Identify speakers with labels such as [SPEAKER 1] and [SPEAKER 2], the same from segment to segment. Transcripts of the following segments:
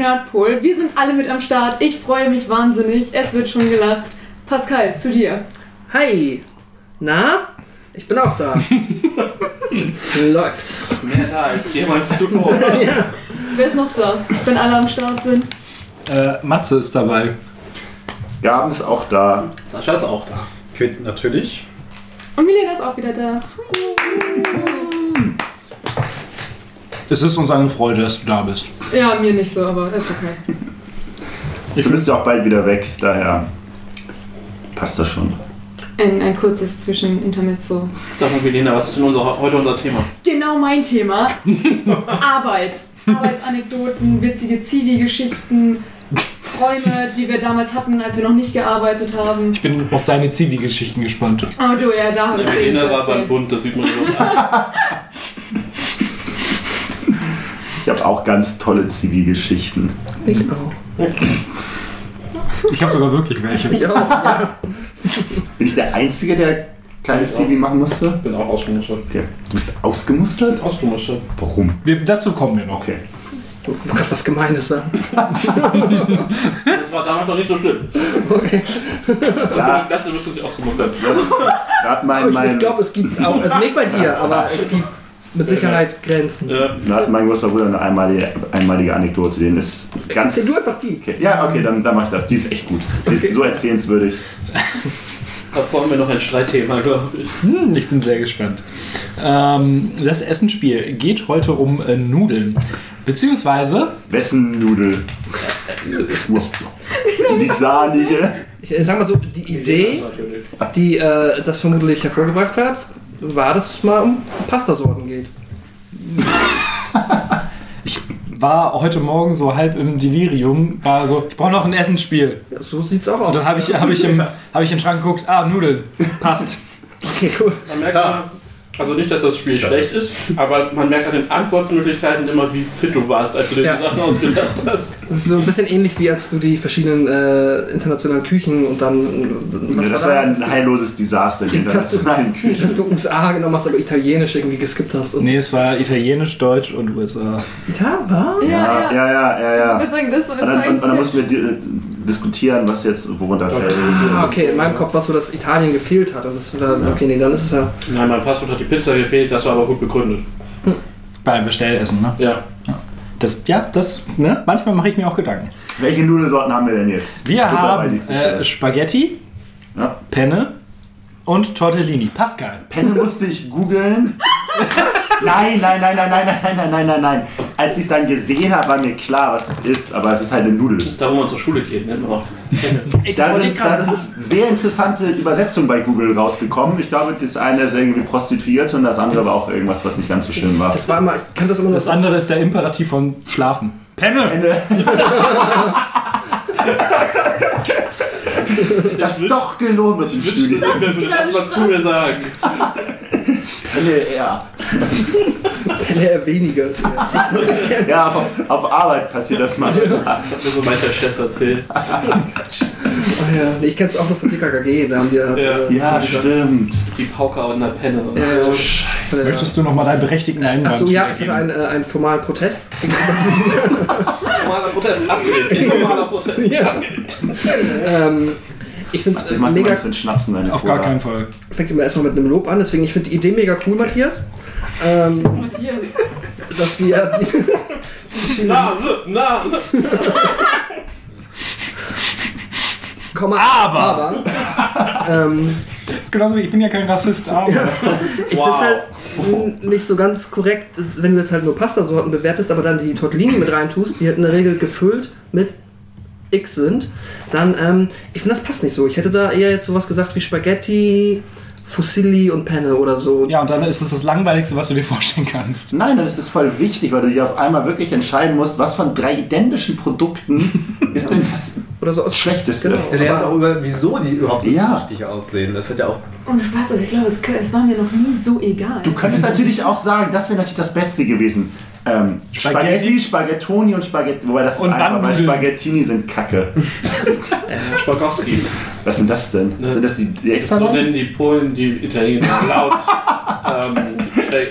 [SPEAKER 1] Nerdpol. Wir sind alle mit am Start. Ich freue mich wahnsinnig. Es wird schon gelacht. Pascal, zu dir.
[SPEAKER 2] Hi! Na? Ich bin auch da. Läuft.
[SPEAKER 3] Mehr da als jemals zuvor.
[SPEAKER 2] ja.
[SPEAKER 1] Wer ist noch da, wenn alle am Start sind?
[SPEAKER 4] Äh, Matze ist dabei.
[SPEAKER 5] Gaben ist auch da.
[SPEAKER 3] Sascha ist auch da.
[SPEAKER 4] Quint natürlich.
[SPEAKER 1] Und Milena ist auch wieder da.
[SPEAKER 4] Es ist uns eine Freude, dass du da bist.
[SPEAKER 1] Ja, mir nicht so, aber ist okay.
[SPEAKER 5] Ich bist ja auch bald wieder weg, daher passt das schon.
[SPEAKER 1] Ein, ein kurzes Zwischenintermezzo.
[SPEAKER 3] Sag mal, Velena, was ist denn unser, heute unser Thema?
[SPEAKER 1] Genau mein Thema. Arbeit. Arbeitsanekdoten, witzige Zivi-Geschichten, Träume, die wir damals hatten, als wir noch nicht gearbeitet haben.
[SPEAKER 4] Ich bin auf deine Zivi-Geschichten gespannt.
[SPEAKER 1] Oh du, ja, da habe ich eben zu
[SPEAKER 3] Velena war beim. Bund, das sieht man immer.
[SPEAKER 5] Ich habe auch ganz tolle Zivilgeschichten.
[SPEAKER 2] Ich auch.
[SPEAKER 4] Ich habe sogar wirklich welche.
[SPEAKER 2] Ich auch, ja.
[SPEAKER 5] Bin ich der Einzige, der kein
[SPEAKER 3] Ja.
[SPEAKER 5] Zivi machen musste?
[SPEAKER 3] bin auch ausgemustert.
[SPEAKER 5] Okay. Du bist ausgemustert?
[SPEAKER 3] Ausgemustert.
[SPEAKER 5] Warum?
[SPEAKER 4] Wir, dazu kommen wir noch.
[SPEAKER 5] Okay.
[SPEAKER 2] Du kannst was Gemeines sagen.
[SPEAKER 3] Das war damals noch nicht so schlimm.
[SPEAKER 2] Okay.
[SPEAKER 5] Ja,
[SPEAKER 3] Plätze bist du nicht ausgemustert.
[SPEAKER 5] da hat mein,
[SPEAKER 2] ich,
[SPEAKER 5] mein,
[SPEAKER 2] ich glaube, es gibt auch, also nicht bei dir, aber es gibt mit Sicherheit Grenzen.
[SPEAKER 3] Ja.
[SPEAKER 5] da hat mein großer Bruder eine einmalige, einmalige Anekdote, den ist ganz.
[SPEAKER 2] Erzähl du einfach die.
[SPEAKER 5] Okay. Ja, okay, dann, dann mach ich das. Die ist echt gut. Die ist
[SPEAKER 2] Okay.
[SPEAKER 5] so erzählenswürdig.
[SPEAKER 3] Davor haben wir noch ein Streitthema, glaube ich.
[SPEAKER 4] Hm, ich bin sehr gespannt. Ähm, das Essensspiel geht heute um äh, Nudeln. Beziehungsweise,
[SPEAKER 5] Wessen Nudel? Die sahnige.
[SPEAKER 2] Ich äh, sag mal so, die Idee, die äh, das vermutlich hervorgebracht hat, war, dass es mal um Pastasorten geht.
[SPEAKER 4] ich war heute Morgen so halb im Delirium, war so, ich brauche noch ein Essensspiel.
[SPEAKER 2] Ja, so sieht's auch
[SPEAKER 4] Und
[SPEAKER 2] aus.
[SPEAKER 4] dann habe ich, hab ich, im, hab ich in den Schrank geguckt, ah, Nudeln, passt.
[SPEAKER 2] Okay, cool.
[SPEAKER 3] Man merkt mal, also nicht, dass das Spiel schlecht ist, aber man merkt an den Antwortmöglichkeiten immer, wie fit du warst, als du dir
[SPEAKER 2] Ja.
[SPEAKER 3] die Sachen ausgedacht hast.
[SPEAKER 2] Das ist so ein bisschen ähnlich wie als du die verschiedenen äh, internationalen Küchen und dann.
[SPEAKER 5] Ja, das war ja ein heilloses Desaster, die
[SPEAKER 2] Das hast du-
[SPEAKER 5] internationalen Küche.
[SPEAKER 2] Dass du USA genommen hast, aber Italienisch irgendwie geskippt hast. Und
[SPEAKER 4] Nee, es war Italienisch, Deutsch und USA.
[SPEAKER 2] Ja, war?
[SPEAKER 1] Ja,
[SPEAKER 5] Ja,
[SPEAKER 1] ja.
[SPEAKER 5] ja, ja, ja.
[SPEAKER 1] Ich
[SPEAKER 5] ja.
[SPEAKER 1] würde sagen, das war
[SPEAKER 5] Und dann, und, und dann mussten wir di äh, diskutieren, was jetzt worunter fällt.
[SPEAKER 2] Ah, okay, in meinem Kopf war es so, dass Italien gefehlt hat. Und das war, okay, nee, dann ist es ja.
[SPEAKER 3] Nein, beim Fastfood hat die Pizza gefehlt, das war aber gut begründet.
[SPEAKER 4] Beim Bestellessen, ne?
[SPEAKER 3] Ja.
[SPEAKER 4] Das, ja, das, ne? Manchmal mache ich mir auch Gedanken.
[SPEAKER 5] Welche Nudelsorten haben wir denn jetzt?
[SPEAKER 4] Wir
[SPEAKER 5] bei
[SPEAKER 4] haben äh, Spaghetti,
[SPEAKER 5] ja.
[SPEAKER 4] Penne und Tortellini. Pascal.
[SPEAKER 5] Penne musste ich googeln. Nein, nein, nein, nein, nein, nein, nein, nein, nein, nein, nein. Als ich es dann gesehen habe, war mir klar, was es ist, aber es ist halt eine Nudel.
[SPEAKER 3] Da, wo man zur Schule geht, nennt man auch.
[SPEAKER 5] Da sind,
[SPEAKER 2] gerade,
[SPEAKER 5] da sind
[SPEAKER 2] ist,
[SPEAKER 5] sehr interessante Übersetzungen bei Google rausgekommen. Ich glaube, das eine ist irgendwie Prostituierte und das andere war auch irgendwas, was nicht ganz so schön war.
[SPEAKER 2] das war immer, ich kann das immer nur
[SPEAKER 4] Das
[SPEAKER 2] so.
[SPEAKER 4] andere ist der Imperativ von Schlafen. Penne!
[SPEAKER 5] Penne. das ist doch gelohnt mit dem Studium.
[SPEAKER 3] Das erst mal zu mir sagen.
[SPEAKER 5] Penne, ja.
[SPEAKER 2] Penne eher weniger. ja.
[SPEAKER 5] Auf, auf Arbeit passiert das mal.
[SPEAKER 3] Mir so mancher Chef erzählt.
[SPEAKER 2] Ah, ja. nee, ich kenne es auch nur von DKKG, da haben wir.
[SPEAKER 3] Ja.
[SPEAKER 2] äh,
[SPEAKER 5] Ja, stimmt.
[SPEAKER 3] Die Pauker und der Penne.
[SPEAKER 2] Ja, ja. Von der-
[SPEAKER 4] Möchtest du nochmal deinen berechtigten Einwand
[SPEAKER 2] Achso, ja, ich hatte einen, äh, einen formalen Protest.
[SPEAKER 3] Formaler Protest, abgelehnt. Informaler Protest,
[SPEAKER 2] Ja.
[SPEAKER 3] abgelehnt.
[SPEAKER 2] ähm, ich finde
[SPEAKER 5] Also
[SPEAKER 2] es
[SPEAKER 5] mal
[SPEAKER 2] mega.
[SPEAKER 5] Schnapsen deine
[SPEAKER 4] Auf gar keinen Fall.
[SPEAKER 2] Fängt immer erstmal mit einem Lob an, deswegen ich finde die Idee mega cool, Matthias. Ähm,
[SPEAKER 1] Matthias.
[SPEAKER 2] dass wir die, verschiedenen
[SPEAKER 3] Nase, Nase.
[SPEAKER 2] Komma,
[SPEAKER 4] Aber.
[SPEAKER 2] aber ähm,
[SPEAKER 4] Das ist genauso wie ich bin ja kein Rassist, aber.
[SPEAKER 2] ich
[SPEAKER 3] Wow.
[SPEAKER 2] finde es halt nicht so ganz korrekt, wenn du jetzt halt nur Pastasorten bewertest, aber dann die Tortellini mit reintust, die halt in der Regel gefüllt mit X sind, dann, ähm, ich finde, das passt nicht so. Ich hätte da eher jetzt sowas gesagt wie Spaghetti, Fusilli und Penne oder so.
[SPEAKER 4] Ja, und dann ist es das Langweiligste, was du dir vorstellen kannst.
[SPEAKER 5] Nein, dann ist es voll wichtig, weil du dir auf einmal wirklich entscheiden musst, was von drei identischen Produkten ist denn das
[SPEAKER 2] Oder so aus
[SPEAKER 5] Schlechteste.
[SPEAKER 2] Genau.
[SPEAKER 6] Du lernst auch über, wieso die überhaupt so
[SPEAKER 5] Ja.
[SPEAKER 6] richtig aussehen. Das hat ja auch.
[SPEAKER 1] Und Spaß, also ich glaube, es, es war mir noch nie so egal.
[SPEAKER 5] Du könntest natürlich auch sagen, das wäre natürlich das Beste gewesen. Ähm,
[SPEAKER 4] Spaghetti.
[SPEAKER 5] Spaghetti, Spaghettoni und Spaghetti. Wobei das ist
[SPEAKER 4] Und
[SPEAKER 5] einfach, weil. Spaghettini sind kacke.
[SPEAKER 3] Spagowskis.
[SPEAKER 5] Was sind das denn?
[SPEAKER 3] Ne.
[SPEAKER 5] Sind das die, die extra
[SPEAKER 3] So nennen die Polen die Italiener laut. ähm, äh,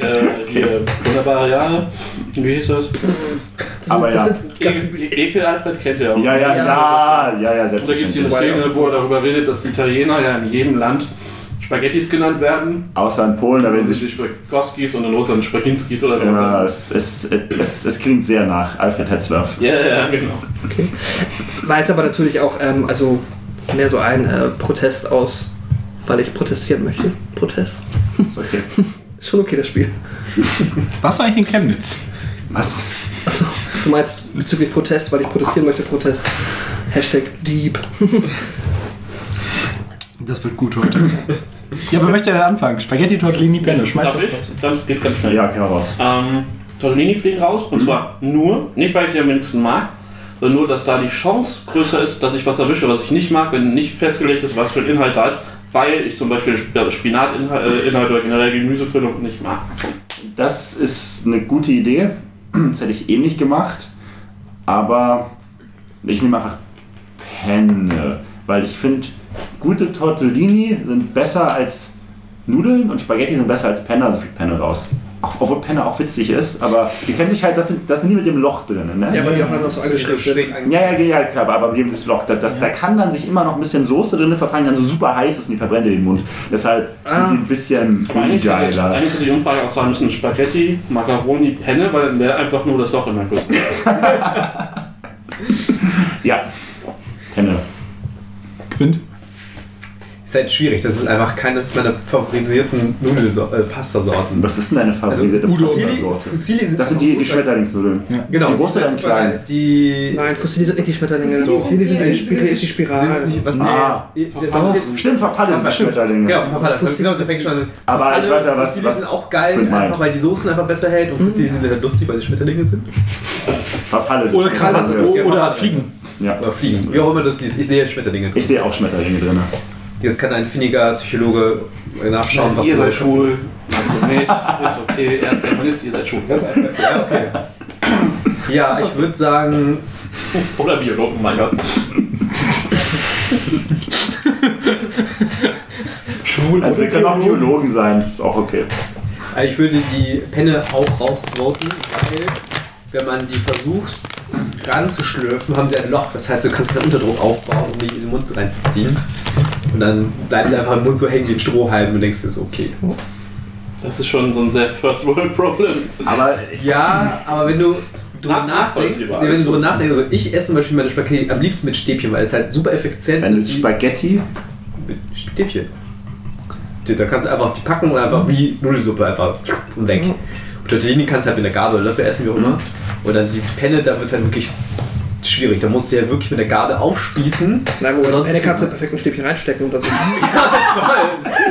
[SPEAKER 3] die wunderbare Jahre. Wie hieß das?
[SPEAKER 2] Das
[SPEAKER 5] Aber ja.
[SPEAKER 2] das sind ganz,
[SPEAKER 3] E Ekel Alfred kennt ihr auch.
[SPEAKER 5] Ja, ja, ja, ja, ja,
[SPEAKER 3] Und da gibt es diese
[SPEAKER 5] selbstverständlich.
[SPEAKER 3] Szene, wo er darüber redet, dass die Italiener ja in jedem Land Spaghettis genannt werden.
[SPEAKER 5] Außer in Polen, da werden
[SPEAKER 3] Wenn
[SPEAKER 5] sie
[SPEAKER 3] sie Spagoskis und in Russland Spaginskis oder so.
[SPEAKER 5] Ja, es, es, es, es klingt sehr nach Alfred Hetzwerf.
[SPEAKER 3] Ja, ja, genau.
[SPEAKER 2] war jetzt aber natürlich auch ähm, also mehr so ein äh, Protest aus, weil ich protestieren möchte. Protest.
[SPEAKER 5] Ist okay.
[SPEAKER 2] Ist schon okay, das Spiel.
[SPEAKER 4] Warst du eigentlich in Chemnitz?
[SPEAKER 5] Was?
[SPEAKER 2] Achso, du meinst bezüglich Protest, weil ich protestieren möchte, Protest. Hashtag Deep.
[SPEAKER 4] Das wird gut heute. Ja, wer möchte denn anfangen? Spaghetti, Tortellini, Penne. Schmeiß das raus.
[SPEAKER 3] Ganz, geht ganz schnell.
[SPEAKER 5] Ja, mal raus.
[SPEAKER 3] Ähm, Tortellini fliegen raus und zwar nur, nicht weil ich die am wenigsten mag, sondern nur, dass da die Chance größer ist, dass ich was erwische, was ich nicht mag, wenn nicht festgelegt ist, was für ein Inhalt da ist, weil ich zum Beispiel Sp- Spinatinhalt äh, Inhalt oder generell Gemüsefüllung nicht mag.
[SPEAKER 5] Das ist eine gute Idee. Das hätte ich eh nicht gemacht. Aber ich nehme einfach Penne. Weil ich finde, gute Tortellini sind besser als Nudeln und Spaghetti sind besser als Penne, also fliegt Penne raus. Auch, obwohl Penne auch witzig ist, aber die kennen sich halt, das sind, das sind die mit dem Loch drin, ne?
[SPEAKER 2] Ja, weil die auch noch so angeschrieben sind.
[SPEAKER 5] Ja, ja, ja, klar, aber aber dieses Loch, da, das, da kann dann sich immer noch ein bisschen Soße drin verfallen, dann so super heiß ist und die verbrennt dir den Mund. Deshalb
[SPEAKER 2] Ah.
[SPEAKER 5] sind die ein bisschen
[SPEAKER 3] Aber Eigentlich hätte, die Umfrage auch sagen müssen Spaghetti, Macaroni, Penne, weil dann wäre einfach nur das Loch in der Küste.
[SPEAKER 5] Ja, Penne.
[SPEAKER 4] Quint?
[SPEAKER 6] Ist halt schwierig. Das ist einfach keine meiner favorisierten Nudel-Pasta-Sorten.
[SPEAKER 5] Was ist denn deine favorisierte
[SPEAKER 6] Also,
[SPEAKER 5] Pasta-Sorte?
[SPEAKER 6] Fusilli sind
[SPEAKER 5] Das sind die, die Schmetterlingsnudeln.
[SPEAKER 6] Genau,
[SPEAKER 5] Die große
[SPEAKER 6] sind
[SPEAKER 5] oder kleine?
[SPEAKER 6] Die.
[SPEAKER 2] Nein, Fusilli sind nicht die Schmetterlinge. Fusilli sind die,
[SPEAKER 6] Die
[SPEAKER 2] Spir die Spirale.
[SPEAKER 6] Sind Was,
[SPEAKER 5] Ah.
[SPEAKER 6] nee, ist-
[SPEAKER 5] Stimmt, Verfalle sind. Schmetterlinge.
[SPEAKER 6] Genau, Verfalle. Genau, das fängt schon an.
[SPEAKER 5] Aber ich weiß ja, was-
[SPEAKER 6] Fusilli sind auch geil, einfach weil die Soßen einfach besser hält und Fusilli sind halt lustig, weil sie Schmetterlinge sind.
[SPEAKER 5] Verfalle sind
[SPEAKER 4] Oder. Kralle. Oder Fliegen.
[SPEAKER 5] Ja.
[SPEAKER 6] Oder fliegen. Wie auch immer das ist. Ich sehe Schmetterlinge drin.
[SPEAKER 5] Ich sehe auch Schmetterlinge drin.
[SPEAKER 6] Jetzt kann ein finniger Psychologe nachschauen, was
[SPEAKER 3] ihr seid schwul, also nicht, ist okay, er ist Germanist, ihr seid schwul.
[SPEAKER 6] Ja, okay. Ja, ich würde sagen,
[SPEAKER 3] Oder Biologen, mein Gott.
[SPEAKER 4] Schwul
[SPEAKER 5] Also wir können auch Biologen sein, ist auch okay.
[SPEAKER 6] Also ich würde die Penne auch rausvoten, weil wenn man die versucht ranzuschlürfen, haben sie ein Loch. Das heißt, du kannst keinen Unterdruck aufbauen, um die in den Mund reinzuziehen. Und dann bleibt sie einfach im Mund so hängen wie ein Strohhalm und denkst, das ist okay.
[SPEAKER 3] Das ist schon so ein sehr First World Problem.
[SPEAKER 5] Aber
[SPEAKER 6] Ja, aber wenn du drüber
[SPEAKER 3] Na-
[SPEAKER 6] nachdenkst, wenn du drüber nachdenkst, also ich esse zum Beispiel meine Spaghetti am liebsten mit Stäbchen, weil es halt super effizient
[SPEAKER 5] wenn
[SPEAKER 6] ist.
[SPEAKER 5] Spaghetti,
[SPEAKER 6] mit Stäbchen. Da kannst du einfach die packen und einfach wie Nudelsuppe einfach und weg. Und Tortellini kannst du halt mit der Gabel, Löffel essen wie auch immer. Und dann die Penne, da wird es halt wirklich schwierig. Da musst du ja wirklich mit der Gabel aufspießen.
[SPEAKER 2] Nein, wo
[SPEAKER 6] Sonst-
[SPEAKER 2] Penne kannst du perfekt ein Stäbchen reinstecken und dann so.
[SPEAKER 6] Toll!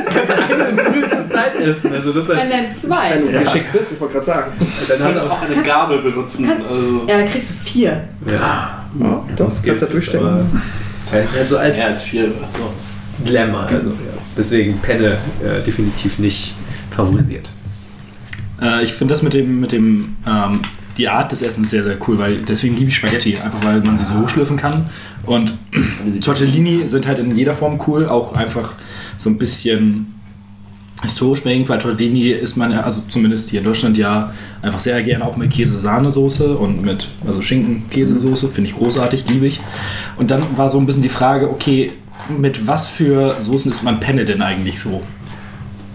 [SPEAKER 6] Du kannst eine Nudel zur Zeit essen. Also das ist
[SPEAKER 1] Wenn
[SPEAKER 6] halt,
[SPEAKER 1] dann zwei.
[SPEAKER 2] Wenn du geschickt bist, ich wollte gerade sagen.
[SPEAKER 6] dann
[SPEAKER 3] Du
[SPEAKER 6] hast
[SPEAKER 3] kannst
[SPEAKER 6] du
[SPEAKER 3] auch eine Gabel benutzen. Also
[SPEAKER 1] Ja, dann kriegst du vier.
[SPEAKER 6] ja,
[SPEAKER 2] Ja, doch, kannst du da durchstecken.
[SPEAKER 6] Das heißt also als
[SPEAKER 3] mehr als vier. Also.
[SPEAKER 6] Dilemma. Also, ja. Deswegen Penne äh, definitiv nicht favorisiert.
[SPEAKER 4] Äh, ich finde das mit dem, mit dem ähm, die Art des Essens sehr, sehr cool, weil deswegen liebe ich Spaghetti, einfach weil man sie so hochschlürfen kann. Und Tortellini sind halt in jeder Form cool, auch einfach so ein bisschen historisch bedingt, weil Tortellini isst man ja, also zumindest hier in Deutschland ja einfach sehr gerne auch mit Käse-Sahnesoße und mit, also Schinken-Käsesoße, finde ich großartig, liebe ich. Und dann war so ein bisschen die Frage, okay, mit was für Soßen isst man Penne denn eigentlich so?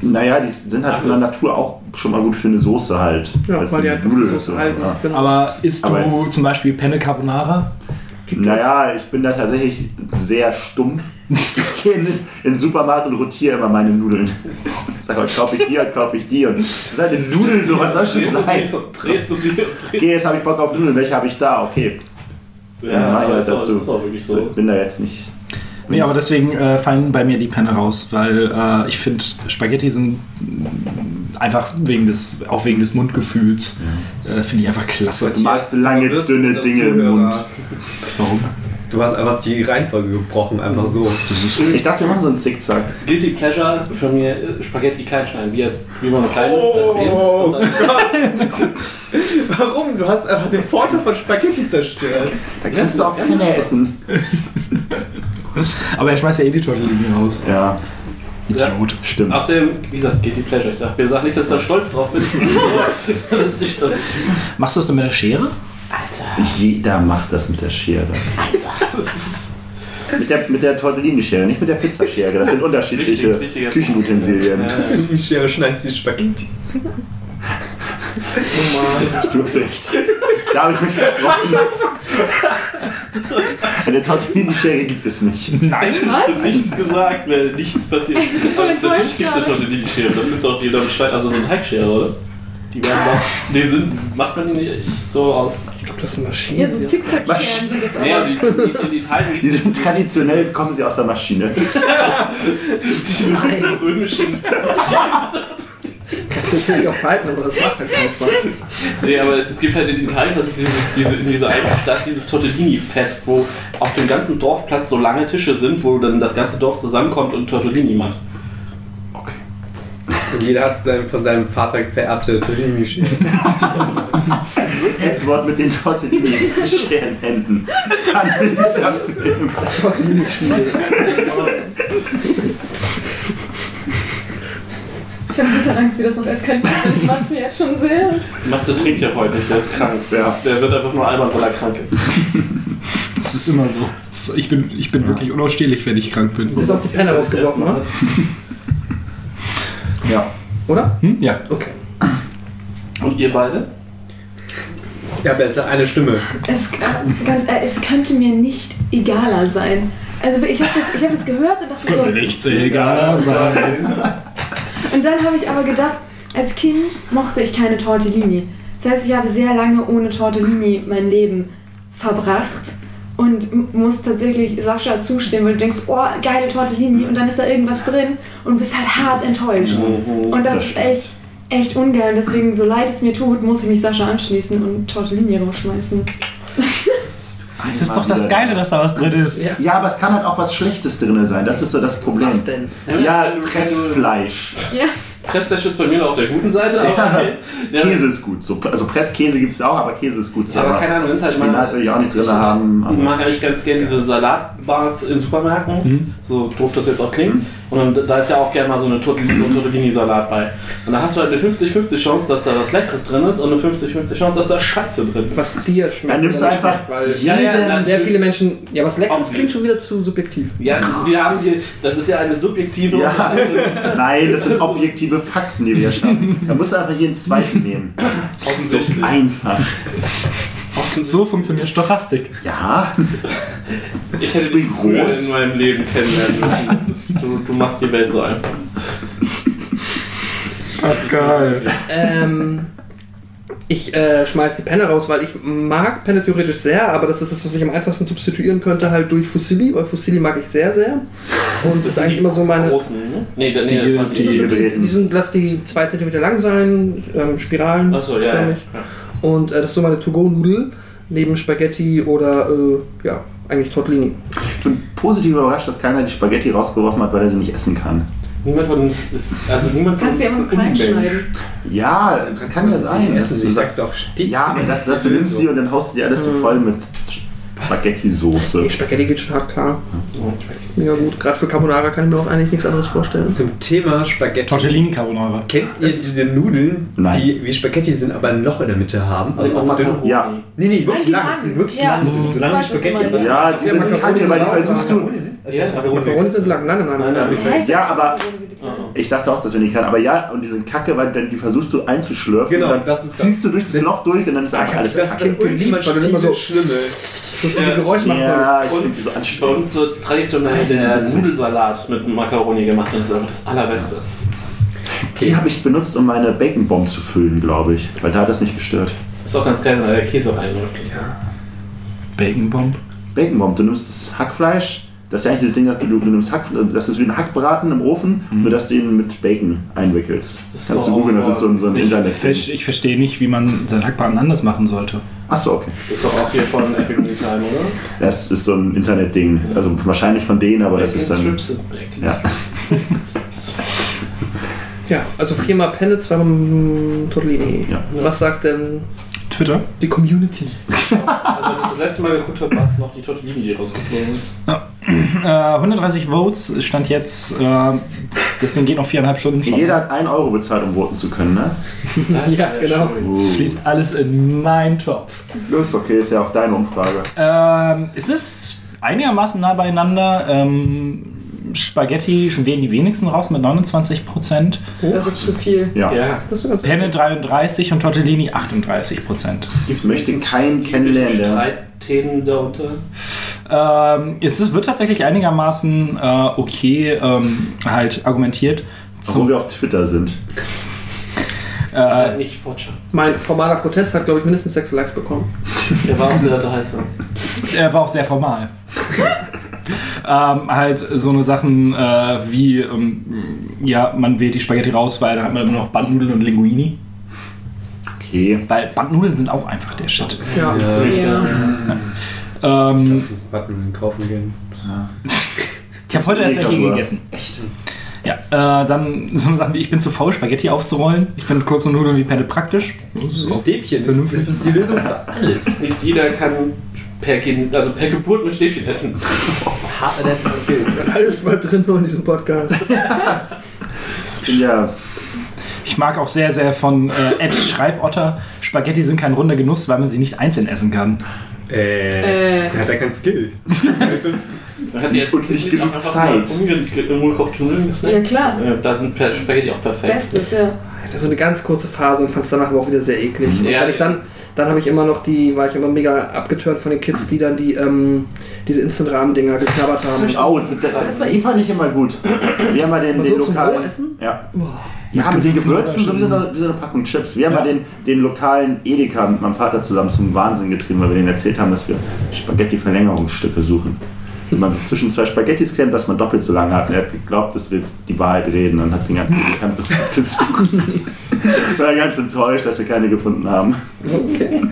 [SPEAKER 5] Naja, die sind halt von der Natur auch schon mal gut für eine Soße halt.
[SPEAKER 2] Ja, weil die
[SPEAKER 5] eine
[SPEAKER 2] einfach
[SPEAKER 5] Nudel
[SPEAKER 2] so
[SPEAKER 5] ist,
[SPEAKER 2] halten.
[SPEAKER 5] ja.
[SPEAKER 2] Genau.
[SPEAKER 4] Aber isst
[SPEAKER 5] Aber
[SPEAKER 4] du zum Beispiel Penne Carbonara?
[SPEAKER 5] Naja, ich bin da tatsächlich sehr stumpf. Ich gehe in, den Supermarkt und rotiere immer meine Nudeln. Sag mal, kaufe ich die und kaufe ich die. Und das ist halt eine Nudel, so was soll schon
[SPEAKER 3] Drehst du
[SPEAKER 5] sein?
[SPEAKER 3] drehst du sie und drehst
[SPEAKER 5] Okay, jetzt habe ich Bock auf Nudeln, welche habe ich da? Okay,
[SPEAKER 3] Ja,
[SPEAKER 5] mach ich das
[SPEAKER 3] ist auch,
[SPEAKER 5] dazu.
[SPEAKER 3] ist auch wirklich
[SPEAKER 5] so.
[SPEAKER 3] so.
[SPEAKER 5] ich bin da jetzt nicht.
[SPEAKER 4] Nee, aber deswegen äh, fallen bei mir die Penne raus, weil äh, ich finde, Spaghetti sind einfach wegen des, auch wegen des Mundgefühls, äh, finde ich einfach klasse.
[SPEAKER 5] Du magst lange,
[SPEAKER 6] Du wirst
[SPEAKER 5] dünne Dinge im
[SPEAKER 6] Zuhörer.
[SPEAKER 5] Mund.
[SPEAKER 4] Warum?
[SPEAKER 6] Du hast einfach die Reihenfolge gebrochen, einfach so.
[SPEAKER 5] Ich dachte, wir machen so einen Zickzack.
[SPEAKER 3] Guilty Pleasure für mir äh, Spaghetti kleinschneiden, wie, es, wie man klein ist,
[SPEAKER 6] Oh.
[SPEAKER 3] erzählt. Und dann,
[SPEAKER 6] Warum? Du hast einfach den Vorteil von Spaghetti zerstört.
[SPEAKER 5] Da kannst du auch Penne essen.
[SPEAKER 4] Aber er schmeißt ja eh die Tortellini raus.
[SPEAKER 5] Ja.
[SPEAKER 4] Idiot.
[SPEAKER 5] Stimmt.
[SPEAKER 3] Außerdem, wie gesagt, geht die Pleasure. Ich sag, mir sag nicht, dass ich da stolz drauf bin. Das.
[SPEAKER 4] Machst du das denn mit der Schere?
[SPEAKER 5] Jeder macht das mit der Schere.
[SPEAKER 3] das ist
[SPEAKER 5] Mit der, mit der Tortellini-Schere, nicht mit der Pizzaschere. Das sind unterschiedliche
[SPEAKER 3] Richtig,
[SPEAKER 5] Küchenutensilien.
[SPEAKER 3] Ja,
[SPEAKER 6] Die Schere schneidest die Spaghetti.
[SPEAKER 5] Du hast recht. Da habe ich mich versprochen. Eine Tortellini-Schere gibt es nicht.
[SPEAKER 4] Nein.
[SPEAKER 3] hast du nichts gesagt, weil nichts passiert.
[SPEAKER 1] Enttäuscht
[SPEAKER 3] natürlich gibt es eine. Tortellini-Schere. Das sind doch die damit Stein, also so eine Teigschere, oder? Die werden doch. Die sind. Macht man die nicht so aus.
[SPEAKER 2] Ich glaube, das ist eine Maschine.
[SPEAKER 1] Ja, so Zickzack-Scheren sind das
[SPEAKER 3] Nee,
[SPEAKER 1] aber.
[SPEAKER 3] die, die, die, die Teile
[SPEAKER 5] Die sind traditionell, kommen sie aus der Maschine.
[SPEAKER 3] Die römischen.
[SPEAKER 2] Du natürlich auch falten, aber das macht halt keinen Spaß.
[SPEAKER 3] Nee, aber es, es gibt halt in Italien das ist dieses, diese, in dieser einen Stadt dieses Tortellini-Fest, wo auf dem ganzen Dorfplatz so lange Tische sind, wo dann das ganze Dorf zusammenkommt und Tortellini macht.
[SPEAKER 6] Und jeder hat sein, von seinem Vater vererbte Tortellini-Schere.
[SPEAKER 5] Edward mit den Tortellini-Scherenhänden. Das Film.
[SPEAKER 2] Das Tortellini-Schmiede.
[SPEAKER 1] Ich habe ein bisschen Angst, wie das noch eskaliert. Ich sie jetzt schon sehr.
[SPEAKER 3] Matze trinkt ja heute nicht, der ist krank.
[SPEAKER 5] Ja.
[SPEAKER 3] Der wird einfach nur albern, weil er krank ist.
[SPEAKER 4] Das ist immer so. Ich bin, ich bin wirklich unausstehlich, wenn ich krank bin.
[SPEAKER 2] Du hast auch die Penne rausgeworfen, oder?
[SPEAKER 5] Ja.
[SPEAKER 2] Oder?
[SPEAKER 4] Hm? Ja.
[SPEAKER 2] Okay.
[SPEAKER 3] Und ihr beide?
[SPEAKER 6] Ja, besser eine Stimme.
[SPEAKER 1] Es, ganz, ehrlich, es könnte mir nicht egaler sein. Also ich habe das, ich hab das gehört und dachte so.
[SPEAKER 4] nichts egaler sein.
[SPEAKER 1] Und dann habe ich aber gedacht, als Kind mochte ich keine Tortellini. Das heißt, ich habe sehr lange ohne Tortellini mein Leben verbracht und muss tatsächlich Sascha zustimmen, weil du denkst, oh, geile Tortellini und dann ist da irgendwas drin und bist halt hart enttäuscht. Und das,
[SPEAKER 5] Das
[SPEAKER 1] ist echt, echt ungeil. Deswegen, so leid es mir tut, muss ich mich Sascha anschließen und Tortellini rausschmeißen.
[SPEAKER 4] Das ist doch das Geile, dass da was drin ist.
[SPEAKER 2] Ja.
[SPEAKER 5] Ja, aber es kann halt auch was Schlechtes drin sein. Das ist so das Problem.
[SPEAKER 2] Was denn?
[SPEAKER 5] Ja, Pressfleisch.
[SPEAKER 1] Ja,
[SPEAKER 3] Pressfleisch ist bei mir noch auf der guten Seite, aber
[SPEAKER 5] Ja.
[SPEAKER 3] okay. Ja,
[SPEAKER 5] Käse ist gut. So, also Presskäse gibt es auch, aber Käse ist gut.
[SPEAKER 3] aber keine Ahnung, wenn es halt
[SPEAKER 5] Spinat will ich auch nicht drin haben.
[SPEAKER 3] Ich mag eigentlich ganz gerne diese Salatbars in Supermärkten, so doof das jetzt auch klingt. Und dann, da ist ja auch gerne mal so eine Tortellini-Salat bei. Und da hast du halt eine 50-50 Chance, dass da was Leckeres drin ist und eine 50-50 Chance, dass da Scheiße drin ist.
[SPEAKER 2] Was dir schmeckt.
[SPEAKER 5] Dann nimmst du einfach
[SPEAKER 2] schmeckt, Weil
[SPEAKER 3] Ja, ja,
[SPEAKER 2] sehr viele Menschen. Ja, was leckeres
[SPEAKER 3] Obvious.
[SPEAKER 2] klingt schon wieder zu subjektiv.
[SPEAKER 3] Ja, wir haben hier, das ist ja eine subjektive
[SPEAKER 5] Ja, nein, das sind objektive Fakten, die wir schaffen. Da musst du einfach jeden zweiten nehmen. So
[SPEAKER 3] offensichtlich.
[SPEAKER 5] einfach.
[SPEAKER 4] So funktioniert Stochastik.
[SPEAKER 5] Ja,
[SPEAKER 3] Ich hätte dich früher
[SPEAKER 5] groß?
[SPEAKER 3] in meinem Leben kennenlernen müssen. Du, du machst die Welt so einfach.
[SPEAKER 4] Pascal.
[SPEAKER 2] Ähm, ich äh, schmeiß die Penne raus, weil ich mag Penne theoretisch sehr, aber das ist das, was ich am einfachsten substituieren könnte, halt durch Fusilli, weil Fusilli mag ich sehr, sehr. Und das ist eigentlich immer so meine.
[SPEAKER 3] Großen, ne? Nee, nee,
[SPEAKER 4] Die-
[SPEAKER 3] das waren
[SPEAKER 4] die-
[SPEAKER 2] Die, die, die sind, lass die 2 cm lang sein, ähm, Spiralen.
[SPEAKER 3] Achso, ja.
[SPEAKER 2] Und äh, das ist so meine To-Go-Nudel neben Spaghetti oder äh, ja, eigentlich Tortellini.
[SPEAKER 5] ich bin positiv überrascht, dass keiner die Spaghetti rausgeworfen hat, weil er sie nicht essen kann.
[SPEAKER 3] Niemand von uns ist, also niemand von
[SPEAKER 1] kannst
[SPEAKER 3] uns ist
[SPEAKER 1] klein schneiden.
[SPEAKER 5] Ja, das kann ja sein.
[SPEAKER 6] Essen,
[SPEAKER 5] du sagst,
[SPEAKER 6] sag's doch, steht.
[SPEAKER 5] ja, aber das, das, du nimmst sie und dann haust du dir alles so voll mit Spaghetti-Soße.
[SPEAKER 2] Nee, Spaghetti geht schon hart klar. Ja gut, gerade für Carbonara kann ich mir auch eigentlich nichts anderes vorstellen.
[SPEAKER 6] Zum Thema Spaghetti.
[SPEAKER 4] Tortellini Carbonara.
[SPEAKER 6] Kennt ihr diese Nudeln,
[SPEAKER 5] Nein.
[SPEAKER 6] die wie Spaghetti sind, aber ein Loch in der Mitte haben?
[SPEAKER 3] Also auch
[SPEAKER 6] und
[SPEAKER 3] Macaroni.
[SPEAKER 5] Ja.
[SPEAKER 6] Nee, nee,
[SPEAKER 1] Nein,
[SPEAKER 6] wirklich
[SPEAKER 1] die
[SPEAKER 6] lang.
[SPEAKER 1] lang.
[SPEAKER 6] Die sind wirklich
[SPEAKER 1] Ja.
[SPEAKER 6] lang. sind. So lang
[SPEAKER 1] Ich
[SPEAKER 6] wie
[SPEAKER 1] weiß, was du
[SPEAKER 6] Spaghetti.
[SPEAKER 1] meinst.
[SPEAKER 5] Ja, die sind
[SPEAKER 2] Macaroni
[SPEAKER 5] kacke, weil die versuchst du.
[SPEAKER 6] Also
[SPEAKER 3] Ja,
[SPEAKER 2] Macaroni sind lang, nein, nein, nein.
[SPEAKER 3] Nein,
[SPEAKER 2] nein.
[SPEAKER 3] nein,
[SPEAKER 5] Ja,
[SPEAKER 1] dachte,
[SPEAKER 5] aber-
[SPEAKER 1] die.
[SPEAKER 5] Ich dachte auch, dass wir nicht kann, aber ja, und die sind kacke, weil dann die versuchst du einzuschlürfen.
[SPEAKER 6] Genau,
[SPEAKER 5] und dann
[SPEAKER 6] das ist
[SPEAKER 5] ziehst du durch das,
[SPEAKER 6] das-
[SPEAKER 5] Loch durch und dann ist einfach alles
[SPEAKER 6] Das ist
[SPEAKER 5] kacke.
[SPEAKER 2] weil du immer so-
[SPEAKER 6] Schlimme.
[SPEAKER 2] Lustige
[SPEAKER 3] Ja.
[SPEAKER 2] Geräusche machen
[SPEAKER 5] Ja, ich
[SPEAKER 3] Und
[SPEAKER 5] finde die so
[SPEAKER 3] traditionell der Nudelsalat mit Macaroni gemacht und das ist einfach das allerbeste.
[SPEAKER 5] Die habe ich benutzt, um meine Bacon Bomb zu füllen, glaube ich. Weil da hat das nicht gestört.
[SPEAKER 3] Ist auch ganz geil, wenn da der Käse reinläuft.
[SPEAKER 4] Bacon Bomb.
[SPEAKER 5] Bacon Bomb, du nimmst das Hackfleisch, das ist ja eigentlich dieses Ding, dass du, du nimmst Hack, das ist wie ein Hackbraten im Ofen, nur dass du ihn mit Bacon einwickelst.
[SPEAKER 3] Das
[SPEAKER 5] Kannst
[SPEAKER 3] ist
[SPEAKER 5] du googeln, das ist so ein, so ein
[SPEAKER 3] Ich
[SPEAKER 5] Internet.
[SPEAKER 4] Fisch, ich verstehe nicht, wie man sein Hackbraten anders machen sollte.
[SPEAKER 5] Achso, okay.
[SPEAKER 3] Das ist doch auch hier von Epic Meal Time, oder?
[SPEAKER 5] Das ist so ein Internetding. Also wahrscheinlich von denen, aber das ist dann.
[SPEAKER 3] Strips sind Bacon
[SPEAKER 5] Ja.
[SPEAKER 3] Strips.
[SPEAKER 2] Ja, also viermal Penne, zweimal Tortellini.
[SPEAKER 5] Ja.
[SPEAKER 2] Was sagt denn
[SPEAKER 4] Twitter.
[SPEAKER 2] Die Community.
[SPEAKER 3] Also, als ich das letzte Mal geguckt habe, war es noch die Tortellini, die rausgeflogen ist.
[SPEAKER 4] Äh, 130 Votes stand jetzt. Äh, das Ding geht noch viereinhalb Stunden schon.
[SPEAKER 5] Jeder hat 1 Euro bezahlt, um voten zu können, ne?
[SPEAKER 3] Das
[SPEAKER 2] Ja, genau.
[SPEAKER 3] schön.
[SPEAKER 4] Es fließt alles in meinen Topf.
[SPEAKER 5] Ist okay, ist ja auch deine Umfrage.
[SPEAKER 4] Ähm, es ist einigermaßen nah beieinander. Ähm, Spaghetti schon wählen die wenigsten raus mit 29 Prozent.
[SPEAKER 1] Das ist zu viel.
[SPEAKER 5] Ja.
[SPEAKER 3] Ja,
[SPEAKER 4] Penne 33 und Tortellini 38 Prozent.
[SPEAKER 5] Ich möchte keinen kennenlernen,
[SPEAKER 3] Streitthemen darunter.
[SPEAKER 4] Ähm, es ist, wird tatsächlich einigermaßen äh, okay ähm, halt argumentiert.
[SPEAKER 5] obwohl wir auf Twitter sind.
[SPEAKER 4] äh,
[SPEAKER 3] Halt nicht fortschauen.
[SPEAKER 2] Mein formaler Protest hat, glaube ich, mindestens sechs Likes bekommen.
[SPEAKER 3] Der war auch sehr unterhaltsam.
[SPEAKER 4] er war auch sehr formal. ähm, halt so eine Sachen äh, wie, ähm, ja, man wählt die Spaghetti raus, weil dann hat man immer noch Bandnudeln und Linguini.
[SPEAKER 5] Okay.
[SPEAKER 4] Weil Bandnudeln sind auch einfach der Shit.
[SPEAKER 2] Ja.
[SPEAKER 1] Ja.
[SPEAKER 4] Ähm,
[SPEAKER 6] Uns Button kaufen gehen.
[SPEAKER 4] ich habe heute erst welche gegessen.
[SPEAKER 5] Echt?
[SPEAKER 4] Ja, äh, dann so eine Sachen wie, ich bin zu faul, Spaghetti aufzurollen. Ich finde kurze Nudeln wie Penne praktisch. Das ist auch
[SPEAKER 6] Stäbchen, das,
[SPEAKER 4] vernünftig.
[SPEAKER 6] das ist die Lösung für alles.
[SPEAKER 3] Nicht jeder kann per, Kind, also per Geburt mit Stäbchen essen.
[SPEAKER 6] Hard adapted Skills.
[SPEAKER 2] Alles mal drin nur in diesem Podcast.
[SPEAKER 5] Ja.
[SPEAKER 4] Ich mag auch sehr, sehr von äh, Ed Schreibotter, Spaghetti sind kein runder Genuss, weil man sie nicht einzeln essen kann.
[SPEAKER 6] Äh,
[SPEAKER 1] Äh.
[SPEAKER 6] der hat ja keinen Skill.
[SPEAKER 3] Hat jetzt
[SPEAKER 5] Und nicht genug Zeit.
[SPEAKER 3] Nudeln gesnackt.
[SPEAKER 1] Ja, klar.
[SPEAKER 3] Da sind per Spaghetti auch perfekt.
[SPEAKER 1] Bestes, ja.
[SPEAKER 2] Ich hatte so eine ganz kurze Phase und fand es danach aber auch wieder sehr eklig. Und
[SPEAKER 3] Ja.
[SPEAKER 2] weil ich dann, dann habe ich immer noch die, war ich immer mega abgeturnt von den Kids, die dann die, ähm, diese Instant-Rahmen-Dinger geknabbert haben.
[SPEAKER 5] Oh, da,
[SPEAKER 1] Das war
[SPEAKER 5] die fand ich immer gut. Wir haben mal den, den
[SPEAKER 2] so
[SPEAKER 5] lokalen.
[SPEAKER 2] Rohessen?
[SPEAKER 5] Ja.
[SPEAKER 2] Boah.
[SPEAKER 5] Ja, mit den
[SPEAKER 4] Gewürzen
[SPEAKER 5] so wie so, eine, so eine Packung Chips. Wir haben
[SPEAKER 4] Ja.
[SPEAKER 5] mal den, den lokalen Edeka mit meinem Vater zusammen zum Wahnsinn getrieben, weil wir denen erzählt haben, dass wir Spaghetti-Verlängerungsstücke suchen. Wenn man so zwischen zwei Spaghettis klemmt, dass man doppelt so lange hat. Und er hat geglaubt, dass wir die Wahrheit reden und hat den ganzen Prinzip gesucht. War ganz enttäuscht, dass wir keine gefunden haben.
[SPEAKER 2] Okay.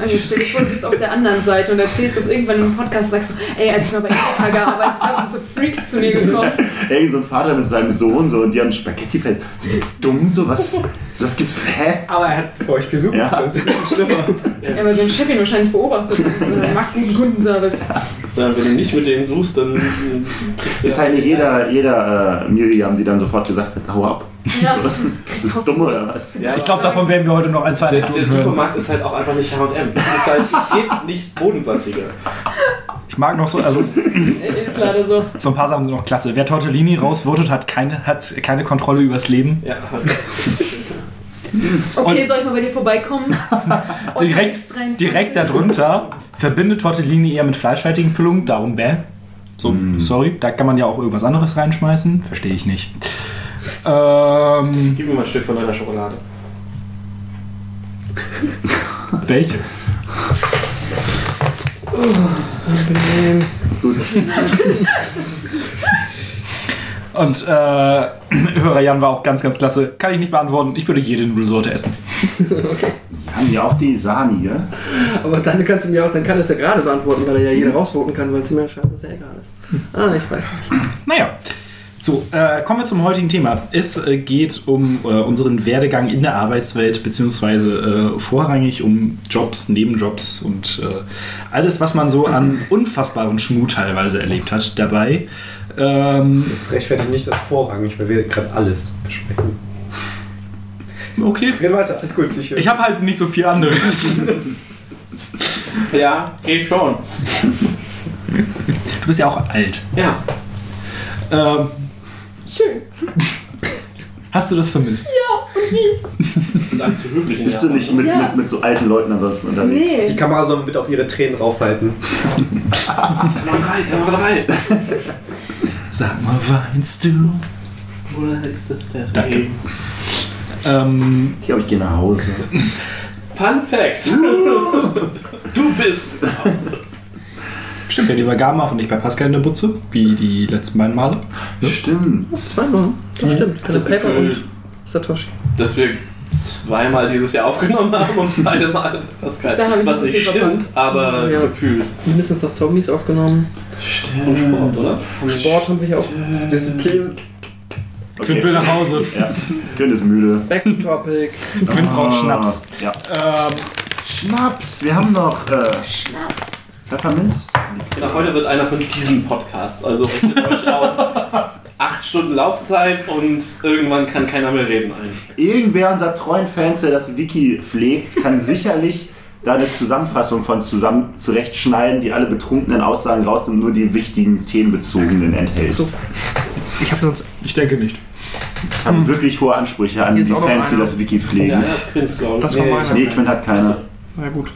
[SPEAKER 1] Also stell dir vor, du bist auf der anderen Seite und erzählst das irgendwann im Podcast und sagst so, ey, als ich mal bei Edeka gearbeitet habe, sind so Freaks zu mir gekommen.
[SPEAKER 5] Ey, so ein Vater mit seinem Sohn so und die haben Spaghetti-Fans. Sind die dumm? So was, so was gibt's? Hä?
[SPEAKER 6] Aber er hat für euch gesucht.
[SPEAKER 5] Ja.
[SPEAKER 6] Das ist nicht schlimmer.
[SPEAKER 1] Ja, weil sein Chef ihn wahrscheinlich beobachtet hat. Also, er macht guten Kundenservice.
[SPEAKER 3] Sondern wenn du nicht mit denen suchst, dann äh, kriegst du
[SPEAKER 5] Ist halt nicht jeder, jeder äh, Miriam, die dann sofort gesagt hat, hau ab.
[SPEAKER 1] Ja.
[SPEAKER 5] Bist du dumm oder was?
[SPEAKER 3] Ja,
[SPEAKER 4] Ich glaube, davon werden wir heute noch ein, zwei
[SPEAKER 3] der, der. Supermarkt ist halt auch einfach nicht H&M. Es ist halt, es geht nicht bodensalziger.
[SPEAKER 4] Ich mag noch so, also
[SPEAKER 1] Ist leider so.
[SPEAKER 4] so ein paar Sachen sind noch klasse. Wer Tortellini rausvotet, hat keine, hat keine Kontrolle übers Leben.
[SPEAKER 3] Ja,
[SPEAKER 1] Okay,
[SPEAKER 4] Und-
[SPEAKER 1] soll ich mal bei dir vorbeikommen?
[SPEAKER 4] Direkt,
[SPEAKER 1] X 23.
[SPEAKER 4] direkt darunter verbindet Tortellini eher mit fleischhaltigen Füllungen, darum bäh. So, sorry, da kann man ja auch irgendwas anderes reinschmeißen. Verstehe ich nicht. Ähm,
[SPEAKER 3] gib mir mal ein Stück von deiner Schokolade.
[SPEAKER 4] welche?
[SPEAKER 2] Angenehm.
[SPEAKER 4] Und äh, Hörer Jan war auch ganz, ganz klasse. Kann ich nicht beantworten. Ich würde jede Nudelsorte essen.
[SPEAKER 5] Wir haben ja auch die Sanige.
[SPEAKER 2] Aber dann kannst du mir auch, dann kann das ja gerade beantworten, weil er ja jeder rausvoten kann, weil es ihm ja scheinbar sehr egal ist. Ah, ich weiß nicht.
[SPEAKER 4] Naja. So, äh, kommen wir zum heutigen Thema. Es äh, geht um äh, unseren Werdegang in der Arbeitswelt, beziehungsweise äh, vorrangig um Jobs, Nebenjobs und äh, alles, was man so an unfassbaren Schmut teilweise erlebt hat dabei. Ähm,
[SPEAKER 6] Das rechtfertigt nicht das vorrangig, weil wir gerade alles besprechen.
[SPEAKER 4] okay.
[SPEAKER 6] Reden weiter, alles gut. Ich,
[SPEAKER 4] Ich habe halt nicht so viel anderes.
[SPEAKER 3] Ja, geht schon.
[SPEAKER 4] Du bist ja auch alt.
[SPEAKER 3] Ja.
[SPEAKER 4] Ähm,
[SPEAKER 1] Schön.
[SPEAKER 4] hast du das vermisst?
[SPEAKER 3] Sind alle zu höflich in
[SPEAKER 5] Bist du nicht mit,
[SPEAKER 1] Ja.
[SPEAKER 5] mit, mit so alten Leuten ansonsten unterwegs?
[SPEAKER 6] die
[SPEAKER 1] Nee.
[SPEAKER 6] Kamera soll mit auf ihre Tränen raufhalten.
[SPEAKER 3] Kamera 3, Kamera 3.
[SPEAKER 4] Sag mal, weinst du?
[SPEAKER 3] Oder ist das der
[SPEAKER 4] Danke.
[SPEAKER 3] Regen?
[SPEAKER 4] Ähm,
[SPEAKER 5] Ich glaube, ich gehe nach Hause.
[SPEAKER 3] Fun Fact. du bist zu Hause.
[SPEAKER 4] stimmt, wir die Übergaben auf und nicht bei Pascal in der Butze, wie die letzten beiden Male.
[SPEAKER 5] Stimmt.
[SPEAKER 2] Zweimal. Das stimmt.
[SPEAKER 3] Das
[SPEAKER 2] Das Paper und Satoshi.
[SPEAKER 3] dass wir zweimal dieses Jahr aufgenommen haben und beide Mal Pascal.
[SPEAKER 1] Da ich
[SPEAKER 3] Was
[SPEAKER 1] nicht
[SPEAKER 3] stimmt,
[SPEAKER 1] verpasst.
[SPEAKER 3] aber
[SPEAKER 2] Ja.
[SPEAKER 3] Gefühl.
[SPEAKER 2] Mindestens noch Zombies aufgenommen.
[SPEAKER 3] Und Sport, oder?
[SPEAKER 2] Sport haben wir hier auch.
[SPEAKER 6] Disziplin.
[SPEAKER 4] Quinn will nach Hause.
[SPEAKER 5] Ja. Quinn ist müde.
[SPEAKER 2] Back to topic.
[SPEAKER 4] Quinn braucht Schnaps.
[SPEAKER 5] Ja.
[SPEAKER 4] Ähm,
[SPEAKER 5] Schnaps, wir haben noch äh, Pfefferminz.
[SPEAKER 3] Genau, heute wird einer von diesen Podcasts. Also richtet euch auf. Acht Stunden Laufzeit und irgendwann kann keiner mehr reden eigentlich.
[SPEAKER 5] Irgendwer unserer treuen Fans, der das Wiki pflegt, kann sicherlich da eine Zusammenfassung von zusammen zurechtschneiden, die alle betrunkenen Aussagen rausnimmt, nur die wichtigen themenbezogenen enthält.
[SPEAKER 2] So. Ich habe sonst.
[SPEAKER 4] Ich denke nicht.
[SPEAKER 5] Ich habe wirklich hohe Ansprüche an die
[SPEAKER 2] ist
[SPEAKER 5] Fans, die das Wiki
[SPEAKER 3] Ja,
[SPEAKER 5] pflegen.
[SPEAKER 3] ja, das Quinz, glaube ich.
[SPEAKER 2] Das war
[SPEAKER 6] Nee,
[SPEAKER 2] meiner.
[SPEAKER 5] Nee, Quinn hat keine.
[SPEAKER 2] Na gut.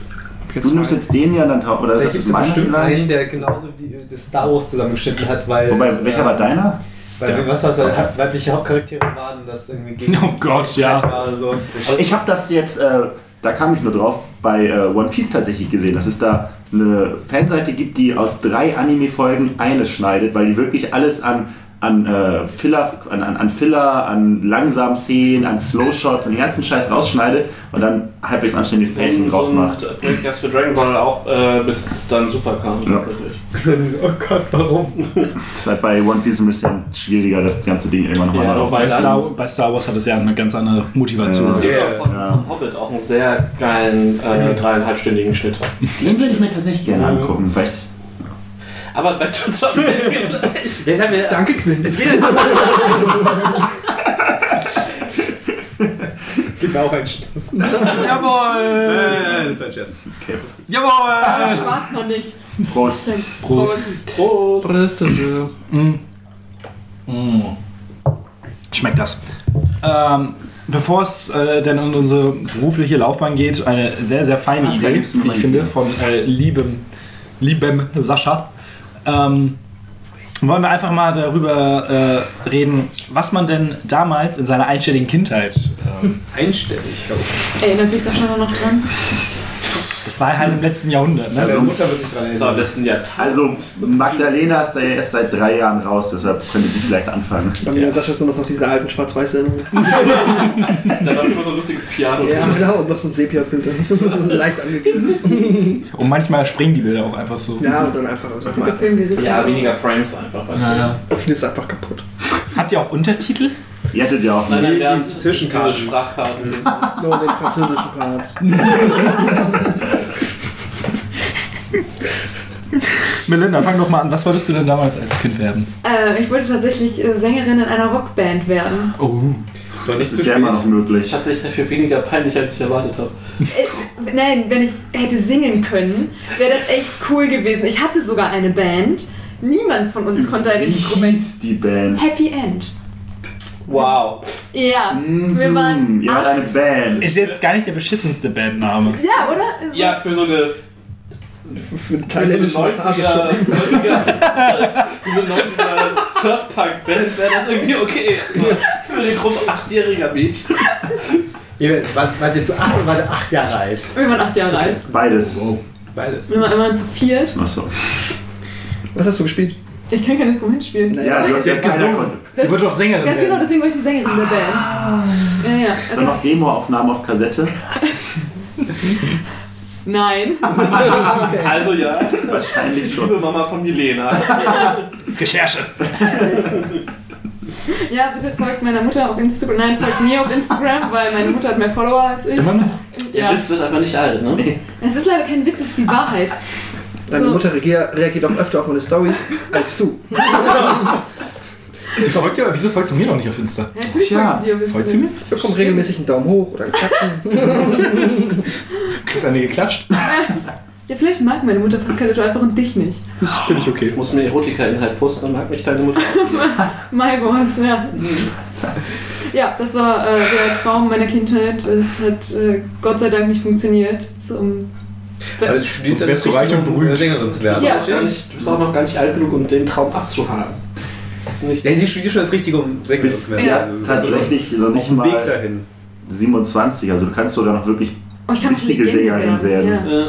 [SPEAKER 5] Du nimmst jetzt den hier und dann tau- oder
[SPEAKER 6] Vielleicht
[SPEAKER 5] das ist
[SPEAKER 6] es
[SPEAKER 5] meiner
[SPEAKER 6] bestimmt einen,
[SPEAKER 5] vielleicht.
[SPEAKER 6] der genauso die, das Star Wars zusammengeschnitten hat, weil.
[SPEAKER 5] Wobei,
[SPEAKER 6] es,
[SPEAKER 5] welcher
[SPEAKER 6] äh,
[SPEAKER 5] war deiner?
[SPEAKER 6] Weil
[SPEAKER 4] Ja.
[SPEAKER 6] was das okay. weibliche Hauptcharaktere waren, das irgendwie gegen.
[SPEAKER 4] Oh Gott, ja.
[SPEAKER 6] War, so.
[SPEAKER 5] Ich habe das jetzt, äh, da kam ich nur drauf, bei äh, One Piece tatsächlich gesehen, dass es da eine Fanseite gibt, die aus drei Anime-Folgen eine schneidet, weil die wirklich alles an, an, äh, Filler, an, an, an Filler, an langsamen Szenen, an Slow-Shots und den ganzen Scheiß rausschneidet und dann halbwegs anständiges Pacing rausmacht.
[SPEAKER 3] Und Breakcast für Dragon Ball auch, äh, bis dann Super kam.
[SPEAKER 5] Ja.
[SPEAKER 6] oh Gott, warum?
[SPEAKER 5] Das ist halt bei One Piece ein bisschen schwieriger, das ganze Ding irgendwann nochmal
[SPEAKER 3] Ja,
[SPEAKER 4] Bei. Star, bei Star Wars hat es ja eine ganz andere Motivation.
[SPEAKER 5] Ja.
[SPEAKER 3] Es gibt
[SPEAKER 6] Ja,
[SPEAKER 3] auch von,
[SPEAKER 5] ja.
[SPEAKER 3] vom Hobbit auch einen sehr geilen äh, dreieinhalbstündigen Schnitt.
[SPEAKER 5] Den würde ich mir tatsächlich gerne angucken. Vielleicht
[SPEAKER 3] Aber bei Total vielleicht.
[SPEAKER 6] Jetzt haben wir.
[SPEAKER 2] Danke, Quinn.
[SPEAKER 6] Es geht Gib mir auch einen Schnaps.
[SPEAKER 4] Jawohl!
[SPEAKER 6] Das war ein Scherz.
[SPEAKER 4] Jawohl!
[SPEAKER 1] Spaß noch nicht.
[SPEAKER 5] Prost.
[SPEAKER 4] Prost.
[SPEAKER 3] Prost.
[SPEAKER 2] Prestige.
[SPEAKER 4] Schmeckt das. Ähm, bevor es äh, denn in unsere berufliche Laufbahn geht, eine sehr, sehr feine
[SPEAKER 5] Was, da
[SPEAKER 4] Idee, wie ich finde, von äh, liebem, liebem Sascha. Ähm, wollen wir einfach mal darüber äh, reden, was man denn damals in seiner einstelligen Kindheit, ähm,
[SPEAKER 6] Einstellig. Oh.
[SPEAKER 1] Erinnert sich Sascha noch dran?
[SPEAKER 4] Das war halt im letzten Jahrhundert, ne?
[SPEAKER 6] Also,
[SPEAKER 5] Also-
[SPEAKER 6] Mutter wird sich dran
[SPEAKER 3] Das war im
[SPEAKER 6] erinnern.
[SPEAKER 3] letzten Jahr.
[SPEAKER 5] Also, Magdalena ist da ja erst seit drei Jahren raus, deshalb könnte die vielleicht anfangen.
[SPEAKER 2] Bei mir und Sascha sind das noch diese alten Schwarz-Weiß-Sendungen.
[SPEAKER 3] Da war immer so ein lustiges Piano.
[SPEAKER 2] Ja, genau. Und noch so ein Sepia-Filter. Das ist leicht angegeben.
[SPEAKER 4] Und manchmal springen die Bilder auch einfach so.
[SPEAKER 2] Ja, und dann einfach. Also
[SPEAKER 1] Ist der
[SPEAKER 2] mal,
[SPEAKER 1] Film gerissen?
[SPEAKER 3] Ja, weniger Frames einfach.
[SPEAKER 4] Naja.
[SPEAKER 2] vieles ist einfach kaputt.
[SPEAKER 4] Habt ihr auch Untertitel?
[SPEAKER 5] Ihr hättet ja auch
[SPEAKER 3] du? Nein, nein,
[SPEAKER 5] nicht.
[SPEAKER 6] Zwischenkarten.
[SPEAKER 3] Sprachkarten.
[SPEAKER 2] Nur den französischen Part.
[SPEAKER 4] Melinda, fang doch mal an. Was wolltest du denn damals als Kind werden?
[SPEAKER 1] Äh, ich wollte tatsächlich äh, Sängerin in einer Rockband werden.
[SPEAKER 4] Oh.
[SPEAKER 5] Das ist ja immer noch möglich.
[SPEAKER 3] Das hat sich sehr viel weniger peinlich, als ich erwartet habe.
[SPEAKER 1] Äh, nein, wenn ich hätte singen können, wäre das echt cool gewesen. Ich hatte sogar eine Band. Niemand von uns konnte ein
[SPEAKER 5] Wie
[SPEAKER 1] Instrument.
[SPEAKER 5] hieß die Band?
[SPEAKER 1] Happy End.
[SPEAKER 3] Wow.
[SPEAKER 1] Ja, wir waren.
[SPEAKER 5] Mhm, Ihr wart eine. Band.
[SPEAKER 4] Ist jetzt gar nicht der beschissenste Bandname.
[SPEAKER 1] Ja, oder? So-
[SPEAKER 3] Ja, für so eine
[SPEAKER 2] Für, für thailändische
[SPEAKER 3] 90er,
[SPEAKER 2] Massageshow.
[SPEAKER 3] 90er, für so eine 90er Surfpunk-Band wäre das irgendwie okay. Für eine Gruppe achtjähriger Mädchen.
[SPEAKER 6] Ihr wart, wart ihr zu acht oder wart ihr acht Jahre alt?
[SPEAKER 1] Wir waren acht Jahre alt.
[SPEAKER 5] Beides.
[SPEAKER 6] Beides.
[SPEAKER 1] Wir waren immer zu viert.
[SPEAKER 5] Achso.
[SPEAKER 2] Was hast du gespielt?
[SPEAKER 1] Ich kann kein Instrument spielen.
[SPEAKER 5] Ja, du hast ja
[SPEAKER 4] gesungen. Sie wollte doch Sängerin
[SPEAKER 1] Ganz genau, deswegen war ich die Sängerin der Band. Ja, ja.
[SPEAKER 5] Ist da noch Demoaufnahmen auf Kassette?
[SPEAKER 1] Nein.
[SPEAKER 3] Also ja,
[SPEAKER 5] Wahrscheinlich schon.
[SPEAKER 3] liebe Mama von Milena.
[SPEAKER 4] Recherche.
[SPEAKER 1] Ja, bitte folgt meiner Mutter auf Instagram. Nein, folgt mir auf Instagram, weil meine Mutter hat mehr Follower als ich.
[SPEAKER 4] Immer noch?
[SPEAKER 3] Der
[SPEAKER 1] Ja.
[SPEAKER 3] Witz wird einfach nicht alt, ne?
[SPEAKER 1] Es ist leider kein Witz, es ist die Wahrheit.
[SPEAKER 2] Deine
[SPEAKER 1] So.
[SPEAKER 2] Mutter reagiert, reagiert auch öfter auf meine Stories als du.
[SPEAKER 4] Sie folgt ja, aber wieso folgst du mir noch nicht auf Insta?
[SPEAKER 1] Ja, natürlich
[SPEAKER 5] Tja,
[SPEAKER 1] folgt sie
[SPEAKER 4] Folgt sie mir?
[SPEAKER 2] Ich bekomme regelmäßig einen Daumen hoch oder ein Klatschen.
[SPEAKER 4] Kriegst eine geklatscht?
[SPEAKER 1] Ja, vielleicht mag meine Mutter Pascal einfach und dich nicht.
[SPEAKER 4] Das finde ich okay.
[SPEAKER 3] Ich muss mir Erotika-Inhalt posten, dann mag mich deine Mutter auch.
[SPEAKER 1] My God, ja. Ja, das war äh, der Traum meiner Kindheit. Es hat äh, Gott sei Dank nicht funktioniert. Zum
[SPEAKER 6] Also,
[SPEAKER 4] Sonst wärst du reich und berühmt.
[SPEAKER 6] Sängerin zu werden.
[SPEAKER 3] Du
[SPEAKER 1] Ja,
[SPEAKER 3] du bist auch noch gar nicht alt genug, um den Traum abzuhaken. Ist nicht.
[SPEAKER 6] Ja, sie studiert schon das Richtige, um Sängerin
[SPEAKER 5] Bist
[SPEAKER 6] zu werden.
[SPEAKER 1] Ja,
[SPEAKER 6] Also,
[SPEAKER 5] tatsächlich noch nicht mal
[SPEAKER 6] Weg dahin.
[SPEAKER 5] 27, also du kannst sogar noch wirklich
[SPEAKER 1] oh,
[SPEAKER 5] Richtige Sängerin werden.
[SPEAKER 1] Ja.
[SPEAKER 3] Äh,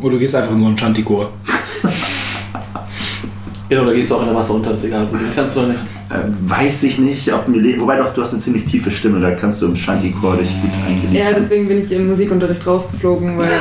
[SPEAKER 4] Oder du gehst einfach in so einen Shantikor.
[SPEAKER 3] genau, da gehst du auch in der Masse unter, ist egal, sie kannst du oder nicht.
[SPEAKER 5] Äh, weiß ich nicht, ob Milena. Wobei doch, du hast eine ziemlich tiefe Stimme, da kannst du im Shanty-Chor dich gut eingelegt
[SPEAKER 1] ja, deswegen bin ich im Musikunterricht rausgeflogen, weil.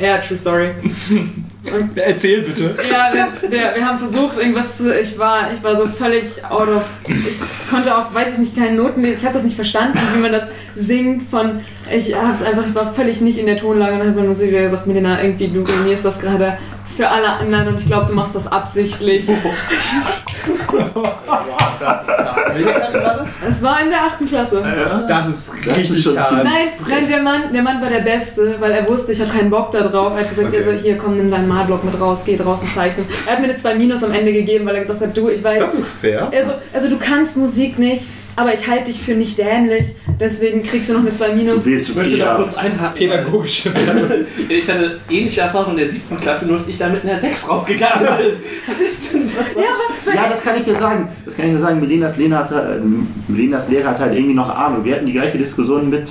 [SPEAKER 1] Ja, true story.
[SPEAKER 4] Erzähl bitte.
[SPEAKER 1] Ja, das, wir, wir haben versucht, irgendwas zu. Ich war, ich war so völlig out of. Ich konnte auch, weiß ich nicht, keine Noten lesen. Ich habe das nicht verstanden, wie man das singt. Von, ich hab's einfach, ich war völlig nicht in der Tonlage und dann hat meine Musik wieder gesagt: Milena, irgendwie, du ruinierst das gerade für alle anderen und ich glaube, du machst das absichtlich.
[SPEAKER 6] Das ist hart. Welche Klasse war das?
[SPEAKER 1] Es war in der achten Klasse.
[SPEAKER 6] Das ist
[SPEAKER 5] Das
[SPEAKER 6] richtig
[SPEAKER 5] ist schon
[SPEAKER 6] hart.
[SPEAKER 5] ziemlich-
[SPEAKER 1] Nein, nein, der Mann, der Mann war der Beste, weil er wusste, ich habe keinen Bock da drauf. Er hat gesagt,
[SPEAKER 5] Okay.
[SPEAKER 1] er hier komm, nimm deinen Malblock mit raus, geh draußen zeichnen. Er hat mir eine 2 Minus am Ende gegeben, weil er gesagt hat, du, ich weiß,
[SPEAKER 6] Das ist fair.
[SPEAKER 1] also, also du kannst Musik nicht, aber ich halte dich für nicht dämlich, deswegen kriegst du noch eine 2 Minus.
[SPEAKER 5] Du willst
[SPEAKER 3] Ich möchte da kurz einhaken.
[SPEAKER 4] Pädagogische Werte.
[SPEAKER 3] Ich hatte ähnliche Erfahrungen in der siebten Klasse, nur dass ich da mit einer 6 rausgegangen bin. Was ist denn das?
[SPEAKER 1] Ja,
[SPEAKER 5] Ja, das kann ich dir sagen. Das kann ich dir sagen. Melenas Lehrer hatte, äh, Melenas Lehrer hatte halt irgendwie noch Ahnung. Wir hatten die gleiche Diskussion mit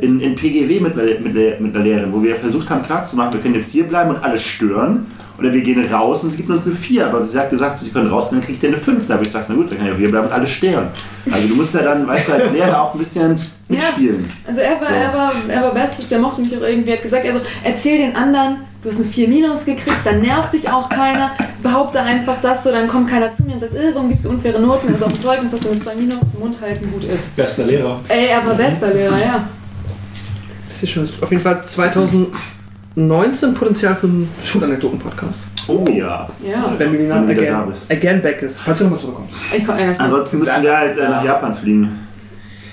[SPEAKER 5] in, in PGW mit, der- mit, mit der Lehrerin, wo wir versucht haben klarzumachen, wir können jetzt hier bleiben und alles stören. Oder wir gehen raus und es gibt uns eine 4. Aber sie hat gesagt, sie können raus, dann kriegt ihr eine 5. Da habe ich gesagt, na gut, dann kann ich auch hier bleiben und alles stören. Also du musst ja dann, weißt du, als Lehrer auch ein bisschen mitspielen.
[SPEAKER 1] Also er war,
[SPEAKER 5] So.
[SPEAKER 1] er war, er war Bestes, der mochte mich auch irgendwie, hat gesagt, also erzähl den anderen, du hast eine 4 Minus gekriegt, dann nervt dich auch keiner, behaupte einfach das so, dann kommt keiner zu mir und sagt, äh, warum gibst du unfaire Noten, also auf dem Zeugnis hast du eine 2 Minus, Mund halten, gut ist.
[SPEAKER 4] Bester Lehrer.
[SPEAKER 1] Ey, er war bester Lehrer, ja.
[SPEAKER 2] Das ist schön. Auf jeden Fall 2019 Potenzial für einen Schulanekdoten-Podcast.
[SPEAKER 5] Oh ja.
[SPEAKER 1] Ja,
[SPEAKER 2] Wenn Melina
[SPEAKER 5] du wieder da
[SPEAKER 2] again,
[SPEAKER 5] bist.
[SPEAKER 2] again back ist. Falls du nochmal zurückkommst.
[SPEAKER 1] ich komm, ja,
[SPEAKER 5] Ansonsten müssen wir halt äh, nach Japan fliegen.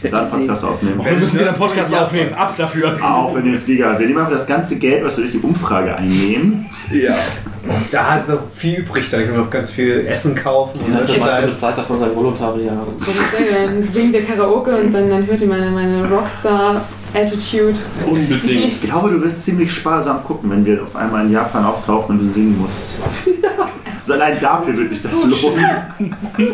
[SPEAKER 5] Da einen Podcast aufnehmen.
[SPEAKER 4] Wir müssen wieder einen Podcast aufnehmen. Ab dafür.
[SPEAKER 5] Auch in den Flieger. Wir nehmen einfach das ganze Geld, was wir durch die Umfrage einnehmen.
[SPEAKER 6] Da ist noch viel übrig, da können wir noch ganz viel Essen kaufen und
[SPEAKER 3] Ich hatte Matze
[SPEAKER 6] Merchandise.
[SPEAKER 3] bezahlt davon sein Volontariat.
[SPEAKER 1] ich dann singen wir Karaoke und dann, dann hört ihr meine, meine Rockstar-Attitude.
[SPEAKER 3] Unbedingt.
[SPEAKER 5] Ich glaube, du wirst ziemlich sparsam gucken, wenn wir auf einmal in Japan auftauchen und du singen musst. So allein dafür wird sich das lohnen.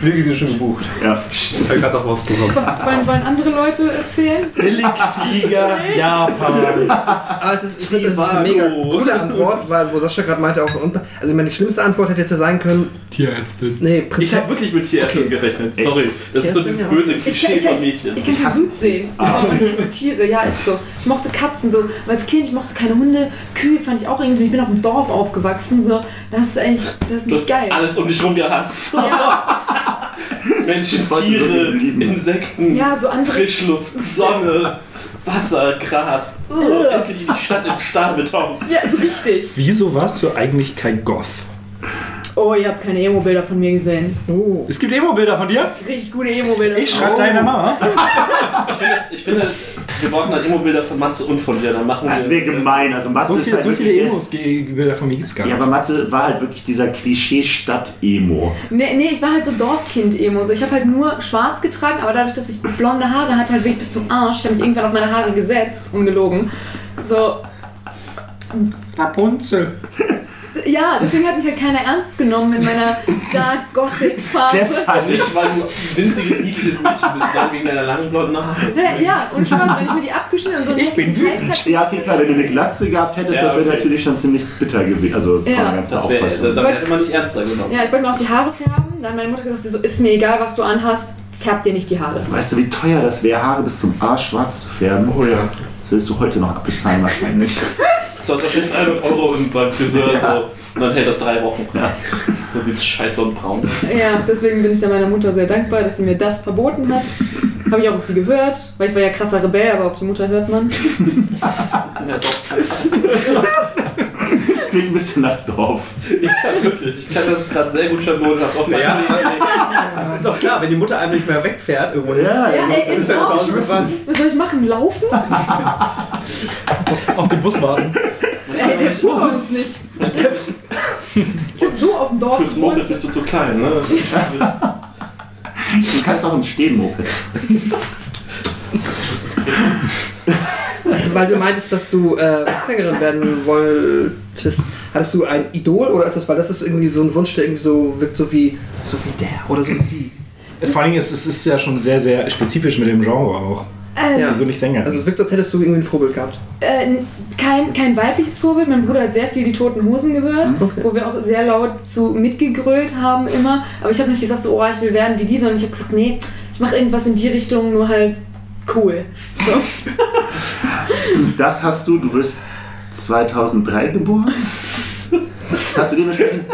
[SPEAKER 6] Flüge sind schon gebucht.
[SPEAKER 5] Ja.
[SPEAKER 6] Ich habe gerade auch rausgekommen.
[SPEAKER 1] Wollen, wollen andere Leute erzählen?
[SPEAKER 4] Billigflieger, Japan.
[SPEAKER 2] Aber es ist, ich finde, das ist eine mega coole Antwort, weil wo Sascha gerade meinte, auch unter, also ich meine, die schlimmste Antwort hätte jetzt ja sein können,
[SPEAKER 4] Tierärztin.
[SPEAKER 2] nee,
[SPEAKER 3] Ich
[SPEAKER 2] Prinzessin.
[SPEAKER 3] habe wirklich mit Tierärztin
[SPEAKER 2] Okay.
[SPEAKER 3] gerechnet.
[SPEAKER 5] Echt?
[SPEAKER 3] Sorry. Das ist so dieses böse
[SPEAKER 1] Ich,
[SPEAKER 3] Klischee
[SPEAKER 1] ich,
[SPEAKER 3] von
[SPEAKER 1] ich,
[SPEAKER 3] Mädchen.
[SPEAKER 1] ich kann kein Blut sehen.
[SPEAKER 5] Ah.
[SPEAKER 1] Ich hasse Tiere, ja, ist so. Ich mochte Katzen so. Als Kind, ich mochte keine Hunde. Kühe fand ich auch irgendwie. Ich bin auf dem Dorf aufgewachsen. So. Das ist eigentlich, das ist nicht geil.
[SPEAKER 3] alles um dich rum gehasst.
[SPEAKER 1] Ja,
[SPEAKER 3] Menschen,
[SPEAKER 5] ist so
[SPEAKER 3] Tiere,
[SPEAKER 5] geblieben.
[SPEAKER 3] Insekten,
[SPEAKER 1] ja, so.
[SPEAKER 3] Frischluft, Sonne, Wasser, Gras. Uh, endlich die Stadt in Stahlbeton.
[SPEAKER 1] Ja, so richtig.
[SPEAKER 4] Wieso warst du eigentlich kein Goth?
[SPEAKER 1] Oh, ihr habt keine Emo-Bilder von mir gesehen.
[SPEAKER 2] Oh.
[SPEAKER 4] Es gibt Emo-Bilder von dir.
[SPEAKER 1] Richtig gute Emo-Bilder.
[SPEAKER 4] Ich schreibe deiner Mama.
[SPEAKER 3] Ich finde, ich finde, wir brauchen dann Emo-Bilder von Matze und von dir. Dann machen
[SPEAKER 5] Das
[SPEAKER 3] wir.
[SPEAKER 5] wäre gemein. Also Matze
[SPEAKER 4] So,
[SPEAKER 5] ist
[SPEAKER 4] viel,
[SPEAKER 5] halt
[SPEAKER 4] so
[SPEAKER 5] wirklich
[SPEAKER 4] viele
[SPEAKER 5] der-
[SPEAKER 4] Emos-Bilder von mir gibt es gar
[SPEAKER 5] Ja,
[SPEAKER 4] nicht.
[SPEAKER 5] aber Matze war halt wirklich dieser Klischee-Stadt-Emo.
[SPEAKER 1] Nee, nee, ich war halt so Dorfkind-Emo. So, ich habe halt nur schwarz getragen, aber dadurch, dass ich blonde Haare hatte, halt wirklich bis zum Arsch, ich habe mich irgendwann auf meine Haare gesetzt, ungelogen. So,
[SPEAKER 4] Rapunzel.
[SPEAKER 1] ja, deswegen hat mich halt keiner ernst genommen in meiner Dark Gothic-Phase.
[SPEAKER 5] Deshalb
[SPEAKER 3] Nicht, weil du ein winziges, niedliches Mädchen bist, dann wegen deiner langen blonden Haare.
[SPEAKER 1] Ja, ja, und Spaß, wenn ich mir die abgeschnitten und so
[SPEAKER 4] Ich bin wütend.
[SPEAKER 5] Ja, okay, klar, wenn du eine Glatze gehabt hättest,
[SPEAKER 3] Ja,
[SPEAKER 5] das wäre
[SPEAKER 3] okay.
[SPEAKER 5] natürlich schon ziemlich bitter gewesen. Also von
[SPEAKER 1] Ja.
[SPEAKER 5] der ganzen
[SPEAKER 3] Das wär,
[SPEAKER 5] Auffassung.
[SPEAKER 3] dann hätte man nicht ernster genommen.
[SPEAKER 1] Ja, ich wollte mir auch die Haare färben. Dann hat meine Mutter gesagt, sie so, ist mir egal, was du anhast, färb dir nicht die Haare.
[SPEAKER 5] Weißt du, wie teuer das wäre, Haare bis zum Arsch schwarz zu färben?
[SPEAKER 3] Oh ja.
[SPEAKER 5] Das willst du heute noch abbezahlen wahrscheinlich.
[SPEAKER 3] War wahrscheinlich 300 Euro und beim Friseur so. Und dann hält das drei Wochen.
[SPEAKER 5] Ja.
[SPEAKER 3] Dann sieht es scheiße und braun.
[SPEAKER 1] Ja, deswegen bin ich da meiner Mutter sehr dankbar, dass sie mir das verboten hat. Habe ich auch auf sie gehört, weil ich war ja krasser Rebell, aber auf die Mutter hört man.
[SPEAKER 3] Ja, doch.
[SPEAKER 5] Das klingt ein bisschen nach Dorf.
[SPEAKER 3] ja, wirklich. Ich kann das gerade sehr gut schablonenhaft auf
[SPEAKER 6] Ja. Das ist doch klar, wenn die Mutter einem nicht mehr wegfährt irgendwo hin,
[SPEAKER 5] Ja,
[SPEAKER 1] Ja, ey,
[SPEAKER 6] ist er
[SPEAKER 1] Dorf.
[SPEAKER 6] Hause gefahren.
[SPEAKER 1] Was soll ich machen? Laufen?
[SPEAKER 4] Auf den Bus warten.
[SPEAKER 1] Ey, der fuhr bei uns nicht. Ich hab so auf dem Dorf
[SPEAKER 3] Fürs Moped bist du zu klein, ne?
[SPEAKER 5] du kannst auch im Stehen-Moped.
[SPEAKER 2] Weil du meintest, dass du äh, Sängerin werden wolltest. Hattest du ein Idol oder ist das, weil das ist irgendwie so ein Wunsch, der irgendwie so wirkt, so wie, so wie der oder so wie die?
[SPEAKER 4] Vor allem ist es ist ja schon sehr, sehr spezifisch mit dem Genre auch.
[SPEAKER 1] Äh,
[SPEAKER 2] Ja.
[SPEAKER 4] Also nicht Sänger.
[SPEAKER 2] Also Victor, hättest du irgendwie ein Vorbild gehabt?
[SPEAKER 1] äh, kein, kein weibliches Vorbild. Mein Bruder hat sehr viel die Toten Hosen gehört,
[SPEAKER 2] Okay.
[SPEAKER 1] wo wir auch sehr laut zu mitgegrölt haben immer. Aber ich habe nicht gesagt, so, oh, ich will werden wie die, sondern ich habe gesagt, nee, ich mache irgendwas in die Richtung, nur halt cool. So.
[SPEAKER 5] Das hast du, du wirst 2003 geboren. Hast du dementsprechend?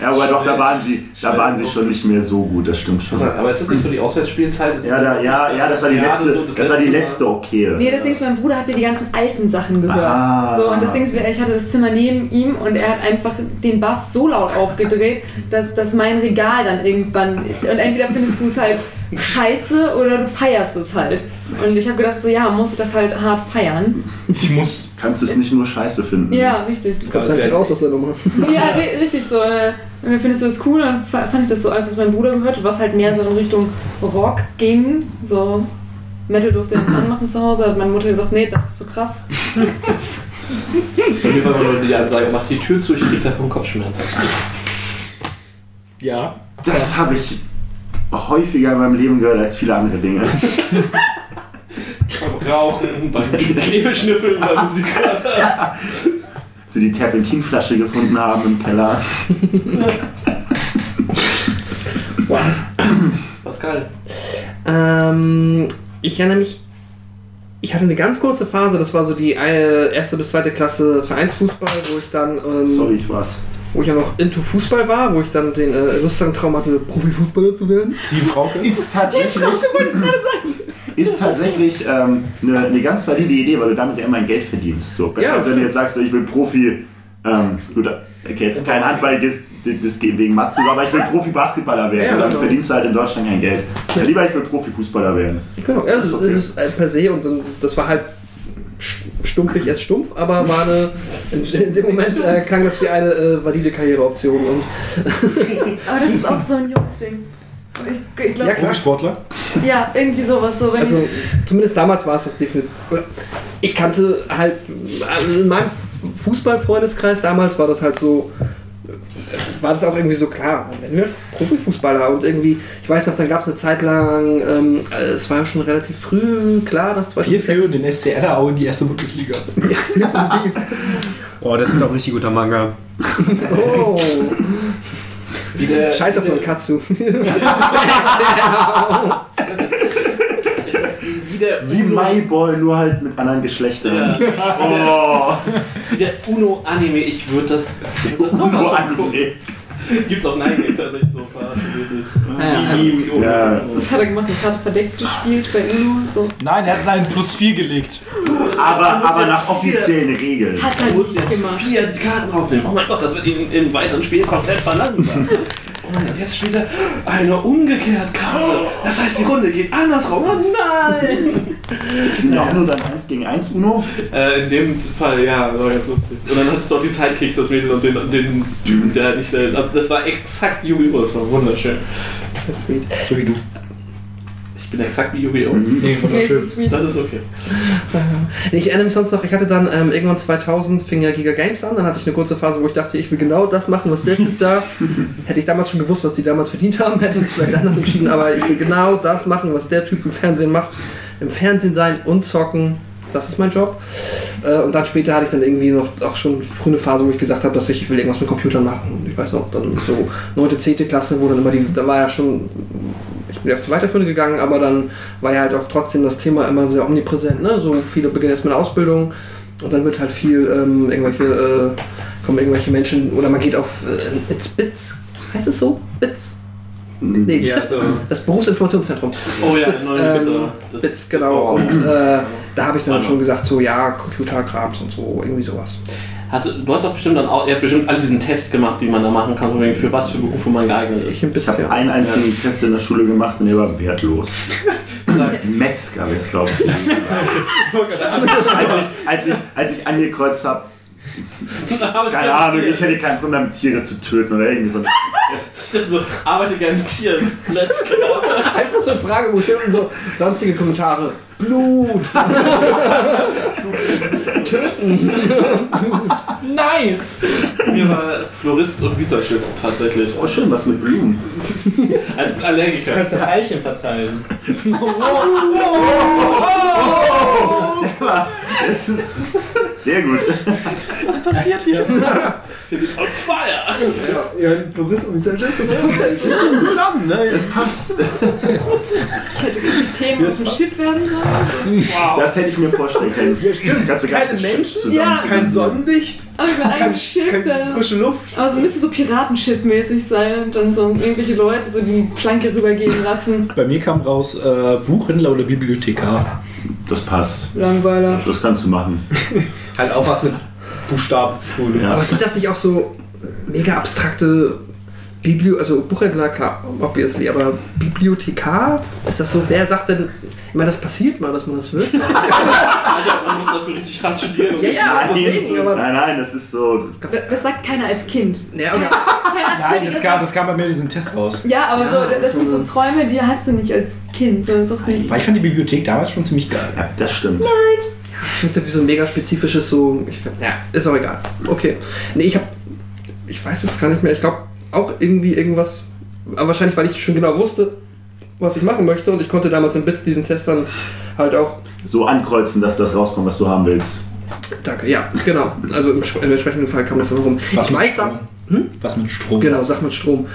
[SPEAKER 5] Ja, aber doch, da waren sie, da waren sie schon nicht mehr so gut, das stimmt schon.
[SPEAKER 3] Aber ist das nicht so die Auswärtsspielzeit?
[SPEAKER 5] Ja, da, ja, ja, das war die letzte,
[SPEAKER 3] so
[SPEAKER 5] das war die letzte okay.
[SPEAKER 1] Nee, das Ding ist, mein Bruder hat ja die ganzen alten Sachen gehört.
[SPEAKER 5] Ah.
[SPEAKER 1] So, und das Ding ist, ich hatte das Zimmer neben ihm und er hat einfach den Bass so laut aufgedreht, dass, dass mein Regal dann irgendwann. Und entweder findest du es halt scheiße oder du feierst es halt. Und ich habe gedacht, so, ja, muss ich das halt hart feiern.
[SPEAKER 4] Ich muss.
[SPEAKER 5] Kannst es nicht nur scheiße finden.
[SPEAKER 1] Ja, richtig.
[SPEAKER 2] Du kommst eigentlich raus aus der Nummer.
[SPEAKER 1] Ja, ri- richtig so. Äh, findest du das cool? Dann fa- fand ich das so alles, was mein Bruder gehört hat, was halt mehr so in Richtung Rock ging. So, Metal durfte er nicht anmachen zu Hause. Hat meine Mutter gesagt, nee, das ist zu krass.
[SPEAKER 3] Bei mir war immer nur die Ansage, mach die Tür zu, ich krieg davon Kopfschmerzen.
[SPEAKER 4] Ja.
[SPEAKER 5] Das habe ich häufiger in meinem Leben gehört als viele andere Dinge.
[SPEAKER 3] Beim Rauchen, beim Klebeschnüffeln, beim Musik.
[SPEAKER 5] Sie die Terpentinflasche gefunden haben im Keller.
[SPEAKER 3] Pascal.
[SPEAKER 2] Ähm, ich erinnere mich, ich hatte eine ganz kurze Phase, das war so die äh, erste bis zweite Klasse Vereinsfußball, wo ich dann, ähm,
[SPEAKER 5] Sorry, ich war's.
[SPEAKER 2] Wo ich ja noch into Fußball war, wo ich dann den äh, lustigen Traum hatte, Profifußballer zu werden.
[SPEAKER 4] Die Frauke.
[SPEAKER 5] Ist tatsächlich, ist tatsächlich ähm, eine, eine ganz valide Idee, weil du damit ja immer Geld verdienst. So, besser
[SPEAKER 2] Ja,
[SPEAKER 5] als wenn du jetzt sagst, ich will Profi. Ähm, gut, okay, jetzt kein Handball, das, das geht wegen Matze, aber ich will Profi-Basketballer werden.
[SPEAKER 2] Ja,
[SPEAKER 5] und dann
[SPEAKER 2] genau.
[SPEAKER 5] verdienst du halt in Deutschland kein Geld. Ja, lieber, ich will Profifußballer werden.
[SPEAKER 2] Genau, ja, das,
[SPEAKER 5] Okay.
[SPEAKER 2] das ist äh, per se und dann, das war halt stumpfig erst stumpf, aber war eine, in, in dem Moment äh, klang das wie eine äh, valide Karriereoption und
[SPEAKER 1] Aber das ist auch so ein Jungsding. Ich, ich glaube,
[SPEAKER 2] Ja, klar.
[SPEAKER 4] Profisportler?
[SPEAKER 1] ja, irgendwie sowas. So, wenn
[SPEAKER 2] Also zumindest damals war es das definitiv. Ich kannte halt, also in meinem Fußballfreundeskreis damals war das halt so, war das auch irgendwie so klar, werden wir Profifußballer und irgendwie, ich weiß noch, dann gab es eine Zeit lang, ähm, äh, es war ja schon relativ früh klar, dass
[SPEAKER 4] Wir
[SPEAKER 2] 2006
[SPEAKER 4] führen den SC Erlau in die erste Bundesliga.
[SPEAKER 2] definitiv.
[SPEAKER 6] Oh, das wird auch richtig guter Manga.
[SPEAKER 2] Oh,
[SPEAKER 3] Wie der,
[SPEAKER 2] scheiß auf
[SPEAKER 3] wie der-
[SPEAKER 2] meinen Katsu.
[SPEAKER 3] Es ist wie der
[SPEAKER 5] Wie
[SPEAKER 3] Uno,
[SPEAKER 5] MyBall, nur halt mit anderen Geschlechtern.
[SPEAKER 3] Ja.
[SPEAKER 5] Oh,
[SPEAKER 3] wie der Uno-Anime. Ich würde das, ich würd das mal angucken. Gibt's auch Nein tatsächlich so ein paar.
[SPEAKER 2] Ja,
[SPEAKER 3] wie, Uno.
[SPEAKER 5] Ja.
[SPEAKER 1] Was hat er gemacht? Eine Karte verdeckt gespielt bei Uno? So.
[SPEAKER 4] Nein, er hat einen plus 4 gelegt.
[SPEAKER 5] Aber, aber nach
[SPEAKER 3] vier-
[SPEAKER 5] offiziellen Regeln.
[SPEAKER 1] Hat er nicht gemacht.
[SPEAKER 3] vier Karten aufnehmen. Oh mein Gott, das wird ihn im weiteren Spiel komplett verlangsamt. Gott, jetzt spielt er eine umgekehrt Karte. Das heißt, die Runde geht andersrum. Oh nein!
[SPEAKER 5] Ja. Auch nur dann 1 gegen 1 Uno.
[SPEAKER 3] Äh, in dem Fall, ja, war ganz lustig. Und dann hattest du auch die Sidekicks, das Mädel und den, und den Typen, der nicht. Also, das war exakt Yu-Gi-Oh! Das war wunderschön.
[SPEAKER 2] Sehr sweet.
[SPEAKER 4] So wie du.
[SPEAKER 3] Ich bin exakt wie Yu-Gi-Oh!
[SPEAKER 4] Nee,
[SPEAKER 1] Nee, so sweet.
[SPEAKER 3] Das ist okay.
[SPEAKER 2] Ich erinnere mich sonst noch, ich hatte dann ähm, irgendwann 2000 fing ja Giga Games an, dann hatte ich eine kurze Phase, wo ich dachte, ich will genau das machen, was der Typ da. hätte ich damals schon gewusst, was die damals verdient haben, hätte ich es vielleicht anders entschieden, aber ich will genau das machen, was der Typ im Fernsehen macht. Im Fernsehen sein und zocken, das ist mein Job. Äh, und dann später hatte ich dann irgendwie noch auch schon früh eine Phase, wo ich gesagt habe, dass ich, ich will irgendwas mit Computern machen. Und ich weiß noch, dann so 9., 10. Klasse, wo dann immer die, da war ja schon ich bin auf die Weiterführende gegangen, aber dann war ja halt auch trotzdem das Thema immer sehr omnipräsent. Ne? So viele beginnen jetzt mit einer Ausbildung und dann wird halt viel ähm, irgendwelche, äh, kommen irgendwelche Menschen oder man geht auf äh, ins BITS, heißt es so? BITS? Nee,
[SPEAKER 6] Ja,
[SPEAKER 2] ZIP,
[SPEAKER 6] so.
[SPEAKER 2] das Berufsinformationszentrum.
[SPEAKER 3] Oh ja,
[SPEAKER 2] BITS, ähm, BITS, genau. Und äh, da habe ich dann schon gesagt, so ja, Computerkrams und so, irgendwie sowas.
[SPEAKER 3] Hatte, du hast doch bestimmt dann auch, ihr habt bestimmt all diesen Test gemacht, den man da machen kann, für was für Berufe man geeignet ist.
[SPEAKER 2] Ich im
[SPEAKER 5] Ich habe
[SPEAKER 2] ja.
[SPEAKER 5] einen einzigen Test in der Schule gemacht und der war wertlos. Metzger wäre es, glaube ich. als, ich, als, ich, als ich angekreuzt habe, keine Ahnung, ich hätte keinen Grund damit Tiere zu töten oder irgendwie so.
[SPEAKER 3] Das ist so, arbeite gerne mit Tieren. Let's go.
[SPEAKER 2] Einfach so eine Frage, wo steht unten so sonstige Kommentare. Blut! Töten!
[SPEAKER 4] Nice!
[SPEAKER 3] Mir war Florist und Visagist tatsächlich.
[SPEAKER 5] Oh, schön, was mit Blumen.
[SPEAKER 3] Als Allergiker.
[SPEAKER 6] Kannst du Veilchen verteilen?
[SPEAKER 5] Das ist, Sehr gut.
[SPEAKER 4] Was passiert hier?
[SPEAKER 3] Wir sind on fire!
[SPEAKER 6] Ja, Boris und Sanchez, das passt eigentlich schon zusammen, ne?
[SPEAKER 5] Es passt.
[SPEAKER 1] Ich hätte Kapitän auf dem Schiff werden sollen.
[SPEAKER 5] Das hätte ich mir vorstellen können.
[SPEAKER 6] Ja, stimmt.
[SPEAKER 5] Kannst du
[SPEAKER 6] Keine Menschen,
[SPEAKER 5] zusammen.
[SPEAKER 1] Ja.
[SPEAKER 6] Kein Sonnenlicht,
[SPEAKER 1] Aber über ein
[SPEAKER 6] kein,
[SPEAKER 1] Schiff,
[SPEAKER 6] kein
[SPEAKER 1] das.
[SPEAKER 6] frische Luft.
[SPEAKER 1] Aber so müsste so Piratenschiff-mäßig sein und dann so irgendwelche Leute so die Planke rübergehen lassen.
[SPEAKER 4] Bei mir kam raus äh, Buchhändler oder Bibliothekar.
[SPEAKER 5] Das passt.
[SPEAKER 1] Langweiler.
[SPEAKER 5] Das kannst du machen.
[SPEAKER 6] Hat auch was mit Buchstaben zu tun.
[SPEAKER 5] Ja.
[SPEAKER 2] Aber sind das nicht auch so mega abstrakte Biblio also Buchhändler, klar, obviously, aber Bibliothekar? Ist das so, wer sagt denn, ich meine, das passiert mal, dass man das wird?
[SPEAKER 3] Also, man muss dafür richtig hart studieren.
[SPEAKER 2] Ja, ja, deswegen, aber.
[SPEAKER 5] Nein, nein, das ist so.
[SPEAKER 1] Das sagt keiner als Kind.
[SPEAKER 2] Ja, okay.
[SPEAKER 4] Nein, das kam, das kam bei mir in diesem Test raus.
[SPEAKER 1] Ja, aber so, das
[SPEAKER 2] so
[SPEAKER 1] sind so Träume, die hast du nicht als Kind, sondern das ist nicht.
[SPEAKER 4] Weil ich fand die Bibliothek damals schon ziemlich geil.
[SPEAKER 5] Ja, das stimmt.
[SPEAKER 2] Klingt wie so ein mega spezifisches, so. Ich, find- ja, ist auch egal. Okay. Nee, ich hab. Ich weiß es gar nicht mehr. Ich glaube auch irgendwie irgendwas. Aber wahrscheinlich, weil ich schon genau wusste, was ich machen möchte. Und ich konnte damals in Bits diesen Test dann halt auch.
[SPEAKER 5] So ankreuzen, dass das rauskommt, was du haben willst.
[SPEAKER 2] Danke, ja, genau. Also im, im entsprechenden Fall kam das dann rum.
[SPEAKER 4] Was
[SPEAKER 2] ich
[SPEAKER 4] mit
[SPEAKER 2] weiß
[SPEAKER 4] Strom?
[SPEAKER 2] da.
[SPEAKER 4] Was mit Strom?
[SPEAKER 2] Genau, Sach mit Strom.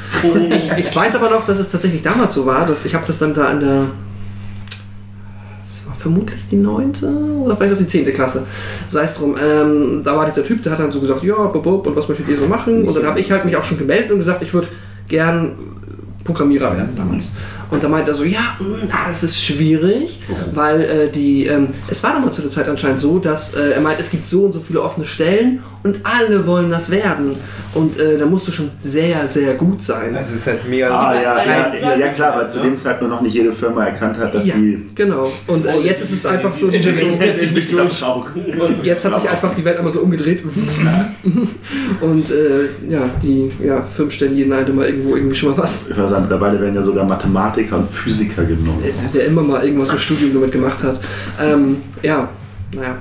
[SPEAKER 2] Ich, ich weiß aber noch, dass es tatsächlich damals so war, dass ich habe das dann da in der. Vermutlich die neunte oder vielleicht auch die zehnte Klasse. Sei es drum. Ähm, da war dieser Typ, der hat dann so gesagt, ja, bub, und was möchtet ihr so machen? Und dann habe ich halt mich auch schon gemeldet und gesagt, ich würde gern Programmierer werden damals. Und da meinte er so, ja, mh, ah, das ist schwierig, weil äh, die, ähm, es war damals zu der Zeit anscheinend so, dass äh, er meint, es gibt so und so viele offene Stellen und alle wollen das werden. Und äh, da musst du schon sehr, sehr gut sein.
[SPEAKER 6] Das ist halt mega.
[SPEAKER 5] Ah, ja, ja, ja, ja, klar, weil zu dem Zeitpunkt noch nicht jede Firma erkannt hat, dass
[SPEAKER 2] ja,
[SPEAKER 5] die.
[SPEAKER 2] genau. Und äh, jetzt ist es einfach so,
[SPEAKER 4] setzt sich nicht durch.
[SPEAKER 2] und jetzt hat sich einfach die Welt einmal so umgedreht. Und äh, ja, die ja, Firmen stellen jeden halt immer irgendwo irgendwie schon mal was.
[SPEAKER 5] Ich würde sagen, mittlerweile werden ja sogar Mathematiker und Physiker genommen.
[SPEAKER 2] Der, der immer mal irgendwas im Studium damit gemacht hat. Ähm, ja, naja.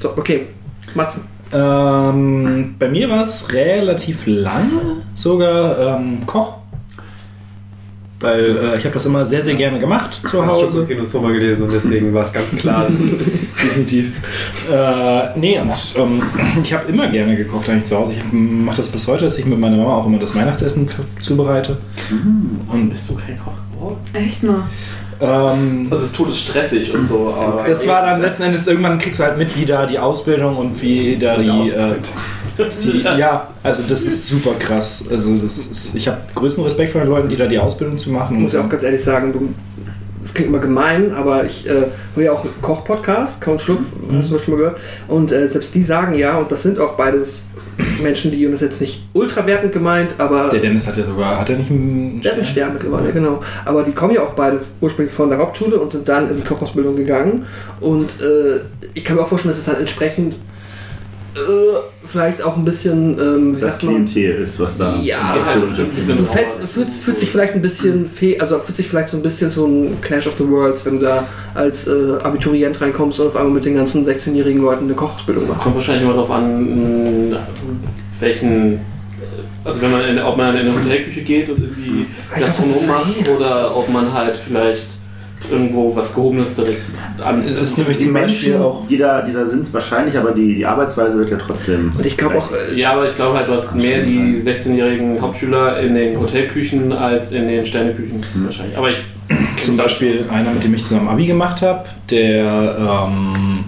[SPEAKER 2] So, okay. Matzen.
[SPEAKER 4] Ähm, bei mir war es relativ lange sogar ähm, Koch. Weil äh, ich habe das immer sehr, sehr gerne gemacht zu
[SPEAKER 6] hast schon
[SPEAKER 4] Hause.
[SPEAKER 6] Kino Sommer gelesen und deswegen war es ganz klar.
[SPEAKER 4] Definitiv. Äh, nee, und ähm, ich habe immer gerne gekocht eigentlich zu Hause. Ich mache das bis heute, dass ich mit meiner Mama auch immer das Weihnachtsessen zubereite. Und
[SPEAKER 3] Bist du kein Koch geworden?
[SPEAKER 1] Echt mal.
[SPEAKER 4] Ähm,
[SPEAKER 3] Das ist todesstressig und so, aber.
[SPEAKER 4] das war dann letzten Endes, irgendwann kriegst du halt mit, wie da die Ausbildung und wie da die, äh, die ja, also das ist super krass. Also das ist, ich habe größten Respekt vor den Leuten, die da die Ausbildung zu machen.
[SPEAKER 2] Ich muss ja auch ganz ehrlich sagen, du, das klingt immer gemein, aber ich äh, höre ja auch einen Koch-Podcast, Count Schluck, hast du das schon mal gehört? Und äh, selbst die sagen ja, und das sind auch beides Menschen, die, und das ist jetzt nicht ultra wertend gemeint, aber
[SPEAKER 4] Der Dennis hat ja sogar, hat er nicht einen
[SPEAKER 2] der hat einen Stern mittlerweile, genau. Aber die kommen ja auch beide ursprünglich von der Hauptschule und sind dann in die Kochausbildung gegangen. Und äh, ich kann mir auch vorstellen, dass es dann entsprechend vielleicht auch ein bisschen, ähm, wie
[SPEAKER 5] Das Klientel ist, was da
[SPEAKER 2] Ja.
[SPEAKER 5] Ausbildung sitzt.
[SPEAKER 2] Du fällst, fühlt, fühlt sich vielleicht ein bisschen fe also fühlt sich vielleicht so ein bisschen so ein Clash of the Worlds, wenn du da als äh, Abiturient reinkommst und auf einmal mit den ganzen 16-jährigen Leuten eine Kochausbildung machst.
[SPEAKER 3] Kommt wahrscheinlich immer darauf an, welchen. Also, wenn man in, ob man in eine Hotelküche geht und irgendwie Gastronom macht oder ob man halt vielleicht irgendwo was Gehobenes direkt an.
[SPEAKER 4] Das ist nämlich
[SPEAKER 5] Die
[SPEAKER 4] zum Beispiel
[SPEAKER 5] Menschen,
[SPEAKER 4] auch.
[SPEAKER 5] die da, die da sind, wahrscheinlich, aber die, die Arbeitsweise wird ja trotzdem.
[SPEAKER 2] Und ich glaube auch,
[SPEAKER 3] Ja, aber ich glaube halt, du hast mehr die 16-jährigen Hauptschüler in den Hotelküchen als in den Sterneküchen wahrscheinlich. Aber ich.
[SPEAKER 4] Zum Beispiel einer, mit dem ich zusammen Abi gemacht habe, der, ähm,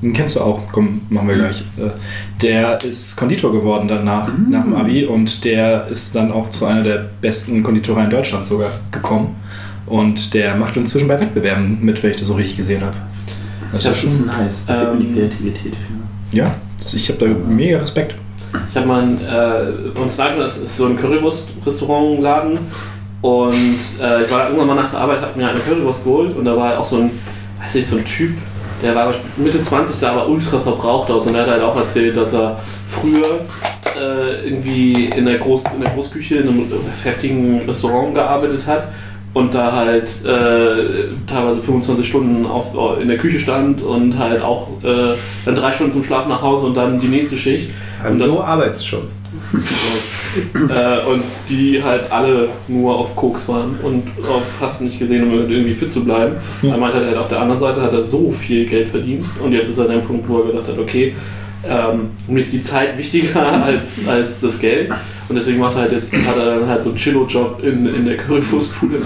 [SPEAKER 4] den kennst du auch, komm, machen wir gleich. Äh, Der ist Konditor geworden danach, nach dem Abi und der ist dann auch zu einer der besten Konditoreien in Deutschland sogar gekommen. Und der macht inzwischen bei Wettbewerben mit, wenn ich das so richtig gesehen habe. Das
[SPEAKER 3] Das
[SPEAKER 4] ist schon,
[SPEAKER 5] nice. Da fehlt mir die
[SPEAKER 3] Ähm,
[SPEAKER 5] Kreativität für.
[SPEAKER 4] ja, ich habe da mega Respekt.
[SPEAKER 3] Ich habe mal ein, äh, bei uns in Leipzig, das ist so ein Currywurst-Restaurantladen und äh, ich war irgendwann mal nach der Arbeit, hab mir eine Currywurst geholt und da war halt auch so ein, weiß nicht, so ein Typ, der war Mitte 20, sah aber ultra verbraucht aus und der hat halt auch erzählt, dass er früher äh, irgendwie in der, Groß, in der Großküche in einem heftigen Restaurant gearbeitet hat und da halt äh, teilweise 25 Stunden auf, in der Küche stand und halt auch äh, dann drei Stunden zum Schlaf nach Hause und dann die nächste Schicht. Und das-
[SPEAKER 6] Hallo Arbeitsschutz.
[SPEAKER 3] äh, und die halt alle nur auf Koks waren und auf fast nicht gesehen, um irgendwie fit zu bleiben. Er meinte halt, auf der anderen Seite hat er so viel Geld verdient und jetzt ist er an dem Punkt, wo er gesagt hat, okay, ähm, mir ist die Zeit wichtiger als, als das Geld. Und deswegen macht er halt jetzt, hat er dann halt so einen Chillo-Job in, in der Currywurstbude.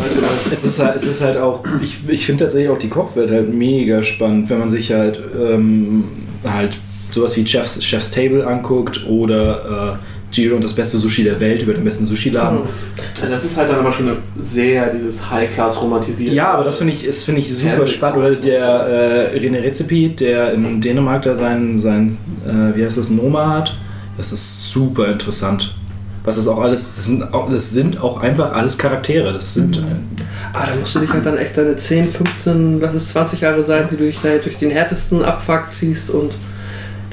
[SPEAKER 4] Es ist halt, es ist halt auch, ich, ich finde tatsächlich auch die Kochwelt halt mega spannend, wenn man sich halt, ähm, halt sowas wie Chef's, Chef's Table anguckt oder äh, Giro und das beste Sushi der Welt über den besten Sushi-Laden.
[SPEAKER 3] Also das ist halt dann aber schon sehr dieses High-Class romantisiert.
[SPEAKER 4] Ja, aber das finde ich, ist, finde ich super
[SPEAKER 3] Fernseh-
[SPEAKER 4] spannend. Oder der äh, René Rezepi, der in Dänemark da sein, sein äh, wie heißt das, Noma hat. Das ist super interessant. Was ist auch alles, das sind auch, das sind auch einfach alles Charaktere. Das sind, äh,
[SPEAKER 2] Ah, da musst du dich halt dann echt deine 10, 15, lass es 20 Jahre sein, die du dich da durch den härtesten Abfuck ziehst und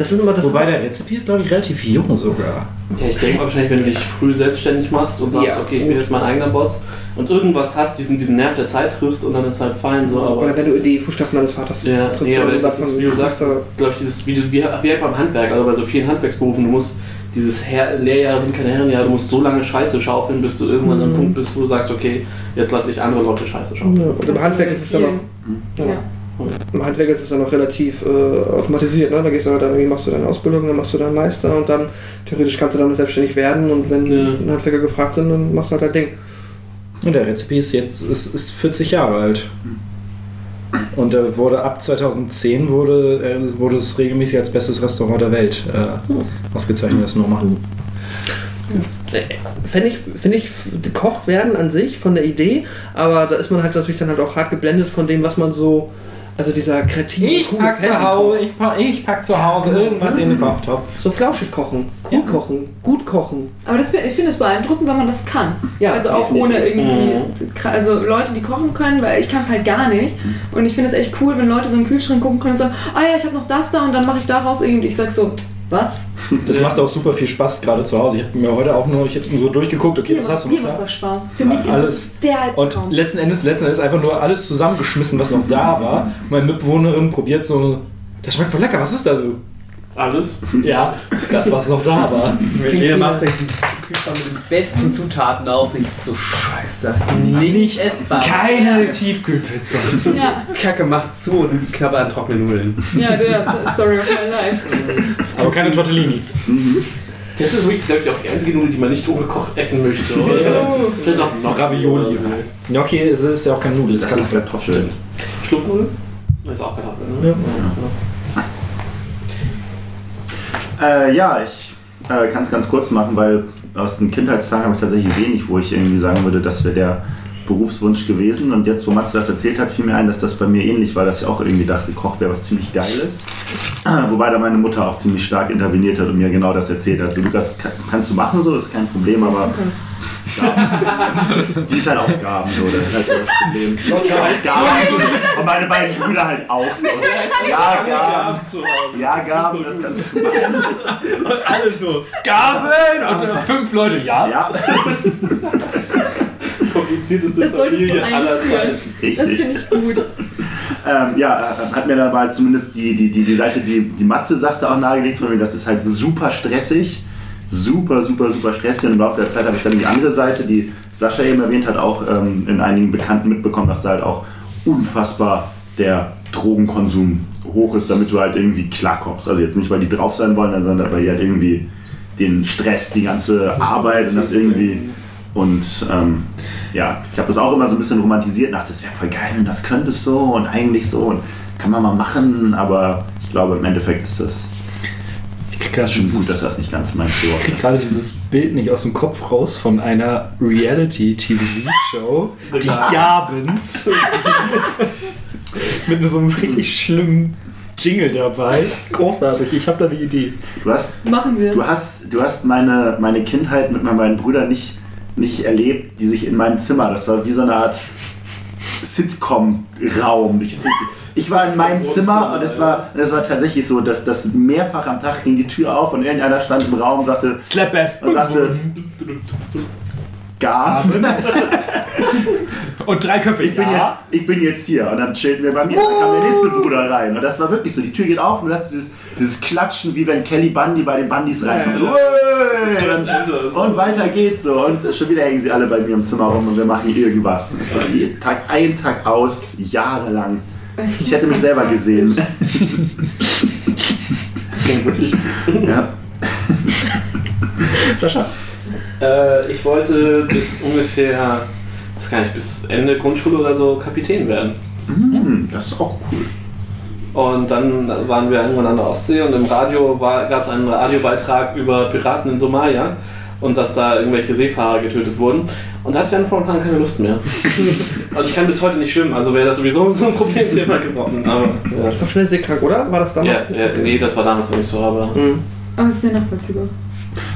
[SPEAKER 2] das ist immer das.
[SPEAKER 4] wobei der Rezepi ist, glaube ich, relativ jung sogar.
[SPEAKER 3] Ja, ich denke wahrscheinlich, wenn du dich früh selbstständig machst und sagst,
[SPEAKER 2] Ja.
[SPEAKER 3] okay, ich bin jetzt mein eigener Boss und irgendwas hast, diesen, diesen Nerv der Zeit triffst und dann ist halt fein so, aber.
[SPEAKER 2] Oder wenn du in die Fußstapfen deines Vaters
[SPEAKER 3] ja, nee, aber
[SPEAKER 2] oder so,
[SPEAKER 3] das
[SPEAKER 2] davon
[SPEAKER 3] ist, wie du sagst, das glaube ich, dieses, wie, du- wie, wie halt beim Handwerk, also bei so vielen Handwerksberufen, du musst dieses Her Lehrjahre sind keine Herrenjahre, du musst so lange Scheiße schaufeln, bis du irgendwann an einem Punkt bist, wo du sagst, okay, jetzt lasse ich andere Leute Scheiße schaufeln.
[SPEAKER 2] Ja, und im
[SPEAKER 1] Das
[SPEAKER 2] Handwerk
[SPEAKER 1] ist
[SPEAKER 2] ist es ja noch.
[SPEAKER 1] Ja.
[SPEAKER 2] Im Handwerk ist es ja noch relativ äh, automatisiert. Ne? Da gehst du halt dann, irgendwie machst du deine Ausbildung, dann machst du deinen Meister und dann theoretisch kannst du dann selbstständig werden und wenn
[SPEAKER 3] Ja.
[SPEAKER 2] Handwerker gefragt sind, dann machst du halt dein Ding.
[SPEAKER 4] Und der Rezepi ist jetzt ist, ist 40 Jahre alt. Und er wurde ab 2010 wurde, äh, wurde es regelmäßig als bestes Restaurant der Welt äh, ausgezeichnet, das Noma.
[SPEAKER 2] Fände ich, finde ich, f- Koch werden an sich von der Idee, aber da ist man halt natürlich dann halt auch hart geblendet von dem, was man so, also dieser kreative, coole Fancy-Koch.
[SPEAKER 4] ich pack, ich pack zu Hause irgendwas in den Kochtopf.
[SPEAKER 2] So flauschig kochen, cool
[SPEAKER 4] Ja.
[SPEAKER 2] kochen, gut kochen.
[SPEAKER 1] Aber das, ich finde es beeindruckend, wenn man das kann.
[SPEAKER 2] Ja,
[SPEAKER 1] also auch
[SPEAKER 2] definitiv.
[SPEAKER 1] ohne irgendwie, also Leute, die kochen können, weil ich kann es halt gar nicht. Und ich finde es echt cool, wenn Leute so den Kühlschrank gucken können und sagen, ah ja, ich habe noch das da und dann mache ich daraus irgendwie. Ich sag so, was?
[SPEAKER 4] Das macht auch super viel Spaß, gerade zu Hause. Ich habe mir heute auch nur, ich habe so durchgeguckt, okay, was
[SPEAKER 1] macht,
[SPEAKER 4] hast du noch
[SPEAKER 1] macht
[SPEAKER 4] da?
[SPEAKER 1] das Spaß. Für mich ist
[SPEAKER 4] Alles.
[SPEAKER 1] es der
[SPEAKER 4] Und
[SPEAKER 1] Albtraum.
[SPEAKER 4] letzten Endes, letzten Endes einfach nur alles zusammengeschmissen, was noch da war. Meine Mitbewohnerin probiert so, das schmeckt voll lecker, was ist da so?
[SPEAKER 3] Alles.
[SPEAKER 4] Ja, das, was noch da war.
[SPEAKER 6] Jeder macht den Kühlschrank mit den besten Zutaten auf und ich so, scheiße, das ist nicht essbar.
[SPEAKER 4] Keine Tiefkühlpizza.
[SPEAKER 1] ja,
[SPEAKER 6] Kacke macht zu und knabbert an trockene Nudeln.
[SPEAKER 1] ja, der Story of my life.
[SPEAKER 4] Aber keine Tortellini.
[SPEAKER 3] Das ist wirklich, glaube ich, auch die einzige Nudel, die man nicht ungekocht essen möchte. Oder? Vielleicht noch, noch
[SPEAKER 4] Ravioli. Gnocchi ist, ist ja auch kein Nudel, ist
[SPEAKER 5] Das ist
[SPEAKER 4] Kartoffel.
[SPEAKER 5] Kartoffeln.
[SPEAKER 3] Schlupfnudel? Das ist auch Kartoffel, ne?
[SPEAKER 4] Ja.
[SPEAKER 5] Äh, ja, ich äh, kann es ganz kurz machen, weil aus den Kindheitstagen habe ich tatsächlich wenig, wo ich irgendwie sagen würde, das wäre der Berufswunsch gewesen. Und jetzt, wo Matze das erzählt hat, fiel mir ein, dass das bei mir ähnlich war, dass ich auch irgendwie dachte, Koch wäre was ziemlich Geiles. Wobei da meine Mutter auch ziemlich stark interveniert hat und mir genau das erzählt hat. Also Lukas, kann, kannst du machen so, ist kein Problem, aber die ist halt auch Gaben so, das ist halt so das Problem. Gaben und meine beiden Brüder halt auch so. Ja, Gaben. Ja, Gaben, das kannst du machen.
[SPEAKER 6] Alle so.
[SPEAKER 4] Gabeln! Und äh, fünf Leute, ja.
[SPEAKER 5] Ja,
[SPEAKER 3] Komplizierteste
[SPEAKER 1] Das
[SPEAKER 3] Familie aller. Zeiten.
[SPEAKER 1] Das
[SPEAKER 5] richtig.
[SPEAKER 1] finde ich gut.
[SPEAKER 5] Ähm, ja, äh, hat mir dann mal zumindest die, die, die, die Seite, die, die Matze sagte, auch nahegelegt von mir, das ist halt super stressig. Super, super, super stressig. Und im Laufe der Zeit habe ich dann die andere Seite, die Sascha eben erwähnt hat, auch ähm, in einigen Bekannten mitbekommen, dass da halt auch unfassbar der Drogenkonsum hoch ist, damit du halt irgendwie klarkommst. Also jetzt nicht, weil die drauf sein wollen, sondern weil die halt irgendwie den Stress, die ganze Arbeit und das irgendwie. Und ähm, ja, ich habe das auch immer so ein bisschen romantisiert, dachte, das wäre voll geil und das könnte es so und eigentlich so und kann man mal machen, aber ich glaube im Endeffekt ist das
[SPEAKER 4] Ich
[SPEAKER 5] schon gut,
[SPEAKER 4] dieses,
[SPEAKER 5] dass das nicht ganz mein Sport
[SPEAKER 4] ich krieg
[SPEAKER 5] ist.
[SPEAKER 4] gerade dieses Bild nicht aus dem Kopf raus von einer Reality-TV-Show. Die Gabens. Mit so einem richtig schlimmen Jingle dabei. Großartig, ich habe da die Idee.
[SPEAKER 5] Du hast,
[SPEAKER 1] Machen wir.
[SPEAKER 5] du hast, du hast meine, meine Kindheit mit meinen beiden Brüdern nicht, nicht erlebt, die sich in meinem Zimmer, das war wie so eine Art Sitcom-Raum. Ich, ich war in meinem Zimmer und es war, es war tatsächlich so, dass das mehrfach am Tag ging die Tür auf und irgendeiner stand im Raum und sagte,
[SPEAKER 4] Slap Best.
[SPEAKER 5] und sagte Gaben.
[SPEAKER 4] Und drei Köpfe.
[SPEAKER 5] ich bin,
[SPEAKER 4] ja.
[SPEAKER 5] jetzt, ich bin jetzt hier. Und dann chillt mir bei mir. Dann kam der nächste Bruder rein. Und das war wirklich so. Die Tür geht auf und du hast dieses, dieses Klatschen, wie wenn Kelly Bundy bei den Bundys reinkommt. So, und, und weiter geht's so. Und schon wieder hängen sie alle bei mir im Zimmer rum und wir machen irgendwas. Das war jeden Tag ein, Tag aus, jahrelang. Ich hätte mich selber gesehen.
[SPEAKER 3] Das klingt wirklich.
[SPEAKER 5] Ja.
[SPEAKER 4] Sascha.
[SPEAKER 3] Äh, ich wollte bis ungefähr, das kann ich bis Ende Grundschule oder so Kapitän werden.
[SPEAKER 5] Hm, das ist auch cool.
[SPEAKER 3] Und dann waren wir irgendwann an der Ostsee und im Radio gab es einen Radiobeitrag über Piraten in Somalia und dass da irgendwelche Seefahrer getötet wurden. Und da hatte ich dann spontan keine Lust mehr. und ich kann bis heute nicht schwimmen, also wäre das sowieso so ein Problemthema geworden. Aber, ja.
[SPEAKER 2] bist doch schnell seekrank, oder? War das
[SPEAKER 3] Ja,
[SPEAKER 2] damals?
[SPEAKER 3] ja, nee, das war damals noch nicht so, aber.
[SPEAKER 2] Mhm.
[SPEAKER 1] Aber es ist sehr nachvollziehbar.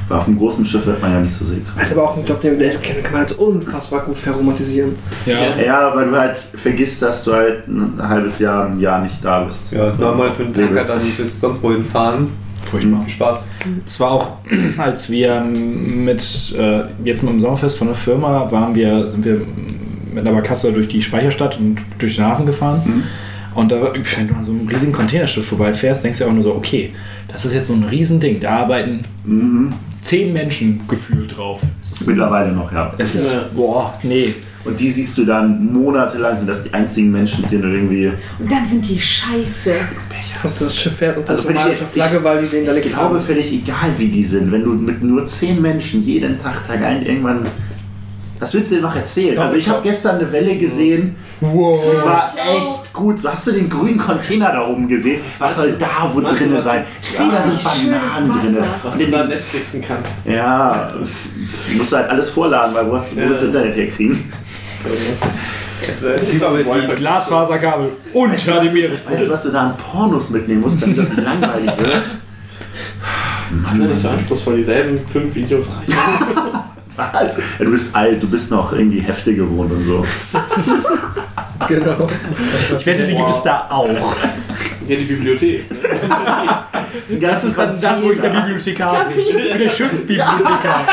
[SPEAKER 5] Bei auf einem großen Schiff wird man ja nicht so seekrank.
[SPEAKER 2] Das ist aber auch ein Job, den wir kennen, kann man halt unfassbar gut verromantisieren.
[SPEAKER 4] Ja.
[SPEAKER 5] Ja, weil du halt vergisst, dass du halt ein halbes Jahr, ein Jahr nicht da bist.
[SPEAKER 6] Ja, normal für einen Tanker
[SPEAKER 5] best.
[SPEAKER 6] dann bis sonst wohin fahren.
[SPEAKER 4] Furchtbar.
[SPEAKER 6] Viel Spaß.
[SPEAKER 4] Es war auch, als wir mit, äh, jetzt mit dem Sommerfest von der Firma waren wir, sind wir mit einer Barkasse durch die Speicherstadt und durch den Hafen gefahren. Und da, wenn du an so einem riesigen Containerschiff vorbeifährst, denkst du auch nur so, okay, das ist jetzt so ein Riesending. Da arbeiten
[SPEAKER 5] Mhm.
[SPEAKER 4] Zehn Menschen gefühlt drauf. Es ist,
[SPEAKER 5] Mittlerweile noch, ja.
[SPEAKER 4] es ist boah, nee.
[SPEAKER 5] Und die siehst du dann monatelang, sind das die einzigen Menschen, mit denen du irgendwie.
[SPEAKER 1] Und dann sind die scheiße.
[SPEAKER 2] Das Schiff fährt unter
[SPEAKER 5] Also wenn ich-
[SPEAKER 2] somalischer Flagge, weil die den da
[SPEAKER 5] Ich glaube,
[SPEAKER 2] haben.
[SPEAKER 5] völlig egal, wie die sind. Wenn du mit nur zehn Menschen jeden Tag, Tag ein, irgendwann. Was willst du dir noch erzählen? Also, ich habe gestern eine Welle gesehen,
[SPEAKER 4] Wow.
[SPEAKER 5] die war echt gut. Hast du den grünen Container da oben gesehen? Was soll da wo
[SPEAKER 3] Was du,
[SPEAKER 5] drin
[SPEAKER 3] was-
[SPEAKER 5] sein? Ich glaube, da sind Bananen drin.
[SPEAKER 3] Was du da Netflixen kannst.
[SPEAKER 5] Ja, musst du halt alles vorladen, weil wo hast du
[SPEAKER 3] Ja.
[SPEAKER 5] du Internet herkriegen?
[SPEAKER 6] Es äh, sieht aber die,
[SPEAKER 4] Glasfaserkabel unter dem
[SPEAKER 5] Weißt du, was du da an Pornos mitnehmen musst, damit das nicht langweilig wird?
[SPEAKER 3] Ich bin nicht so anspruchswell, dieselben fünf Videos reichen.
[SPEAKER 5] Was? Ja, du bist alt, du bist noch irgendwie Hefte gewohnt und so.
[SPEAKER 2] Genau.
[SPEAKER 4] Ich wette, die gibt es da auch.
[SPEAKER 3] Ja, die Bibliothek.
[SPEAKER 4] Das ist dann das, wo ich der Bibliothekar bin. Der Schiffsbibliothekar.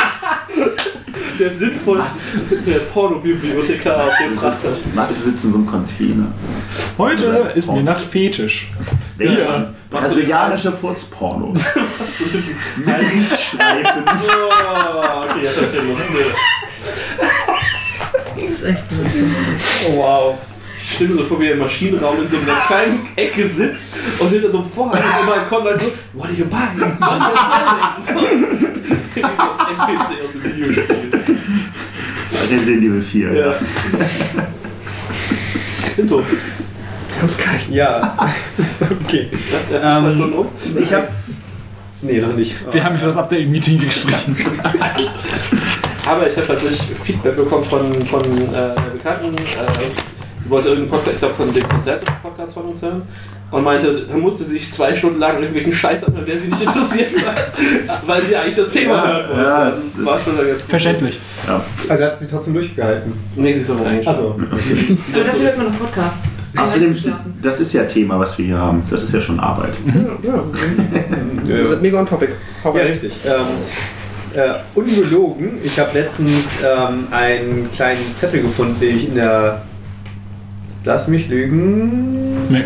[SPEAKER 3] Der sinnvollste der Porno-Bibliothekar aus dem Frachter.
[SPEAKER 5] Matze sitzt in so einem Container.
[SPEAKER 4] Heute ist mir Nacht Fetisch.
[SPEAKER 5] Welcher? Brasilianische Furzporno. Mit Riechstreifen.
[SPEAKER 3] Oh, okay, jetzt hab ich keine Lust mehr.
[SPEAKER 2] Das ist echt
[SPEAKER 6] oh, wow.
[SPEAKER 3] Ich stelle mir so vor, wie er im Maschinenraum in so einer kleinen Ecke sitzt und hinter so einem Vorhang im Balkon dann so, what are you buying? What are you selling? So, wie so ein NPC aus dem Videospiel.
[SPEAKER 5] Resident Evil 4.
[SPEAKER 3] Ja. Pinto,
[SPEAKER 2] Haben's gleich.
[SPEAKER 6] Ja. okay.
[SPEAKER 3] das erst in zwei
[SPEAKER 6] Ähm,
[SPEAKER 3] Stunden um.
[SPEAKER 6] Ich hab. Nee, noch nicht.
[SPEAKER 4] Wir haben das Update-Meeting gestrichen.
[SPEAKER 3] Aber ich habe tatsächlich Feedback bekommen von, von äh, einer Bekannten. Äh, sie wollte irgendeinen Podcast, ich glaube, von dem Konzerte-Podcast von uns hören. Und meinte, da musste sich zwei Stunden lang irgendwelchen Scheiß anhören, der sie nicht interessiert hat, weil sie eigentlich das Thema
[SPEAKER 5] Ja,
[SPEAKER 3] hören wollte.
[SPEAKER 5] ja,
[SPEAKER 3] das war
[SPEAKER 5] ist-
[SPEAKER 3] schon ganz.
[SPEAKER 4] Verständlich.
[SPEAKER 6] Also, er hat sie trotzdem durchgehalten.
[SPEAKER 3] Nee, sie ist aber eigentlich.
[SPEAKER 6] Achso.
[SPEAKER 1] Aber
[SPEAKER 3] Das
[SPEAKER 1] dafür
[SPEAKER 3] so
[SPEAKER 1] hört man noch Podcasts.
[SPEAKER 5] Außerdem, das ist ja Thema, was wir hier haben. Das ist ja schon Arbeit.
[SPEAKER 2] Wir sind mega on topic. Hau
[SPEAKER 6] Ja, richtig. Ähm, äh, ungelogen, ich habe letztens ähm, einen kleinen Zettel gefunden, den ich in der, lass mich lügen,
[SPEAKER 4] Nee.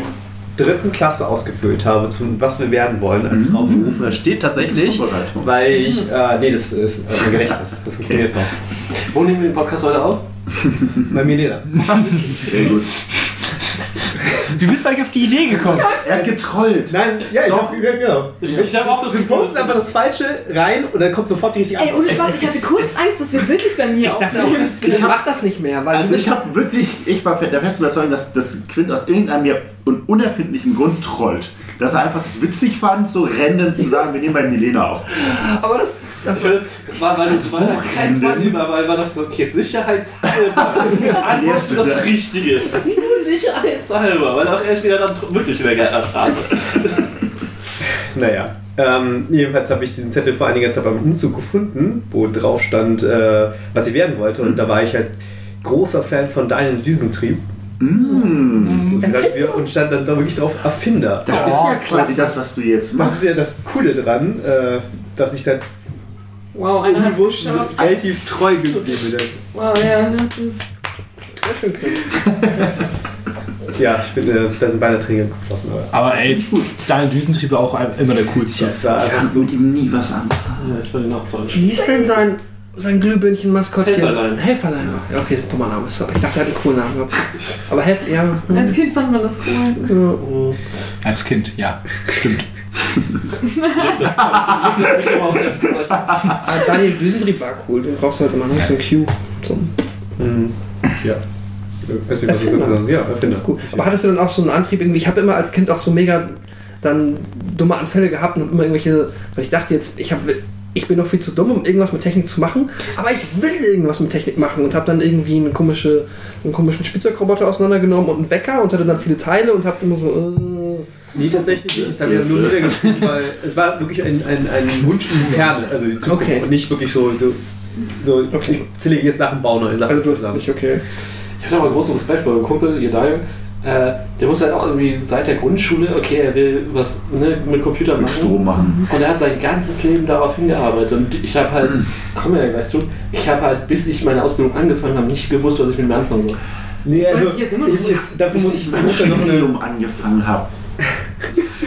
[SPEAKER 6] Dritten Klasse ausgefüllt habe, zum, was wir werden wollen als
[SPEAKER 5] Mhm.
[SPEAKER 6] Traumberuf. Und da steht tatsächlich, weil ich, äh, nee, das ist äh, Gedächtnis, das funktioniert noch.
[SPEAKER 3] Wo nehmen wir den Podcast heute auf?
[SPEAKER 6] Bei mir.
[SPEAKER 5] Sehr gut.
[SPEAKER 4] Wie bist du eigentlich auf die Idee gekommen?
[SPEAKER 5] Er hat getrollt.
[SPEAKER 6] Nein, ja, ich
[SPEAKER 5] Doch.
[SPEAKER 6] hab, ja, genau.
[SPEAKER 3] Ich, ich habe auch das
[SPEAKER 6] Du postest einfach das Falsche rein und dann kommt sofort die richtige
[SPEAKER 1] Ey,
[SPEAKER 6] Antwort.
[SPEAKER 1] ohne Spaß, ich hatte kurz Angst, dass wir wirklich bei mir
[SPEAKER 2] Ich dachte auch,
[SPEAKER 1] aufnehmen.
[SPEAKER 2] ich mach das nicht mehr, weil
[SPEAKER 5] Also ich habe wirklich, ich war der festen Überzeugung, dass das Quint aus irgendeinem mir un unerfindlichen Grund trollt. Dass er einfach das witzig fand, so random zu sagen, wir nehmen bei Milena auf.
[SPEAKER 2] aber das,
[SPEAKER 3] Weiß, es war
[SPEAKER 5] random.
[SPEAKER 3] Zweimal, weil war doch so, okay, sicherheitshalber. Du das
[SPEAKER 5] das.
[SPEAKER 3] Richtige. Nur sicherheitshalber, weil auch er steht dann wirklich in der Gärtnerstraße.
[SPEAKER 6] Naja. Ähm, jedenfalls habe ich diesen Zettel vor einiger Zeit beim Umzug gefunden, wo drauf stand, äh, was ich werden wollte. Und da war ich halt großer Fan von Daniel Düsentrieb.
[SPEAKER 5] Mm.
[SPEAKER 6] Und stand, wir- und stand dann da wirklich drauf Erfinder.
[SPEAKER 5] Das ist ja quasi das, was du jetzt
[SPEAKER 6] Was
[SPEAKER 5] machst.
[SPEAKER 6] ist ja das Coole dran, äh, dass ich dann
[SPEAKER 1] Wow, einer hat geschafft.
[SPEAKER 6] relativ treu geblieben.
[SPEAKER 1] Wow, ja, das ist.
[SPEAKER 2] Sehr schön.
[SPEAKER 6] Ja, ich bin, äh, da sind beide Träger geflossen. Aber
[SPEAKER 4] Aber ey, Daniel Düsentrieb war auch immer der coolste.
[SPEAKER 6] das war
[SPEAKER 5] Ich
[SPEAKER 6] einfach
[SPEAKER 5] kann
[SPEAKER 6] so.
[SPEAKER 5] mit ihm nie was anfangen.
[SPEAKER 3] Ja, ich war den auch toll.
[SPEAKER 2] Wie ist denn sein, sein Glühbirnchen-Maskottchen?
[SPEAKER 3] Helferlein.
[SPEAKER 2] Helferlein. Ja, okay, dummer Name. Sorry. Ich dachte, er hat einen coolen Namen gehabt. Aber Helf, ja. hm,
[SPEAKER 1] Als Kind fand man das cool.
[SPEAKER 2] ja.
[SPEAKER 4] Als Kind, ja. Stimmt.
[SPEAKER 3] Das nicht
[SPEAKER 2] Ah, Daniel Düsentrieb war cool. Den brauchst du halt immer noch. So ein Q. So
[SPEAKER 6] Mhm. Ja. Weißt du, was das ist?
[SPEAKER 2] Erfinder.
[SPEAKER 6] Ja,
[SPEAKER 2] Das
[SPEAKER 6] Erfinder.
[SPEAKER 2] ist gut. Aber hattest du dann auch so einen Antrieb irgendwie? Ich habe immer als Kind auch so mega dann dumme Anfälle gehabt und immer irgendwelche, weil ich dachte jetzt, ich habe ich bin noch viel zu dumm, um irgendwas mit Technik zu machen, aber ich will irgendwas mit Technik machen und habe dann irgendwie einen, komische, einen komischen Spielzeugroboter auseinandergenommen und einen Wecker und hatte dann viele Teile und habe immer so, äh,
[SPEAKER 6] Nee, tatsächlich nicht. Das haben wir nur niedergeschrieben, weil es war wirklich ein, ein, ein Wunsch in die Ferne, also die Zukunft.
[SPEAKER 2] Okay.
[SPEAKER 6] Und nicht wirklich so, so, so
[SPEAKER 2] Okay.
[SPEAKER 6] ich zähle jetzt Sachen bauen oder Sachen
[SPEAKER 2] also du hast
[SPEAKER 6] zusammen.
[SPEAKER 2] nicht, okay.
[SPEAKER 3] Ich hatte aber großen Respekt vor meinem Kumpel, ihr Daniel. Äh, der muss halt auch irgendwie seit der Grundschule, okay, er will was ne, mit Computer
[SPEAKER 5] Mit
[SPEAKER 3] machen.
[SPEAKER 5] Strom machen.
[SPEAKER 3] Und er hat sein ganzes Leben darauf hingearbeitet. Und ich habe halt, kommen wir ja gleich zu, ich habe halt, bis ich meine Ausbildung angefangen habe, nicht gewusst, was ich mit mir anfangen soll.
[SPEAKER 6] Nee,
[SPEAKER 1] Das weiß ich jetzt immer noch nicht.
[SPEAKER 6] dafür
[SPEAKER 5] Bis
[SPEAKER 6] muss
[SPEAKER 5] ich
[SPEAKER 6] ich,
[SPEAKER 5] mein
[SPEAKER 6] ja
[SPEAKER 5] Studium angefangen habe.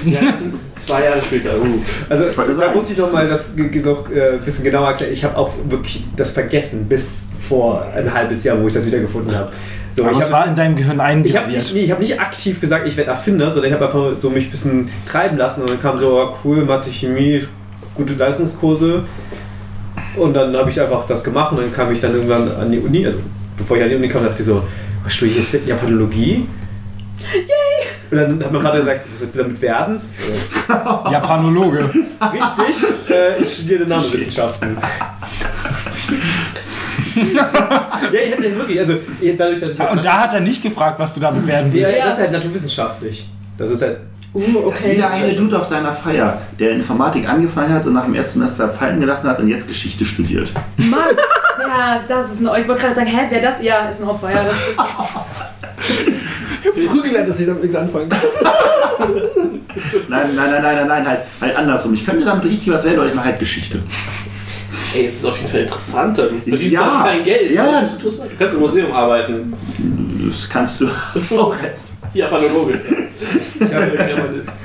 [SPEAKER 3] Ja, das sind zwei Jahre später. Uh.
[SPEAKER 6] also da muss ich noch mal das noch äh, ein bisschen genauer erklären. Ich habe auch wirklich das vergessen bis vor ein halbes Jahr, wo ich das wiedergefunden habe. So,
[SPEAKER 4] Aber
[SPEAKER 6] ich
[SPEAKER 4] es
[SPEAKER 6] hab-
[SPEAKER 4] war in deinem Gehirn
[SPEAKER 6] Ich habe
[SPEAKER 4] eingraviert.
[SPEAKER 6] nicht, nee, ich hab nicht aktiv gesagt, ich werde Erfinder, sondern ich habe einfach so mich ein bisschen treiben lassen und dann kam so, oh, cool, Mathe, Chemie, gute Leistungskurse. Und dann habe ich einfach das gemacht und dann kam ich dann irgendwann an die Uni. Also bevor ich an die Uni kam, dachte ich so, was studiere ich jetzt Japanologie? Yay! Und dann hat mein Vater gesagt, was willst du damit werden?
[SPEAKER 4] Japanologe.
[SPEAKER 6] Richtig, äh, ich studiere Nanowissenschaften. ja, ich hätte wirklich, also dadurch, dass ich
[SPEAKER 4] Und da hat er nicht gefragt, was du damit werden
[SPEAKER 6] Ja,
[SPEAKER 4] willst.
[SPEAKER 6] es ist halt naturwissenschaftlich. Das ist halt.
[SPEAKER 1] Uh,
[SPEAKER 5] Das ist
[SPEAKER 1] okay.
[SPEAKER 5] wieder eine Dude auf deiner Feier, der Informatik angefangen hat und nach dem ersten Semester fallen gelassen hat und jetzt Geschichte studiert.
[SPEAKER 1] Max! Ja, das ist ein. Ich wollte gerade sagen, hä, wer das? Ja, ist ein Opfer. Ja, das
[SPEAKER 2] Früh gelernt, dass ich damit nichts anfangen kann.
[SPEAKER 5] Nein, nein, nein, nein, nein, nein, halt, halt andersrum. Ich könnte damit richtig was werden, aber ich mache halt Geschichte.
[SPEAKER 3] Ey, es ist auf jeden Fall interessanter. Du verdienst
[SPEAKER 5] Ja.
[SPEAKER 3] halt kein Geld.
[SPEAKER 5] Ja, ja.
[SPEAKER 3] Du kannst im Museum arbeiten.
[SPEAKER 5] Das kannst du auch als.
[SPEAKER 3] Japanologe.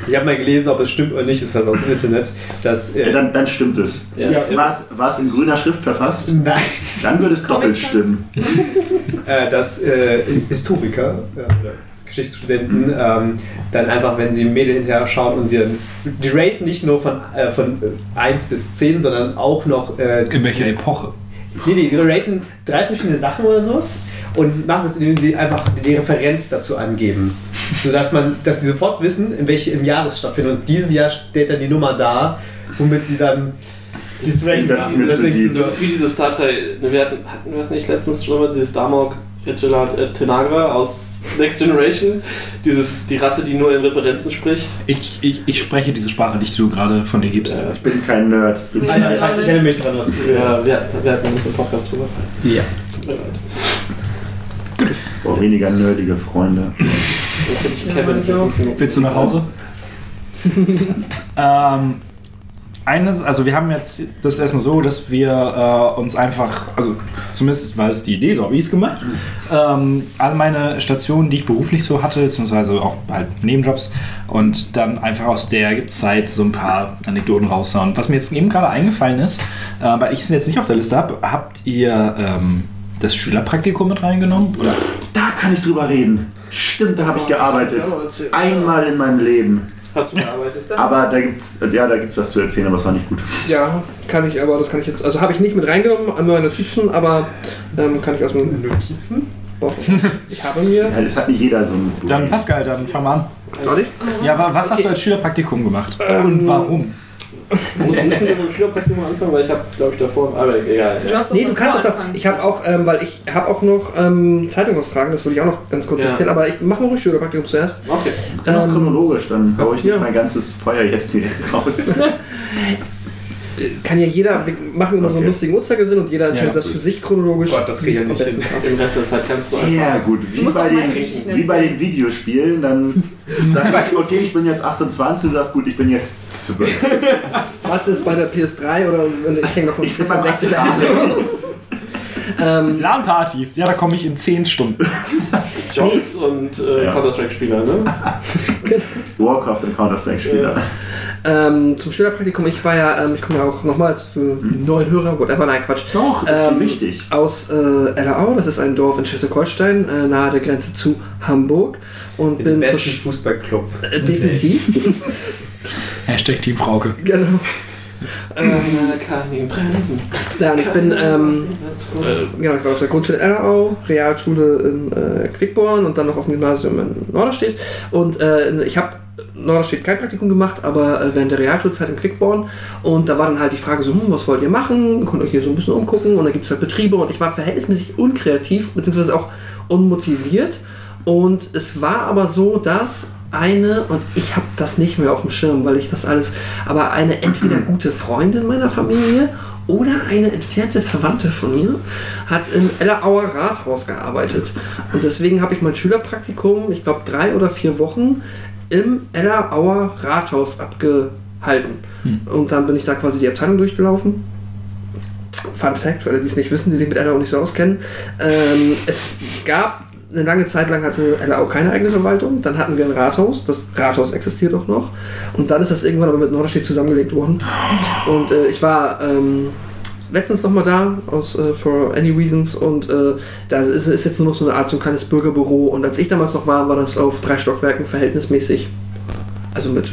[SPEAKER 6] Ich habe mal gelesen, ob es stimmt oder nicht, ist halt aus dem Internet, dass.
[SPEAKER 5] Ja,
[SPEAKER 6] Äh,
[SPEAKER 5] dann, dann stimmt es.
[SPEAKER 3] Ja.
[SPEAKER 6] Ja.
[SPEAKER 5] War es, in grüner Schrift verfasst?
[SPEAKER 6] nein,
[SPEAKER 5] Dann würde es doppelt stimmen.
[SPEAKER 6] äh, dass äh, Historiker äh, oder Geschichtsstudenten ähm, dann einfach, wenn sie Mädel hinterher schauen und sie dann, die raten nicht nur von, äh, von 1 bis 10, sondern auch noch äh,
[SPEAKER 4] In welcher Epoche?
[SPEAKER 6] Nee, nee, sie raten drei verschiedene Sachen oder so und machen das, indem sie einfach die Referenz dazu angeben. Sodass man, dass sie sofort wissen, in welchem Jahr das stattfindet. Und dieses Jahr steht dann die Nummer da, womit sie dann dieses Rating
[SPEAKER 5] Das ist
[SPEAKER 6] machen.
[SPEAKER 5] mir
[SPEAKER 6] Das
[SPEAKER 5] zu deep.
[SPEAKER 3] Das ist wie diese Star Trek. ne, Wir hatten, hatten wir es nicht letztens schon mal, dieses Damok Äh, Tenagra aus Next Generation. Dieses, die Rasse, die nur in Referenzen spricht.
[SPEAKER 4] Ich, ich, ich spreche diese Sprache, die du gerade von dir gibst.
[SPEAKER 5] Ich bin kein Nerd.
[SPEAKER 6] Ja, ich erinnere mich dran, was du
[SPEAKER 3] Ja, wir, wir hatten uns im Podcast drüber.
[SPEAKER 6] Ja.
[SPEAKER 3] Tut mir leid.
[SPEAKER 5] Ich brauche weniger nerdige Freunde.
[SPEAKER 3] Jetzt hätte ich
[SPEAKER 1] Ja,
[SPEAKER 3] Kevin
[SPEAKER 1] ich auch.
[SPEAKER 4] Willst du nach Hause? ähm, eines, also wir haben jetzt das erstmal so, dass wir äh, uns einfach, also zumindest war es die Idee, so habe ich es gemacht, ähm, all meine Stationen, die ich beruflich so hatte, beziehungsweise auch halt Nebenjobs und dann einfach aus der Zeit so ein paar Anekdoten raushauen. Was mir jetzt eben gerade eingefallen ist, äh, weil ich es jetzt nicht auf der Liste habe, habt ihr ähm, das Schülerpraktikum mit reingenommen? Oder?
[SPEAKER 5] Da kann ich drüber reden. Stimmt, da habe ich gearbeitet.
[SPEAKER 2] erzählen.
[SPEAKER 5] Einmal in meinem Leben.
[SPEAKER 3] Hast du gearbeitet?
[SPEAKER 5] Aber da gibt's, ja, da gibt's was zu erzählen, aber es war nicht gut.
[SPEAKER 2] Ja, kann ich, aber das kann ich jetzt. Also habe ich nicht mit reingenommen an meine Notizen, aber ähm, kann ich aus meinem.
[SPEAKER 6] Notizen?
[SPEAKER 2] Ich habe mir.
[SPEAKER 5] Ja, das hat nicht jeder so ein Buch.
[SPEAKER 4] Dann Pascal, dann fang mal an.
[SPEAKER 2] Soll ich?
[SPEAKER 4] Ja, wa- was hast du als Schülerpraktikum gemacht?
[SPEAKER 2] Ähm,
[SPEAKER 4] Und warum?
[SPEAKER 3] Muss müssen wir mit dem Schülerpraktikum anfangen, weil ich habe, glaube ich, davor. Aber egal.
[SPEAKER 1] Du
[SPEAKER 2] Nee, du kannst auch da. Ich habe auch, ähm, weil ich habe auch noch ähm, Zeitung austragen, das würde ich auch noch ganz kurz
[SPEAKER 3] Ja.
[SPEAKER 2] erzählen, aber ich mache mal ruhig Schülerpraktikum zuerst.
[SPEAKER 3] Okay.
[SPEAKER 5] Auch
[SPEAKER 2] Ähm,
[SPEAKER 5] chronologisch, dann hau ich
[SPEAKER 2] ja.
[SPEAKER 5] nicht mein ganzes Feuer jetzt direkt raus.
[SPEAKER 2] Kann ja jeder, wir machen immer so einen
[SPEAKER 5] Okay.
[SPEAKER 2] lustigen Uhrzeigersinn und jeder entscheidet
[SPEAKER 4] Ja.
[SPEAKER 2] das für sich chronologisch,
[SPEAKER 6] Gott, das
[SPEAKER 2] wie es
[SPEAKER 6] ich
[SPEAKER 2] am
[SPEAKER 6] nicht
[SPEAKER 2] besten
[SPEAKER 6] hin.
[SPEAKER 2] passt.
[SPEAKER 3] Im Rest der Zeit kannst du einfach.
[SPEAKER 5] Sehr gut. Wie
[SPEAKER 1] musst
[SPEAKER 5] bei, den, wie bei den Videospielen, dann sag ich, okay, ich bin jetzt 28, du sagst, gut, ich bin jetzt 12.
[SPEAKER 2] Was ist bei der PS3 oder ich hänge noch
[SPEAKER 5] beim
[SPEAKER 2] 60
[SPEAKER 5] 18.
[SPEAKER 2] Ähm,
[SPEAKER 4] LAN-Partys, ja, da komme ich in 10 Stunden.
[SPEAKER 3] Jobs und äh,
[SPEAKER 5] Ja.
[SPEAKER 3] Counter-Strike-Spieler, ne?
[SPEAKER 5] Warcraft und Counter-Strike-Spieler.
[SPEAKER 2] ähm, zum Schülerpraktikum, ich war ja, ähm, ich komme ja auch nochmals für die neuen Hörer, whatever, nein, Quatsch.
[SPEAKER 5] Doch, ist
[SPEAKER 2] Ähm,
[SPEAKER 5] wichtig.
[SPEAKER 2] Aus äh, Ellerau, das ist ein Dorf in Schleswig-Holstein, äh, nahe der Grenze zu Hamburg. Und
[SPEAKER 6] Mit
[SPEAKER 2] bin
[SPEAKER 6] besten
[SPEAKER 2] Sch
[SPEAKER 6] Fußballclub.
[SPEAKER 2] äh, definitiv.
[SPEAKER 4] Hashtag Team Frauke.
[SPEAKER 2] genau. Ähm,
[SPEAKER 3] kann ihn bremsen.
[SPEAKER 2] ja, und ich bin, ähm, äh, genau, ich war auf der Grundschule in Ellerau, Realschule in äh, Quickborn und dann noch auf dem Gymnasium in Norderstedt. Und äh, ich habe Norderstedt kein Praktikum gemacht, aber äh, während der Realschulzeit in Quickborn. Und da war dann halt die Frage so, hm, was wollt ihr machen? Könnt euch hier so ein bisschen umgucken. Und da gibt es halt Betriebe und ich war verhältnismäßig unkreativ, beziehungsweise auch unmotiviert. Und es war aber so, dass eine, und ich habe das nicht mehr auf dem Schirm, weil ich das alles, aber eine entweder gute Freundin meiner Familie oder eine entfernte Verwandte von mir hat im Ellerauer Rathaus gearbeitet. Und deswegen habe ich mein Schülerpraktikum, ich glaube drei oder vier Wochen, im Ellerauer Rathaus abgehalten. Und dann bin ich da quasi die Abteilung durchgelaufen. Fun Fact, für alle, die es nicht wissen, die sich mit Ellerau nicht so auskennen. Ähm, es gab eine lange Zeit lang hatte Ellerau keine eigene Verwaltung. Dann hatten wir ein Rathaus. Das Rathaus existiert auch noch. Und dann ist das irgendwann aber mit Norderstedt zusammengelegt worden. Und äh, ich war ähm, letztens noch mal da aus äh, For Any Reasons und äh, da ist, ist jetzt nur noch so eine Art so ein kleines Bürgerbüro. Und als ich damals noch war, war das auf drei Stockwerken verhältnismäßig. Also mit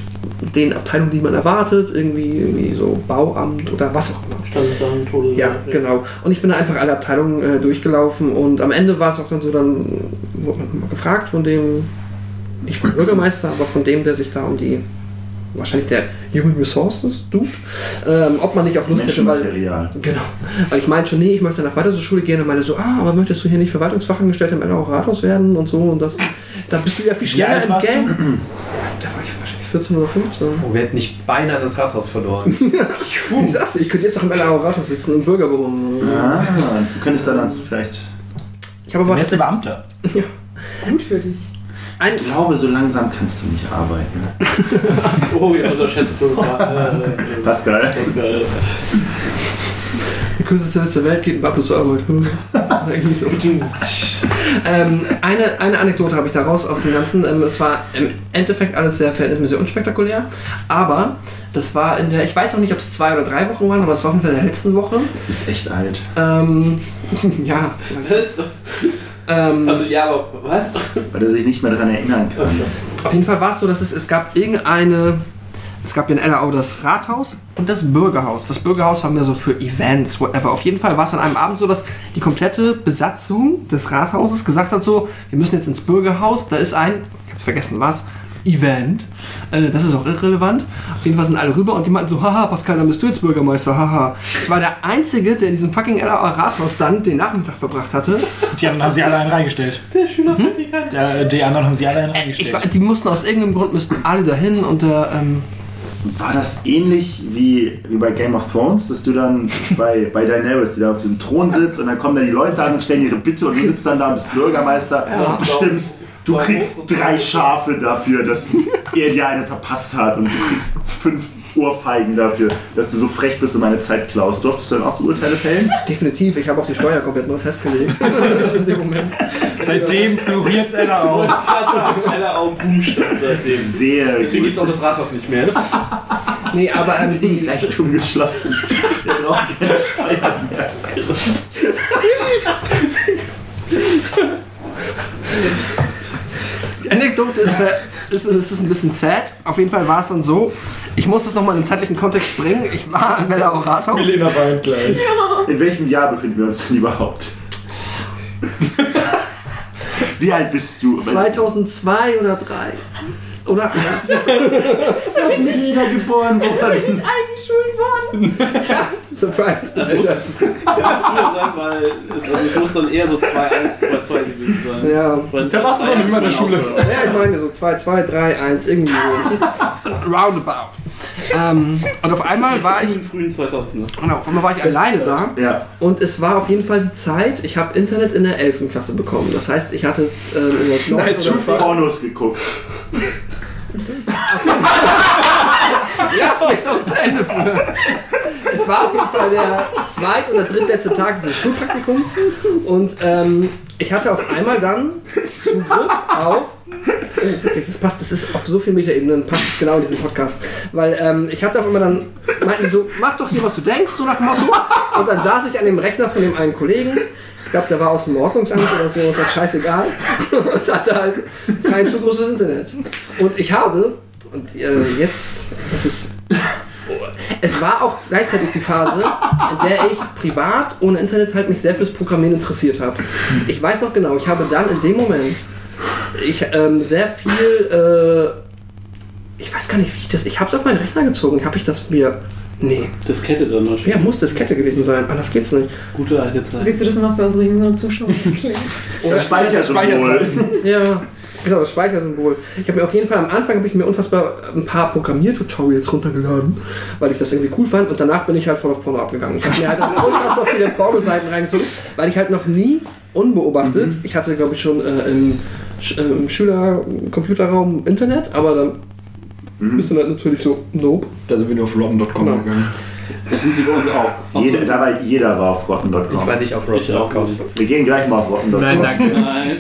[SPEAKER 2] den Abteilungen, die man erwartet, irgendwie, irgendwie so Bauamt oder was auch immer.
[SPEAKER 3] Standesamt, Tode.
[SPEAKER 2] Ja, genau. Und ich bin da einfach alle Abteilungen äh, durchgelaufen und am Ende war es auch dann so, dann wurde man gefragt von dem, nicht vom Bürgermeister, aber von dem, der sich da um die, wahrscheinlich der Human Resources tut, ähm, ob man nicht auch Lust hätte, weil, genau, weil ich meinte schon, nee, ich möchte nach weiter zur Schule gehen und meine so, ah, aber möchtest du hier nicht Verwaltungsfachangestellter im Ellerauer Rathaus werden und so und das, da bist du ja viel schneller
[SPEAKER 4] alt
[SPEAKER 2] im
[SPEAKER 4] du?
[SPEAKER 2] Game. Ja, da war ich wahrscheinlich 14 oder 15.
[SPEAKER 6] Oh, wir hätten nicht beinahe das Rathaus verloren.
[SPEAKER 2] Ich sag's dir, ich könnte jetzt auch im Ellerauer Rathaus sitzen und Bürgerbüro.
[SPEAKER 5] Ah, du könntest dann ans- vielleicht.
[SPEAKER 2] Ich habe aber
[SPEAKER 4] Wer ist der
[SPEAKER 2] tatsächlich-
[SPEAKER 4] Beamter?
[SPEAKER 1] Gut für dich.
[SPEAKER 2] Ein,
[SPEAKER 5] Ich glaube, so langsam kannst du nicht arbeiten.
[SPEAKER 3] Oh, jetzt unterschätzt du. äh,
[SPEAKER 5] Pascal.
[SPEAKER 3] Pascal.
[SPEAKER 2] Der kürzeste Witz der Welt geht ein Bablo zur Arbeit. Hm. Irgendwie so. ähm, eine, eine Anekdote habe ich daraus aus dem Ganzen. Ähm, es war im Endeffekt alles sehr verhältnismäßig unspektakulär. Aber das war in der, ich weiß auch nicht, ob es zwei oder drei Wochen waren, aber es war auf jeden Fall in der letzten Woche.
[SPEAKER 5] Du bist echt alt.
[SPEAKER 2] Ähm, ja. Ähm,
[SPEAKER 3] Also, ja, aber was?
[SPEAKER 5] Weil er sich nicht mehr daran erinnern kann.
[SPEAKER 3] Also,
[SPEAKER 2] Auf jeden Fall war es so, dass es, es gab irgendeine. Es gab ja in Ellerau das Rathaus und das Bürgerhaus. Das Bürgerhaus war mehr so für Events, whatever. Auf jeden Fall war es an einem Abend so, dass die komplette Besatzung des Rathauses gesagt hat: so, wir müssen jetzt ins Bürgerhaus, da ist ein, ich hab's vergessen was, Event. Äh, das ist auch irrelevant. Auf jeden Fall sind alle rüber und die meinten so, haha, Pascal, dann bist du jetzt Bürgermeister, haha. Ich war der Einzige, der in diesem fucking Rathaus dann den Nachmittag verbracht hatte.
[SPEAKER 4] Die anderen haben sie alle einen reingestellt.
[SPEAKER 3] der Schülerpraktikant.
[SPEAKER 4] Der, die anderen haben sie alle einen
[SPEAKER 2] Ich
[SPEAKER 4] reingestellt.
[SPEAKER 2] war, die mussten aus irgendeinem Grund, müssten alle dahin und der, ähm,
[SPEAKER 5] War das ähnlich wie, wie bei Game of Thrones, dass du dann bei, bei Daenerys, die da auf diesem Thron sitzt und dann kommen dann die Leute an und stellen ihre Bitte und du sitzt dann da und bist Bürgermeister und bestimmst, du kriegst drei Schafe dafür, dass er dir eine verpasst hat und du kriegst fünf Ohrfeigen dafür, dass du so frech bist und meine Zeit klaust. Durftest du dann auch so Urteile fällen?
[SPEAKER 2] Definitiv, ich habe auch die Steuer komplett neu festgelegt. In dem Moment.
[SPEAKER 4] Seitdem floriert er auch.
[SPEAKER 3] Alle Augen Boomstadt seitdem.
[SPEAKER 5] Sehr
[SPEAKER 3] Deswegen gibt es auch das Rathaus nicht mehr.
[SPEAKER 2] Nee, aber ähm, die,
[SPEAKER 5] Reichtum geschlossen. Wir brauchen keine Steuern mehr.
[SPEAKER 2] die Anekdote ist, ver- ist, ist, ist ein bisschen sad. Auf jeden Fall war es dann so, ich muss das nochmal in den zeitlichen Kontext bringen. Ich war im Mellerau Rathaus.
[SPEAKER 4] Milena weint gleich.
[SPEAKER 5] In welchem Jahr befinden wir uns denn überhaupt? Wie alt bist du?
[SPEAKER 2] 2002 oder 3. Oder?
[SPEAKER 5] ist Milena geboren worden.
[SPEAKER 1] Eingeschult worden.
[SPEAKER 2] Surprise. ich bin
[SPEAKER 3] Das muss, das muss früher sein, weil es, also es muss dann eher so 2-1, 2-2 gewesen sein.
[SPEAKER 2] Ja.
[SPEAKER 4] Da warst du noch nicht mal in der Schule.
[SPEAKER 2] Ja, ich meine so 2, 2, 3, 1, irgendwie so. Roundabout. Ähm, und auf einmal war ich,
[SPEAKER 3] In den frühen 2000
[SPEAKER 2] genau, auf einmal war ich alleine da.
[SPEAKER 5] Ja,
[SPEAKER 2] Und es war auf jeden Fall die Zeit, ich habe Internet in der 11. Klasse bekommen. Das heißt, ich hatte ähm, in der 9. oder 10.
[SPEAKER 5] Pornos geguckt.
[SPEAKER 2] Lass mich doch zu Ende führen. es war auf jeden Fall der zweit- oder drittletzte Tag dieses Schulpraktikums und ähm, ich hatte auf einmal dann Zugriff auf. Oh, witzig, das passt, das ist auf so vielen Metaebenen, passt es genau in diesen Podcast. Weil ähm, ich hatte auf einmal dann, meinten die so, mach doch hier, was du denkst, so nach dem Motto. Und dann saß ich an dem Rechner von dem einen Kollegen, ich glaube, der war aus dem Ordnungsamt oder so, ist halt scheißegal. Und hatte halt freien Zugriff aufs Internet. Und ich habe, und äh, jetzt, das ist es war auch gleichzeitig die Phase, in der ich privat ohne Internet halt mich sehr fürs Programmieren interessiert habe. Ich weiß noch genau, ich habe dann in dem Moment ich ähm, sehr viel äh, ich weiß gar nicht, wie ich das. Ich habe es auf meinen Rechner gezogen. Habe ich das mir. Nee.
[SPEAKER 3] Diskette dann wahrscheinlich.
[SPEAKER 2] Ja, muss Diskette gewesen sein. Anders geht's nicht.
[SPEAKER 3] Gute alte Zeit.
[SPEAKER 1] Willst du das nochmal für unsere jüngeren Zuschauer erklären?
[SPEAKER 2] Oder
[SPEAKER 5] Speichersymbol.
[SPEAKER 2] Ja, genau, das Speichersymbol. Ich habe mir auf jeden Fall am Anfang habe ich mir unfassbar ein paar Programmiertutorials runtergeladen, weil ich das irgendwie cool fand und danach bin ich halt voll auf Porno abgegangen. Ich habe mir halt unfassbar viele Porno-Seiten reingezogen, weil ich halt noch nie unbeobachtet, ich hatte glaube ich schon äh, im, Sch- äh, im Schüler-Computerraum Internet, aber dann bist du halt natürlich so, nope.
[SPEAKER 4] Da sind wir nur auf rotten.com
[SPEAKER 2] Genau.
[SPEAKER 4] gegangen.
[SPEAKER 3] Das sind sie bei uns auch.
[SPEAKER 5] Jeder, dabei, jeder war auf
[SPEAKER 6] Ich war
[SPEAKER 5] rotten.com.
[SPEAKER 6] nicht auf
[SPEAKER 3] Ich auch
[SPEAKER 6] Rock.com.
[SPEAKER 3] nicht.
[SPEAKER 5] Wir gehen gleich mal auf rotten.com.
[SPEAKER 6] Nein, danke.
[SPEAKER 3] Nein.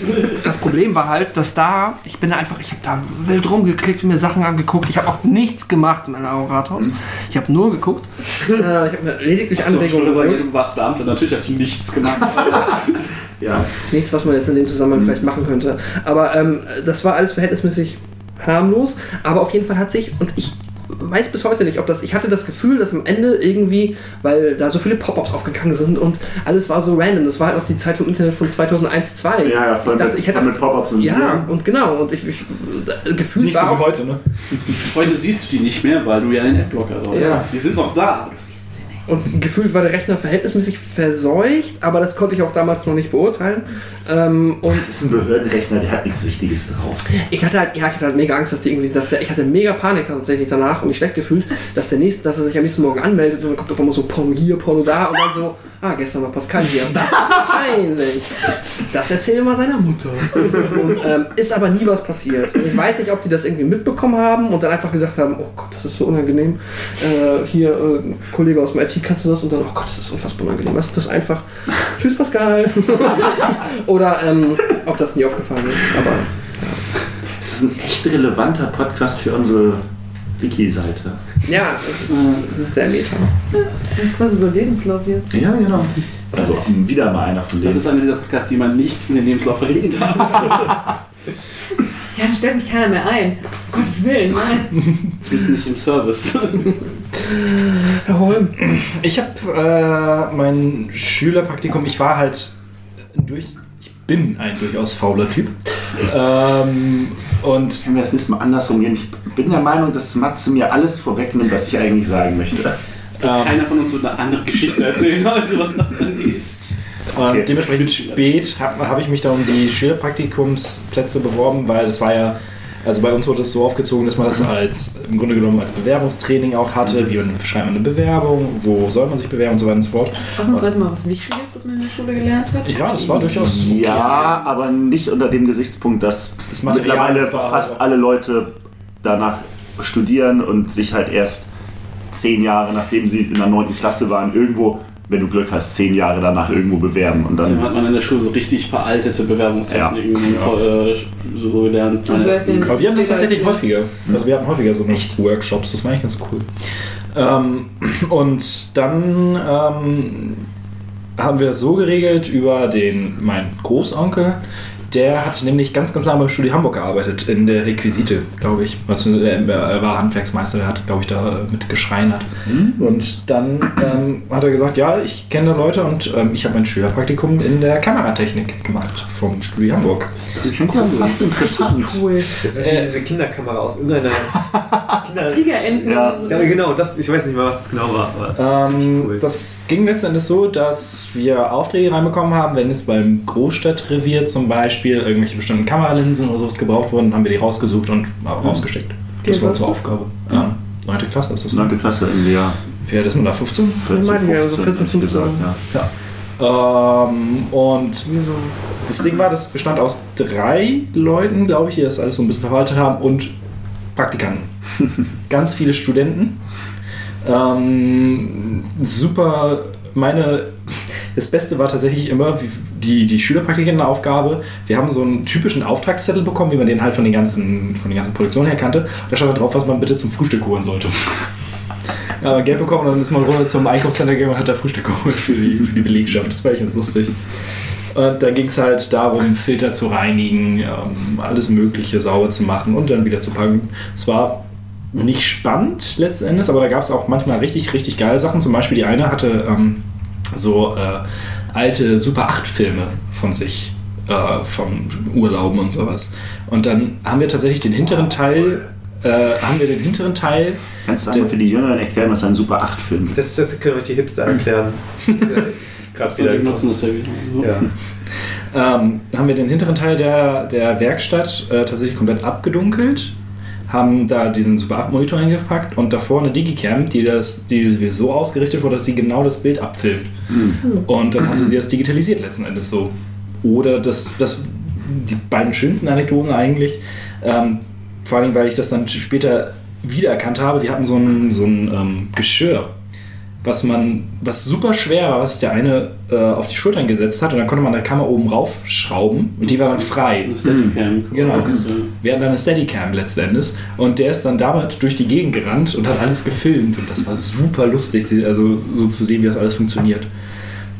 [SPEAKER 2] Das Problem war halt, dass da, ich bin da einfach, ich habe da wild rumgeklickt und mir Sachen angeguckt. Ich habe auch nichts gemacht in meinem Rathaus. Ich habe nur geguckt. äh, ich habe mir lediglich
[SPEAKER 3] So, ich
[SPEAKER 2] Anregungen geholt.
[SPEAKER 3] du warst Beamter, natürlich hast du nichts gemacht.
[SPEAKER 5] Ja.
[SPEAKER 2] Nichts, was man jetzt in dem Zusammenhang vielleicht machen könnte. Aber ähm, das war alles verhältnismäßig harmlos. Aber auf jeden Fall hat sich, und ich weiß bis heute nicht, ob das, ich hatte das Gefühl, dass am Ende irgendwie, weil da so viele Pop-Ups aufgegangen sind und alles war so random. Das war halt noch die Zeit vom Internet von 2001, 2002.
[SPEAKER 5] Ja, ja, voll
[SPEAKER 2] ich dachte,
[SPEAKER 5] mit-
[SPEAKER 2] ich das,
[SPEAKER 5] mit Pop-ups und
[SPEAKER 2] Ja, und genau. Und ich, ich gefühlt
[SPEAKER 4] Nicht so
[SPEAKER 2] war
[SPEAKER 4] wie
[SPEAKER 2] auch,
[SPEAKER 4] heute, ne?
[SPEAKER 3] Heute siehst du die nicht mehr, weil du ja den Adblocker hast.
[SPEAKER 2] Ja.
[SPEAKER 3] Die sind noch da. aber du siehst sie nicht.
[SPEAKER 2] Und gefühlt war der Rechner verhältnismäßig verseucht, aber das konnte ich auch damals noch nicht beurteilen. Ähm, und
[SPEAKER 5] Das ist ein Behördenrechner, der hat nichts Wichtiges drauf.
[SPEAKER 2] ich hatte halt, ja, ich hatte halt mega Angst, dass die irgendwie, dass der, ich hatte mega Panik tatsächlich danach und mich schlecht gefühlt, dass der nächste, dass er sich am nächsten Morgen anmeldet und dann kommt auf einmal so Porno hier, Porno da und dann so, ah, gestern war Pascal hier. Das ist peinlich. Das erzählen wir mal seiner Mutter. Und ähm, ist aber nie was passiert. Und ich weiß nicht, ob die das irgendwie mitbekommen haben und dann einfach gesagt haben, oh Gott, das ist so unangenehm. Äh, hier, äh, Kollege aus dem IT, kannst du das? Und dann, oh Gott, das ist unfassbar unangenehm. Lass das einfach. Tschüss, Pascal. Oder ähm, ob das nie aufgefallen ist. Aber
[SPEAKER 5] Es ist ein echt relevanter Podcast für unsere Wiki-Seite.
[SPEAKER 2] ja, es ist, es ist sehr meta.
[SPEAKER 1] Das ist quasi so Lebenslauf jetzt.
[SPEAKER 5] Ja, genau. Also wieder mal einer von
[SPEAKER 3] Das
[SPEAKER 5] denen.
[SPEAKER 3] ist einer dieser Podcasts, die man nicht in den Lebenslauf verlinken darf.
[SPEAKER 1] Ja, da stellt mich keiner mehr ein. Um Gottes Willen, nein.
[SPEAKER 3] Zumindest nicht im Service.
[SPEAKER 2] Herr Holm.
[SPEAKER 4] Ich habe äh, mein Schülerpraktikum, ich war halt durch, bin ein durchaus fauler Typ. Ähm, und
[SPEAKER 5] Können wir das nächste Mal andersrum gehen? Ich bin der Meinung, dass Matze mir alles vorwegnimmt, was ich eigentlich sagen möchte.
[SPEAKER 4] ähm,
[SPEAKER 3] Keiner von uns wird eine andere Geschichte erzählen heute, was das angeht.
[SPEAKER 4] Und
[SPEAKER 5] Okay.
[SPEAKER 4] dementsprechend spät habe hab ich mich dann um die Schülerpraktikumsplätze beworben, weil das war ja, also bei uns wurde es so aufgezogen, dass man das als im Grunde genommen als Bewerbungstraining auch hatte. Wie schreibt man eine Bewerbung, wo soll man sich bewerben und so weiter und so fort.
[SPEAKER 1] Ausnahmsweise mal was Wichtiges, was man in der Schule gelernt hat.
[SPEAKER 4] Ja, das war durchaus.
[SPEAKER 5] Ja, aber nicht unter dem Gesichtspunkt, dass
[SPEAKER 4] Das
[SPEAKER 5] mittlerweile
[SPEAKER 4] war-
[SPEAKER 5] fast alle Leute danach studieren und sich halt erst zehn Jahre, nachdem sie in der 9. Klasse waren, irgendwo, wenn du Glück hast, zehn Jahre danach irgendwo bewerben. Und
[SPEAKER 3] Dann
[SPEAKER 5] dann,
[SPEAKER 3] hat man in der Schule so richtig veraltete Bewerbungstechniken und so, äh, so, gelernt.
[SPEAKER 1] Also,
[SPEAKER 3] Ja,
[SPEAKER 1] ich
[SPEAKER 4] Aber wir haben das tatsächlich
[SPEAKER 1] Ja.
[SPEAKER 4] häufiger. Also wir hatten häufiger so noch Workshops, das war eigentlich ganz cool. Ähm, und dann ähm, haben wir das so geregelt über den, meinen Großonkel. Der hat nämlich ganz, ganz lange beim Studio Hamburg gearbeitet, in der Requisite, glaube ich. Also, Er er war Handwerksmeister, der hat, glaube ich, da mit geschreinert. Und dann ähm, hat er gesagt, ja, ich kenne da Leute und ähm, ich habe mein Schülerpraktikum in der Kameratechnik gemacht vom Studio Hamburg.
[SPEAKER 5] das klingt ja fast interessant.
[SPEAKER 1] Cool.
[SPEAKER 6] Das ist wie
[SPEAKER 4] Äh.
[SPEAKER 6] diese Kinderkamera aus irgendeiner
[SPEAKER 1] Tigerenten
[SPEAKER 5] Ja.
[SPEAKER 1] so.
[SPEAKER 6] Ja, genau, das, ich weiß nicht mehr, was das genau war, aber das
[SPEAKER 4] Ähm,
[SPEAKER 6] cool.
[SPEAKER 4] Das ging letztendlich so, dass wir Aufträge reinbekommen haben, wenn jetzt beim Großstadtrevier zum Beispiel irgendwelche bestimmten Kameralinsen oder sowas gebraucht wurden, haben wir die rausgesucht und äh, rausgeschickt. Das
[SPEAKER 1] Wie
[SPEAKER 4] war unsere Aufgabe. Ja. Neunte Klasse ist das.
[SPEAKER 5] 9. Klasse im Jahr
[SPEAKER 4] Wie alt ist man da? 15?
[SPEAKER 5] 14,
[SPEAKER 2] meinte ich ja, so 14,
[SPEAKER 5] hätte ich gesagt,
[SPEAKER 2] 15.
[SPEAKER 5] ja.
[SPEAKER 4] Ähm, und das Ding war, das bestand aus drei Leuten, glaube ich, die das alles so ein bisschen verwaltet haben und Praktikanten. Ganz viele Studenten. Ähm, super, meine, das Beste war tatsächlich immer die, die Schülerpraktikantenaufgabe. Wir haben so einen typischen Auftragszettel bekommen, wie man den halt von den ganzen, von den ganzen Produktionen her kannte. Da stand da drauf, was man bitte zum Frühstück holen sollte. Ja, man Geld bekommen und dann ist man runter zum Einkaufscenter gegangen und hat da Frühstück geholt für die, für die Belegschaft. Das war echt ganz lustig. Und dann ging es halt darum, Filter zu reinigen, ähm, alles Mögliche sauber zu machen und dann wieder zu packen. Es war nicht spannend letzten Endes, aber da gab es auch manchmal richtig, richtig geile Sachen. Zum Beispiel die eine hatte ähm, so äh, alte Super 8-Filme von sich, äh, von Urlauben und sowas. Und dann haben wir tatsächlich den hinteren Teil, äh, haben wir den hinteren Teil
[SPEAKER 5] Kannst du einmal für die Jüngeren erklären, was ein Super 8-Film ist?
[SPEAKER 6] Das, das können euch die Hipster erklären. Gerade wieder
[SPEAKER 3] nutzen das ja wieder. So.
[SPEAKER 6] Ja.
[SPEAKER 4] ähm, haben wir den hinteren Teil der, der Werkstatt äh, tatsächlich komplett abgedunkelt, haben da diesen Super 8 Monitor hingepackt und davor eine Digicam, die, das, die so ausgerichtet wurde, dass sie genau das Bild abfilmt. Und dann hatte sie das digitalisiert letzten Endes so. Oder das, das die beiden schönsten Anekdoten eigentlich, ähm, vor allem, weil ich das dann später wiedererkannt habe, wir hatten so ein, so ein ähm, Geschirr, was man, was super schwer war, was sich der eine äh, auf die Schultern gesetzt hat und dann konnte man der Kammer oben raufschrauben und die war dann frei.
[SPEAKER 3] Eine Steadicam.
[SPEAKER 4] Genau.
[SPEAKER 3] Ja.
[SPEAKER 4] Wir hatten dann eine Steadicam letzten Endes und der ist dann damit durch die Gegend gerannt und hat alles gefilmt und das war super lustig, also so zu sehen, wie das alles funktioniert.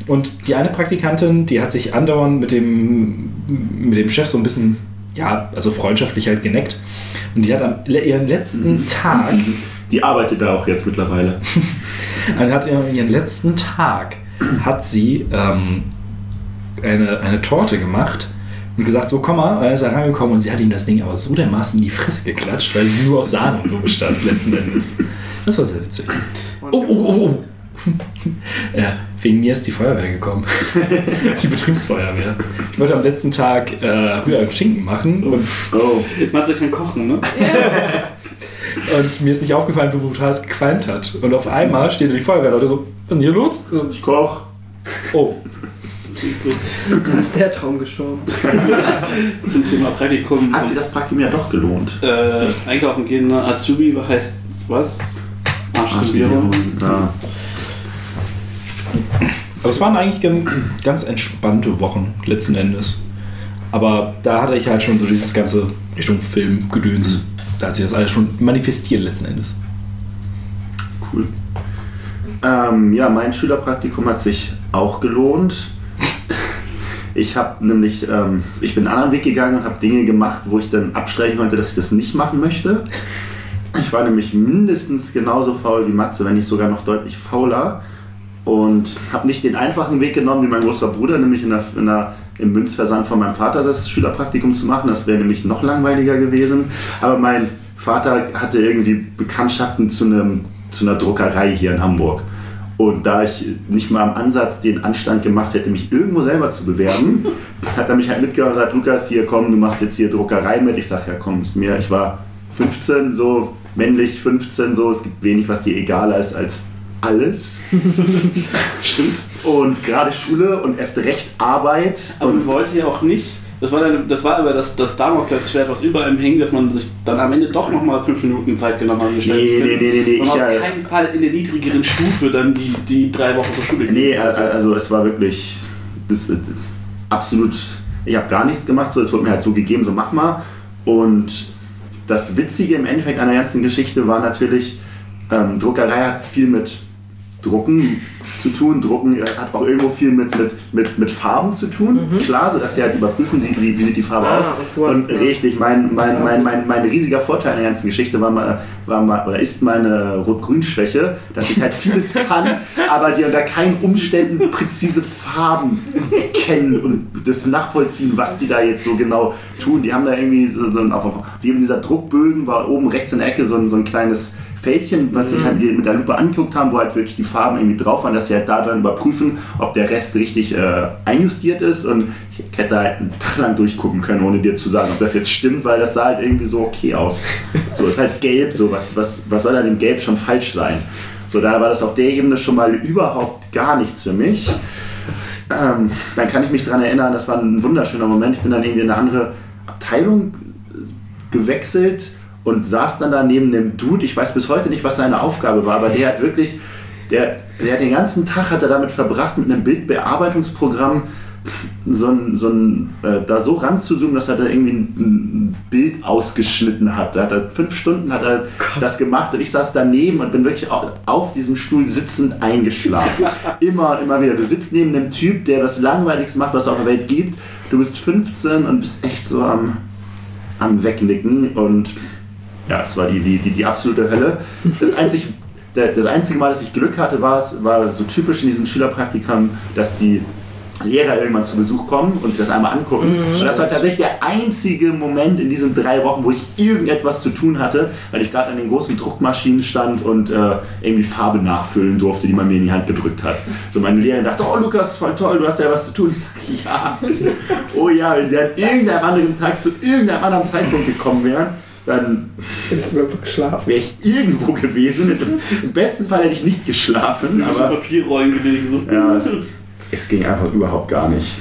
[SPEAKER 4] Und die eine Praktikantin, die hat sich andauernd mit dem, mit dem Chef so ein bisschen, ja, also freundschaftlich halt geneckt. Und die hat am ihren letzten Tag,
[SPEAKER 5] Die arbeitet da auch jetzt mittlerweile.
[SPEAKER 4] dann hat ihren, ihren letzten Tag, hat sie ähm, eine, eine Torte gemacht und gesagt, so komm mal, er ist herangekommen und sie hat ihm das Ding aber so dermaßen in die Fresse geklatscht, weil sie nur aus Sahne und so bestand letzten Endes. Das war sehr witzig. Oh, oh, oh, oh. Ja, wegen mir ist die Feuerwehr gekommen. Die Betriebsfeuerwehr. Ich wollte am letzten Tag äh, Rührei Schinken machen und,
[SPEAKER 5] Oh,
[SPEAKER 3] Matze kann kochen, ne?
[SPEAKER 4] und mir ist nicht aufgefallen, wie brutal es gequalmt hat. Und auf einmal steht da die Feuerwehrleute so, was ist denn hier los?
[SPEAKER 5] ich koch.
[SPEAKER 4] Oh,
[SPEAKER 2] Dann ist der Traum gestorben.
[SPEAKER 3] Zum Thema Praktikum.
[SPEAKER 5] Hat sich das Praktikum ja doch gelohnt.
[SPEAKER 3] äh, einkaufen gehen, ne? Azubi heißt was? Arschzubierung.
[SPEAKER 5] Ja.
[SPEAKER 4] Aber es waren eigentlich ganz, ganz entspannte Wochen letzten Endes. Aber da hatte ich halt schon so dieses ganze Richtung Filmgedöns. Da hat sich das alles schon manifestiert letzten Endes.
[SPEAKER 5] Cool. Ähm, ja, mein Schülerpraktikum hat sich auch gelohnt. Ich habe nämlich, ähm, ich bin einen anderen Weg gegangen und habe Dinge gemacht, wo ich dann abstreichen konnte, dass ich das nicht machen möchte. Ich war nämlich mindestens genauso faul wie Matze, wenn nicht sogar noch deutlich fauler. Und habe nicht den einfachen Weg genommen wie mein großer Bruder, nämlich in der, in der, im Münzversand von meinem Vater das Schülerpraktikum zu machen. Das wäre nämlich noch langweiliger gewesen. Aber mein Vater hatte irgendwie Bekanntschaften zu, einem, zu einer Druckerei hier in Hamburg. Und da ich nicht mal am Ansatz den Anstand gemacht hätte, mich irgendwo selber zu bewerben, hat er mich halt mitgenommen und gesagt, Lukas, hier komm, du machst jetzt hier Druckerei mit. Ich sag, ja komm, ist mir, ich war 15, so männlich 15, so, es gibt wenig, was dir egaler ist als alles.
[SPEAKER 3] Stimmt.
[SPEAKER 5] Und gerade Schule und erst recht Arbeit.
[SPEAKER 3] Aber
[SPEAKER 5] und
[SPEAKER 3] man wollte ja auch nicht. Das war, dann, das war aber das, das Damoklesschwert, was über einem hing, dass man sich dann am Ende doch nochmal fünf Minuten Zeit genommen hat.
[SPEAKER 5] Nee, nee, nee, nee, nee, ich,
[SPEAKER 3] auf
[SPEAKER 5] äh,
[SPEAKER 3] keinen Fall in der niedrigeren Stufe dann die, die drei Wochen zur Schule
[SPEAKER 5] Nee, äh,
[SPEAKER 3] wollte.
[SPEAKER 5] also es war wirklich das, äh, absolut, ich habe gar nichts gemacht, so es wurde mir halt so gegeben, so mach mal. Und das Witzige im Endeffekt an der ganzen Geschichte war natürlich, ähm, Druckerei hat viel mit Drucken zu tun. Drucken äh, hat auch irgendwo viel mit, mit, mit, mit Farben zu tun, klar, so dass sie halt überprüfen, wie, wie, sieht die Farbe
[SPEAKER 2] Ah,
[SPEAKER 5] aus.
[SPEAKER 2] und ja.
[SPEAKER 5] richtig, mein, mein, mein, mein, mein riesiger Vorteil in der ganzen Geschichte war, mal, war mal, oder ist meine Rot-Grün-Schwäche, dass ich halt vieles kann, aber die unter keinen Umständen präzise Farben erkennen und das nachvollziehen, was die da jetzt so genau tun. Die haben da irgendwie so, so ein, auf, auf, wie in dieser Druckbögen war oben rechts in der Ecke so ein, so ein kleines Fältchen, was sich halt mit der Lupe angeguckt haben, wo halt wirklich die Farben irgendwie drauf waren, dass sie halt da dann überprüfen, ob der Rest richtig äh, einjustiert ist. Und ich hätte halt einen Tag lang durchgucken können, ohne dir zu sagen, ob das jetzt stimmt, weil das sah halt irgendwie so okay aus. So, ist halt gelb, so, was, was, was soll an dem Gelb schon falsch sein? So, da war das auf der Ebene schon mal überhaupt gar nichts für mich. Ähm, dann kann ich mich daran erinnern, das war ein wunderschöner Moment. Ich bin dann irgendwie in eine andere Abteilung gewechselt und saß dann da neben dem Dude. Ich weiß bis heute nicht, was seine Aufgabe war, aber der hat wirklich, der, der den ganzen Tag hat er damit verbracht, mit einem Bildbearbeitungsprogramm so ein, so ein äh, da so ranzuzoomen, dass er da irgendwie ein, ein Bild ausgeschnitten hat. Da hat er fünf Stunden hat er das gemacht und ich saß daneben und bin wirklich auf, auf diesem Stuhl sitzend eingeschlafen. immer und immer wieder. Du sitzt neben einem Typ, der das Langweiligste macht, was es auf der Welt gibt. Du bist 15 und bist echt so am, am Wegnicken und ja, es war die, die, die, die absolute Hölle. Das, einzig, der, das einzige Mal, dass ich Glück hatte, war, war so typisch in diesen Schülerpraktikern, dass die Lehrer irgendwann zu Besuch kommen und sich das einmal angucken. Und das war tatsächlich der einzige Moment in diesen drei Wochen, wo ich irgendetwas zu tun hatte, weil ich gerade an den großen Druckmaschinen stand und äh, irgendwie Farbe nachfüllen durfte, die man mir in die Hand gedrückt hat. So meine Lehrerin dachte, oh Lukas, voll toll, du hast ja was zu tun. Ich sage, ja. Oh ja, wenn sie an irgendeinem anderen Tag zu irgendeinem anderen Zeitpunkt gekommen wären, dann
[SPEAKER 2] Hättest du einfach geschlafen.
[SPEAKER 5] wäre ich irgendwo gewesen. Im besten Fall hätte ich nicht geschlafen,
[SPEAKER 3] Aber
[SPEAKER 5] aber
[SPEAKER 3] Papierrollen gelegen. So.
[SPEAKER 5] ja, es, es ging einfach überhaupt gar nicht.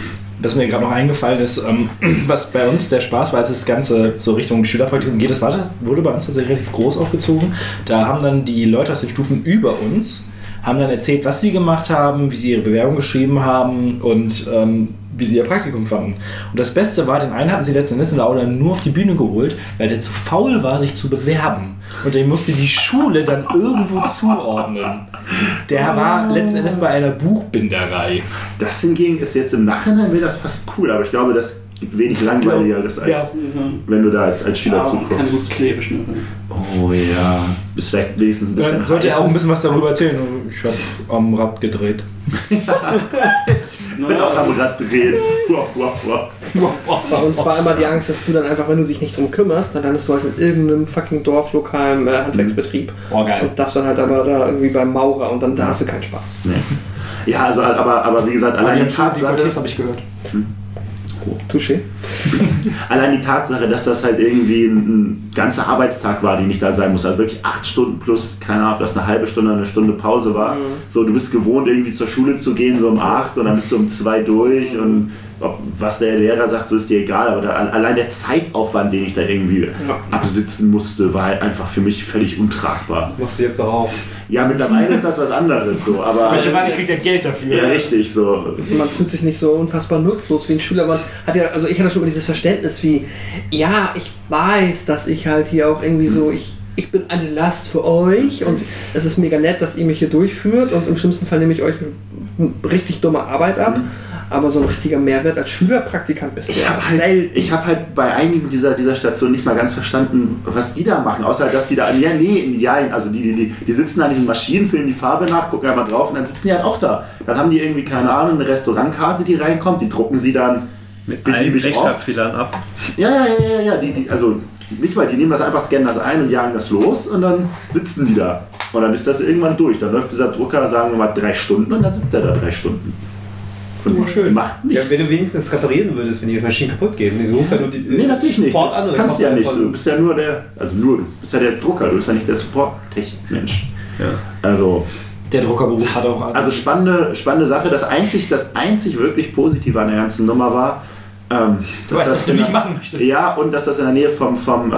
[SPEAKER 4] Das mir gerade noch eingefallen ist, ähm, was bei uns der Spaß war, als das Ganze so Richtung Schülerpraktikum geht, das war, wurde bei uns tatsächlich relativ groß aufgezogen. Da haben dann die Leute aus den Stufen über uns, haben dann erzählt, was sie gemacht haben, wie sie ihre Bewerbung geschrieben haben und ähm, wie sie ihr Praktikum fanden. Und das Beste war, den einen hatten sie letzten Endes in Aula nur auf die Bühne geholt, weil der zu faul war, sich zu bewerben. Und den musste die Schule dann irgendwo zuordnen. Der war letzten Endes bei einer Buchbinderei.
[SPEAKER 5] Das hingegen ist jetzt im Nachhinein wäre das fast cool, aber ich glaube, das wenig langweiligeres, als wenn du da als, als Schüler
[SPEAKER 3] Ja, aber kann gut
[SPEAKER 5] zuguckst.
[SPEAKER 3] Klebisch. Ne?
[SPEAKER 5] Oh ja, bist vielleicht wenigstens ein bisschen.
[SPEAKER 4] Dann sollte er auch ein bisschen was darüber erzählen. Ich habe am Rad gedreht.
[SPEAKER 5] Wird auch am Rad drehen.
[SPEAKER 2] Bei uns war immer die Angst, dass du dann einfach, wenn du dich nicht drum kümmerst, dann landest du halt in irgendeinem fucking Dorf, lokalen äh, Handwerksbetrieb.
[SPEAKER 4] Oh, geil.
[SPEAKER 2] Und darfst dann halt aber da irgendwie beim Maurer und dann da hast du keinen Spaß.
[SPEAKER 5] Nee. Ja, also, aber, aber wie gesagt, allein die Tatsache,
[SPEAKER 4] habe ich gehört.
[SPEAKER 2] Touché.
[SPEAKER 5] allein die Tatsache, dass das halt irgendwie ein, ein ganzer Arbeitstag war, den ich da sein muss. Also wirklich acht Stunden plus, keine Ahnung, ob das eine halbe Stunde oder eine Stunde Pause war. So, du bist gewohnt, irgendwie zur Schule zu gehen, so um acht und dann bist du um zwei durch und ob, was der Lehrer sagt, so ist dir egal. Aber da, allein der Zeitaufwand, den ich da irgendwie absitzen musste, war halt einfach für mich völlig untragbar.
[SPEAKER 6] Machst du jetzt auch.
[SPEAKER 5] Ja, mittlerweile ist das was anderes so, aber.
[SPEAKER 4] Mittlerweile kriegt er Geld dafür.
[SPEAKER 5] Ja, richtig, so.
[SPEAKER 2] Man fühlt sich nicht so unfassbar nutzlos wie ein Schüler. Man hat ja, also ich hatte schon immer dieses Verständnis wie, ja, ich weiß, dass ich halt hier auch irgendwie so, ich, ich bin eine Last für euch und es ist mega nett, dass ihr mich hier durchführt und im schlimmsten Fall nehme ich euch eine richtig dumme Arbeit ab. Aber so ein richtiger Mehrwert als Schülerpraktikant bist du
[SPEAKER 5] Ich
[SPEAKER 2] ja
[SPEAKER 5] habe halt,
[SPEAKER 2] selten.
[SPEAKER 5] ich hab halt bei einigen dieser, dieser Stationen nicht mal ganz verstanden, was die da machen. Außer, dass die da, ja, nee, ja, also die, die, die, die sitzen an diesen Maschinen, füllen die Farbe nach, gucken einfach drauf und dann sitzen die halt auch da. Dann haben die irgendwie, keine Ahnung, eine Restaurantkarte, die reinkommt, die drucken sie dann
[SPEAKER 7] Mit
[SPEAKER 5] beliebig oft.
[SPEAKER 7] Rechtschreibfehlern ab.
[SPEAKER 5] Ja, ja, ja, ja, ja, die, die, also nicht mal, die nehmen das einfach, scannen das ein und jagen das los und dann sitzen die da. Und dann ist das irgendwann durch. Dann läuft dieser Drucker, sagen wir mal, drei Stunden und dann sitzt er da drei Stunden. Und
[SPEAKER 6] Oh, schön.
[SPEAKER 5] macht nichts.
[SPEAKER 6] Ja, wenn du wenigstens reparieren würdest, wenn die Maschinen kaputt gehen. Du rufst ja nur die,
[SPEAKER 5] Nee, natürlich nicht.
[SPEAKER 6] Support an und
[SPEAKER 5] Kannst du ja
[SPEAKER 6] kommt
[SPEAKER 5] nicht. Du bist ja nur der, also nur, du bist ja der Drucker, du bist ja nicht der Support-Tech-Mensch.
[SPEAKER 7] Ja.
[SPEAKER 5] Also,
[SPEAKER 4] Der Druckerberuf hat auch.
[SPEAKER 5] also spannende, spannende Sache. Das einzig, das einzig wirklich Positive an der ganzen Nummer war, ähm,
[SPEAKER 4] du weißt, was du nicht machen möchtest.
[SPEAKER 5] Ja, und dass das in der Nähe vom, vom, äh,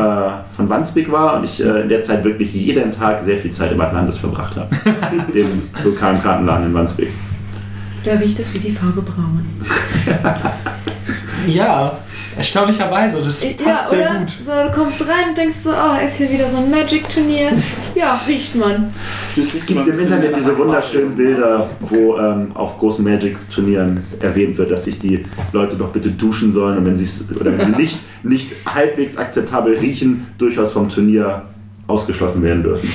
[SPEAKER 5] von Wandsbek war und ich äh, in der Zeit wirklich jeden Tag sehr viel Zeit im Atlantis verbracht habe. Dem lokalen Kartenladen in Wandsbek.
[SPEAKER 1] Da riecht es wie die Farbe braun.
[SPEAKER 4] Ja, erstaunlicherweise. Das passt sehr
[SPEAKER 1] oder?
[SPEAKER 4] gut.
[SPEAKER 1] So, du kommst rein und denkst so, oh, ist hier wieder so ein Magic-Turnier. Ja, riecht man.
[SPEAKER 5] Es gibt im Internet diese wunderschönen Bilder, wo ähm, auf großen Magic-Turnieren erwähnt wird, dass sich die Leute doch bitte duschen sollen und wenn, oder wenn sie nicht, nicht halbwegs akzeptabel riechen, durchaus vom Turnier ausgeschlossen werden dürfen.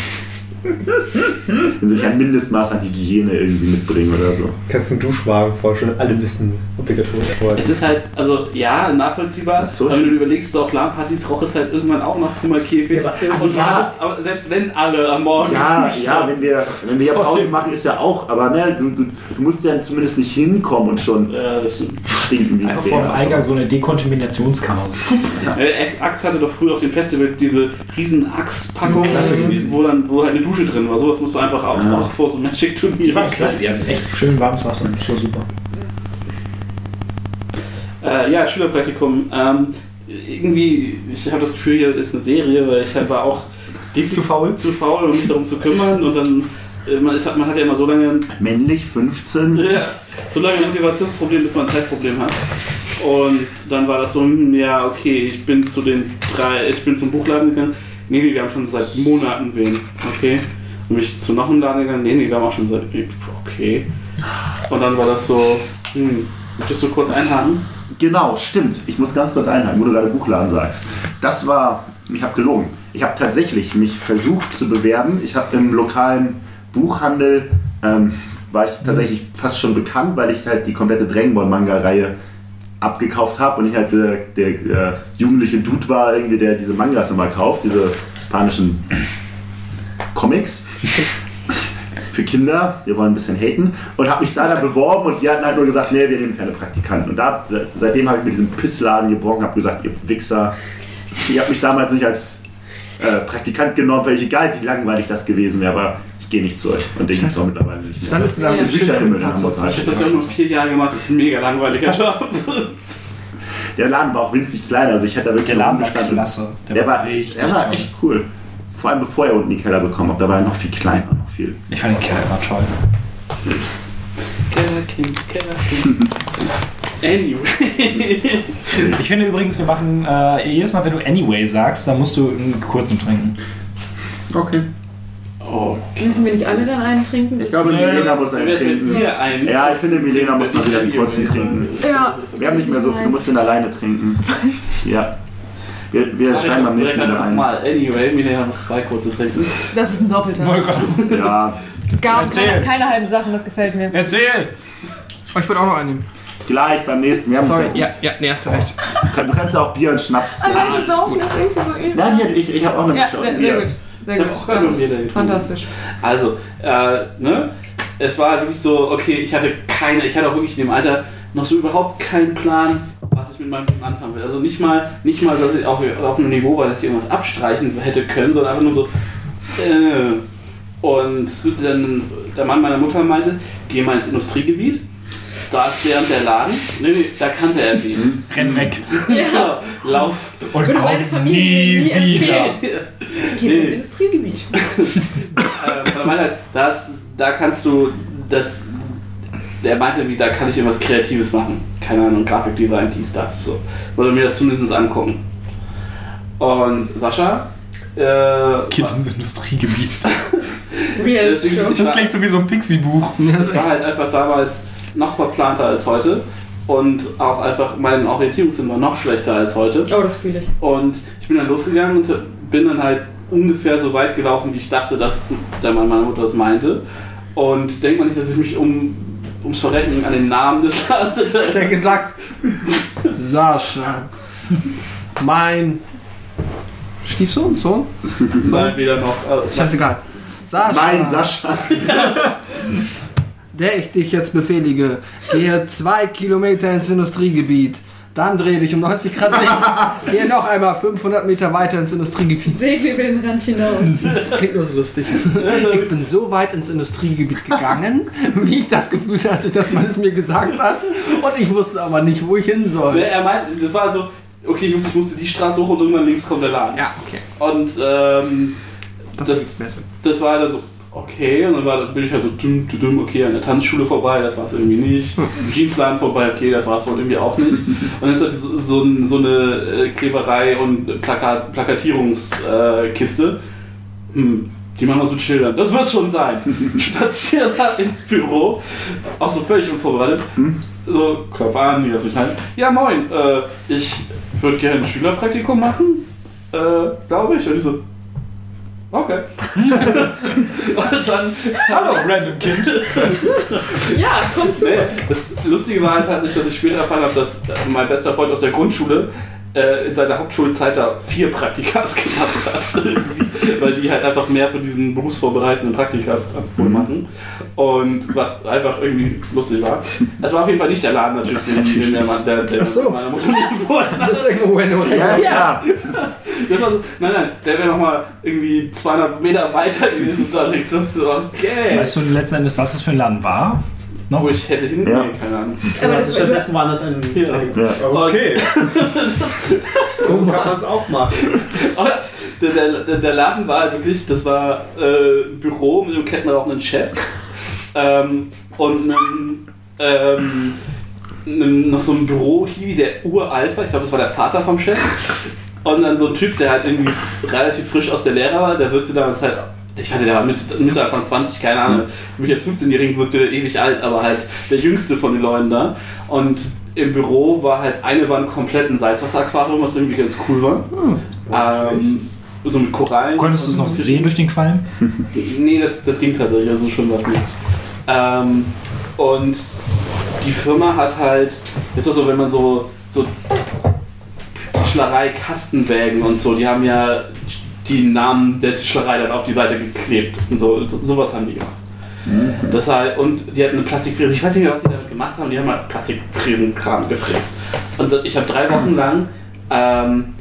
[SPEAKER 5] Wenn sie sich ein Mindestmaß an Hygiene irgendwie mitbringen oder so.
[SPEAKER 6] Kannst du einen Duschwagen vorstellen, alle müssen obligatorisch vorher.
[SPEAKER 3] Es ist halt, also ja, nachvollziehbar.
[SPEAKER 5] Das so
[SPEAKER 3] aber wenn du überlegst, so auf LAN-Partys roch es halt irgendwann auch nach Puma-Käfig.
[SPEAKER 6] Ja,
[SPEAKER 3] also
[SPEAKER 5] ja.
[SPEAKER 3] ja, aber selbst wenn alle am Morgen
[SPEAKER 5] Ja, ja, wenn wir, wenn wir ja Pause machen, ist ja auch, aber ne, du, du, du musst ja zumindest nicht hinkommen und schon
[SPEAKER 3] Ja, das
[SPEAKER 5] stinken wie ein
[SPEAKER 4] Einfach vor dem Eingang so eine Dekontaminationskammer.
[SPEAKER 3] Äh, Axe hatte doch früher auf den Festivals diese riesen Axe-Packung, wo dann wo halt eine Dusche drin war. Sowas musst du einfach auch,
[SPEAKER 5] Ja.
[SPEAKER 3] auch vor so einem Magic-Turnier.
[SPEAKER 4] Die waren klasse, die hatten echt schön warmes Wasser. Das war super.
[SPEAKER 3] Äh, ja, Schülerpraktikum. Ähm, irgendwie, ich habe das Gefühl, hier ist eine Serie, weil ich halt war auch
[SPEAKER 4] Zu faul?
[SPEAKER 3] zu faul, um mich darum zu kümmern und dann, äh, man, ist, man hat ja immer so lange
[SPEAKER 5] Männlich 15.
[SPEAKER 3] ja, so lange ein Motivationsproblem, bis man ein Zeitproblem hat. Und dann war das so, hm, ja, okay, ich bin zu den drei, ich bin zum Buchladen gegangen. Nee, nee, wir haben schon seit Monaten wen. Okay. Und bin ich zu noch einem Laden gegangen. Nee, nee, wir haben auch schon seit. Okay. Und dann war das so, hm, möchtest du kurz einhaken?
[SPEAKER 5] Genau, stimmt. Ich muss ganz kurz einhaken, wo du gerade Buchladen sagst. Das war, ich habe gelogen. Ich habe tatsächlich mich versucht zu bewerben. Ich habe im lokalen Buchhandel, ähm, war ich tatsächlich fast schon bekannt, weil ich halt die komplette Dragon Ball Manga-Reihe abgekauft habe und ich halt der, der äh, jugendliche Dude war, irgendwie, der diese Mangas immer kauft, diese japanischen Comics für Kinder, wir wollen ein bisschen haten und habe mich da dann beworben und die hatten halt nur gesagt, nee, wir nehmen keine Praktikanten. Und da, se- seitdem habe ich mit diesem Pissladen gebrochen, habe gesagt, ihr Wichser, ihr habt mich damals nicht als äh, Praktikant genommen, weil ich egal wie langweilig das gewesen wäre, aber ich gehe nicht zu euch und den gibt es auch mittlerweile nicht mehr.
[SPEAKER 2] Dann ist
[SPEAKER 1] Ja.
[SPEAKER 2] Schild
[SPEAKER 5] in Hamburg
[SPEAKER 3] Ich habe das ja auch nur vier Jahre gemacht, das ist ein mega langweiliger Job.
[SPEAKER 5] Der Laden war auch winzig klein, also ich hätte da wirklich
[SPEAKER 4] Der Laden war
[SPEAKER 5] rumgestanden.
[SPEAKER 4] klasse.
[SPEAKER 5] Der, war,
[SPEAKER 4] richtig
[SPEAKER 5] der war echt cool. Vor allem bevor er unten die Keller bekommen hat, da war er noch viel kleiner, noch viel.
[SPEAKER 4] Ich fand den Keller immer toll.
[SPEAKER 3] Kellerkind, Kellerkind. Anyway.
[SPEAKER 4] Ich finde übrigens, wir machen äh, jedes Mal, wenn du Anyway sagst, dann musst du einen kurzen trinken.
[SPEAKER 5] Okay.
[SPEAKER 3] Oh,
[SPEAKER 1] Müssen wir nicht alle dann einen trinken?
[SPEAKER 5] Ich glaube, Milena muss einen trinken.
[SPEAKER 3] mir ein?
[SPEAKER 5] Ja, ich finde, Milena muss mal wieder einen kurzen trinken.
[SPEAKER 1] Ja.
[SPEAKER 5] Wir haben nicht mehr so viel, du musst den alleine trinken. Ja. Wir, wir schreiben beim nächsten Mal ein.
[SPEAKER 3] Mal. Anyway, Milena muss zwei kurze trinken.
[SPEAKER 1] Das ist ein Doppelter.
[SPEAKER 5] Ja,
[SPEAKER 1] Gar keine, keine halben Sachen, das gefällt mir.
[SPEAKER 4] Erzähl!
[SPEAKER 2] Oh, ich würde auch noch einen nehmen.
[SPEAKER 5] gleich beim nächsten. Wir haben
[SPEAKER 2] Sorry, ja, ja, nee, hast du recht.
[SPEAKER 5] Du kannst- ja auch Bier und Schnaps.
[SPEAKER 1] Alleine saufen ist irgendwie so übel.
[SPEAKER 5] Nein, ich, ich habe auch eine
[SPEAKER 1] Ja,
[SPEAKER 5] Mischung.
[SPEAKER 1] sehr, sehr gut. Sehr
[SPEAKER 3] Ich
[SPEAKER 1] gut.
[SPEAKER 3] auch getrunken.
[SPEAKER 1] Fantastisch.
[SPEAKER 3] Also, äh, ne? Es war wirklich so, okay, ich hatte keine, ich hatte auch wirklich in dem Alter noch so überhaupt keinen Plan, was ich mit meinem Leben anfangen will. Also nicht mal, nicht mal, dass ich auf, auf einem Niveau war, dass ich irgendwas abstreichen hätte können, sondern einfach nur so, äh. Und dann der Mann meiner Mutter meinte, geh mal ins Industriegebiet. Da ist der und der Laden. Nee, nee, da kannte er die.
[SPEAKER 4] Renn weg.
[SPEAKER 3] Ja, lauf.
[SPEAKER 4] Und
[SPEAKER 1] Würde meine Familie nie empfehlen. Geh
[SPEAKER 3] Nee.
[SPEAKER 1] ins Industriegebiet.
[SPEAKER 3] äh, er meinte halt, da, ist, da kannst du das. Der meinte, wie, da kann ich irgendwas Kreatives machen. Keine Ahnung, Grafikdesign, dies, das. So. Oder mir das zumindest angucken. Und Sascha. Äh,
[SPEAKER 4] Kind ins Industriegebiet.
[SPEAKER 1] Real
[SPEAKER 3] ich-
[SPEAKER 4] Das klingt so wie so ein Pixie-Buch.
[SPEAKER 3] ich war halt einfach damals noch verplanter als heute. Und auch einfach, mein Orientierungssinn war noch schlechter als heute.
[SPEAKER 1] Oh, das fühle ich.
[SPEAKER 3] Und ich bin dann losgegangen und bin dann halt ungefähr so weit gelaufen, wie ich dachte, dass der Mann meiner Mutter das meinte. Und denkt man nicht, dass ich mich um, ums Verrecken an den Namen des Ladens
[SPEAKER 2] Hat er gesagt, Sascha, mein Stiefsohn, Sohn?
[SPEAKER 3] Sohn wieder noch. Äh,
[SPEAKER 2] Scheißegal. Sascha,
[SPEAKER 5] Mein Sascha.
[SPEAKER 2] der ich dich jetzt befehlige, gehe zwei Kilometer ins Industriegebiet. Dann dreh dich um 90 Grad links. Gehe noch einmal 500 Meter weiter ins Industriegebiet.
[SPEAKER 1] Segle über den Rand hinaus.
[SPEAKER 2] Das klingt nur so lustig. Ich bin so weit ins Industriegebiet gegangen, wie ich das Gefühl hatte, dass man es mir gesagt hat. Und ich wusste aber nicht, wo ich hin soll.
[SPEAKER 3] er meinte, das war so, okay, ich musste, ich musste die Straße hoch und irgendwann links kommt der Laden.
[SPEAKER 2] Ja, okay.
[SPEAKER 3] Und ähm,
[SPEAKER 2] Das,
[SPEAKER 3] Das- das war dann so, okay, und dann war, bin ich halt so, düm, düm, okay, an der Tanzschule vorbei, das war es irgendwie nicht. Jeansladen vorbei, okay, das war es wohl irgendwie auch nicht. Und dann ist halt so, so, so eine äh, Kleberei und Plakat, Plakatierungskiste. Kiste. hm, die machen wir so chillern. Das wird schon sein. Spazieren halt ins Büro, auch so völlig unvorbereitet. So, Kopf an, wie das mich halt. Ja, moin, äh, ich würde gerne ein Schülerpraktikum machen, äh, glaube ich. Und ich so, okay. und dann,
[SPEAKER 4] Hallo, random Kind.
[SPEAKER 1] Ja, komm zu.
[SPEAKER 3] nee, das Lustige war halt tatsächlich, dass ich später erfahren habe, dass mein bester Freund aus der Grundschule äh, in seiner Hauptschulzeit da vier Praktikas gemacht hat. Weil die halt einfach mehr für diesen berufsvorbereitenden Praktikas wohl machen. Und was einfach irgendwie lustig war. Es war auf jeden Fall nicht der Laden natürlich, den, den der, Mann- der, der
[SPEAKER 2] Ach so.
[SPEAKER 3] meiner Mutter hat.
[SPEAKER 2] Das ist irgendwo wenn du
[SPEAKER 5] Ja, klar.
[SPEAKER 3] Das war so, nein, nein, der wäre nochmal irgendwie 200 Meter weiter gewesen. Und da denkst du so, okay.
[SPEAKER 4] Weißt du letzten Endes, was es für ein Laden war? Noch?
[SPEAKER 3] wo ich hätte hingehen,
[SPEAKER 5] Ja.
[SPEAKER 3] keine Ahnung.
[SPEAKER 1] Aber das
[SPEAKER 6] das
[SPEAKER 1] war-
[SPEAKER 6] stattdessen waren das ein.
[SPEAKER 3] Ja.
[SPEAKER 5] Ja.
[SPEAKER 6] Okay. so kann man es auch machen.
[SPEAKER 3] Und der, der, der- Laden war halt wirklich, das war äh, ein Büro mit einem kettenrauchenden Chef ähm, und einem, ähm, einem, noch so ein Büro-Hiwi, der uralt war. Ich glaube, das war der Vater vom Chef. Und dann so ein Typ, der halt irgendwie relativ frisch aus der Lehre war, der wirkte damals halt, ich weiß nicht, der war Mitte, Mitte Anfang 20, keine Ahnung. Für mich als 15-Jährigen wirkte der ewig alt, aber halt der jüngste von den Leuten da. Und im Büro war halt eine Wand komplett ein Salzwasseraquarium, was irgendwie ganz cool war. ähm, so mit Korallen.
[SPEAKER 4] Konntest du es noch sehen durch den Qualm?
[SPEAKER 3] Nee, das, das ging tatsächlich, also schon was nicht. Ähm, und die Firma hat halt, ist doch so, wenn man so, so Tischlerei, Kastenwägen und so, die haben ja die Namen der Tischlerei dann auf die Seite geklebt. Und so, sowas haben die gemacht. Das halt, und die hatten eine Plastikfräse, ich weiß nicht mehr, was die damit gemacht haben, die haben halt Plastikfräsenkram gefräst. Und ich habe drei Wochen lang ähm,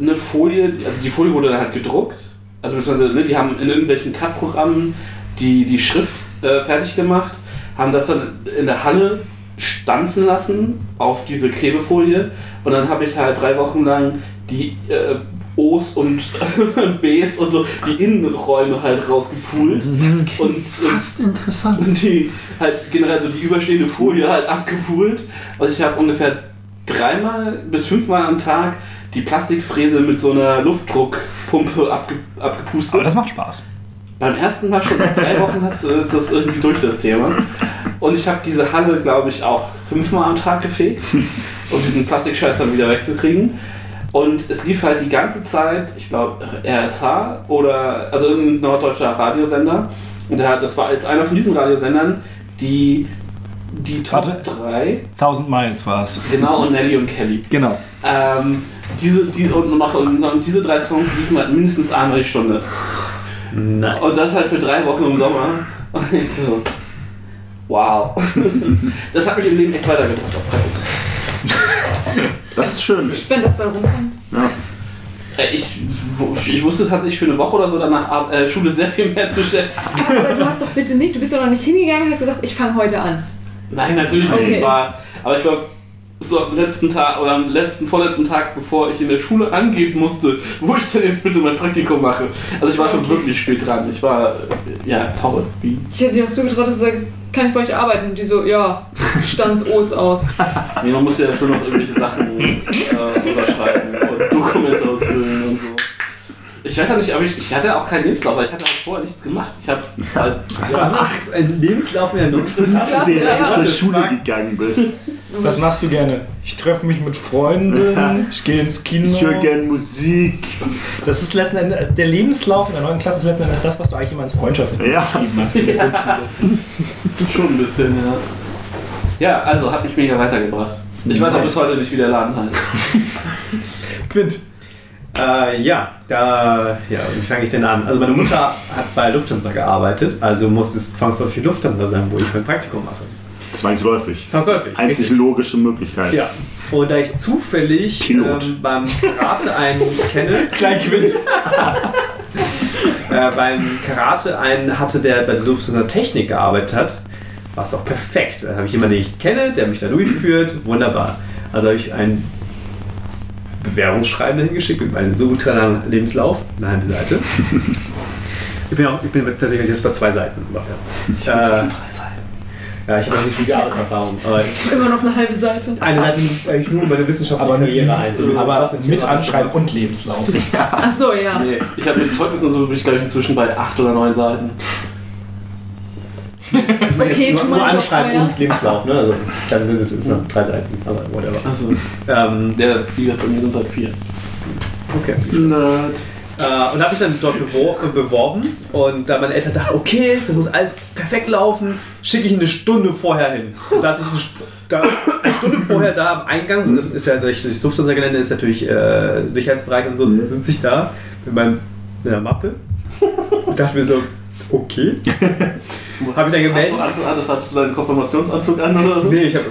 [SPEAKER 3] eine Folie, also die Folie wurde dann halt gedruckt, also beziehungsweise ne, die haben in irgendwelchen Cut-Programmen die, die Schrift äh, fertig gemacht, haben das dann in der Halle stanzen lassen auf diese Klebefolie. Und dann habe ich halt drei Wochen lang die äh, O's und B's und so die Innenräume halt rausgepult und, und
[SPEAKER 4] Fast interessant.
[SPEAKER 3] und die halt generell so die überstehende Folie halt abgepult. Also ich habe ungefähr dreimal bis fünfmal am Tag die Plastikfräse mit so einer Luftdruckpumpe abge abgepustet.
[SPEAKER 4] Aber das macht Spaß.
[SPEAKER 3] Beim ersten Mal schon nach drei Wochen hast, du- ist das irgendwie durch das Thema. Und ich habe diese Halle, glaube ich, auch fünfmal am Tag gefegt, um diesen Plastikscheiß dann wieder wegzukriegen. Und es lief halt die ganze Zeit, ich glaube, RSH oder also irgendein norddeutscher Radiosender. Und der hat, das war ist einer von diesen Radiosendern, die die Top
[SPEAKER 4] Warte.
[SPEAKER 3] 3,
[SPEAKER 4] 1000 Miles war es.
[SPEAKER 3] genau, und Nelly und Kelly.
[SPEAKER 4] Genau.
[SPEAKER 3] Ähm, diese, die, und noch und diese drei Songs liefen halt mindestens einmal die Stunde.
[SPEAKER 6] Nice.
[SPEAKER 3] Und das halt für drei Wochen im Sommer. Und ich so, wow. Das hat mich im Leben echt weitergebracht.
[SPEAKER 5] Das ist schön.
[SPEAKER 1] Wenn das bei rumkommt.
[SPEAKER 5] Ja.
[SPEAKER 3] Ich, ich wusste tatsächlich für eine Woche oder so danach äh, Schule sehr viel mehr zu schätzen.
[SPEAKER 1] Aber du hast doch bitte nicht, du bist doch noch nicht hingegangen und hast gesagt, ich fange heute an.
[SPEAKER 3] Nein, natürlich nicht.
[SPEAKER 1] Okay.
[SPEAKER 3] Es war, aber ich war so am letzten Tag oder am letzten, vorletzten Tag, bevor ich in der Schule angeben musste, wo ich denn jetzt bitte mein Praktikum mache. Also ich war schon
[SPEAKER 1] Okay.
[SPEAKER 3] wirklich spät dran. Ich war, ja, faul. Wie?
[SPEAKER 1] Ich hätte dir auch zugetraut, dass du sagst, kann ich bei euch arbeiten? Und die so, ja, stand's O's aus.
[SPEAKER 3] Nee, man muss ja schon noch irgendwelche Sachen äh, unterschreiben Ich weiß ja nicht, aber ich, ich hatte auch keinen Lebenslauf, weil ich hatte halt vorher nichts gemacht. Ich habe halt,
[SPEAKER 6] Ja, was ein Lebenslauf in der 19.
[SPEAKER 1] Klasse,
[SPEAKER 5] Sehen,
[SPEAKER 1] ja,
[SPEAKER 5] wenn du
[SPEAKER 1] ja.
[SPEAKER 5] zur Schule gegangen bist.
[SPEAKER 4] Was machst du gerne? Ich treffe mich mit Freunden, ich gehe ins Kino.
[SPEAKER 5] Ich höre gern Musik.
[SPEAKER 4] Das ist letzten Endes, der Lebenslauf in der neuen Klasse ist letzten Endes das, was du eigentlich immer ins Freundschaftsbuch
[SPEAKER 5] Ja.
[SPEAKER 4] geschrieben hast Grundschule.
[SPEAKER 3] schon ein bisschen, ja. Ja, also hat mich mega weitergebracht. Ich weiß auch bis heute nicht, wie der Laden heißt.
[SPEAKER 4] Quint.
[SPEAKER 6] Äh, ja, da, ja, wie fange ich denn an? Also meine Mutter hat bei Lufthansa gearbeitet, also muss es zwangsläufig Lufthansa sein, wo ich mein Praktikum mache.
[SPEAKER 5] Zwangsläufig.
[SPEAKER 6] Zwangsläufig.
[SPEAKER 5] Einzig
[SPEAKER 6] richtig.
[SPEAKER 5] logische Möglichkeit.
[SPEAKER 6] Ja. Und da ich zufällig
[SPEAKER 5] Pilot.
[SPEAKER 6] ähm, beim Karate einen kenne,
[SPEAKER 4] Klein Quint.
[SPEAKER 6] äh, beim Karate einen hatte, der bei der Lufthansa Technik gearbeitet hat, war es auch perfekt. Da habe ich jemanden, den ich kenne, der mich da durchführt. Wunderbar. Also habe ich ein Bewerbungsschreiben hingeschickt mit meinem so langen Lebenslauf, eine halbe Seite. Ich bin, auch, ich bin tatsächlich jetzt bei zwei Seiten. Äh, ja, ich habe noch nicht viel Arbeitserfahrung. Aber
[SPEAKER 1] Immer noch eine halbe Seite.
[SPEAKER 6] eine Seite nimmt eigentlich nur meine wissenschaftliche
[SPEAKER 4] Aber,
[SPEAKER 6] Karriere ein.
[SPEAKER 4] Aber
[SPEAKER 6] mit
[SPEAKER 4] Anschreiben und Lebenslauf.
[SPEAKER 1] Ach so, ja.
[SPEAKER 3] Nee, ich habe mit Zeugnissen so bin ich glaube ich inzwischen bei acht oder neun Seiten.
[SPEAKER 1] Okay,
[SPEAKER 6] nur, nur Anschreiben und Lebenslauf, ne? Also dann sind es noch drei Seiten, aber whatever.
[SPEAKER 3] Also,
[SPEAKER 6] Ähm,
[SPEAKER 3] der Flieger bei mir sind halt vier.
[SPEAKER 6] okay.
[SPEAKER 5] Nerd.
[SPEAKER 6] Äh, und habe ich dann dort bewor beworben und da meine Eltern dachten, okay, das muss alles perfekt laufen, schicke ich eine Stunde vorher hin. Dann saß ich eine, St- da, eine Stunde vorher da am Eingang, und das ist ja durch das Lufthansa-Gelände ist natürlich äh, Sicherheitsbereich und so,
[SPEAKER 5] Mhm.
[SPEAKER 6] sitze ich da mit, meinem, mit einer Mappe und dachte mir so, okay. Hab ich dann gemeldet?
[SPEAKER 3] Hast du, Anzug- das hattest du deinen Konfirmationsanzug an oder?
[SPEAKER 6] Nee, ich habe.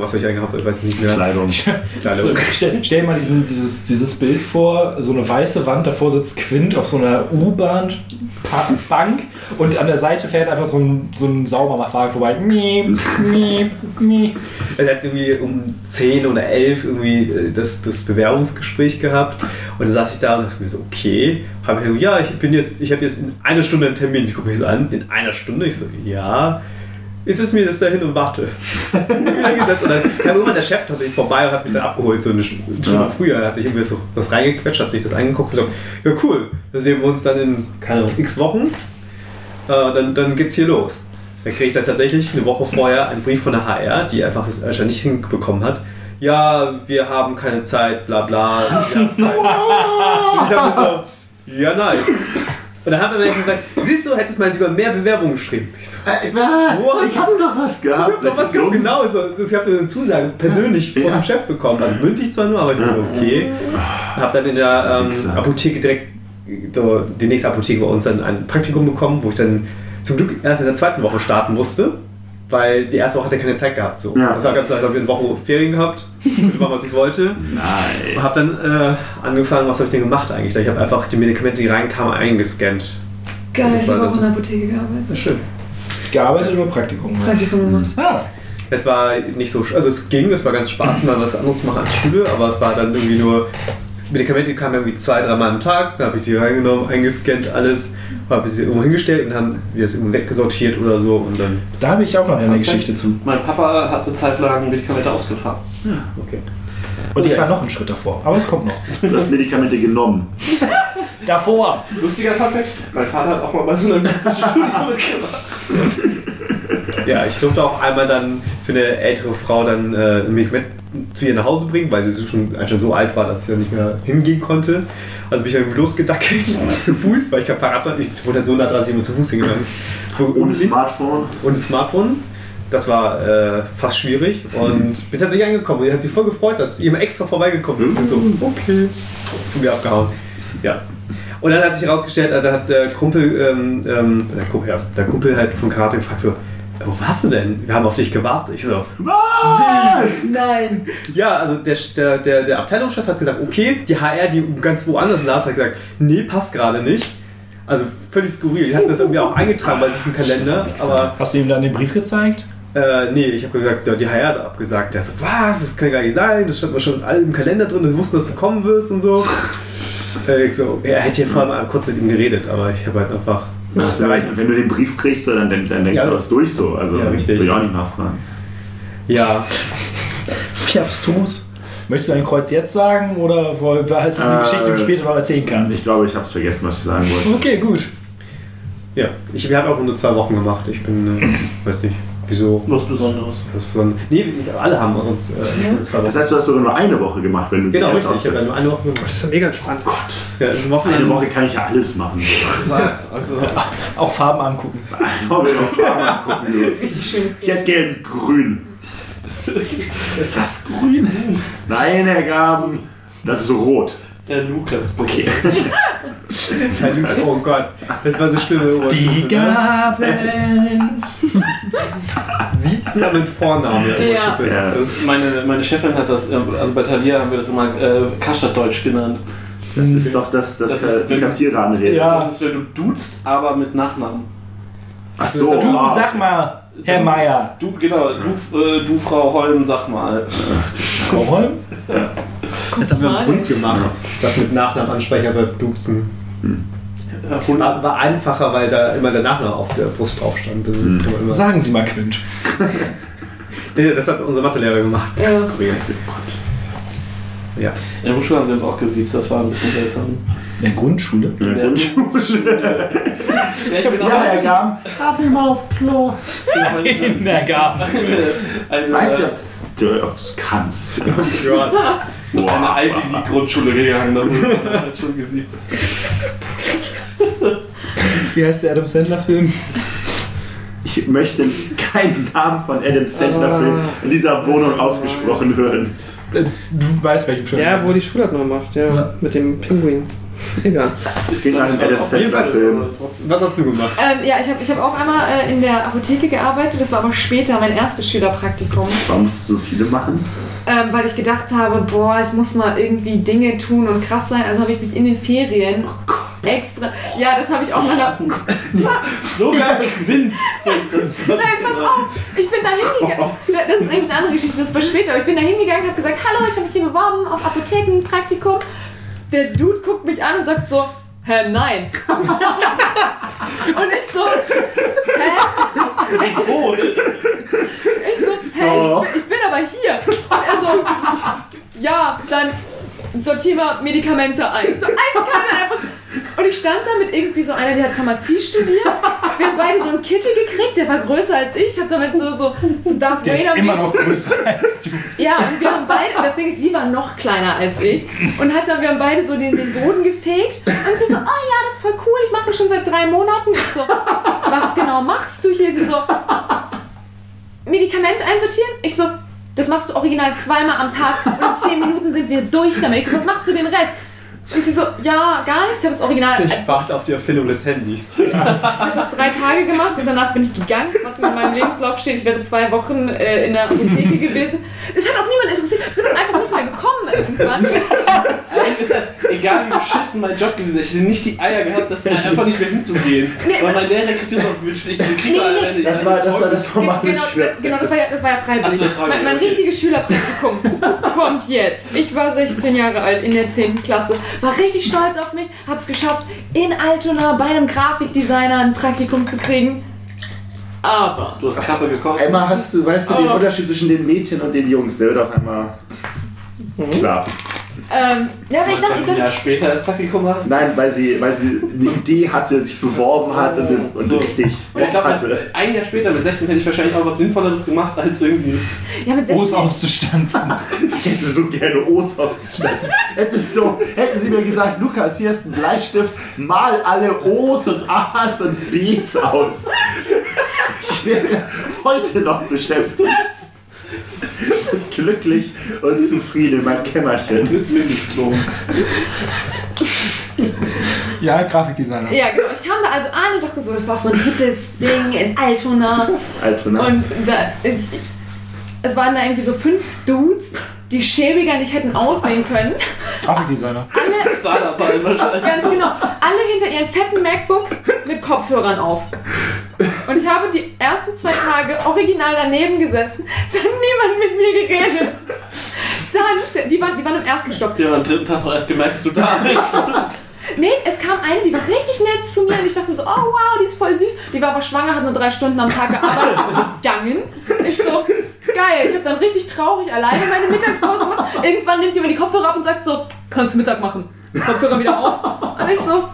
[SPEAKER 6] Was habe ich angehabt? Ich weiß nicht mehr.
[SPEAKER 5] Kleidung.
[SPEAKER 6] Kleidung.
[SPEAKER 4] So, stell, stell dir mal diesen, dieses, dieses Bild vor, so eine weiße Wand, davor sitzt Quint auf so einer U-Bahn-Bank und an der Seite fährt einfach so ein, so ein Saubermachwagen vorbei. Miep, miep, miep.
[SPEAKER 6] Er hat irgendwie um 10 oder 11 irgendwie äh, das, das Bewerbungsgespräch gehabt und dann saß ich da und dachte mir so, okay, habe ich ja, ich bin jetzt, ich habe jetzt in einer Stunde einen Termin. Sie guckt mich so an, in einer Stunde? Ich so, ja. Ist es mir das dahin und warte. Gesetzt und dann kam irgendwann der Chef tatsächlich vorbei und hat mich dann abgeholt, so eine Stunde
[SPEAKER 5] Ja.
[SPEAKER 6] früher. Er hat sich irgendwie so das reingequetscht, hat sich das angeguckt und gesagt, ja cool, dann sehen wir uns dann in, keine Ahnung, x Wochen. Äh, dann, dann geht's hier los. Da kriege ich dann tatsächlich eine Woche vorher einen Brief von der HR, die einfach das anscheinend nicht hinbekommen hat. Ja, wir haben keine Zeit, bla bla. Und ich dachte so, ja nice. Und dann hat er dann gesagt, siehst du, hättest mal lieber mehr Bewerbungen geschrieben. Ich so,
[SPEAKER 5] Äh, wa? ich hab doch was
[SPEAKER 6] ich
[SPEAKER 5] gehabt.
[SPEAKER 6] hab doch was genau, genau so. Ich habe eine Zusage persönlich
[SPEAKER 5] Ja.
[SPEAKER 6] dem Chef bekommen. Also mündlich zwar nur, aber ich so, okay. Hab dann in der ähm. Apotheke direkt, so, die nächste Apotheke bei uns dann ein Praktikum bekommen, wo ich dann zum Glück erst in der zweiten Woche starten musste. Weil die erste Woche hat er keine Zeit gehabt. So.
[SPEAKER 5] Ja.
[SPEAKER 6] Das war ganz als ob wir eine Woche Ferien gehabt, konnte machen, was ich wollte.
[SPEAKER 5] Nice.
[SPEAKER 6] Und hab dann äh, angefangen, was habe ich denn gemacht eigentlich? Ich habe einfach die Medikamente, die reinkamen, eingescannt.
[SPEAKER 1] Geil, ich
[SPEAKER 6] war
[SPEAKER 1] habe auch in der Apotheke gearbeitet.
[SPEAKER 6] Ja, schön.
[SPEAKER 4] Gearbeitet oder Praktikum?
[SPEAKER 1] Praktikum gemacht.
[SPEAKER 4] Ah,
[SPEAKER 6] Es war nicht so, also es ging, es war ganz spaßig, mal was anderes zu machen als Schule, aber es war dann irgendwie nur, Medikamente kamen irgendwie zwei, dreimal am Tag, dann habe ich die reingenommen, eingescannt, alles, habe sie irgendwo hingestellt und haben wir das irgendwo weggesortiert oder so und dann,
[SPEAKER 4] da habe ich auch noch eine Geschichte zu.
[SPEAKER 3] Mein Papa hatte zeitlang Medikamente ausgefahren.
[SPEAKER 6] okay.
[SPEAKER 4] Und ich war noch einen Schritt davor. Aber es kommt noch.
[SPEAKER 5] Du hast Medikamente genommen.
[SPEAKER 4] Davor!
[SPEAKER 3] Lustiger Funfact, mein Vater hat auch mal bei so einer Medizinstudie mitgemacht.
[SPEAKER 6] Ja, ich durfte auch einmal dann für eine ältere Frau dann äh, ein Medikament zu ihr nach Hause bringen, weil sie schon anscheinend so alt war, dass sie dann nicht mehr hingehen konnte. Also bin ich irgendwie losgedackelt zu Fuß, weil ich kein Fahrrad hatte. Ich wurde halt so nah dran, dass ich immer zu Fuß hingegangen.
[SPEAKER 5] Ohne Smartphone.
[SPEAKER 6] und das Smartphone. Das war äh, fast schwierig und bin tatsächlich angekommen. Und die hat sich voll gefreut, dass jemand extra vorbeigekommen ist. Und so, okay. Und wir abgehauen. Ja. Und dann hat sich herausgestellt, da hat der Kumpel, ähm, ähm, der, Kumpel ja, der Kumpel halt von Karate gefragt so, wo warst du denn? Wir haben auf dich gewartet. Ich so,
[SPEAKER 5] Was?
[SPEAKER 1] Nein.
[SPEAKER 6] ja, also der, der, der, der Abteilungschef hat gesagt, okay, die HR, die ganz woanders saß, hat gesagt, nee, passt gerade nicht. Also völlig skurril. Die hatten das irgendwie auch eingetragen bei sich im Kalender, aber
[SPEAKER 4] Hast du ihm dann den Brief gezeigt?
[SPEAKER 6] Äh, nee, ich habe gesagt, ja, die HR hat abgesagt. Der so, was, das kann gar nicht sein, das stand mal schon all im Kalender drin, wir wussten, dass du kommen wirst und so. äh, ich so, er hätte hier vorher mal kurz mit ihm geredet, aber ich habe halt einfach
[SPEAKER 5] Was, wenn, wenn du den Brief kriegst, dann, dann dann denkst
[SPEAKER 6] Ja.
[SPEAKER 5] du, das durch so. Also
[SPEAKER 6] Ja, richtig.
[SPEAKER 5] will ich auch nicht nachfragen.
[SPEAKER 6] Ja,
[SPEAKER 4] Wie abstrus. Möchtest du ein Kreuz jetzt sagen oder ist das eine
[SPEAKER 5] Äh,
[SPEAKER 4] Geschichte, die du später noch erzählen
[SPEAKER 5] Ich
[SPEAKER 4] kannst?
[SPEAKER 5] glaube, ich habe es vergessen, was ich sagen wollte.
[SPEAKER 4] Okay, gut.
[SPEAKER 6] ja. Ich wir haben auch nur zwei Wochen gemacht. Ich bin, äh, weiß nicht, wieso.
[SPEAKER 3] Was Besonderes.
[SPEAKER 6] Was von, nee, nicht alle haben uns äh, zwei Wochen.
[SPEAKER 5] Das heißt, du hast sogar nur eine Woche gemacht, wenn du
[SPEAKER 6] genau, richtig. Ich habe ja nur eine Woche gemacht.
[SPEAKER 2] Das ist ja mega entspannt.
[SPEAKER 5] Gott,
[SPEAKER 6] Ja, eine Woche,
[SPEAKER 5] eine Woche kann ich ja alles machen. So.
[SPEAKER 2] Also,
[SPEAKER 4] Auch Farben angucken.
[SPEAKER 5] Farben angucken. Du.
[SPEAKER 1] Richtig schönes
[SPEAKER 5] Ich hätte gern grün. Ist das grün? Nein, Herr Gaben. Das ist rot.
[SPEAKER 3] Der Lukas.
[SPEAKER 5] Okay.
[SPEAKER 6] Oh Gott, das war so schlimm.
[SPEAKER 4] Die Gabens.
[SPEAKER 6] Siezen mit Vornamen.
[SPEAKER 1] Ja.
[SPEAKER 5] Ja.
[SPEAKER 6] das.
[SPEAKER 3] Meine, meine Chefin hat das, ähm, also bei Thalia haben wir das immer äh, Kasterdeutsch genannt.
[SPEAKER 5] Das ist doch das, das,
[SPEAKER 3] Das ist,
[SPEAKER 5] die
[SPEAKER 3] wenn-
[SPEAKER 5] Kassiereranrede.
[SPEAKER 4] Ja.
[SPEAKER 3] Das ist, wenn du duzt, aber mit Nachnamen.
[SPEAKER 5] Ach so.
[SPEAKER 4] Du,
[SPEAKER 5] wow.
[SPEAKER 4] sag mal, Herr Meier.
[SPEAKER 3] Du, genau, du, äh, du Frau Holm, sag mal.
[SPEAKER 4] Frau Holm?
[SPEAKER 6] Das haben wir im Bund gemacht. Das mit Nachnamen ansprechen, aber duzen. War, war einfacher, weil da immer der Nachname auf der Brust drauf stand. Immer-
[SPEAKER 4] Sagen Sie mal, Quint.
[SPEAKER 6] Das hat unser Mathelehrer gemacht.
[SPEAKER 1] Ja.
[SPEAKER 6] Ganz skurril. Ja.
[SPEAKER 3] In der Berufsschule haben sie uns auch gesiezt, das war ein bisschen seltsam.
[SPEAKER 4] In der Grundschule?
[SPEAKER 5] In der
[SPEAKER 3] Ja.
[SPEAKER 5] Grundschule. Hab ihn mal auf Klo.
[SPEAKER 4] Der
[SPEAKER 3] eine,
[SPEAKER 5] Weißt du, ob du es kannst?
[SPEAKER 6] Ja.
[SPEAKER 3] auf eine Ivy League Grundschule gegangen, da wurde man halt schon gesiezt.
[SPEAKER 4] Wie heißt der Adam Sandler-Film?
[SPEAKER 5] Ich möchte keinen Namen von Adam Sandler Film in dieser Wohnung ausgesprochen hören.
[SPEAKER 4] Du weißt, welchen Film.
[SPEAKER 2] ja, wo die Schulart noch macht, ja.
[SPEAKER 4] Ja.
[SPEAKER 2] Mit dem Pinguin. Egal.
[SPEAKER 5] Das klingt nach einem Adam Sandler-Film.
[SPEAKER 6] was hast du gemacht?
[SPEAKER 1] Ähm, ja, ich habe ich hab auch einmal äh, in der Apotheke gearbeitet. Das war aber später mein erstes Schülerpraktikum.
[SPEAKER 5] Warum musst du so viele machen?
[SPEAKER 1] Ähm, weil ich gedacht habe, boah, ich muss mal irgendwie Dinge tun und krass sein. Also habe ich mich in den Ferien extra. Ja, das habe ich auch mal.
[SPEAKER 3] Sogar Quint. Das,
[SPEAKER 1] Nein, pass auf! Ich bin da hingegangen. Das ist eigentlich eine andere Geschichte, das war später. Aber ich bin da hingegangen, habe gesagt, hallo, ich habe mich hier beworben auf Apothekenpraktikum. Der Dude guckt mich an und sagt so, hä, nein. und ich so, hä?
[SPEAKER 3] oh,
[SPEAKER 1] Ich so, hä,
[SPEAKER 5] Oh.
[SPEAKER 1] ich bin aber hier. Und er so, ja, dann sortier mal Medikamente ein. So eiskalt einfach. Und ich stand da mit irgendwie so einer, die hat Pharmazie studiert. Wir haben beide so einen Kittel gekriegt, der war größer als ich. Ich habe damit so, so, so Darth
[SPEAKER 4] Der ist
[SPEAKER 1] Vader
[SPEAKER 4] immer noch größer als du.
[SPEAKER 1] Ja, und wir haben beide, das Ding ist, sie war noch kleiner als ich. Und hat dann, wir haben beide so den, den Boden gefegt. Und sie so, oh ja, das ist voll cool, ich mache das schon seit drei Monaten. Ich so, was genau machst du hier? Sie so, Medikamente einsortieren? Ich so, das machst du original zweimal am Tag und in zehn Minuten sind wir durch damit. Ich so, was machst du den Rest? Und sie so, ja, gar nichts. Ich habe das Original.
[SPEAKER 6] Ich warte auf die Erfindung des Handys.
[SPEAKER 1] Ich habe das drei Tage gemacht und danach bin ich gegangen. Was in meinem Lebenslauf steht, ich wäre zwei Wochen äh, in der Apotheke gewesen. Das hat auch niemand interessiert. Ich bin dann einfach nicht mehr gekommen irgendwann.
[SPEAKER 3] Eigentlich ist halt, egal wie beschissen mein Job gewesen ist, ich hätte nicht die Eier gehabt, das einfach nicht mehr hinzugehen.
[SPEAKER 1] Nee.
[SPEAKER 3] Weil mein Lehrer kriegt das auch gewünscht. Ich kriege
[SPEAKER 1] Nee, nee, nee.
[SPEAKER 5] Das war das, war das formale
[SPEAKER 1] genau, genau das, war ja, das war ja freiwillig.
[SPEAKER 3] So, das war
[SPEAKER 1] mein, mein
[SPEAKER 3] okay.
[SPEAKER 1] richtiges Schülerpraktikum kommt jetzt. Ich war 16 Jahre alt in der 10. Klasse, war richtig stolz auf mich, hab's geschafft, in Altona bei einem Grafikdesigner ein Praktikum zu kriegen. Aber
[SPEAKER 3] Du hast Kappe gekocht.
[SPEAKER 5] Einmal hast du, weißt du, den. Unterschied zwischen den Mädchen und den Jungs, der wird auf einmal klar.
[SPEAKER 1] Ähm, ja, aber ich dachte, ich
[SPEAKER 3] ein
[SPEAKER 1] dachte,
[SPEAKER 3] Jahr später das Praktikum machen.
[SPEAKER 5] Nein, weil sie, weil sie eine Idee hatte, sich beworben hat und, und
[SPEAKER 3] So.
[SPEAKER 5] richtig
[SPEAKER 3] Ja, ich glaube,
[SPEAKER 5] hatte.
[SPEAKER 3] ein Jahr später, mit 16, hätte ich wahrscheinlich auch was Sinnvolleres gemacht, als irgendwie.
[SPEAKER 1] ja, mit
[SPEAKER 4] O's
[SPEAKER 1] 16,
[SPEAKER 4] auszustanzen.
[SPEAKER 5] Ich hätte so gerne O's ausgestattet. Hätte so, hätten sie mir gesagt, Lukas, hier ist ein Bleistift, mal alle O's und A's und B's aus. Ich wäre heute noch beschäftigt. Und glücklich und zufrieden in meinem Kämmerchen.
[SPEAKER 4] Ja, Grafikdesigner.
[SPEAKER 1] ja, genau. Ich kam da also an und dachte so, das war auch so ein hippes Ding in Altona.
[SPEAKER 5] Altona.
[SPEAKER 1] Und da, ich, es waren da irgendwie so fünf Dudes, die schäbiger nicht hätten aussehen können.
[SPEAKER 4] Grafikdesigner.
[SPEAKER 1] Alle,
[SPEAKER 3] Startup wahrscheinlich.
[SPEAKER 1] ganz genau, alle hinter ihren fetten MacBooks mit Kopfhörern auf. Und ich habe die ersten zwei Tage original daneben gesessen. Es hat niemand mit mir geredet. Dann, die waren, die waren im ersten Stock.
[SPEAKER 3] Die haben am dritten Tag noch erst gemerkt, dass du da bist.
[SPEAKER 1] Nee, es kam eine, die war richtig nett zu mir und ich dachte so, oh wow, die ist voll süß. Die war aber schwanger, hat nur drei Stunden am Tag gearbeitet, ist gegangen. Ich so, geil, ich habe dann richtig traurig alleine meine Mittagspause gemacht. Irgendwann nimmt jemand die Kopfhörer ab und sagt so, kannst Mittag machen. Kopfhörer wieder auf. Und ich so,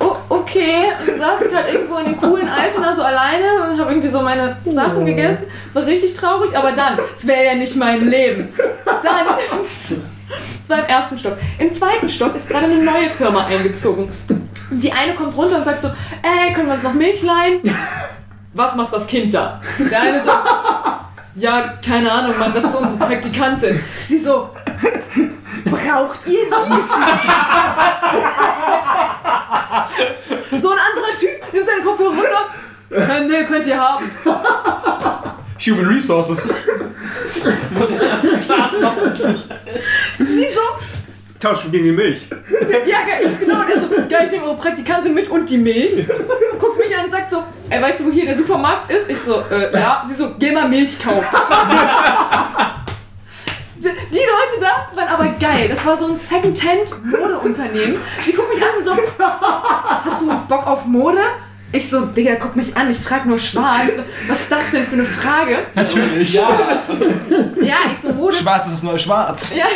[SPEAKER 1] oh, okay. Und saß ich halt irgendwo in dem coolen Altona so alleine und habe irgendwie so meine Sachen gegessen. War richtig traurig, aber dann, es wäre ja nicht mein Leben. Dann, es war im ersten Stock. Im zweiten Stock ist gerade eine neue Firma eingezogen. Die eine kommt runter und sagt so, ey, können wir uns noch Milch leihen? Was macht das Kind da? Der eine so, ja, keine Ahnung, Mann, das ist unsere Praktikantin. Sie so, braucht ihr die? So ein anderer Typ nimmt seine Kopfhörer runter. Äh, nee, könnt ihr haben.
[SPEAKER 4] Human Resources.
[SPEAKER 1] Sie so,
[SPEAKER 6] Tauschen gegen die Milch.
[SPEAKER 1] Ja, ge- genau. Und er so, ja, ich nehme eure Praktikantin mit und die Milch. Guckt mich an und sagt so, ey, weißt du, wo hier der Supermarkt ist? Ich so, äh, ja. Sie so, geh mal Milch kaufen. Die die Leute da waren aber geil. Das war so ein Second-Hand-Modeunternehmen. Sie guckt mich an, sie so, hast du Bock auf Mode? Ich so, Digga, guck mich an, ich trage nur schwarz. Was ist das denn für eine Frage?
[SPEAKER 4] Natürlich.
[SPEAKER 3] Ja,
[SPEAKER 1] Ja, ich so, Mode
[SPEAKER 4] Schwarz ist das neue Schwarz.
[SPEAKER 1] Ja,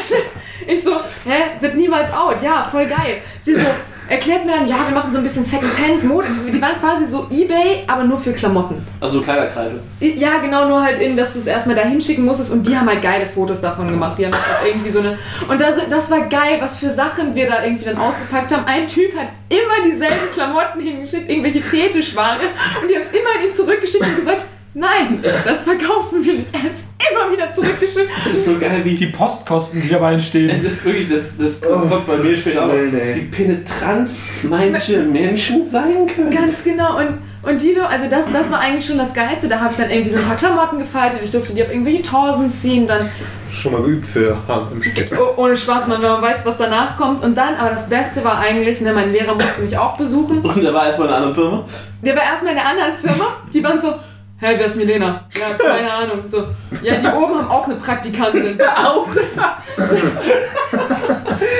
[SPEAKER 1] ich so, hä, wird niemals out. Ja, voll geil. Sie so, erklärt mir dann, ja, wir machen so ein bisschen Secondhand-Mode. Die waren quasi so Ebay, aber nur für Klamotten.
[SPEAKER 3] also Kleiderkreise.
[SPEAKER 1] Ja, genau, nur halt in, dass du es erstmal da hinschicken musstest und die haben halt geile Fotos davon gemacht. Die haben auch irgendwie so eine. Und das, das war geil, was für Sachen wir da irgendwie dann ausgepackt haben. Ein Typ hat immer dieselben Klamotten hingeschickt, irgendwelche Fetischware. Und die haben es immer an ihn zurückgeschickt und gesagt, nein, das verkaufen wir nicht. Er hat es immer wieder zurückgeschickt.
[SPEAKER 3] Das ist so geil, wie
[SPEAKER 4] Die Postkosten, die dabei entstehen.
[SPEAKER 3] Es ist wirklich, das, das, das
[SPEAKER 5] Oh,
[SPEAKER 3] kommt bei mir später auch wie penetrant manche Menschen sein können.
[SPEAKER 1] Ganz genau. Und, und Dino, also das, das war eigentlich schon das Geilste. Da habe ich dann irgendwie so ein paar Klamotten gefaltet. Ich durfte die auf irgendwelche Torsen ziehen. Dann
[SPEAKER 6] Schon mal geübt für Hand im Stück.
[SPEAKER 1] oh, ohne Spaß, man, wenn man weiß, was danach kommt. Und dann, aber das Beste war eigentlich, ne, mein Lehrer musste mich auch besuchen.
[SPEAKER 3] Und er war erstmal in einer anderen Firma.
[SPEAKER 1] Der war erstmal in der anderen Firma. Die waren so, hä, wer ist Milena? Ja, keine Ahnung. So, ja, die oben haben auch eine Praktikantin. Auch.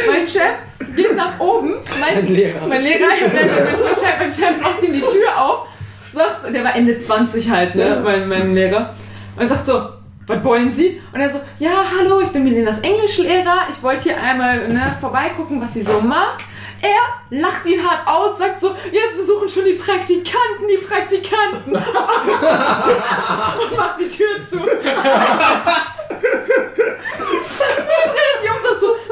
[SPEAKER 1] mein Chef geht nach oben. Mein,
[SPEAKER 2] Mein Lehrer.
[SPEAKER 1] Mein Lehrer, mein, mein, Chef, mein Chef macht ihm die Tür auf. Sagt, und der war Ende 20 halt, ne, mein, mein Lehrer. Und er sagt so, was wollen Sie? Und er so, ja, hallo, ich bin Milenas Englischlehrer. Ich wollte hier einmal ne, vorbeigucken, was sie so macht. Er lacht ihn hart aus, sagt so, jetzt besuchen schon die Praktikanten, die Praktikanten. und macht die Tür zu.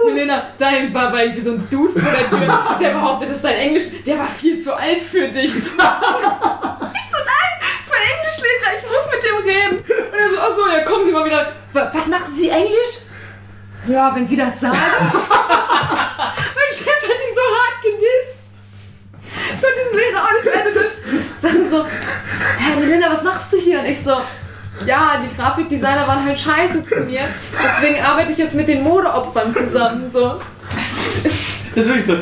[SPEAKER 1] Milena, da war, war irgendwie so ein Dude vor der Tür, der behauptet, das ist dein Englisch, der war viel zu alt für dich. So. Ich so, nein, das ist mein Englischlehrer, ich muss mit dem reden. Und er so, ach so, ja, kommen Sie mal wieder. "Wa- Was machen Sie Englisch? Ja, wenn Sie das sagen. mein Chef hat ihn so hart gedisst. Ich konnte diesen Lehrer auch nicht mehr. Sagen so, Herr Melinda, was machst du hier? Und ich so, ja, die Grafikdesigner waren halt scheiße zu mir. Deswegen arbeite ich jetzt mit den Modeopfern zusammen. So.
[SPEAKER 3] Das ist wirklich so,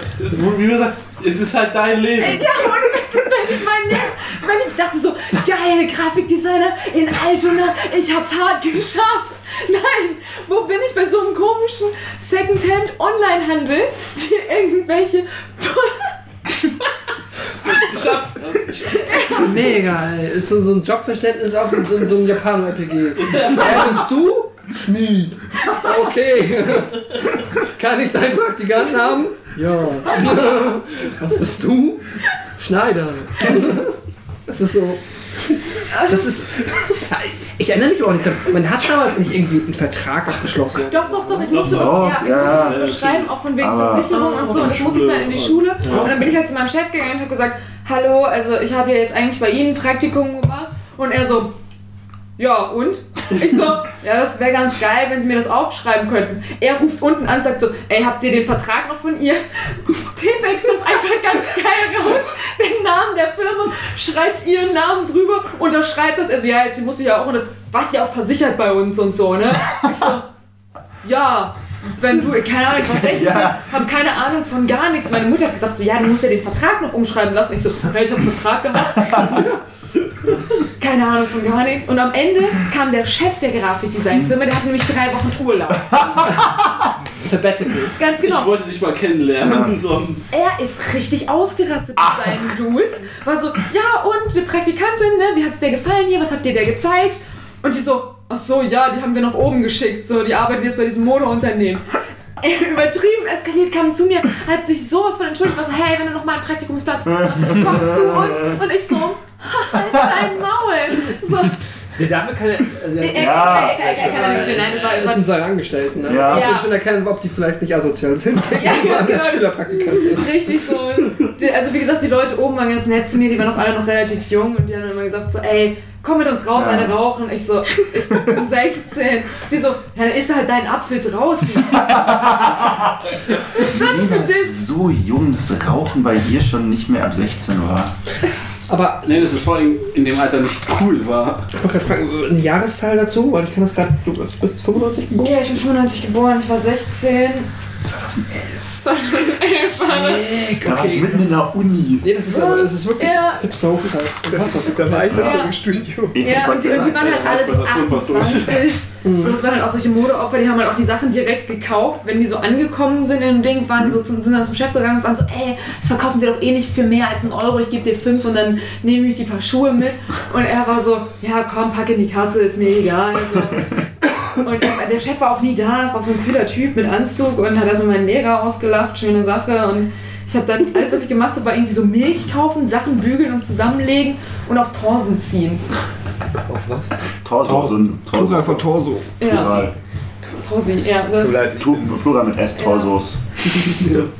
[SPEAKER 3] wie du sagst, es ist halt dein Leben.
[SPEAKER 1] Ey, Ja, ohne Witz, das wäre nicht mein Leben. Wenn ich dachte so, geil, Grafikdesigner in Altona, ich hab's hart geschafft. Nein, wo bin ich bei so einem komischen Secondhand-Online-Handel, die irgendwelche...
[SPEAKER 2] Das ist mega. Ist so, so ein Jobverständnis auf so, so einem Japano-RPG. Wer bist du? Schmied. Okay. Kann ich deinen Praktikanten haben? Ja. Was bist du? Schneider. Das ist so. Das ist. Ich erinnere mich auch nicht. Man hat damals nicht irgendwie einen Vertrag abgeschlossen.
[SPEAKER 1] Doch, doch, doch, ich musste was,
[SPEAKER 5] Doch,
[SPEAKER 1] ja, ich
[SPEAKER 5] ja,
[SPEAKER 1] musste
[SPEAKER 5] ja,
[SPEAKER 1] was unterschreiben, auch von wegen
[SPEAKER 5] Aber-
[SPEAKER 1] Versicherung und so. Und das musste ich dann in die Schule. Und dann bin ich halt zu meinem Chef gegangen und habe gesagt, hallo, also ich habe ja jetzt eigentlich bei Ihnen ein Praktikum gemacht. Und er so, ja, und? Ich so, ja, das wäre ganz geil, wenn Sie mir das aufschreiben könnten. Er ruft unten an, sagt so, ey, habt ihr den Vertrag noch von ihr? T-Pex das einfach ganz geil raus, den Namen der Firma, schreibt ihren Namen drüber, unterschreibt das. Also ja, jetzt muss ich ja auch, unter- was ja auch versichert bei uns und so, ne? Ich so, ja, wenn du, keine Ahnung, ich war 16,
[SPEAKER 5] Ja.
[SPEAKER 1] hab keine Ahnung von gar nichts. Meine Mutter hat gesagt, so, ja, du musst ja den Vertrag noch umschreiben lassen. Ich so, hey, ich habe einen Vertrag gehabt. Keine Ahnung von gar nichts. Und am Ende kam der Chef der Grafikdesignfirma, der hatte nämlich drei Wochen Urlaub.
[SPEAKER 2] Sabbatical.
[SPEAKER 1] Ganz
[SPEAKER 3] Ich
[SPEAKER 1] genau.
[SPEAKER 3] wollte dich mal kennenlernen. So.
[SPEAKER 1] Er ist richtig ausgerastet mit seinen Dudes. War so, ja und, die Praktikantin, ne, wie hat's dir gefallen hier, was habt ihr der gezeigt? Und die so, ach so, ja, die haben wir nach oben geschickt. So, die arbeitet jetzt bei diesem Modeunternehmen. Er übertrieben eskaliert, kam zu mir, hat sich sowas von entschuldigt, war so, hey, wenn du noch mal einen Praktikumsplatz hast, komm zu uns. Und ich so, halt dein Maul. So,
[SPEAKER 6] Nee, dafür kann er. Also,
[SPEAKER 1] er,
[SPEAKER 5] Ja,
[SPEAKER 1] er, er, er kann ja nichts für, nein, das war, das
[SPEAKER 2] Das sind seine Angestellten. Ne?
[SPEAKER 5] Ja.
[SPEAKER 2] Ich
[SPEAKER 1] Ja.
[SPEAKER 2] kann schon erkennen, ob die vielleicht nicht asozial sind.
[SPEAKER 1] Ja, genau.
[SPEAKER 2] Schülerpraktikanten.
[SPEAKER 1] Richtig so. Die, also wie gesagt, die Leute oben waren ganz nett zu mir, die waren auch alle noch relativ jung und die haben dann immer gesagt so, ey, komm mit uns raus,
[SPEAKER 5] Ja.
[SPEAKER 1] eine rauchen. Ich so, ich bin 16. Die so, ja, dann ist halt dein Apfel draußen. Stand für
[SPEAKER 5] Das
[SPEAKER 1] dich.
[SPEAKER 5] so jung, dass Rauchen bei ihr schon nicht mehr ab 16 war.
[SPEAKER 2] Aber
[SPEAKER 3] Nee, das ist vor allem in dem Alter nicht cool war.
[SPEAKER 2] ich wollte gerade fragen, eine Jahreszahl dazu? Weil ich kann das gerade. Du bist 95 geboren?
[SPEAKER 1] Ja, ich bin 95 geboren, ich war 16.
[SPEAKER 5] 2011.
[SPEAKER 1] 2011 war das.
[SPEAKER 5] Da war ich mitten in der Uni.
[SPEAKER 2] Nee, das ist, aber, das ist wirklich
[SPEAKER 1] Ja.
[SPEAKER 2] hipster Hochzeit. Du passt das
[SPEAKER 6] da war ich
[SPEAKER 1] Ja.
[SPEAKER 6] im Studio.
[SPEAKER 1] Ja, und die, und die waren halt alle so
[SPEAKER 3] Präsentation war durch.
[SPEAKER 1] 28. So, das waren halt auch solche Modeopfer, die haben halt auch die Sachen direkt gekauft. Wenn die so angekommen sind in dem Ding, waren so zum, sind dann zum Chef gegangen und waren so, ey, das verkaufen wir doch eh nicht für mehr als einen Euro, ich gebe dir fünf und dann nehme ich die paar Schuhe mit. Und er war so, ja komm, pack in die Kasse, ist mir egal. So. Und er, der Chef war auch nie da, das war so ein cooler Typ mit Anzug und hat erstmal meinen Lehrer ausgelacht, schöne Sache. Und ich habe dann, alles was ich gemacht habe, war irgendwie so Milch kaufen, Sachen bügeln und zusammenlegen und auf Torsen ziehen.
[SPEAKER 6] Auf was?
[SPEAKER 5] Torso sind.
[SPEAKER 2] Plural von Torso.
[SPEAKER 1] Ja,
[SPEAKER 5] Plural.
[SPEAKER 1] Torsi, ja.
[SPEAKER 6] Tut
[SPEAKER 1] Das,
[SPEAKER 6] mir leid,
[SPEAKER 5] Plural mit S, Torsos.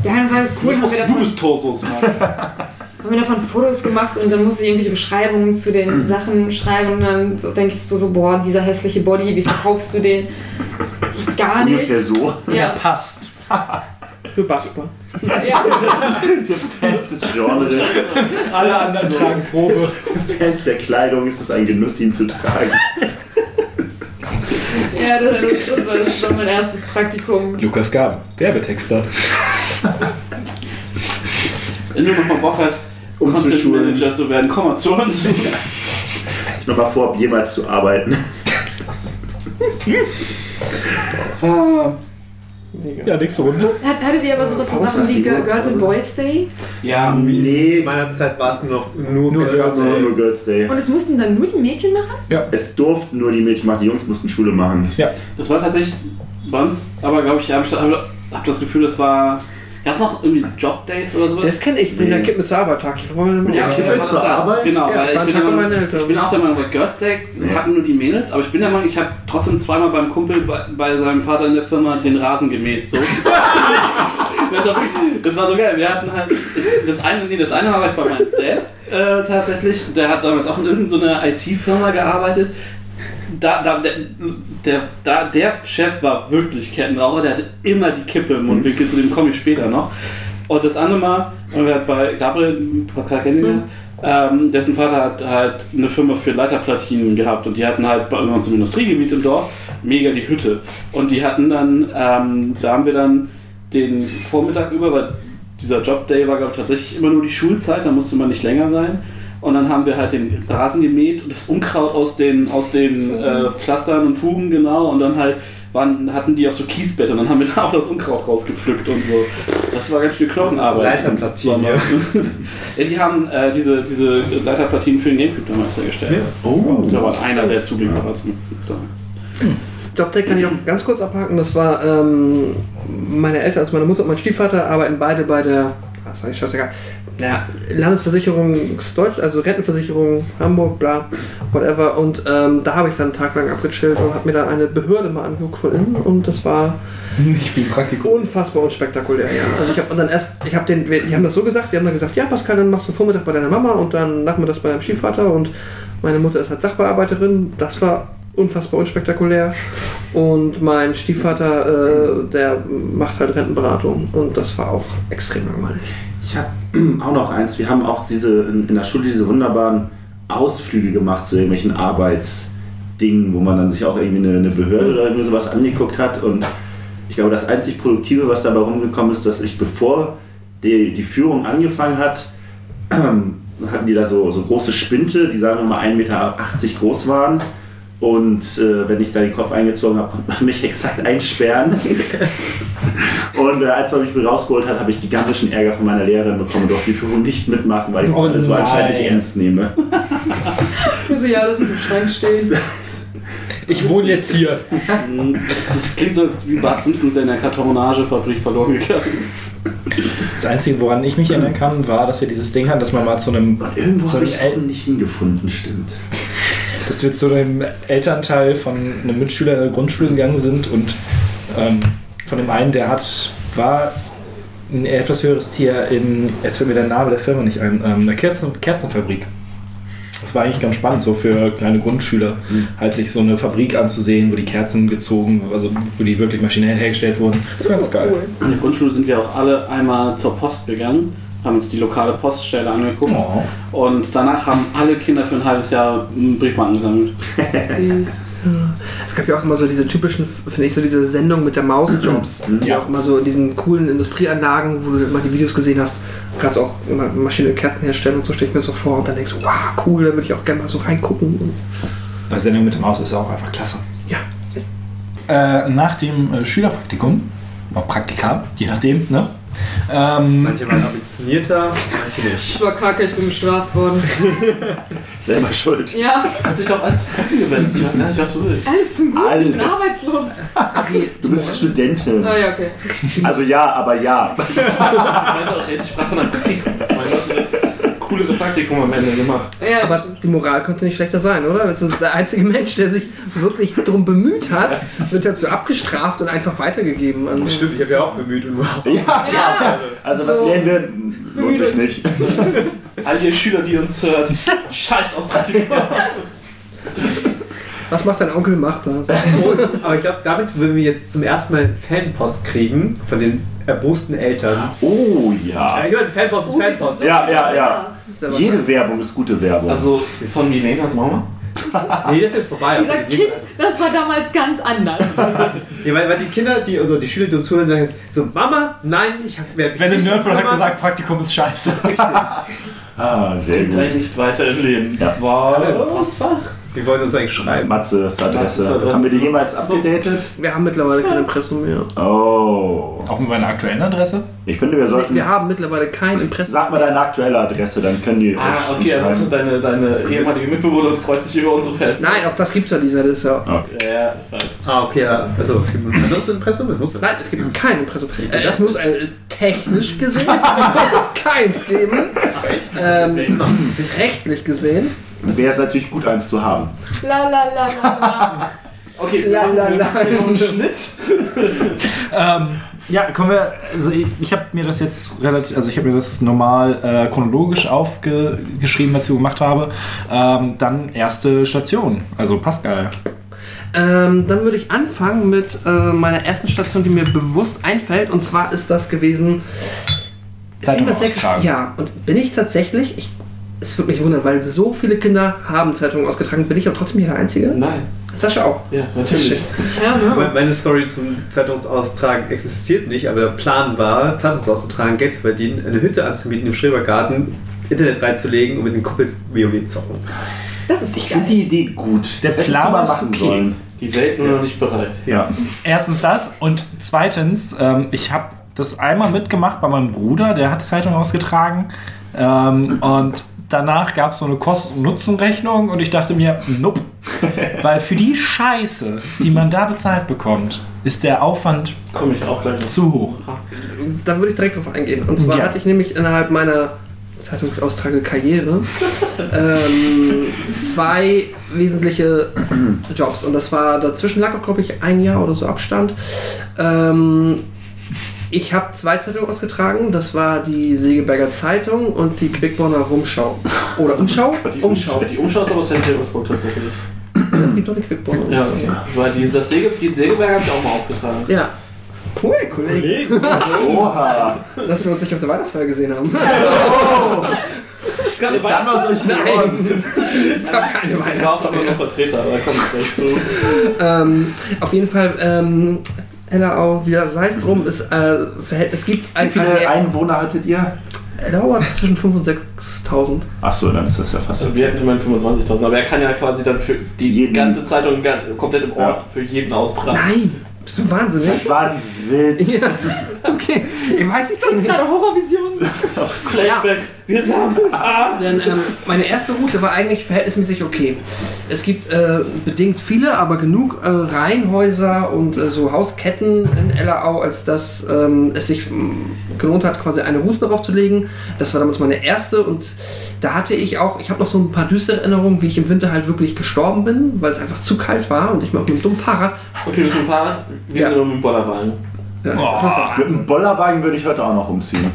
[SPEAKER 1] ja, das war alles cool. Haben wir
[SPEAKER 3] Du bist Torsos, Mann.
[SPEAKER 1] haben wir davon Fotos gemacht und dann musste ich irgendwelche Beschreibungen zu den Sachen schreiben und dann so denkst du so, boah, dieser hässliche Body, wie verkaufst du den? Das geht gar nicht.
[SPEAKER 5] Ungefähr so.
[SPEAKER 1] Ja,
[SPEAKER 4] passt.
[SPEAKER 2] Für Bastler.
[SPEAKER 1] ja.
[SPEAKER 5] Für Fans des Genres,
[SPEAKER 4] Alle anderen tragen Probe.
[SPEAKER 5] Fans der Kleidung ist es ein Genuss, ihn zu tragen.
[SPEAKER 1] ja das, das, war, das war mein erstes Praktikum.
[SPEAKER 4] Lukas Gaben, Werbetexter.
[SPEAKER 3] Wenn du nochmal Bock hast,
[SPEAKER 5] Um zu schulen.
[SPEAKER 3] Manager zu werden, komm mal zu uns.
[SPEAKER 5] Ich noch mal vor, jemals zu arbeiten.
[SPEAKER 4] Ja, nächste Runde.
[SPEAKER 1] Hat, hattet ihr aber sowas so Sachen wie Girl- Girls and Boys Day?
[SPEAKER 3] Ja,
[SPEAKER 5] Nee,
[SPEAKER 6] Zu meiner Zeit war es nur noch nur,
[SPEAKER 4] Nur
[SPEAKER 6] Girls
[SPEAKER 4] Girls
[SPEAKER 5] nur,
[SPEAKER 6] Day.
[SPEAKER 5] nur Girls Day.
[SPEAKER 1] Und es mussten dann nur die Mädchen machen?
[SPEAKER 5] Es durften nur die Mädchen machen, die Jungs mussten Schule machen.
[SPEAKER 3] das war tatsächlich bei uns, aber glaube ich, habe ich da, hab das Gefühl, das war. Gab es noch irgendwie Jobdays oder sowas?
[SPEAKER 2] Das kenne ich. Ich bin der Kind mit zur Arbeit Tag. Ich wollte mit
[SPEAKER 3] Ja, dann war
[SPEAKER 5] zur. Arbeit?
[SPEAKER 3] Genau,
[SPEAKER 2] Ja, war
[SPEAKER 3] ich
[SPEAKER 2] ein
[SPEAKER 3] bin,
[SPEAKER 2] Tag Eltern.
[SPEAKER 3] ich bin auch der Meinung, bei Girls Day hatten nur die Mädels, aber ich bin der Meinung, ich habe trotzdem zweimal beim Kumpel bei, bei seinem Vater in der Firma den Rasen gemäht. So. das, war wirklich, das war so geil. Wir hatten halt, ich, das, eine, nee, das eine Mal war ich bei meinem Dad äh, tatsächlich. Der hat damals auch in irgendeiner IT-Firma gearbeitet. Da, da, der, der, da, der Chef war wirklich Kettenraucher, der hatte immer die Kippe im Mundwinkel, zu dem komme ich später noch. Und das andere Mal, wir bei Gabriel, Pascal kennen ja, ähm, dessen Vater hat halt eine Firma für Leiterplatinen gehabt und die hatten halt bei uns im Industriegebiet im Dorf mega die Hütte. Und die hatten dann, ähm, da haben wir dann den Vormittag über, weil dieser Jobday war glaube ich tatsächlich immer nur die Schulzeit, da musste man nicht länger sein. Und dann haben wir halt den Rasen gemäht und das Unkraut aus den, aus den äh, Pflastern und Fugen, genau. Und dann halt waren, hatten die auch so Kiesbett und dann haben wir da auch das Unkraut rausgepflückt und so. Das war ganz schön Knochenarbeit.
[SPEAKER 6] Leiterplatinen,
[SPEAKER 3] ja. ja, die haben äh, diese, diese Leiterplatinen für den Gamecube damals hergestellt.
[SPEAKER 5] Oh.
[SPEAKER 3] Da war einer der Zulieferer zumindest. Da.
[SPEAKER 2] Jobtech kann ich auch ganz kurz abhaken. Das war ähm, meine Eltern, also meine Mutter und mein Stiefvater arbeiten beide bei der, was sag ich, scheißegal, ja, Landesversicherung Deutsch, also Rentenversicherung Hamburg, bla, whatever. Und ähm, da habe ich dann einen Tag lang abgechillt und habe mir da eine Behörde mal angeguckt von innen und das war
[SPEAKER 4] Nicht viel Praktikum.
[SPEAKER 2] unfassbar unspektakulär, ja. Also ich habe dann erst, ich habe den, die haben das so gesagt, die haben dann gesagt, ja Pascal, dann machst du Vormittag bei deiner Mama und dann nachmittags bei deinem Stiefvater und meine Mutter ist halt Sachbearbeiterin. Das war unfassbar unspektakulär. Und mein Stiefvater, äh, der macht halt Rentenberatung und das war auch extrem langweilig.
[SPEAKER 5] Ich habe auch noch eins. Wir haben auch diese in, in der Schule diese wunderbaren Ausflüge gemacht zu irgendwelchen Arbeitsdingen, wo man dann sich auch irgendwie eine, eine Behörde oder irgendwie sowas angeguckt hat. Und ich glaube, das einzig Produktive, was dabei rumgekommen ist, dass ich bevor die, die Führung angefangen hat, hatten die da so, so große Spinte, die sagen wir mal 1,80 Meter groß waren. Und äh, wenn ich da den Kopf eingezogen habe, konnte man mich exakt einsperren. Und äh, als man mich rausgeholt hat, habe ich gigantischen Ärger von meiner Lehrerin bekommen und durfte die Führung nicht mitmachen, weil ich das
[SPEAKER 4] Oh
[SPEAKER 5] alles so anscheinend nicht ernst nehme.
[SPEAKER 1] Du so, ja, das mit dem Schrank stehen.
[SPEAKER 4] Ich wohne jetzt hier.
[SPEAKER 3] Das klingt so, als wie Bart Simpson in der Kartonagefabrik verloren gegangen ist.
[SPEAKER 4] Das Einzige, woran ich mich erinnern kann, war, dass wir dieses Ding hatten, dass man mal zu einem,
[SPEAKER 5] Und irgendwo
[SPEAKER 4] zu einem
[SPEAKER 5] ich
[SPEAKER 4] El
[SPEAKER 5] nicht hingefunden, stimmt.
[SPEAKER 4] Dass wir zu einem Elternteil von einem Mitschüler in der Grundschule gegangen sind und ähm, von dem einen, der hat, war ein etwas höheres Tier in, jetzt fällt mir der Name der Firma nicht ein, ähm, eine Kerzen, Kerzenfabrik. Das war eigentlich ganz spannend, so für kleine Grundschüler, halt sich so eine Fabrik anzusehen, wo die Kerzen gezogen, also wo die wirklich maschinell hergestellt wurden. Das war ganz geil.
[SPEAKER 3] In der Grundschule sind wir auch alle einmal zur Post gegangen, haben uns die lokale Poststelle angeguckt
[SPEAKER 4] Oh.
[SPEAKER 3] und danach haben alle Kinder für ein halbes Jahr Briefmarken gesammelt.
[SPEAKER 1] Süß.
[SPEAKER 2] Es gab ja auch immer so diese typischen, finde ich, so diese Sendung mit der Mausjobs, die
[SPEAKER 4] Ja.
[SPEAKER 2] auch immer so in diesen coolen Industrieanlagen, wo du immer die Videos gesehen hast, kannst auch immer Maschine Kerzen herstellen und so stelle ich mir so vor und dann denkst du, wow, cool, da würde ich auch gerne mal so reingucken.
[SPEAKER 4] Die Sendung mit dem Maus ist auch einfach klasse.
[SPEAKER 2] Ja.
[SPEAKER 4] Äh, nach dem äh, Schülerpraktikum, auch Praktika, je nachdem, ne? Ähm,
[SPEAKER 6] Manche waren ambitionierter, manche nicht.
[SPEAKER 1] Das war kacke, ich bin bestraft worden.
[SPEAKER 5] Selber schuld.
[SPEAKER 1] Ja,
[SPEAKER 3] Hat sich doch alles Kunden gewendet. Ich weiß gar nicht, was du willst.
[SPEAKER 1] alles zum Guten, ich bin
[SPEAKER 5] Alles.
[SPEAKER 1] arbeitslos.
[SPEAKER 5] Du bist Studentin.
[SPEAKER 1] Ah ja, okay.
[SPEAKER 5] Also ja, aber ja.
[SPEAKER 3] Ich meinte auch, ich sprach von einem coolere Praktikum am Ende gemacht.
[SPEAKER 1] Ja,
[SPEAKER 2] Aber die Moral könnte nicht schlechter sein, oder? Das ist der einzige Mensch, der sich wirklich darum bemüht hat, wird dazu abgestraft und einfach weitergegeben. An
[SPEAKER 6] Stimmt, ich habe ja auch bemüht und wow.
[SPEAKER 5] Ja,
[SPEAKER 1] Ja.
[SPEAKER 5] also was
[SPEAKER 2] So.
[SPEAKER 5] lernen wir, lohnt sich nicht.
[SPEAKER 3] All ihr Schüler, die uns hört, scheiß aus Praktikum.
[SPEAKER 2] Was macht dein Onkel? Macht das.
[SPEAKER 6] Aber ich glaube, damit würden wir jetzt zum ersten Mal Fanpost kriegen von den erbosten Eltern.
[SPEAKER 5] Oh
[SPEAKER 6] Ja,
[SPEAKER 5] ja.
[SPEAKER 6] ich meine, Fanpost ist Fanpost.
[SPEAKER 5] Ja, ja, ja.
[SPEAKER 2] Aber
[SPEAKER 5] Jede Werbung ist gute Werbung.
[SPEAKER 3] Also von Milenas Mama?
[SPEAKER 6] Nee, das ist jetzt vorbei.
[SPEAKER 1] Wie gesagt, Kind, das war damals ganz anders.
[SPEAKER 6] Ja, weil, weil die Kinder, die, also die Schüler, die uns zuhören, sagen so, Mama, nein, ich habe mehr.
[SPEAKER 4] Wenn der Nerdball hat gesagt, Praktikum ist scheiße.
[SPEAKER 5] ah, sehr
[SPEAKER 3] Bringt einen
[SPEAKER 5] gut.
[SPEAKER 3] nicht weiter im Leben.
[SPEAKER 5] Ja.
[SPEAKER 3] Was?
[SPEAKER 6] Die wollen uns eigentlich schreiben.
[SPEAKER 5] Matze ist Adresse.
[SPEAKER 3] Adresse.
[SPEAKER 5] Haben wir die jemals abgedatet?
[SPEAKER 2] Wir haben mittlerweile kein Impressum mehr.
[SPEAKER 5] Oh.
[SPEAKER 4] Auch mit meiner aktuellen Adresse?
[SPEAKER 5] Ich finde, wir
[SPEAKER 2] Nee,
[SPEAKER 5] sollten.
[SPEAKER 2] wir haben mittlerweile kein Impressum.
[SPEAKER 5] Sag mal deine aktuelle Adresse, dann können die
[SPEAKER 3] Ah, okay, also deine, deine ehemalige Mitbewohnerin freut sich über unsere Fans.
[SPEAKER 2] Nein, auch das gibt's ja, dieser. Ist ja.
[SPEAKER 5] Okay.
[SPEAKER 3] Ja, ich weiß.
[SPEAKER 6] Ah, okay, ja. Also, es gibt ein anderes Impressum, das muss.
[SPEAKER 2] Nein, es gibt kein Impressum. Äh, es muss äh, technisch gesehen muss es keins geben. Ähm, rechtlich gesehen.
[SPEAKER 5] Wäre es natürlich gut, eins zu haben.
[SPEAKER 1] La la la la la.
[SPEAKER 3] Okay, wir
[SPEAKER 2] La,
[SPEAKER 3] machen,
[SPEAKER 2] la, la.
[SPEAKER 3] noch einen Schnitt.
[SPEAKER 4] Ähm, ja, kommen wir. Also ich, ich habe mir das jetzt relativ, also ich habe mir das normal äh, chronologisch aufgeschrieben, was ich gemacht habe. Ähm, dann erste Station, also Pascal.
[SPEAKER 2] Ähm, dann würde ich anfangen mit äh, meiner ersten Station, die mir bewusst einfällt. Und zwar ist das gewesen.
[SPEAKER 4] Zeitung
[SPEAKER 2] Über sechs-
[SPEAKER 4] austragen.
[SPEAKER 2] Ja, und bin ich tatsächlich. Ich, es würde mich wundern, weil so viele Kinder haben Zeitungen ausgetragen. Bin ich aber trotzdem hier der Einzige?
[SPEAKER 3] Nein.
[SPEAKER 2] Sascha auch.
[SPEAKER 3] Ja, natürlich.
[SPEAKER 1] Ja,
[SPEAKER 6] Me-
[SPEAKER 1] ne?
[SPEAKER 6] Meine Story zum Zeitungsaustragen existiert nicht, aber der Plan war, Zeitungsaustragen, Geld zu verdienen, eine Hütte anzumieten im Schrebergarten, Internet reinzulegen und mit den Kumpels WoW zocken.
[SPEAKER 1] Das ist
[SPEAKER 5] Ich finde die Idee gut.
[SPEAKER 4] Der
[SPEAKER 5] das
[SPEAKER 4] Plan ist
[SPEAKER 5] machen
[SPEAKER 4] okay.
[SPEAKER 5] sollen.
[SPEAKER 3] Die Welt nur noch nicht bereit.
[SPEAKER 5] Ja.
[SPEAKER 4] Erstens das und zweitens, ähm, ich habe das einmal mitgemacht bei meinem Bruder, der hat Zeitung ausgetragen ähm, und danach gab es so eine Kosten- und ich dachte mir, nope, weil für die Scheiße, die man da bezahlt bekommt, ist der Aufwand
[SPEAKER 3] Komme ich auch gleich noch.
[SPEAKER 4] zu hoch.
[SPEAKER 2] Da würde ich direkt drauf eingehen. Und zwar
[SPEAKER 4] Ja.
[SPEAKER 2] hatte ich nämlich innerhalb meiner Zeitungsaustrage-Karriere ähm, zwei wesentliche Jobs. Und das war, dazwischen lag auch, glaube ich, ein Jahr oder so Abstand. Ähm, ich habe zwei Zeitungen ausgetragen. Das war die Segeberger Zeitung und die Quickborner Rumschau. Oder Umschau?
[SPEAKER 3] Die
[SPEAKER 2] Umschau.
[SPEAKER 3] Die Umschau ist aber St. Petersburg tatsächlich.
[SPEAKER 2] Es gibt doch die Quickborner.
[SPEAKER 3] Ja, okay. Weil die, das Säge, die Sägeberg habe ich auch mal ausgetragen.
[SPEAKER 2] Ja. Cool, Kollege.
[SPEAKER 5] Oha.
[SPEAKER 2] Dass wir uns nicht auf der Weihnachtsfeier gesehen haben.
[SPEAKER 3] Es gab eine
[SPEAKER 5] euch
[SPEAKER 2] Nein. Es gab keine
[SPEAKER 3] Ich war auch immer
[SPEAKER 2] Weihnachtsfeier.
[SPEAKER 3] noch Vertreter, aber da komme ich gleich zu.
[SPEAKER 2] Ähm, auf jeden Fall, ähm, Ellerau, sei es drum, es, äh, verhält, es gibt
[SPEAKER 5] Wie
[SPEAKER 2] ein
[SPEAKER 5] viele
[SPEAKER 2] Areal-
[SPEAKER 5] Einwohner hattet ihr?
[SPEAKER 2] Ellerau hat zwischen 5.000 und 6.000.
[SPEAKER 5] Achso, dann ist das ja fast.
[SPEAKER 3] Also wir hatten immerhin 25.000, aber er kann ja quasi dann für die
[SPEAKER 5] Jeden-
[SPEAKER 3] ganze Zeitung komplett im Ort
[SPEAKER 5] Ja.
[SPEAKER 3] für jeden austragen.
[SPEAKER 2] Nein, bist du wahnsinnig?
[SPEAKER 5] Das war ein Witz.
[SPEAKER 2] Ja, okay, ich weiß nicht doch nicht.
[SPEAKER 1] Gerade Horrorvision.
[SPEAKER 3] Flashbacks, Vietnam. Ah.
[SPEAKER 2] Denn, ähm, meine erste Route war eigentlich verhältnismäßig okay. Es gibt äh, bedingt viele, aber genug äh, Reihenhäuser und äh, so Hausketten in Ellerau, als dass ähm, es sich ähm, gelohnt hat, quasi eine Route darauf zu legen. Das war damals meine erste und da hatte ich auch, ich habe noch so ein paar düstere Erinnerungen, wie ich im Winter halt wirklich gestorben bin, weil es einfach zu kalt war und ich mir auf einem dummen Fahrrad.
[SPEAKER 3] Okay, bist du mit dem Fahrrad? Wir
[SPEAKER 2] Ja.
[SPEAKER 3] sind nur mit dem Bollerwagen.
[SPEAKER 2] Ja,
[SPEAKER 4] Oh.
[SPEAKER 2] das
[SPEAKER 5] Mit einem Bollerwagen würde ich heute auch noch umziehen.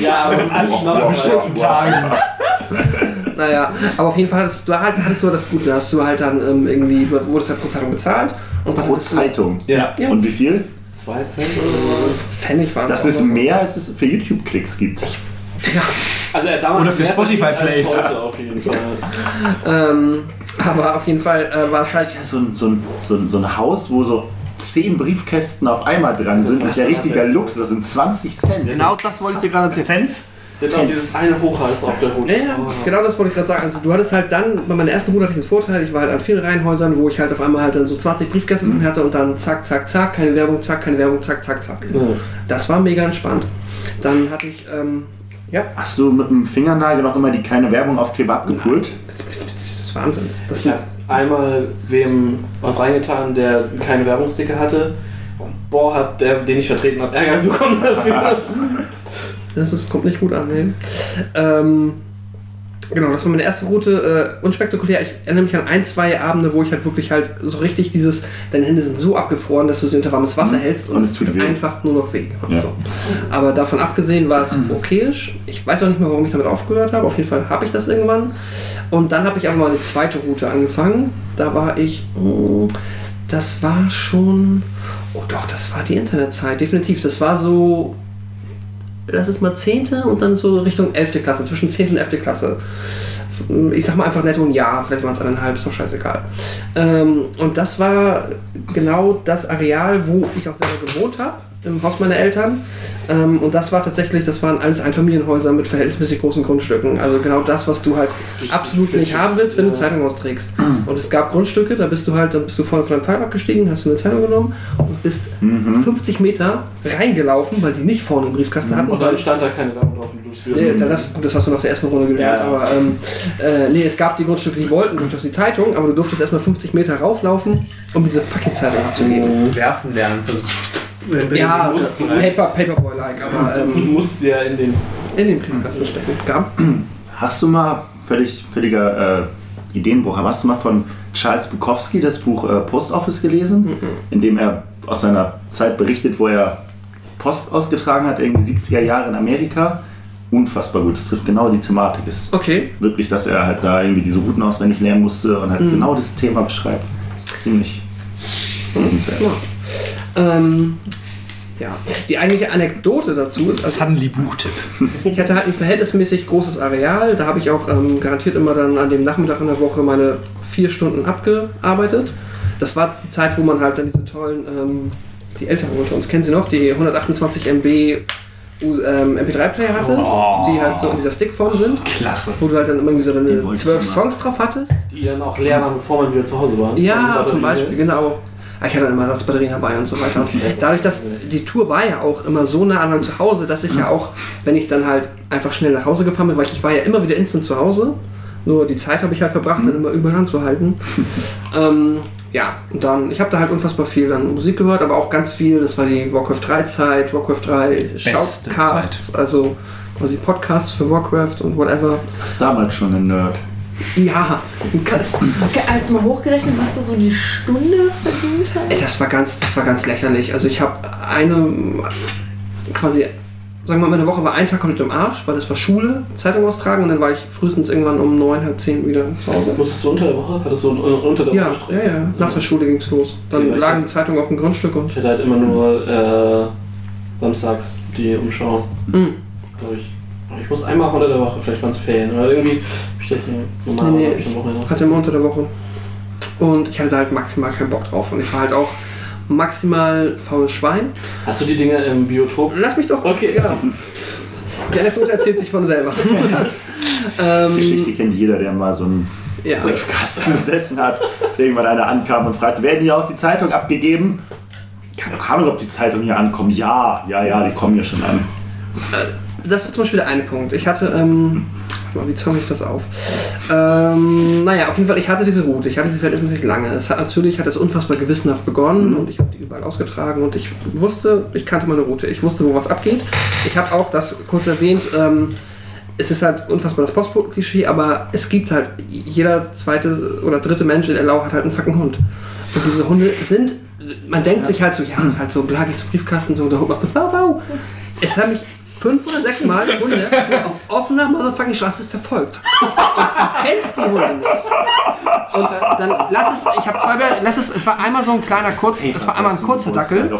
[SPEAKER 3] Ja, aber
[SPEAKER 4] An bestimmten Tagen.
[SPEAKER 2] Naja, aber auf jeden Fall hattest du, halt, hattest du das gut. Da hast du halt dann ähm, irgendwie, du wurdest ja pro Zeitung bezahlt. Und dann
[SPEAKER 5] Pro Zeitung.
[SPEAKER 3] Ja.
[SPEAKER 2] Ja.
[SPEAKER 5] Und wie viel?
[SPEAKER 3] Zwei Cent oder was?
[SPEAKER 2] Pfennig waren
[SPEAKER 5] Das ist mehr, als es für YouTube-Klicks gibt.
[SPEAKER 2] Ja,
[SPEAKER 3] Also er damals
[SPEAKER 4] Oder für
[SPEAKER 3] mehr
[SPEAKER 4] Spotify
[SPEAKER 3] verdient als
[SPEAKER 4] Plays.
[SPEAKER 3] Heute auf jeden Fall.
[SPEAKER 2] ähm, aber auf jeden Fall äh, war es
[SPEAKER 5] Das
[SPEAKER 2] halt.
[SPEAKER 5] ist ja so ein, so, ein, so, ein, so ein Haus, wo so zehn Briefkästen auf einmal dran sind. Das ist ja richtiger Luxus. Das sind 20 Cent.
[SPEAKER 2] Genau das wollte ich dir gerade erzählen.
[SPEAKER 4] Fans?
[SPEAKER 3] Jetzt auch dieses eine Hochhaus auf der Route.
[SPEAKER 2] Ja, ja, genau das wollte ich gerade sagen. Also du hattest halt dann, bei meiner ersten Route hatte ich den Vorteil, ich war halt an vielen Reihenhäusern, wo ich halt auf einmal halt dann so 20 Briefkästen
[SPEAKER 3] Mhm.
[SPEAKER 2] hatte und dann zack, zack, zack, keine Werbung, zack, keine Werbung, zack, zack, zack.
[SPEAKER 3] Ja.
[SPEAKER 2] Das war mega entspannt. Dann hatte ich, ähm, ja,
[SPEAKER 5] Hast du mit dem Fingernagel noch immer die keine Werbung Aufkleber abgepult?
[SPEAKER 2] das ist Wahnsinns. Das
[SPEAKER 3] Ich habe einmal wem was reingetan, der keine Werbungsdicke hatte. Und boah, hat der, den ich vertreten habe, Ärger bekommen dafür.
[SPEAKER 2] Das ist, kommt nicht gut an, nee. Ähm, Genau, das war meine erste Route. Äh, unspektakulär. Ich erinnere mich an ein, zwei Abende, wo ich halt wirklich halt so richtig dieses, deine Hände sind so abgefroren, dass du sie unter warmes Wasser hältst und,
[SPEAKER 5] Und
[SPEAKER 2] es
[SPEAKER 5] tut
[SPEAKER 2] tut
[SPEAKER 5] weh.
[SPEAKER 2] einfach nur noch weh.
[SPEAKER 5] Ja.
[SPEAKER 2] So. Aber davon abgesehen war es okayisch. Ich weiß auch nicht mehr, warum ich damit aufgehört habe. Auf jeden Fall habe ich das irgendwann. Und dann habe ich aber mal eine zweite Route angefangen. Da war ich, mm, das war schon, oh doch, das war die Internetzeit, definitiv. Das war so lass es mal 10. und dann so Richtung 11. Klasse, zwischen 10. und 11. Klasse. Ich sag mal einfach netto ein Jahr, vielleicht waren es eineinhalb, ist doch scheißegal. Ähm, und das war genau das Areal, wo ich auch selber gewohnt habe, im Haus meiner Eltern. Ähm, und das war tatsächlich, das waren alles Einfamilienhäuser mit verhältnismäßig großen Grundstücken. Also genau das, was du halt absolut nicht haben willst, wenn du Zeitung austrägst. Und es gab Grundstücke, da bist du halt, dann bist du vorne von deinem Pfeil abgestiegen, hast du eine Zeitung genommen und bist 50 Meter reingelaufen, weil die nicht vorne einen Briefkasten hatten.
[SPEAKER 3] Und dann stand da keine Werbung drauf
[SPEAKER 2] Nee,
[SPEAKER 3] so-
[SPEAKER 2] das, das hast du nach der ersten Runde gelernt,
[SPEAKER 3] Ja.
[SPEAKER 2] aber ähm, äh, nee, es gab die Grundstücke, die wollten durchaus die Zeitung, aber du durftest erstmal 50 Meter rauflaufen, um diese fucking Zeitung abzugeben.
[SPEAKER 6] Werfen lernen.
[SPEAKER 2] Ja, also Paper, Paperboy-like, aber
[SPEAKER 3] Du
[SPEAKER 2] ähm,
[SPEAKER 3] musst ja in den.
[SPEAKER 2] in den Briefkasten stecken. Gab.
[SPEAKER 5] Hast du mal, völlig, völliger äh, Ideenbruch, aber hast du mal von Charles Bukowski das Buch äh, Post Office gelesen, in dem er aus seiner Zeit berichtet, wo er Post ausgetragen hat, irgendwie 70er Jahre in Amerika? Unfassbar gut, das trifft genau die Thematik. Ist
[SPEAKER 2] Okay.
[SPEAKER 5] wirklich, dass er halt da irgendwie diese Routen auswendig lernen musste und halt genau das Thema beschreibt. Das ist ziemlich.
[SPEAKER 2] Smart. Ähm, ja, die eigentliche Anekdote dazu ist, also
[SPEAKER 4] Suddenly Buchtipp.
[SPEAKER 2] ich hatte halt ein verhältnismäßig großes Areal, da habe ich auch ähm, garantiert immer dann an dem Nachmittag in der Woche meine vier Stunden abgearbeitet. Das war die Zeit, wo man halt dann diese tollen, ähm, die Älteren unter uns kennen sie noch, die 128 MB ähm, MP3-Player hatte,
[SPEAKER 4] Oh.
[SPEAKER 2] die halt so in dieser Stickform sind,
[SPEAKER 4] Klasse.
[SPEAKER 2] wo du halt dann immer irgendwie so deine zwölf. Songs drauf hattest.
[SPEAKER 3] Die dann auch leer waren, bevor man wieder zu Hause war.
[SPEAKER 2] Ja, zum Beispiel, genau. Ah, Ich hatte dann immer Ersatzbatterien dabei und so weiter. Und dadurch, dass die Tour war ja auch immer so nah an meinem Zuhause, dass ich ja auch, wenn ich dann halt einfach schnell nach Hause gefahren bin, weil ich war ja immer wieder instant zu Hause, nur die Zeit habe ich halt verbracht, dann immer überall anzuhalten. ähm, ja, und dann, ich habe da halt unfassbar viel dann Musik gehört, aber auch ganz viel, das war die Warcraft 3 Zeit, Warcraft 3
[SPEAKER 4] Beste
[SPEAKER 2] Shoutcasts, also quasi Podcasts für Warcraft und whatever.
[SPEAKER 5] Du warst damals schon ein Nerd.
[SPEAKER 2] Ja,
[SPEAKER 1] Okay, hast du mal hochgerechnet, was du so die Stunde verdient
[SPEAKER 2] Ey,
[SPEAKER 1] hast?
[SPEAKER 2] das war ganz, das war ganz lächerlich. Also ich habe eine quasi, sagen wir mal, meine Woche war ein Tag komplett im Arsch, weil das war Schule, Zeitung austragen und dann war ich frühestens irgendwann um neun, halb zehn wieder zu Hause.
[SPEAKER 3] Musstest du unter der Woche? Hattest du un- unter der
[SPEAKER 2] Ja,
[SPEAKER 3] Woche
[SPEAKER 2] ja, ja. Nach der Schule ging's los. Dann
[SPEAKER 3] Ja,
[SPEAKER 2] lagen die Zeitungen auf dem Grundstück und
[SPEAKER 3] Ich hatte halt immer nur äh, samstags die Umschau,
[SPEAKER 2] Mhm.
[SPEAKER 3] glaube ich. Ich muss einmal unter der Woche, vielleicht waren es Ferien, aber irgendwie hab ich das normal
[SPEAKER 2] Nee, nee,
[SPEAKER 3] Wochenende.
[SPEAKER 2] hatte immer unter der Woche. Und ich hatte da halt maximal keinen Bock drauf. Und ich war halt auch maximal faules Schwein.
[SPEAKER 3] Hast du die Dinger im Biotop?
[SPEAKER 2] Lass mich doch.
[SPEAKER 3] Okay.
[SPEAKER 2] Genau. Die Anekdote erzählt sich von selber.
[SPEAKER 5] Die
[SPEAKER 2] ähm,
[SPEAKER 5] Geschichte kennt jeder, der mal so einen
[SPEAKER 2] ja.
[SPEAKER 5] Briefkasten besessen hat, dass irgendwann einer ankam und fragte, werden hier auch die Zeitung abgegeben? Keine Ahnung, ob die Zeitung hier ankommen. Ja, ja, ja, die kommen hier schon an.
[SPEAKER 2] das war zum Beispiel der eine Punkt. Ich hatte, ähm, mal, wie zäume ich das auf? Ähm, naja, auf jeden Fall, ich hatte diese Route. Ich hatte sie verhältnismäßig lange. Es hat natürlich, hat es unfassbar gewissenhaft begonnen und ich habe die überall ausgetragen und ich wusste, ich kannte meine Route. Ich wusste, wo was abgeht. Ich habe auch das kurz erwähnt, ähm, es ist halt unfassbar das Postboten-Klischee, aber es gibt halt, jeder zweite oder dritte Mensch in Erlau hat halt einen fucking Hund. Und diese Hunde sind, man denkt sich halt so, ja, ist halt so blagig, so Briefkasten, so, der Hund macht so, wow, wow. Es haben mich fünf oder sechs Mal Hunde auf offener motherfucking Straße verfolgt. Und du kennst die Hunde nicht. Und dann lass es, ich habe zwei, Bär- lass es, es war einmal so ein kleiner, Kur, es war einmal ein kurzer Dackel.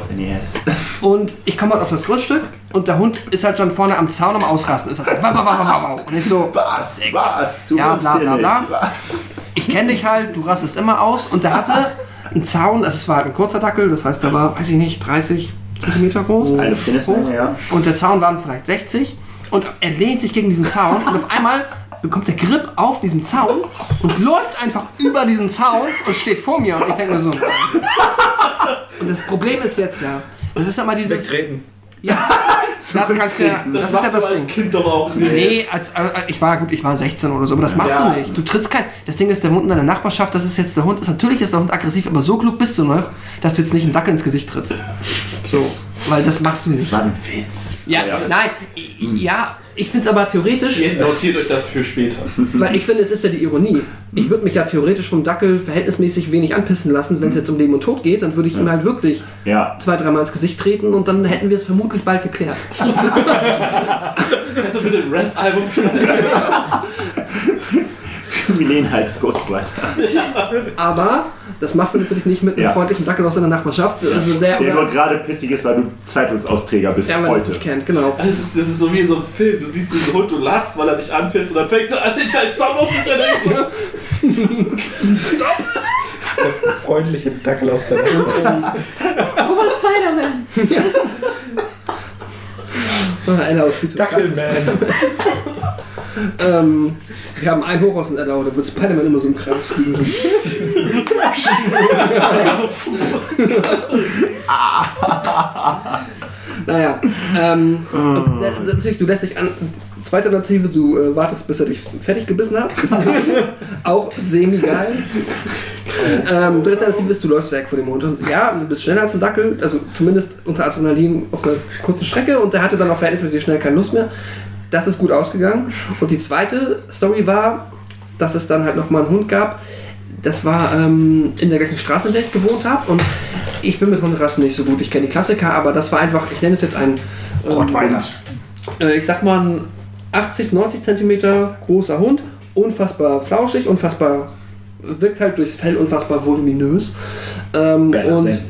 [SPEAKER 2] Und ich komme halt auf das Grundstück und der Hund ist halt schon vorne am Zaun am Ausrasten. Ist halt, wow, wow, wow, wow, wow. Und ich so,
[SPEAKER 5] Was? Was? Du
[SPEAKER 2] Ja, bla, bla, bla.
[SPEAKER 5] Was?
[SPEAKER 2] ich kenne dich halt, du rastest immer aus. Und der hatte einen Zaun, also es war halt ein kurzer Dackel, das heißt, der war, weiß ich nicht, 30 Zentimeter groß.
[SPEAKER 5] Eine Penismenge, ja.
[SPEAKER 2] Und der Zaun waren vielleicht 60. Und er lehnt sich gegen diesen Zaun und auf einmal bekommt der Grip auf diesem Zaun und läuft einfach über diesen Zaun und steht vor mir. Und ich denke mir so. Und das Problem ist jetzt ja, das ist immer dieses.
[SPEAKER 6] Wegtreten.
[SPEAKER 2] Ja, das kannst du ja. Das, ist ja das
[SPEAKER 3] du als
[SPEAKER 2] Ding.
[SPEAKER 3] Kind doch auch nicht.
[SPEAKER 2] Nee, als, äh, ich war gut, ich war 16 oder so, aber das machst
[SPEAKER 3] Ja.
[SPEAKER 2] du nicht. Du trittst kein. Das Ding ist, der Hund in deiner Nachbarschaft, das ist jetzt der Hund, ist, natürlich ist der Hund aggressiv, aber so klug bist du noch, dass du jetzt nicht einen Dackel ins Gesicht trittst. So. Weil das machst du nicht.
[SPEAKER 5] Das war ein Witz.
[SPEAKER 2] Ja, nein, ja, ich finde es aber theoretisch,
[SPEAKER 3] Ihr notiert euch das für später.
[SPEAKER 2] weil ich finde, es ist ja die Ironie. Ich würde mich ja theoretisch vom Dackel verhältnismäßig wenig anpissen lassen, wenn es jetzt um Leben und Tod geht, dann würde ich ihm halt wirklich
[SPEAKER 5] Ja.
[SPEAKER 2] zwei, dreimal ins Gesicht treten und dann hätten wir es vermutlich bald geklärt.
[SPEAKER 3] Kannst du bitte ein Rap-Album schreiben?
[SPEAKER 5] Milene als Ghostwriter.
[SPEAKER 2] Aber das machst du natürlich nicht mit einem
[SPEAKER 5] Ja.
[SPEAKER 2] freundlichen Dackel aus deiner Nachbarschaft. Also der,
[SPEAKER 5] Der nur gerade pissig ist, weil du Zeitungsausträger bist
[SPEAKER 2] der man
[SPEAKER 5] heute.
[SPEAKER 2] nicht kennt, genau.
[SPEAKER 3] Das ist, das ist so wie in so einem Film. Du siehst diesen Hund, du lachst, weil er dich anpisst und dann fängt er an, den scheiß Sound aufzunehmen.
[SPEAKER 4] Freundliche Dackel aus der
[SPEAKER 1] Wo war Spider-Man?
[SPEAKER 2] Einer aus viel zu
[SPEAKER 4] Dackelman.
[SPEAKER 2] ähm, Wir haben ein Hochhaus in Erlau, da wird Spider-Man immer so im Kreis fliegen. naja, ähm, äh, natürlich, du lässt dich an. Zweite Alternative, du äh, wartest, bis er dich fertig gebissen hat. Auch semi-geil. ähm, dritte Alternative ist, du läufst weg vor dem Hund. Und ja, du bist schneller als ein Dackel, also zumindest unter Adrenalin auf einer kurzen Strecke und der hatte dann auch verhältnismäßig schnell keine Lust mehr. Das ist gut ausgegangen. Und die zweite Story war, dass es dann halt nochmal einen Hund gab. Das war ähm, in der gleichen Straße, in der ich gewohnt habe. Und ich bin mit Hunderassen nicht so gut. Ich kenne die Klassiker, aber das war einfach, ich nenne es jetzt ein ähm,
[SPEAKER 4] Rottweiler.
[SPEAKER 2] äh, ich sag mal, ein 80, 90 Zentimeter großer Hund. Unfassbar flauschig, unfassbar, wirkt halt durchs Fell unfassbar voluminös. Ähm, und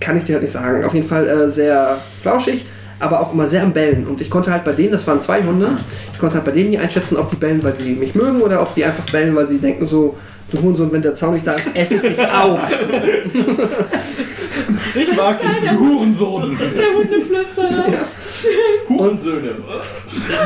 [SPEAKER 2] kann ich dir halt nicht sagen. Auf jeden Fall äh, sehr flauschig, aber auch immer sehr am Bellen. Und ich konnte halt bei denen, das waren zwei Hunde, ich konnte halt bei denen nie einschätzen, ob die bellen, weil die mich mögen oder ob die einfach bellen, weil sie denken so, du Hurensohn, wenn der Zaun nicht da ist, esse ich dich auf.
[SPEAKER 4] Ich mag dich, du Hurensohn.
[SPEAKER 1] Der Hundeflüsterer. Schön.
[SPEAKER 3] Hurensöhne.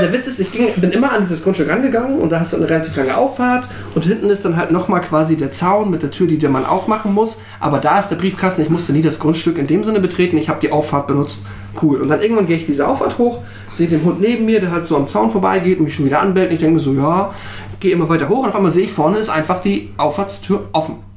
[SPEAKER 2] Der Witz ist, ich ging, bin immer an dieses Grundstück rangegangen und da hast du eine relativ lange Auffahrt und hinten ist dann halt nochmal quasi der Zaun mit der Tür, die der man aufmachen muss. Aber da ist der Briefkasten, ich musste nie das Grundstück in dem Sinne betreten, ich habe die Auffahrt benutzt. Cool. Und dann irgendwann gehe ich diese Auffahrt hoch, sehe den Hund neben mir, der halt so am Zaun vorbeigeht und mich schon wieder anbellt. Und ich denke mir so, ja, gehe immer weiter hoch und auf einmal sehe ich vorne ist einfach die Auffahrtstür offen.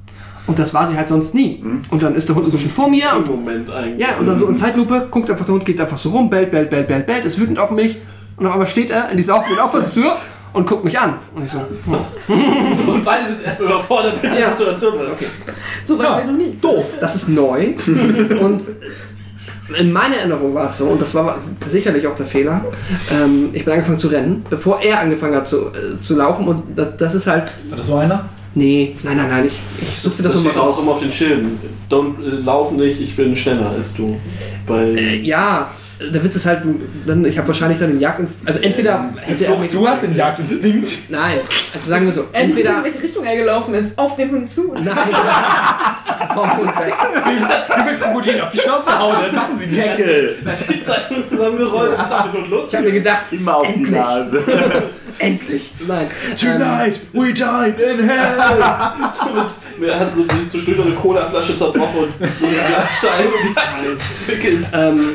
[SPEAKER 2] Und das war sie halt sonst nie. Und dann ist der Hund ein bisschen vor mir und
[SPEAKER 3] Moment eigentlich.
[SPEAKER 2] ja, und dann so in Zeitlupe guckt einfach der Hund, geht einfach so rum, bellt, bellt, bellt, bellt, bellt, ist wütend auf mich. Und auf einmal steht er in dieser offenen Auffahrtstür und guckt mich an. Und ich so, hm,
[SPEAKER 3] Und beide sind erstmal überfordert mit der
[SPEAKER 2] Ja.
[SPEAKER 3] Situation.
[SPEAKER 2] okay,
[SPEAKER 1] So weit
[SPEAKER 4] Ja.
[SPEAKER 1] noch nie.
[SPEAKER 2] doof, das ist neu. und in meiner Erinnerung war es so, und das war sicherlich auch der Fehler, ähm, ich bin angefangen zu rennen, bevor er angefangen hat zu, äh, zu laufen. Und das, das ist halt,
[SPEAKER 4] War das so einer?
[SPEAKER 2] Nee, nein, nein, nein, ich, ich suchte das,
[SPEAKER 3] Das
[SPEAKER 2] nochmal
[SPEAKER 3] steht auch
[SPEAKER 2] raus.
[SPEAKER 3] immer auf den Schilden. Don't, äh, lauf nicht, ich bin schneller als du. Bei
[SPEAKER 2] Ja, der Witz ist halt, du- dann, ich habe wahrscheinlich dann den Jagdinstinkt, also entweder hätte er mich...
[SPEAKER 4] Du hast den Jagdinstinkt.
[SPEAKER 2] Nein, also sagen wir so, entweder...
[SPEAKER 1] in welche Richtung er gelaufen ist. Auf den Hund zu.
[SPEAKER 2] Nein, vom Hund weg.
[SPEAKER 4] Wie mit Krokodilen auf die Schnauze hauen, dann machen sie die
[SPEAKER 5] Deckel!
[SPEAKER 3] da hat die Zeitung zusammengerollt und und los.
[SPEAKER 2] Ich habe mir gedacht,
[SPEAKER 5] Immer auf die. Nase.
[SPEAKER 2] endlich. Nein. Ähm,
[SPEAKER 4] Tonight we dine in hell.
[SPEAKER 3] Er hat so die zwischendurch noch eine Colaflasche zerbrochen und so eine Glasscheibe und gewickelt.
[SPEAKER 2] ähm,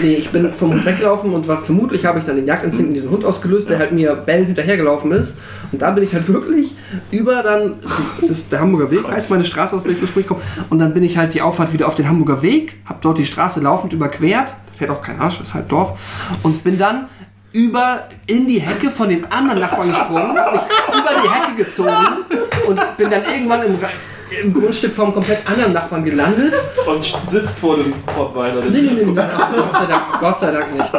[SPEAKER 2] nee, ich bin vom Hund weggelaufen und war vermutlich habe ich dann den Jagdinstinkt in diesen Hund ausgelöst, der halt mir bellend hinterhergelaufen ist. Und da bin ich halt wirklich über dann, das ist der Hamburger Weg, heißt meine Straße, aus der ich ursprünglich komme. Und dann bin ich halt die Auffahrt wieder auf den Hamburger Weg, habe dort die Straße laufend überquert. Da fährt auch kein Arsch, ist halt Dorf. Und bin dann über in die Hecke von den anderen Nachbarn gesprungen, hab mich über die Hecke gezogen und bin dann irgendwann im, im Grundstück vom komplett anderen Nachbarn gelandet.
[SPEAKER 3] Und sitzt vor dem Rottweiler.
[SPEAKER 2] Nee, nee, nee, nee. Gott sei Dank, Gott sei Dank nicht.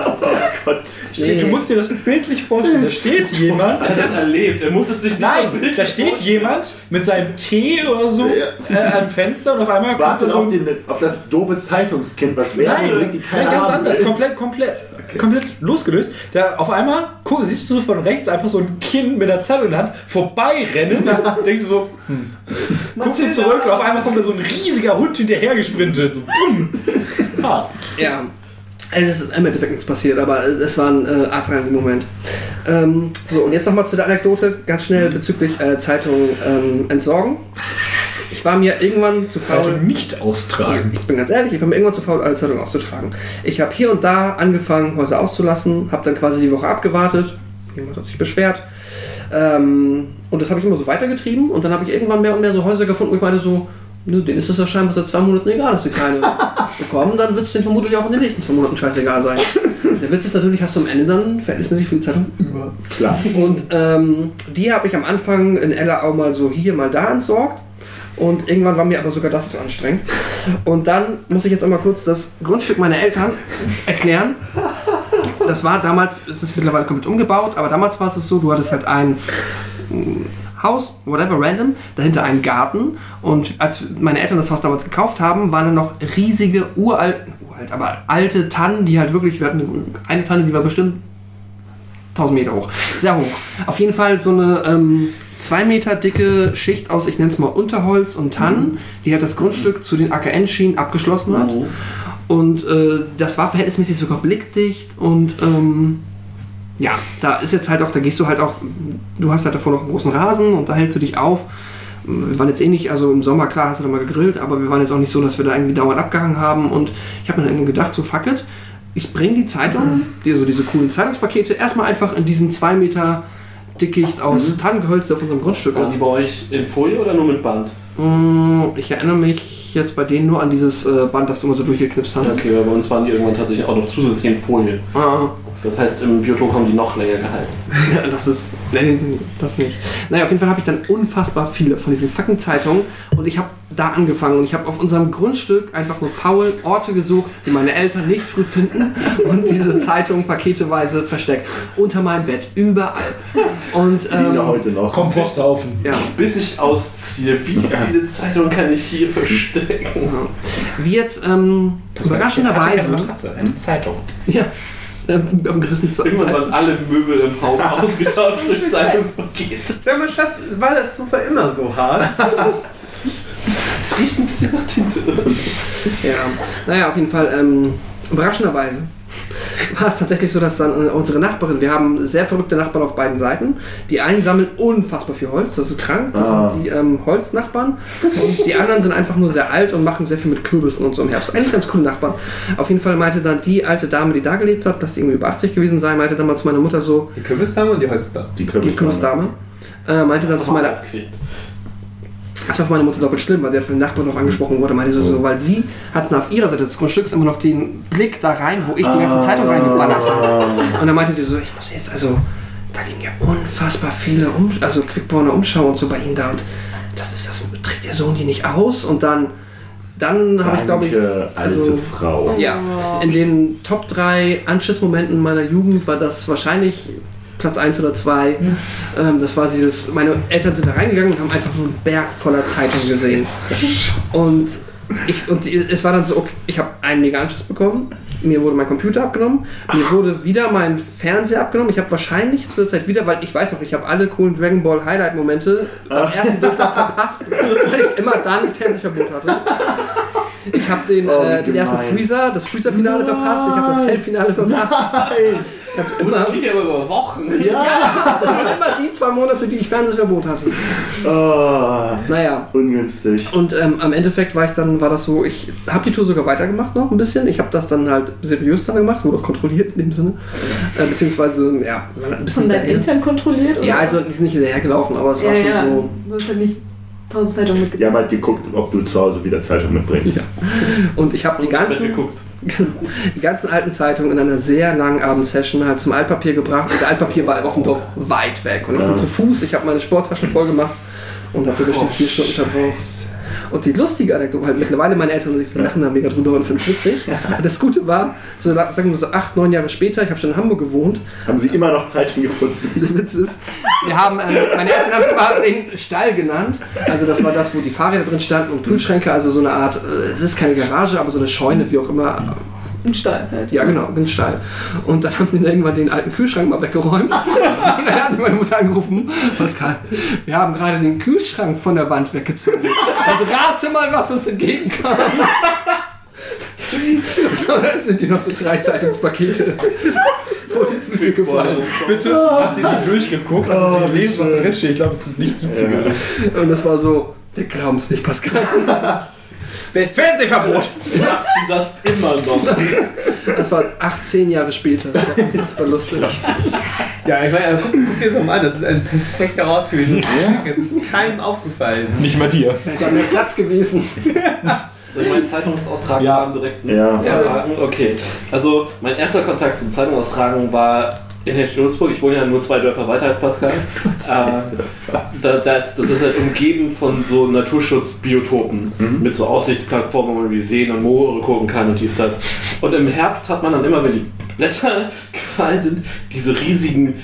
[SPEAKER 5] Gott.
[SPEAKER 2] Nee.
[SPEAKER 4] Du musst dir das bildlich vorstellen. Da steht jemand.
[SPEAKER 3] Er hat das erlebt, er muss es sich nicht
[SPEAKER 4] Nein, da steht
[SPEAKER 3] vorstellen.
[SPEAKER 4] jemand mit seinem Tee oder so äh, am Fenster und auf einmal kommt da
[SPEAKER 5] Wartet
[SPEAKER 4] so
[SPEAKER 5] auf, den, auf das doofe Zeitungskind, was wäre
[SPEAKER 4] Nein, nein, ganz
[SPEAKER 5] Ahnung.
[SPEAKER 4] anders. Komplett, komplett, komplett losgelöst. Da auf einmal guck, siehst du so von rechts einfach so ein Kind mit der Zeitung in der Hand vorbeirennen. denkst du so, hm. guckst du zurück und auf einmal kommt da so ein riesiger Hund hinterher gesprintet. So, bumm. Ah,
[SPEAKER 2] Ja, es ist im Endeffekt nichts passiert, aber es war ein äh, Adrenalin-Moment. Ähm, so, und jetzt nochmal zu der Anekdote, ganz schnell bezüglich äh, Zeitung ähm, entsorgen. Ich war mir irgendwann zu faul.
[SPEAKER 4] Zeitung nicht austragen.
[SPEAKER 2] Ich bin ganz ehrlich, ich war mir irgendwann zu faul, alle Zeitungen auszutragen. Ich habe hier und da angefangen, Häuser auszulassen, habe dann quasi die Woche abgewartet. Jemand hat sich beschwert. Ähm, und das habe ich immer so weitergetrieben. Und dann habe ich irgendwann mehr und mehr so Häuser gefunden, wo ich meinte so, nö, denen ist es ja scheinbar seit zwei Monaten egal, dass sie keine Bekommen, dann wird es dir vermutlich auch in den nächsten zwei Monaten scheißegal sein. Der Witz ist natürlich, hast du am Ende dann verhältnismäßig viel Zeitung über.
[SPEAKER 5] Klar.
[SPEAKER 2] Und ähm, die habe ich am Anfang in Ella auch mal so hier, mal da entsorgt. Und irgendwann war mir aber sogar das zu anstrengend. Und dann muss ich jetzt einmal kurz das Grundstück meiner Eltern erklären. Das war damals, es ist mittlerweile komplett umgebaut, aber damals war es so, du hattest halt ein Haus, whatever, random, dahinter einen Garten. Und als meine Eltern das Haus damals gekauft haben, waren da noch riesige, uralt, uralt, aber alte Tannen, die halt wirklich, wir hatten eine Tanne, die war bestimmt 1000 Meter hoch. Sehr hoch. Auf jeden Fall so eine ähm, zwei Meter dicke Schicht aus, ich nenne es mal Unterholz und Tannen, die halt das Grundstück zu den AKN-Schienen abgeschlossen hat. Und äh, das war verhältnismäßig sogar blickdicht und ähm, ja, da ist jetzt halt auch, da gehst du halt auch, du hast halt davor noch einen großen Rasen und da hältst du dich auf. Wir waren jetzt eh nicht, also im Sommer, klar, hast du da mal gegrillt, aber wir waren jetzt auch nicht so, dass wir da irgendwie dauernd abgehangen haben und ich habe mir dann irgendwie gedacht, so fuck it, ich bringe die Zeitung, die, so diese coolen Zeitungspakete, erstmal einfach in diesen zwei Meter Dickicht aus Tannengehölz, der auf unserem Grundstück
[SPEAKER 3] War
[SPEAKER 2] ist.
[SPEAKER 3] sie bei euch in Folie oder nur mit Band?
[SPEAKER 2] Mm, Ich erinnere mich jetzt bei denen nur an dieses äh, Band, das du immer so durchgeknipst hast.
[SPEAKER 3] Ja, okay, weil bei uns waren die irgendwann tatsächlich auch noch zusätzlich in Folie.
[SPEAKER 2] Ah,
[SPEAKER 3] Das heißt, im Biotop haben die noch länger gehalten.
[SPEAKER 2] ja, das ist. Nee, das nicht. Naja, auf jeden Fall habe ich dann unfassbar viele von diesen fucking Zeitungen und ich habe da angefangen und ich habe auf unserem Grundstück einfach nur faul Orte gesucht, die meine Eltern nicht früh finden und diese Zeitungen paketeweise versteckt. Unter meinem Bett, überall. Und
[SPEAKER 5] Liegen
[SPEAKER 2] ähm,
[SPEAKER 5] heute noch.
[SPEAKER 4] Komposthaufen.
[SPEAKER 2] ja,
[SPEAKER 3] Bis ich ausziehe, wie viele Zeitungen kann ich hier verstecken?
[SPEAKER 2] wie jetzt ähm, überraschenderweise.
[SPEAKER 4] Matratze, eine Zeitung.
[SPEAKER 2] Ja, ähm, am gerissen
[SPEAKER 3] Irgendwann waren alle Möbel im Haus ausgetauscht durch Zeitungspakete.
[SPEAKER 6] Sag mal, Schatz, war das Sofa immer so hart?
[SPEAKER 3] Es riecht ein bisschen nach Tinte.
[SPEAKER 2] Ja, naja, auf jeden Fall, ähm, überraschenderweise war es tatsächlich so, dass dann äh, unsere Nachbarin, wir haben sehr verrückte Nachbarn auf beiden Seiten. Die einen sammeln unfassbar viel Holz, das ist krank, das
[SPEAKER 5] Ah.
[SPEAKER 2] sind die ähm, Holznachbarn. Und die anderen sind einfach nur sehr alt und machen sehr viel mit Kürbissen und so im Herbst. Eigentlich ganz coole Nachbarn. Auf jeden Fall meinte dann die alte Dame, die da gelebt hat, dass sie irgendwie über 80 gewesen sei, meinte dann mal zu meiner Mutter so,
[SPEAKER 6] Die Kürbisdame und die Holzdame.
[SPEAKER 5] Die
[SPEAKER 2] die
[SPEAKER 5] Kürbisdame.
[SPEAKER 2] Kürbisdame, äh, meinte dann zu meiner. Das war für meine Mutter doppelt schlimm, weil sie hat von den Nachbarn darauf angesprochen wurde. Meinte sie so, weil sie hatten auf ihrer Seite des Grundstücks immer noch den Blick da rein, wo ich die ganzen Zeitungen reingeballert habe. Und dann meinte sie so, ich muss jetzt, also, da liegen ja unfassbar viele, um also Quickborner Umschau und so bei ihnen da. Und das ist das, trägt ihr Sohn die nicht aus? Und dann, dann habe ich, glaube ich,
[SPEAKER 5] Danke, alte
[SPEAKER 2] also,
[SPEAKER 5] Frau.
[SPEAKER 2] ja, in den Top 3 Anschlussmomenten meiner Jugend war das wahrscheinlich Platz 1 oder 2. Ähm, das war dieses, meine Eltern sind da reingegangen und haben einfach nur einen Berg voller Zeitungen gesehen. Und, ich, und es war dann so, okay, ich habe einen mega Anschluss bekommen. Mir wurde mein Computer abgenommen. Mir wurde wieder mein Fernseher abgenommen. Ich habe wahrscheinlich zur Zeit wieder, weil ich weiß noch, ich habe alle coolen Dragon Ball Highlight-Momente beim ersten Durchlauf verpasst, weil ich immer dann Fernsehverbot hatte. Ich habe den,
[SPEAKER 5] Oh,
[SPEAKER 2] äh, den ersten. Freezer, das Freezer-Finale verpasst. Ich habe das Cell-Finale verpasst. Ich habe immer,
[SPEAKER 3] Das liegt aber über Wochen.
[SPEAKER 2] das waren immer die zwei Monate, die ich Fernsehverbot hatte.
[SPEAKER 5] Oh,
[SPEAKER 2] Naja,
[SPEAKER 5] ungünstig.
[SPEAKER 2] und ähm, am Endeffekt war ich dann, war das so, ich habe die Tour sogar weitergemacht noch ein bisschen. Ich habe das dann halt seriös dann gemacht, wurde auch kontrolliert in dem Sinne. Äh, beziehungsweise, ja, ein bisschen
[SPEAKER 1] Von deinen Eltern kontrolliert?
[SPEAKER 2] Ja,
[SPEAKER 1] oder?
[SPEAKER 2] also die sind nicht hinterhergelaufen, aber es war
[SPEAKER 1] ja,
[SPEAKER 2] schon
[SPEAKER 1] ja.
[SPEAKER 2] so.
[SPEAKER 1] Du hast ja nicht tausend Zeitungen
[SPEAKER 5] Die
[SPEAKER 1] mitgebracht.
[SPEAKER 5] haben halt geguckt, ob du zu Hause wieder Zeitung mitbringst.
[SPEAKER 2] Ja. Und ich habe die ganzen,
[SPEAKER 3] geguckt.
[SPEAKER 2] die ganzen alten Zeitungen in einer sehr langen Abendsession halt zum Altpapier gebracht. Und der Altpapier war auf dem Dorf weit weg. Und ich bin
[SPEAKER 5] Ja.
[SPEAKER 2] zu Fuß, ich habe meine Sporttaschen voll gemacht und habe bestimmt vier Stunden verbraucht. Und die lustige Anekdote, halt mittlerweile meine Eltern die lachen da mega drüber und finden es witzig. Das Gute war, so sagen wir so acht, neun Jahre später, ich habe schon in Hamburg gewohnt.
[SPEAKER 5] Haben sie immer noch Zeitung gefunden.
[SPEAKER 2] Der Witz ist, wir haben, ähm, meine Eltern haben es immer den Stall genannt. Also das war das, wo die Fahrräder drin standen und Kühlschränke, also so eine Art, äh, es ist keine Garage, aber so eine Scheune, wie auch immer.
[SPEAKER 1] Ein Stall halt.
[SPEAKER 2] Ja, genau, ein Stall. Und dann haben die irgendwann den alten Kühlschrank mal weggeräumt. Und dann hat meine Mutter angerufen, Pascal, wir haben gerade den Kühlschrank von der Wand weggezogen. Und rate mal, was uns entgegenkam. Und dann sind die noch so drei Zeitungspakete vor die Füße gefallen.
[SPEAKER 4] Bitte, habt ihr die durchgeguckt? Habt ihr gelesen, was da drin steht? Ich glaube, es gibt nichts Witzigeres.
[SPEAKER 2] Und das war so, wir glauben es nicht, Pascal.
[SPEAKER 6] Fernsehverbot!
[SPEAKER 3] Machst du das immer noch?
[SPEAKER 2] Das war 18 Jahre später. Das ist so lustig.
[SPEAKER 6] Ja, ich meine, guck, guck dir das mal an, das ist ein perfekter Raus gewesen. Das ist keinem aufgefallen.
[SPEAKER 4] Nicht mal dir.
[SPEAKER 2] Wäre da mehr Platz gewesen.
[SPEAKER 3] Soll ich meinen Zeitungsaustrag
[SPEAKER 4] Ja.
[SPEAKER 3] haben direkt
[SPEAKER 5] Ja.
[SPEAKER 3] abhaken? Okay. Also mein erster Kontakt zum Zeitungsaustragen war in Henstedt-Ulzburg. Ich wohne ja nur zwei Dörfer weiter als Pascal. äh, da, das, das ist halt umgeben von so Naturschutzbiotopen mit so Aussichtsplattformen, wo man wie Seen und Moore gucken kann und dies, das. Und im Herbst hat man dann immer, wenn die Blätter gefallen sind, diese riesigen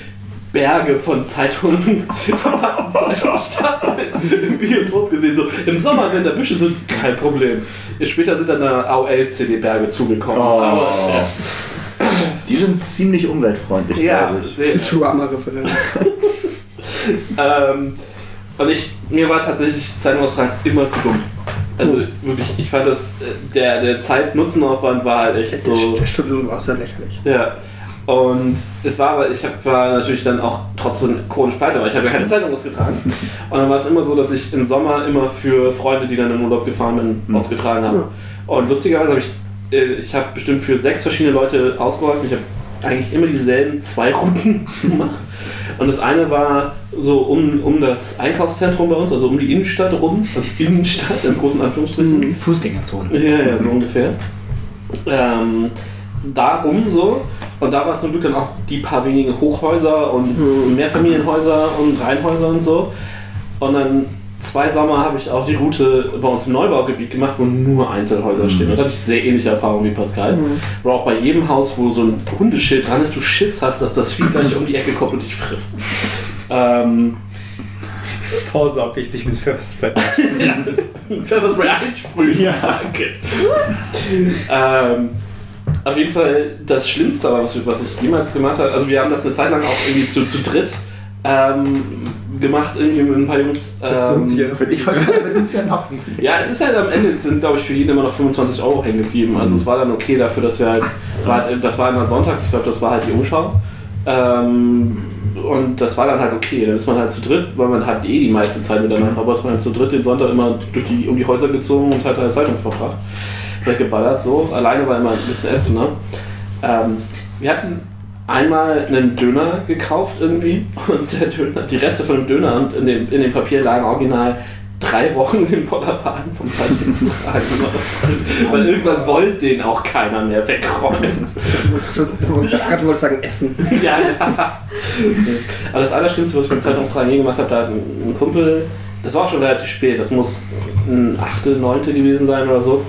[SPEAKER 3] Berge von Zeitungen, verpackten Zeitungsstapeln im Biotop gesehen. So im Sommer, wenn da Büsche sind, kein Problem. Später sind dann da AOL-CD-Berge zugekommen.
[SPEAKER 5] Oh.
[SPEAKER 3] Aber,
[SPEAKER 5] Die sind ziemlich umweltfreundlich,
[SPEAKER 3] ja,
[SPEAKER 5] glaube ich.
[SPEAKER 2] Futurama-Referenz.
[SPEAKER 3] ähm, und ich, mir war tatsächlich Zeitungsaustrag immer zu dumm. Also wirklich, ich fand das, äh, der, der Zeit-Nutzen-Aufwand war halt echt so.
[SPEAKER 2] Der Studium war sehr lächerlich.
[SPEAKER 3] Ja. Und es war aber, ich hab, war natürlich dann auch trotzdem chronisch pleite, weil ich habe ja keine Zeitung ausgetragen. Und dann war es immer so, dass ich im Sommer immer für Freunde, die dann in Urlaub gefahren bin,
[SPEAKER 5] Mhm.
[SPEAKER 3] ausgetragen habe. Und lustigerweise habe ich, ich habe bestimmt für sechs verschiedene Leute ausgeholfen. Ich habe eigentlich immer dieselben zwei Routen gemacht. Und das eine war so um, um das Einkaufszentrum bei uns, also um die Innenstadt rum, also Innenstadt in großen Anführungsstrichen.
[SPEAKER 4] Fußgängerzone.
[SPEAKER 3] Ja, ja, so ungefähr. Ähm, darum so. Und da waren zum Glück dann auch die paar wenige Hochhäuser und Mehrfamilienhäuser und Reihenhäuser und so. Und dann zwei Sommer habe ich auch die Route bei uns im Neubaugebiet gemacht, wo nur Einzelhäuser stehen. Und da habe ich sehr ähnliche Erfahrungen wie Pascal. Wo auch bei jedem Haus, wo so ein Hundeschild dran ist, du Schiss hast, dass das Vieh gleich um die Ecke kommt und dich frisst. Ähm,
[SPEAKER 6] Vorsorglich sich mit Pfefferspray.
[SPEAKER 3] Pfefferspray einsprühen.
[SPEAKER 6] Ja.
[SPEAKER 3] Danke. ähm, auf jeden Fall das Schlimmste, was, was ich jemals gemacht habe, also wir haben das eine Zeit lang auch irgendwie zu, zu dritt ähm, gemacht, irgendwie mit ein paar Jungs.
[SPEAKER 6] Das lohnt sich ja
[SPEAKER 3] Ähm,
[SPEAKER 6] noch.
[SPEAKER 5] Ich weiß nicht, wenn es ja noch
[SPEAKER 3] ja, es ist halt am Ende, es sind glaube ich für jeden immer noch 25 Euro hängen geblieben. Also es war dann okay dafür, dass wir halt, es war, das war immer sonntags, ich glaube, das war halt die Umschau. Ähm, und das war dann halt okay. Dann ist man halt zu dritt, weil man hat eh die meiste Zeit miteinander, aber ist man halt zu dritt den Sonntag immer durch die, um die Häuser gezogen und hat halt Zeitung verbracht. Weggeballert, so. Alleine war immer ein bisschen ätzend, ne? Ähm, wir hatten einmal einen Döner gekauft irgendwie und der Döner, die Reste von dem Döner und in dem, in dem Papier lagen original drei Wochen im Bollerwagen vom Zeitungstragen noch. Weil irgendwann wollte den auch keiner mehr wegräumen.
[SPEAKER 2] Ich gerade wollte sagen Essen.
[SPEAKER 3] ja, ja. Aber das Allerschlimmste, was ich beim Zeitungstragen je gemacht habe, da hat ein, ein Kumpel, das war auch schon relativ spät, das muss ein 8., 9. gewesen sein oder so,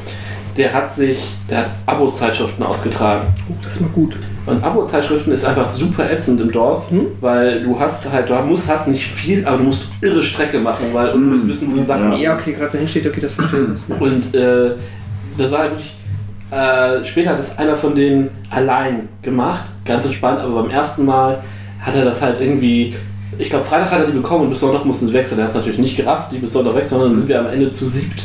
[SPEAKER 3] der hat sich, der hat Abo-Zeitschriften ausgetragen.
[SPEAKER 2] Das ist mal gut.
[SPEAKER 3] Und Abo-Zeitschriften ist einfach super ätzend im Dorf,
[SPEAKER 2] Hm?
[SPEAKER 3] weil du hast halt, du musst, hast nicht viel, aber du musst irre Strecke machen, weil und du musst wissen, wo die Sachen
[SPEAKER 5] Ja.
[SPEAKER 2] Ja, okay, gerade dahin steht, okay, das verstehe ich.
[SPEAKER 3] Und äh, das war halt wirklich. Äh, später hat das einer von denen allein gemacht, ganz entspannt, aber beim ersten Mal hat er das halt irgendwie. Ich glaube, Freitag hat er die bekommen und bis Sonntag mussten sie wechseln. Er hat es natürlich nicht gerafft, die bis Sonntag weg, sondern dann sind wir am Ende zu siebt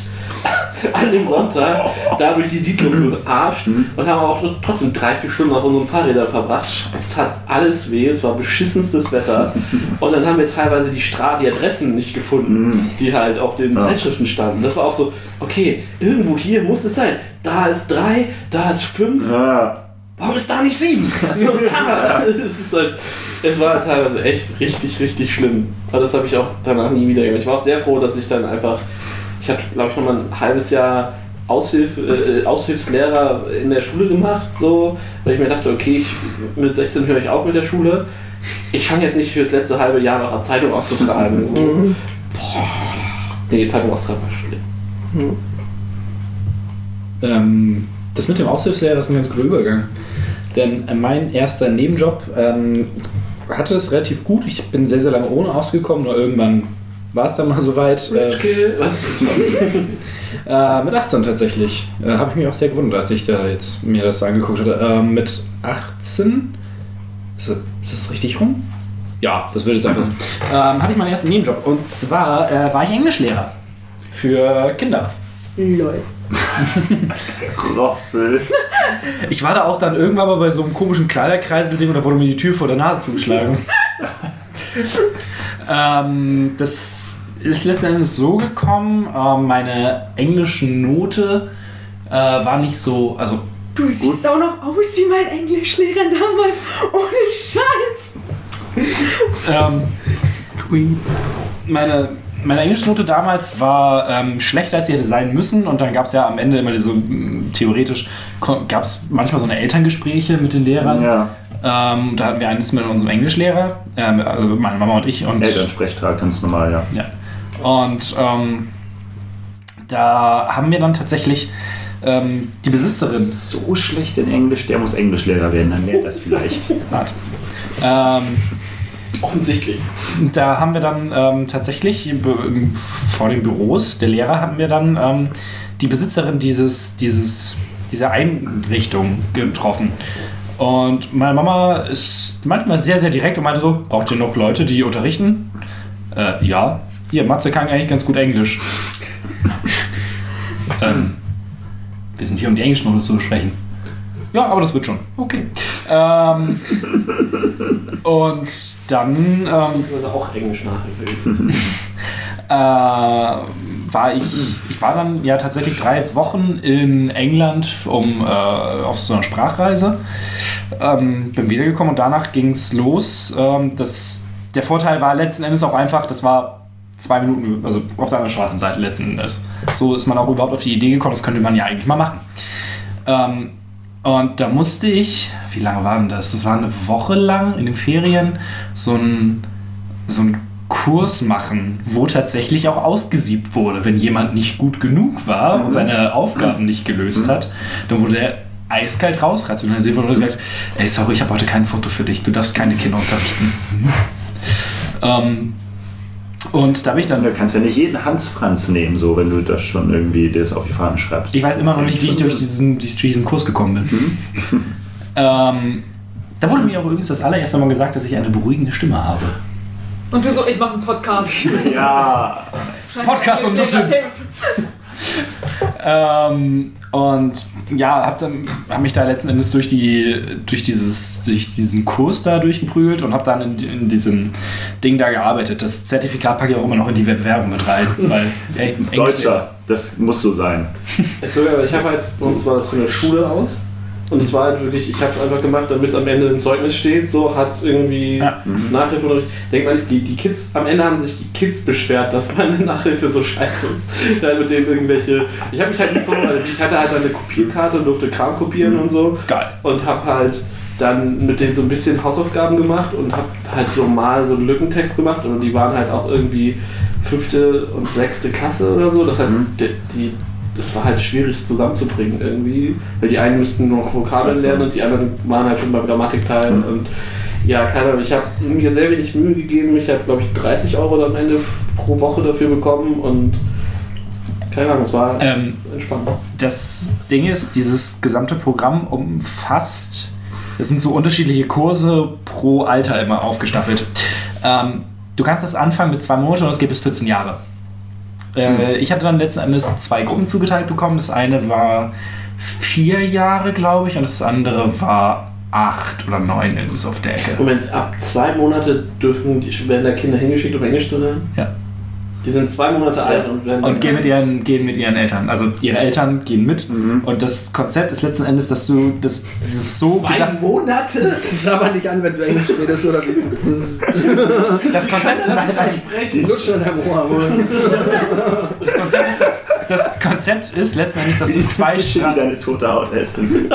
[SPEAKER 3] an dem Sonntag da durch die Siedlung gearscht und haben auch trotzdem drei, vier Stunden auf unseren Fahrrädern verbracht. Es hat alles weh, es war beschissenstes Wetter. Und dann haben wir teilweise die, Stra die Adressen nicht gefunden, die halt auf den
[SPEAKER 5] Ja.
[SPEAKER 3] Zeitschriften standen. Das war auch so, okay, irgendwo hier muss es sein. Da ist drei, da ist fünf.
[SPEAKER 5] Ja,
[SPEAKER 3] Warum ist da nicht sieben? Ah, es, halt, es war teilweise echt richtig, richtig schlimm. Aber das habe ich auch danach nie wieder gemacht. Ich war auch sehr froh, dass ich dann einfach, ich habe, glaube ich, noch mal ein halbes Jahr Aushilf, äh, Aushilfslehrer in der Schule gemacht, so, weil ich mir dachte, okay, ich, mit 16 höre ich auf mit der Schule. Ich fange jetzt nicht für das letzte halbe Jahr noch eine Zeitung auszutragen. So. Boah. Nee, Zeitung austragen war schlimm.
[SPEAKER 4] Ähm, das mit dem Aushilfslehrer ist ein ganz guter Übergang. Denn äh, mein erster Nebenjob ähm, hatte es relativ gut. Ich bin sehr, sehr lange ohne ausgekommen, nur irgendwann war es dann mal soweit. Äh,
[SPEAKER 3] Was?
[SPEAKER 4] äh, mit 18 tatsächlich. Äh, Habe ich mich auch sehr gewundert, als ich da jetzt mir das angeguckt hatte. Ähm, mit 18? Ist das, ist das richtig rum? Ja, das würde jetzt einfach. Ähm, hatte ich meinen ersten Nebenjob. Und zwar äh, war ich Englischlehrer. Für Kinder.
[SPEAKER 1] Lol.
[SPEAKER 5] Roffel.
[SPEAKER 4] Ich war da auch dann irgendwann mal bei so einem komischen Kleiderkreisel-Ding und da wurde mir die Tür vor der Nase zugeschlagen. Ähm, das ist letzten Endes so gekommen, ähm, meine englische Note äh, war nicht so, also
[SPEAKER 1] Du siehst auch noch aus wie mein Englischlehrer damals. Ohne Scheiß.
[SPEAKER 4] ähm, meine, meine Englischnote damals war ähm, schlechter, als sie hätte sein müssen. Und dann gab es ja am Ende immer diese, mh, theoretisch, gab es manchmal so eine Elterngespräche mit den Lehrern.
[SPEAKER 5] Ja,
[SPEAKER 4] Ähm, da hatten wir eines mit unserem Englischlehrer, ähm, also meine Mama und ich. Und,
[SPEAKER 5] Elternsprechtag, ganz normal, ja.
[SPEAKER 4] ja. Und ähm, da haben wir dann tatsächlich ähm, die Besitzerin.
[SPEAKER 5] So schlecht in Englisch, der muss Englischlehrer werden, dann lernt das vielleicht.
[SPEAKER 4] Ähm,
[SPEAKER 3] Offensichtlich.
[SPEAKER 4] da haben wir dann ähm, tatsächlich vor den Büros der Lehrer haben wir dann ähm, die Besitzerin dieses, dieses, dieser Einrichtung getroffen. Und meine Mama ist manchmal sehr, sehr direkt und meinte so, braucht ihr noch Leute, die unterrichten? Äh, ja. Hier, Matze kann eigentlich ganz gut Englisch. ähm, wir sind hier, um die Englischnote zu besprechen. Ja, aber das wird schon. Okay. Ähm, und dann ähm,
[SPEAKER 3] Beziehungsweise auch Englisch Nachhilfe.
[SPEAKER 4] äh, war ich, ich war dann ja tatsächlich drei Wochen in England um, äh, auf so einer Sprachreise. Ähm, bin wiedergekommen und danach ging es los. Ähm, das, der Vorteil war letzten Endes auch einfach, das war zwei Minuten, also auf der anderen schwarzen Seite letzten Endes. So ist man auch überhaupt auf die Idee gekommen, das könnte man ja eigentlich mal machen. Ähm, und da musste ich, wie lange war denn das? Das war eine Woche lang in den Ferien so ein, so ein Kurs machen, wo tatsächlich auch ausgesiebt wurde. Wenn jemand nicht gut genug war und seine Aufgaben nicht gelöst hat, dann wurde er eiskalt rausrationalisiert und wurde gesagt, ey, sorry, ich habe heute kein Foto für dich, du darfst keine Kinder unterrichten. ähm, und da bin ich dann
[SPEAKER 5] Du kannst ja nicht jeden Hans Franz nehmen, so wenn du das schon irgendwie das auf die Fahnen schreibst.
[SPEAKER 4] Ich weiß immer noch nicht, wie ich durch diesen, diesen Kurs gekommen bin. ähm, da wurde mir auch übrigens das allererste Mal gesagt, dass ich eine beruhigende Stimme habe.
[SPEAKER 1] Und du so, ich mache einen Podcast.
[SPEAKER 5] Ja,
[SPEAKER 4] Podcast und Nutte. Ähm, und ja, habe dann hab mich da letzten Endes durch die durch dieses durch diesen Kurs da durchgeprügelt und habe dann in, in diesem Ding da gearbeitet. Das Zertifikat packe ich auch immer noch in die Werbung mit rein, weil ey,
[SPEAKER 5] Deutscher, das muss so sein.
[SPEAKER 3] Ich, sogar, ich habe halt, sonst war das von der Schule aus. Und es war halt wirklich, ich habe es einfach gemacht, damit es am Ende im Zeugnis steht, so hat irgendwie
[SPEAKER 4] Ja.
[SPEAKER 3] Nachhilfe und ich denke mal nicht, die, die Kids, am Ende haben sich die Kids beschwert, dass meine Nachhilfe so scheiße ist. Ja, mit denen irgendwelche, ich habe mich halt nie vorbereitet, ich hatte halt eine Kopierkarte und durfte Kram kopieren und so
[SPEAKER 4] Geil.
[SPEAKER 3] und habe halt dann mit denen so ein bisschen Hausaufgaben gemacht und habe halt so mal so einen Lückentext gemacht und die waren halt auch irgendwie fünfte und sechste Klasse oder so. Das heißt,
[SPEAKER 5] Mhm.
[SPEAKER 3] die, die, das war halt schwierig zusammenzubringen irgendwie, weil die einen müssten nur noch Vokabeln
[SPEAKER 5] so.
[SPEAKER 3] lernen und die anderen waren halt schon beim Grammatikteil
[SPEAKER 5] Mhm.
[SPEAKER 3] und ja, keine Ahnung, ich habe mir sehr wenig Mühe gegeben. Ich habe, glaube ich, 30 Euro am Ende pro Woche dafür bekommen und keine Ahnung, es war
[SPEAKER 4] Ähm,
[SPEAKER 3] entspannt.
[SPEAKER 4] das Ding ist, dieses gesamte Programm umfasst, es sind so unterschiedliche Kurse pro Alter immer aufgestaffelt. Ähm, du kannst das anfangen mit zwei Monaten und es geht bis 14 Jahre. Äh, ich hatte dann letzten Endes zwei Gruppen zugeteilt bekommen. Das eine war vier Jahre, glaube ich, und das andere war acht oder neun, irgendwie so auf der Ecke.
[SPEAKER 3] Moment, ab zwei Monate dürfen die, werden da Kinder hingeschickt, um Englisch zu lernen?
[SPEAKER 4] Ja.
[SPEAKER 3] Die sind zwei Monate alt und werden
[SPEAKER 4] Und gehen mit, ihren, gehen mit ihren Eltern. Also ihre Eltern gehen mit. Und das Konzept ist letzten Endes, dass du das, das ist so gedacht.
[SPEAKER 3] Monate?
[SPEAKER 2] Sabber nicht an, wenn du Englisch redest oder wie.
[SPEAKER 4] Das Konzept ist,
[SPEAKER 2] Die lutschen an deinem Ohr.
[SPEAKER 4] Das Konzept ist, das, das Konzept ist letzten Endes, dass du zwei Sprachen.
[SPEAKER 5] deine tote Haut essen.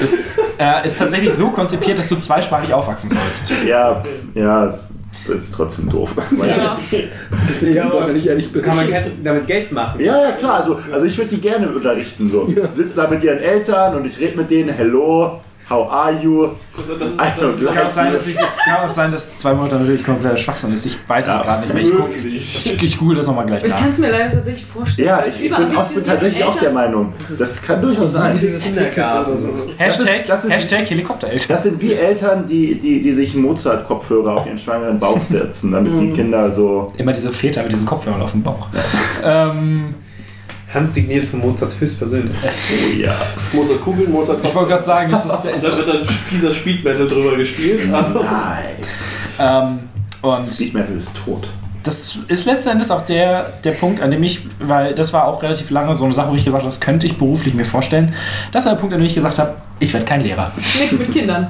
[SPEAKER 4] Das äh, ist tatsächlich so konzipiert, dass du zweisprachig aufwachsen sollst.
[SPEAKER 5] Ja, ja, es ist trotzdem doof.
[SPEAKER 1] Ja.
[SPEAKER 2] Bisschen
[SPEAKER 6] Ja,
[SPEAKER 2] ja,
[SPEAKER 6] aber-
[SPEAKER 2] wenn ich ehrlich bin.
[SPEAKER 6] Kann man damit Geld machen?
[SPEAKER 5] Ja, ja, klar. Also, also ich würde die gerne unterrichten. So. Sitze da mit ihren Eltern und ich rede mit denen. Hello, how are you?
[SPEAKER 3] Also das ist,
[SPEAKER 5] don't
[SPEAKER 4] Es kann auch sein, dass, ich, es kann auch sein, dass zwei Monate natürlich kompletter Schwachsinn ist. Ich weiß es
[SPEAKER 5] Ja.
[SPEAKER 4] gerade nicht mehr. Ich,
[SPEAKER 3] möglich.
[SPEAKER 4] ich, ich google das nochmal gleich
[SPEAKER 1] Ich
[SPEAKER 4] nach.
[SPEAKER 1] kann es mir leider tatsächlich vorstellen.
[SPEAKER 5] Ja,
[SPEAKER 1] weil
[SPEAKER 5] ich, ich bin, auch, bin tatsächlich auch der Meinung. Das kann durchaus sein.
[SPEAKER 2] Dieses
[SPEAKER 6] Kindergarten.
[SPEAKER 2] oder so.
[SPEAKER 4] Hashtag,
[SPEAKER 5] das ist-
[SPEAKER 4] Hashtag Helikoptereltern.
[SPEAKER 5] Das sind wie Eltern, die, die, die sich Mozart-Kopfhörer auf ihren schwangeren Bauch setzen, damit die Kinder so.
[SPEAKER 4] Immer diese Väter mit diesen Kopfhörern auf dem Bauch. Ähm,
[SPEAKER 6] Handsigniert von Mozart höchstpersönlich.
[SPEAKER 5] Oh ja.
[SPEAKER 3] Mozart Kugeln, Mozart
[SPEAKER 4] ich wollte gerade sagen, das ist, der
[SPEAKER 3] Und
[SPEAKER 4] ist
[SPEAKER 3] dann wird dann fieser Speed Metal drüber gespielt.
[SPEAKER 5] Nice.
[SPEAKER 4] ähm, und
[SPEAKER 5] Speed Metal ist tot.
[SPEAKER 4] das ist letzten Endes auch der, der Punkt, an dem ich, weil das war auch relativ lange so eine Sache, wo ich gesagt habe, das könnte ich beruflich mir vorstellen. Das war der Punkt, an dem ich gesagt habe, ich werde kein Lehrer.
[SPEAKER 1] Nichts mit Kindern.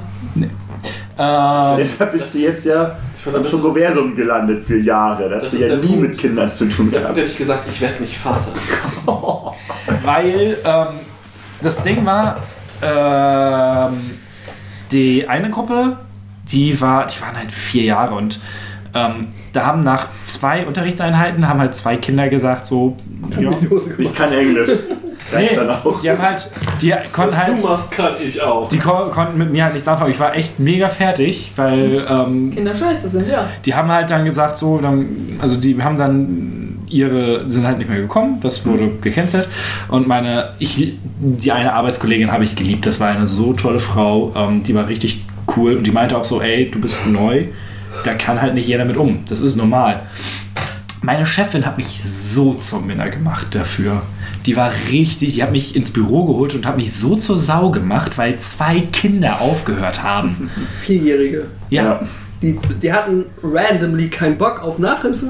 [SPEAKER 4] Ähm,
[SPEAKER 5] Deshalb bist du jetzt ja im Schokoversum gelandet für Jahre. Das
[SPEAKER 3] Das ist
[SPEAKER 5] ja nie
[SPEAKER 3] Punkt.
[SPEAKER 5] mit Kindern zu tun
[SPEAKER 3] ist der Punkt,
[SPEAKER 5] gehabt.
[SPEAKER 3] hätte ich gesagt, ich werde nicht Vater.
[SPEAKER 4] Weil ähm, das Ding war, ähm, die eine Gruppe, die war, die waren halt vier Jahre und ähm, da haben nach zwei Unterrichtseinheiten haben halt zwei Kinder gesagt so, ja,
[SPEAKER 5] Ich kann Englisch. Reicht
[SPEAKER 4] nee,
[SPEAKER 5] dann auch.
[SPEAKER 4] die haben halt, die konnten
[SPEAKER 3] Was
[SPEAKER 4] halt,
[SPEAKER 3] du machst, kann ich auch.
[SPEAKER 4] die ko konnten mit mir halt nichts anfangen. Ich war echt mega fertig, weil ähm,
[SPEAKER 1] Kinder scheiße sind, ja.
[SPEAKER 4] die haben halt dann gesagt so, dann, also die haben dann ihre, sind halt nicht mehr gekommen, das wurde gecancelt und meine, ich, die eine Arbeitskollegin habe ich geliebt, das war eine so tolle Frau, ähm, die war richtig cool und die meinte auch so, ey, du bist neu, da kann halt nicht jeder mit um, das ist normal. Meine Chefin hat mich so zum Minner gemacht dafür. Die war richtig, die hat mich ins Büro geholt und hat mich so zur Sau gemacht, weil zwei Kinder aufgehört haben.
[SPEAKER 2] Vierjährige.
[SPEAKER 4] Ja,
[SPEAKER 5] Ja.
[SPEAKER 2] Die, die hatten randomly keinen Bock auf Nachhilfe.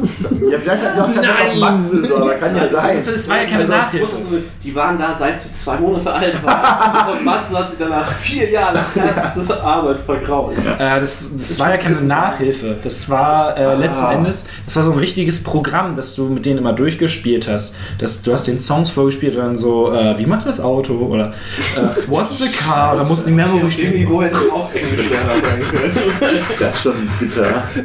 [SPEAKER 5] ja, vielleicht hat sie auch keinen Bock auf Mathe, so, aber kann ja sein.
[SPEAKER 4] das, ist, das war ja keine
[SPEAKER 5] Also,
[SPEAKER 4] Nachhilfe.
[SPEAKER 3] Die waren da, seit sie zwei Monate alt waren. Und Matze hat sie danach vier Jahre ernstes Arbeit vergrault.
[SPEAKER 4] Äh, das, das war ja keine Nachhilfe. Das war äh, letzten
[SPEAKER 5] Ah.
[SPEAKER 4] Endes, das war so ein richtiges Programm, das du mit denen immer durchgespielt hast. Das, du hast den Songs vorgespielt und dann so, äh, wie macht das Auto? Oder äh, What's the car? Oder musst du die Memory
[SPEAKER 3] Irgendwie
[SPEAKER 4] spielen.
[SPEAKER 3] wo hätte auch Englisch lernen sein können.
[SPEAKER 5] Das ist schon bitter.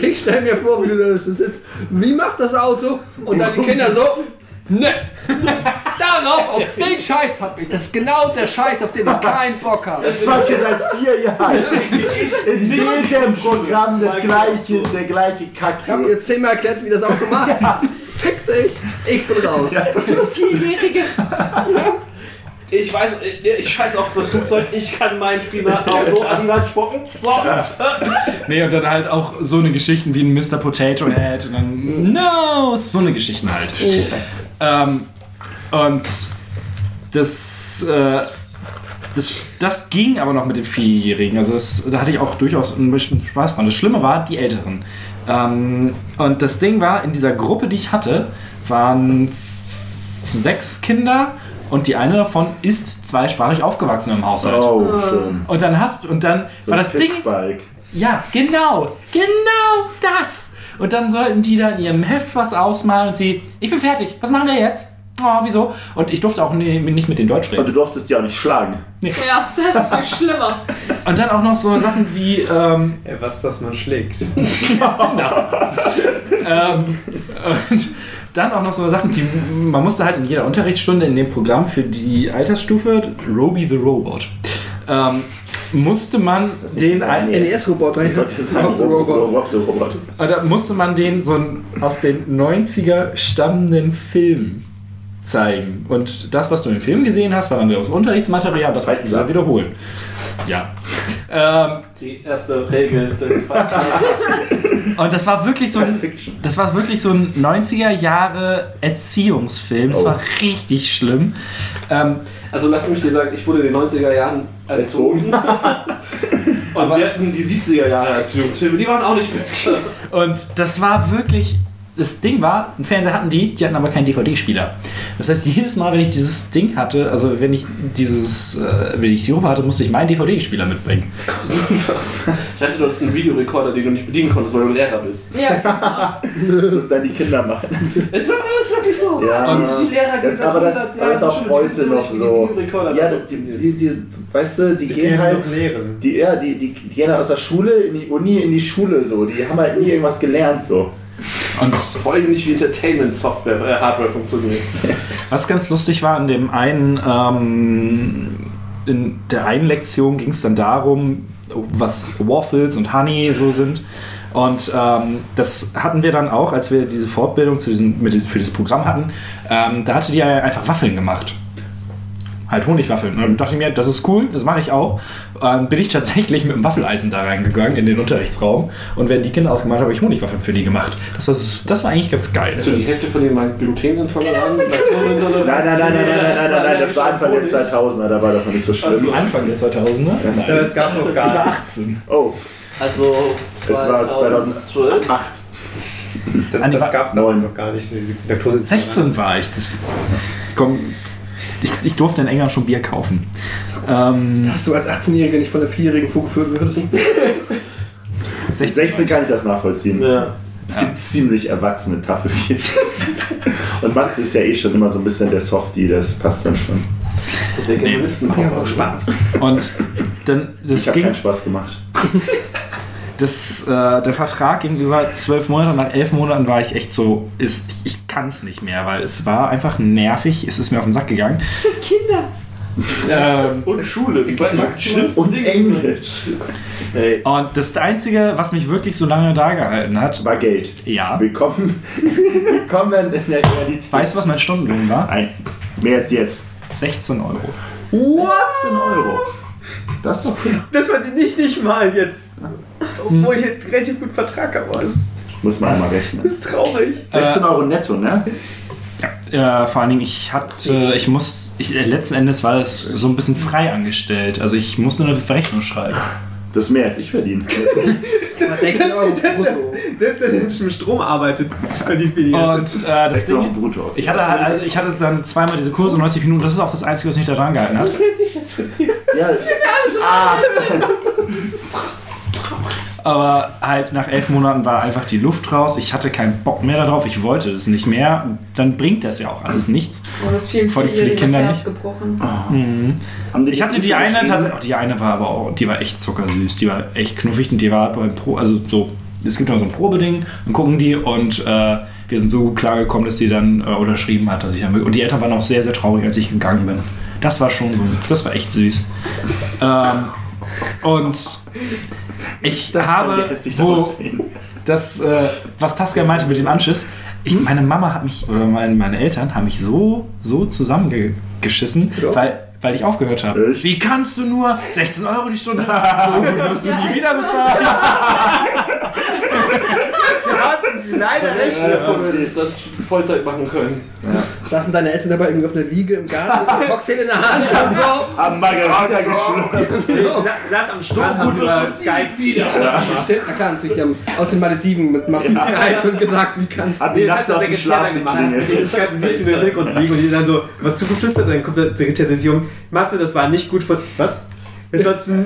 [SPEAKER 2] Ich stell mir vor, wie du da sitzt. Wie macht das Auto? Und dann die Kinder so. Ne! Darauf, auf den Scheiß hab ich. Das ist genau der Scheiß, auf den ich keinen Bock habe.
[SPEAKER 5] Ich mache hier seit vier Jahren. In jedem Programm der gleiche, der gleiche Kack.
[SPEAKER 2] Ich hab dir zehnmal erklärt, wie das Auto macht. Fick dich, ich bin raus.
[SPEAKER 1] Vierjährige.
[SPEAKER 3] Ich weiß, ich scheiß auf das Flugzeug, ich kann meinen Spieler auch so an die Wand spucken. So.
[SPEAKER 4] Nee, und dann halt auch so eine Geschichten wie ein Mr. Potato Head und dann, no, so eine Geschichten halt. Ähm, und das, äh, das, das ging aber noch mit den Vierjährigen. Also das, da hatte ich auch durchaus ein bisschen Spaß dran. Das Schlimme war die Älteren. Ähm, und das Ding war, in dieser Gruppe, die ich hatte, waren sechs Kinder und die eine davon ist zweisprachig aufgewachsen im Haushalt.
[SPEAKER 5] Oh, schön.
[SPEAKER 4] Und dann hast und dann
[SPEAKER 5] So
[SPEAKER 4] war das Ding. Ja, genau, genau das. Und dann sollten die da in ihrem Heft was ausmalen und sie, ich bin fertig, was machen wir jetzt? Oh, wieso? Und ich durfte auch nie- nicht mit den Deutsch
[SPEAKER 5] Und du
[SPEAKER 4] reden.
[SPEAKER 5] durftest die auch nicht schlagen.
[SPEAKER 1] Ja, das ist viel schlimmer.
[SPEAKER 4] Und dann auch noch so Sachen wie, ähm,
[SPEAKER 6] Ja, was, das man schlägt.
[SPEAKER 4] ähm, und dann auch noch so Sachen, die man musste halt in jeder Unterrichtsstunde in dem Programm für die Altersstufe, Roby the Robot, ähm, musste man den
[SPEAKER 2] NES-Roboter, ja.
[SPEAKER 5] Das ist ein
[SPEAKER 2] Rob the Robot.
[SPEAKER 4] Da musste man den so einen aus den 90er stammenden Film zeigen. Und das, was du im Film gesehen hast, war dann wieder das Unterrichtsmaterial, das mussten sie dann wiederholen. Ja. Ähm,
[SPEAKER 3] Die erste Regel des
[SPEAKER 4] und das war wirklich so ein.
[SPEAKER 5] Fiction.
[SPEAKER 4] Das war wirklich so ein 90er Jahre Erziehungsfilm. Das
[SPEAKER 5] Oh.
[SPEAKER 4] war richtig schlimm. Ähm,
[SPEAKER 3] Also lass mich dir sagen, ich wurde in den 90er Jahren erzogen. Und wir hatten die 70er Jahre Erziehungsfilme, die waren auch nicht besser.
[SPEAKER 4] Und das war wirklich. Das Ding war, einen Fernseher hatten die, die hatten aber keinen DVD-Spieler. Das heißt, jedes Mal, wenn ich dieses Ding hatte, also wenn ich dieses, äh, wenn ich die Gruppe hatte, musste ich meinen DVD-Spieler mitbringen.
[SPEAKER 3] Das heißt, du hattest einen Videorekorder, den du nicht bedienen konntest, weil du Lehrer bist.
[SPEAKER 1] Ja,
[SPEAKER 5] Du musst dann die Kinder machen.
[SPEAKER 3] Es wird alles wirklich so.
[SPEAKER 5] Ja.
[SPEAKER 3] Und die Lehrer
[SPEAKER 5] Das, aber das, aber das ist auch heute noch so. Ja, das, die, die, die, weißt du, die, gehen halt.
[SPEAKER 6] lehren.
[SPEAKER 5] Die, ja, die, die, die gehen halt aus der Schule in die Uni, in die Schule so. Die haben halt nie irgendwas gelernt so.
[SPEAKER 4] Und
[SPEAKER 3] Vor allem nicht wie Entertainment-Software, äh, Hardware funktioniert.
[SPEAKER 4] was ganz lustig war, in dem einen, ähm, in der einen Lektion ging es dann darum, was Waffles und Honey so sind. Und ähm, das hatten wir dann auch, als wir diese Fortbildung zu diesem, mit, für dieses Programm hatten. Ähm, da hatte die einfach Waffeln gemacht. Halt Honigwaffeln. Und dann dachte ich mir, das ist cool, das mache ich auch. Ähm, bin ich tatsächlich mit dem Waffeleisen da reingegangen in den Unterrichtsraum. Und während die Kinder ausgemacht habe ich Honigwaffeln für die gemacht. Das war, das war eigentlich ganz geil.
[SPEAKER 3] So, die
[SPEAKER 4] Das-
[SPEAKER 3] Hälfte von denen waren glutenintolerant, laktosintolerant.
[SPEAKER 5] Nein, nein, nein, nein, nein, nein, nein, nein, nein, das war Anfang der 2000er, da war das noch nicht so schlimm.
[SPEAKER 3] Also-
[SPEAKER 4] Anfang der 2000er? Nein.
[SPEAKER 6] Das gab's noch
[SPEAKER 4] Ich war
[SPEAKER 6] gar nicht.
[SPEAKER 4] 18.
[SPEAKER 5] Oh,
[SPEAKER 3] Also
[SPEAKER 5] es war
[SPEAKER 3] 2012.
[SPEAKER 5] 2008.
[SPEAKER 6] Das, das gab's
[SPEAKER 5] neun.
[SPEAKER 6] damals noch gar nicht. Diese Laktose
[SPEAKER 4] 16 war ich. Das, komm, ich, ich durfte in England schon Bier kaufen. Ähm,
[SPEAKER 2] Dass du als 18-Jähriger nicht von der 4-Jährigen vorgeführt würdest.
[SPEAKER 4] 16,
[SPEAKER 5] 16 kann ich das nachvollziehen.
[SPEAKER 3] Ja.
[SPEAKER 5] Es gibt ziemlich erwachsene Tafelbier. Und Max ist ja eh schon immer so ein bisschen der Softie, das passt dann schon.
[SPEAKER 3] Der Germanisten
[SPEAKER 1] Ja, aber Spaß.
[SPEAKER 4] Und dann,
[SPEAKER 5] Ich
[SPEAKER 4] das
[SPEAKER 5] habe
[SPEAKER 4] ging,
[SPEAKER 5] keinen Spaß gemacht.
[SPEAKER 4] das, äh, der Vertrag ging über zwölf Monate. Nach elf Monaten war ich echt so, ist, ich kann es nicht mehr, weil es war einfach nervig. Es ist mir auf den Sack gegangen.
[SPEAKER 1] Das sind Kinder.
[SPEAKER 4] Ähm,
[SPEAKER 3] Und Schule, die schlimmsten
[SPEAKER 5] Und
[SPEAKER 3] Dinge.
[SPEAKER 5] Englisch.
[SPEAKER 3] Ey,
[SPEAKER 4] und das Einzige, was mich wirklich so lange da gehalten hat,
[SPEAKER 5] War Geld.
[SPEAKER 4] ja,
[SPEAKER 5] Willkommen, willkommen in der Realität.
[SPEAKER 4] weißt du, was mein Stundenlohn war?
[SPEAKER 5] Ein, mehr als jetzt.
[SPEAKER 4] 16 Euro.
[SPEAKER 5] What? 16 Euro. Das ist okay.
[SPEAKER 6] Das verdiene ich nicht mal jetzt. Obwohl ich einen relativ guten Vertrag habe. Das
[SPEAKER 5] Muss man einmal rechnen.
[SPEAKER 6] ist traurig.
[SPEAKER 5] 16 Euro netto, ne?
[SPEAKER 4] Äh, vor allen Dingen, ich hatte, ich muss, ich, äh, letzten Endes war das so ein bisschen frei angestellt. Also ich musste eine Berechnung schreiben.
[SPEAKER 5] Das ist mehr als ich verdiene.
[SPEAKER 2] 16 Euro brutto.
[SPEAKER 6] Selbst der, der mit Strom arbeitet, verdient weniger.
[SPEAKER 4] Und äh, das
[SPEAKER 5] 16 Euro
[SPEAKER 4] Ding,
[SPEAKER 5] brutto.
[SPEAKER 4] ich hatte, halt- also ich hatte dann zweimal diese Kurse, 90 Minuten, das ist auch das Einzige, was mich da dran gehalten hat.
[SPEAKER 5] Ja, ah,
[SPEAKER 4] Aber halt nach elf Monaten war einfach die Luft raus. Ich hatte keinen Bock mehr darauf. Ich wollte es nicht mehr. Dann bringt das ja auch alles nichts.
[SPEAKER 1] Oh, das vielen
[SPEAKER 4] Für die- für die Kinder
[SPEAKER 1] das Herz
[SPEAKER 4] nicht.
[SPEAKER 1] gebrochen.
[SPEAKER 5] haben
[SPEAKER 4] Ich hatte die eine tatsächlich, auch die eine war aber auch, die war echt zuckersüß. Die war echt knuffig und die war beim Pro, also so, es gibt noch so ein Probeding, dann gucken die und äh, wir sind so gut klargekommen, dass sie dann äh, unterschrieben hat, dass ich dann, und die Eltern waren auch sehr, sehr traurig, als ich gegangen bin. Das war schon so, das war echt süß. ähm, und ich
[SPEAKER 5] Das
[SPEAKER 4] habe, wo,
[SPEAKER 5] aussehen.
[SPEAKER 4] das, äh, was Pascal meinte mit dem Anschiss, ich, meine Mama hat mich, oder meine, meine Eltern haben mich so, so zusammengeschissen,
[SPEAKER 2] Ja.
[SPEAKER 4] weil, weil ich aufgehört habe.
[SPEAKER 5] Echt?
[SPEAKER 4] Wie kannst du nur 16 Euro die Stunde? So gut wirst du nie wieder bezahlen.
[SPEAKER 6] hatten sie leider recht.
[SPEAKER 3] Ja, hättest du das Vollzeit machen können.
[SPEAKER 2] Saßen deine Eltern dabei irgendwie auf einer Liege im Garten mit einem Cocktail in der Hand und so.
[SPEAKER 5] Am Margarita geschlürft.
[SPEAKER 6] Sa- Saß am Strand, haben über Skype wieder.
[SPEAKER 2] Stimmt, na klar, natürlich, die haben aus den Malediven mit Martin geskypt und gesagt, wie kannst du.
[SPEAKER 5] Hat
[SPEAKER 6] Nee,
[SPEAKER 5] nachts
[SPEAKER 6] hat
[SPEAKER 5] aus dem Schlaf
[SPEAKER 6] gemacht. Skype, du siehst sie in den Hintergrund liegen und die dann so was zugeflüstert und dann kommt der Sekretär sich um. Matze, das war nicht gut von. Was? Jetzt sollst du.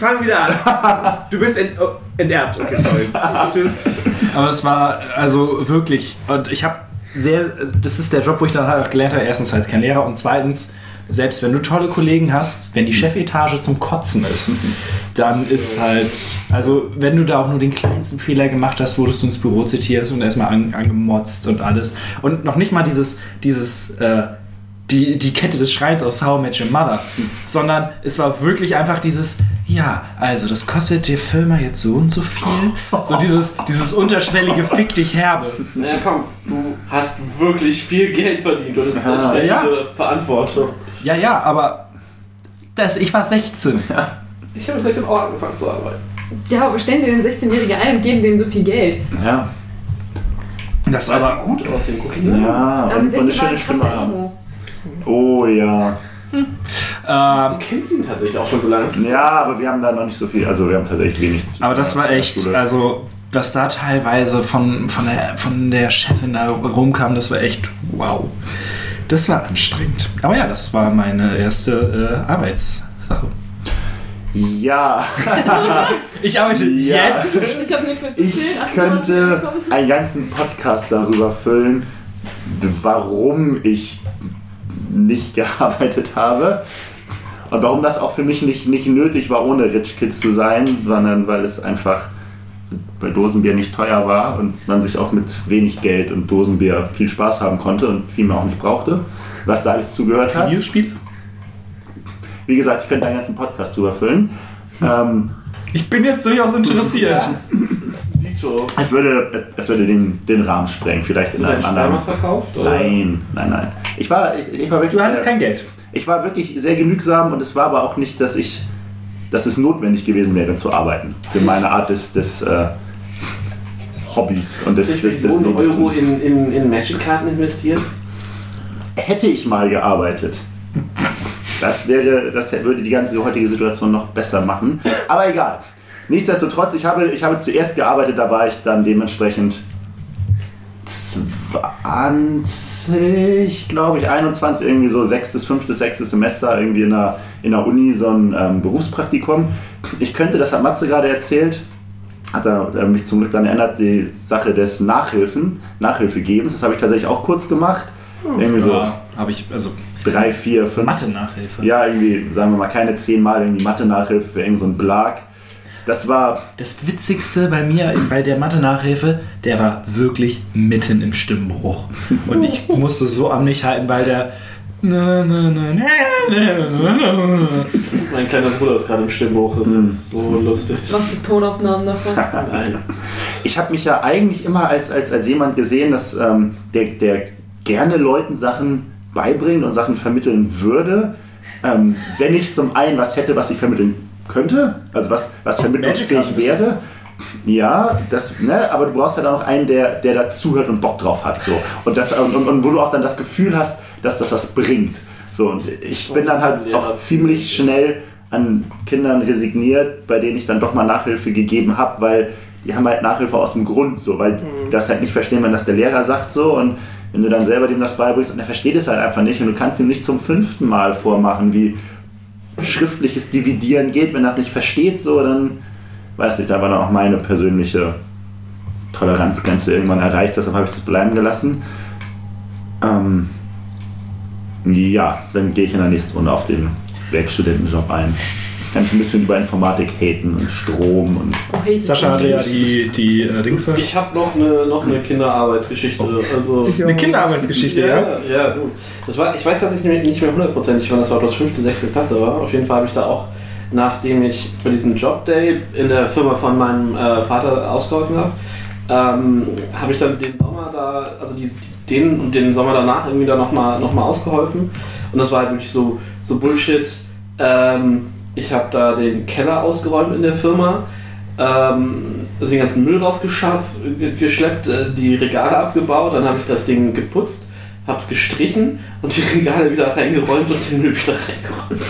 [SPEAKER 6] Fang wieder an. Du bist ent, oh, enterbt. Okay, sorry.
[SPEAKER 4] Aber das war also wirklich, und ich habe sehr, das ist der Job, wo ich dann halt auch gelernt habe, erstens als kein Lehrer und zweitens, selbst wenn du tolle Kollegen hast, wenn die Chefetage zum Kotzen ist, dann ist halt, also wenn du da auch nur den kleinsten Fehler gemacht hast, wurdest du ins Büro zitiert und erstmal an, angemotzt und alles. Und noch nicht mal dieses, dieses, äh, die, die Kette des Schreins aus How I Met Your Mother, sondern es war wirklich einfach dieses, ja, also das kostet der Firma jetzt so und so viel. So dieses, dieses unterschwellige Fick dich herbe.
[SPEAKER 3] Naja, komm, du hast wirklich viel Geld verdient und das ist eine
[SPEAKER 5] Ja.
[SPEAKER 3] entsprechende Verantwortung.
[SPEAKER 4] Ja, ja, aber das, ich war 16.
[SPEAKER 3] Ich habe mit 16 Euro angefangen zu arbeiten.
[SPEAKER 1] Ja, aber stellen dir den 16-Jährigen ein und geben denen so viel Geld.
[SPEAKER 5] Ja.
[SPEAKER 4] Das
[SPEAKER 3] Aber
[SPEAKER 4] aber
[SPEAKER 3] gut aussehen, guck ihn.
[SPEAKER 5] Ja,
[SPEAKER 1] Aber
[SPEAKER 5] und, und eine
[SPEAKER 1] 16 war
[SPEAKER 5] schöne Stimme haben. Oh ja.
[SPEAKER 4] ähm,
[SPEAKER 3] Du kennst ihn tatsächlich auch schon so lange.
[SPEAKER 5] Ja, aber wir haben da noch nicht so viel. Also wir haben tatsächlich wenig zu
[SPEAKER 4] aber das war echt,
[SPEAKER 5] Schule.
[SPEAKER 4] also was da teilweise von, von, der, von der Chefin da rumkam, das war echt wow. Das war anstrengend. Aber ja, das war meine erste äh, Arbeitssache.
[SPEAKER 5] Ja,
[SPEAKER 4] Ich arbeite
[SPEAKER 5] Ja.
[SPEAKER 4] jetzt.
[SPEAKER 1] Ich habe nichts mehr zu
[SPEAKER 5] ich
[SPEAKER 1] erzählen. 28
[SPEAKER 5] könnte einen ganzen Podcast darüber füllen, warum ich nicht gearbeitet habe. Und warum das auch für mich nicht, nicht nötig war, ohne Rich Kids zu sein, sondern weil es einfach, weil Dosenbier nicht teuer war und man sich auch mit wenig Geld und Dosenbier viel Spaß haben konnte und viel mehr auch nicht brauchte, was da alles zugehört hat. Wie gesagt, ich könnte einen ganzen Podcast drüber füllen. Ähm,
[SPEAKER 4] Ich bin jetzt durchaus interessiert.
[SPEAKER 3] Ja,
[SPEAKER 5] es würde, es würde den, den Rahmen sprengen, vielleicht
[SPEAKER 3] Hast
[SPEAKER 5] in einem anderen.
[SPEAKER 3] verkauft? Oder?
[SPEAKER 5] Nein, nein, nein. Ich war, ich, ich war wirklich.
[SPEAKER 4] Du hattest
[SPEAKER 5] sehr,
[SPEAKER 4] kein Geld.
[SPEAKER 5] ich war wirklich sehr genügsam und es war aber auch nicht, dass ich, dass es notwendig gewesen wäre zu arbeiten für meine Art des, des äh, Hobbys und des,
[SPEAKER 3] 60
[SPEAKER 5] des, des
[SPEAKER 3] Millionen Euro in, in, in Magic-Karten investiert?
[SPEAKER 5] Hätte ich mal gearbeitet. Das wäre, das würde die ganze heutige Situation noch besser machen. Aber egal. Nichtsdestotrotz, ich habe, ich habe zuerst gearbeitet, da war ich dann dementsprechend 21, glaube ich, 21, irgendwie so sechstes, fünftes, sechstes Semester irgendwie in der, in der Uni so ein ähm, Berufspraktikum. Ich könnte, das hat Matze gerade erzählt, hat er äh, mich zum Glück dann erinnert, die Sache des Nachhilfen, Nachhilfegebens. Das habe ich tatsächlich auch kurz gemacht. Irgendwie so
[SPEAKER 4] Ja, habe ich, also
[SPEAKER 5] drei, vier, fünf.
[SPEAKER 4] Mathe-Nachhilfe.
[SPEAKER 5] Ja, irgendwie, sagen wir mal, keine zehnmal irgendwie Mathe-Nachhilfe für irgend so ein Blag. Das war,
[SPEAKER 4] Das Witzigste bei mir, bei der Mathe-Nachhilfe, der war wirklich mitten im Stimmbruch. Und ich musste so an mich halten, weil der.
[SPEAKER 3] Mein kleiner Bruder ist gerade im Stimmbruch, das ist so lustig.
[SPEAKER 1] Machst du Tonaufnahmen davon?
[SPEAKER 3] Nein.
[SPEAKER 5] ich habe mich ja eigentlich immer als, als, als jemand gesehen, dass ähm, der, der gerne Leuten Sachen beibringt und Sachen vermitteln würde, ähm, wenn ich zum einen was hätte, was ich vermitteln könnte, also was, was vermittlungsfähig wäre. Ja, das, ne, aber du brauchst halt auch noch einen, der, der dazuhört und Bock drauf hat. So. Und, das, und, und, und wo du auch dann das Gefühl hast, dass das was bringt. So, und ich bin dann halt auch ziemlich schnell an Kindern resigniert, bei denen ich dann doch mal Nachhilfe gegeben habe, weil die haben halt Nachhilfe aus dem Grund, so, weil die das halt nicht verstehen, wenn das der Lehrer sagt so und wenn du dann selber dem das beibringst und er versteht es halt einfach nicht und du kannst ihm nicht zum fünften Mal vormachen, wie schriftliches Dividieren geht, wenn er es nicht versteht, so, dann weiß ich, da war dann auch meine persönliche Toleranzgrenze irgendwann erreicht, deshalb habe ich das bleiben gelassen. Ähm, ja, dann gehe ich in der nächsten Runde auf den Werkstudentenjob ein. Kann ich ein bisschen über Informatik haten und Strom und
[SPEAKER 1] Oh, hey,
[SPEAKER 4] Sascha hatte ja die, die äh, Dings. da.
[SPEAKER 3] Ich habe noch eine, noch eine Kinderarbeitsgeschichte. Also,
[SPEAKER 4] Eine Kinderarbeitsgeschichte, ja?
[SPEAKER 3] ja, ja, gut. Das war, ich weiß nicht mehr- nicht mehr hundertprozentig, wann das war, das fünfte, sechste Klasse war. Auf jeden Fall habe ich da auch, nachdem ich bei diesem Jobday in der Firma von meinem äh, Vater ausgeholfen habe, ähm, habe ich dann den Sommer da, also die, den und den Sommer danach irgendwie da nochmal noch mal ausgeholfen. Und das war halt wirklich so, so Bullshit. Ähm, ich habe da den Keller ausgeräumt in der Firma. Ähm, also den ganzen Müll rausgeschleppt, äh, die Regale abgebaut, dann habe ich das Ding geputzt, habe es gestrichen und die Regale wieder reingeräumt und den Müll wieder reingeräumt.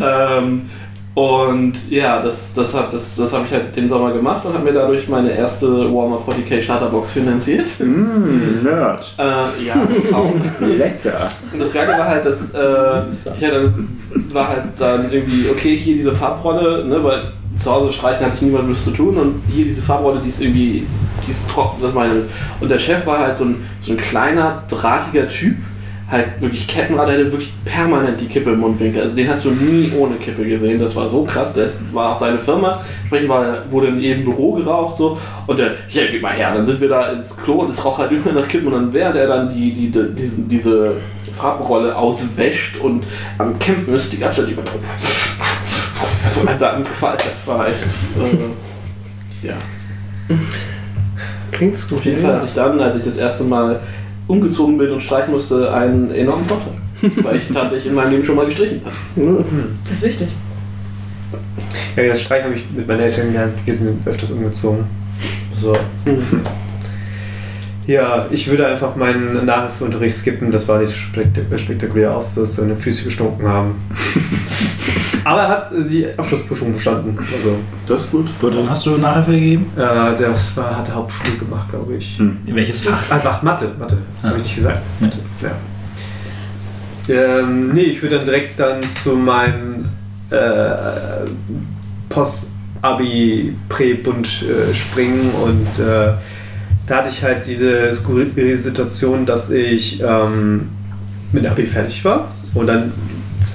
[SPEAKER 3] ähm, und ja, das, das habe das, das hab ich halt den Sommer gemacht und habe mir dadurch meine erste Warhammer 40k Starterbox finanziert.
[SPEAKER 5] Mmh, Nerd.
[SPEAKER 3] Äh, ja, auch.
[SPEAKER 5] Lecker.
[SPEAKER 3] Und das Geile war halt, dass äh, ich halt dann, war halt dann irgendwie, okay, hier diese Farbrolle, ne, weil zu Hause streichen hatte ich niemand was zu tun und hier diese Farbrolle, die ist irgendwie, die ist trocken, das meine. Und der Chef war halt so ein, so ein kleiner, drahtiger Typ, halt wirklich Kettenrad, der hatte wirklich permanent die Kippe im Mundwinkel. Also den hast du nie ohne Kippe gesehen, das war so krass, das war auch seine Firma, entsprechend war, wurde in jedem Büro geraucht so. Und der, hier, gib mal her, dann sind wir da ins Klo und es roch halt immer nach Kippen. Und dann während er dann die, die, die, diesen, diese Farbrolle auswäscht und am Kämpfen ist, die ganze Zeit immer dann gefallen, das war echt, äh, ja.
[SPEAKER 2] Klingt gut.
[SPEAKER 3] Auf jeden Fall hatte ich dann, als ich das erste Mal umgezogen bin und streichen musste, einen enormen Vorteil. Weil ich tatsächlich in meinem Leben schon mal gestrichen habe.
[SPEAKER 1] Das ist wichtig.
[SPEAKER 6] Ja, das Streich habe ich mit meinen Eltern gelernt. Wir sind öfters umgezogen. So. Ja, ich würde einfach meinen Nachhilfeunterricht skippen. Das war nicht so spekt spektakulär aus, dass seine Füße gestunken haben. Aber er hat äh, die Abschlussprüfung bestanden. Also,
[SPEAKER 5] Das ist gut.
[SPEAKER 4] Wo, dann hast du Nachhilfe gegeben?
[SPEAKER 6] äh, das war, hat er Hauptschule gemacht, glaube ich.
[SPEAKER 5] Hm.
[SPEAKER 4] Welches Fach?
[SPEAKER 6] Einfach Mathe, Mathe. Habe ich nicht gesagt.
[SPEAKER 4] Mathe.
[SPEAKER 6] Ja. Ähm, nee, ich würde dann direkt dann zu meinem äh, Post-Abi-Prä-Bund äh, springen und äh, da hatte ich halt diese skurrile Situation, dass ich ähm, mit Abi fertig war und dann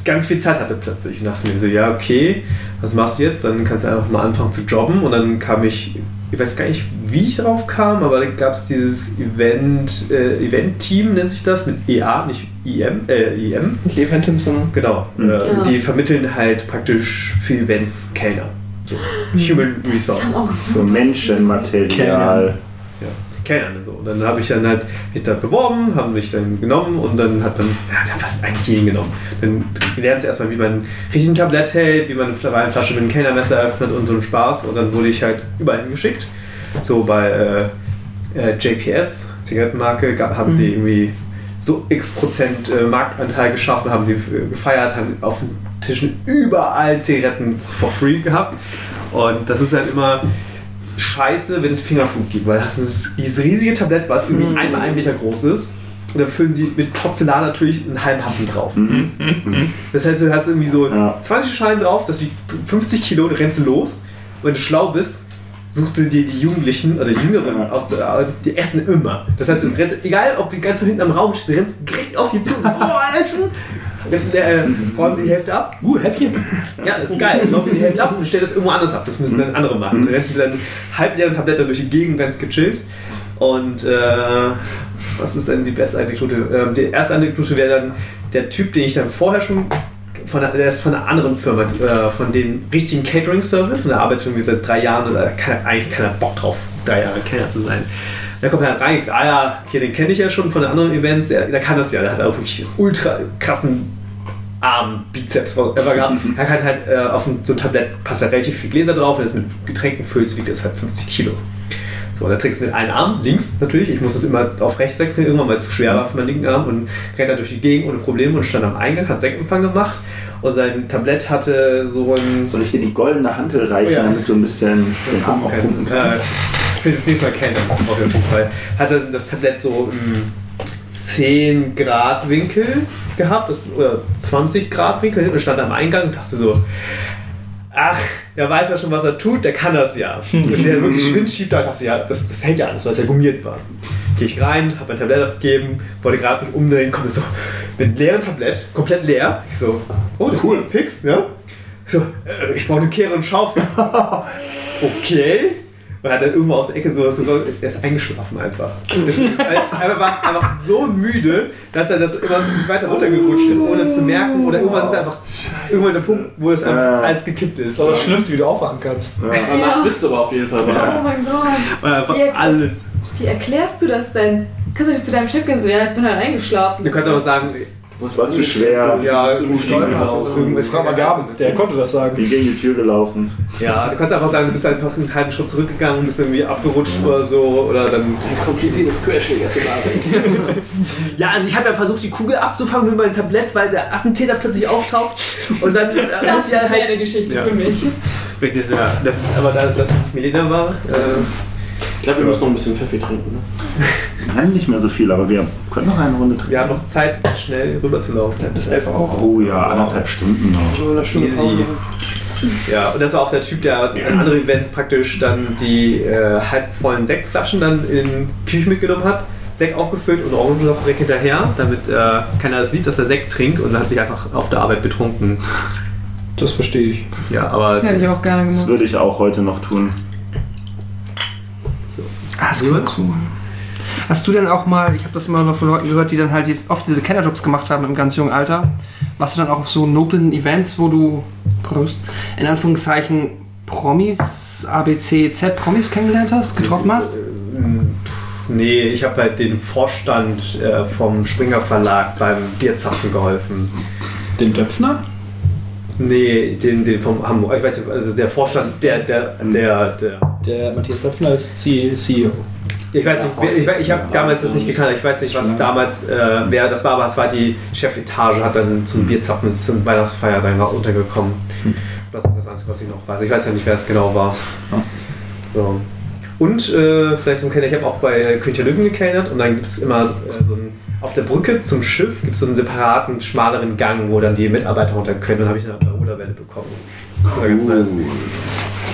[SPEAKER 6] ganz viel Zeit hatte plötzlich und dachte mir so, ja okay, was machst du jetzt? Dann kannst du einfach mal anfangen zu jobben und dann kam ich, ich weiß gar nicht, wie ich drauf kam, aber dann gab es dieses Event, äh, Event-Team nennt sich das, mit EA, nicht IM, äh, IM.
[SPEAKER 2] Eventim so.
[SPEAKER 6] Genau.
[SPEAKER 5] Mhm.
[SPEAKER 6] Äh,
[SPEAKER 1] Ja.
[SPEAKER 6] Die vermitteln halt praktisch für Events Kellner. So. Human Resources.
[SPEAKER 5] So Menschenmaterial.
[SPEAKER 6] Und so. Und dann habe ich dann halt mich da beworben, haben mich dann genommen und dann hat man, ja, fast eigentlich jeden genommen. Dann lernt sie erstmal, wie man richtig ein Tablett hält, wie man eine Weinflasche mit einem Kellnermesser öffnet und so einen Spaß. Und dann wurde ich halt überall hingeschickt. So bei äh, äh, JPS, Zigarettenmarke, ga- haben sie irgendwie so x Prozent äh, Marktanteil geschaffen, haben sie äh, gefeiert, haben auf den Tischen überall Zigaretten for free gehabt. Und das ist halt immer, scheiße, wenn es Fingerfood gibt, weil das ist dieses riesige Tablett, was irgendwie einmal einen Meter groß ist. Und dann füllen sie mit Porzellan natürlich einen halben Happen drauf. Das heißt, du hast irgendwie so
[SPEAKER 5] Ja.
[SPEAKER 6] 20 Schalen drauf, das wiegt 50 Kilo, du rennst du los. Und wenn du schlau bist, suchst du dir die Jugendlichen oder die Jüngeren
[SPEAKER 5] Ja.
[SPEAKER 6] aus der, also die essen immer. Das heißt, du rennst, egal ob die ganz hinten am Raum stehen, du rennst direkt auf die zu. Boah, essen! Der, äh, räumt die Hälfte ab.
[SPEAKER 4] Uh, Häppchen.
[SPEAKER 6] Ja, das ist geil. Dann räumt die Hälfte ab und stellt das irgendwo anders ab. Das müssen dann andere machen. Dann rennst du deinen halbleeren Tabletten durch die Gegend ganz gechillt. Und äh, was ist denn die beste Anekdote? Ähm, die erste Anekdote wäre dann der Typ, den ich dann vorher schon von der, der ist von einer anderen Firma, äh, von dem richtigen Catering-Service und der arbeitet schon seit drei Jahren und da hat eigentlich keiner Bock drauf, drei Jahre Kellner zu sein. Da kommt er halt sagt, ah ja, hier, den kenne ich ja schon von den anderen Events, der, der kann das ja, der hat auch wirklich ultra krassen Arm, Bizeps, whatever gehabt. Er hat halt äh, auf ein, so ein Tablett passt halt relativ viel Gläser drauf, wenn du es mit Getränken füllst, wiegt das halt 50 Kilo. So, und da trägst du mit einem Arm, links natürlich, ich muss das immer auf rechts wechseln irgendwann, weil es zu schwer war für meinen linken Arm und rennt da durch die Gegend ohne Probleme und stand am Eingang, hat Sektempfang gemacht und sein Tablett hatte so ein...
[SPEAKER 5] Soll ich dir die goldene Hantel reichen,
[SPEAKER 6] Ja.
[SPEAKER 5] damit du ein bisschen den Arm auch pumpen
[SPEAKER 6] Äh,
[SPEAKER 5] kannst?
[SPEAKER 6] ich will das nächste Mal kennen, auf jeden Fall. Hatte das Tablett so im 10 Grad Winkel gehabt, das, oder 20 Grad Winkel, und stand am Eingang und dachte so, ach, der weiß ja schon, was er tut, der kann das ja. Und der wirklich windschief da, ich dachte, ja, das, das hält ja alles, weil es ja gummiert war. Gehe ich rein, habe mein Tablett abgegeben, wollte gerade mich umdrehen, komme so mit einem leeren Tablett, komplett leer. Ich so, oh, das
[SPEAKER 5] Cool.
[SPEAKER 6] fix, ja? Ich so, äh, ich brauche eine Kehre und Schaufel. okay. Und hat dann irgendwo aus der Ecke so, so er ist eingeschlafen einfach. Er war einfach so müde, dass er das immer weiter runtergerutscht ist, ohne es zu merken. Oder irgendwann ist er einfach irgendwann der Punkt, wo es einfach
[SPEAKER 5] Ja.
[SPEAKER 6] alles gekippt ist.
[SPEAKER 4] Das ist aber das Schlimmste, wie du aufwachen kannst.
[SPEAKER 3] Danach bist du aber auf jeden Fall
[SPEAKER 1] Oh
[SPEAKER 3] wach.
[SPEAKER 1] mein Gott. Ja, krass.
[SPEAKER 6] alles.
[SPEAKER 1] Wie erklärst du das denn? Kannst du nicht zu deinem Chef gehen und so, ja, ich bin halt eingeschlafen.
[SPEAKER 6] Du kannst aber sagen,
[SPEAKER 5] Das war zu schwer.
[SPEAKER 6] ja,
[SPEAKER 4] Jetzt frag mal Gaben, der konnte das sagen.
[SPEAKER 5] Bin gegen die Tür gelaufen.
[SPEAKER 6] Ja, du kannst einfach sagen, du bist einfach einen halben Schritt zurückgegangen, bist irgendwie abgerutscht oder so. Oder dann.
[SPEAKER 3] Ein kompliziertes Querschläger-Szenario.
[SPEAKER 6] Ja, also ich habe ja versucht, die Kugel abzufangen mit meinem Tablett, weil der Attentäter plötzlich auftaucht. Und dann äh,
[SPEAKER 1] Das ist
[SPEAKER 6] ja
[SPEAKER 1] ja
[SPEAKER 6] halt.
[SPEAKER 1] eine Geschichte
[SPEAKER 6] Ja.
[SPEAKER 1] für mich.
[SPEAKER 6] Richtig, ja. Das, aber da das Milena war, äh,
[SPEAKER 3] Ich glaube, wir müssen noch ein bisschen Pfeffi trinken. Ne?
[SPEAKER 5] Nein, nicht mehr so viel, aber wir können noch eine Runde trinken.
[SPEAKER 6] wir haben noch Zeit, schnell rüber zu laufen.
[SPEAKER 2] Bis elf auch.
[SPEAKER 5] Oh ja, anderthalb Stunden noch.
[SPEAKER 2] Eine Stunde
[SPEAKER 6] Easy. Ja, und das war auch der Typ, der an anderen Events praktisch dann die äh, halbvollen Sektflaschen dann in Küche mitgenommen hat. Sekt aufgefüllt und Orangensaft direkt hinterher, damit äh, keiner sieht, dass er Sekt trinkt und dann hat sich einfach auf der Arbeit betrunken.
[SPEAKER 4] Das verstehe ich.
[SPEAKER 6] Ja, aber
[SPEAKER 1] Hätte ich auch gerne
[SPEAKER 5] Das
[SPEAKER 1] gemacht.
[SPEAKER 5] würde ich auch heute noch tun.
[SPEAKER 2] Ah, das klingt cool. Hast du denn auch mal, ich habe das immer noch von Leuten gehört, die dann halt oft diese Kennerjobs gemacht haben im ganz jungen Alter, warst du dann auch auf so noblen Events, wo du Prost, in Anführungszeichen Promis, ABC, Z Promis kennengelernt hast, getroffen hast?
[SPEAKER 6] Nee, ich habe halt den Vorstand äh, vom Springer Verlag beim Bierzapfen geholfen.
[SPEAKER 4] Den Döpfner?
[SPEAKER 6] Nee, den, den vom Hamburg. Ich weiß nicht, also der Vorstand, der, der, der, der.
[SPEAKER 4] Der Matthias Döpfner ist CEO.
[SPEAKER 6] Ich weiß nicht, ich, ich habe damals das nicht gekannt. Ich weiß nicht, was damals äh, wer das war, aber es war die Chefetage, hat dann zum Bierzapfen ist zum Weihnachtsfeier dann untergekommen. Das ist das Einzige, was ich noch weiß. Ich weiß ja nicht, wer es genau war. So. Und äh, vielleicht so ein Kenner, ich habe auch bei König der Löwen gekellnert und dann gibt es immer äh, so ein, auf der Brücke zum Schiff gibt es so einen separaten, schmaleren Gang, wo dann die Mitarbeiter runter können. Dann habe ich eine Ruderwelle bekommen. Das war ganz nice.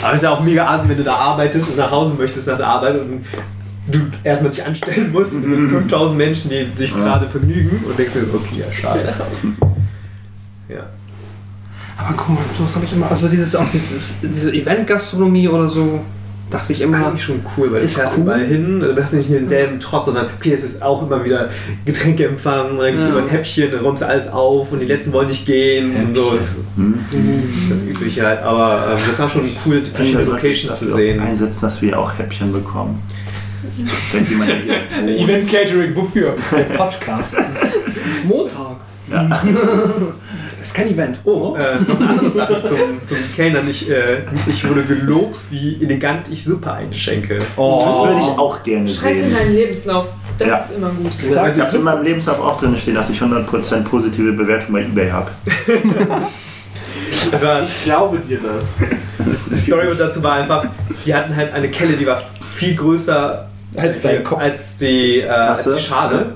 [SPEAKER 6] Aber es ist ja auch mega assi, wenn du da arbeitest und nach Hause möchtest nach der Arbeit und du erstmal dich anstellen musst mit 5000 Menschen, die sich gerade vergnügen und denkst dir, okay, ja, schade. Ja.
[SPEAKER 2] Aber guck mal, sowas habe ich immer, also dieses, auch dieses, diese Event-Gastronomie oder so, dachte ich
[SPEAKER 6] Das ist
[SPEAKER 2] immer.
[SPEAKER 6] eigentlich schon cool, weil du fährst
[SPEAKER 2] cool.
[SPEAKER 6] überall hin, du hast nicht denselben Trott, sondern okay, es ist auch immer wieder Getränkeempfang und dann gibt es
[SPEAKER 2] Ja.
[SPEAKER 6] immer ein Häppchen, dann räumst du alles auf und die letzten wollen nicht gehen und so. Das,
[SPEAKER 5] Hm?
[SPEAKER 6] das übliche halt, aber ähm, das war schon cool, verschiedene Locations zu sehen.
[SPEAKER 5] Einsetzen, dass wir auch Häppchen bekommen. Wenn jemand hier.
[SPEAKER 4] Event Catering, wofür? Der Podcast.
[SPEAKER 2] Montag. Das ist kein Event.
[SPEAKER 6] Oh, äh, noch eine andere Sache zum, zum Kellnern. Ich, äh, ich wurde gelobt, wie elegant ich Suppe einschenke.
[SPEAKER 5] Das würde ich auch gerne
[SPEAKER 1] Schreib's in
[SPEAKER 5] sehen.
[SPEAKER 1] deinen Lebenslauf. Das
[SPEAKER 5] Ja.
[SPEAKER 1] ist immer gut.
[SPEAKER 5] Ich habe in meinem Lebenslauf auch drin stehen, dass ich 100% positive Bewertung bei eBay habe.
[SPEAKER 6] War,
[SPEAKER 3] Ich glaube dir das.
[SPEAKER 6] Das, die Story dazu war einfach, die hatten halt eine Kelle, die war viel größer
[SPEAKER 4] Als dein Kopf.
[SPEAKER 6] als die, äh, als die Schale.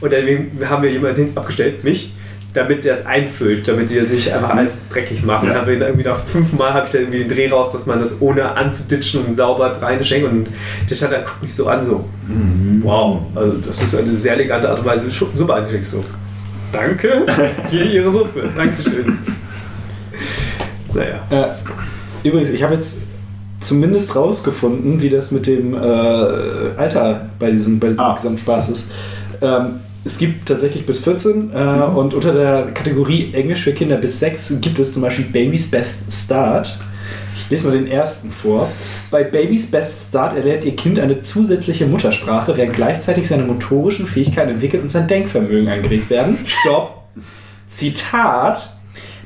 [SPEAKER 6] Und dann haben wir jemanden hinten abgestellt, mich, damit der es einfüllt, damit sie das nicht einfach alles dreckig machen.
[SPEAKER 5] Ja.
[SPEAKER 6] Dann irgendwie nach fünfmal habe ich dann irgendwie den Dreh raus, dass man das ohne anzuditschen sauber reinschenkt. Und der stand da, guckt mich so an, so, wow, also das ist eine sehr elegante Art und Weise, Suppe einzuschenken. So, danke, hier Ihre Suppe, Dankeschön. Naja.
[SPEAKER 4] Äh, übrigens, ich habe jetzt zumindest rausgefunden, wie das mit dem äh, Alter bei diesem, bei diesem
[SPEAKER 5] Ah.
[SPEAKER 4] Gesamtspaß ist. Ähm, es gibt tatsächlich bis 14 äh, und unter der Kategorie Englisch für Kinder bis 6 gibt es zum Beispiel Baby's Best Start. Ich lese mal den ersten vor. Bei Baby's Best Start erlernt ihr Kind eine zusätzliche Muttersprache, während gleichzeitig seine motorischen Fähigkeiten entwickelt und sein Denkvermögen angeregt werden. Stopp! Zitat.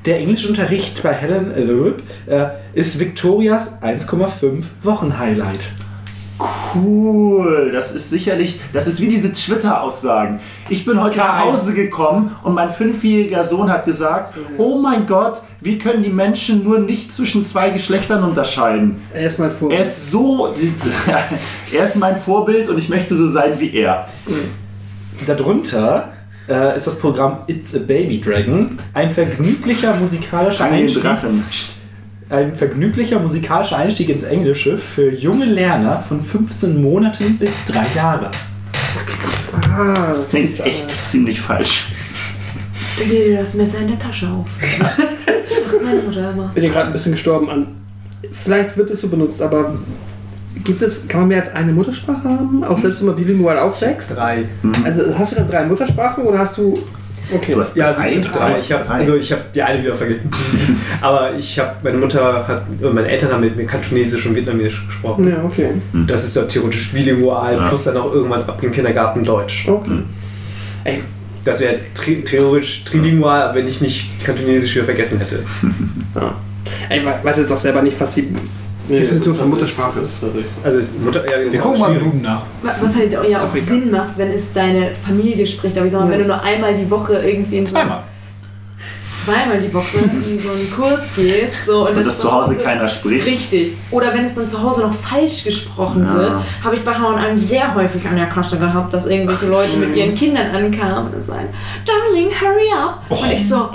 [SPEAKER 4] Der Englischunterricht bei Helen äh, ist Victorias 1,5 Wochen-Highlight.
[SPEAKER 5] Cool, das ist sicherlich, das ist wie diese Twitter-Aussagen. Ich bin heute nach Hause gekommen und mein fünfjähriger Sohn hat gesagt, oh mein Gott, wie können die Menschen nur nicht zwischen zwei Geschlechtern unterscheiden?
[SPEAKER 2] Er ist mein Vor.
[SPEAKER 5] Er ist so, er ist mein Vorbild und ich möchte so sein wie er.
[SPEAKER 4] Darunter äh, ist das Programm It's a Baby Dragon, ein vergnüglicher musikalischer Einstieg,
[SPEAKER 5] Drachen.
[SPEAKER 4] Ein vergnüglicher musikalischer Einstieg ins Englische für junge Lerner von 15 Monaten bis 3 Jahre.
[SPEAKER 2] ah,
[SPEAKER 5] Das klingt echt ziemlich falsch.
[SPEAKER 1] Da geht dir das Messer in der Tasche auf. Sagt meine Mutter immer.
[SPEAKER 2] bin ja gerade ein bisschen gestorben an. Vielleicht wird es so benutzt, aber gibt es, kann man mehr als eine Muttersprache haben? Auch selbst wenn man bilingual aufwächst?
[SPEAKER 6] Drei.
[SPEAKER 2] Also hast du dann drei Muttersprachen oder hast du. Okay.
[SPEAKER 5] Du hast
[SPEAKER 6] Ja,
[SPEAKER 5] drei,
[SPEAKER 6] sind drei. Ich hab,
[SPEAKER 5] drei.
[SPEAKER 6] also ich habe die eine wieder vergessen. Aber ich habe, meine Mutter hat, meine Eltern haben mit mir Kantonesisch und Vietnamesisch gesprochen.
[SPEAKER 2] ja, okay.
[SPEAKER 6] Das ist ja theoretisch bilingual,
[SPEAKER 5] Ja.
[SPEAKER 6] plus dann auch irgendwann ab dem Kindergarten Deutsch.
[SPEAKER 2] Okay. Ey,
[SPEAKER 6] Das wäre tri theoretisch trilingual, wenn ich nicht Kantonesisch wieder vergessen hätte.
[SPEAKER 2] ja. Ey, ich weiß jetzt auch selber nicht, was die Definition von Muttersprache ist.
[SPEAKER 6] Also ist Mutter, ja, das
[SPEAKER 4] Wir
[SPEAKER 6] ist
[SPEAKER 4] gucken mal. Duden nach.
[SPEAKER 1] Wa- Was halt ja auch. Sinn macht, wenn es deine Familie spricht. Aber ich sag mal,
[SPEAKER 2] Ja.
[SPEAKER 1] wenn du nur einmal die Woche irgendwie in so
[SPEAKER 4] Zweimal.
[SPEAKER 1] Zweimal die Woche in so einen Kurs gehst so, und,
[SPEAKER 5] Und dass zu Hause keiner spricht.
[SPEAKER 1] Richtig. Oder wenn es dann zu Hause noch falsch gesprochen
[SPEAKER 5] Ja.
[SPEAKER 1] wird, habe ich bei H&M sehr häufig an der Kasse gehabt, dass irgendwelche Leute mit ihren Kindern ankamen und sagen, Darling, hurry up. Und ich so,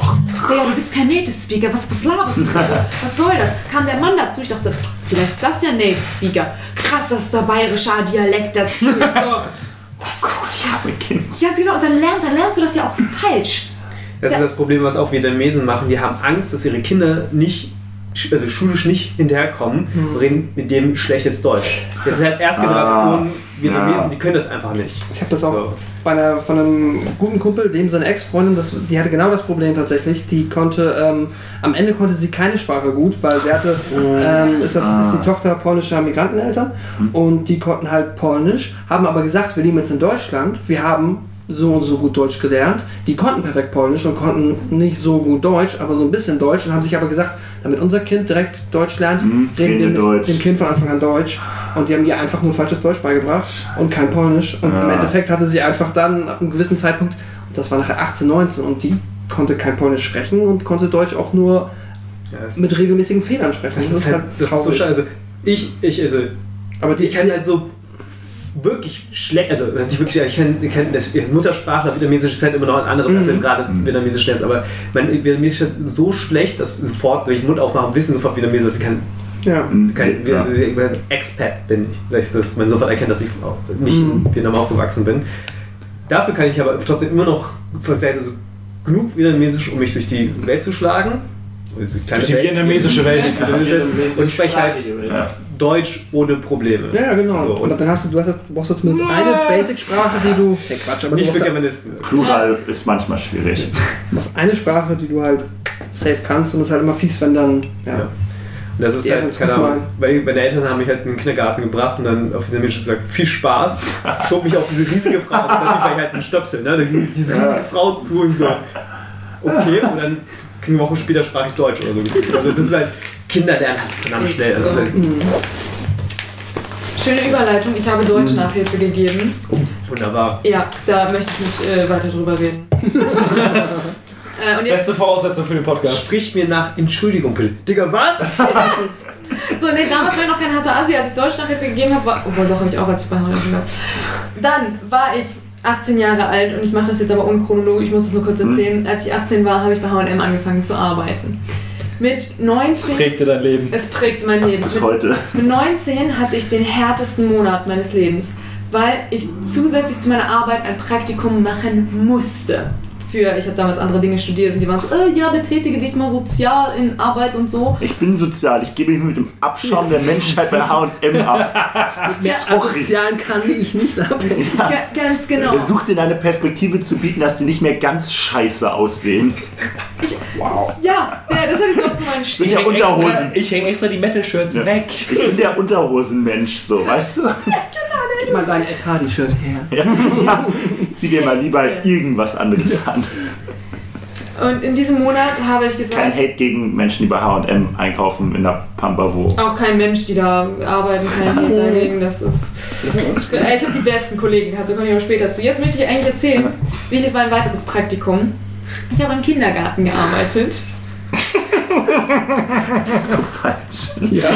[SPEAKER 1] Digga, du bist kein Native Speaker, was, was laberst du? Was soll das? Kam der Mann dazu, ich dachte, vielleicht ist das ja Native Speaker. Krassester bayerischer Dialekt dazu. Ich so, was tut
[SPEAKER 5] Arme Kind.
[SPEAKER 1] ja, genau, und dann, lernt, dann lernst du das ja auch falsch.
[SPEAKER 6] Das
[SPEAKER 1] Ja.
[SPEAKER 6] ist das Problem, was auch Vietnamesen machen. Die haben Angst, dass ihre Kinder nicht, also schulisch nicht hinterherkommen und reden mit dem schlechtes Deutsch. Das ist halt erste
[SPEAKER 5] Ah,
[SPEAKER 6] Generation Vietnamesen,
[SPEAKER 5] ja.
[SPEAKER 6] die können das einfach nicht.
[SPEAKER 2] Ich habe das auch
[SPEAKER 6] So.
[SPEAKER 2] bei einer, von einem guten Kumpel, dem seine Ex-Freundin, das, die hatte genau das Problem tatsächlich. Die konnte, ähm, am Ende konnte sie keine Sprache gut, weil sie hatte, ähm, ist, das, ist die Tochter polnischer Migranteneltern und die konnten halt Polnisch, haben aber gesagt, wir leben jetzt in Deutschland, wir haben so und so gut Deutsch gelernt. Die konnten perfekt Polnisch und konnten nicht so gut Deutsch, aber so ein bisschen Deutsch und haben sich aber gesagt, damit unser Kind direkt Deutsch lernt,
[SPEAKER 5] Mhm,
[SPEAKER 2] reden wir mit
[SPEAKER 5] Deutsch.
[SPEAKER 2] dem Kind von Anfang an Deutsch. Und die haben ihr einfach nur falsches Deutsch beigebracht und kein Polnisch. Und im
[SPEAKER 5] Ja.
[SPEAKER 2] Endeffekt hatte sie einfach dann ab einem gewissen Zeitpunkt, das war nachher 18, 19, und die konnte kein Polnisch sprechen und konnte Deutsch auch nur
[SPEAKER 6] Ja, das,
[SPEAKER 2] mit regelmäßigen Fehlern sprechen.
[SPEAKER 6] das, ist halt, das ist so scheiße. Also ich, ich, also
[SPEAKER 2] Aber die,
[SPEAKER 6] ich kann halt so wirklich schlecht, also das ist nicht wirklich, ich kenne kenn, das Muttersprachler, Vietnamesisch ist halt immer noch ein anderes, als wenn du gerade Vietnamesisch lernst, aber mein Vietnamesisch ist halt so schlecht, dass sofort, wenn ich den Mund aufmache, wissen sofort Vietnamesisch, dass ich kein,
[SPEAKER 2] ja.
[SPEAKER 6] kein
[SPEAKER 5] Ja.
[SPEAKER 6] also, ich bin ein Expat bin. Vielleicht dass man sofort erkennt, dass ich auch nicht in Vietnam aufgewachsen bin. Dafür kann ich aber trotzdem immer noch vergleichsweise genug Vietnamesisch, um mich durch die Welt zu schlagen.
[SPEAKER 4] Durch die
[SPEAKER 6] Welt.
[SPEAKER 4] vietnamesische Welt.
[SPEAKER 6] Und spreche halt
[SPEAKER 5] Ja.
[SPEAKER 6] Deutsch ohne Probleme.
[SPEAKER 2] Ja, ja, genau.
[SPEAKER 6] So,
[SPEAKER 2] und
[SPEAKER 6] und
[SPEAKER 2] dann hast du, du hast, brauchst du zumindest eine Basic-Sprache, die du. Hey, Quatsch, aber du
[SPEAKER 6] nicht für
[SPEAKER 2] brauchst,
[SPEAKER 6] Germanisten.
[SPEAKER 5] Plural ist manchmal schwierig.
[SPEAKER 2] du brauchst eine Sprache, die du halt safe kannst und es ist halt immer fies, wenn dann. Ja.
[SPEAKER 6] Ja. Und das ist
[SPEAKER 2] Ja,
[SPEAKER 6] halt,
[SPEAKER 2] das
[SPEAKER 6] keine Ahnung, weil meine Eltern haben mich halt in den Kindergarten gebracht und dann auf dieser Mensch gesagt, viel Spaß, schob mich auf diese riesige Frau, also natürlich war ich halt so ein Stöpsel, ne? diese riesige Frau zu und ich so, okay, und dann eine Woche später sprach ich Deutsch oder so. Also das ist halt, Kinder lernen halt verdammt schnell. Also,
[SPEAKER 1] So. Schöne Überleitung, ich habe Deutsch-Nachhilfe gegeben.
[SPEAKER 6] wunderbar.
[SPEAKER 1] Ja, da möchte ich nicht äh, weiter drüber reden. äh, und jetzt
[SPEAKER 4] Beste Voraussetzung für den Podcast.
[SPEAKER 6] Sprich mir nach Entschuldigung bitte. Digga, was?
[SPEAKER 1] So, nee, damals war ich noch kein harter Asi, als ich Deutschlandhilfe gegeben habe, war, obwohl doch habe ich auch, als ich bei H&M war. Dann war ich 18 Jahre alt und ich mache das jetzt aber unchronologisch, ich muss es nur kurz erzählen. Als ich 18 war, habe ich bei H&M angefangen zu arbeiten. Mit 19...
[SPEAKER 4] Prägte dein Leben.
[SPEAKER 1] Es prägt mein Leben.
[SPEAKER 5] Bis
[SPEAKER 1] Mit,
[SPEAKER 5] heute.
[SPEAKER 1] mit 19 hatte ich den härtesten Monat meines Lebens, weil ich zusätzlich zu meiner Arbeit ein Praktikum machen musste. Für, ich habe damals andere Dinge studiert und die waren so, äh, ja, betätige dich mal sozial in Arbeit und so.
[SPEAKER 5] Ich bin sozial, ich gebe mich mit dem Abschaum der Menschheit bei H&M ab.
[SPEAKER 2] Mehr
[SPEAKER 5] Sorry.
[SPEAKER 2] asozialen kann ich nicht abhängen.
[SPEAKER 1] Ga- ganz genau.
[SPEAKER 5] Er sucht dir eine Perspektive zu bieten, dass die nicht mehr ganz scheiße aussehen.
[SPEAKER 1] Ja, der, das hatte ich doch so meinen
[SPEAKER 5] Ich
[SPEAKER 1] Stil.
[SPEAKER 5] ja Unterhosen.
[SPEAKER 6] ich hänge extra die Metal-Shirts
[SPEAKER 5] Ja.
[SPEAKER 6] weg.
[SPEAKER 5] Ich bin der Unterhosenmensch, so, weißt du?
[SPEAKER 2] Gib mal dein Ed Hardy-Shirt her.
[SPEAKER 5] Zieh dir mal lieber irgendwas anderes an.
[SPEAKER 1] Und in diesem Monat habe ich
[SPEAKER 5] Kein
[SPEAKER 1] gesagt,
[SPEAKER 5] Hate gegen Menschen, die bei H&M einkaufen in der Pampa, wo
[SPEAKER 1] auch kein Mensch, die da arbeiten, kein Hate dagegen, das ist... Ich habe die besten Kollegen gehabt, da komme ich aber später zu. Jetzt möchte ich eigentlich erzählen, wie ich, es war ein weiteres Praktikum. Ich habe im Kindergarten gearbeitet.
[SPEAKER 5] so falsch.
[SPEAKER 2] Ja.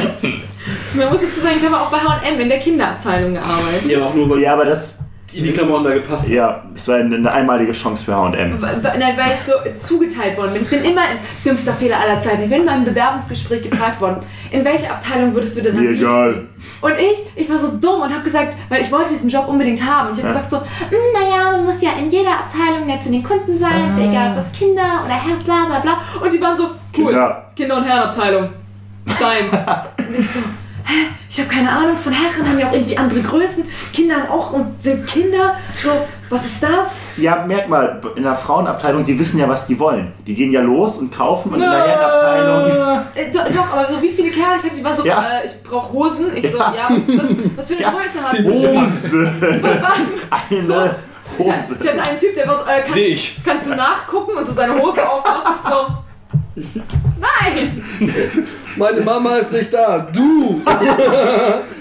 [SPEAKER 1] Man muss dazu sagen, ich habe auch bei H&M in der Kinderabteilung gearbeitet.
[SPEAKER 3] Ja, aber auch nur, weil
[SPEAKER 5] Ja, aber das,
[SPEAKER 3] die die Klamotten da gepasst haben.
[SPEAKER 5] ja, es war eine, eine einmalige Chance für H&M.
[SPEAKER 1] Nein, weil ich so zugeteilt worden bin. Ich bin immer, dümmster Fehler aller Zeiten, ich bin in meinem Bewerbungsgespräch gefragt worden, in welche Abteilung würdest du denn am
[SPEAKER 5] Mir
[SPEAKER 1] liebsten?
[SPEAKER 5] egal.
[SPEAKER 1] Und ich, ich war so dumm und habe gesagt, weil ich wollte diesen Job unbedingt haben. Ich habe
[SPEAKER 5] Ja.
[SPEAKER 1] gesagt so, "Mm, naja, man muss ja in jeder Abteilung nett zu den Kunden sein, ist ja egal, ob das Kinder oder Herr, bla bla bla. Und die waren so, cool,
[SPEAKER 5] Kinder.
[SPEAKER 1] Kinder- und Herrenabteilung. Deins. und ich so? Ich habe keine Ahnung, von Herren haben ja auch irgendwie andere Größen, Kinder haben auch und sind Kinder. So, was ist das?
[SPEAKER 5] Ja, merk mal, in der Frauenabteilung, die wissen ja, was die wollen. Die gehen ja los und kaufen und in der Herrenabteilung...
[SPEAKER 1] Äh, doch, doch, aber so wie viele Kerle ich hatte, die waren so,
[SPEAKER 5] Ja.
[SPEAKER 1] äh, ich brauche Hosen. Ich so,
[SPEAKER 5] Ja.
[SPEAKER 1] ja, was, was, was für eine
[SPEAKER 5] Ja.
[SPEAKER 1] Größe hast du?
[SPEAKER 5] Hose. Eine
[SPEAKER 1] So. Ich,
[SPEAKER 5] Hose.
[SPEAKER 1] ich hatte einen Typ, der war so, äh,
[SPEAKER 4] Seh
[SPEAKER 1] kannst,
[SPEAKER 4] ich.
[SPEAKER 1] kannst du nachgucken und so seine Hose aufmacht. Ich so, nein!
[SPEAKER 2] Meine Mama ist nicht da. Du!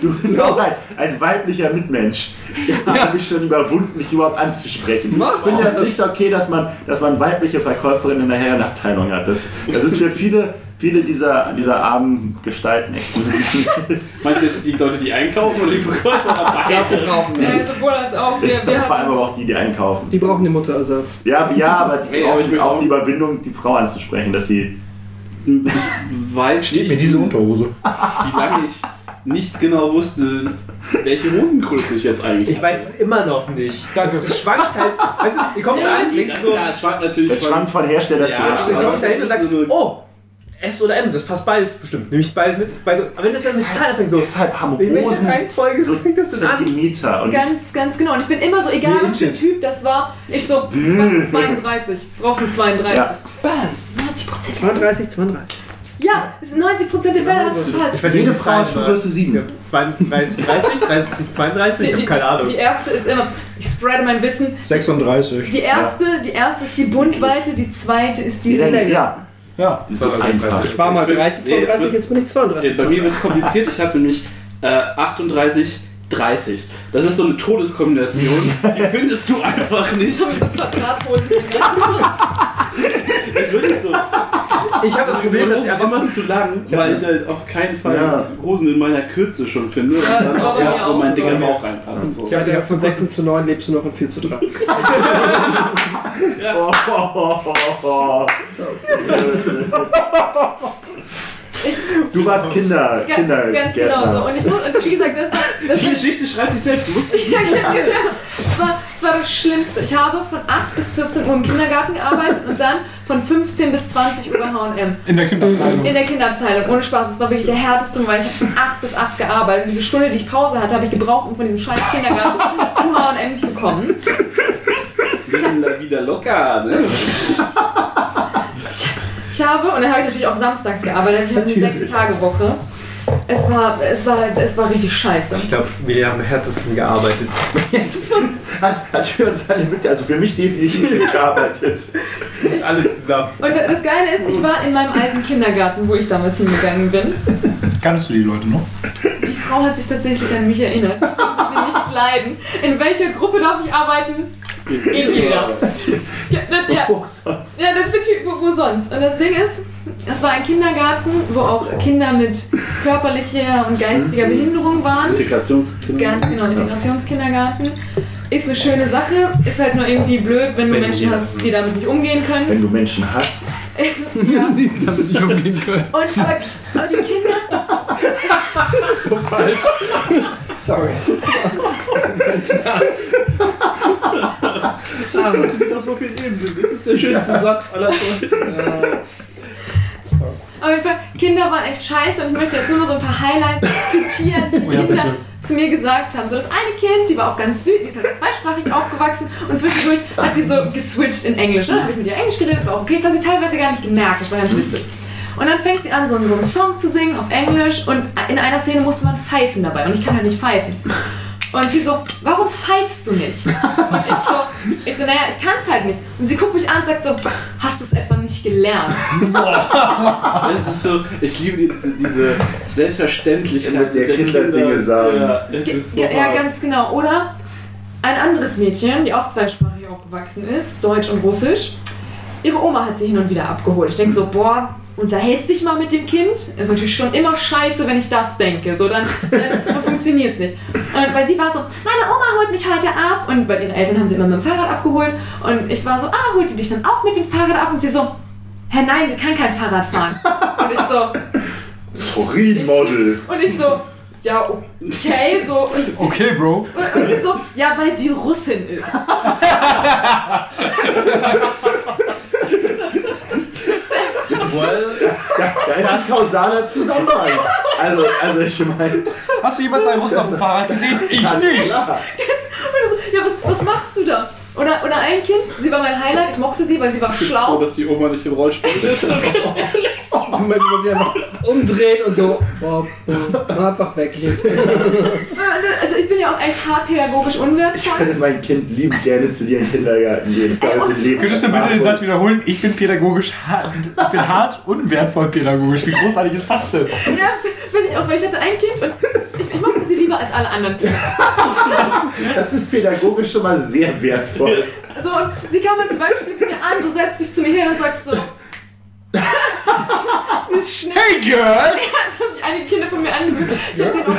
[SPEAKER 5] Du bist auch ein, ein weiblicher Mitmensch. Ich habe mich schon überwunden, mich überhaupt anzusprechen.
[SPEAKER 2] Mach
[SPEAKER 5] ich finde das nicht okay, dass man, dass man weibliche Verkäuferinnen in der Herrenabteilung hat. Das, das ist für viele, viele dieser, dieser armen Gestalten echt ein
[SPEAKER 3] Meinst du jetzt die Leute, die einkaufen oder die Verkäufer?
[SPEAKER 2] Ja, wir brauchen das.
[SPEAKER 1] sowohl als auch. Wir, wir
[SPEAKER 5] Vor allem aber auch die, die einkaufen.
[SPEAKER 2] Die brauchen den Mutterersatz.
[SPEAKER 5] Ja, ja, aber die
[SPEAKER 3] ich
[SPEAKER 5] brauchen auch die Überwindung, die Frau anzusprechen, dass sie.
[SPEAKER 3] Ich weiß
[SPEAKER 4] Steht
[SPEAKER 3] nicht,
[SPEAKER 4] mir diese Unterhose.
[SPEAKER 3] wie lange ich nicht genau wusste, welche Hosengröße ich jetzt eigentlich
[SPEAKER 6] Ich weiß es immer noch nicht. Das, das schwankt halt. Weißt du, ihr kommst da an, denkst so,
[SPEAKER 3] Ja, es schwankt natürlich.
[SPEAKER 5] Es schwankt von Hersteller zu
[SPEAKER 3] Ja,
[SPEAKER 6] dann
[SPEAKER 5] Hersteller.
[SPEAKER 6] kommst du da hin und sagst,
[SPEAKER 3] So
[SPEAKER 6] oh, S oder M, das passt beides bestimmt. Nehme ich beides mit. Beides, aber wenn das dann mit Zahlen anfängt, so.
[SPEAKER 5] Deshalb haben Hosen
[SPEAKER 6] Reihenfolge
[SPEAKER 5] so
[SPEAKER 6] fängt das denn an?
[SPEAKER 5] Zentimeter. Und ich,
[SPEAKER 1] ganz, ganz genau. Und ich bin immer so, egal
[SPEAKER 6] Wie
[SPEAKER 1] was für? Typ das war, ich so, 32. Brauche eine 32.
[SPEAKER 5] Ja.
[SPEAKER 1] Bam! 90 Prozent.
[SPEAKER 2] 32, 32.
[SPEAKER 1] Ja, es sind 90 Prozent der Fälle, hat es passt.
[SPEAKER 6] verdiene
[SPEAKER 5] jede
[SPEAKER 6] die
[SPEAKER 5] Frau
[SPEAKER 6] immer.
[SPEAKER 5] 7.
[SPEAKER 6] 32, 30, 30, 32, ich
[SPEAKER 1] Die,
[SPEAKER 6] habe keine Ahnung.
[SPEAKER 1] die erste ist immer, ich spreade mein Wissen.
[SPEAKER 4] 36.
[SPEAKER 1] Die erste, die erste ist die Bundweite, die zweite ist die
[SPEAKER 5] Ja,
[SPEAKER 1] Länge.
[SPEAKER 5] ja,
[SPEAKER 4] Ja.
[SPEAKER 5] ist so einfach.
[SPEAKER 2] Ich war mal
[SPEAKER 3] Ich bin-
[SPEAKER 2] 30,
[SPEAKER 3] nee, jetzt
[SPEAKER 2] 32,
[SPEAKER 3] wird's-
[SPEAKER 2] jetzt bin ich 32.
[SPEAKER 3] Bei mir wird es kompliziert. Ich habe nämlich äh, 38, 30. Das ist so eine Todeskombination. Die findest du einfach nicht.
[SPEAKER 1] Ich habe so Quadrathosen.
[SPEAKER 3] Das ist wirklich so.
[SPEAKER 6] Ich habe das Problem, dass ich einfach
[SPEAKER 3] immer zu lang, weil ich halt auf keinen Fall
[SPEAKER 5] Ja.
[SPEAKER 3] Hosen in meiner Kürze schon finde. Und
[SPEAKER 1] Ja, das
[SPEAKER 3] dann
[SPEAKER 1] war
[SPEAKER 3] ja, wo
[SPEAKER 1] auch
[SPEAKER 3] mein
[SPEAKER 1] so.
[SPEAKER 3] dicker Bauch reinpasst. So.
[SPEAKER 2] Seit der von 16 zu 9 lebst du noch in 4 zu 3.
[SPEAKER 5] Oh, oh, oh, oh, oh. Du warst Kinder,
[SPEAKER 1] Ja,
[SPEAKER 5] Kinder.
[SPEAKER 1] ganz genau so. Und ich muss, und wie gesagt, das war, das
[SPEAKER 3] Die
[SPEAKER 1] war,
[SPEAKER 3] Geschichte schreibt sich selbst. Du musst
[SPEAKER 1] ja, ja, ja. Das, war, das war das Schlimmste. Ich habe von 8 bis 14 Uhr im Kindergarten gearbeitet und dann von 15 bis 20 Uhr bei H&M.
[SPEAKER 4] In der Kinderabteilung.
[SPEAKER 1] In der Kinderabteilung, ohne Spaß. Das war wirklich der härteste, weil ich habe von 8 bis 8 gearbeitet. Und diese Stunde, die ich Pause hatte, habe ich gebraucht, um von diesem scheiß Kindergarten zu H&M zu kommen.
[SPEAKER 3] wieder locker. Ne?
[SPEAKER 1] Ich habe, und dann habe ich natürlich auch samstags gearbeitet, also ich habe eine
[SPEAKER 5] Natürlich.
[SPEAKER 1] 6-Tage-Woche. Es war, es, war, es war richtig scheiße.
[SPEAKER 6] Ich glaube, wir haben am härtesten gearbeitet.
[SPEAKER 5] Hat, hat für uns alle mit, also für mich definitiv mitgearbeitet.
[SPEAKER 6] Alle zusammen.
[SPEAKER 1] Und das Geile ist, ich war in meinem alten Kindergarten, wo ich damals hingegangen bin.
[SPEAKER 4] Kannst du die Leute noch?
[SPEAKER 1] Die Frau hat sich tatsächlich an mich erinnert. Ich konnte sie nicht leiden. In welcher Gruppe darf ich arbeiten? In ihrer. Ja, das, ja,
[SPEAKER 5] Wo sonst?
[SPEAKER 1] ja, das wird wo, wo sonst. Und das Ding ist, es war ein Kindergarten, wo auch Kinder mit körperlicher und geistiger Behinderung waren.
[SPEAKER 3] Integrationskinder.
[SPEAKER 1] Ganz genau, Integrationskindergarten. Ist eine schöne Sache, ist halt nur irgendwie blöd, wenn du
[SPEAKER 3] Wenn
[SPEAKER 1] Menschen
[SPEAKER 3] die-
[SPEAKER 1] hast, die damit nicht umgehen können.
[SPEAKER 5] Wenn du Menschen hasst,
[SPEAKER 4] die damit nicht umgehen können.
[SPEAKER 1] Und aber, aber die Kinder,
[SPEAKER 4] Das ist so falsch. Sorry.
[SPEAKER 3] Das funktioniert auf so vielen Ebenen. Das ist der schönste Satz aller Zeiten.
[SPEAKER 1] Auf jeden Fall, Kinder waren echt scheiße und ich möchte jetzt nur mal so ein paar Highlights zitieren, die
[SPEAKER 4] Oh ja,
[SPEAKER 1] Kinder
[SPEAKER 4] bitte.
[SPEAKER 1] zu mir gesagt haben. So das eine Kind, die war auch ganz süß, die ist halt zweisprachig aufgewachsen und zwischendurch hat die so geswitcht in Englisch. Ne? Dann habe ich mit ihr Englisch geredet, war auch okay, das hat sie teilweise gar nicht gemerkt, das war ganz witzig. Und dann fängt sie an, so, einen- so einen Song zu singen auf Englisch und in einer Szene musste man pfeifen dabei und ich kann halt nicht pfeifen. Und sie so, warum pfeifst du nicht? Und ich so, ich so, naja, ich kann es halt nicht. Und sie guckt mich an und sagt so, hast du es etwa nicht gelernt?
[SPEAKER 3] Es ist so, ich liebe diese, diese Selbstverständlichkeit
[SPEAKER 5] Mit der Kinder Dinge sagen.
[SPEAKER 3] Ja, so
[SPEAKER 1] ja, ja, ganz genau. Oder ein anderes Mädchen, die auch zweisprachig aufgewachsen ist, Deutsch und Russisch. Ihre Oma hat sie hin und wieder abgeholt. Ich denke so, boah, unterhältst dich mal mit dem Kind. Ist natürlich schon immer scheiße, wenn ich das denke. So, dann, dann, funktioniert es nicht. Und weil sie war so, meine Oma holt mich heute ab. Und weil ihre Eltern haben sie immer mit dem Fahrrad abgeholt. Und ich war so, ah, holt die dich dann auch mit dem Fahrrad ab? Und sie so, hä, nein, sie kann kein Fahrrad fahren. Und ich so,
[SPEAKER 5] sorry, Model.
[SPEAKER 1] und ich so, ja, okay, so. Und sie,
[SPEAKER 4] Okay, Bro.
[SPEAKER 1] und, und sie so, ja, weil sie Russin ist.
[SPEAKER 5] Da, da ist ein kausaler Zusammenhang. Also, also ich meine,
[SPEAKER 4] Hast du jemals einen Russen auf dem Fahrrad gesehen? Ich nicht.
[SPEAKER 5] klar.
[SPEAKER 1] Und so, ja, was, was machst du da? Oder, oder ein Kind, sie war mein Highlight, ich mochte sie, weil sie war
[SPEAKER 3] froh,
[SPEAKER 1] schlau.
[SPEAKER 3] dass die Oma nicht im Rollstuhl ist.
[SPEAKER 2] Moment, wo sich einfach umdreht und so boah, boah, einfach weglegt.
[SPEAKER 1] Ich bin ja auch echt hart pädagogisch
[SPEAKER 5] Ich
[SPEAKER 1] unwertvoll.
[SPEAKER 5] würde mein Kind liebend gerne zu dir in den Kindergarten gehen. Ich.
[SPEAKER 4] Könntest du bitte den Satz wiederholen? Ich bin pädagogisch hart, ich bin hart und wertvoll pädagogisch. Wie großartig ist das denn?
[SPEAKER 1] Ja, bin ich auch, weil ich hatte ein Kind und ich, ich mochte sie lieber als alle anderen Kinder.
[SPEAKER 5] Das ist pädagogisch schon mal sehr wertvoll.
[SPEAKER 1] So, und sie kam dann zum Beispiel zu mir an, so setzt sich zu mir hin und sagt so. Ist schnell.
[SPEAKER 4] Hey, Girl!
[SPEAKER 1] Ja, das haben sich einige Kinder von mir angewöhnt. Ich denen auch den, ich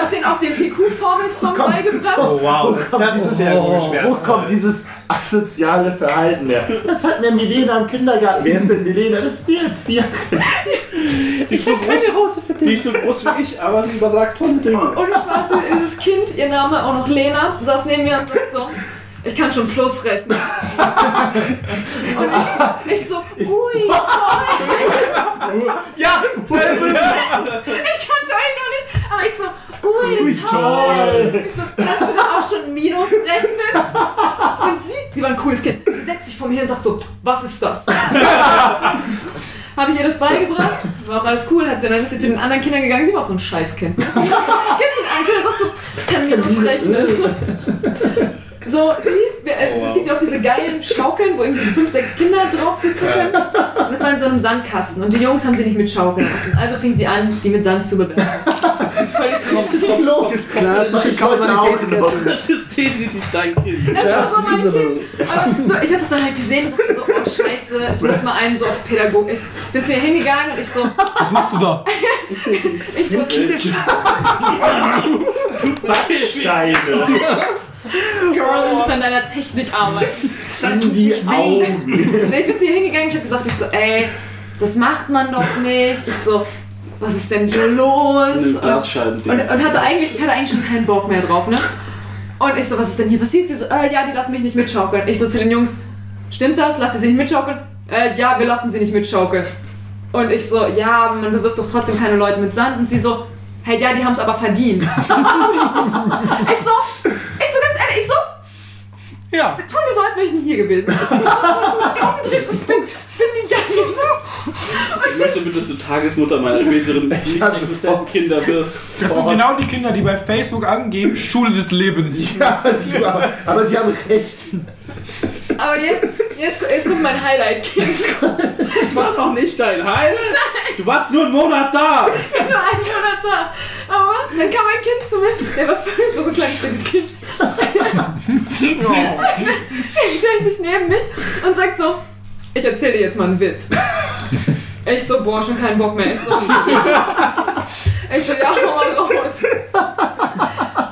[SPEAKER 1] hab denen auch den PQ-Formel-Song beigebracht.
[SPEAKER 6] Oh wow,
[SPEAKER 5] Wo kommt
[SPEAKER 6] das ist
[SPEAKER 5] dieses-
[SPEAKER 6] sehr
[SPEAKER 2] Oh,
[SPEAKER 6] gut.
[SPEAKER 5] Wo kommt dieses asoziale Verhalten her? Das hat mir Milena im Kindergarten. Wer ist denn Milena? Das ist die Erzieherin.
[SPEAKER 3] Die ist so groß, die ist so groß wie ich, aber sie übersagt tolle Dinge.
[SPEAKER 1] Und ich war so, dieses Kind, ihr Name auch noch Lena, saß neben mir und sagt so, ich kann schon Plus rechnen. Und ich, ich so, ui, toll.
[SPEAKER 4] Ja, das ist
[SPEAKER 1] Ich kannte euch noch nicht, aber ich so, ui, toll. Ich so, kannst du da auch schon Minus rechnen? Und sie, sie war ein cooles Kind, sie setzt sich vor mir hin und sagt so, was ist das? Habe ich ihr das beigebracht, war auch alles cool, hat sie, dann ist sie zu den anderen Kindern gegangen, sie war auch so ein Scheißkind. Zu den anderen Kindern und sagt so, ich kann Minus rechnen. So, sie, wir- es, es gibt ja auch diese geilen Schaukeln, wo irgendwie fünf, sechs Kinder drauf sitzen können. Und das war in so einem Sandkasten. Und die Jungs haben sie nicht mitschaukeln lassen. Also fing sie an, die mit Sand zu bewerfen.
[SPEAKER 5] Das ist doch logisch.
[SPEAKER 2] Klassische Kausalitätskette.
[SPEAKER 3] Das ist definitiv dein Kind.
[SPEAKER 1] Das war so mein. Kind. Aber so, ich habe das dann halt gesehen und dachte so, oh scheiße, ich muss mal einen so auf Pädagog. Ich bin zu ihr hingegangen und ich so,
[SPEAKER 4] Was machst du da?
[SPEAKER 1] ich so,
[SPEAKER 5] Steine
[SPEAKER 1] Girl, du musst an deiner Technik arbeiten.
[SPEAKER 5] in die Augen.
[SPEAKER 1] Nee, ich bin zu ihr hingegangen, ich habe gesagt, ich so, ey, das macht man doch nicht. Ich so, was ist denn hier los? Und, und, und hatte eigentlich, ich hatte eigentlich schon keinen Bock mehr drauf, ne? Und ich so, was ist denn hier passiert? Sie so, äh, ja, die lassen mich nicht mitschaukeln. Ich so zu den Jungs, stimmt das? Lasst ihr sie nicht mitschaukeln? Äh, ja, wir lassen sie nicht mitschaukeln. Und ich so, ja, man bewirft doch trotzdem keine Leute mit Sand. Und sie so, hey, ja, die haben es aber verdient. ich so, ich so ganz ehrlich, ich so,
[SPEAKER 4] Ja.
[SPEAKER 1] tun die so, als wäre ich nie hier gewesen. die umgedreht bin gegangen.
[SPEAKER 3] Ich möchte bitte, dass du Tagesmutter meiner späteren nicht
[SPEAKER 5] hatte
[SPEAKER 3] existenten Kinder wirst.
[SPEAKER 4] Das sind genau die Kinder, die bei Facebook angeben, Schule des Lebens.
[SPEAKER 5] Ja, sie, aber, aber sie haben recht.
[SPEAKER 1] Aber jetzt, jetzt, jetzt kommt mein Highlight-Kind.
[SPEAKER 3] Das war noch nicht dein Highlight. Du warst nur einen Monat da.
[SPEAKER 1] nur ein Monat da. Aber dann kam ein Kind zu mir, der war völlig, das war so ein kleines dickes Kind. stellt sich neben mich und sagt so, ich erzähle dir jetzt mal einen Witz. Ich so, boah, schon keinen Bock mehr. Ich so, ich so ja, hau mal raus.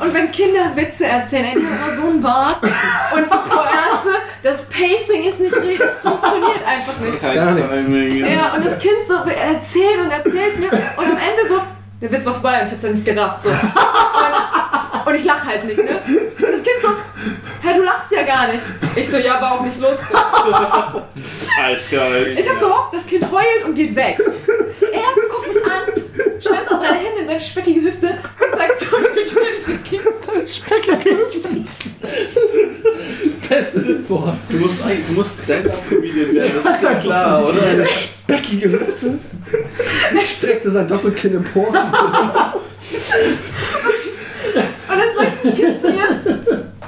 [SPEAKER 1] Und wenn Kinder Witze erzählen, ey, die haben immer so einen Bart und die Pointe, das Pacing ist nicht richtig, das funktioniert einfach nicht.
[SPEAKER 2] Gar nichts.
[SPEAKER 1] Ja, und das Kind so erzählt und erzählt mir und am Ende so, der Witz war vorbei und ich hab's ja nicht gerafft. So. Und, und ich lach halt nicht, ne? Und das Kind so, hä, du lachst ja gar nicht. Ich so, ja, war auch nicht lustig.
[SPEAKER 3] Eiskalt.
[SPEAKER 1] Ich habe gehofft, das Kind heult und geht weg. Er guckt mich an, schreibt so seine Hände in seine speckige Hüfte und sagt so, ich bin ständig das Kind. Speckige Hüfte.
[SPEAKER 2] Beste Wort.
[SPEAKER 3] Du musst, eigentlich- du musst Stand-Up-Comedian werden, das ist ja klar, oder?
[SPEAKER 2] Eine speckige Hüfte. Streckte sein Doppelkinn empor.
[SPEAKER 1] Und dann sagt das Kind zu mir,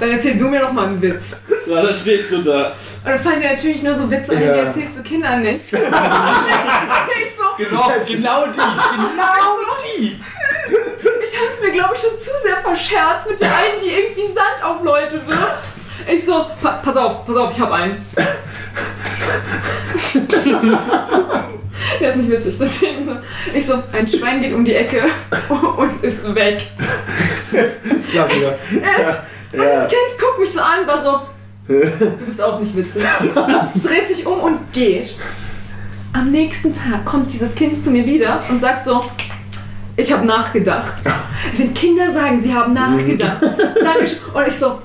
[SPEAKER 1] dann erzähl du mir doch mal einen Witz.
[SPEAKER 3] Ja, dann stehst du da.
[SPEAKER 1] Und dann fallen dir natürlich nur so Witze ein,
[SPEAKER 2] Ja.
[SPEAKER 1] die erzählst du Kindern nicht. ich so,
[SPEAKER 4] Genau, genau die. Genau die.
[SPEAKER 1] Ich habe es mir, glaube ich, schon zu sehr verscherzt mit der einen, die irgendwie Sand auf Leute wirft. Ich so, pa pass auf, pass auf, ich habe einen. Der ist nicht witzig, deswegen so. Ich so, ein Schwein geht um die Ecke und ist weg.
[SPEAKER 2] Klassiker.
[SPEAKER 1] Er ist, und das Kind guckt mich so an, war so, du bist auch nicht witzig. Dreht sich um und geht. Am nächsten Tag kommt dieses Kind zu mir wieder und sagt so, ich habe nachgedacht. Wenn Kinder sagen, sie haben nachgedacht, dann ich, und ich so,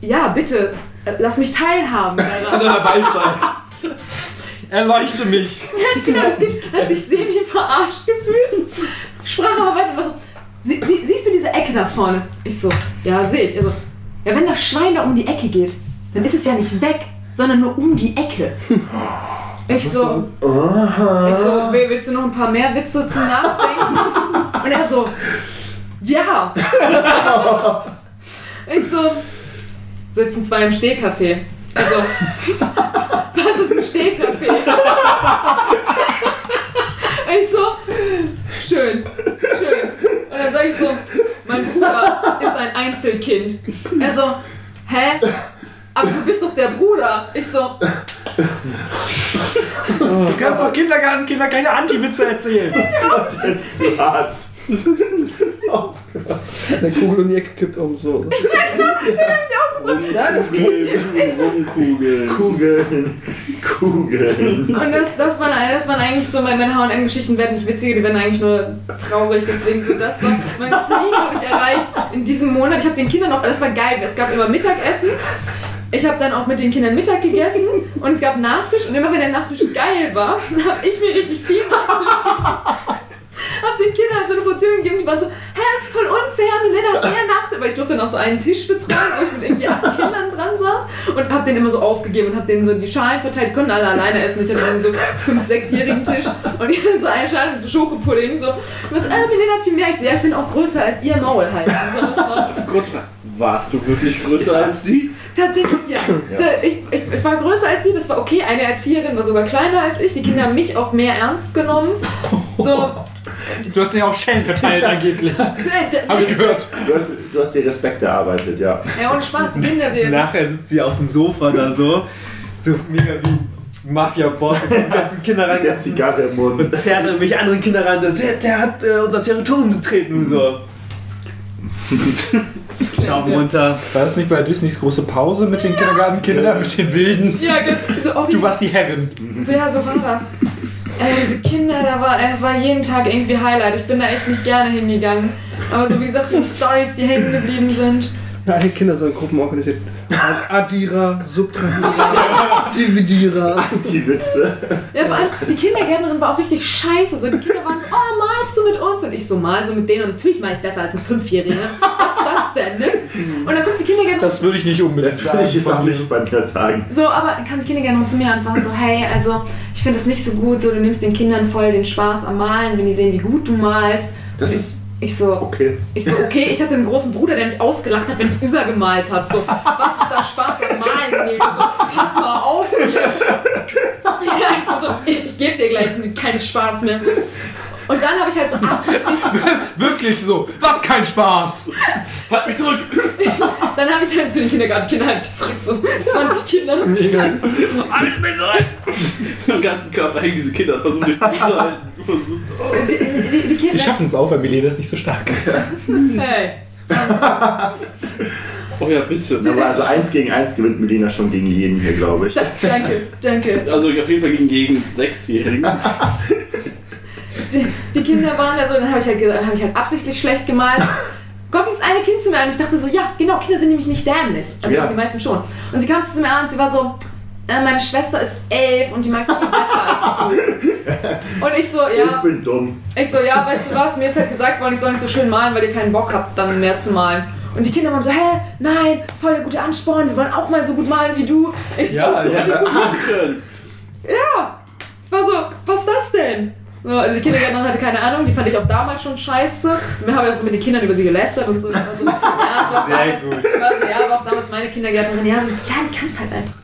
[SPEAKER 1] ja, bitte, lass mich teilhaben daran.
[SPEAKER 4] Deiner Weisheit. Erleuchte mich.
[SPEAKER 1] Ganz genau, das Kind hat sich semi verarscht gefühlt. Sprach aber weiter war so, sie, sie, siehst du diese Ecke da vorne? Ich so, ja, sehe ich. Also, ja, wenn das Schwein da um die Ecke geht, dann ist es ja nicht weg, sondern nur um die Ecke. Ich so, ich so, "Will- willst du noch ein paar mehr Witze zum Nachdenken? Und er so, ja. Ich so, sitzen zwei im Stehcafé. Also, was ist ein Stehcafé? Ich so, schön, schön. Und dann sage ich so, mein Bruder ist ein Einzelkind. Er so, hä? Aber du bist doch der Bruder. Ich so,
[SPEAKER 4] Du kannst doch Kindergarten, Kinder keine Anti-Witze erzählen.
[SPEAKER 5] Das ist zu hart.
[SPEAKER 2] Eine Kugel um die Ecke kippt um so. Ja, das
[SPEAKER 3] Rumkugeln.
[SPEAKER 5] Kugeln. Kugeln.
[SPEAKER 1] Und das, das, waren, das waren eigentlich so, meine, meine H&M-Geschichten werden nicht witziger, die werden eigentlich nur traurig. Deswegen so, das war mein Ziel, habe ich erreicht in diesem Monat. Ich habe den Kindern noch, das war geil, es gab immer Mittagessen. Ich habe dann auch mit den Kindern Mittag gegessen und es gab Nachtisch und immer wenn der Nachtisch geil war, habe ich mir richtig viel Nachtisch hab den Kindern halt so eine Portion gegeben, die waren so, hä, das ist voll unfair, Melinda hat mehr Nachtisch, weil ich durfte dann auch so einen Tisch betreuen, wo ich mit irgendwie acht Kindern dran saß und hab den immer so aufgegeben und hab denen so die Schalen verteilt, die konnten alle alleine essen, ich hatte dann so fünf, sechsjährigen Tisch und die hatten so eine Schale mit so Schokopudding, so, und so, äh, Melinda hat viel mehr, ich so, ja, ich bin auch größer als ihr Maul halt. So,
[SPEAKER 3] Kurz mal, warst du wirklich größer als die?
[SPEAKER 1] Tatsächlich, ja. Da- Ich, ich, ich war größer als sie, das war okay. Eine Erzieherin war sogar kleiner als ich. Die Kinder haben mich auch mehr ernst genommen. So,
[SPEAKER 4] Du hast ja auch Schellen verteilt angeblich.
[SPEAKER 1] d-
[SPEAKER 4] Hab ich gehört.
[SPEAKER 5] Du hast, du hast dir Respekt erarbeitet, ja.
[SPEAKER 1] ja, ohne Spaß, die Kinder sehen.
[SPEAKER 6] Nachher sitzt sie auf dem Sofa da so, so mega wie Mafia-Boss und die ganzen Kinder rein.
[SPEAKER 5] Der Zigarre im Mund.
[SPEAKER 6] Und zerrt irgendwelche anderen Kinder rein. So, der, der hat äh, unser Territorium betreten. Und so. Daumen runter.
[SPEAKER 4] War das nicht bei Disneys große Pause mit den Kindergartenkindern, mit den Wilden?
[SPEAKER 1] Ja, ganz, so, oh,
[SPEAKER 4] Du warst die Herrin.
[SPEAKER 1] so, ja, so war das. Äh, diese Kinder, da war, war jeden Tag irgendwie Highlight. Ich bin da echt nicht gerne hingegangen. Aber so wie gesagt, die Stories, die hängen geblieben sind.
[SPEAKER 2] Alle Kinder so in Gruppen organisiert. Addierer, Subtrahierer, Dividierer.
[SPEAKER 5] Die Witze.
[SPEAKER 1] Ja, vor allem, die Kindergärtnerin war auch richtig scheiße. So, die Kinder waren so, oh, malst du mit uns? Und ich so, mal so mit denen. Und natürlich mal ich besser als ein Fünfjähriger. Was ist das denn, ne? Und dann kommt die Kindergärtnerin
[SPEAKER 4] Das würde ich nicht unbedingt
[SPEAKER 5] Das will ich jetzt auch nicht bei mir sagen.
[SPEAKER 1] So, aber dann kam die Kindergärtnerin zu mir und war so, hey, also ich finde das nicht so gut, so du nimmst den Kindern voll den Spaß am Malen, wenn die sehen, wie gut du malst.
[SPEAKER 5] Das ist
[SPEAKER 1] ich so,
[SPEAKER 5] okay.
[SPEAKER 1] ich so, okay, ich hatte einen großen Bruder, der mich ausgelacht hat, wenn ich übergemalt habe. So, was ist da Spaß am Malen? Nee, so, pass mal auf hier. Einfach so, ich, ich gebe dir gleich keinen Spaß mehr. Und dann habe ich halt so absichtlich
[SPEAKER 4] Wirklich so. Was kein Spaß.
[SPEAKER 3] Halt mich zurück!
[SPEAKER 1] Dann habe ich halt zu den Kindergartenkindern halt zurück, so 20 Kinder.
[SPEAKER 3] Halt mich zurück! Am ganzen Körper hängen diese Kinder, versuchen dich zu halten. Du versuchst. Oh.
[SPEAKER 1] Die, die, die
[SPEAKER 4] Die
[SPEAKER 1] Kinder.
[SPEAKER 4] schaffen es auch, weil Milena ist nicht so stark.
[SPEAKER 1] Hey.
[SPEAKER 3] oh ja, bitte.
[SPEAKER 5] Aber also eins gegen eins gewinnt Melina schon gegen jeden hier, glaube ich.
[SPEAKER 1] Da, danke, danke.
[SPEAKER 3] Also auf jeden Fall gegen jeden Sechsjährigen.
[SPEAKER 1] Die, die Kinder waren da so, dann habe ich, halt, hab ich halt absichtlich schlecht gemalt. Kommt dieses eine Kind zu mir an und ich dachte so, ja, genau, Kinder sind nämlich nicht dämlich. Also
[SPEAKER 5] Ja.
[SPEAKER 1] die meisten schon. Und sie kam zu mir an und sie war so, äh, meine Schwester ist elf und die mag viel besser als du. Und ich so,
[SPEAKER 5] Ich
[SPEAKER 1] ja,
[SPEAKER 5] bin dumm.
[SPEAKER 1] ich so, ja, weißt du was, mir ist halt gesagt worden, ich soll nicht so schön malen, weil ihr keinen Bock habt, dann mehr zu malen. Und die Kinder waren so, hä, nein, das ist voll der gute Ansporn, wir wollen auch mal so gut malen wie du. Ich so,
[SPEAKER 6] Ja,
[SPEAKER 1] so,
[SPEAKER 6] ja.
[SPEAKER 3] Machen!
[SPEAKER 1] ja. Ich war so, was ist das denn? So, also die Kindergärtnerin hatte keine Ahnung, die fand ich auch damals schon scheiße. Wir haben ja auch so mit den Kindern über sie gelästert und so. War so ja,
[SPEAKER 6] Sehr
[SPEAKER 1] damals-
[SPEAKER 6] gut.
[SPEAKER 1] Ich war so, ja, aber auch damals meine Kindergärtnerin, ja, so, ja, die kann es halt einfach.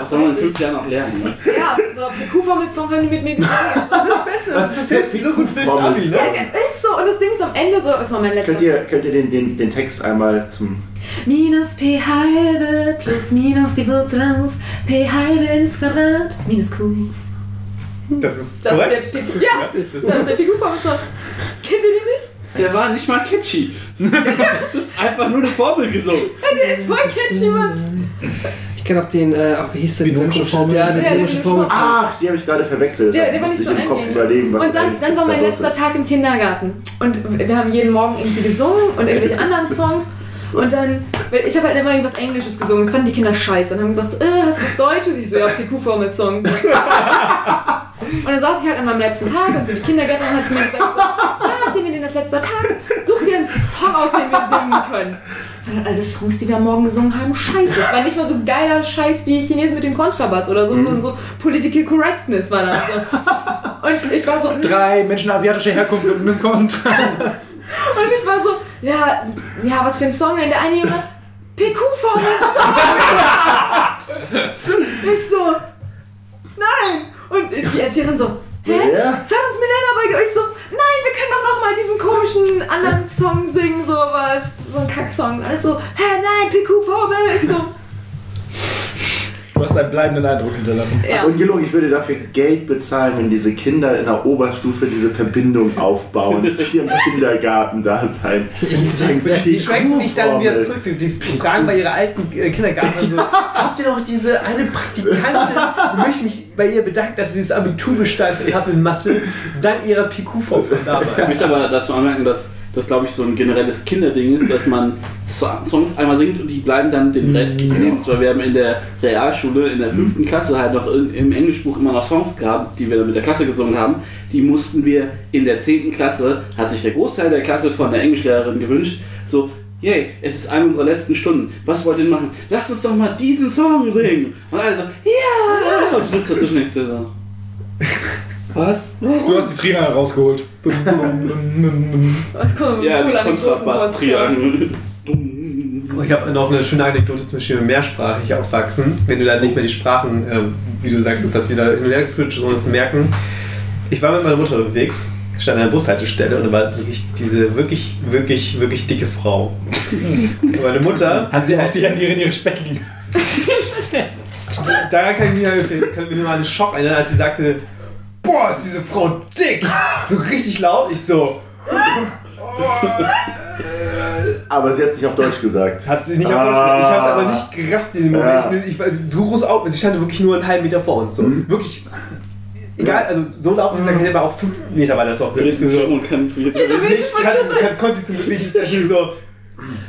[SPEAKER 3] Was soll man in fünf Jahren noch lernen? Ne?
[SPEAKER 1] Ja, so eine Kuhformel-Song haben die mit mir gesungen. Das war das Beste.
[SPEAKER 5] Was ist der
[SPEAKER 6] so gut fürs Abi, ne?
[SPEAKER 1] Ist so, und das Ding ist am Ende so, das war mein letzter
[SPEAKER 5] Könnt ihr, könnt ihr den, den, den Text einmal zum.
[SPEAKER 1] Minus p halbe plus minus die Wurzel aus p halbe ins Quadrat minus q.
[SPEAKER 6] Das ist
[SPEAKER 1] Das
[SPEAKER 6] korrekt.
[SPEAKER 1] ist der P ja, das ist der PQ-Formel-Song. Kennt ihr die nicht?
[SPEAKER 3] Der war nicht mal catchy. Du hast einfach nur eine Formel gesungen.
[SPEAKER 1] Der ist voll catchy, Mann.
[SPEAKER 2] Ich kenne auch den, äh, ach, wie hieß der?
[SPEAKER 4] Binomische
[SPEAKER 2] dieser
[SPEAKER 4] Formel?
[SPEAKER 2] Ja, der
[SPEAKER 1] Ja,
[SPEAKER 2] binomische
[SPEAKER 1] die
[SPEAKER 2] Formel.
[SPEAKER 5] Ach, die habe ich gerade verwechselt.
[SPEAKER 1] Der, der war
[SPEAKER 5] Muss
[SPEAKER 1] nicht
[SPEAKER 5] ich
[SPEAKER 1] so
[SPEAKER 5] im Kopf überlegen, was
[SPEAKER 1] Und dann, dann war mein letzter
[SPEAKER 5] ist.
[SPEAKER 1] Tag im Kindergarten. Und wir haben jeden Morgen irgendwie gesungen und irgendwelche anderen Songs. Und dann, ich habe halt immer irgendwas Englisches gesungen. Das fanden die Kinder scheiße. Und haben gesagt, äh, hast du was Deutsches? Ich so, ja, PQ-Formel-Songs. Und dann saß ich halt an meinem letzten Tag und so die Kindergärtnerin hat zu mir gesagt, so, ja, ist hier mit das letzter Tag. Such dir einen Song aus, den wir singen können. Halt alle Songs, die wir am Morgen gesungen haben, scheiße. Es war nicht mal so geiler Scheiß wie Chinesen mit dem Kontrabass oder so. Und so Political Correctness war das so. Und ich war so,
[SPEAKER 4] Drei Menschen asiatischer Herkunft und einem Kontra.
[SPEAKER 1] Und ich war so, ja, ja, was für ein Song denn? Der eine Junge, PQ-Formel Ich so, nein! Und die Erzieherin so, hä?
[SPEAKER 5] Ja.
[SPEAKER 1] Das hat uns Milena beigebracht. Ich so, nein, wir können doch noch mal diesen komischen anderen Song singen, so was, so ein Kacksong. Und alles so, hä, nein, PQ-Formel. Ich so,
[SPEAKER 4] Du hast einen bleibenden Eindruck hinterlassen.
[SPEAKER 1] ja.
[SPEAKER 5] Und Gelogen, ich würde dafür Geld bezahlen, wenn diese Kinder in der Oberstufe diese Verbindung aufbauen zu ihrem Kindergarten da sein.
[SPEAKER 2] Ich
[SPEAKER 6] Die schwenken dich dann wieder zurück. Die, die fragen bei ihrer alten äh, Kindergarten so, habt ihr noch diese eine Praktikantin? Ich möchte mich bei ihr bedanken, dass sie das Abitur bestanden hat in Mathe, dank ihrer PQ-Form von
[SPEAKER 3] Ich
[SPEAKER 6] damals.
[SPEAKER 3] möchte aber dazu anmerken, dass das, glaube ich, so ein generelles Kinderding ist, dass man So- Songs einmal singt und die bleiben dann den Rest des Lebens. Weil wir haben in der Realschule, in der fünften Klasse halt noch im Englischbuch immer noch Songs gehabt, die wir dann mit der Klasse gesungen haben. Die mussten wir in der zehnten Klasse, hat sich der Großteil der Klasse von der Englischlehrerin gewünscht, so, yay, es ist eine unserer letzten Stunden. Was wollt ihr machen? Lasst uns doch mal diesen Song singen. Und alle so, ja! Und ich sitze dazwischen ich so, was?
[SPEAKER 4] Du hast die Trina rausgeholt.
[SPEAKER 1] Was kommt
[SPEAKER 3] Ja, die
[SPEAKER 1] Schulanekdoten-Podcast.
[SPEAKER 3] Kontrabass-Triangel.
[SPEAKER 6] Ich habe noch eine schöne Anekdote zum Beispiel mehrsprachig aufwachsen. Wenn du da nicht mehr die Sprachen, äh, wie du sagst, ist, dass die da hin und her switchen und es merken. Ich war mit meiner Mutter unterwegs, stand an einer Bushaltestelle und da war wirklich diese wirklich, wirklich, wirklich dicke Frau. Und meine Mutter
[SPEAKER 4] Hat sie auch die Hände in ihre Speckigen.
[SPEAKER 6] Daran kann ich mir, kann mir mal einen Schock erinnern, als sie sagte, boah, ist diese Frau dick. So richtig laut. Ich so,
[SPEAKER 5] Aber sie hat es nicht auf Deutsch gesagt.
[SPEAKER 6] hat sie nicht auf. Deutsch Ich habe es aber nicht gerafft in dem Moment.
[SPEAKER 5] Ja.
[SPEAKER 6] Ich, ich, war so groß auf, sie stand wirklich nur einen halben Meter vor uns. So. Wirklich, egal, also so laut, wie gesagt, hätte aber auch fünf Meter war das auch.
[SPEAKER 3] Du
[SPEAKER 6] so.
[SPEAKER 3] so und kann
[SPEAKER 6] kann, kann, konnte sie zum Glück nicht. Ich dachte so,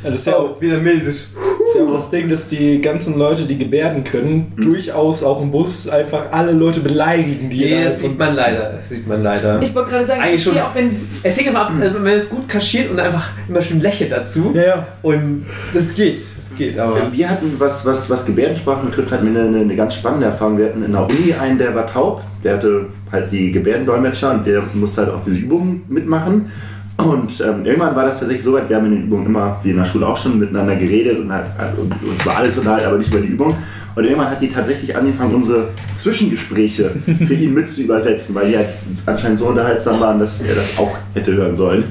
[SPEAKER 4] Ja, das ist ja auch
[SPEAKER 6] oh, vietnamesisch.
[SPEAKER 4] Das ist ja auch das Ding, dass die ganzen Leute, die gebärden können, durchaus auch im Bus einfach alle Leute beleidigen, die
[SPEAKER 6] Nee,
[SPEAKER 4] da
[SPEAKER 6] das sieht man leider. Das sieht man leider.
[SPEAKER 1] Ich wollte gerade sagen,
[SPEAKER 6] Eigentlich schon.
[SPEAKER 1] auch wenn.
[SPEAKER 6] Es hängt aber ab, also wenn man es gut kaschiert und einfach immer schön lächelt dazu.
[SPEAKER 4] Ja, ja.
[SPEAKER 6] Und das geht, das geht, aber.
[SPEAKER 5] Wir hatten, was, was, was Gebärdensprachen betrifft, hatten wir eine, eine ganz spannende Erfahrung. Wir hatten in der Uni einen, der war taub, der hatte halt die Gebärdendolmetscher und der musste halt auch diese Übungen mitmachen. Und ähm, irgendwann war das tatsächlich so weit, wir haben in den Übungen immer, wie in der Schule auch schon, miteinander geredet und, halt, und uns war alles unterhalten, aber nicht über die Übung. Und irgendwann hat die tatsächlich angefangen, unsere Zwischengespräche für ihn mit zu übersetzen, weil die halt anscheinend so unterhaltsam waren, dass er das auch hätte hören sollen.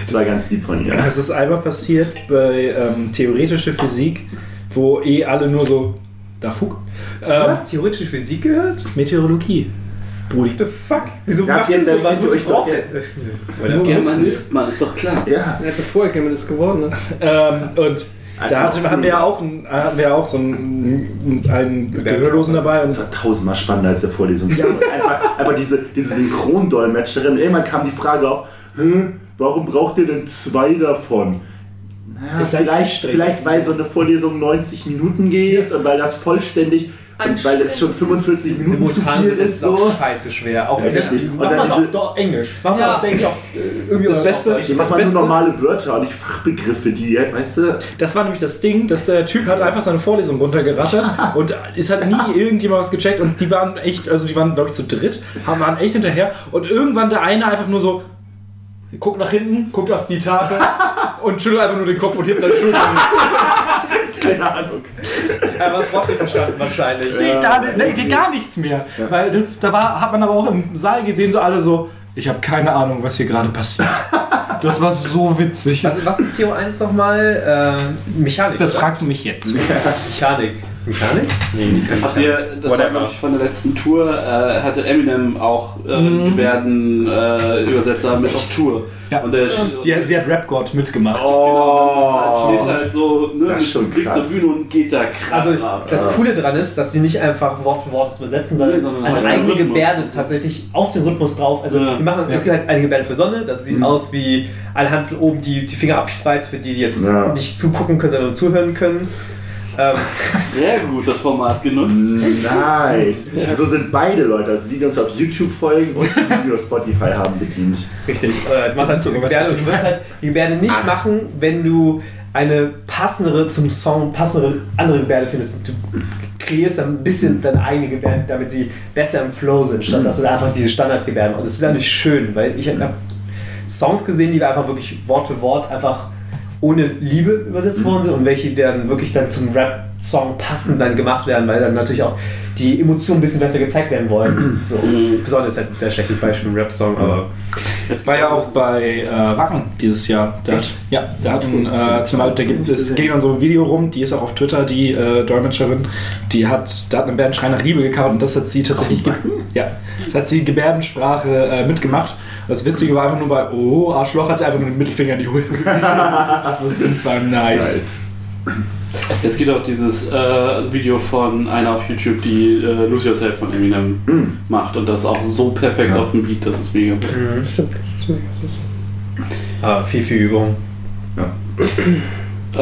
[SPEAKER 5] Das war ganz lieb von ihr.
[SPEAKER 4] Es ist einmal passiert bei ähm, theoretische Physik, wo eh alle nur so. Da Fug.
[SPEAKER 6] Du
[SPEAKER 4] Ähm,
[SPEAKER 6] hast theoretische Physik gehört?
[SPEAKER 4] Meteorologie.
[SPEAKER 6] What the fuck? Wieso
[SPEAKER 5] Ja,
[SPEAKER 6] macht
[SPEAKER 5] ihr-
[SPEAKER 6] sowas?
[SPEAKER 5] ihr-
[SPEAKER 6] Wozu
[SPEAKER 5] euch doch
[SPEAKER 6] braucht
[SPEAKER 5] der-
[SPEAKER 6] ihr?
[SPEAKER 3] Germanist, man, ist doch klar.
[SPEAKER 5] Ja.
[SPEAKER 2] Ja, bevor er Germanist geworden ist.
[SPEAKER 4] Ähm, und
[SPEAKER 5] Also
[SPEAKER 4] da hatte, haben wir ja auch, einen, hatten wir ja auch so einen, einen Gehörlosen dabei. Und
[SPEAKER 5] Das war tausendmal spannender als der Vorlesung. einfach, einfach diese, diese Synchrondolmetscherin. Irgendwann kam die Frage auf, Hä, warum braucht ihr denn zwei davon? Ja,
[SPEAKER 4] Ist halt
[SPEAKER 5] vielleicht, vielleicht, weil so eine Vorlesung 90 Minuten geht und weil das vollständig und weil es schon 45 Minuten zu
[SPEAKER 6] Simultan
[SPEAKER 5] viel
[SPEAKER 6] ist
[SPEAKER 5] ist. So.
[SPEAKER 6] scheiße schwer. Auch
[SPEAKER 5] Ja, richtig. Und
[SPEAKER 6] Mach
[SPEAKER 5] dann
[SPEAKER 6] mal
[SPEAKER 5] diese-
[SPEAKER 6] auf Englisch. Mach mal
[SPEAKER 1] Ja.
[SPEAKER 6] auf Englisch. Auf, äh, irgendwie
[SPEAKER 4] Das Beste-
[SPEAKER 6] auf-
[SPEAKER 4] Das
[SPEAKER 5] mach mal nur normale Wörter und nicht Fachbegriffe, die, weißt du,
[SPEAKER 4] Das war nämlich das Ding, dass der Typ hat einfach seine Vorlesung runtergerattert und es hat nie irgendjemand was gecheckt und die waren echt, also die waren glaube ich zu dritt, haben waren echt hinterher und irgendwann der eine einfach nur so guckt nach hinten, guckt auf die Tafel und schüttelt einfach nur den Kopf und hebt seine Schultern.
[SPEAKER 5] keine Ahnung.
[SPEAKER 6] Ja, was Wort nicht verstanden wahrscheinlich.
[SPEAKER 4] Nee, gar, nicht- nee, nee, gar nichts mehr. Weil das, da war, hat man aber auch im Saal gesehen, so alle so, ich habe keine Ahnung, was hier gerade passiert. Das war so witzig.
[SPEAKER 6] Was, was ist TO1 nochmal? Äh, Mechanik.
[SPEAKER 4] Das
[SPEAKER 6] oder?
[SPEAKER 4] fragst du mich jetzt.
[SPEAKER 6] Mechanik. Mechanik? Nee,
[SPEAKER 3] Habt ihr, das war
[SPEAKER 6] Whatever.
[SPEAKER 3] glaube ich von der letzten Tour, äh, hatte Eminem auch äh, Gebärden-Übersetzer äh, Übersetzer mit auf Tour.
[SPEAKER 4] Ja.
[SPEAKER 3] Und der
[SPEAKER 4] Die, sie hat Rap God mitgemacht.
[SPEAKER 5] Oh,
[SPEAKER 3] steht halt so, ne,
[SPEAKER 5] Das ist schon
[SPEAKER 3] blickt
[SPEAKER 5] krass.
[SPEAKER 3] zur Bühne und geht da krass
[SPEAKER 6] Also
[SPEAKER 3] ab.
[SPEAKER 6] das Coole dran ist, dass sie nicht einfach Wort für Wort übersetzen, sondern,
[SPEAKER 3] Nee, sondern
[SPEAKER 6] eine
[SPEAKER 3] halt
[SPEAKER 6] eigene
[SPEAKER 3] Rhythmus.
[SPEAKER 6] Gebärde tatsächlich auf den Rhythmus drauf. Also
[SPEAKER 3] Ja.
[SPEAKER 6] die machen, es gibt halt eine Gebärde für Sonne, das sieht aus wie eine Hand von oben, die die Finger abspreizt, für die, die jetzt
[SPEAKER 5] Ja.
[SPEAKER 6] nicht zugucken können, sondern nur zuhören können. Ähm,
[SPEAKER 3] Sehr gut das Format genutzt.
[SPEAKER 5] Nice. So sind beide Leute, also die, die uns auf YouTube folgen und die, die auf Spotify haben, bedient.
[SPEAKER 6] Richtig. Äh, du machst halt so Gebärde du wirst halt die Gebärde nicht machen, wenn du eine passendere zum Song, passendere andere Gebärde findest. Du kreierst dann ein bisschen deine eigene Gebärde, damit sie besser im Flow sind, statt dass du da einfach diese Standardgebärden. Und das ist dann nicht schön, weil ich habe Songs gesehen, die einfach wirklich Wort für Wort einfach ohne Liebe übersetzt worden sind und welche dann wirklich dann zum Rap-Song passend dann gemacht werden, weil dann natürlich auch die Emotionen ein bisschen besser gezeigt werden wollen. So, besonders halt ein sehr schlechtes Beispiel, ein Rap-Song, aber
[SPEAKER 3] Es
[SPEAKER 4] War ja auch bei äh, Wacken dieses Jahr. Der hat, ja, der hat ein, äh, zum Beispiel, da gibt es ging dann so ein Video rum, die ist auch auf Twitter, die äh, Dolmetscherin, die hat, da hat eine Band Schrei nach Liebe gecovert und das hat sie tatsächlich, ja, das hat sie Gebärdensprache äh, mitgemacht. Das Witzige war einfach nur bei, oh, Arschloch, hat sie einfach nur den Mittelfinger in die Höhe. Das war super nice.
[SPEAKER 3] Es gibt auch dieses äh, Video von einer auf YouTube, die äh, Lose Yourself von Eminem macht und das auch so perfekt auf dem Beat, das ist mega.
[SPEAKER 2] Stimmt, das ist mega süß.
[SPEAKER 6] Ah, viel, viel Übung.
[SPEAKER 3] Äh,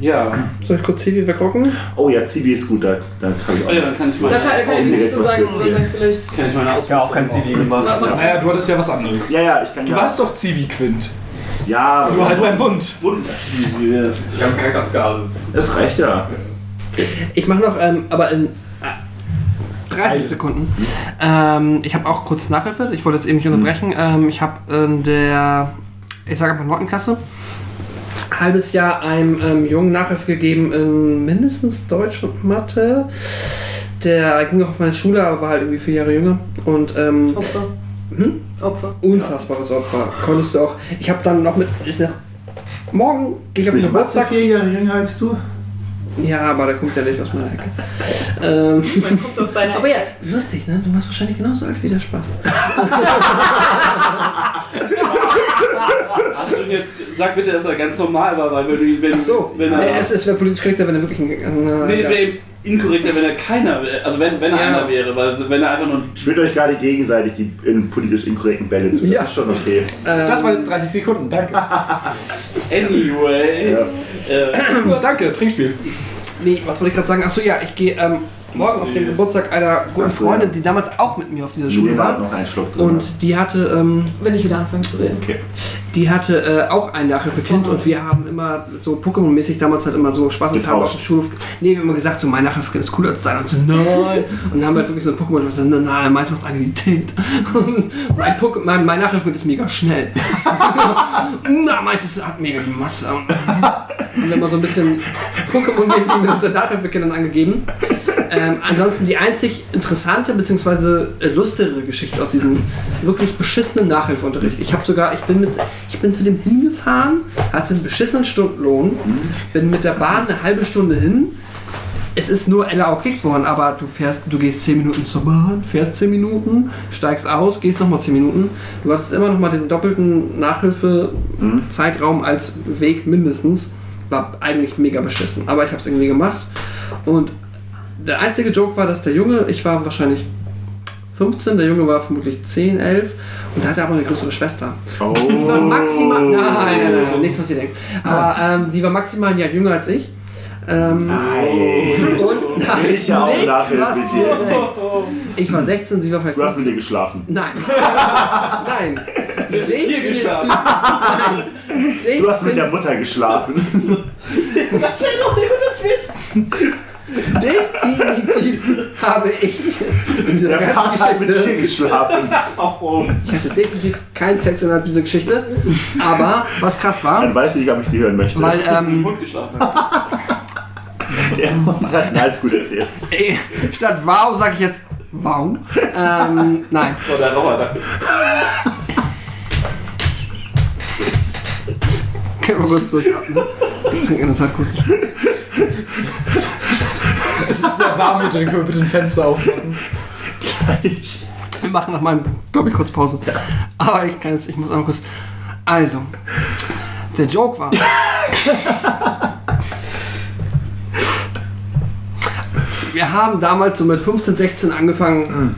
[SPEAKER 3] ja.
[SPEAKER 2] Soll ich kurz Civi wegrocken?
[SPEAKER 5] Oh ja, Zivi ist gut, da, da kann ich auch.
[SPEAKER 3] Oh ja, dann kann ich
[SPEAKER 1] Da
[SPEAKER 3] meine,
[SPEAKER 1] kann, da kann ich
[SPEAKER 5] direkt
[SPEAKER 1] nichts zu
[SPEAKER 5] was
[SPEAKER 1] sagen,
[SPEAKER 5] zu
[SPEAKER 1] oder sagen vielleicht.
[SPEAKER 3] kann ich meine
[SPEAKER 6] Ja, auch kein CV gemacht.
[SPEAKER 1] Mach- mach-
[SPEAKER 4] Naja, du hattest ja was anderes.
[SPEAKER 5] Ja, ja, ich kann
[SPEAKER 4] Du
[SPEAKER 5] ja.
[SPEAKER 4] warst doch Zivi-Quint.
[SPEAKER 5] Ja,
[SPEAKER 4] Nur halt beim Bund.
[SPEAKER 3] Bundesliga.
[SPEAKER 6] Wir haben Krankenhausgabe.
[SPEAKER 5] das reicht ja.
[SPEAKER 2] Ich mache noch, ähm, aber in äh, 30 Sekunden. Ähm, ich habe auch kurz Nachhilfe. Ich wollte jetzt eben nicht unterbrechen. Ähm, ich habe in der, ich sage einfach 9. Klasse, halbes Jahr einem ähm, Jungen Nachhilfe gegeben in mindestens Deutsch und Mathe. Der ging auch auf meine Schule, aber war halt irgendwie vier Jahre jünger. Und ähm,
[SPEAKER 1] Opfer.
[SPEAKER 2] Hm?
[SPEAKER 1] Opfer.
[SPEAKER 2] unfassbares Opfer. Konntest du auch. Ich habe dann noch mit. Ist noch, morgen gehe ich
[SPEAKER 5] Ist
[SPEAKER 2] auf den Geburtstag.
[SPEAKER 5] vier Jahre jünger als du?
[SPEAKER 2] Ja, aber der kommt ja nicht aus meiner Ecke. Ähm,
[SPEAKER 1] Man kommt aus deiner
[SPEAKER 2] aber ja, lustig, ne? Du warst wahrscheinlich genauso alt wie der Spaß.
[SPEAKER 3] Hast du jetzt, sag bitte, dass er ganz normal war, weil wenn, du- wenn,
[SPEAKER 2] Ach so.
[SPEAKER 3] wenn er.
[SPEAKER 2] Nee, es, es wäre politisch korrekter, wenn er wirklich ein. Äh,
[SPEAKER 3] nee, es wäre eben inkorrekter, wenn er keiner wäre. Also wenn, wenn er
[SPEAKER 2] Ja.
[SPEAKER 3] einer wäre, weil wenn er einfach nur.
[SPEAKER 5] Spielt euch gerade gegenseitig die in politisch inkorrekten Bälle zu. Das
[SPEAKER 2] Ja.
[SPEAKER 5] ist schon okay.
[SPEAKER 2] ähm,
[SPEAKER 4] Das waren jetzt 30 Sekunden, danke.
[SPEAKER 3] Anyway.
[SPEAKER 5] Ja.
[SPEAKER 3] Äh,
[SPEAKER 4] danke, Trinkspiel.
[SPEAKER 2] Nee, was wollte ich gerade sagen? Achso, ja, ich gehe ähm, morgen auf den Geburtstag einer guten
[SPEAKER 5] so,
[SPEAKER 2] Freundin, die damals auch mit mir auf dieser Schule
[SPEAKER 5] war
[SPEAKER 2] war.
[SPEAKER 5] noch ein Schluck drin.
[SPEAKER 2] Und die hatte, ähm,
[SPEAKER 1] Wenn ich wieder anfange zu reden.
[SPEAKER 5] okay.
[SPEAKER 2] die hatte äh, auch ein Nachhilfekind und wir haben immer so Pokémon-mäßig damals halt immer so spaßeshalber auf dem Schulhof. Nee, wir haben immer gesagt, so mein Nachhilfekind ist cooler als dein. Und so, nein. Und dann haben wir halt wirklich so ein Pokémon und so, nein, nein, meins macht Agilität. Und mein, mein, mein Nachhilfekind ist mega schnell. Na, meins ist, hat mega die Masse. Und wir haben immer so ein bisschen Pokémon-mäßig mit unseren Nachhilfekindern angegeben. Ähm, ansonsten die einzig interessante bzw. lustigere Geschichte aus diesem wirklich beschissenen Nachhilfeunterricht. Ich habe sogar, ich bin mit, ich bin zu dem hingefahren, hatte einen beschissenen Stundenlohn, bin mit der Bahn eine halbe Stunde hin. Es ist nur LAO Kickborn, aber du fährst, du gehst 10 Minuten zur Bahn, fährst 10 Minuten, steigst aus, gehst nochmal 10 Minuten. Du hast immer nochmal den doppelten Nachhilfezeitraum als Weg mindestens. War eigentlich mega beschissen, aber ich habe es irgendwie gemacht. Und der einzige Joke war, dass der Junge, ich war wahrscheinlich 15, der Junge war vermutlich 10, 11 und der hatte aber eine größere Schwester.
[SPEAKER 5] Oh.
[SPEAKER 2] Die war maximal, nein, nein, nein, nein, nichts, was ihr denkt. Aber ähm, die war maximal ein Jahr jünger als ich. Ähm,
[SPEAKER 5] Nein.
[SPEAKER 2] und nein,
[SPEAKER 5] Ich ja auch
[SPEAKER 2] nichts, was
[SPEAKER 5] mit
[SPEAKER 2] ihr
[SPEAKER 5] dir.
[SPEAKER 2] denkt. Ich war 16, sie war vielleicht
[SPEAKER 5] Du hast mit
[SPEAKER 2] 15.
[SPEAKER 5] dir geschlafen.
[SPEAKER 2] Nein. Nein.
[SPEAKER 3] Hier geschlafen.
[SPEAKER 2] Nein.
[SPEAKER 5] Du hast mit der Mutter geschlafen.
[SPEAKER 2] Das wäre doch ein guter Twist. Definitiv habe ich in dieser
[SPEAKER 5] Der
[SPEAKER 2] ganzen
[SPEAKER 5] Vater hat mit dir
[SPEAKER 2] Geschichte,
[SPEAKER 5] geschlafen.
[SPEAKER 2] Ich hatte definitiv keinen Sex innerhalb dieser Geschichte, aber was krass war,
[SPEAKER 5] Dann weiß ich nicht, ob ich sie hören möchte.
[SPEAKER 2] weil
[SPEAKER 3] Mit dem
[SPEAKER 2] ähm,
[SPEAKER 3] Hund geschlafen.
[SPEAKER 5] Der Hund hat mir alles gut erzählt.
[SPEAKER 2] statt wow sage ich jetzt wow. Ähm, nein,
[SPEAKER 3] Oh, der Rauer.
[SPEAKER 2] können wir kurz durchatmen. Ich trinke in der Zeit kurz einen Schluck.
[SPEAKER 4] Es ist sehr warm hier drin, können wir bitte ein Fenster aufmachen?
[SPEAKER 2] Wir machen nach meinem, glaube ich, kurz Pause. Aber ich kann jetzt, ich muss einmal kurz. Also, der Joke war. Wir haben damals so mit 15, 16 angefangen,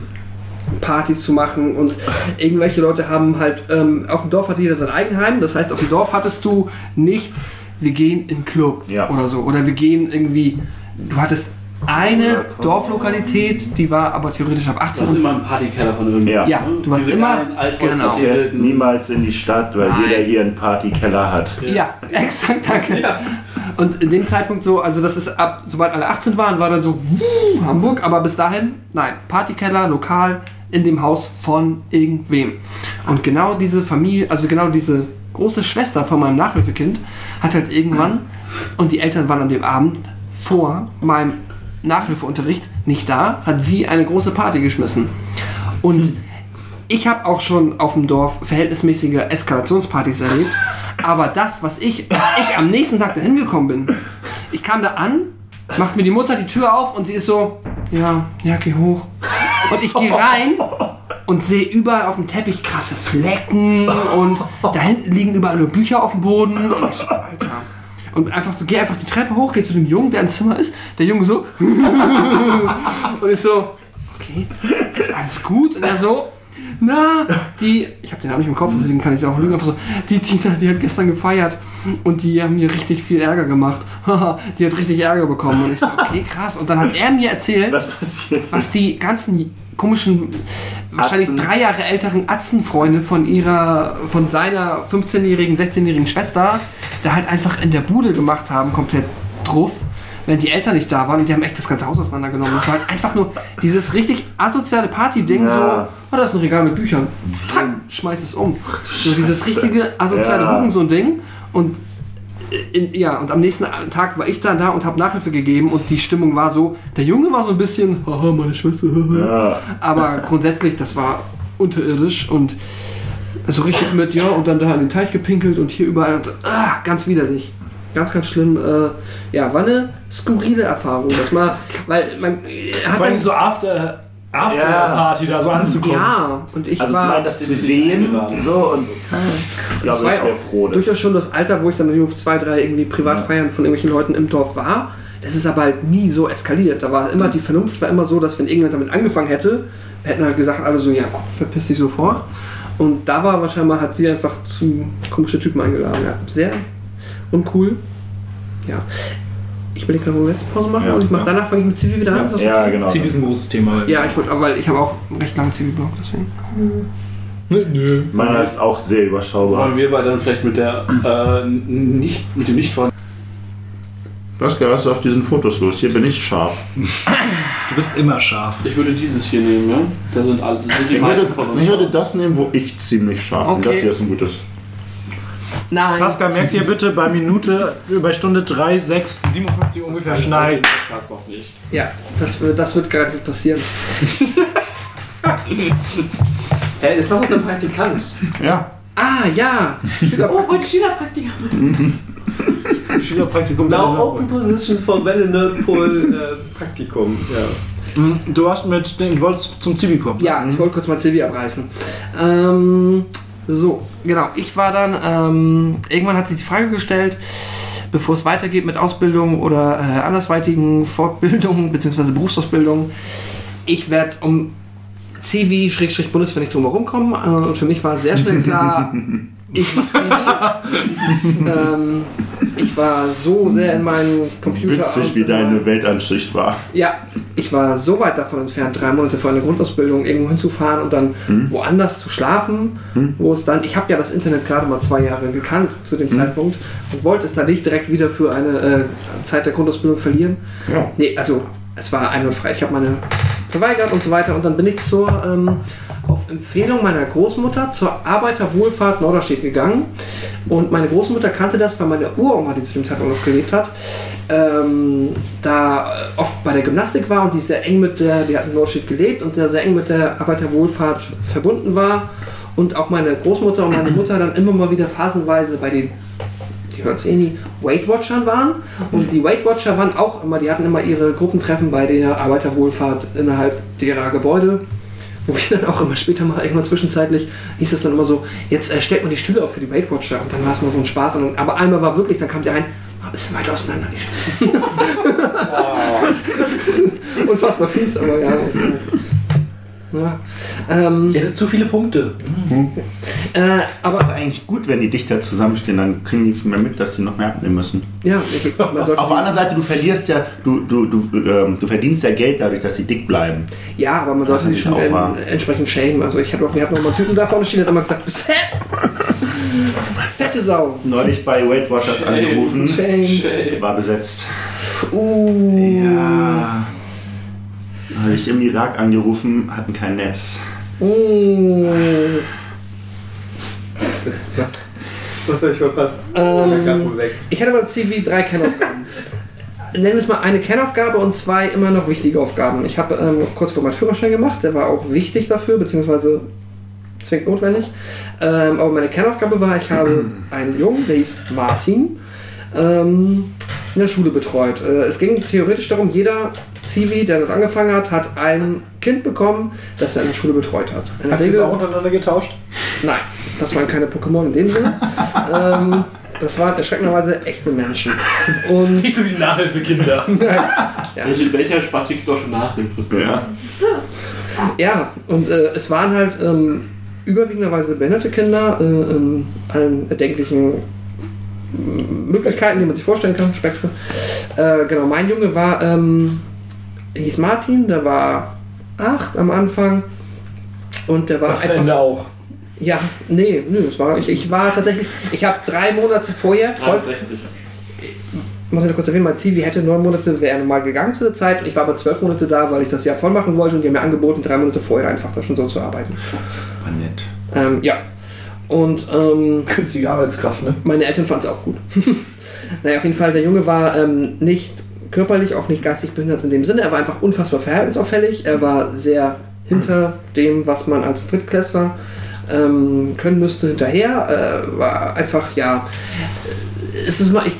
[SPEAKER 2] Partys zu machen und irgendwelche Leute haben halt, ähm, auf dem Dorf hatte jeder sein Eigenheim. Das heißt, auf dem Dorf hattest du nicht, wir gehen in den Club
[SPEAKER 5] Ja.
[SPEAKER 2] oder so. Oder wir gehen irgendwie, du hattest eine Dorflokalität, die war aber theoretisch ab 18
[SPEAKER 3] Das ist immer ein Partykeller von irgendwo.
[SPEAKER 5] Ja.
[SPEAKER 2] Ja, du warst
[SPEAKER 3] Diese
[SPEAKER 2] immer- genau.
[SPEAKER 5] Du fährst niemals in die Stadt, weil
[SPEAKER 2] Nein.
[SPEAKER 5] jeder hier einen Partykeller hat.
[SPEAKER 2] Ja, exakt, danke.
[SPEAKER 3] Ja.
[SPEAKER 2] Und in dem Zeitpunkt so, also das ist ab, sobald alle 18 waren, war dann so wuh, Hamburg, aber bis dahin, nein, Partykeller, lokal, in dem Haus von irgendwem. Und genau diese Familie, also genau diese große Schwester von meinem Nachhilfekind, hat halt irgendwann, und die Eltern waren an dem Abend vor meinem Nachhilfeunterricht nicht da, hat sie eine große Party geschmissen. Und ich habe auch schon auf dem Dorf verhältnismäßige Eskalationspartys erlebt. Aber das, was ich, ich am nächsten Tag dahin gekommen bin, ich kam da an, macht mir die Mutter die Tür auf und sie ist so, ja, ja, geh hoch. Und ich gehe rein und sehe überall auf dem Teppich krasse Flecken und da hinten liegen überall nur Bücher auf dem Boden. Und ich so, Alter. Und einfach geh einfach die Treppe hoch, geh zu dem Jungen, der im Zimmer ist. Der Junge so. und ich so, okay, ist alles gut? Und er so, na, die, ich habe den Namen nicht im Kopf, deswegen kann ich es auch lügen, so, die Tina, die hat gestern gefeiert und die haben mir richtig viel Ärger gemacht. Haha, die hat richtig Ärger bekommen. Und ich so, okay, krass. Und dann hat er mir erzählt,
[SPEAKER 5] Was passiert
[SPEAKER 2] was die ganzen komischen, wahrscheinlich
[SPEAKER 5] Atzen.
[SPEAKER 2] drei Jahre älteren Atzenfreunde von ihrer, von seiner 15-jährigen, 16-jährigen Schwester da halt einfach in der Bude gemacht haben, komplett drauf, wenn die Eltern nicht da waren und die haben echt das ganze Haus auseinandergenommen. Das war halt einfach nur dieses richtig asoziale Party-Ding,
[SPEAKER 5] Ja.
[SPEAKER 2] so, oh, da ist ein Regal mit Büchern, fuck, schmeiß es um. So dieses richtige asoziale
[SPEAKER 5] Ja.
[SPEAKER 2] Hurensohn-Ding und in, ja, und am nächsten Tag war ich dann da und habe Nachhilfe gegeben und die Stimmung war so, der Junge war so ein bisschen, haha, meine Schwester, haha.
[SPEAKER 5] Ja.
[SPEAKER 2] aber grundsätzlich, das war unterirdisch und so richtig mit, ja, und dann da in den Teich gepinkelt und hier überall und so, ah, ganz widerlich. Ganz, ganz schlimm. Äh, ja, war eine skurrile Erfahrung, das mal, weil man hat
[SPEAKER 4] Vor allem
[SPEAKER 2] dann,
[SPEAKER 4] so After, After
[SPEAKER 5] Ja.
[SPEAKER 4] Party da so anzukommen.
[SPEAKER 2] ja, und ich
[SPEAKER 5] Also zum
[SPEAKER 2] war,
[SPEAKER 5] einen das zu sehen, so und ich glaube,
[SPEAKER 2] das war
[SPEAKER 5] ich
[SPEAKER 2] ja auch
[SPEAKER 5] froh, dass
[SPEAKER 2] durchaus schon das Alter, wo ich dann nur auf zwei, drei irgendwie Privatfeiern von irgendwelchen Leuten im Dorf war. Das ist aber halt nie so eskaliert. Da war immer, die Vernunft war immer so, dass wenn irgendjemand damit angefangen hätte, hätten halt gesagt, alle so, ja, verpiss dich sofort. Und da war wahrscheinlich, hat sie einfach zu komische Typen eingeladen. Ja, sehr uncool. Ja. Ich will gerade eine letzte Pause machen
[SPEAKER 5] Ja,
[SPEAKER 2] und ich mach,
[SPEAKER 5] ja.
[SPEAKER 2] danach fange ich mit Zivil wieder an. Das
[SPEAKER 5] Ja,
[SPEAKER 2] okay?
[SPEAKER 5] genau.
[SPEAKER 4] Ziel ist ein großes Thema.
[SPEAKER 2] Ja, ich wollte, weil ich habe auch einen recht langen Zivilblock, deswegen.
[SPEAKER 4] Nö, nö.
[SPEAKER 5] Meiner ist auch sehr überschaubar.
[SPEAKER 3] Wollen wir beide dann vielleicht mit der äh, nicht mit dem nicht vorhandenen
[SPEAKER 5] Was hast du auf diesen Fotos los? Hier bin ich scharf.
[SPEAKER 4] Du bist immer scharf.
[SPEAKER 3] Ich würde dieses hier nehmen, ja? Da sind alle, da sind die
[SPEAKER 5] Ich würde,
[SPEAKER 3] meisten von uns.
[SPEAKER 5] ich würde das nehmen, wo ich ziemlich scharf bin.
[SPEAKER 2] Okay.
[SPEAKER 5] Das hier ist ein gutes.
[SPEAKER 2] Nein.
[SPEAKER 4] Pascal, merkt ihr bitte bei Minute, bei Stunde 3, 6, 57 ungefähr schneiden.
[SPEAKER 3] Podcast doch nicht.
[SPEAKER 2] Ja, das, wird- das wird garantiert passieren.
[SPEAKER 6] Hä, das macht unser Praktikant.
[SPEAKER 5] Ja.
[SPEAKER 2] Ah, ja.
[SPEAKER 1] Oh, wollte Schülerpraktiker machen.
[SPEAKER 4] Schülerpraktikum.
[SPEAKER 6] Now open position for Nerdpool äh, Praktikum. Ja.
[SPEAKER 4] Mhm, Du hast mit, du wolltest zum Zivi kommen.
[SPEAKER 2] Ja, ich wollte kurz mal Silvi abreißen. Ähm, so, genau. Ich war dann, ähm, irgendwann hat sich die Frage gestellt, bevor es weitergeht mit Ausbildung oder äh, andersweitigen Fortbildungen bzw. Berufsausbildung. Ich werde um Civi-Bundeswehr nicht drum herum kommen. Äh, und für mich war sehr schnell klar, ich mache Civi. ähm, ich war so sehr in meinen Computer.
[SPEAKER 5] Witzig, wie deine Weltansicht war.
[SPEAKER 2] Ja, ich war so weit davon entfernt, drei Monate vor einer Grundausbildung irgendwo hinzufahren und dann woanders zu schlafen, wo es dann, ich habe ja das Internet gerade mal zwei Jahre gekannt zu dem Zeitpunkt und wollte es dann nicht direkt wieder für eine äh, Zeit der Grundausbildung verlieren.
[SPEAKER 5] Ja.
[SPEAKER 2] Nee, also es war einwandfrei. Ich habe meine verweigert und so weiter. Und dann bin ich zur, ähm, auf Empfehlung meiner Großmutter zur Arbeiterwohlfahrt Norderstedt gegangen. Und meine Großmutter kannte das, weil meine Uroma, die zu dem Zeitpunkt noch gelebt hat, ähm, da oft bei der Gymnastik war und die sehr eng mit der, die hat in Norderstedt gelebt und sehr eng mit der Arbeiterwohlfahrt verbunden war. Und auch meine Großmutter und meine Mutter dann immer mal wieder phasenweise bei den die hört es eh nie, Weight Watchern waren. Und die Weight Watcher waren auch immer, die hatten immer ihre Gruppentreffen bei der Arbeiterwohlfahrt innerhalb derer Gebäude. Wo wir dann auch immer später mal irgendwann zwischenzeitlich hieß es dann immer so, jetzt äh, stellt man die Stühle auf für die Weight Watcher. Und dann war es mal so ein Spaß. Und, aber einmal war wirklich, dann kam die ein, mal ein bisschen weiter auseinander die Stühle. Unfassbar fies, aber ja. Ist Ja, ähm,
[SPEAKER 4] Sie hatte zu viele Punkte.
[SPEAKER 2] äh,
[SPEAKER 5] Aber
[SPEAKER 2] aber
[SPEAKER 5] eigentlich gut, wenn die dichter zusammenstehen, dann kriegen die viel mehr mit, dass sie noch mehr abnehmen müssen.
[SPEAKER 2] ja, ich, man sollte
[SPEAKER 5] Auf der anderen Seite, du verlierst ja, du, du, du, ähm, du verdienst ja Geld dadurch, dass sie dick bleiben.
[SPEAKER 2] Ja, aber man sollte
[SPEAKER 5] ist
[SPEAKER 2] schon
[SPEAKER 5] wahr.
[SPEAKER 2] entsprechend schämen. Also ich hatte auch, wir hatten noch mal einen Typen da vorne stehen, der hat immer gesagt, du bist fett! Fette Sau!
[SPEAKER 5] Neulich bei Weight Watchers
[SPEAKER 3] Shame.
[SPEAKER 5] angerufen,
[SPEAKER 2] Shame.
[SPEAKER 5] war besetzt.
[SPEAKER 2] Uh.
[SPEAKER 5] Ja. Habe ich im Irak angerufen, hatten kein Netz.
[SPEAKER 2] Uh.
[SPEAKER 6] Was soll ich verpasst?
[SPEAKER 2] Ähm,
[SPEAKER 6] weg.
[SPEAKER 2] Ich hatte beim CV drei Kernaufgaben. Nennen wir es mal eine Kernaufgabe und zwei immer noch wichtige Aufgaben. Ich habe ähm, kurz vor meinen Führerschein gemacht, der war auch wichtig dafür, beziehungsweise zwingend notwendig. Ähm, aber meine Kernaufgabe war, ich habe einen Jungen, der hieß Martin, ähm, in der Schule betreut. Äh, es ging theoretisch darum, jeder Zivi, der dort angefangen hat, hat ein Kind bekommen, das er in der Schule betreut hat. In
[SPEAKER 4] Habt ihr es auch untereinander getauscht?
[SPEAKER 2] Nein, das waren keine Pokémon in dem Sinne. ähm, das waren erschreckenderweise echte Menschen. Und
[SPEAKER 4] Nicht so wie Nachhilfekinder.
[SPEAKER 3] Welche, welcher Spaß gibt doch schon Nachhilfe?
[SPEAKER 5] Ja.
[SPEAKER 2] ja, und äh, es waren halt ähm, überwiegenderweise behinderte Kinder äh, in allen erdenklichen Möglichkeiten, die man sich vorstellen kann, Spektren. Äh, genau, mein Junge war, ähm, hieß Martin, der war acht am Anfang. Und der war einfach.
[SPEAKER 4] Ende auch.
[SPEAKER 2] Ja, nee, nö, es war, ich, ich war tatsächlich, ich habe drei Monate vorher, voll,
[SPEAKER 3] 61.
[SPEAKER 2] muss ich noch kurz erwähnen, mein Zivi hätte neun Monate, wäre normal gegangen zu der Zeit. Ich war aber zwölf Monate da, weil ich das Jahr voll machen wollte und die haben mir angeboten, drei Monate vorher einfach da schon so zu arbeiten.
[SPEAKER 5] War nett.
[SPEAKER 2] Ähm, ja. Und ähm,
[SPEAKER 4] Künstliche Arbeitskraft, ne?
[SPEAKER 2] meine Eltern fanden es auch gut. naja, auf jeden Fall, der Junge war ähm, nicht körperlich, auch nicht geistig behindert in dem Sinne. Er war einfach unfassbar verhaltensauffällig. Er war sehr hinter dem, was man als Drittklässler ähm, können müsste, hinterher. Äh, war einfach, ja, es ist mal, ich,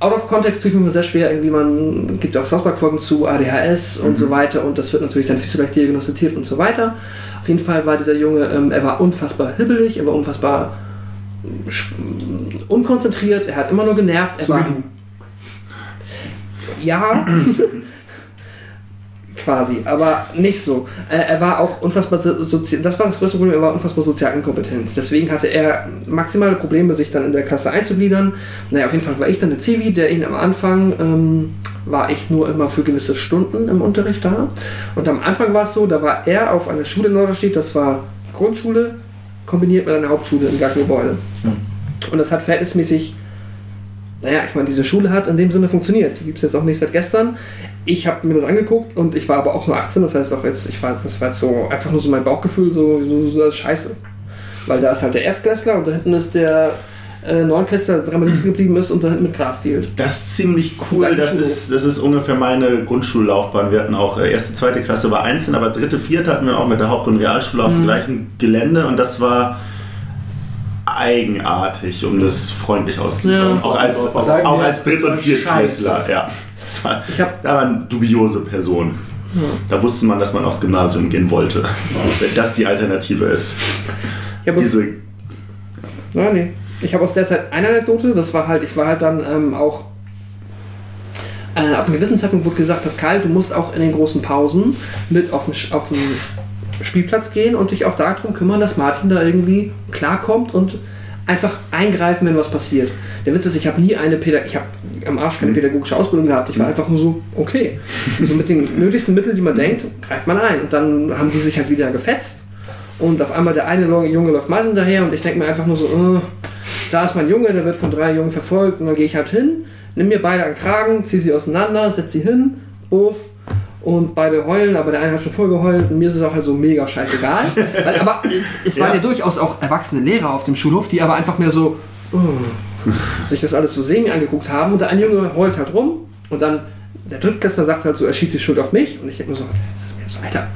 [SPEAKER 2] out of context tue ich mir immer sehr schwer, irgendwie man gibt auch South Park Folgen zu ADHS und so weiter und das wird natürlich dann viel zu leicht diagnostiziert und so weiter. Auf jeden Fall war dieser Junge, ähm, er war unfassbar hibbelig, er war unfassbar unkonzentriert, er hat immer nur genervt. Er
[SPEAKER 4] So
[SPEAKER 2] war,
[SPEAKER 4] wie du.
[SPEAKER 2] Ja. Quasi, aber nicht so. Äh, er war auch unfassbar so- sozial, das war das größte Problem, er war unfassbar sozial inkompetent. Deswegen hatte er maximale Probleme, sich dann in der Klasse einzugliedern. Naja, auf jeden Fall war ich dann der Zivi, der ihn am Anfang ähm, war ich nur immer für gewisse Stunden im Unterricht da. Und am Anfang war es so, da war er auf einer Schule in Norderstedt, das war Grundschule kombiniert mit einer Hauptschule im gleichen Gebäude. Und das hat verhältnismäßig naja, ich meine, diese Schule hat in dem Sinne funktioniert. Die gibt es jetzt auch nicht seit gestern. Ich habe mir das angeguckt und ich war aber auch nur 18, das heißt auch jetzt, ich war jetzt, das war jetzt so einfach nur so mein Bauchgefühl, so, so, so das ist scheiße. Weil da ist halt der Erstklässler und da hinten ist der äh, Neunklässler, der dreimal sitzen geblieben ist und da hinten mit Gras dealt.
[SPEAKER 5] Das ist ziemlich cool. Das ist, das ist ungefähr meine Grundschullaufbahn. Wir hatten auch äh, erste, zweite Klasse war einzeln, aber dritte, vierte hatten wir auch mit der Haupt- und Realschule auf dem gleichen Gelände und das war eigenartig, um das freundlich auszudrücken.
[SPEAKER 2] Ja.
[SPEAKER 5] auch als, auch, auch als Dritt- und Viertklässler. Ja. Das war,
[SPEAKER 2] Ich hab-
[SPEAKER 5] da waren dubiose Personen. Da wusste man, dass man aufs Gymnasium gehen wollte. Wenn das die Alternative ist.
[SPEAKER 2] Ich habe aus,
[SPEAKER 5] Diese
[SPEAKER 2] ja, nee. ich hab aus der Zeit eine Anekdote, das war halt, ich war halt dann ähm, auch äh, ab einem gewissen Zeitpunkt wurde gesagt, Pascal, du musst auch in den großen Pausen mit auf den, Sch- auf den Spielplatz gehen und dich auch darum kümmern, dass Martin da irgendwie klarkommt und einfach eingreifen, wenn was passiert. Der Witz ist, ich habe nie eine Pädag ich habe am Arsch keine pädagogische Ausbildung gehabt. Ich war einfach nur so, okay. So mit den nötigsten Mitteln, die man denkt, greift man ein. Und dann haben die sich halt wieder gefetzt. Und auf einmal der eine Junge läuft mal hinterher und ich denke mir einfach nur so, äh, da ist mein Junge, der wird von drei Jungen verfolgt und dann gehe ich halt hin, nimm mir beide an den Kragen, ziehe sie auseinander, setz sie hin, uff, und beide heulen, aber der eine hat schon voll geheult und mir ist es auch halt so mega scheißegal. Weil, aber es waren ja.
[SPEAKER 5] Ja.
[SPEAKER 2] durchaus auch erwachsene Lehrer auf dem Schulhof, die aber einfach mehr so oh, sich das alles so semi angeguckt haben und der eine Junge heult halt rum und dann der Drittklässler sagt halt so, er schiebt die Schuld auf mich und ich denke mir so, es ist mir so, Alter,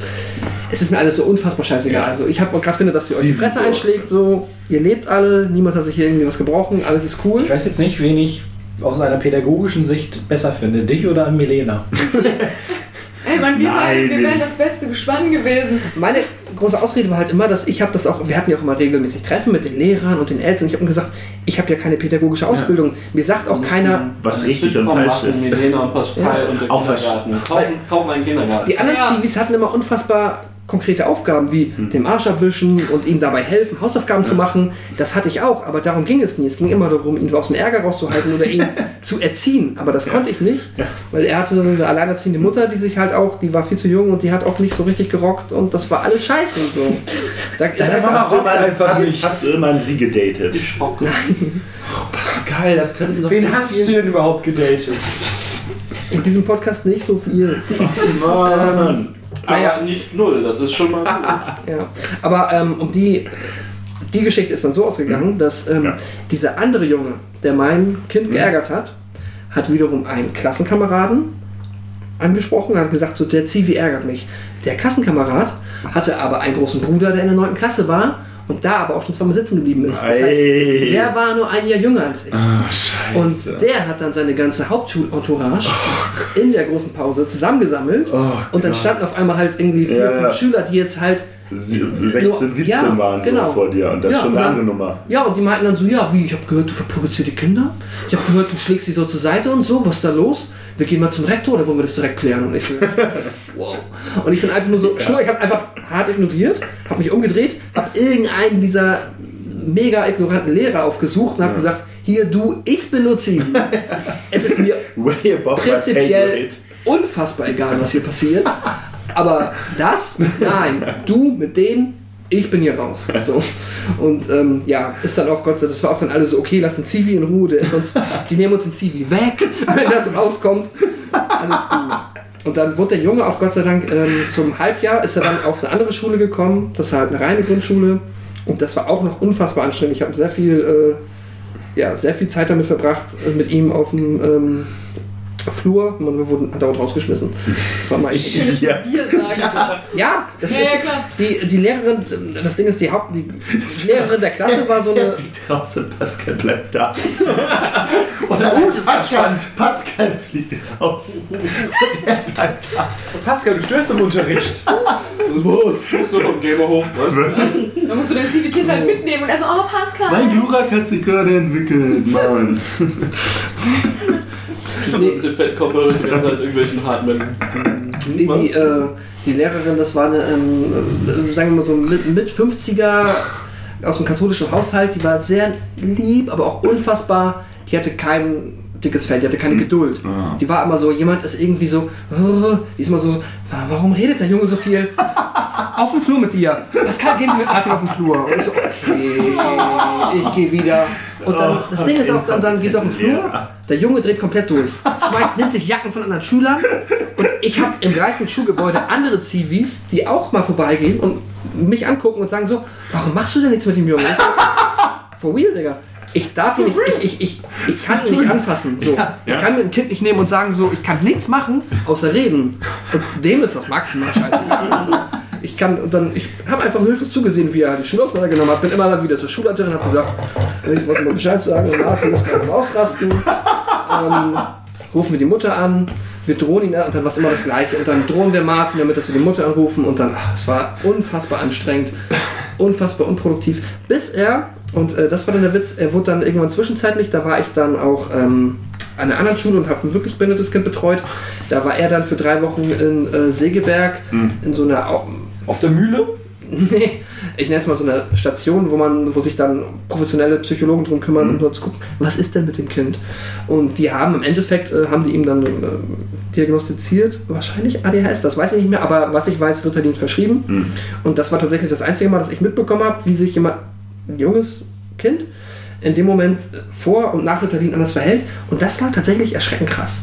[SPEAKER 2] es ist mir alles so unfassbar scheißegal.
[SPEAKER 5] Ja.
[SPEAKER 2] Also ich habe gerade finde, dass ihr euch die Fresse einschlägt, so, ihr lebt alle, niemand hat sich hier irgendwie was gebrochen, alles ist cool.
[SPEAKER 4] Ich weiß jetzt nicht, wen ich aus einer pädagogischen Sicht besser finde. Dich oder Milena?
[SPEAKER 1] Ey, Mann, wir,
[SPEAKER 5] Nein,
[SPEAKER 1] wir wären das beste Gespann gewesen.
[SPEAKER 2] Meine große Ausrede war halt immer, dass ich habe das auch, wir hatten ja auch immer regelmäßig Treffen mit den Lehrern und den Eltern. Ich habe gesagt, ich habe ja keine pädagogische Ausbildung. Mir sagt auch keiner,
[SPEAKER 5] was
[SPEAKER 3] Ein
[SPEAKER 5] richtig und falsch
[SPEAKER 3] machen,
[SPEAKER 5] ist.
[SPEAKER 3] Milena und Pascal
[SPEAKER 2] Ja.
[SPEAKER 3] und der
[SPEAKER 5] Auch was-
[SPEAKER 3] Kindergarten. Kauf, kauf einen Kindergarten.
[SPEAKER 2] die anderen
[SPEAKER 1] Ja.
[SPEAKER 2] Zivis hatten immer unfassbar konkrete Aufgaben, wie
[SPEAKER 5] Hm.
[SPEAKER 2] dem Arsch abwischen und ihm dabei helfen, Hausaufgaben zu machen. Das hatte ich auch, aber darum ging es nie. Es ging immer darum, ihn aus dem Ärger rauszuhalten oder ihn zu erziehen. Aber das konnte ich nicht, weil er hatte eine alleinerziehende Mutter, die sich halt auch, die war viel zu jung und die hat auch nicht so richtig gerockt und das war alles scheiße und so. Da ist
[SPEAKER 4] Deine
[SPEAKER 2] einfach
[SPEAKER 5] Hast du, mal,
[SPEAKER 4] einfach
[SPEAKER 5] hast,
[SPEAKER 4] nicht.
[SPEAKER 5] hast du immer sie gedatet?
[SPEAKER 3] Ich schock.
[SPEAKER 5] Pascal, das könnten doch
[SPEAKER 4] Wen hast du denn überhaupt gedatet?
[SPEAKER 2] in diesem Podcast nicht so viel.
[SPEAKER 5] Mann.
[SPEAKER 3] Aber
[SPEAKER 2] Naja.
[SPEAKER 3] nicht null, das ist schon mal gut.
[SPEAKER 2] Ja, aber ähm, um die, die Geschichte ist dann so ausgegangen, dass ähm,
[SPEAKER 5] Ja.
[SPEAKER 2] dieser andere Junge, der mein Kind geärgert hat, hat wiederum einen Klassenkameraden angesprochen, hat gesagt, so der Zivi ärgert mich. Der Klassenkamerad hatte aber einen großen Bruder, der in der 9. Klasse war und da aber auch schon zweimal sitzen geblieben ist. Das heißt, der war nur ein Jahr jünger als ich.
[SPEAKER 5] Scheiße.
[SPEAKER 2] Und der hat dann seine ganze Hauptschul-Entourage in der großen Pause zusammengesammelt.
[SPEAKER 5] Oh
[SPEAKER 2] und dann standen auf einmal halt irgendwie vier,
[SPEAKER 5] Ja,
[SPEAKER 2] fünf
[SPEAKER 5] ja.
[SPEAKER 2] Schüler, die jetzt halt
[SPEAKER 5] 16, 17
[SPEAKER 2] Ja,
[SPEAKER 5] waren
[SPEAKER 2] genau.
[SPEAKER 5] so vor dir und das
[SPEAKER 2] Ja,
[SPEAKER 5] ist schon eine andere Nummer.
[SPEAKER 2] Ja, und die meinten dann so, ja, wie, ich habe gehört, du verprovozierst die Kinder. Ich habe gehört, du schlägst sie so zur Seite und so, was ist da los? Wir gehen mal zum Rektor oder wollen wir das direkt klären? Und ich so, wow. Und ich bin einfach nur so, stur, ich habe einfach hart ignoriert, habe mich umgedreht, habe irgendeinen dieser mega ignoranten Lehrer aufgesucht und habe gesagt, hier du, ich benutze ihn. es ist mir prinzipiell unfassbar egal, was hier passiert. Aber das, nein, du mit denen, ich bin hier raus. So. Und ähm, ja, ist dann auch Gott sei Dank, das war auch dann alle so, okay, lass den Zivi in Ruhe, der ist sonst, die nehmen uns den Zivi weg, wenn das rauskommt. Alles gut. Und dann wurde der Junge auch Gott sei Dank ähm, zum Halbjahr, ist er dann auf eine andere Schule gekommen, das ist halt eine reine Grundschule. Und das war auch noch unfassbar anstrengend. Ich habe sehr viel, äh, ja, sehr viel Zeit damit verbracht, äh, mit ihm auf dem ähm, Flur. Man, wir wurden dauernd rausgeschmissen. Das war mal echt.
[SPEAKER 1] Schön, du
[SPEAKER 5] Ja.
[SPEAKER 1] wir sagst.
[SPEAKER 2] Ja, das
[SPEAKER 1] Ja,
[SPEAKER 2] ist
[SPEAKER 1] ja, klar.
[SPEAKER 2] Die, die Lehrerin, das Ding ist, die Haupt, die Lehrerin der Klasse war so eine.
[SPEAKER 5] fliegt raus und Pascal bleibt da.
[SPEAKER 4] Oh,
[SPEAKER 5] Und
[SPEAKER 4] ist
[SPEAKER 5] Pascal, Pascal fliegt raus.
[SPEAKER 4] Pascal, du störst im Unterricht.
[SPEAKER 5] Los.
[SPEAKER 3] So vom Gamer hoch. Was?
[SPEAKER 1] Dann musst du dein Zivi-Kind halt mitnehmen und er so, oh Pascal.
[SPEAKER 5] Mein Glurak hat sich gerade entwickelt, Mann.
[SPEAKER 3] So mit dem Fettkopfhörer die ganze Zeit irgendwelchen Hartmetal.
[SPEAKER 2] Die, die, äh, die Lehrerin, das war eine, ähm, äh, sagen wir mal so mit, mit 50er aus dem katholischen Haushalt, die war sehr lieb, aber auch unfassbar. Die hatte kein dickes Fell, die hatte keine Geduld.
[SPEAKER 5] Ah.
[SPEAKER 2] Die war immer so, jemand ist irgendwie so, die ist immer so, "Wa- warum redet der Junge so viel? Auf dem Flur mit dir. Pascal, gehen Sie mit Martin auf den Flur. Und ich so, okay, ich gehe wieder. Und dann, das Ding ist auch, und dann gehst du auf den Flur, der Junge dreht komplett durch, schmeißt, nimmt sich Jacken von anderen Schülern und ich habe im gleichen Schulgebäude andere Zivis, die auch mal vorbeigehen und mich angucken und sagen so, warum machst du denn nichts mit dem Jungen? Ich so, For real, Digga. Ich darf ihn nicht, ich, ich, ich, ich kann ihn nicht anfassen. So. Ich kann mir ein Kind nicht nehmen und sagen so, ich kann nichts machen, außer reden. Und dem ist das maximal scheiße. Also, ich kann, und dann, ich habe einfach Hilfe zugesehen, wie er die Schule auseinandergenommen hat. Bin immer wieder zur Schulleiterin und habe gesagt, ich wollte mal Bescheid sagen, Martin ist gerade am Ausrasten. Ähm, rufen wir die Mutter an, wir drohen ihn, und dann war es immer das Gleiche. Und dann drohen wir Martin damit, dass wir die Mutter anrufen. Und dann, ach, es war unfassbar anstrengend, unfassbar unproduktiv. Bis er, und äh, das war dann der Witz, er wurde dann irgendwann zwischenzeitlich, da war ich dann auch ähm, an einer anderen Schule und habe ein wirklich behindertes Kind betreut. Da war er dann für drei Wochen in äh, Segeberg in so einer
[SPEAKER 6] Auf der Mühle?
[SPEAKER 2] Nee, ich nenne es mal so eine Station, wo man, wo sich dann professionelle Psychologen drum kümmern und dort gucken, was ist denn mit dem Kind? Und die haben im Endeffekt, äh, haben die ihm dann äh, diagnostiziert, wahrscheinlich ADHS, das weiß ich nicht mehr, aber was ich weiß, wird ihnen verschrieben. Und das war tatsächlich das einzige Mal, dass ich mitbekommen habe, wie sich jemand, ein junges Kind, in dem Moment vor und nach Ritalin anders verhält. Und das war tatsächlich erschreckend krass.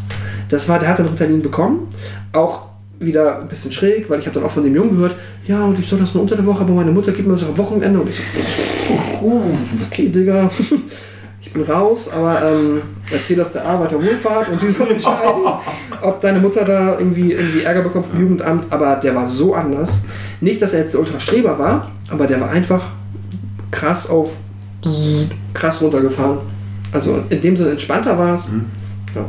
[SPEAKER 2] Das war, der hat dann Ritalin bekommen, auch wieder ein bisschen schräg, weil ich habe dann auch von dem Jungen gehört, ja, und ich soll das nur unter der Woche, aber meine Mutter gibt mir das auch am Wochenende. Und ich so, oh, okay, Digga, ich bin raus, aber ähm, erzähl das der Arbeiterwohlfahrt und die soll entscheiden, ob deine Mutter da irgendwie, irgendwie Ärger bekommt vom Jugendamt. Aber der war so anders. Nicht, dass er jetzt der Ultrastreber war, aber der war einfach krass auf krass runtergefahren. Also in dem Sinne entspannter war es. Ja.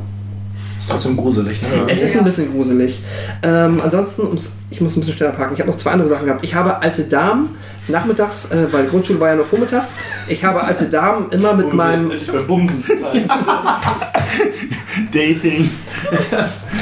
[SPEAKER 4] Ist trotzdem gruselig, ne?
[SPEAKER 2] Es ist ein bisschen gruselig. Ähm, ansonsten, ich muss ein bisschen schneller parken. Ich habe noch zwei andere Sachen gehabt. Ich habe alte Damen nachmittags, äh, weil Grundschule war ja nur vormittags. Ich habe alte Damen immer mit meinem.
[SPEAKER 3] Bei Bumsen.
[SPEAKER 5] Dating.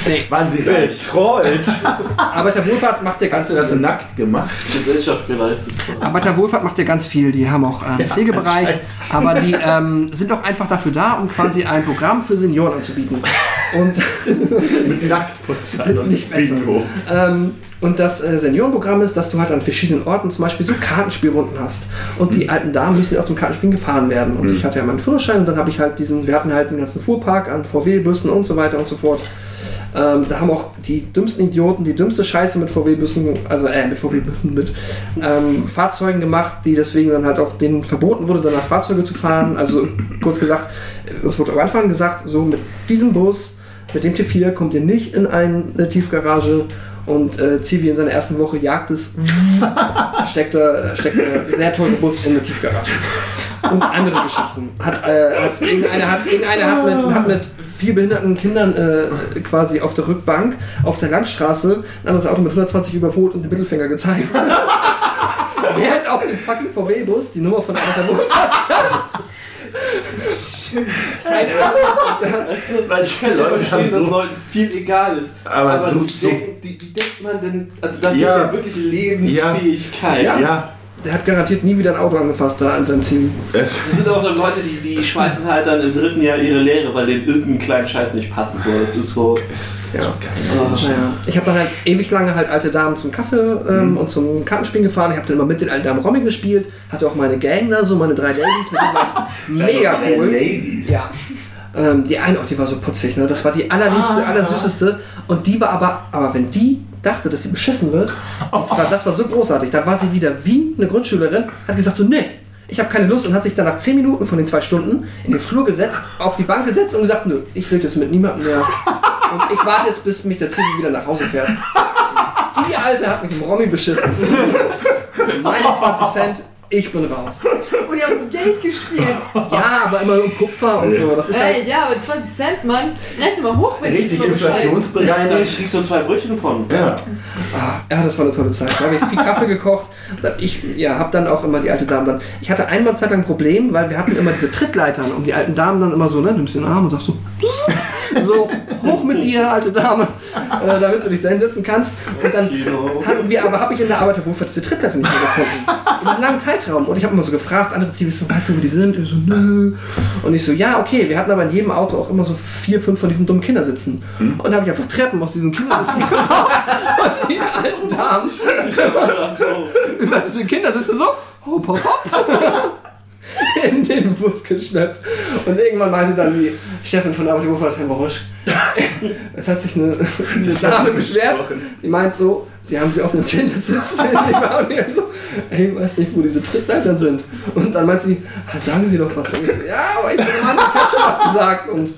[SPEAKER 2] Nee,
[SPEAKER 5] Waren sie?
[SPEAKER 6] Trollt.
[SPEAKER 2] Arbeiterwohlfahrt macht ja ganz
[SPEAKER 5] Hast du das nackt gemacht?
[SPEAKER 3] Gesellschaft geleistet.
[SPEAKER 2] Arbeiterwohlfahrt macht ja ganz viel. Die haben auch einen Pflegebereich, aber die ähm, sind auch einfach dafür da, um quasi ein Programm für Senioren anzubieten. Und
[SPEAKER 5] Mit Nacktputzern und
[SPEAKER 2] nicht besser.
[SPEAKER 5] Bingo.
[SPEAKER 2] Ähm, und das äh, Seniorenprogramm ist, dass du halt an verschiedenen Orten zum Beispiel so Kartenspielrunden hast. Und die alten Damen müssen ja auch zum Kartenspielen gefahren werden. Und ich hatte ja meinen Führerschein und dann habe ich halt diesen, wir hatten halt einen ganzen Fuhrpark an VW-Bussen und so weiter und so fort. Ähm, da haben auch die dümmsten Idioten die dümmste Scheiße mit VW-Bussen, also äh, mit VW-Bussen, mit ähm, Fahrzeugen gemacht, die deswegen dann halt auch denen verboten wurde, danach Fahrzeuge zu fahren. Also kurz gesagt, uns wurde am Anfang gesagt, so mit diesem Bus, mit dem T4 kommt ihr nicht in eine Tiefgarage und äh, Zivi in seiner ersten Woche jagt es, steckt er, steckt sehr teure Bus in eine Tiefgarage. Und andere Geschichten. Hat, äh, hat, irgendeiner hat, irgendeiner hat, mit, hat mit vier behinderten Kindern äh, quasi auf der Rückbank auf der Landstraße ein anderes Auto mit 120 überholt und den Mittelfinger gezeigt. Während auf dem fucking VW-Bus die Nummer von anderen Wohnfahrt stand.
[SPEAKER 5] Manche Leute haben
[SPEAKER 3] verstehe, dass
[SPEAKER 5] so.
[SPEAKER 3] Leuten viel egal ist.
[SPEAKER 5] Aber so-
[SPEAKER 3] die
[SPEAKER 5] so-
[SPEAKER 3] denken, die, die denkt man denn, also da
[SPEAKER 5] Ja.
[SPEAKER 3] fehlt ja wirklich Lebensfähigkeit.
[SPEAKER 2] Ja.
[SPEAKER 5] Ja,
[SPEAKER 2] Der hat garantiert nie wieder ein Auto angefasst da an seinem Team.
[SPEAKER 5] es,
[SPEAKER 3] Das sind auch dann Leute, die, die schmeißen halt dann im dritten Jahr ihre Lehre, weil denen irgendein kleinen Scheiß nicht passt. So, das ist so.
[SPEAKER 2] Ja.
[SPEAKER 3] Ah.
[SPEAKER 2] Ich habe dann halt ewig lange halt alte Damen zum Kaffee ähm, und zum Kartenspielen gefahren. Ich habe dann immer mit den alten Damen Romming gespielt. Hatte auch meine Gang da, so meine drei Ladies, mit denen war ich mega cool.
[SPEAKER 5] Ladies.
[SPEAKER 2] Ja. Ähm, die eine, auch die war so putzig, ne? Das war die allerliebste, allersüßeste. Und die war aber, aber wenn die dachte, dass sie beschissen wird, das war, das war so großartig. Dann war sie wieder wie eine Grundschülerin, hat gesagt so, nee, ich habe keine Lust und hat sich dann nach 10 Minuten von den zwei Stunden in den Flur gesetzt, auf die Bank gesetzt und gesagt, nö, ich rede jetzt mit niemandem mehr. Und ich warte jetzt, bis mich der Zivi wieder nach Hause fährt. Die Alte hat mich im Romy beschissen. Meine 20 Cent, ich bin raus.
[SPEAKER 1] Die haben Geld gespielt.
[SPEAKER 2] Ja, aber immer um Kupfer und so. Das ist halt
[SPEAKER 1] Ey, ja, aber 20 Cent, Mann. Rechne mal hoch, wenn
[SPEAKER 5] Richtig
[SPEAKER 1] Bescheid-
[SPEAKER 3] Da
[SPEAKER 5] inflationsbereinigt.
[SPEAKER 3] kriegst du zwei Brötchen von.
[SPEAKER 5] Ja.
[SPEAKER 2] Ah, ja, das war eine tolle Zeit. Da habe ich viel Kaffee gekocht. Ich ja, habe dann auch immer die alte Dame dann. Ich hatte einmal eine Zeit lang ein Problem, weil wir hatten immer diese Trittleitern und die alten Damen dann immer so, ne, nimmst den Arm und sagst so, so hoch mit dir, alte Dame, äh, damit du dich da hinsetzen kannst. Und dann hatten wir, aber habe ich in der Arbeiterwohlfahrt diese Trittleiter nicht mehr gefunden. Über einen langen Zeitraum. Und ich habe immer so gefragt, andere Zivis so, weißt du, wo die sind? Und ich so, nö. Und ich so, ja, okay. Wir hatten aber in jedem Auto auch immer so vier, fünf von diesen dummen Kindersitzen. Und da habe ich einfach Treppen aus diesen Kindersitzen gebaut. Und die alten Damen über diese Kindersitze so, hopp, hopp, hopp. in den Bus geschleppt. Und irgendwann meinte dann die Chefin von Arbeit Wurfert, Herr Borisch, es hat sich eine, eine Dame beschwert, die meint so, sie haben sie auf einem Kindersitz. So, ey, ich weiß nicht, wo diese Trittleitern sind. Und dann meint sie, "Ah, sagen Sie doch was. Und ich so, ja, aber ich bin Mann, ich hab schon was gesagt. Und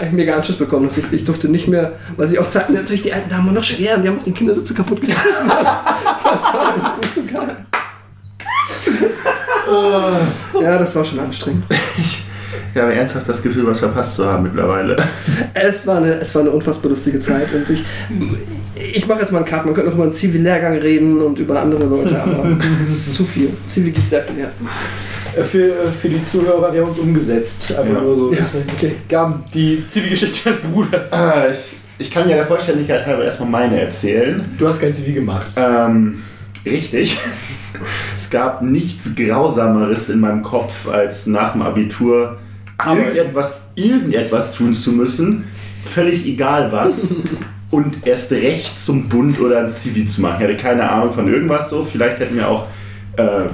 [SPEAKER 2] ich mega Anschluss bekommen. Dass ich, ich durfte nicht mehr, weil sie auch natürlich die alten Damen noch schwer und die haben auch den Kindersitze kaputt getreten. Das war nicht so geil. Ja, das war schon anstrengend.
[SPEAKER 5] Ich habe ernsthaft das Gefühl, was verpasst zu haben mittlerweile.
[SPEAKER 2] Es war eine, es war eine unfassbar lustige Zeit und ich, ich mache jetzt mal einen Cut. Man könnte noch über einen Zivi-Lehrgang reden und über andere Leute, aber das ist zu viel. Zivi gibt sehr viel her.
[SPEAKER 4] Äh, Für, für die Zuhörer, wir haben uns umgesetzt. Einfach
[SPEAKER 5] Ja.
[SPEAKER 4] nur so.
[SPEAKER 2] Ja, okay.
[SPEAKER 4] Gam, die Zivilgeschichte des Bruders.
[SPEAKER 5] Äh, ich, ich kann ja der Vollständigkeit halber erstmal meine erzählen.
[SPEAKER 4] Du hast kein Zivil gemacht.
[SPEAKER 5] Ähm, richtig. Es gab nichts Grausameres in meinem Kopf, als nach dem Abitur irgendetwas, irgendetwas tun zu müssen, völlig egal was, und erst recht zum Bund oder ein Zivi zu machen. Ich hatte keine Ahnung von irgendwas so. Vielleicht hätte mir auch äh,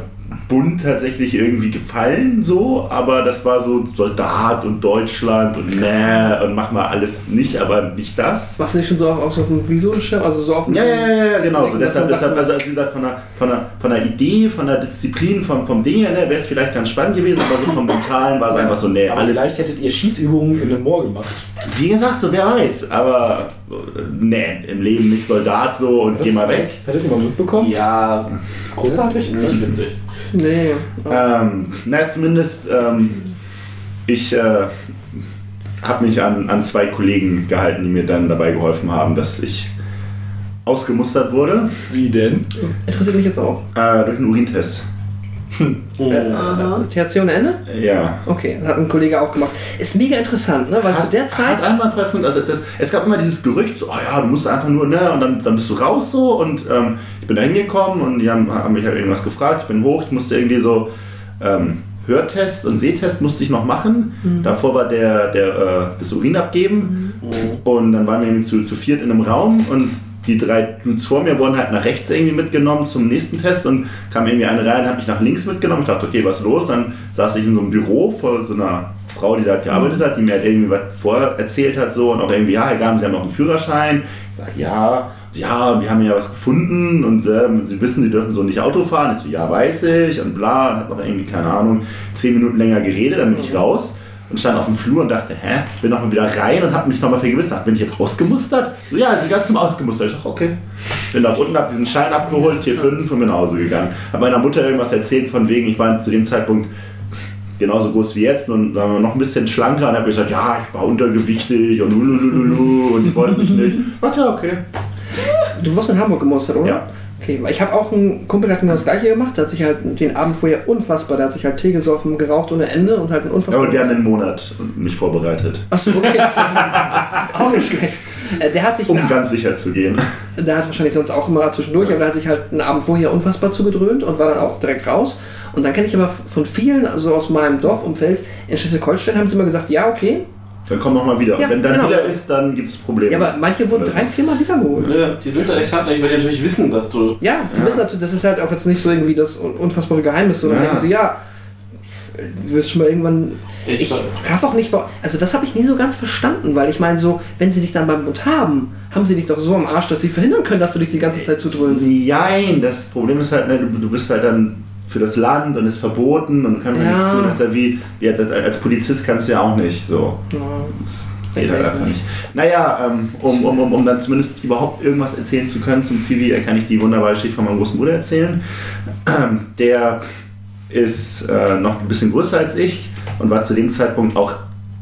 [SPEAKER 5] Bund tatsächlich irgendwie gefallen, so, aber das war so Soldat und Deutschland und ne und mach mal alles nicht, aber nicht das.
[SPEAKER 2] Warst du nicht schon so auf, auf so einem Visualschirm? Also so auf dem.
[SPEAKER 5] Ja, ja, ja, ja, genau. So, deshalb, deshalb, also wie gesagt, von der, von der, von der Idee, von der Disziplin, vom, vom Ding her, ne, wäre es vielleicht ganz spannend gewesen, aber so vom Mentalen war es einfach so, nee,
[SPEAKER 4] Aber
[SPEAKER 5] alles.
[SPEAKER 4] vielleicht hättet ihr Schießübungen in einem Moor gemacht.
[SPEAKER 5] Wie gesagt, so wer weiß, aber nee, im Leben nicht Soldat so und geh mal weg.
[SPEAKER 4] Hat das jemand mitbekommen?
[SPEAKER 6] Ja,
[SPEAKER 4] Großartig?
[SPEAKER 6] nicht witzig.
[SPEAKER 2] Nee.
[SPEAKER 5] Ähm, naja, zumindest, ähm, ich äh, habe mich an, an zwei Kollegen gehalten, die mir dann dabei geholfen haben, dass ich ausgemustert wurde
[SPEAKER 4] Wie denn?
[SPEAKER 2] Interessiert mich jetzt auch.
[SPEAKER 5] äh, durch einen Urintest.
[SPEAKER 2] Äh, THC ohne Ende?
[SPEAKER 5] Ja.
[SPEAKER 2] Okay, das hat ein Kollege auch gemacht. Ist mega interessant, ne? Weil zu der Zeit.
[SPEAKER 5] Hat einwandfrei funktioniert. Also es, ist, es gab immer dieses Gerücht, so, oh ja, du musst einfach nur, ne, und dann, dann bist du raus so. Und ähm, ich bin da hingekommen und die haben, haben mich halt irgendwas gefragt. Ich bin hoch, ich musste irgendwie so ähm, Hörtest und Sehtest musste ich noch machen. Davor war der, der äh, das Urin abgeben. Und dann waren wir irgendwie zu, zu viert in einem Raum und die drei Dudes vor mir wurden halt nach rechts irgendwie mitgenommen zum nächsten Test und kam irgendwie eine rein und hat mich nach links mitgenommen. Ich dachte, okay, was ist los? Dann saß ich in so einem Büro vor so einer Frau, die da gearbeitet hat, die mir halt irgendwie was vorerzählt hat so und auch irgendwie, ja, egal, sie haben noch einen Führerschein. Ich sag, ja, Sie, ja, wir haben ja was gefunden und ähm, sie wissen, sie dürfen so nicht Auto fahren. Ich so, ja, weiß ich und bla und hat noch irgendwie, keine Ahnung, zehn Minuten länger geredet, dann bin ich raus und stand auf dem Flur und dachte, hä, bin noch mal wieder rein und habe mich nochmal vergewissert, bin ich jetzt ausgemustert? So, ja, sie ganz zum Ausgemustert. Ich dachte, okay. Bin nach unten, hab diesen Schein abgeholt, Tier 5 und bin nach Hause gegangen. Hab meiner Mutter irgendwas erzählt von wegen, ich war zu dem Zeitpunkt genauso groß wie jetzt und wir, noch ein bisschen schlanker und habe gesagt, ja, ich war untergewichtig und lulululu und ich wollte mich nicht. Ja, okay.
[SPEAKER 2] Du wirst in Hamburg gemustert, oder?
[SPEAKER 5] Ja.
[SPEAKER 2] Okay, weil ich habe auch einen Kumpel, der hat mir das gleiche gemacht. Der hat sich halt den Abend vorher unfassbar, der hat sich halt Tee gesoffen, geraucht ohne Ende und halt einen
[SPEAKER 5] Ja,
[SPEAKER 2] unfassbar.
[SPEAKER 5] und wir haben einen Monat mich vorbereitet,
[SPEAKER 2] Achso, okay. auch nicht schlecht. Äh, Der hat sich
[SPEAKER 5] um ganz sicher zu gehen.
[SPEAKER 2] Der hat wahrscheinlich sonst auch immer zwischendurch, aber der hat sich halt einen Abend vorher unfassbar zugedröhnt und war dann auch direkt raus. Und dann kenne ich aber von vielen, also aus meinem Dorfumfeld in Schleswig-Holstein, haben sie immer gesagt, ja, okay.
[SPEAKER 5] Dann komm noch mal wieder.
[SPEAKER 2] Ja,
[SPEAKER 5] wenn dann
[SPEAKER 2] genau.
[SPEAKER 5] wieder ist, dann gibt es Probleme.
[SPEAKER 2] Ja, aber manche wurden drei, viermal wiedergeholt.
[SPEAKER 3] Ja, die sind da echt hartnäckig, weil die natürlich wissen, dass du.
[SPEAKER 2] Ja, die wissen natürlich, das ist halt auch jetzt nicht so irgendwie das un- unfassbare Geheimnis, sondern
[SPEAKER 5] Ja.
[SPEAKER 2] denken sie, ja, du wirst schon mal irgendwann.
[SPEAKER 3] Ich,
[SPEAKER 2] Ich raff auch nicht vor. Also, das habe ich nie so ganz verstanden, weil ich meine, so, wenn sie dich dann beim Mund haben, haben sie dich doch so am Arsch, dass sie verhindern können, dass du dich die ganze Zeit zudröhnst.
[SPEAKER 5] Nein, das Problem ist halt, ne, du, du bist halt dann für das Land und ist verboten und du kannst ja. Nichts tun. Das ist ja wie, wie als, als, als Polizist kannst du ja auch nicht. So.
[SPEAKER 2] Ja.
[SPEAKER 5] Das geht halt einfach
[SPEAKER 2] nicht.
[SPEAKER 5] Naja, ähm, um, um, um, um dann zumindest überhaupt irgendwas erzählen zu können zum Zivi, äh, kann ich die wunderbare Geschichte von meinem großen Bruder erzählen. Der ist äh, noch ein bisschen größer als ich und war zu dem Zeitpunkt auch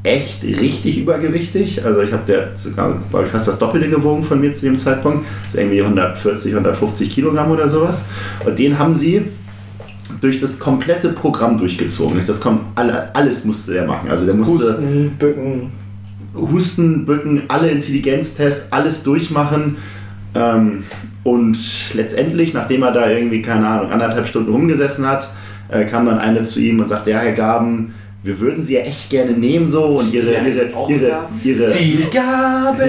[SPEAKER 5] echt richtig übergewichtig. Also ich habe der sogar, glaube ich, fast das Doppelte gewogen von mir zu dem Zeitpunkt. Das ist irgendwie 140, 150 Kilogramm oder sowas. Und den haben sie durch das komplette Programm durchgezogen. Durch Das kom alle, alles musste der machen. Also der musste
[SPEAKER 4] Husten, Bücken.
[SPEAKER 5] Husten, Bücken, alle Intelligenztests, alles durchmachen. Ähm, und letztendlich, nachdem er da irgendwie, keine Ahnung, anderthalb Stunden rumgesessen hat, äh, kam dann eine zu ihm und sagte, ja, Herr Gaben, wir würden Sie ja echt gerne nehmen so und Ihre,
[SPEAKER 3] Ja,
[SPEAKER 5] ihre,
[SPEAKER 3] auch
[SPEAKER 5] ihre,
[SPEAKER 3] Gaben.
[SPEAKER 5] ihre,
[SPEAKER 4] Die Gabe.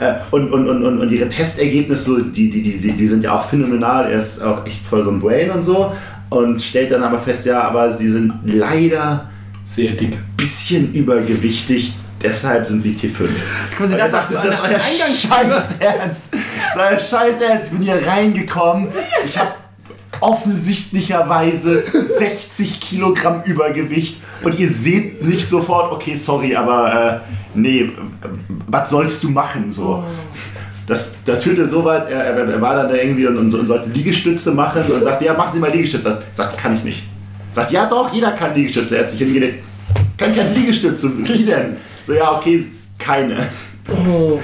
[SPEAKER 5] ja, und, und, und, und, und ihre Testergebnisse, so, die, die, die, die, sind ja auch phänomenal. Er ist auch echt voll so ein Brain und so. und stellt dann aber fest, ja, aber sie sind leider
[SPEAKER 4] Sehr dick.
[SPEAKER 5] ein bisschen übergewichtig, deshalb sind sie T5.
[SPEAKER 2] Quasi das,
[SPEAKER 5] sagt,
[SPEAKER 2] du
[SPEAKER 5] ist das euer
[SPEAKER 2] Eingangs
[SPEAKER 5] Scheißernst? Ist euer Scheißernst? Ich bin hier reingekommen. Ich habe offensichtlicherweise 60 Kilogramm Übergewicht und ihr seht nicht sofort, okay, sorry, aber äh, nee, was sollst du machen so? Das, das führte so weit, er, er, war dann da irgendwie und, und, und sollte Liegestütze machen und sagte, ja, machen Sie mal Liegestütze. Sagt, kann ich nicht. Sagt, ja doch, jeder kann Liegestütze. Er hat sich hingelegt, kann kein Liegestütze, wie denn? So, ja, okay, keine.
[SPEAKER 2] Oh,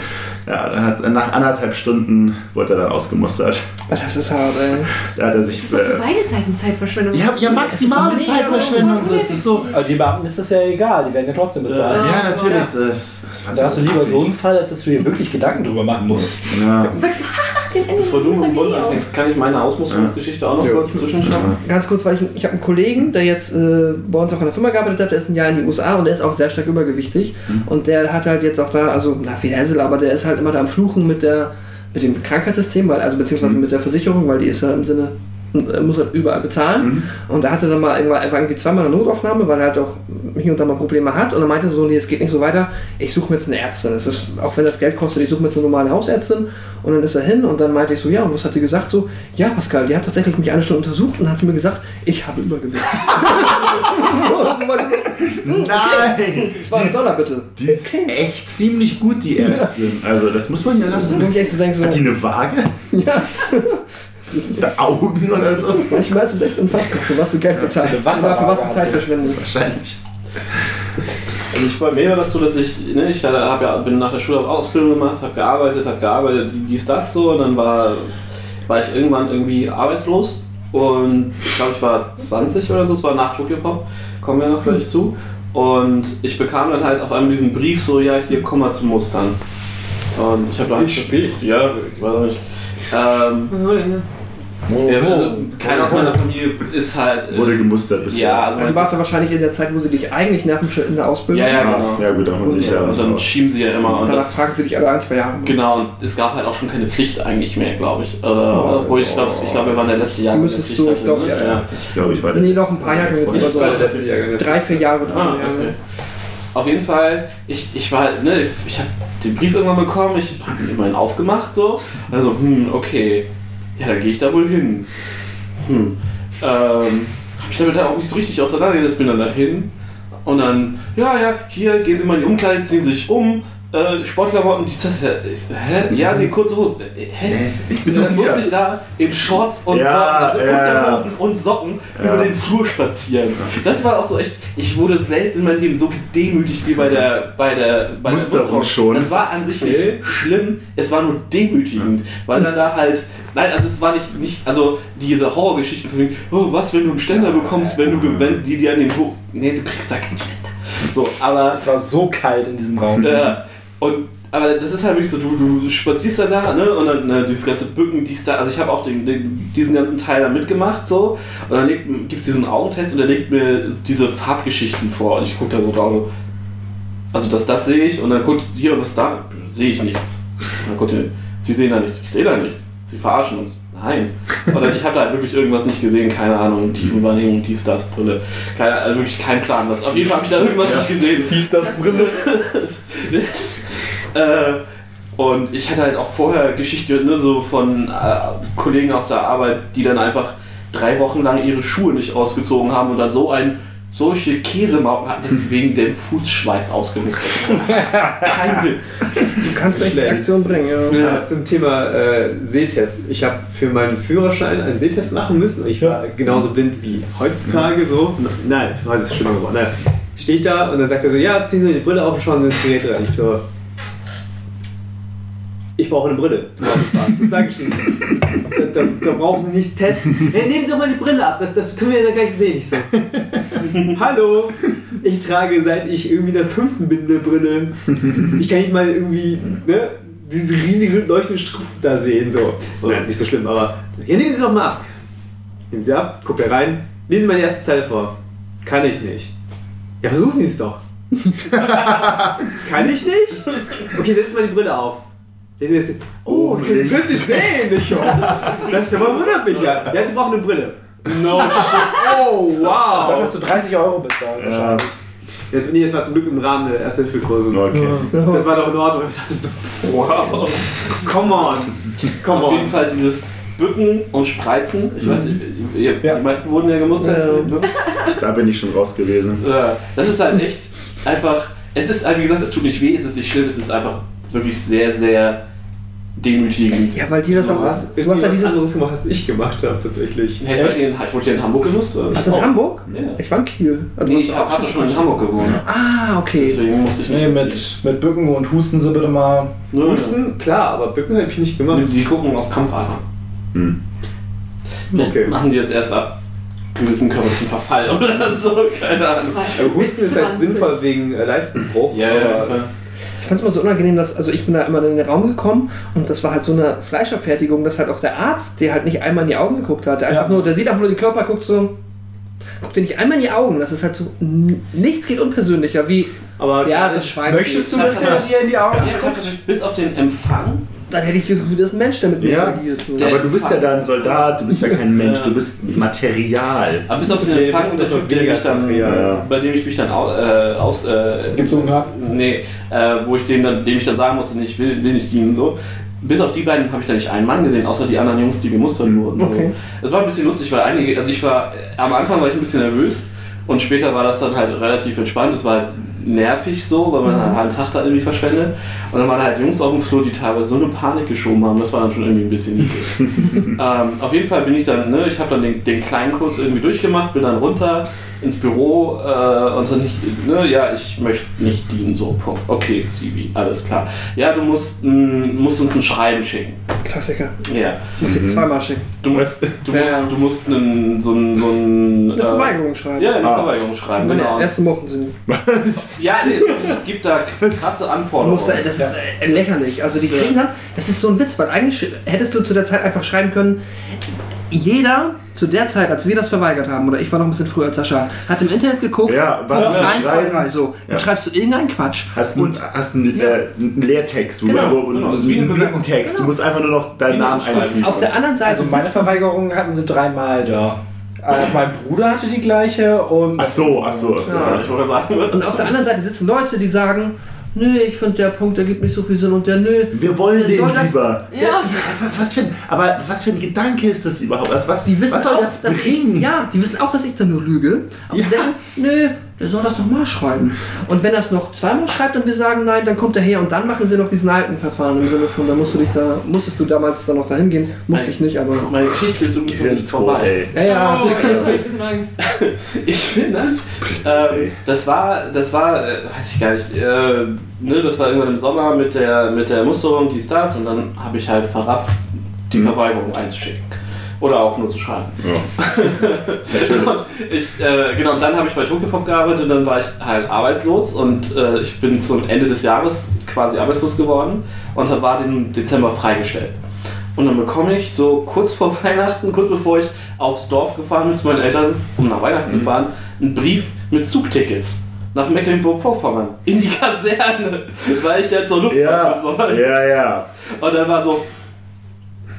[SPEAKER 5] Ja, dann hat, nach anderthalb Stunden wurde er dann ausgemustert.
[SPEAKER 2] das ist hart, ey.
[SPEAKER 5] Da hat er sich.
[SPEAKER 1] Das ist doch für
[SPEAKER 5] Äh,
[SPEAKER 1] beide Seiten Zeitverschwendung.
[SPEAKER 5] ja, ja, maximale
[SPEAKER 1] Das
[SPEAKER 5] Zeitverschwendung. So, ist so.
[SPEAKER 7] Aber die Beamten ist das ja egal, die werden ja trotzdem bezahlt.
[SPEAKER 5] Ja, natürlich. So, das, das
[SPEAKER 7] Da hast du lieber
[SPEAKER 5] affig.
[SPEAKER 7] so einen Fall, als dass du dir wirklich Gedanken drüber machen musst.
[SPEAKER 5] Ja.
[SPEAKER 1] Sagst du, haha, den Ende
[SPEAKER 3] Bevor du mit dem Bund anfängst, kann ich meine Ausmusterungsgeschichte auch noch
[SPEAKER 6] Ja.
[SPEAKER 3] kurz zwischenschauen?
[SPEAKER 2] Ganz kurz, weil ich, ich habe einen Kollegen, der jetzt äh, bei uns auch in der Firma gearbeitet hat, der ist ein Jahr in die USA und der ist auch sehr stark übergewichtig. Und der hat halt jetzt auch da, also, na, viel Hassel, aber der ist halt immer da am Fluchen mit der mit dem Krankheitssystem, weil, also beziehungsweise mit der Versicherung, weil die ist ja im Sinne, muss halt überall bezahlen. Und da hatte dann mal irgendwann einfach irgendwie zweimal eine Notaufnahme, weil er halt auch hier und da mal Probleme hat. Und dann meinte er so, nee, es geht nicht so weiter, ich suche mir jetzt eine Ärztin. Das ist, auch wenn das Geld kostet, ich suche mir jetzt eine normale Hausärztin. Und dann ist er hin und dann meinte ich so, ja, und was hat die gesagt? So, ja, Pascal, die hat tatsächlich mich eine Stunde untersucht und hat mir gesagt, ich habe Übergewicht. So,
[SPEAKER 5] Nein!
[SPEAKER 2] war ein Dollar, bitte.
[SPEAKER 5] Die ist echt ziemlich gut, die Ärztin. Also, das muss man ja lassen. Hat die eine Waage?
[SPEAKER 2] ja,
[SPEAKER 5] Ist das Augen oder so?
[SPEAKER 2] manchmal ist es echt unfassbar, für was du Geld bezahlst. Oder für was du Zeit verschwendest.
[SPEAKER 5] Wahrscheinlich.
[SPEAKER 3] Also ich bei mir war das so, dass ich, ne, ich hab ja, bin nach der Schule hab Ausbildung gemacht, habe gearbeitet, habe gearbeitet, dies, das so und dann war, war ich irgendwann irgendwie arbeitslos und ich glaube, ich war 20 oder so, es war nach Tokyo Pop, kommen wir noch gleich zu und ich bekam dann halt auf einmal diesen Brief so, ja, hier, komm mal zum Mustern. Und ich habe da halt
[SPEAKER 6] spät.
[SPEAKER 3] Ja, ich weiß auch nicht. Ähm, ja, also keiner aus meiner Familie ist halt. äh,
[SPEAKER 5] Wurde gemustert bisher.
[SPEAKER 3] Ja, also
[SPEAKER 2] Ja, du warst ja wahrscheinlich in der Zeit, wo sie dich eigentlich nerven schon in der Ausbildung.
[SPEAKER 3] Ja, ja, genau.
[SPEAKER 5] Ja, gut, da man sich ja.
[SPEAKER 3] und dann schieben sie ja immer und
[SPEAKER 2] Danach
[SPEAKER 3] das,
[SPEAKER 2] fragen sie dich alle ein, zwei Jahre.
[SPEAKER 3] Genau, und es gab halt auch schon keine Pflicht eigentlich mehr, glaube ich. Oder, obwohl ich glaube, ich glaube, wir waren der letzte Jahr.
[SPEAKER 2] Du müsstest so, ich glaube, ja, ja.
[SPEAKER 5] Ich glaube, ich war das.
[SPEAKER 2] Nee, noch ein paar Jahre jetzt so drei, vier Jahre dran.
[SPEAKER 3] Ah, okay. Auf jeden Fall, ich, ich war, ne, ich, ich habe den Brief irgendwann bekommen, ich habe ihn immerhin aufgemacht, so. Also, hm, okay, ja, dann gehe ich da wohl hin. Hm, ähm, habe ich damit dann auch nicht so richtig auseinandergesetzt, bin dann dahin und dann, ja, ja, hier, gehen Sie mal in die Umkleide, ziehen Sie sich um, äh, Sportklamotten, dies, das, ja, hä? Ja, die kurze Hose. Hä?
[SPEAKER 5] Ich bin
[SPEAKER 3] dann musste ich da in Shorts und
[SPEAKER 5] Ja,
[SPEAKER 3] Socken, also
[SPEAKER 5] ja.
[SPEAKER 3] Unterhosen und Socken
[SPEAKER 5] Ja.
[SPEAKER 3] über den Flur spazieren. Das war auch so echt, ich wurde selten in meinem Leben so gedemütigt wie bei der bei der bei
[SPEAKER 5] Musterung
[SPEAKER 3] der
[SPEAKER 5] schon.
[SPEAKER 3] Das war an sich nicht schlimm, es war nur demütigend, weil dann da halt Nein, also es war nicht, nicht also diese Horrorgeschichten von wegen, oh, was, wenn du einen Ständer bekommst, wenn du, wenn die dir an den Ho Nee, du kriegst da keinen Ständer. So, aber
[SPEAKER 7] Es war so kalt in diesem Raum.
[SPEAKER 3] äh, und aber das ist halt wirklich so, du, du spazierst dann da, ne? Und dann ne, dieses ganze Bücken, dies da. Also ich habe auch den, den, diesen ganzen Teil da mitgemacht so. Und dann gibt es diesen Augentest und der legt mir diese Farbgeschichten vor. Und ich gucke da so drauf. so, Also das, das sehe ich und dann guckt hier und das da, sehe ich nichts. Und dann guckt ihr, sie sehen da nichts. Ich sehe da nichts. Sie verarschen uns. Nein. Oder ich habe da halt wirklich irgendwas nicht gesehen, keine Ahnung, Tiefenwahrnehmung, dies, das, Brille. Keine, also wirklich kein Plan. Was. Auf jeden Fall habe ich da irgendwas nicht gesehen.
[SPEAKER 7] Dies, das, Brille.
[SPEAKER 3] Äh, und ich hatte halt auch vorher Geschichte ne, so von äh, Kollegen aus der Arbeit, die dann einfach drei Wochen lang ihre Schuhe nicht ausgezogen haben und dann so ein solche Käsemauken hatten, dass sie wegen dem Fußschweiß ausgenutzt haben. Kein Witz.
[SPEAKER 2] Du kannst echt
[SPEAKER 6] Schlecht.
[SPEAKER 2] Aktion bringen, ja.
[SPEAKER 6] Ja, zum Thema äh, Sehtest. Ich habe für meinen Führerschein einen Sehtest machen müssen ich war genauso blind wie heutzutage so. Nein, heute ist es schlimmer geworden. Stehe ich da und dann sagt er so, ja, ziehen Sie die Brille auf und schauen Sie ins Gerät rein. Ich so, ich brauche eine Brille zum Autofahren. Das sage ich Ihnen. Da, da, da brauchen Sie nichts testen. Ja, nehmen Sie doch mal die Brille ab, das, das können wir ja gleich sehen. Ich so, hallo, ich trage seit ich irgendwie in der fünften bin eine Brille. Ich kann nicht mal irgendwie, ne, diese riesige leuchtende Schrift da sehen. So. Nein, nicht so schlimm, aber ja, nehmen Sie doch mal ab. Nehmen Sie ab, guckt er rein, lesen Sie die erste Zeile vor. Kann ich nicht. Ja, versuchen Sie es doch. Kann ich nicht? Okay, setz mal die Brille auf. Das. Oh, okay,
[SPEAKER 5] links,
[SPEAKER 6] können Sie sehen, nicht. Das ist aber wundert mich ja. Ja, Sie brauchen eine Brille.
[SPEAKER 3] No
[SPEAKER 6] Oh,
[SPEAKER 7] Dafür
[SPEAKER 6] wow!
[SPEAKER 7] hast du 30 Euro bezahlt.
[SPEAKER 5] Ja.
[SPEAKER 7] wahrscheinlich.
[SPEAKER 6] Das, nee, das war zum Glück im Rahmen des Erste-Hilfe-Kurses.
[SPEAKER 5] Okay.
[SPEAKER 6] Das war doch in Ordnung. Ich dachte so,
[SPEAKER 3] Wow.
[SPEAKER 6] come on! Come
[SPEAKER 3] Auf
[SPEAKER 6] on!
[SPEAKER 3] jeden Fall dieses Bücken und Spreizen. Ich weiß nicht, ihr,
[SPEAKER 7] Ja.
[SPEAKER 3] die meisten wurden ja gemustert.
[SPEAKER 2] Ja.
[SPEAKER 3] Bücken.
[SPEAKER 5] Da bin ich schon raus gewesen.
[SPEAKER 3] Das ist halt echt einfach. Es ist, halt, wie gesagt, es tut nicht weh, es ist nicht schlimm, es ist einfach wirklich sehr, sehr demütigend.
[SPEAKER 2] Ja, weil die das
[SPEAKER 6] Du
[SPEAKER 2] auch.
[SPEAKER 6] hast,
[SPEAKER 2] Du hast ja dieses.
[SPEAKER 6] anderes gemacht, als ich gemacht habe, tatsächlich.
[SPEAKER 3] Hey, ich, in, ich wurde hier in Hamburg gemustert.
[SPEAKER 2] Hast du in Hamburg?
[SPEAKER 3] Ja.
[SPEAKER 2] Ich war in Kiel. Also
[SPEAKER 3] Nee, ich
[SPEAKER 2] du
[SPEAKER 3] hab- hatte schon in Hamburg gewohnt.
[SPEAKER 2] Ah, okay.
[SPEAKER 3] Deswegen musste ich nicht.
[SPEAKER 4] Nee, mit, mit Bücken und Husten sie bitte mal.
[SPEAKER 3] Nö,
[SPEAKER 6] Husten, klar, aber Bücken habe ich nicht gemacht.
[SPEAKER 3] Die, die gucken auf Kampfader.
[SPEAKER 5] Hm.
[SPEAKER 3] Vielleicht
[SPEAKER 6] Okay.
[SPEAKER 3] machen die das erst ab gewissem körperlichen Verfall oder so, keine Ahnung.
[SPEAKER 6] Husten ist halt
[SPEAKER 1] 20.
[SPEAKER 6] sinnvoll wegen äh, Leistenbruch.
[SPEAKER 3] Ja, ja,
[SPEAKER 6] aber-
[SPEAKER 3] klar.
[SPEAKER 2] Ich fand es immer so unangenehm, dass, also ich bin da immer in den Raum gekommen und das war halt so eine Fleischabfertigung, dass halt auch der Arzt, der halt nicht einmal in die Augen geguckt hat, der einfach
[SPEAKER 4] Ja.
[SPEAKER 2] nur, der sieht einfach nur den Körper, guckt so, guckt dir nicht einmal in die Augen. Das ist halt so, nichts geht unpersönlicher, wie,
[SPEAKER 6] aber
[SPEAKER 2] ja, das Schwein.
[SPEAKER 4] Möchtest du, dass er dir in die Augen
[SPEAKER 3] Ja,
[SPEAKER 4] guckt?
[SPEAKER 3] bis auf den Empfang.
[SPEAKER 2] Dann hätte ich das Gefühl, das ist ein Mensch, der mit mir
[SPEAKER 5] Ja.
[SPEAKER 2] interagiert. So.
[SPEAKER 5] Aber du bist ja da ein Soldat, du bist ja kein Mensch,
[SPEAKER 3] Ja.
[SPEAKER 5] du bist Material.
[SPEAKER 3] Aber bis auf den
[SPEAKER 6] Nee,
[SPEAKER 3] Empfang, der Typ, mich dann.
[SPEAKER 5] Ja.
[SPEAKER 3] bei dem ich mich dann au, äh, aus. Äh,
[SPEAKER 4] Gezogen hab?
[SPEAKER 3] Nee, äh, wo ich dem, dann, dem ich dann sagen musste, ich will, will nicht dienen. So. Bis auf die beiden habe ich da nicht einen Mann gesehen, außer die anderen Jungs, die gemustert wurden.
[SPEAKER 2] Okay.
[SPEAKER 3] Es war ein bisschen lustig, weil einige, also ich war, am Anfang war ich ein bisschen nervös und später war das dann halt relativ entspannt. Es war halt nervig so, weil man einen halben Tag da irgendwie verschwendet. Und dann waren halt Jungs auf dem Flur, die teilweise so eine Panik geschoben haben, das war dann schon irgendwie ein bisschen niedlich. ähm, auf jeden Fall bin ich dann, ne, ich habe dann den, den kleinen Kurs irgendwie durchgemacht, bin dann runter ins Büro äh, und dann nicht, ne, ja, ich möchte nicht dienen, so, Punkt. Okay, Zivi, alles klar. Ja, du musst, mh, musst uns ein Schreiben schicken.
[SPEAKER 2] Klassiker.
[SPEAKER 3] Ja.
[SPEAKER 2] Muss ich zweimal schicken.
[SPEAKER 3] Du musst, du
[SPEAKER 2] Ja,
[SPEAKER 3] musst,
[SPEAKER 2] ja.
[SPEAKER 3] du musst einen, so ein, so ein,
[SPEAKER 2] Eine Verweigerung schreiben.
[SPEAKER 3] Ja, eine
[SPEAKER 5] Ah.
[SPEAKER 3] Verweigerung schreiben,
[SPEAKER 2] Meine
[SPEAKER 3] genau.
[SPEAKER 2] ersten mochten sie nicht.
[SPEAKER 3] Ja, nee, es, gibt, es gibt da krasse
[SPEAKER 2] Du
[SPEAKER 3] Anforderungen.
[SPEAKER 2] musst da, das ist äh, lächerlich. Also die kriegen dann, das ist so ein Witz, weil eigentlich hättest du zu der Zeit einfach schreiben können, jeder zu der Zeit, als wir das verweigert haben, oder ich war noch ein bisschen früher als Sascha, hat im Internet geguckt,
[SPEAKER 5] Ja, was du
[SPEAKER 2] eins, zwei,
[SPEAKER 5] schreiben?
[SPEAKER 2] drei, so.
[SPEAKER 5] Ja.
[SPEAKER 2] Dann schreibst du irgendeinen Quatsch.
[SPEAKER 5] Hast
[SPEAKER 2] und
[SPEAKER 5] einen, hast einen,
[SPEAKER 2] Ja.
[SPEAKER 5] äh, einen Leertext, wo
[SPEAKER 2] Genau,
[SPEAKER 5] wo-
[SPEAKER 3] genau,
[SPEAKER 5] einen Lückentext. Du
[SPEAKER 2] Genau.
[SPEAKER 5] musst einfach nur noch deinen
[SPEAKER 3] Genau,
[SPEAKER 5] Namen einfügen.
[SPEAKER 2] auf der anderen Seite
[SPEAKER 4] Also meine Verweigerungen hatten sie dreimal da. Äh, mein Bruder hatte die gleiche und.
[SPEAKER 5] Ach so, ach so, ach so.
[SPEAKER 2] Ja.
[SPEAKER 3] Ich wollte sagen,
[SPEAKER 2] und auf der anderen Seite sitzen Leute, die sagen, nö, ich finde der Punkt, der gibt nicht so viel Sinn und der nö.
[SPEAKER 5] Wir wollen
[SPEAKER 2] Der
[SPEAKER 5] den
[SPEAKER 2] soll das-
[SPEAKER 5] lieber.
[SPEAKER 2] Ja,
[SPEAKER 5] Was für, ein- aber was für ein Gedanke ist das überhaupt? Was, was,
[SPEAKER 2] die wissen
[SPEAKER 5] was soll
[SPEAKER 2] auch,
[SPEAKER 5] das
[SPEAKER 2] dass
[SPEAKER 5] bringen?
[SPEAKER 2] ich, ja, die wissen auch, dass ich da nur lüge. Aber
[SPEAKER 5] Ja.
[SPEAKER 2] denken, nö, der soll das doch mal schreiben. Und wenn er es noch zweimal schreibt und wir sagen nein, dann kommt er her und dann machen sie noch diesen alten Verfahren im Sinne von, da musst du dich da, musstest du damals dann noch dahin gehen, musste ich nicht, aber.
[SPEAKER 3] Meine Geschichte ist noch nicht vorbei.
[SPEAKER 5] ey.
[SPEAKER 2] Ja, ja.
[SPEAKER 1] Oh, jetzt habe ich ein bisschen Angst.
[SPEAKER 3] Ich bin dann, ähm, das war, das war, äh, weiß ich gar nicht, äh, ne, das war irgendwann im Sommer mit der, mit der Musterung, dies, das und dann habe ich halt verrafft, die
[SPEAKER 5] Mhm.
[SPEAKER 3] Verweigerung einzuschicken. Oder auch nur zu schreiben.
[SPEAKER 5] Ja. Natürlich.
[SPEAKER 3] Ich, äh, genau, und dann habe ich bei Tokyopop gearbeitet und dann war ich halt arbeitslos und äh, ich bin zum Ende des Jahres quasi arbeitslos geworden und war den Dezember freigestellt. Und dann bekomme ich so kurz vor Weihnachten, kurz bevor ich aufs Dorf gefahren bin zu meinen Eltern, um nach Weihnachten zu fahren, einen Brief mit Zugtickets nach Mecklenburg-Vorpommern in die Kaserne, weil ich jetzt zur Luftwaffe
[SPEAKER 5] Ja,
[SPEAKER 3] soll.
[SPEAKER 5] ja, ja.
[SPEAKER 3] Und dann war so,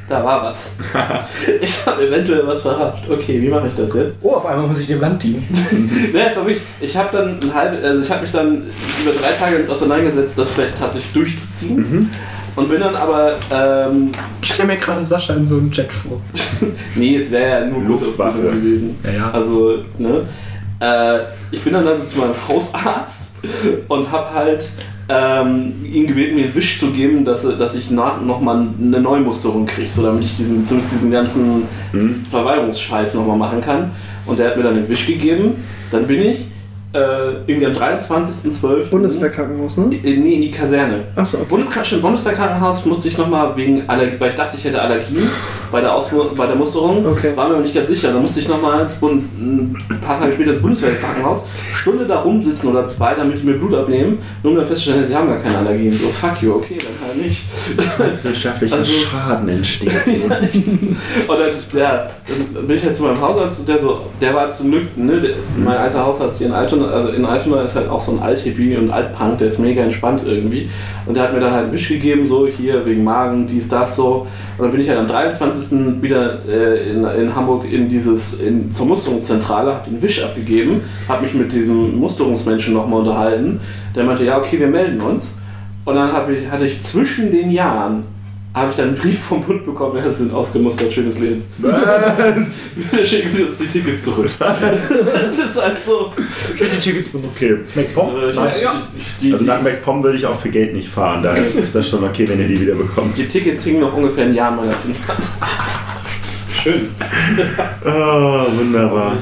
[SPEAKER 3] da war was. ich habe eventuell was verhaftet. Okay, wie mache ich das jetzt?
[SPEAKER 4] Oh, auf einmal muss ich dem Land dienen.
[SPEAKER 3] Ne, es war wirklich, ich habe dann ein halb, also ich habe mich dann über drei Tage damit auseinandergesetzt, das vielleicht tatsächlich durchzuziehen.
[SPEAKER 5] Mhm.
[SPEAKER 3] Und bin dann aber, ähm,
[SPEAKER 4] Ich stelle mir gerade Sascha in so einem Jet vor.
[SPEAKER 3] nee, es wäre ja nur
[SPEAKER 5] Luftwaffe.
[SPEAKER 3] Luftwaffe gewesen.
[SPEAKER 4] Ja, ja.
[SPEAKER 3] Also, ne? Äh, ich bin dann also zu meinem Hausarzt und habe halt ähm, ihn gebeten, mir einen Wisch zu geben, dass, dass ich nach, nochmal eine Neumusterung kriege, so damit ich diesen, zumindest diesen ganzen
[SPEAKER 5] Mhm.
[SPEAKER 3] Verweigerungsscheiß nochmal machen kann. Und der hat mir dann den Wisch gegeben. Dann bin ich äh, irgendwie am 23.12.
[SPEAKER 2] Bundeswehrkrankenhaus, ne?
[SPEAKER 3] In, nee, in die Kaserne.
[SPEAKER 2] Achso, okay.
[SPEAKER 3] Bundeskra stimmt, Bundeswehrkrankenhaus musste ich nochmal wegen Allergie, weil ich dachte, ich hätte Allergien bei der, Ausfu bei der Musterung.
[SPEAKER 2] Okay.
[SPEAKER 3] War mir aber nicht ganz sicher. Dann musste ich nochmal ein paar Tage später ins Bundeswehrkrankenhaus, Stunde da rumsitzen oder zwei, damit die mir Blut abnehmen, nur um dann festzustellen, sie haben gar keine Allergien. So, fuck you, okay, dann halt nicht.
[SPEAKER 5] Volkswirtschaftlicher
[SPEAKER 3] Also-
[SPEAKER 5] Schaden entsteht.
[SPEAKER 3] Ja. Und dann, ja, dann bin ich halt zu meinem Hausarzt und der so, der war zum Glück, ne, der, mein alter Hausarzt hier in Altona Also in Altona ist halt auch so ein Alt-Hippie und Alt-Punk, der ist mega entspannt irgendwie. Und der hat mir dann halt einen Wisch gegeben, so hier wegen Magen, dies, das, so. Und dann bin ich halt am 23. wieder äh, in, in Hamburg in dieses, in, zur Musterungszentrale, hab den Wisch abgegeben, hab mich mit diesem Musterungsmenschen nochmal unterhalten. Der meinte, ja, okay, wir melden uns. Und dann ich, hatte ich zwischen den Jahren habe ich dann einen Brief vom Bund bekommen, ja, sie sind ausgemustert, schönes Leben.
[SPEAKER 5] Was?
[SPEAKER 3] Bitte schicken Sie uns die Tickets zurück. das ist halt so.
[SPEAKER 5] Okay.
[SPEAKER 4] MacPom?
[SPEAKER 3] Äh, ich,
[SPEAKER 5] Ja.
[SPEAKER 3] die,
[SPEAKER 5] Also
[SPEAKER 3] die,
[SPEAKER 5] nach MacPom würde ich auch für Geld nicht fahren. Da ist das schon okay, wenn ihr die wieder bekommt.
[SPEAKER 3] die Tickets hingen noch ungefähr ein Jahr an meiner Kindheit.
[SPEAKER 4] Schön.
[SPEAKER 5] Oh, wunderbar.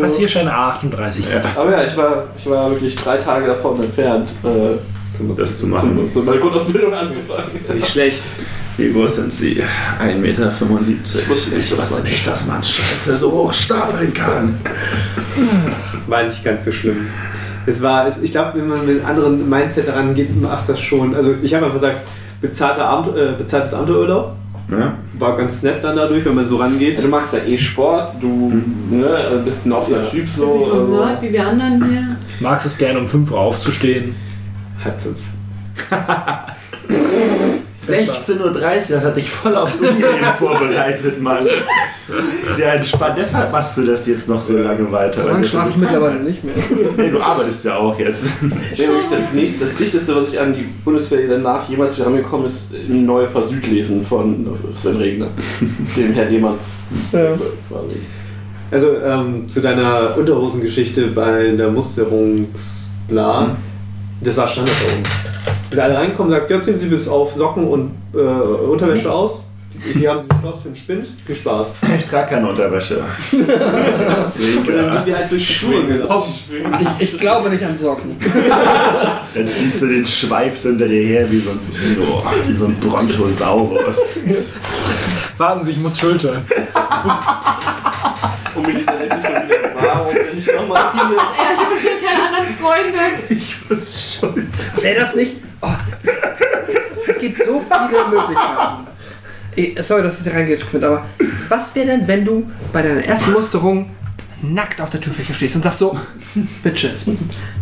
[SPEAKER 4] Passierschein 38.
[SPEAKER 3] Aber ja, ich war, ich war wirklich drei Tage davon entfernt, äh,
[SPEAKER 5] Das zu machen.
[SPEAKER 3] zum, zum meine Grundausbildung anzufangen.
[SPEAKER 6] Nicht schlecht.
[SPEAKER 5] Wie groß sind sie? 1,75 Meter.
[SPEAKER 3] Ich wusste nicht, dass man
[SPEAKER 5] nicht, dass man Scheiße so hoch stapeln kann.
[SPEAKER 6] War nicht ganz so schlimm. Es war, es, ich glaube, wenn man mit einem anderen Mindset daran geht, macht das schon. Also ich habe einfach gesagt, bezahlter Abend, äh, bezahltes Abenteuerurlaub.
[SPEAKER 5] Ja?
[SPEAKER 6] War ganz nett dann dadurch, wenn man so rangeht.
[SPEAKER 3] Du machst ja eh Sport, du ne, bist ein offener Typ so.
[SPEAKER 1] Ist nicht so ein
[SPEAKER 3] also-
[SPEAKER 1] Nerd wie wir anderen hier.
[SPEAKER 4] Magst es gerne um 5 Uhr aufzustehen?
[SPEAKER 6] Halb fünf.
[SPEAKER 5] 16.30 Uhr, das hatte ich voll aufs Unileben vorbereitet, Mann. Ist ja entspannt, deshalb machst du das jetzt noch so lange weiter.
[SPEAKER 2] So lange schlafe ich mittlerweile nicht mehr.
[SPEAKER 5] Nee, du arbeitest ja auch jetzt.
[SPEAKER 3] Nee, wirklich das, nicht, das Dichteste, was ich an die Bundeswehr danach jemals wieder rangekommen ist, ein neuer Versüd lesen von Sven Regner, dem Herr Lehmann. Quasi.
[SPEAKER 6] Also ähm, zu deiner Unterhosengeschichte bei der Musterungsbla. Das war Standard bei uns. Wenn alle reinkommen, sagt, ja, ziehen Sie bis auf Socken und äh, Unterwäsche aus. Hier haben Sie ein Schloss für den Spind. Viel Spaß.
[SPEAKER 5] Ich trage keine Unterwäsche.
[SPEAKER 6] Und dann sind wir halt durch die Schuhe gelaufen.
[SPEAKER 2] Ich, ich glaube nicht an Socken.
[SPEAKER 5] Dann ziehst du den Schweif hinter dir her wie so ein Tino, wie so ein Brontosaurus.
[SPEAKER 4] Warten Sie, ich muss schultern.
[SPEAKER 3] Und Melissa denkt sich dann wieder, warum bin ich nochmal hier?
[SPEAKER 1] Ja, ich habe schon keine anderen Freunde.
[SPEAKER 5] Ich muss schuld.
[SPEAKER 2] Wäre das nicht. Oh. Es gibt so viele Möglichkeiten. Ich, sorry, dass ich da reingequetscht bin, aber was wäre denn, wenn du bei deiner ersten Musterung nackt auf der Türfläche stehst und sagst so, Bitches.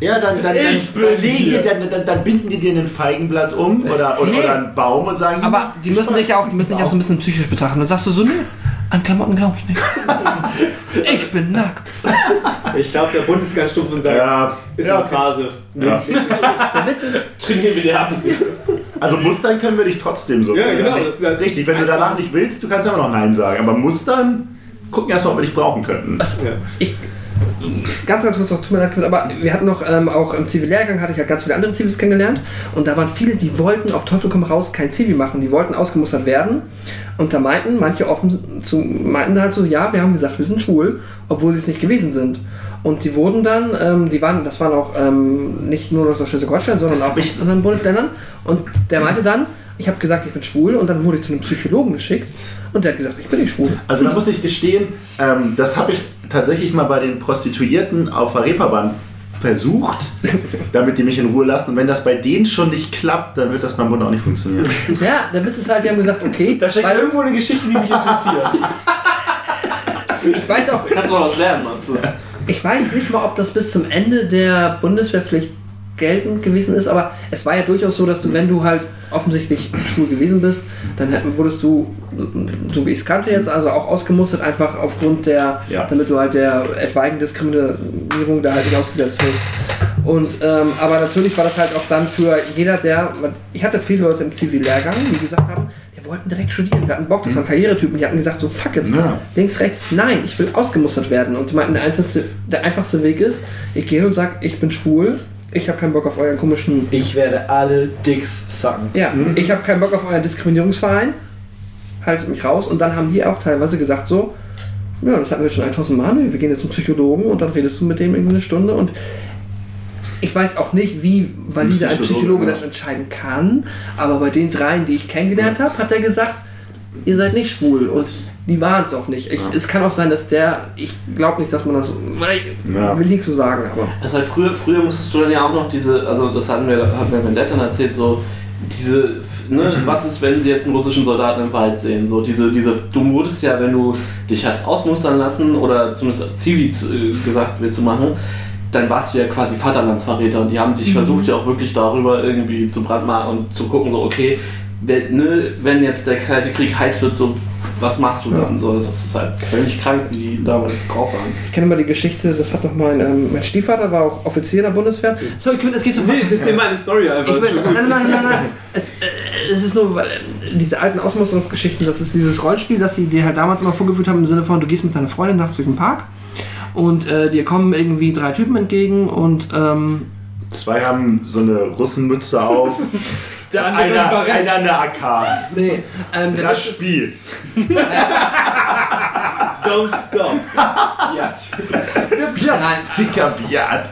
[SPEAKER 5] Ja, dann, dann, dann, überlegen die, dann, dann, dann binden die dir ein Feigenblatt um oder, oder,
[SPEAKER 2] Nee.
[SPEAKER 5] oder einen Baum und sagen,
[SPEAKER 2] Aber die müssen dich ja auch, die müssen dich auch so ein bisschen psychisch betrachten. Und sagst du so, nee, an Klamotten glaube ich nicht. Ich bin nackt.
[SPEAKER 6] Ich glaube, der Bund ist ganz stumpf und sagt,
[SPEAKER 5] ja,
[SPEAKER 6] ist
[SPEAKER 5] ja,
[SPEAKER 6] eine
[SPEAKER 5] okay.
[SPEAKER 6] Phase.
[SPEAKER 5] Ja.
[SPEAKER 2] Der Witz ist,
[SPEAKER 3] Trainieren wir dir ab.
[SPEAKER 5] Also mustern können wir dich trotzdem so.
[SPEAKER 6] Ja, genau, halt
[SPEAKER 5] richtig, wenn du danach nicht willst, du kannst immer noch Nein sagen. Aber mustern, gucken erstmal, ob wir dich brauchen könnten.
[SPEAKER 6] Ja.
[SPEAKER 2] ich, ganz, ganz kurz noch, tut mir leid, aber wir hatten noch, ähm, auch im Zivillehrgang hatte ich halt ganz viele andere Zivis kennengelernt und da waren viele, die wollten auf Teufel komm raus kein Zivi machen, die wollten ausgemustert werden und da meinten manche offen zu, meinten halt so, ja, wir haben gesagt, wir sind schwul, obwohl sie es nicht gewesen sind. Und die wurden dann, ähm, die waren, das waren auch ähm, nicht nur aus Schleswig-Holstein, sondern
[SPEAKER 5] Das
[SPEAKER 2] auch aus anderen Bundesländern. Und der meinte dann, ich habe gesagt, ich bin schwul und dann wurde ich zu einem Psychologen geschickt und der hat gesagt, ich bin nicht schwul.
[SPEAKER 5] Also da muss ich gestehen, ähm, das habe ich tatsächlich mal bei den Prostituierten auf der Reeperbahn versucht, damit die mich in Ruhe lassen. Und wenn das bei denen schon nicht klappt, dann wird das beim Bund auch nicht funktionieren.
[SPEAKER 2] Ja, der Witz ist halt, die haben gesagt, okay,
[SPEAKER 4] Da steckt
[SPEAKER 2] weil
[SPEAKER 4] irgendwo eine Geschichte, die mich interessiert.
[SPEAKER 2] ich weiß auch,
[SPEAKER 3] Kannst du mal was lernen, du?
[SPEAKER 2] ich weiß nicht mal, ob das bis zum Ende der Bundeswehrpflicht geltend gewesen ist, aber es war ja durchaus so, dass du, wenn du halt offensichtlich schwul gewesen bist, dann wurdest du, so wie ich es kannte jetzt, also auch ausgemustert, einfach aufgrund der,
[SPEAKER 5] Ja.
[SPEAKER 2] damit du halt der etwaigen Diskriminierung da halt nicht ausgesetzt wirst. Und, ähm, aber natürlich war das halt auch dann für jeder, der, ich hatte viele Leute im Zivillehrgang, die gesagt haben, wir wollten direkt studieren, wir hatten Bock, das waren Karrieretypen, die hatten gesagt, so fuck it,
[SPEAKER 5] Ja.
[SPEAKER 2] links, rechts, nein, ich will ausgemustert werden. Und die meinten, der, einzigste, der einfachste Weg ist, ich gehe und sage, ich bin schwul, ich habe keinen Bock auf euren komischen,
[SPEAKER 7] Ich werde alle Dicks sacken.
[SPEAKER 2] ja, ich habe keinen Bock auf euren Diskriminierungsverein, haltet mich raus. Und dann haben die auch teilweise gesagt so, ja, das hatten wir schon 1000 Mal, nee, wir gehen jetzt zum Psychologen und dann redest du mit dem irgendwie eine Stunde. Und ich weiß auch nicht, wie valide ein
[SPEAKER 5] Psychologe,
[SPEAKER 2] das entscheiden kann, aber bei den dreien, die ich kennengelernt habe, hat er gesagt, ihr seid nicht schwul. Und die waren es auch nicht. Ich, Es kann auch sein, dass der, ich glaube nicht, dass man das,
[SPEAKER 5] Ja.
[SPEAKER 2] will ich nicht so sagen, aber
[SPEAKER 3] Das ist halt früher, früher musstest du dann ja auch noch diese, also das hatten wir, hat mir Vendetta dann erzählt, so diese, ne, was ist, wenn sie jetzt einen russischen Soldaten im Wald sehen? So diese, diese, du wurdest ja, wenn du dich hast ausmustern lassen oder zumindest Zivi zu, äh, gesagt willst du machen, dann warst du ja quasi Vaterlandsverräter und die haben dich versucht ja auch wirklich darüber irgendwie zu brandmarken und zu gucken, so okay, wer- ne, wenn jetzt der Kalte Krieg heiß wird, so was machst du dann? So, das ist halt völlig krank, wie die damals drauf waren.
[SPEAKER 2] Ich kenne immer die Geschichte, das hat noch mein, ähm, mein Stiefvater, war auch Offizier in der Bundeswehr. Sorry, es geht so
[SPEAKER 6] Nee, erzähl mal eine Story einfach.
[SPEAKER 2] Ich nein, nein, nein, nein, nein. Es, äh, es ist nur, weil äh, diese alten Ausmusterungsgeschichten, das ist dieses Rollenspiel, das sie dir halt damals immer vorgeführt haben, im Sinne von, du gehst mit deiner Freundin nachts durch den Park und äh, dir kommen irgendwie drei Typen entgegen und ähm,
[SPEAKER 5] Zwei haben so eine Russenmütze auf.
[SPEAKER 7] Der andere
[SPEAKER 5] Einer,
[SPEAKER 7] Barett.
[SPEAKER 5] einer eine AK.
[SPEAKER 2] nee, ähm, der
[SPEAKER 5] Das Spiel.
[SPEAKER 6] Don't stop.
[SPEAKER 5] Sikabiat.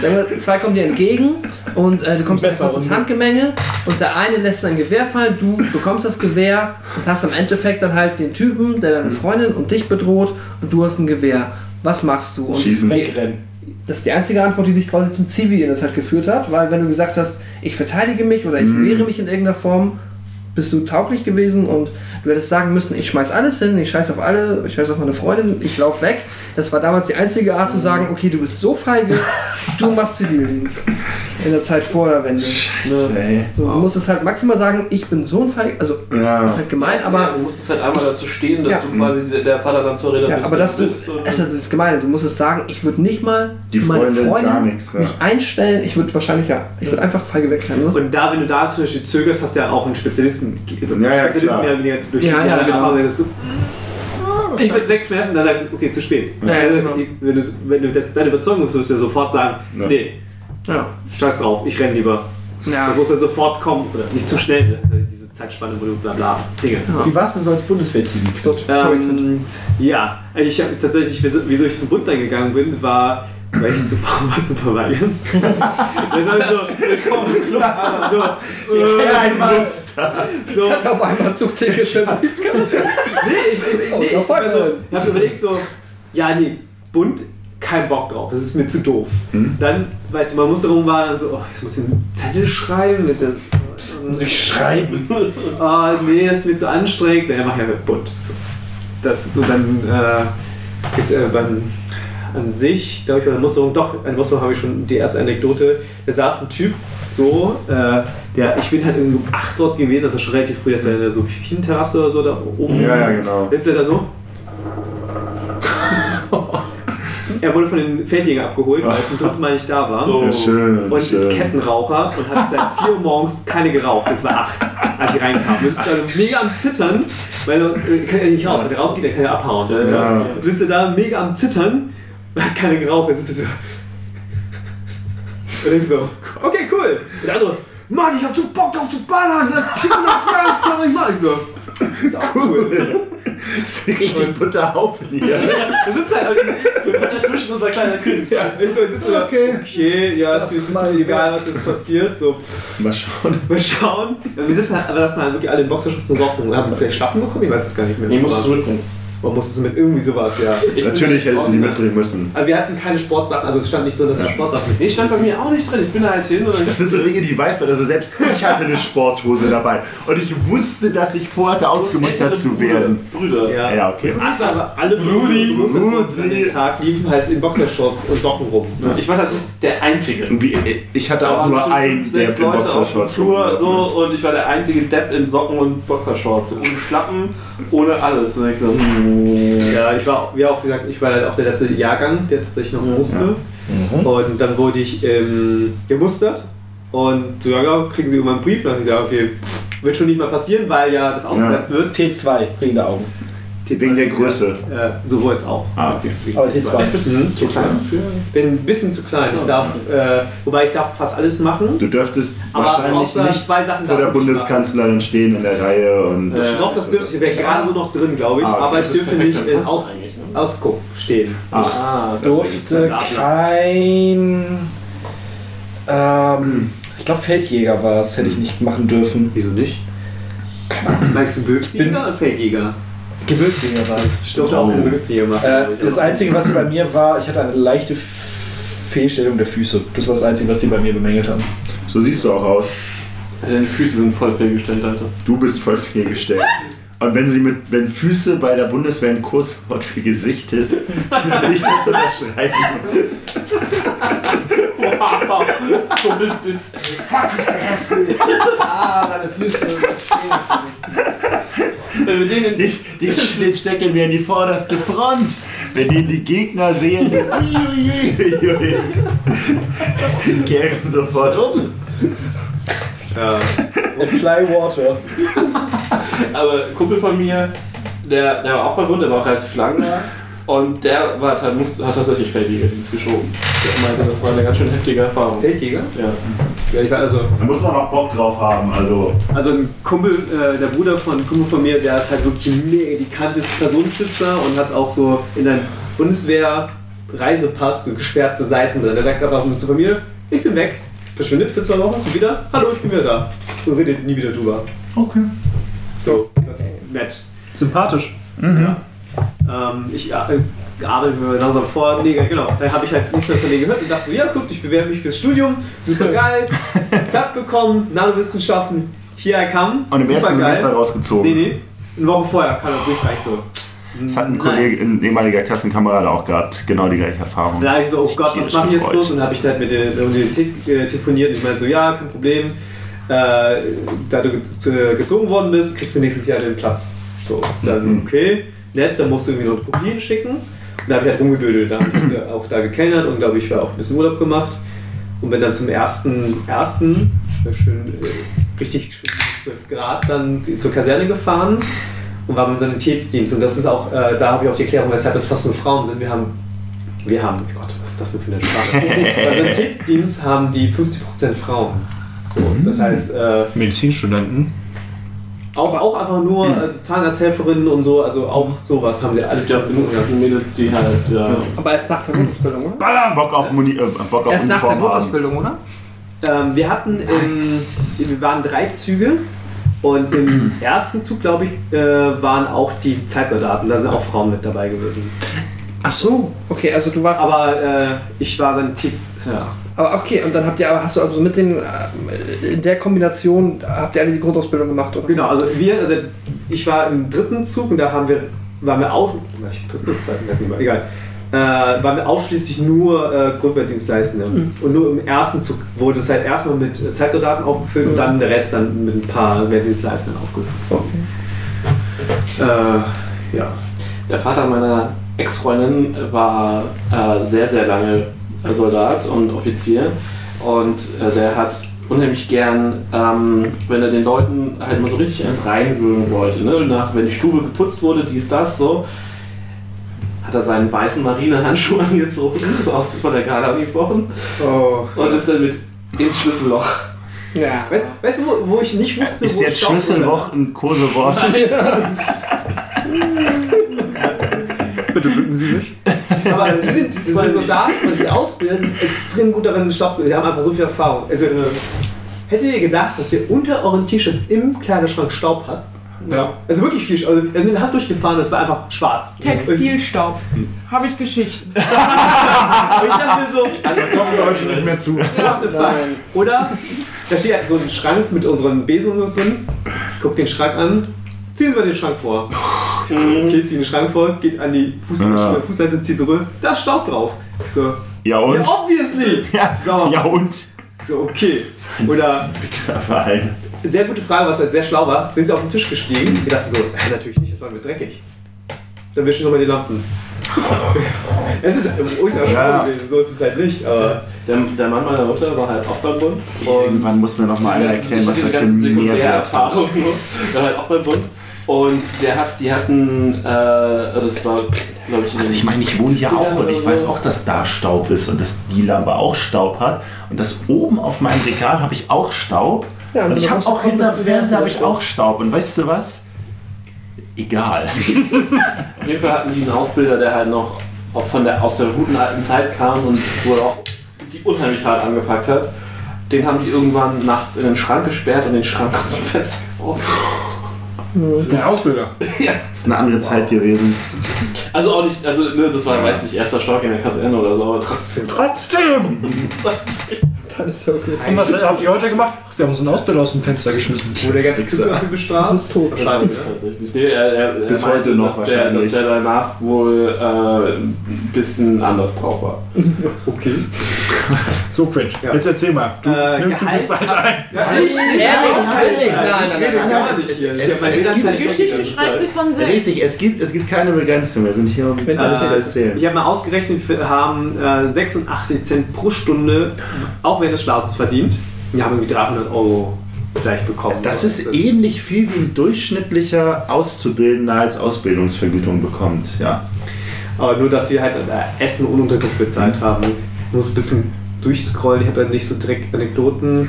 [SPEAKER 2] Sagen wir, zwei kommen dir entgegen und äh, du kommst in ein
[SPEAKER 7] Besser
[SPEAKER 2] kurzes. Handgemenge und der eine lässt sein Gewehr fallen, du bekommst das Gewehr und hast am Endeffekt dann halt den Typen, der deine Freundin und dich bedroht und du hast ein Gewehr. Was machst du? Und
[SPEAKER 5] Schießen.
[SPEAKER 7] Wegrennen.
[SPEAKER 2] Das ist die einzige Antwort, die dich quasi zum Zivi in der Zeit geführt hat, weil wenn du gesagt hast, ich verteidige mich oder ich wehre mich in irgendeiner Form, bist du tauglich gewesen und du hättest sagen müssen, ich schmeiß alles hin, ich scheiß auf alle, ich scheiß auf meine Freundin, ich lauf weg. Das war damals die einzige Art zu sagen, okay, du bist so feige, du machst Zivildienst. In der Zeit vor der Wende.
[SPEAKER 5] Scheiße, ey.
[SPEAKER 2] So, du musstest halt maximal sagen, ich bin so ein feige, also
[SPEAKER 5] Ja.
[SPEAKER 2] das ist halt gemein,
[SPEAKER 3] aber
[SPEAKER 2] aber
[SPEAKER 3] du musstest halt einmal dazu stehen, dass
[SPEAKER 2] Ja.
[SPEAKER 3] du quasi der- der Vaterlandsverräter
[SPEAKER 2] Ja,
[SPEAKER 3] bist.
[SPEAKER 2] aber dass du,
[SPEAKER 3] bist und-
[SPEAKER 2] es ist das Gemeine, du musst es sagen, ich würde nicht mal
[SPEAKER 5] Die
[SPEAKER 2] für meine
[SPEAKER 5] Freundin
[SPEAKER 2] Freundin
[SPEAKER 5] gar nichts, ja.
[SPEAKER 2] mich einstellen, ich würde wahrscheinlich ja, ich würde einfach feige wegrennen. Ne?
[SPEAKER 6] Und da, wenn du da zum Beispiel zögerst, hast du ja auch einen Spezialisten. Also
[SPEAKER 5] Ja, ja,
[SPEAKER 6] Spezialisten oder weniger durch
[SPEAKER 2] Ja,
[SPEAKER 6] die
[SPEAKER 2] ja,
[SPEAKER 6] Jahre
[SPEAKER 2] genau.
[SPEAKER 6] Erfahrung, dass du, ich will es wegschmeißen, dann sagst du, okay, zu spät.
[SPEAKER 2] Ja, ja,
[SPEAKER 6] Also,
[SPEAKER 2] genau.
[SPEAKER 6] wenn, du, wenn du das deine Überzeugung bist, wirst du ja sofort sagen,
[SPEAKER 5] Ja.
[SPEAKER 6] nee,
[SPEAKER 2] Ja.
[SPEAKER 6] scheiß drauf, ich renn lieber.
[SPEAKER 2] Ja.
[SPEAKER 6] Du musst ja sofort kommen, oder nicht zu schnell, ne? Also diese Zeitspanne, wo du bla bla Dinge.
[SPEAKER 7] Wie war's denn so als Bundeswehr-Zivi?
[SPEAKER 2] So.
[SPEAKER 6] Ähm, ja, also ich habe tatsächlich, wieso wieso ich zum Bund dann gegangen bin, war, weil ich zu faul war zu verweigern. das war so, willkommen im Club. So, äh,
[SPEAKER 5] Ein Muster.
[SPEAKER 6] so,
[SPEAKER 2] hat auf einmal Zugticket schon.
[SPEAKER 6] nee, ich, ich,
[SPEAKER 2] Oh,
[SPEAKER 6] nee, ich, so,
[SPEAKER 2] man.
[SPEAKER 6] ich habe überlegt so, ja nee, Bund, kein Bock drauf, das ist mir zu doof. Dann, weil es mal Musterung war, dann so, oh, ich muss einen Zettel schreiben. Mit dem,
[SPEAKER 7] Muss ich schreiben?
[SPEAKER 6] Ah, nee, das ist mir zu anstrengend. Ja, mach ja mit bunt. So. Das, und dann äh, ist äh, beim, an sich, glaube ich, bei der Musterung, doch, an der Musterung habe ich schon die erste Anekdote. Da saß ein Typ, so, äh, der, ich bin halt irgendwie um 8 dort gewesen, also schon relativ früh, dass er in der Sophienterrasse oder so da oben.
[SPEAKER 5] Ja, ja, genau.
[SPEAKER 6] Sitzt er da so. er wurde von den Feldjägern abgeholt, weil er zum dritten Mal nicht da war.
[SPEAKER 5] Ja, schön.
[SPEAKER 6] Und ist
[SPEAKER 5] schön.
[SPEAKER 6] Kettenraucher und hat seit 4 Uhr morgens keine geraucht. Es war 8, als ich reinkam. Und ist also mega am Zittern, weil er äh, kann ja nicht raus. Wenn er rausgeht, dann kann er abhauen.
[SPEAKER 5] Ja.
[SPEAKER 6] Sitzt er da mega am Zittern und hat keine geraucht. Sitzt er so. Und ich so, okay, cool. Und der andere, Mann, ich hab so Bock drauf zu ballern. Das mir nach Fleisch, was ich mach. Ich so, ist auch cool.
[SPEAKER 5] Das ist richtig bunter Haufen hier.
[SPEAKER 6] Da sitzt halt, also,
[SPEAKER 3] Dazwischen unser kleiner Kind.
[SPEAKER 6] ja, ich so, es ist so, okay, okay, ja,
[SPEAKER 7] Das
[SPEAKER 6] es
[SPEAKER 7] ist
[SPEAKER 6] ist
[SPEAKER 7] mal
[SPEAKER 6] egal, was jetzt passiert. So,
[SPEAKER 5] Mal schauen.
[SPEAKER 6] Mal schauen. Ja, wir sind halt, aber das sind halt wirklich alle in Boxerschutz und Socken. Haben wir vielleicht Schlappen bekommen? Ich weiß es gar nicht mehr.
[SPEAKER 3] Nee, musst du
[SPEAKER 6] Aber
[SPEAKER 3] zurückbringen.
[SPEAKER 6] Man musste mit irgendwie sowas, ja.
[SPEAKER 5] Natürlich hättest du die mitbringen müssen.
[SPEAKER 6] Aber wir hatten keine Sportsachen, also es stand nicht drin, dass wir
[SPEAKER 5] Ja.
[SPEAKER 6] Sportsachen mit.
[SPEAKER 3] Nee, stand bei mir auch nicht drin. Ich bin da halt hin und
[SPEAKER 5] Das sind so Dinge, die weiß man. Also selbst ich hatte eine Sporthose dabei. Und ich wusste, dass ich vorhatte, ausgemustert zu werden.
[SPEAKER 3] Brüder.
[SPEAKER 6] Ja.
[SPEAKER 5] Ja, okay.
[SPEAKER 6] Aber alle
[SPEAKER 5] Brudi.
[SPEAKER 6] Brudi an dem Tag liefen halt in Boxershorts und Socken rum. Ne?
[SPEAKER 3] Ich war tatsächlich der Einzige.
[SPEAKER 5] Wie, ich hatte auch nur einen, der in Boxershorts ist.
[SPEAKER 3] so und ich war der einzige Depp in Socken und Boxershorts. Ohne Schlappen, ohne alles. Und ich so, hm.
[SPEAKER 6] Ja, ich war, wie auch gesagt, ich war halt auch der letzte Jahrgang, der tatsächlich noch musste. Und dann wurde ich ähm, gemustert. Und so, ja, ja, kriegen sie immer einen Brief. Und dann hab ich gesagt, okay, wird schon nicht mal passieren, weil ja das ausgesetzt wird.
[SPEAKER 7] T2, wegen der Augen.
[SPEAKER 5] Wegen der Größe.
[SPEAKER 6] Äh, sowohl jetzt auch.
[SPEAKER 5] Ah, okay.
[SPEAKER 7] Aber T2.
[SPEAKER 3] bist du zu klein für?
[SPEAKER 6] bin ein bisschen zu klein. Ich darf, äh, wobei ich darf fast alles machen.
[SPEAKER 5] Du dürftest
[SPEAKER 6] Aber
[SPEAKER 5] wahrscheinlich nicht
[SPEAKER 6] zwei Sachen
[SPEAKER 5] vor der
[SPEAKER 6] ich
[SPEAKER 5] Bundeskanzlerin stehen in der Reihe und.
[SPEAKER 6] Äh, Doch, das dürfte ich, wäre gerade so noch drin, glaube ich.
[SPEAKER 5] Ah, okay.
[SPEAKER 6] aber ich dürfte nicht in Aus,
[SPEAKER 3] ne?
[SPEAKER 6] Ausguck stehen.
[SPEAKER 3] Ah,
[SPEAKER 7] Durfte kein. Ähm, ich glaube, Feldjäger war es, hätte ich nicht machen dürfen.
[SPEAKER 6] Wieso nicht? Meinst du Böbsjäger
[SPEAKER 7] bin-
[SPEAKER 6] oder Feldjäger?
[SPEAKER 7] Gebirgsjäger war es.
[SPEAKER 6] Ich durfte auch einen Böbsjäger machen.
[SPEAKER 7] Äh, das Einzige, was bei mir war, ich hatte eine leichte Fehlstellung der Füße. Das war das Einzige, was sie bei mir bemängelt haben.
[SPEAKER 5] So siehst du auch aus.
[SPEAKER 3] Deine Füße sind voll fehlgestellt, Alter.
[SPEAKER 5] Du bist voll fehlgestellt. Und wenn sie mit, wenn Füße bei der Bundeswehr ein Kurswort für Gesicht ist, würde ich das unterschreiben.
[SPEAKER 3] Wow, so bist es.
[SPEAKER 1] Ah, deine Füße
[SPEAKER 3] Wenn wir den
[SPEAKER 5] Den, den, den stecken wir in die vorderste Front. Wenn den die Gegner sehen, uiuiuiui, den kehren sofort um.
[SPEAKER 6] Ja.
[SPEAKER 7] Apply Water.
[SPEAKER 3] Aber Kumpel von mir, der, der war auch bei Bund, der war auch relativ lang da. Und der war, hat, muss, hat tatsächlich Feldjägerdienst geschoben. Der meinte, das war eine ganz schön heftige Erfahrung.
[SPEAKER 6] Feldjäger?
[SPEAKER 3] Ja.
[SPEAKER 6] Ja, ich war also,
[SPEAKER 5] Da muss man auch Bock drauf haben. Also,
[SPEAKER 6] also ein Kumpel, äh, der Bruder von einem Kumpel von mir, der ist halt wirklich ein mega dikantes Personenschützer und hat auch so in seinem Bundeswehr-Reisepass so geschwärzte Seiten drin. Der sagt einfach so zur Familie, ich bin weg, verschwindet für zwei Wochen, wieder, hallo, ich bin wieder da. Und redet nie wieder drüber.
[SPEAKER 7] Okay.
[SPEAKER 6] So, das ist nett.
[SPEAKER 7] Sympathisch.
[SPEAKER 6] Ja. Ähm, ich äh, arbeite mir langsam vor. Nee, genau. Dann habe ich halt nichts mehr von denen gehört und dachte so, ja, guck, ich bewerbe mich fürs Studium. Super geil. Platz bekommen, Nanowissenschaften. Hier I come.
[SPEAKER 5] und im ersten
[SPEAKER 6] geil.
[SPEAKER 5] Semester rausgezogen.
[SPEAKER 6] Nee, nee. Eine Woche vorher kam der Brief gleich so.
[SPEAKER 5] Das hat ein
[SPEAKER 6] Nice.
[SPEAKER 5] Kollege, ein ehemaliger Klassenkamerad auch gehabt. Genau die gleiche Erfahrung.
[SPEAKER 6] Da habe ich so, oh Gott, was mache ich jetzt bloß? Und dann habe ich halt mit der, Universität äh, telefoniert und ich meinte so, ja, kein Problem. Äh, da du gezogen worden bist, kriegst du nächstes Jahr den Platz. So, dann
[SPEAKER 5] Mhm.
[SPEAKER 6] okay, nett, dann musst du irgendwie noch Kopien schicken. Und da habe ich halt rumgedödelt, da habe ich äh, auch da gekellnert und glaube ich war auch ein bisschen Urlaub gemacht. Und bin dann zum ersten, ersten äh, schön äh, richtig schön 12 Grad dann zur Kaserne gefahren und war mit Sanitätsdienst. Und das ist auch, äh, da habe ich auch die Erklärung, weshalb es fast nur Frauen sind. Wir haben, wir haben, oh Gott, was ist das denn für eine Sprache? Bei Sanitätsdienst haben die 50% Frauen. So, das heißt, äh,
[SPEAKER 7] Medizinstudenten.
[SPEAKER 6] Auch, auch einfach nur also Zahnarzthelferinnen und so, also auch sowas haben sie
[SPEAKER 3] Es
[SPEAKER 6] alles
[SPEAKER 3] gibt ja auch genug Mädels, die halt, ja.
[SPEAKER 2] Aber erst nach der Grundausbildung, oder?
[SPEAKER 5] Ballern! Bock auf, Muni äh, Bock auf
[SPEAKER 2] Erst nach der. Grundausbildung, oder?
[SPEAKER 6] Ähm, wir hatten im, wir waren drei Züge und im ersten Zug, glaube ich, äh, waren auch die Zeitsoldaten. Da sind auch Frauen mit dabei gewesen.
[SPEAKER 2] Ach so, okay, also du warst.
[SPEAKER 6] Aber äh, ich war dann Tipp. Ja.
[SPEAKER 2] Aber okay, und dann habt ihr aber hast du also mit den äh, in der Kombination habt ihr alle die Grundausbildung gemacht, oder?
[SPEAKER 6] Genau, also wir, also ich war im dritten Zug und da haben wir, waren wir auch, na, ich dritten oder zweiten, weiß nicht mehr, egal. Äh, waren wir ausschließlich nur äh, Grundwehrdienstleistende. Und nur im ersten Zug wurde es halt erstmal mit äh, Zeitsoldaten aufgefüllt und dann der Rest dann mit ein paar Wehrdienstleistenden aufgefüllt. Äh, ja.
[SPEAKER 3] Der Vater meiner Ex-Freundin war äh, sehr, sehr lange Soldat und Offizier und äh, der hat unheimlich gern, ähm, wenn er den Leuten halt mal so richtig eins reinwürgen wollte, ne? Nach, wenn die Stube geputzt wurde, dies, das, so, hat er seinen weißen Marinehandschuh angezogen, ist aus von der Garda-Uniform
[SPEAKER 6] Oh.
[SPEAKER 3] und ist dann mit ins Schlüsselloch.
[SPEAKER 2] Ja.
[SPEAKER 6] Weißt, weißt du, wo, wo ich nicht wusste,
[SPEAKER 5] Ist
[SPEAKER 6] wo
[SPEAKER 5] jetzt Schlüsselwoch ein Kosewort?
[SPEAKER 7] Bitte bücken Sie sich.
[SPEAKER 6] Aber die sind, diese Soldaten und die Ausbilder sind extrem gut darin, Staub zu Die haben einfach so viel Erfahrung. Also, äh, hättet ihr gedacht, dass ihr unter euren T-Shirts im Kleiderschrank Staub hat?
[SPEAKER 7] Ja.
[SPEAKER 6] Also wirklich viel. Also, haben in der Hand durchgefahren, das war einfach schwarz.
[SPEAKER 1] Textilstaub. Habe ich Geschichten.
[SPEAKER 6] Und ich dachte mir so,
[SPEAKER 7] Alles kommen wir heute nicht mehr zu.
[SPEAKER 6] fuck? Oder da steht halt so ein Schrank mit unseren Besen und so drin. Guckt den Schrank an. Ziehen Sie mal den Schrank vor. So, okay, zieh den Schrank vor, geht an die Fuß
[SPEAKER 5] Ja.
[SPEAKER 6] Fußleiste, zieht zurück. Da ist Staub drauf. Ich so,
[SPEAKER 5] Ja und?
[SPEAKER 6] ja, obviously.
[SPEAKER 5] Ja,
[SPEAKER 6] So.
[SPEAKER 5] ja und?
[SPEAKER 6] Ich so, okay. Oder
[SPEAKER 5] Wichserverein.
[SPEAKER 6] sehr gute Frage, was halt sehr schlau war. Sind sie auf den Tisch gestiegen? Wir dachten so, ja, natürlich nicht, das war mir dreckig. Dann wischen wir mal die Lampen. es ist ultra schlau
[SPEAKER 5] Ja.
[SPEAKER 6] gewesen, so ist es halt nicht. Aber
[SPEAKER 3] Der, der Mann meiner Mutter war halt auch beim Bund.
[SPEAKER 5] Irgendwann muss mir noch mal einer erklären, was das für ein Mehrwert hat.
[SPEAKER 3] Der war halt auch beim Bund. Und der hat, die hatten, äh, also das war, glaube ich,
[SPEAKER 5] Also ich meine, ich wohne hier
[SPEAKER 3] 70ern
[SPEAKER 5] auch und ich weiß auch, dass da Staub ist und dass die Lampe auch Staub hat und dass oben auf meinem Regal habe ich auch Staub
[SPEAKER 2] Ja, und
[SPEAKER 5] ich habe auch hinter dem Fernseher habe ich
[SPEAKER 2] Staub-
[SPEAKER 5] auch Staub und weißt du was? Egal.
[SPEAKER 3] Auf jeden Fall hatten die einen Ausbilder, der halt noch auch von der, aus der guten alten Zeit kam und wo er auch die unheimlich hart angepackt hat. Den haben die irgendwann nachts in den Schrank gesperrt und den Schrank aus dem Fenster geworfen.
[SPEAKER 7] Der Ausbilder.
[SPEAKER 3] ja.
[SPEAKER 5] Das ist eine andere Zeit gewesen.
[SPEAKER 3] Also auch nicht, also ne, das war, weiß nicht, erster Stock in der Kaserne oder so, aber trotzdem.
[SPEAKER 5] Trotzdem!
[SPEAKER 3] Das war-
[SPEAKER 2] Dann ist ja okay.
[SPEAKER 7] Und was habt ihr heute gemacht? Wir haben unseren Ausbilder aus dem Fenster geschmissen.
[SPEAKER 6] Wurde der ganze dafür bestraft? Wahrscheinlich, ja.
[SPEAKER 3] Tatsächlich. Nee, er, er, er
[SPEAKER 5] Bis
[SPEAKER 3] meinte,
[SPEAKER 5] heute noch
[SPEAKER 3] dass der, dass
[SPEAKER 5] wahrscheinlich.
[SPEAKER 3] der danach wohl äh, ein bisschen anders drauf war.
[SPEAKER 6] Okay.
[SPEAKER 7] So cringe.
[SPEAKER 6] Ja.
[SPEAKER 7] Jetzt erzähl mal. Du
[SPEAKER 6] Äh,
[SPEAKER 7] nimmst zu viel Zeit ein.
[SPEAKER 6] Ja,
[SPEAKER 5] Nein,
[SPEAKER 6] ich,
[SPEAKER 5] nein,
[SPEAKER 6] nein,
[SPEAKER 5] nein,
[SPEAKER 6] nein,
[SPEAKER 5] nein,
[SPEAKER 6] nein,
[SPEAKER 5] ich
[SPEAKER 6] nein,
[SPEAKER 5] rede gar nicht.
[SPEAKER 6] hier.
[SPEAKER 5] Es- es gibt
[SPEAKER 1] Geschichte schreibt sich von selbst.
[SPEAKER 5] Richtig, es gibt, es gibt keine Begrenzung. Wir sind hier, um
[SPEAKER 2] finde
[SPEAKER 5] alles zu erzählen.
[SPEAKER 6] Ich habe mal ausgerechnet, wir haben äh, 86 Cent pro Stunde, auch während des Schlafens verdient. Wir haben irgendwie 300 Euro vielleicht bekommen.
[SPEAKER 5] Das ist ähnlich viel wie ein durchschnittlicher Auszubildender als Ausbildungsvergütung bekommt. Ja.
[SPEAKER 6] Aber nur, dass wir halt äh, Essen und Unterkunft bezahlt haben. Ich muss ein bisschen durchscrollen, ich habe ja nicht so direkt Anekdoten.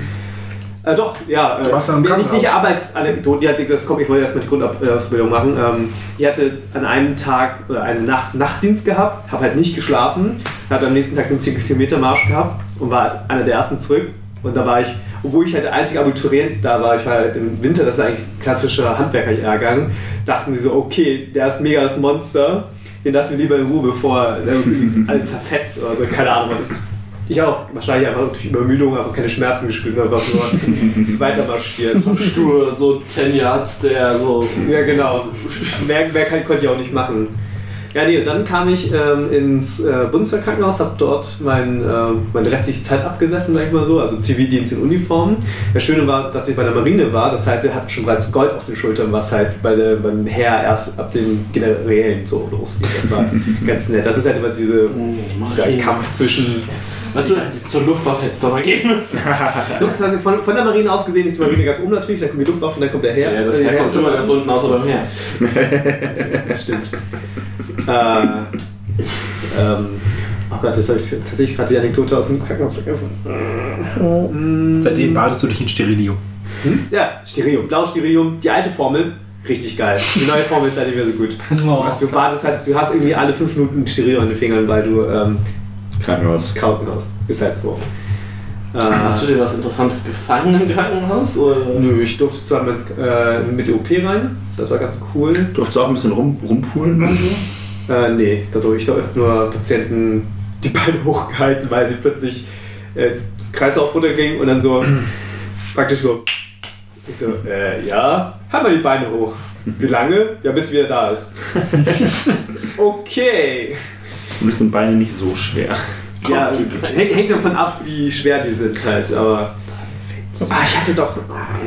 [SPEAKER 6] Äh, doch, ja.
[SPEAKER 7] Du warst ja im
[SPEAKER 6] nicht,
[SPEAKER 7] Krankenhaus.
[SPEAKER 6] nicht Arbeitsanekdoten, die hatte, das kommt, ich wollte erstmal die Grundausbildung machen. Ähm, ich hatte an einem Tag äh, einen Nacht Nachtdienst gehabt, habe halt nicht geschlafen, habe am nächsten Tag den 10 Kilometer Marsch gehabt und war als einer der ersten zurück. Und da war ich, obwohl ich halt der einzige Abiturient da war, ich war halt im Winter, das ist eigentlich ein klassischer Handwerkerjahrgang, dachten sie so, okay, der ist mega das Monster, den lassen wir lieber in Ruhe, bevor er uns alle zerfetzt oder so, keine Ahnung was. Ich auch, wahrscheinlich einfach durch Übermüdung, einfach keine Schmerzen gespürt, einfach nur weiter marschiert.
[SPEAKER 3] Stur, so 10 Yards, der so.
[SPEAKER 6] Ja, genau. Mehr, mehr kann, konnte ich auch nicht machen. Ja, nee, und dann kam ich ähm, ins äh, Bundeswehrkrankenhaus, habe dort mein, äh, meine restliche Zeit abgesessen, sag ich mal so, also Zivildienst in Uniform. Das Schöne war, dass ich bei der Marine war, das heißt, wir hatten schon bereits Gold auf den Schultern, was halt bei der, beim Heer erst ab den Generälen so losgeht. Das war ganz nett. Das ist halt immer diese, dieser Kampf zwischen
[SPEAKER 3] Weißt du, zur Luftwaffe hättest du mal gehen müssen.
[SPEAKER 6] Also von, von der Marine aus gesehen ist die Marine ganz oben natürlich, dann kommt die Luftwaffe und dann kommt der Heer.
[SPEAKER 3] Ja, das
[SPEAKER 6] Äh,
[SPEAKER 3] Heer
[SPEAKER 6] der
[SPEAKER 3] kommt immer ganz unten außer beim Heer.
[SPEAKER 6] Das stimmt. äh, ähm, oh Gott, jetzt habe ich tatsächlich gerade die Anekdote aus dem Krankenhaus vergessen. Mm,
[SPEAKER 7] Seitdem badest du dich in Sterilium.
[SPEAKER 6] Ja, Stereo, blau Stereo, die alte Formel, richtig geil. Die neue Formel ist halt nicht mehr so gut. Du badest halt, du hast irgendwie alle fünf Minuten Stereo an den Fingern, weil du ähm,
[SPEAKER 5] Krankenhaus.
[SPEAKER 6] Krauten hast. Ist halt so. Äh,
[SPEAKER 3] Hast du dir was Interessantes gefangen im Krankenhaus? Oder?
[SPEAKER 6] Nö, ich durfte zwar mit, äh, mit der OP rein, das war ganz cool.
[SPEAKER 5] Durftest du auch ein bisschen rum, rumpulen? oder so?
[SPEAKER 6] Äh, nee, dadurch ich nur Patienten die Beine hochgehalten, weil sie plötzlich äh, Kreislauf runterging und dann so praktisch so. Ich so, äh, ja, halt mal die Beine hoch. Wie lange? Ja, bis wieder da ist. okay.
[SPEAKER 5] Und das sind Beine nicht so schwer.
[SPEAKER 6] Ja, hängt, hängt davon ab, wie schwer die sind halt, aber. Ah, ich hatte doch.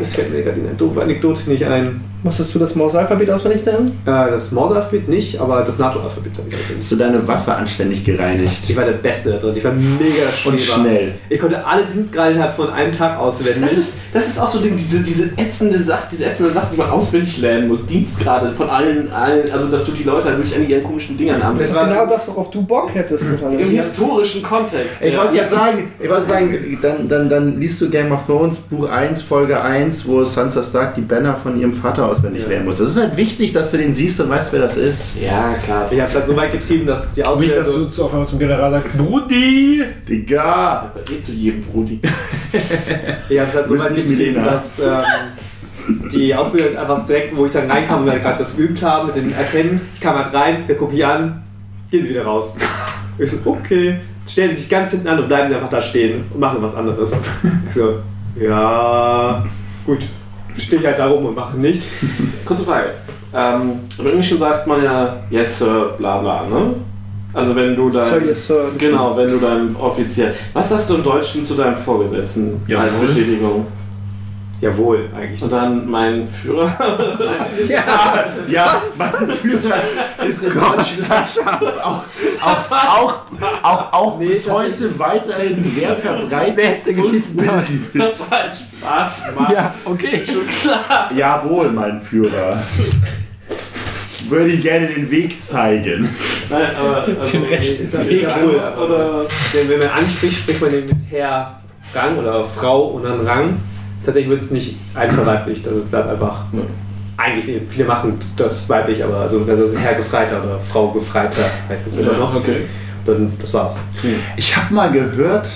[SPEAKER 6] Es fällt mir gerade eine doofe Anekdote nicht ein.
[SPEAKER 2] Musstest du das Morse-Alphabet auswendig lernen?
[SPEAKER 6] Äh, das Mordalphabet nicht, aber das NATO-Alphabet habe ich auswendig.
[SPEAKER 5] Hast du deine Waffe anständig gereinigt?
[SPEAKER 6] Ich war der Beste da drin. Ich war mega
[SPEAKER 5] Und schnell.
[SPEAKER 6] Ich konnte alle Dienstgrade innerhalb von einem Tag auswählen.
[SPEAKER 3] Das ist, das ist auch so Ding, diese, diese ätzende Sache, diese ätzende Sache, die man auswendig lernen muss. Dienstgrade von allen, allen, also dass du die Leute halt wirklich an ihren komischen Dingern haben.
[SPEAKER 2] Das ist
[SPEAKER 6] war-
[SPEAKER 2] genau das, worauf du Bock hättest.
[SPEAKER 3] Im historischen Kontext.
[SPEAKER 5] Ich
[SPEAKER 3] ja.
[SPEAKER 5] wollte jetzt sagen, ich wollte sagen dann, dann, dann liest du Game of Thrones Buch 1, Folge 1, wo Sansa Stark die Banner von ihrem Vater auswendig lernen muss. Das ist halt wichtig, dass du den siehst und weißt, wer das ist.
[SPEAKER 3] Ja, klar.
[SPEAKER 6] Ich habe es halt so weit getrieben, dass die
[SPEAKER 7] Nicht,
[SPEAKER 6] Ausbildung
[SPEAKER 7] dass du
[SPEAKER 6] so,
[SPEAKER 7] zu- auf einmal zum General sagst, Brudi!
[SPEAKER 5] Digga!
[SPEAKER 3] Das eh zu jedem Brudi.
[SPEAKER 6] ich hab's halt so weit
[SPEAKER 5] nicht
[SPEAKER 6] getrieben,
[SPEAKER 5] Milena.
[SPEAKER 6] dass ähm, die Ausbildung einfach direkt, wo ich dann reinkam und wir gerade das geübt haben, mit dem Erkennen, ich kam halt rein, der guckt mich an, gehen Sie wieder raus. Ich so, okay. Stellen sich ganz hinten an und bleiben sie einfach da stehen und machen was anderes. Ich so, ja, gut. Stehe ich halt da rum und mache nichts.
[SPEAKER 3] Kurze Frage. Ähm, Im Englischen sagt man ja Yes, Sir, bla bla, ne? Also wenn du da.
[SPEAKER 2] Sir, yes, sir.
[SPEAKER 3] Genau, wenn du dann offiziell. Was hast du im Deutschen zu deinem Vorgesetzten als
[SPEAKER 7] Jawohl.
[SPEAKER 3] Bestätigung?
[SPEAKER 6] Jawohl, eigentlich.
[SPEAKER 3] Und dann mein Führer.
[SPEAKER 2] Ja,
[SPEAKER 5] Ja, mein Führer ist in Deutschland auch, auch, auch, auch, auch
[SPEAKER 6] Nee,
[SPEAKER 5] bis heute weiterhin sehr verbreitet.
[SPEAKER 2] Beste Geschichtsneues.
[SPEAKER 3] Das hat Spaß gemacht.
[SPEAKER 2] Ja, okay.
[SPEAKER 3] Schon klar.
[SPEAKER 5] Jawohl, mein Führer. Würde ich gerne den Weg zeigen.
[SPEAKER 3] Nein, aber. Also,
[SPEAKER 7] Den rechten
[SPEAKER 6] Ist
[SPEAKER 3] Weg cool. Oder.
[SPEAKER 6] Denn wenn man anspricht, spricht man den mit Herr Rang oder Frau und dann Rang. Tatsächlich wird es nicht einverweiblich, das bleibt einfach.
[SPEAKER 3] Ja.
[SPEAKER 6] Eigentlich, viele machen das weiblich, aber also ist Herr Gefreiter oder Frau Gefreiter heißt es immer noch.
[SPEAKER 3] okay.
[SPEAKER 6] Dann, das war's.
[SPEAKER 5] Ich habe mal gehört,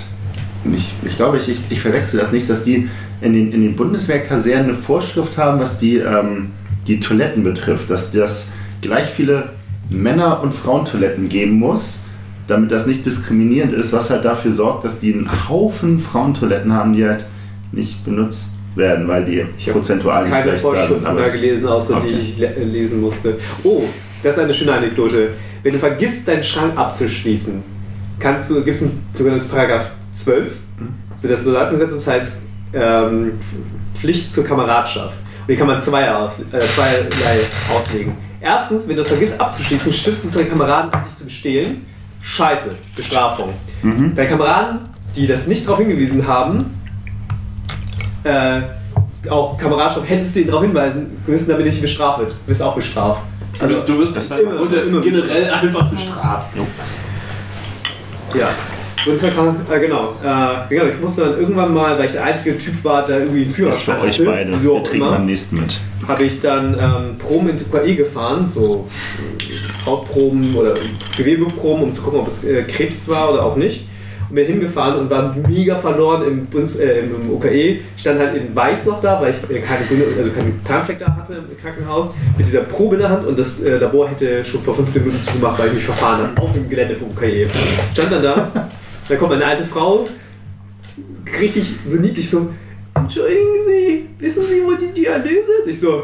[SPEAKER 5] ich, ich glaube, ich, ich, ich verwechsel das nicht, dass die in den, in den Bundeswehrkasernen eine Vorschrift haben, was die, ähm, die Toiletten betrifft, dass das gleich viele Männer- und Frauentoiletten geben muss, damit das nicht diskriminierend ist, was halt dafür sorgt, dass die einen Haufen Frauentoiletten haben, die halt nicht benutzt werden, weil die
[SPEAKER 6] Ich habe
[SPEAKER 5] prozentual nicht sind.
[SPEAKER 6] Vorschriften mehr
[SPEAKER 5] es ist-
[SPEAKER 6] gelesen, außer die
[SPEAKER 5] Okay.
[SPEAKER 6] ich le lesen musste. Oh, das ist eine schöne Anekdote. Wenn du vergisst, deinen Schrank abzuschließen, kannst du, gibt es ein sogenanntes Paragraph 12, so das Soldatengesetz, das heißt ähm, Pflicht zur Kameradschaft. Und die kann man zwei aus, äh, zweierlei auslegen. Erstens, wenn du es vergisst abzuschließen, stiftest du deine Kameraden ab, dich zu bestehlen. Scheiße, Bestrafung. Deine Kameraden, die das nicht darauf hingewiesen haben, äh, auch Kameradschaft, hättest du ihn darauf hinweisen müssen, damit nicht bestraft wird. Du wirst auch bestraft.
[SPEAKER 3] Du bist, du bist
[SPEAKER 5] das ist
[SPEAKER 6] immer- immer
[SPEAKER 3] generell einfach bestraft.
[SPEAKER 6] Ja. Und zwar kam, äh, genau, äh, genau, ich musste dann irgendwann mal, weil ich der einzige Typ war, der irgendwie einen
[SPEAKER 5] Das ist
[SPEAKER 6] Führerschein
[SPEAKER 5] für euch
[SPEAKER 6] hatte,
[SPEAKER 5] beide.
[SPEAKER 6] wieso
[SPEAKER 5] Wir trinken
[SPEAKER 6] immer,
[SPEAKER 5] beim nächsten mit.
[SPEAKER 6] habe ich dann ähm, Proben ins UKE gefahren, so äh, Hautproben oder Gewebeproben, um zu gucken, ob es äh, Krebs war oder auch nicht. Und bin hingefahren und war mega verloren im, Bundes, äh, im UKE. Stand halt in Weiß noch da, weil ich äh, keine Gründe, also keinen Tarnfleck da hatte im Krankenhaus, mit dieser Probe in der Hand und das äh, Labor hätte schon vor 15 Minuten zugemacht, weil ich mich verfahren habe, auf dem Gelände vom UKE. Stand dann da, da kommt eine alte Frau, richtig so niedlich so, entschuldigen Sie, wissen Sie, wo die Dialyse ist? Ich so,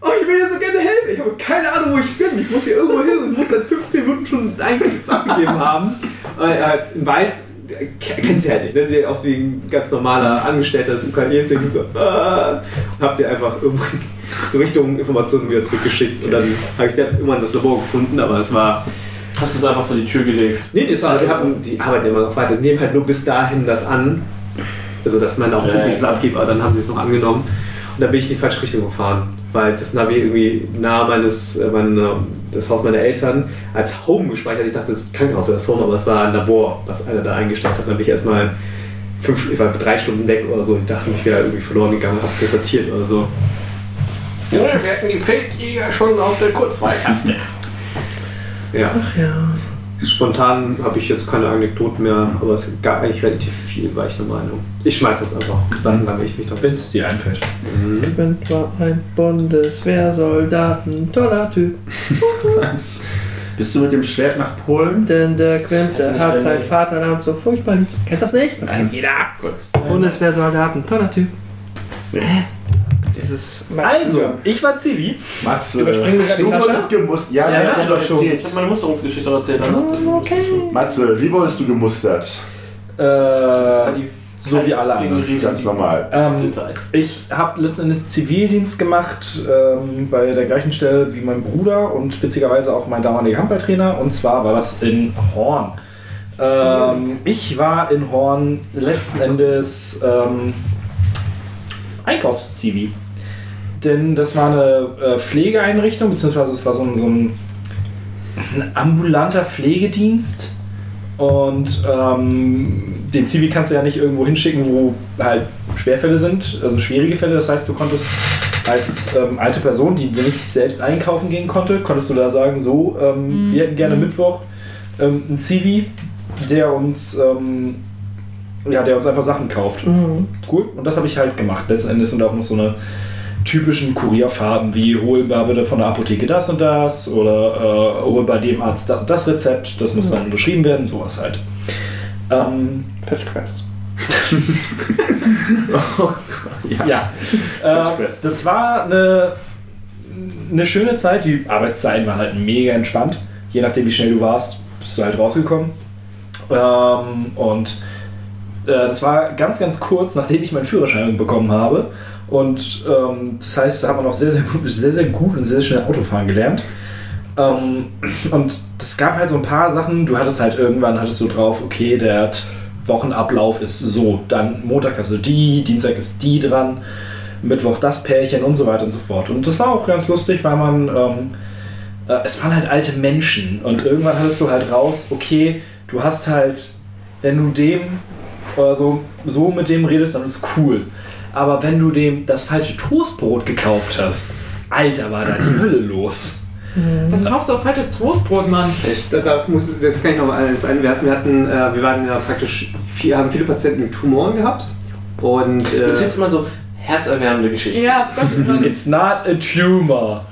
[SPEAKER 6] oh, ich will dir so gerne helfen. Ich habe keine Ahnung, wo ich bin. Ich muss hier irgendwo hin und muss seit 15 Minuten schon eigentlich das abgegeben haben. Äh, äh, in Weiß äh, ke- kennt sie halt nicht. Ne? Sie sieht aus wie ein ganz normaler Angestellter des UKEs. So, äh, und hab sie einfach irgendwann so Richtung Informationen wieder zurückgeschickt. Und dann habe ich selbst irgendwann das Labor gefunden, aber es war
[SPEAKER 3] Hast es einfach vor die Tür gelegt.
[SPEAKER 6] Nee, das war, die, haben, die arbeiten immer noch weiter. Die nehmen halt nur bis dahin das an. Also, dass man auch
[SPEAKER 3] Ja,
[SPEAKER 6] wirklich
[SPEAKER 3] ja.
[SPEAKER 6] das abgibt, aber dann haben sie es noch angenommen. Und dann bin ich in die falsche Richtung gefahren. Weil das Navi irgendwie nahe meines, äh, meiner, das Haus meiner Eltern als Home gespeichert. Ich dachte, das Krankenhaus wäre das Home, aber es war ein Labor, was einer da eingestellt hat. Dann bin ich erstmal fünf, ich war drei Stunden weg oder so. Ich dachte, ich wäre irgendwie verloren gegangen, habe desertiert oder so.
[SPEAKER 3] Ja, wir hatten die Feldjäger schon auf der Kurzwahltaste.
[SPEAKER 6] Ja.
[SPEAKER 2] Ach ja.
[SPEAKER 6] Spontan habe ich jetzt keine Anekdoten mehr, aber es gab eigentlich relativ viel, war ich der Meinung. Ich schmeiß das einfach, dann lange ich mich drauf.
[SPEAKER 4] Wenn es dir einfällt.
[SPEAKER 2] Quint war ein Bundeswehrsoldat, ein toller Typ.
[SPEAKER 5] Was? Bist du mit dem Schwert nach Polen?
[SPEAKER 2] Denn der Quint, der hat sein. Vaterland so furchtbar lieb. Kennst du das nicht? Das kennt jeder. Bundeswehrsoldat, ein toller Typ.
[SPEAKER 5] Nee.
[SPEAKER 2] Dieses
[SPEAKER 4] Also, ich war Zivi.
[SPEAKER 5] Matze.
[SPEAKER 2] Überspringen wir gerade
[SPEAKER 5] du
[SPEAKER 2] Sascha?
[SPEAKER 5] wurdest gemusst. Ja,
[SPEAKER 4] Ja,
[SPEAKER 5] ja,
[SPEAKER 4] ja,
[SPEAKER 5] ja,
[SPEAKER 4] doch schon.
[SPEAKER 5] erzählt.
[SPEAKER 3] Ich habe meine Musterungsgeschichte erzählt. Dann
[SPEAKER 5] Matze, wie wurdest du gemustert?
[SPEAKER 4] Äh, so wie alle anderen.
[SPEAKER 5] Ganz normal.
[SPEAKER 4] Ähm, ich habe letzten Endes Zivildienst gemacht ähm, bei der gleichen Stelle wie mein Bruder und witzigerweise auch mein damaliger Handballtrainer. Und zwar war das in Horn. Ähm, ich war in Horn letzten Endes ähm, Einkaufszivi. Denn das war eine äh, Pflegeeinrichtung, beziehungsweise es war so ein, so ein, ein ambulanter Pflegedienst. Und ähm, den Zivi kannst du ja nicht irgendwo hinschicken, wo halt Schwerfälle sind, also schwierige Fälle. Das heißt, du konntest als ähm, alte Person, die nicht selbst einkaufen gehen konnte, konntest du da sagen, so, ähm, wir hätten gerne Mittwoch ähm, einen Zivi, der uns, ähm, ja, der uns einfach Sachen kauft. Cool. Und das habe ich halt gemacht. Letzten Endes sind auch noch so eine typischen Kurierfahrten wie hol mal bitte von der Apotheke das und das oder äh, hol bei dem Arzt das und das Rezept, das muss dann unterschrieben werden, sowas halt. Ähm,
[SPEAKER 2] Fetchquest.
[SPEAKER 4] ja, äh, das war eine, eine schöne Zeit. Die Arbeitszeiten waren halt mega entspannt. Je nachdem, wie schnell du warst, bist du halt rausgekommen. Ähm, und äh, das war ganz, ganz kurz, nachdem ich meinen Führerschein bekommen habe. Und ähm, das heißt, da hat man auch sehr, sehr gut, sehr, sehr gut und sehr schnell Autofahren gelernt. Ähm, und es gab halt so ein paar Sachen, du hattest halt irgendwann, hattest du drauf, okay, der Wochenablauf ist so, dann Montag hast du die, Dienstag ist die dran, Mittwoch das Pärchen und so weiter und so fort. Und das war auch ganz lustig, weil man, ähm, äh, es waren halt alte Menschen und irgendwann hattest du halt raus, okay, du hast halt, wenn du dem oder so, so mit dem redest, dann ist cool. Aber wenn du dem das falsche Toastbrot gekauft hast, Alter, war da die Hölle los.
[SPEAKER 1] Was kaufst du auf falsches Toastbrot, Mann?
[SPEAKER 6] Da, da muss, das kann ich noch mal eins einwerfen. Wir, hatten, äh, wir waren ja praktisch, viel, haben viele Patienten mit Tumoren gehabt. Und äh,
[SPEAKER 3] Das ist jetzt mal so herzerwärmende Geschichte.
[SPEAKER 1] Ja, Willen.
[SPEAKER 4] It's not a tumor.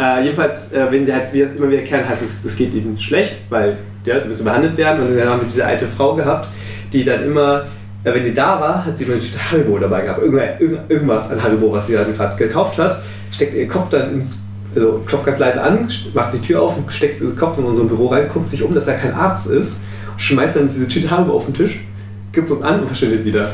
[SPEAKER 6] äh, jedenfalls, äh, wenn sie halt wieder, immer wieder kehren, heißt es, es geht ihnen schlecht, weil ja, sie müssen behandelt werden. Und dann haben wir diese alte Frau gehabt, die dann immer äh, wenn sie da war, hat sie eine Tüte Haribo dabei gehabt. Irgendwas an Haribo, was sie dann gerade gekauft hat. Steckt ihr Kopf dann ins, also klopft ganz leise an, macht die Tür auf und steckt den Kopf in unser Büro rein, guckt sich um, dass er kein Arzt ist, schmeißt dann diese Tüte Haribo auf den Tisch, gibt uns an und verschwindet wieder.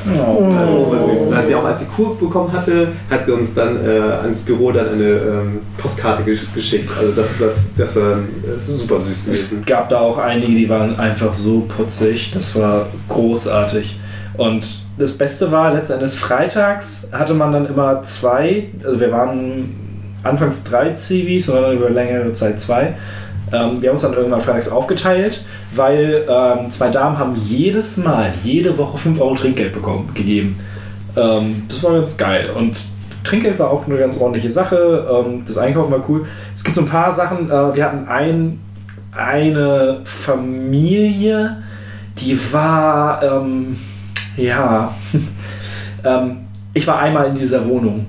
[SPEAKER 6] Das ist super süß. Und hat sie auch, als sie Kur bekommen hatte, hat sie uns dann äh, ans Büro dann eine ähm, Postkarte gesch geschickt. Also das ist, das, das, ähm, das ist super süß
[SPEAKER 4] Es
[SPEAKER 6] gewesen.
[SPEAKER 4] gab da auch einige, die waren einfach so putzig. Das war großartig. Und das Beste war, letztendlich freitags hatte man dann immer zwei, also wir waren anfangs drei Zivis und dann über längere Zeit zwei. Ähm, wir haben uns dann irgendwann freitags aufgeteilt, weil ähm, zwei Damen haben jedes Mal, jede Woche 5 Euro Trinkgeld bekommen, gegeben. Ähm, das war ganz geil. Und Trinkgeld war auch eine ganz ordentliche Sache. Ähm, das Einkaufen war cool. Es gibt so ein paar Sachen. Äh, wir hatten ein, eine Familie, die war, ähm, ja, ähm, ich war einmal in dieser Wohnung,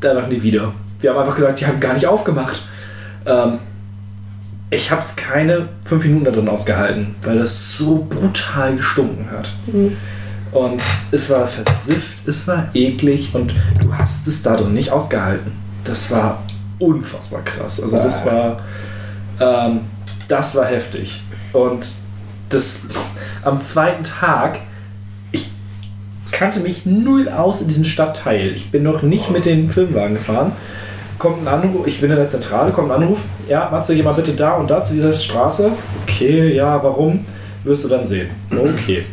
[SPEAKER 4] danach nie wieder. Wir haben einfach gesagt, die haben gar nicht aufgemacht. Ähm, ich habe es keine fünf Minuten da drin ausgehalten, weil das so brutal gestunken hat. Und es war versifft, es war eklig und du hast es da drin nicht ausgehalten. Das war unfassbar krass. Also das war, ähm, das war heftig. Und das am zweiten Tag, kannte mich null aus in diesem Stadtteil. Ich bin noch nicht mit dem Filmwagen gefahren. Kommt ein Anruf, ich bin in der Zentrale, kommt ein Anruf, ja, Matze, geh mal bitte da und da zu dieser Straße. Okay, ja, warum? Wirst du dann sehen. Okay.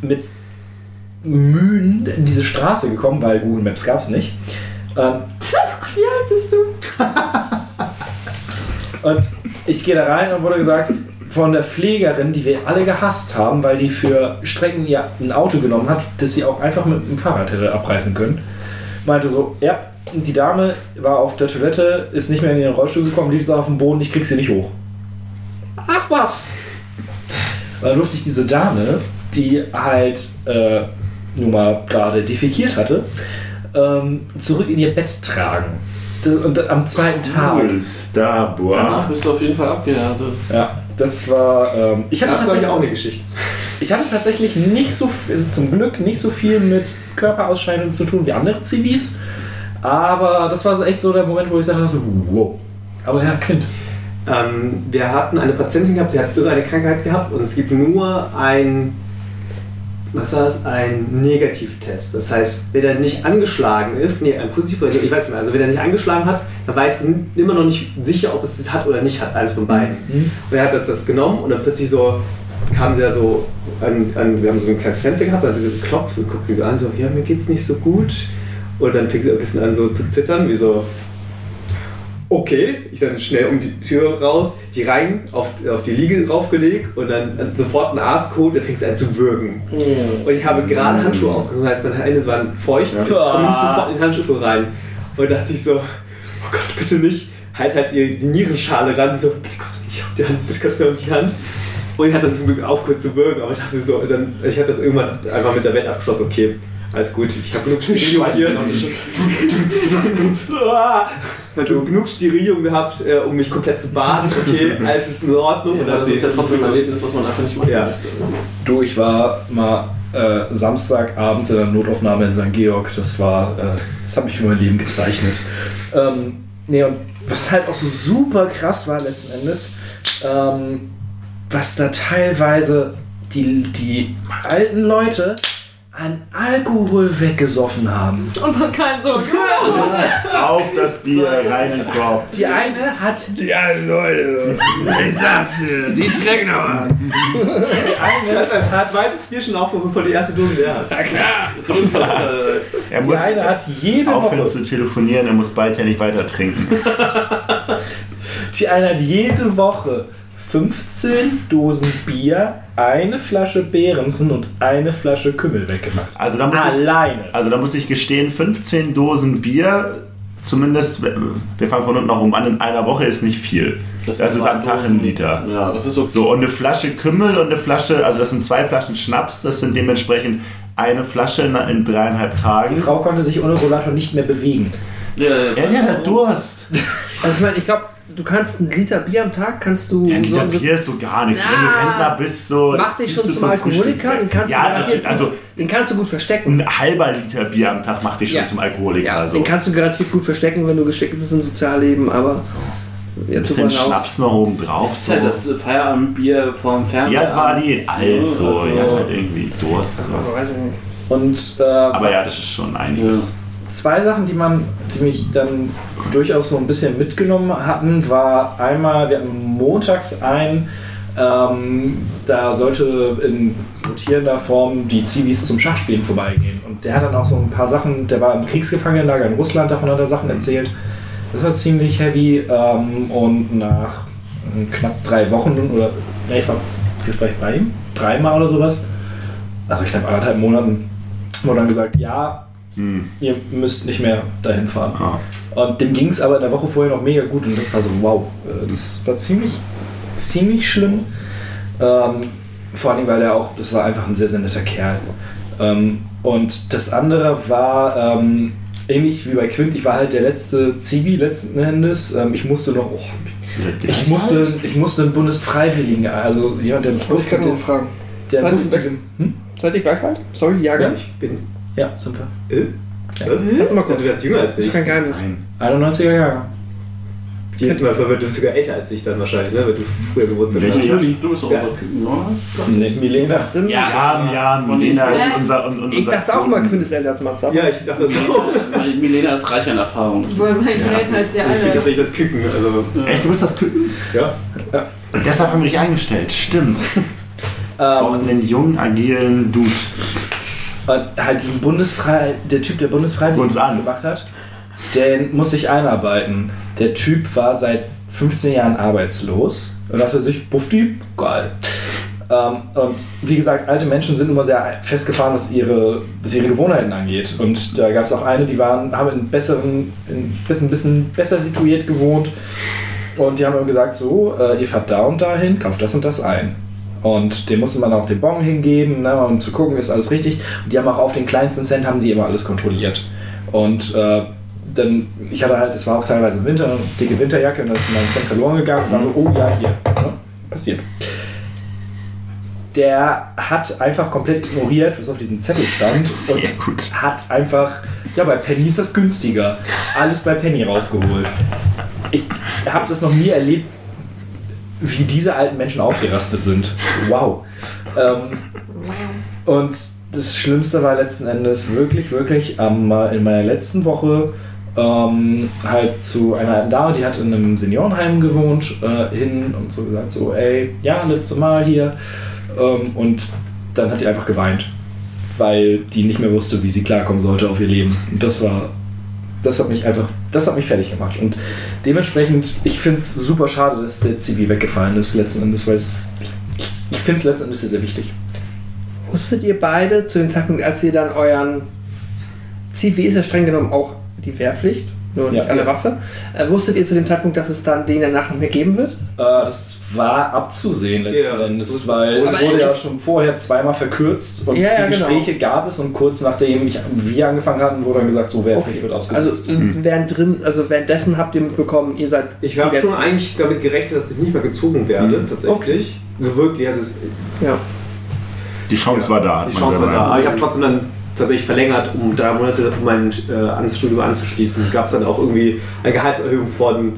[SPEAKER 4] Mit Mühen in diese Straße gekommen, weil Google Maps gab es nicht. Ähm,
[SPEAKER 1] Wie alt bist du?
[SPEAKER 4] Und ich gehe da rein und wurde gesagt, von der Pflegerin, die wir alle gehasst haben, weil die für Strecken ja ein Auto genommen hat, das sie auch einfach mit dem Fahrrad hätte abreißen können, meinte so, ja, die Dame war auf der Toilette, ist nicht mehr in ihren Rollstuhl gekommen, liegt so auf dem Boden, ich krieg sie nicht hoch. Ach was! Und dann durfte ich diese Dame, die halt äh, nun mal gerade defekiert hatte, ähm, zurück in ihr Bett tragen. Und am zweiten Tag.
[SPEAKER 5] Cool, Starboy.
[SPEAKER 3] Danach bist du auf jeden Fall abgehärtet.
[SPEAKER 4] Ja, das war. Ähm, ich, hatte
[SPEAKER 6] Das war
[SPEAKER 4] tatsächlich,
[SPEAKER 6] ja auch eine Geschichte.
[SPEAKER 4] ich hatte tatsächlich nicht so, also zum Glück nicht so viel mit Körperausscheidungen zu tun wie andere Zivis. Aber das war so echt so der Moment, wo ich sagte, so, wow. Aber ja, Quint.
[SPEAKER 6] Ähm, wir hatten eine Patientin gehabt, sie hat irgendeine Krankheit gehabt und es gibt nur ein, was war das, ein Negativtest. Das heißt, wenn er nicht angeschlagen ist, nee, ein positiv oder ich weiß nicht mehr, also wenn er nicht angeschlagen hat, dann weißt du immer noch nicht sicher, ob es es hat oder nicht hat, eines von beiden. Und er hat das, das genommen und dann plötzlich so kam sie da so an, an, wir haben so ein kleines Fenster gehabt, dann hat sie geklopft und guckt sie so an, so, ja, mir geht's nicht so gut. Und dann fing sie ein bisschen an so zu zittern, wie so, okay, ich dann schnell um die Tür raus, die rein auf, auf die Liege raufgelegt und dann sofort einen Arzt geholt, dann fing sie an zu würgen. Und ich habe gerade Handschuhe ausgesucht, das heißt, meine Hände waren feucht, ich komme nicht sofort in den Handschuh rein. Und dachte ich so, oh Gott, bitte nicht, halt halt ihr die Nierenschale ran, so, bitte kotzt mich nicht auf die Hand, bitte kotzt mich auf die Hand. Und ich hatte dann zum Glück aufgehört zu würgen, aber ich dachte so, dann, ich hatte das irgendwann einfach mit der Welt abgeschlossen, okay, alles gut, ich habe genug Sterilium hier. Also genug Sterilium gehabt, äh, um mich komplett zu baden, okay, alles ist in Ordnung. Und dann
[SPEAKER 3] Das ist ja trotzdem ein Erlebnis, was man einfach nicht machen
[SPEAKER 6] Ja.
[SPEAKER 3] möchte.
[SPEAKER 4] Du, ich war mal äh, Samstagabends in der Notaufnahme in St. Georg. Das war, äh, das hat mich für mein Leben gezeichnet. Ähm, nee, und was halt auch so super krass war letzten Endes, ähm, was da teilweise die, die alten Leute an Alkohol weggesoffen haben.
[SPEAKER 1] Und Pascal so,
[SPEAKER 5] Auf das Bier, rein in Korb.
[SPEAKER 4] Die eine hat,
[SPEAKER 2] Die alten Leute. Ich sag's dir, die trinken aber.
[SPEAKER 4] die eine
[SPEAKER 6] hat ein zweites Bier schon aufgehoben, bevor die erste Dose leer hat.
[SPEAKER 3] So ist das, äh,
[SPEAKER 5] Er
[SPEAKER 4] die
[SPEAKER 5] muss
[SPEAKER 4] eine hat jede
[SPEAKER 5] aufhören
[SPEAKER 4] Woche
[SPEAKER 5] zu telefonieren, er muss bald ja nicht weiter trinken.
[SPEAKER 4] Die eine hat jede Woche 15 Dosen Bier, eine Flasche Behrensen und eine Flasche Kümmel weggemacht.
[SPEAKER 5] Also da muss ich,
[SPEAKER 4] Alleine.
[SPEAKER 5] also da muss ich gestehen, 15 Dosen Bier, zumindest, wir fangen von unten nach oben an, in einer Woche ist nicht viel. Das, ist
[SPEAKER 3] zwei
[SPEAKER 5] am Tag ein. Liter.
[SPEAKER 3] Ja, das ist okay.
[SPEAKER 5] So, und eine Flasche Kümmel und eine Flasche, also das sind zwei Flaschen Schnaps, das sind dementsprechend eine Flasche in, in dreieinhalb
[SPEAKER 4] Die
[SPEAKER 5] Tagen.
[SPEAKER 4] Frau konnte sich ohne Rollator nicht mehr bewegen.
[SPEAKER 3] Ja, jetzt
[SPEAKER 5] Ja, ja, der Durst.
[SPEAKER 2] Also ich meine, ich glaube, du kannst einen Liter Bier am Tag, kannst du
[SPEAKER 5] Ja, ein Liter
[SPEAKER 2] so,
[SPEAKER 5] Bier ist so gar nichts. Wenn
[SPEAKER 2] Na,
[SPEAKER 5] du Rentner bist, so.
[SPEAKER 2] mach dich schon zum Alkoholiker, den kannst du
[SPEAKER 5] Ja,
[SPEAKER 2] garantiert,
[SPEAKER 5] also
[SPEAKER 2] den kannst du gut verstecken.
[SPEAKER 5] ein halber Liter Bier am Tag macht dich schon
[SPEAKER 2] Ja.
[SPEAKER 5] zum Alkoholiker.
[SPEAKER 2] Ja,
[SPEAKER 5] also.
[SPEAKER 2] den kannst du garantiert gut verstecken, wenn du geschickt bist im Sozialleben, aber ja,
[SPEAKER 5] ein bisschen Schnaps noch oben drauf.
[SPEAKER 3] Das ist
[SPEAKER 5] So.
[SPEAKER 3] halt das Feierabendbier vorm Fernseher.
[SPEAKER 5] hat war die alt so.
[SPEAKER 3] Also,
[SPEAKER 5] Die hat halt irgendwie Durst. So.
[SPEAKER 2] Also.
[SPEAKER 4] Und äh,
[SPEAKER 5] Aber ja, das ist schon einiges.
[SPEAKER 4] Zwei Sachen, die man, die mich dann durchaus so ein bisschen mitgenommen hatten, war einmal, wir hatten montags ein, ähm, da sollte in rotierender Form die Zivis zum Schachspielen vorbeigehen. Und der hat dann auch so ein paar Sachen, der war im Kriegsgefangenenlager in Russland, davon hat er Sachen erzählt. Das war ziemlich heavy ähm, und nach äh, knapp drei Wochen oder, ne, ich war, ich bei ihm? Dreimal oder sowas. Also ich glaube anderthalb Monaten wurde dann gesagt, ja,
[SPEAKER 5] Hm.
[SPEAKER 4] ihr müsst nicht mehr dahin fahren.
[SPEAKER 5] Ah.
[SPEAKER 4] Und dem ging es aber in der Woche vorher noch mega gut und das war so, wow, äh, das war ziemlich, ziemlich schlimm. Ähm, vor allem, weil der auch, das war einfach ein sehr, sehr netter Kerl. Ähm, und das andere war, ähm, ähnlich wie bei Quint, ich war halt der letzte Zivi letzten Endes. Ähm, ich musste noch, oh, ich musste, ich musste einen Bundesfreiwilligen, also jemand, der
[SPEAKER 2] Ich wollte gerade noch fragen.
[SPEAKER 4] der
[SPEAKER 2] Seid
[SPEAKER 4] hm?
[SPEAKER 2] Seid ihr gleich alt? Sorry, Jahrgang?
[SPEAKER 6] Ich bin.
[SPEAKER 4] Ja, sind wir.
[SPEAKER 6] Äh? Was?
[SPEAKER 2] Sag mal
[SPEAKER 6] Ich
[SPEAKER 2] kurz.
[SPEAKER 6] du wärst jünger als
[SPEAKER 2] Das ist
[SPEAKER 6] ich.
[SPEAKER 2] kein Geheimnis.
[SPEAKER 5] Nein.
[SPEAKER 4] 91er Jahre.
[SPEAKER 6] Jedes Mal verwirrt, du bist sogar älter als ich dann wahrscheinlich, ne? Wenn du früher Geburtstag hast.
[SPEAKER 5] Juli?
[SPEAKER 3] Du bist auch
[SPEAKER 6] Ja.
[SPEAKER 3] unser
[SPEAKER 4] Nee, Milena.
[SPEAKER 5] Ja, ja, ja, Milena ist unser. Und, und
[SPEAKER 2] Ich dachte auch mal. Quint ist älter als Matze.
[SPEAKER 6] Ja, ich dachte das so.
[SPEAKER 3] Weil Milena ist reich an Erfahrung.
[SPEAKER 1] Woher seid ihr älter als ihr
[SPEAKER 6] Ich bin tatsächlich
[SPEAKER 1] alle?
[SPEAKER 6] das Küken. Also,
[SPEAKER 5] Echt, du bist das Küken?
[SPEAKER 6] ja.
[SPEAKER 5] Und deshalb haben wir dich eingestellt. Stimmt. Auch
[SPEAKER 4] Ähm,
[SPEAKER 5] den jungen, agilen Dude.
[SPEAKER 4] Und halt diesen Bundesfrei, der Typ, der Bundesfreiwilligen
[SPEAKER 5] Uns an.
[SPEAKER 4] gemacht hat, den muss sich einarbeiten. Der Typ war seit 15 Jahren arbeitslos und dachte sich, Bufti, geil. Ähm, und wie gesagt, alte Menschen sind immer sehr festgefahren, was ihre, was ihre Gewohnheiten angeht. Und da gab es auch eine, die waren, haben in besseren, in bisschen, bisschen besser situiert gewohnt. Und die haben immer gesagt, so, äh, ihr fahrt da und dahin, kauft das und das ein. Und dem musste man auch den Bon hingeben, ne, um zu gucken, ist alles richtig. Und die haben auch auf den kleinsten Cent haben sie immer alles kontrolliert. Und äh, dann, ich hatte halt, es war auch teilweise im Winter, eine dicke Winterjacke, und dann ist mein Cent verloren gegangen und war so, oh ja, hier. Ne, passiert. Der hat einfach komplett ignoriert, was auf diesem Zettel stand.
[SPEAKER 5] Sehr
[SPEAKER 4] und
[SPEAKER 5] gut.
[SPEAKER 4] hat einfach, ja, bei Penny ist das günstiger. Alles bei Penny rausgeholt. Ich habe das noch nie erlebt, wie diese alten Menschen ausgerastet sind. Wow. Ähm, und das Schlimmste war letzten Endes wirklich, wirklich ähm, in meiner letzten Woche ähm, halt zu einer alten Dame, die hat in einem Seniorenheim gewohnt, äh, hin und so gesagt, so, ey, ja, letzte Mal hier. Ähm, und dann hat die einfach geweint, weil die nicht mehr wusste, wie sie klarkommen sollte auf ihr Leben. Und das war, das hat mich einfach, das hat mich fertig gemacht. Und dementsprechend, ich finde es super schade, dass der Zivi weggefallen ist letzten Endes, weil es, ich finde es letzten Endes sehr, sehr wichtig.
[SPEAKER 2] Wusstet ihr beide zu dem Zeitpunkt, als ihr dann euren Zivi ist ja streng genommen auch die Wehrpflicht, nur
[SPEAKER 4] Ja.
[SPEAKER 2] nicht alle Waffe, äh, wusstet ihr zu dem Zeitpunkt, dass es dann den danach nicht mehr geben wird?
[SPEAKER 4] Äh, das war abzusehen letzten
[SPEAKER 6] Ja,
[SPEAKER 4] Endes, weil es wurde ja schon vorher zweimal verkürzt und
[SPEAKER 2] Ja, ja,
[SPEAKER 4] die
[SPEAKER 2] genau.
[SPEAKER 4] Gespräche gab es und kurz nachdem ich, wir angefangen hatten, wurde dann gesagt, so Wehrpflicht wird
[SPEAKER 2] Also
[SPEAKER 4] ausgesetzt.
[SPEAKER 2] äh, während drin, also währenddessen habt ihr mitbekommen, ihr seid
[SPEAKER 6] Ich habe schon eigentlich damit gerechnet, dass ich nicht mehr gezogen werde, tatsächlich. So wirklich, also es,
[SPEAKER 2] Ja.
[SPEAKER 5] Die Chance war da.
[SPEAKER 6] die Chance war da. Aber ich habe trotzdem dann tatsächlich verlängert, um drei Monate um mein äh, ans Studium anzuschließen. Gab es dann auch irgendwie eine Gehaltserhöhung von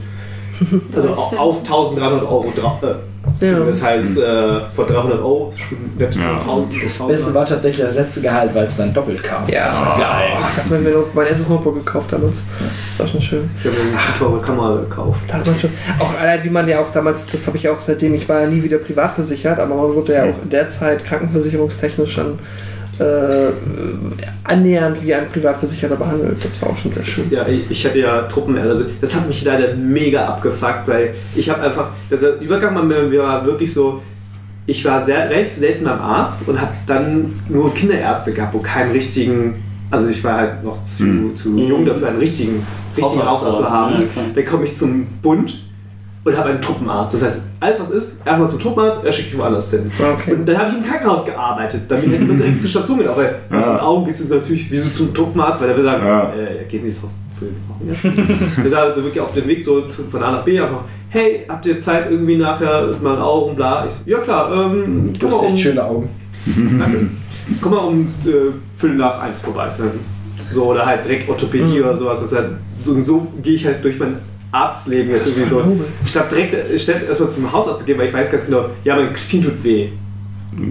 [SPEAKER 6] also au- auf 1300 Euro. Äh,
[SPEAKER 2] Ja.
[SPEAKER 6] Das heißt, äh, von 300 Euro wird
[SPEAKER 5] Ja.
[SPEAKER 6] 1000.
[SPEAKER 4] Das Beste war tatsächlich das letzte Gehalt, weil es dann doppelt kam.
[SPEAKER 2] Ja,
[SPEAKER 4] das war geil.
[SPEAKER 2] Ach, das haben wir noch mein erstes Notebook gekauft damals. Das war schon schön.
[SPEAKER 6] Ich habe mir eine teure Kamera gekauft.
[SPEAKER 2] Da hat man schon. Auch allein, wie man ja auch damals, das habe ich auch seitdem, ich war ja nie wieder privat versichert, aber man wurde ja auch in der Zeit krankenversicherungstechnisch schon äh, annähernd wie ein Privatversicherter behandelt. Das war auch schon sehr schön.
[SPEAKER 6] Ja, ich- hatte ja Truppen, also das hat mich leider mega abgefuckt, weil ich habe einfach, also der Übergang bei mir war wirklich so, ich war sehr relativ selten beim Arzt und habe dann nur Kinderärzte gehabt, wo keinen richtigen, also ich war halt noch zu,
[SPEAKER 5] Mhm.
[SPEAKER 6] zu jung dafür, einen richtigen, richtigen
[SPEAKER 3] Hausarzt
[SPEAKER 6] zu
[SPEAKER 3] haben, ja,
[SPEAKER 6] dann komme ich zum Bund und habe einen Truppenarzt. Das heißt, alles was ist, erstmal zum Truppenarzt, er schickt mich woanders hin.
[SPEAKER 2] Okay.
[SPEAKER 6] Und dann habe ich im Krankenhaus gearbeitet. Bin ich dann direkt zur Station gegangen. Weil
[SPEAKER 5] Ja.
[SPEAKER 6] aus den Augen gehst du natürlich wie so zum Truppenarzt, weil der will sagen,
[SPEAKER 5] Ja.
[SPEAKER 6] äh, geht nicht raus zu Das ist also wirklich auf dem Weg so von A nach B einfach, hey, habt ihr Zeit irgendwie nachher mal Augen, bla. Ich so, ja klar, ähm,
[SPEAKER 4] Du
[SPEAKER 6] komm
[SPEAKER 4] hast
[SPEAKER 6] mal um,
[SPEAKER 4] echt schöne Augen.
[SPEAKER 6] Danke. komm mal um äh, Viertel nach eins vorbei. So, oder halt direkt Orthopädie oder sowas. Das halt, so, so gehe ich halt durch mein Arztleben jetzt irgendwie so. Statt direkt äh, statt erstmal zum Hausarzt zu gehen, weil ich weiß ganz genau, ja, mein Knie tut weh.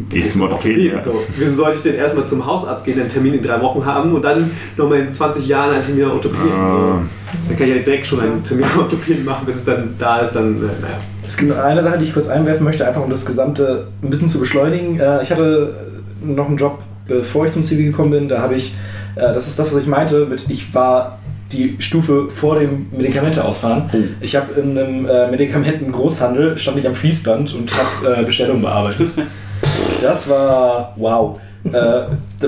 [SPEAKER 5] Geh ich zum Orthopäden. Ja.
[SPEAKER 6] So, wieso sollte ich denn erstmal zum Hausarzt gehen, einen Termin in drei Wochen haben und dann nochmal in 20 Jahren einen Termin am Orthopäden?
[SPEAKER 5] Ah.
[SPEAKER 6] So. Dann kann ich ja direkt schon einen Termin am Orthopäden machen, bis es dann da ist, dann, äh, naja.
[SPEAKER 4] Es gibt noch eine Sache, die ich kurz einwerfen möchte, einfach um das Gesamte ein bisschen zu beschleunigen. Äh, Ich hatte noch einen Job, bevor ich zum Zivi gekommen bin. Da habe ich, das ist das, was ich meinte, mit ich war die Stufe vor dem Medikamente ausfahren. Ich habe in einem äh, Medikamentengroßhandel, stand ich am Fließband und habe äh, Bestellungen bearbeitet. Das war wow. äh, da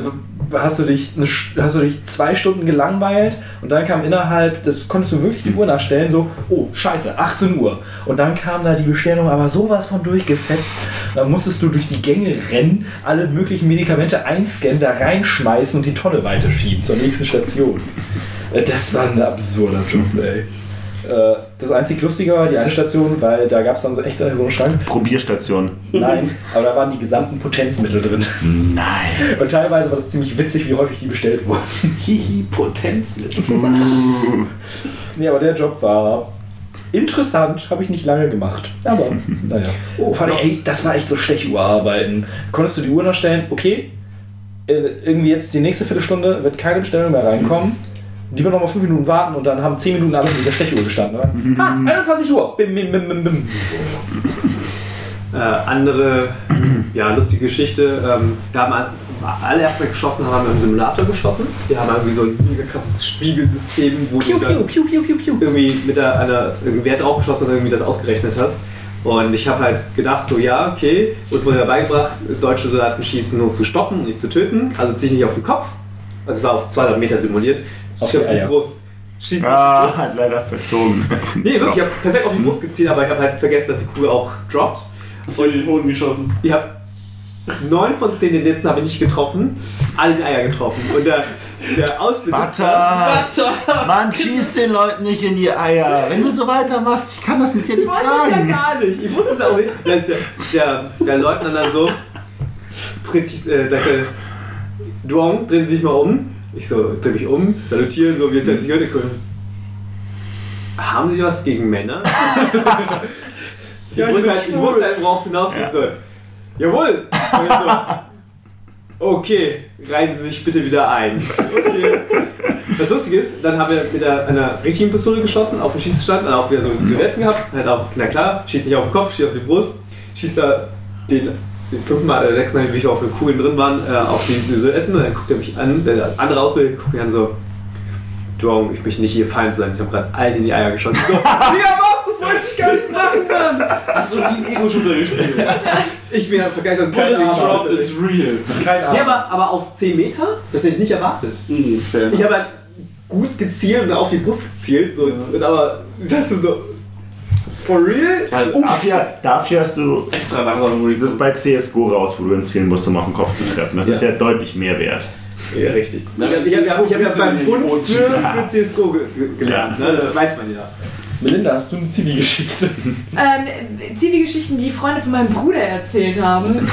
[SPEAKER 4] hast du, dich eine, hast du dich zwei Stunden gelangweilt und dann kam innerhalb, das konntest du wirklich die Uhr nachstellen, so, oh, scheiße, 18 Uhr. Und dann kam da die Bestellung aber sowas von durchgefetzt. Dann musstest du durch die Gänge rennen, alle möglichen Medikamente einscannen, da reinschmeißen und die Tonne weiterschieben zur nächsten Station. Das war ein absurder Job, ey. Äh, Das einzig Lustige war die eine Station, weil da gab es dann so echt so einen Schrank.
[SPEAKER 5] Probierstation.
[SPEAKER 4] Nein, aber da waren die gesamten Potenzmittel drin.
[SPEAKER 5] Nein.
[SPEAKER 4] Und teilweise war das ziemlich witzig, wie häufig die bestellt wurden.
[SPEAKER 3] Hihi, Potenz mit.
[SPEAKER 4] Nee, aber der Job war interessant, habe ich nicht lange gemacht. Aber, naja. Oh, vor allem, ey, das war echt so Stechuhrarbeiten. Konntest du die Uhr nachstellen, okay, äh, irgendwie jetzt die nächste Viertelstunde wird keine Bestellung mehr reinkommen. Die wir noch mal fünf Minuten warten und dann haben zehn Minuten alle in dieser Stechuhr gestanden. Oder? Ha, 21 Uhr. Bim, bim, bim, bim, bim.
[SPEAKER 6] Äh, andere, ja, lustige Geschichte. Ähm, wir haben als allererst mal geschossen, haben wir im Simulator geschossen. Wir haben irgendwie so ein mega krasses Spiegelsystem, wo
[SPEAKER 4] Piu,
[SPEAKER 6] du
[SPEAKER 4] piu, piu,
[SPEAKER 6] irgendwie mit der, einer, Wert draufgeschossen und irgendwie das ausgerechnet hast. Und ich habe halt gedacht, so ja, okay, uns wurde beigebracht, deutsche Soldaten schießen nur zu stoppen und nicht zu töten. Also zieh ich nicht auf den Kopf. Also es war auf 200 Meter simuliert.
[SPEAKER 4] Auf
[SPEAKER 6] Schieß
[SPEAKER 4] die
[SPEAKER 6] auf die
[SPEAKER 4] Eier.
[SPEAKER 6] Brust. Schieß nicht auf die
[SPEAKER 5] Ah,
[SPEAKER 6] Brust.
[SPEAKER 5] hat leider verzogen.
[SPEAKER 6] Nee, wirklich, ich habe perfekt auf die Brust gezielt, aber ich habe halt vergessen, dass die Kugel auch droppt.
[SPEAKER 3] Hast du in den Hoden geschossen?
[SPEAKER 6] Ich habe neun von zehn den letzten habe ich nicht getroffen, alle die Eier getroffen. Und der, der Ausbilder.
[SPEAKER 5] Butter! Man schießt den Leuten nicht in die Eier. Wenn du so weitermachst, ich kann das mit dir
[SPEAKER 6] Ich
[SPEAKER 5] nicht
[SPEAKER 6] wollte es ja
[SPEAKER 5] tragen.
[SPEAKER 6] gar nicht. Ich wusste es auch nicht. Der, der, der, der Leutnant dann so, dreht sich, äh, Duong, drehen Sie sich mal um. Ich so, dreh mich um, salutieren, so wie es jetzt nicht heute können. Haben Sie was gegen Männer? ich, wusste halt, ich wusste halt, worauf es hinausgeht. So, jawohl! Und ich so, okay, reihen Sie sich bitte wieder ein. Okay. Das Lustige ist, dann haben wir mit einer richtigen Pistole geschossen, auf den Schießstand, dann auch wieder so Silhouetten gehabt. Halt auch, na klar, schießt nicht auf den Kopf, schießt auf die Brust, schießt da den fünfmal oder sechsmal, wie viele auf den Kugeln drin waren, äh, auf die Silhouetten und dann guckt er mich an, der andere Ausbilder guckt mich an so, du, ich möchte nicht hier Feind sein, ich habe gerade allen in die Eier geschossen. So, Digga, was? Das wollte ich gar nicht machen, Mann!
[SPEAKER 3] Hast du nie Ego-Shooter gespielt?
[SPEAKER 6] Ich bin ja vergeistert.
[SPEAKER 3] Kein
[SPEAKER 6] Drop
[SPEAKER 3] Drop is real.
[SPEAKER 4] Kein
[SPEAKER 6] Ja,
[SPEAKER 4] Arm.
[SPEAKER 6] aber, aber auf 10 Meter? Das hätte ich nicht erwartet.
[SPEAKER 3] Hm, fair.
[SPEAKER 6] Ich habe halt gut gezielt und auf die Brust gezielt, so, und aber das ist so. For real?
[SPEAKER 3] Halt
[SPEAKER 5] Dafür, dafür hast du
[SPEAKER 3] extra langsam
[SPEAKER 5] das ist bei CSGO raus, wo du hinzielen musst, um auf den Kopf zu treffen. Das ist ja deutlich mehr wert.
[SPEAKER 6] Ja, richtig.
[SPEAKER 3] Na,
[SPEAKER 6] Ich habe ich hab, hab, ja beim Bund für, für CSGO ge ge gelernt, ne? Das weiß man ja.
[SPEAKER 4] Melinda, hast du eine Zivi-Geschichte?
[SPEAKER 1] Ähm, Zivi-Geschichten, die Freunde von meinem Bruder erzählt haben.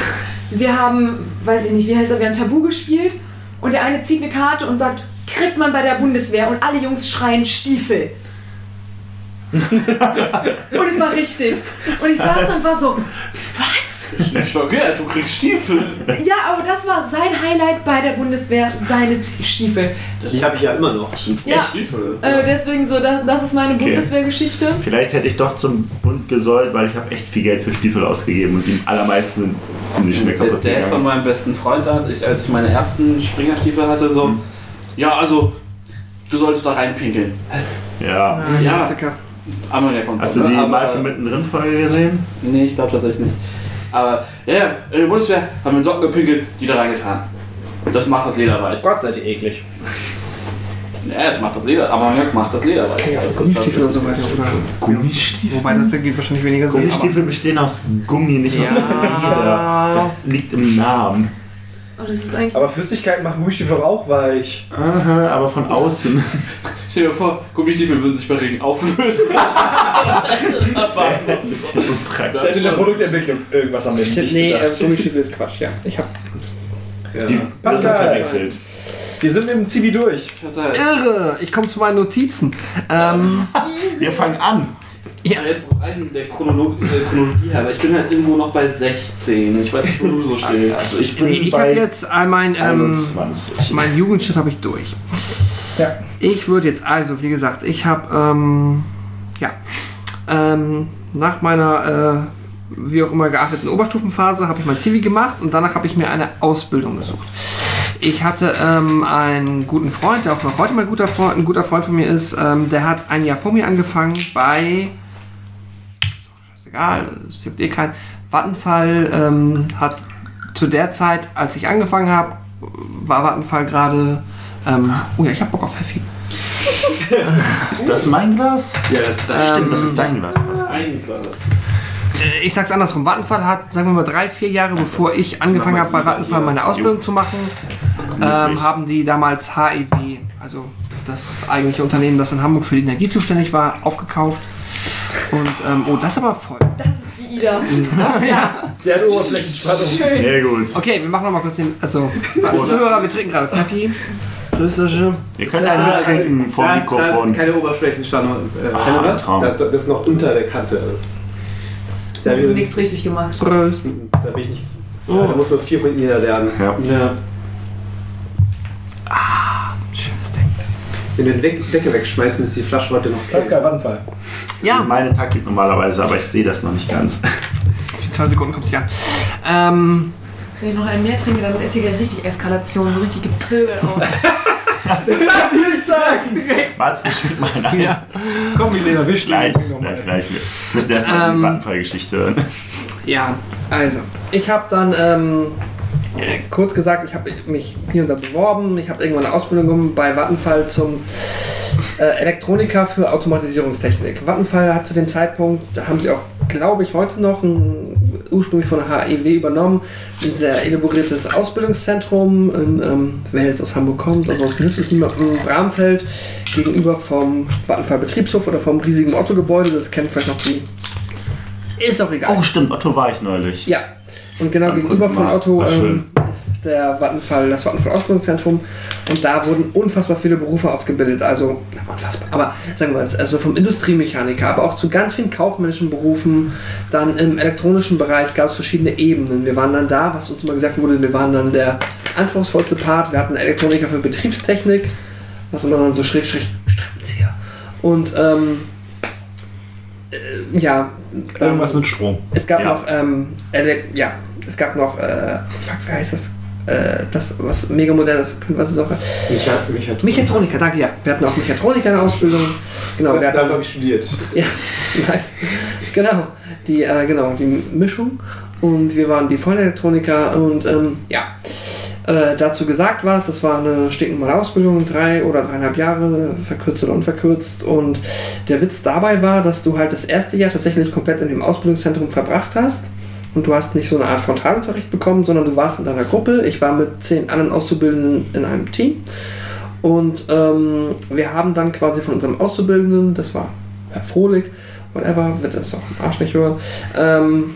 [SPEAKER 1] Wir haben, weiß ich nicht, wie heißt er, wir haben Tabu gespielt und der eine zieht eine Karte und sagt, kriegt man bei der Bundeswehr und alle Jungs schreien Stiefel. und es war richtig. Und ich saß da und war so, was?
[SPEAKER 3] Ich war gehört, du kriegst Stiefel.
[SPEAKER 1] Ja, aber das war sein Highlight bei der Bundeswehr, seine Stiefel.
[SPEAKER 6] Die habe ich ja immer noch.
[SPEAKER 1] Ja,
[SPEAKER 3] Stiefel.
[SPEAKER 1] äh, deswegen so, das, das ist meine
[SPEAKER 5] Okay.
[SPEAKER 1] Bundeswehrgeschichte.
[SPEAKER 5] Vielleicht hätte ich doch zum Bund gesollt, weil ich habe echt viel Geld für Stiefel ausgegeben und die allermeisten sind ziemlich schnell
[SPEAKER 3] Der
[SPEAKER 5] kaputt
[SPEAKER 3] Dad von
[SPEAKER 5] gegangen.
[SPEAKER 3] meinem besten Freund, als ich, als ich meine ersten Springerstiefel hatte, so, ja, also, du solltest da reinpinkeln.
[SPEAKER 5] Ja.
[SPEAKER 3] Ja.
[SPEAKER 2] Klassiker.
[SPEAKER 3] Ammoniak
[SPEAKER 5] Hast du die Malcolm
[SPEAKER 3] aber,
[SPEAKER 5] mittendrin Folge gesehen?
[SPEAKER 3] Nee, ich glaube tatsächlich nicht. Aber, ja, ja, in der Bundeswehr haben wir Socken gepinkelt, die da reingetan. Das macht das Leder weich.
[SPEAKER 4] Gott seid ihr eklig.
[SPEAKER 3] Ja, es macht das Leder, aber man macht das Leder. weiter.
[SPEAKER 2] Ja,
[SPEAKER 3] Das ist
[SPEAKER 2] Gummistiefel und so weiter. Oder,
[SPEAKER 5] Gummistiefel?
[SPEAKER 2] wobei das ergibt wahrscheinlich weniger Sinn.
[SPEAKER 5] Gummistiefel bestehen aus Gummi, nicht aus
[SPEAKER 2] Ja.
[SPEAKER 5] Leder. Das liegt im Namen.
[SPEAKER 1] Oh, das ist eigentlich.
[SPEAKER 7] Aber Flüssigkeiten machen Gummistiefel auch weich.
[SPEAKER 5] Aha, aber von außen.
[SPEAKER 3] Stell dir vor, Gummistiefel würden sich bei Regen auflösen. das war
[SPEAKER 5] Das ist ein bisschen unpraktisch.
[SPEAKER 7] Seit in der Produktentwicklung irgendwas
[SPEAKER 2] Aber,
[SPEAKER 7] nicht
[SPEAKER 2] nee, äh,
[SPEAKER 7] gedacht.
[SPEAKER 2] Gummistiefel ist Quatsch, ja. Ich hab
[SPEAKER 6] Ja.
[SPEAKER 5] Die das ist
[SPEAKER 7] Pascal.
[SPEAKER 5] verwechselt.
[SPEAKER 7] Wir sind mit dem Zivi durch.
[SPEAKER 3] Das
[SPEAKER 2] irre. Ich komme zu meinen Notizen. Ähm,
[SPEAKER 5] Wir fangen an.
[SPEAKER 3] Ja, jetzt noch einen der Chronolo äh, Chronologie her, weil ich bin halt irgendwo noch bei 16. Ich weiß nicht, wo du so stehst.
[SPEAKER 5] Also ich bin
[SPEAKER 2] nee, ich
[SPEAKER 5] bei
[SPEAKER 2] habe jetzt mein, ähm,
[SPEAKER 5] 21.
[SPEAKER 2] mein Jugendshit habe ich durch.
[SPEAKER 7] Ja.
[SPEAKER 2] Ich würde jetzt also, wie gesagt, ich habe ähm, ja ähm, nach meiner äh, wie auch immer geachteten Oberstufenphase habe ich mein Zivi gemacht und danach habe ich mir eine Ausbildung gesucht. Ich hatte ähm, einen guten Freund, der auch noch heute mal guter Freund, ein guter Freund von mir ist. Ähm, der hat ein Jahr vor mir angefangen bei ist scheißegal, es gibt eh kein Vattenfall. Ähm, hat zu der Zeit, als ich angefangen habe, war Vattenfall gerade. Ähm, oh ja, ich habe Bock auf Pfeffi.
[SPEAKER 5] Ist das mein Glas?
[SPEAKER 6] Ja, das ist
[SPEAKER 5] Das stimmt, das ist dein Glas.
[SPEAKER 3] Ein Glas.
[SPEAKER 2] Äh, Ich sag's andersrum. Vattenfall hat, sagen wir mal, drei, vier Jahre bevor ich angefangen habe, bei Vattenfall meine Ausbildung zu machen, ähm, haben die damals HEW, also das eigentliche Unternehmen, das in Hamburg für die Energie zuständig war, aufgekauft. Und, ähm, oh, das ist aber voll.
[SPEAKER 1] Das ist die Ida.
[SPEAKER 7] Der hat Oberflächenspannung.
[SPEAKER 5] Sehr gut.
[SPEAKER 2] Okay, wir machen nochmal kurz den, also, alle Zuhörer, wir trinken gerade Pfeffi. Größerische.
[SPEAKER 5] Ihr könnt einen mittrinken vom
[SPEAKER 6] da ist, Da
[SPEAKER 5] Mikrofon.
[SPEAKER 6] ist keine Oberflächenspannung. Äh,
[SPEAKER 5] Ah.
[SPEAKER 6] Das, das ist noch unter der Kante. Das, da,
[SPEAKER 1] Hast du
[SPEAKER 6] bin
[SPEAKER 1] nichts richtig gemacht.
[SPEAKER 2] Prost.
[SPEAKER 6] da bin ich nicht. Da muss man viel von Ihnen lernen.
[SPEAKER 5] Ja.
[SPEAKER 3] Ja.
[SPEAKER 2] Schönes Ding.
[SPEAKER 6] Wenn du den Weg, Decke wegschmeißt, ihr die Flasche heute noch
[SPEAKER 7] Pascal, Vattenfall.
[SPEAKER 5] Das
[SPEAKER 2] Ja,
[SPEAKER 5] ist meine Taktik normalerweise, aber ich sehe das noch nicht ganz.
[SPEAKER 2] auf die zwei Sekunden kommt es an. Ähm,
[SPEAKER 1] Wenn ich noch einen mehr trinke, dann ist hier gleich richtig Eskalation, so richtig gepöbel auf.
[SPEAKER 5] Warte, schick mal ein.
[SPEAKER 2] ja.
[SPEAKER 7] Komm, Milena, wisch
[SPEAKER 5] Gleich, gleich, gleich. Wir müssen erstmal
[SPEAKER 2] Ähm,
[SPEAKER 5] die Vattenfall-Geschichte hören.
[SPEAKER 2] Ja, also, ich habe dann ähm, äh, kurz gesagt, ich habe mich hier und da beworben. Ich habe irgendwann eine Ausbildung gemacht bei Vattenfall zum äh, Elektroniker für Automatisierungstechnik. Vattenfall hat zu dem Zeitpunkt, da haben sie auch, glaube ich, heute noch ein, ursprünglich von der HEW übernommen, ein sehr elaboriertes Ausbildungszentrum, in, ähm, wer jetzt aus Hamburg kommt, also aus Nützlichen im Bramfeld, gegenüber vom Vattenfall Betriebshof oder vom riesigen Otto-Gebäude, das kennen vielleicht noch die. Ist auch egal.
[SPEAKER 5] Oh, stimmt, Otto war ich neulich.
[SPEAKER 2] Ja, und genau gegenüber von. Otto ähm, ist der Vattenfall, das Vattenfall Ausbildungszentrum und da wurden unfassbar viele Berufe ausgebildet. Also, na, unfassbar, aber sagen wir jetzt, also vom Industriemechaniker, aber auch zu ganz vielen kaufmännischen Berufen. Dann im elektronischen Bereich gab es verschiedene Ebenen. Wir waren dann da, was uns immer gesagt wurde, wir waren dann der anspruchsvollste Part. Wir hatten Elektroniker für Betriebstechnik, was immer dann so schräg, schräg, Strippenzieher. Und ähm, äh, ja, dann-
[SPEAKER 4] Irgendwas mit Strom.
[SPEAKER 2] es gab
[SPEAKER 5] Ja.
[SPEAKER 2] noch, ähm, ja, es gab noch, äh, fuck, wie heißt das? Äh, das, was mega modern ist, was ist auch?
[SPEAKER 6] Mich hat, mich hat
[SPEAKER 2] Mechatroniker, danke, ja. Wir hatten auch Mechatroniker in der Ausbildung. Genau, wir
[SPEAKER 6] da
[SPEAKER 2] hatten,
[SPEAKER 6] habe ich studiert.
[SPEAKER 2] ja, nice. Genau, die, äh, genau, die Mischung. Und wir waren die Vollelektroniker und, ähm, ja. Äh, dazu gesagt war es, das war eine stinknormale Ausbildung, drei oder dreieinhalb Jahre, verkürzt oder unverkürzt. Und der Witz dabei war, dass du halt das erste Jahr tatsächlich komplett in dem Ausbildungszentrum verbracht hast. Und du hast nicht so eine Art Frontalunterricht bekommen, sondern du warst in deiner Gruppe. Ich war mit zehn anderen Auszubildenden in einem Team. Und ähm, wir haben dann quasi von unserem Auszubildenden, das war Herr Frohlig, whatever, wird das auch im Arsch nicht hören, ähm,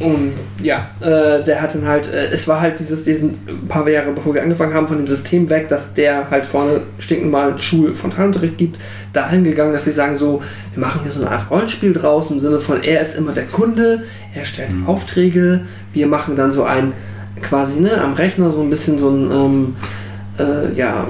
[SPEAKER 2] und ja, äh, der hat dann halt, äh, es war halt dieses, diesen paar Jahre bevor wir angefangen haben, von dem System weg, dass der halt vorne stinknormalen Schul-Frontalunterricht gibt, dahin gegangen, dass sie sagen so, wir machen hier so eine Art Rollenspiel draus, im Sinne von, er ist immer der Kunde, er stellt Aufträge, wir machen dann so ein, quasi, ne, am Rechner so ein bisschen so ein, ähm, äh, ja,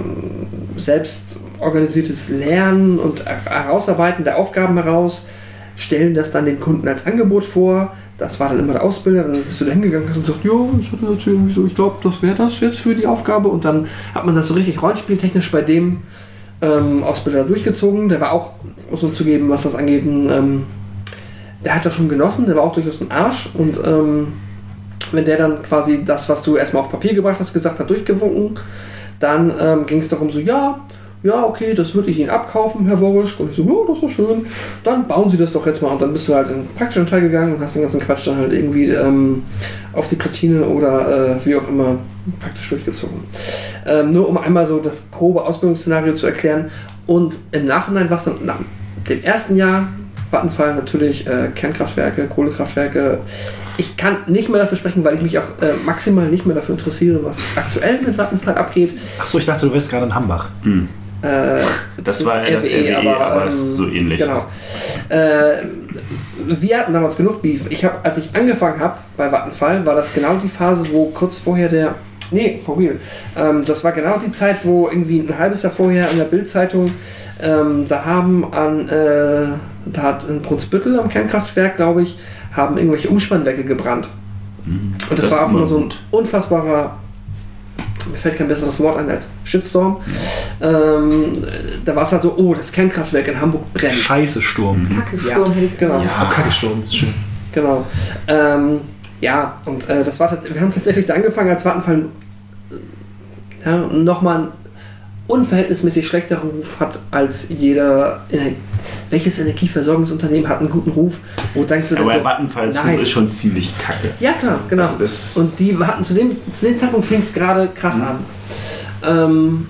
[SPEAKER 2] selbst organisiertes Lernen und Herausarbeiten der Aufgaben heraus, stellen das dann den Kunden als Angebot vor. Das war dann immer der Ausbilder, dann bist du da hingegangen und gesagt, ja, ich hatte jetzt irgendwie so, ich glaube, das wäre das jetzt für die Aufgabe. Und dann hat man das so richtig rollenspieltechnisch bei dem ähm, Ausbilder durchgezogen. Der war auch, muss man zugeben, was das angeht, ein, ähm, der hat das schon genossen, der war auch durchaus ein Arsch. Und ähm, wenn der dann quasi das, was du erstmal auf Papier gebracht hast, gesagt hat, durchgewunken, dann ähm, ging es darum so, ja, ja, okay, das würde ich Ihnen abkaufen, Herr Worisch. Und ich so, ja, das ist schön. Dann bauen Sie das doch jetzt mal. Und dann bist du halt in den praktischen Teil gegangen und hast den ganzen Quatsch dann halt irgendwie ähm, auf die Platine oder äh, wie auch immer praktisch durchgezogen. Ähm, nur um einmal so das grobe Ausbildungsszenario zu erklären. Und im Nachhinein war es dann nach dem ersten Jahr Vattenfall natürlich äh, Kernkraftwerke, Kohlekraftwerke. Ich kann nicht mehr dafür sprechen, weil ich mich auch äh, maximal nicht mehr dafür interessiere, was aktuell mit Vattenfall abgeht.
[SPEAKER 4] Achso, ich dachte, du wärst gerade in Hambach.
[SPEAKER 2] Äh,
[SPEAKER 5] Das war das RWE, aber das ist so ähnlich.
[SPEAKER 2] Genau. Äh, wir hatten damals genug Beef. Ich habe, als ich angefangen habe bei Vattenfall, war das genau die Phase, wo kurz vorher der Nee, for real. Ähm, das war genau die Zeit, wo irgendwie ein halbes Jahr vorher in der Bildzeitung ähm, da haben an äh, da hat in Brunsbüttel am Kernkraftwerk, glaube ich, haben irgendwelche Umspannwerke gebrannt. Und das,
[SPEAKER 5] Das
[SPEAKER 2] war einfach nur so ein unfassbarer, mir fällt kein besseres Wort ein als Shitstorm. Ähm, da war es halt so, oh, das Kernkraftwerk in Hamburg brennt.
[SPEAKER 4] Scheiße Sturm.
[SPEAKER 1] Kacke, Sturm hätte ich
[SPEAKER 2] Genau.
[SPEAKER 4] Ja, Kacke Sturm, ist schön.
[SPEAKER 2] Genau. Ähm, ja, und äh, das war wir haben tatsächlich da angefangen, als Vattenfall äh, ja, nochmal unverhältnismäßig schlechteren Ruf hat als jeder. Welches Energieversorgungsunternehmen hat einen guten Ruf? Wo denkst du
[SPEAKER 5] Aber
[SPEAKER 2] so,
[SPEAKER 5] Vattenfalls
[SPEAKER 2] nice.
[SPEAKER 5] ist schon ziemlich kacke.
[SPEAKER 2] Ja, klar, genau.
[SPEAKER 5] Also
[SPEAKER 2] und die hatten zu dem, zu dem Zeitpunkt fing es gerade krass an. Ähm,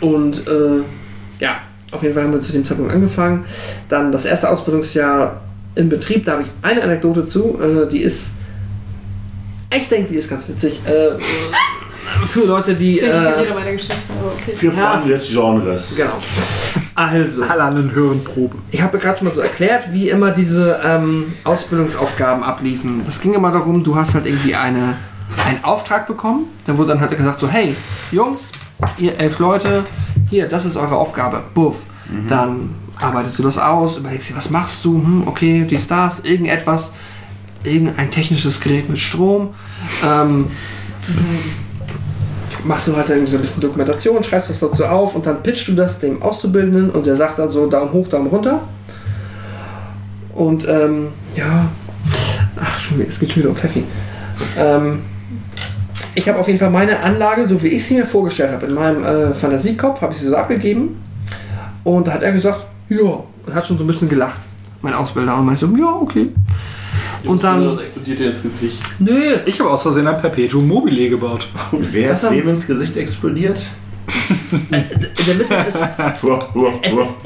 [SPEAKER 2] und äh, ja, auf jeden Fall haben wir zu dem Zeitpunkt angefangen. Dann das erste Ausbildungsjahr im Betrieb, da habe ich eine Anekdote zu, äh, die ist. Ich denke, die ist ganz witzig. Äh, für Leute, die.
[SPEAKER 1] Ich
[SPEAKER 2] Äh,
[SPEAKER 1] jeder meine Geschichte, aber okay.
[SPEAKER 5] Für Freunde des Genres.
[SPEAKER 2] genau. Also.
[SPEAKER 4] Alle an den höheren Probe.
[SPEAKER 2] Ich habe gerade schon mal so erklärt, wie immer diese ähm, Ausbildungsaufgaben abliefen. Das ging immer darum, du hast halt irgendwie eine, einen Auftrag bekommen. Da wurde dann halt gesagt so, hey, Jungs, ihr elf Leute, hier, das ist eure Aufgabe. Buff. Dann arbeitest du das aus, überlegst dir, was machst du? Hm, okay, dies, das, irgendetwas, irgendein technisches Gerät mit Strom. Ähm, machst du halt irgendwie so ein bisschen Dokumentation, schreibst was dazu auf und dann pitchst du das dem Auszubildenden und der sagt dann so Daumen hoch, Daumen runter. Und ähm, ja, ach, schon, es geht schon wieder um Pfeffi. Ähm, ich habe auf jeden Fall meine Anlage, so wie ich sie mir vorgestellt habe, in meinem äh, Fantasiekopf, habe ich sie so abgegeben. Und da hat er gesagt, ja, und hat schon so ein bisschen gelacht, mein Ausbilder. Und meinte so, ja, okay. Und dann,
[SPEAKER 3] Das explodiert dir ins Gesicht.
[SPEAKER 2] nö,
[SPEAKER 4] Ich habe aus Versehen ein Perpetuum mobile gebaut.
[SPEAKER 5] Wer ist wem ins Gesicht explodiert?
[SPEAKER 2] der Witz ist, es, Es ist-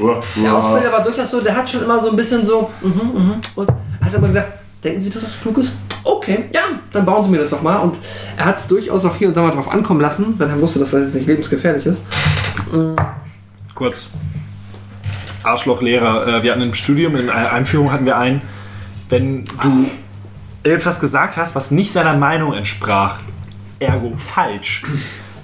[SPEAKER 2] Der Ausbilder war durchaus so, der hat schon immer so ein bisschen so, mhm, mhm, und hat immer gesagt, denken Sie, dass das klug ist? Okay, ja, dann bauen Sie mir das doch mal. Und er hat es durchaus auch hier und da mal drauf ankommen lassen, wenn er wusste, dass das jetzt nicht lebensgefährlich ist.
[SPEAKER 4] Kurz. Arschlochlehrer. Äh, wir hatten im Studium, in Einführung hatten wir einen, wenn du etwas gesagt hast, was nicht seiner Meinung entsprach, ergo falsch,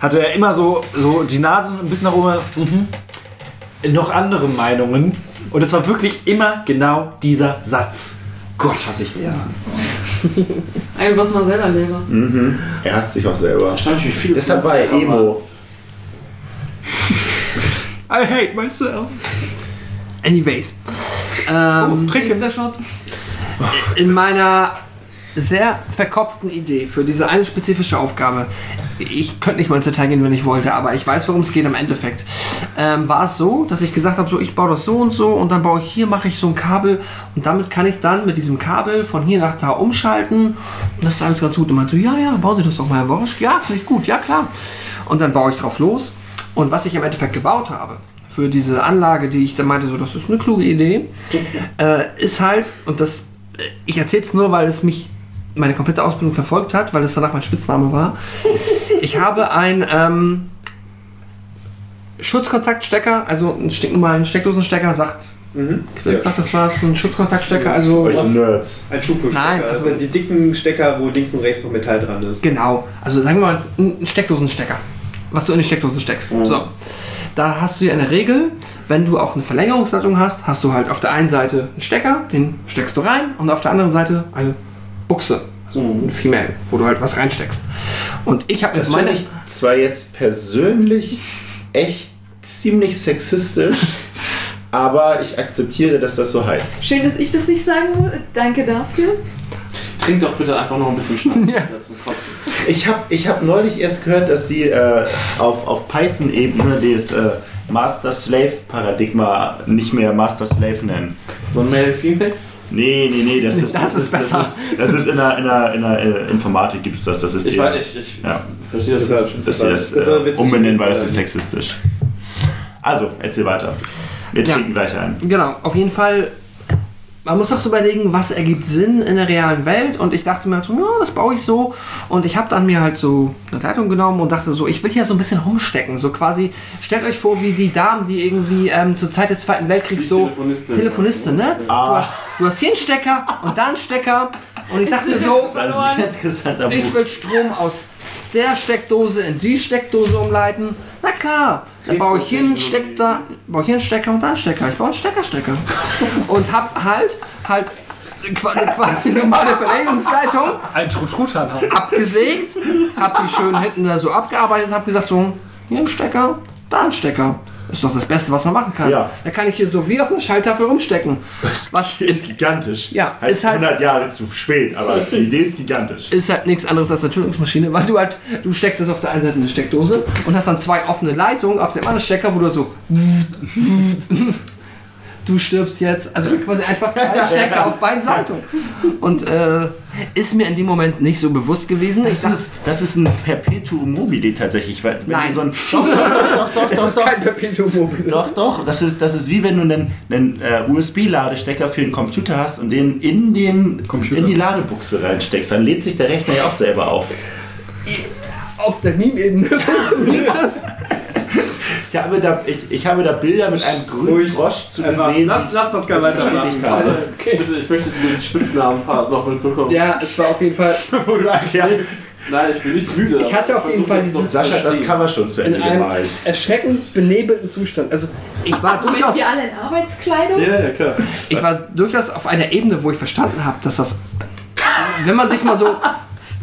[SPEAKER 4] hatte er immer so, so die Nase ein bisschen nach oben, mhm, noch andere Meinungen. Und es war wirklich immer genau dieser Satz. Gott, hasse ich Lehrer.
[SPEAKER 1] Eigentlich was man selber Lehrer.
[SPEAKER 5] Er hasst sich auch selber.
[SPEAKER 3] Erstaunlich, wie viele
[SPEAKER 5] Deshalb war er Emo.
[SPEAKER 4] I hate myself.
[SPEAKER 2] Anyways. Ähm,
[SPEAKER 1] Nächster Shot.
[SPEAKER 2] In meiner sehr verkopften Idee für diese eine spezifische Aufgabe, ich könnte nicht mal ins Detail gehen, wenn ich wollte, aber ich weiß, worum es geht im Endeffekt, ähm, war es so, dass ich gesagt habe, so ich baue das so und so und dann baue ich hier, mache ich so ein Kabel und damit kann ich dann mit diesem Kabel von hier nach da umschalten und das ist alles ganz gut. Und man so, ja, ja, bauen Sie das doch mal, Herr Worsch. Ja, finde ich gut, ja klar. Und dann baue ich drauf los und was ich im Endeffekt gebaut habe, für diese Anlage, die ich dann meinte, so, das ist eine kluge Idee, äh, ist halt, und das, ich erzähle es nur, weil es mich meine komplette Ausbildung verfolgt hat, weil es danach mein Spitzname war. Ich habe ein ähm, Schutzkontaktstecker, also einen stinknormalen Steckdosenstecker, sagt, Quill sagt, das war ein Schutzkontaktstecker, also was,
[SPEAKER 5] Nerds.
[SPEAKER 6] Ein Schuko-Stecker.
[SPEAKER 2] Nein,
[SPEAKER 6] das
[SPEAKER 2] also-
[SPEAKER 6] sind die dicken Stecker, wo links und rechts noch Metall dran ist.
[SPEAKER 2] Genau, also sagen wir mal ein Steckdosenstecker, was du in die Steckdose steckst. So. Da hast du ja in der Regel, wenn du auch eine Verlängerungsleitung hast, hast du halt auf der einen Seite einen Stecker, den steckst du rein und auf der anderen Seite eine Buchse, also ein Female, wo du halt was reinsteckst. Und ich habe mir
[SPEAKER 5] Das
[SPEAKER 2] meine
[SPEAKER 5] finde ich zwar jetzt persönlich echt ziemlich sexistisch, aber ich akzeptiere, dass das so heißt.
[SPEAKER 1] Schön, dass ich das nicht sagen muss. Danke dafür.
[SPEAKER 3] Trink doch bitte einfach noch ein bisschen Schnaps
[SPEAKER 2] Ja.
[SPEAKER 3] zum Kotzen.
[SPEAKER 5] Ich habe ich hab neulich erst gehört, dass sie äh, auf, auf Python-Ebene das, äh, Master-Slave-Paradigma nicht mehr Master-Slave nennen.
[SPEAKER 3] So ein Male-Female?
[SPEAKER 5] Nee, nee, nee, das ist,
[SPEAKER 2] Das ist besser.
[SPEAKER 5] Das ist, das ist in der, in der, in der äh, Informatik gibt es das. Das ist
[SPEAKER 3] Ich weiß, ich, ich
[SPEAKER 5] Ja.
[SPEAKER 3] verstehe das nicht.
[SPEAKER 5] dass sie das
[SPEAKER 7] Das
[SPEAKER 5] äh, umbenennen, weil das ist sexistisch. Also, erzähl weiter. Wir
[SPEAKER 2] Ja.
[SPEAKER 5] trinken gleich ein.
[SPEAKER 2] Genau, auf jeden Fall. Man muss doch so überlegen, was ergibt Sinn in der realen Welt. Und ich dachte mir halt so, ja, das baue ich so. Und ich habe dann mir halt so eine Leitung genommen und dachte so, ich will hier so ein bisschen rumstecken. So quasi, stellt euch vor, wie die Damen, die irgendwie ähm, zur Zeit des Zweiten Weltkriegs so.
[SPEAKER 3] Telefonistin.
[SPEAKER 2] Telefonistin, ne? Du, hast, du hast hier einen Stecker und da einen Stecker. Und ich dachte mir so, ich will Strom aus der Steckdose in die Steckdose umleiten. Na klar, dann baue ich hier einen Stecker, baue ich hier einen Stecker und dann einen Stecker. Ich baue einen Steckerstecker. Und hab halt, halt quasi normale Verlängerungsleitung
[SPEAKER 4] Ein Trutrutan haben.
[SPEAKER 2] abgesägt, hab die schön hinten da so abgearbeitet und hab gesagt so, hier ein Stecker, da ein Stecker. Ist doch das Beste, was man machen kann.
[SPEAKER 5] Ja.
[SPEAKER 2] Da kann ich hier so wie auf einer Schalltafel rumstecken. Was
[SPEAKER 5] ist gigantisch.
[SPEAKER 2] Ja,
[SPEAKER 5] heißt
[SPEAKER 2] ist halt-
[SPEAKER 5] 100 Jahre zu spät, aber die Idee ist gigantisch.
[SPEAKER 2] ist halt nichts anderes als eine Entschuldigungsmaschine, weil du halt, du steckst das auf der einen Seite in eine Steckdose und hast dann zwei offene Leitungen auf dem anderen Stecker, wo du so du stirbst jetzt, also quasi einfach Stecker auf beiden Seiten. Und äh, ist mir in dem Moment nicht so bewusst gewesen.
[SPEAKER 5] Das
[SPEAKER 2] dachte,
[SPEAKER 5] ist, das ist ein Perpetuum mobile tatsächlich. Weil, wenn
[SPEAKER 2] Nein.
[SPEAKER 5] Du so ein, doch, doch, doch, doch,
[SPEAKER 6] Es ist
[SPEAKER 5] doch,
[SPEAKER 6] kein Perpetuum mobile.
[SPEAKER 5] doch, doch. Das ist, das ist wie wenn du einen, einen äh, USB-Ladestecker für den Computer hast und den in, den,
[SPEAKER 4] Computer.
[SPEAKER 5] in die Ladebuchse reinsteckst. Dann lädt sich der Rechner ja auch selber auf.
[SPEAKER 2] auf der Meme-Ebene funktioniert das.
[SPEAKER 5] Ich habe da, ich, ich habe da Bilder mit einem grünen. Frosch zu
[SPEAKER 7] Einfach,
[SPEAKER 5] gesehen.
[SPEAKER 7] lass, lass Pascal weitermachen.
[SPEAKER 5] Ich habe.
[SPEAKER 3] Okay. Bitte, ich möchte den Spitznamen noch mitbekommen.
[SPEAKER 2] Ja, es war auf jeden Fall
[SPEAKER 7] Wo du eigentlich
[SPEAKER 5] Ja.
[SPEAKER 7] lebst.
[SPEAKER 3] Nein, ich bin nicht müde.
[SPEAKER 2] Ich hatte auf jeden Fall dieses-
[SPEAKER 5] Sascha das
[SPEAKER 3] verstehen.
[SPEAKER 5] Cover schon zu
[SPEAKER 2] in
[SPEAKER 5] Ende
[SPEAKER 2] einem
[SPEAKER 5] gemalt.
[SPEAKER 2] erschreckend benebelten Zustand. Also ich war durchaus
[SPEAKER 1] Mit ihr alle in Arbeitskleidung?
[SPEAKER 3] Ja, ja, klar.
[SPEAKER 2] Ich war durchaus auf einer Ebene, wo ich verstanden habe, dass das, wenn man sich mal so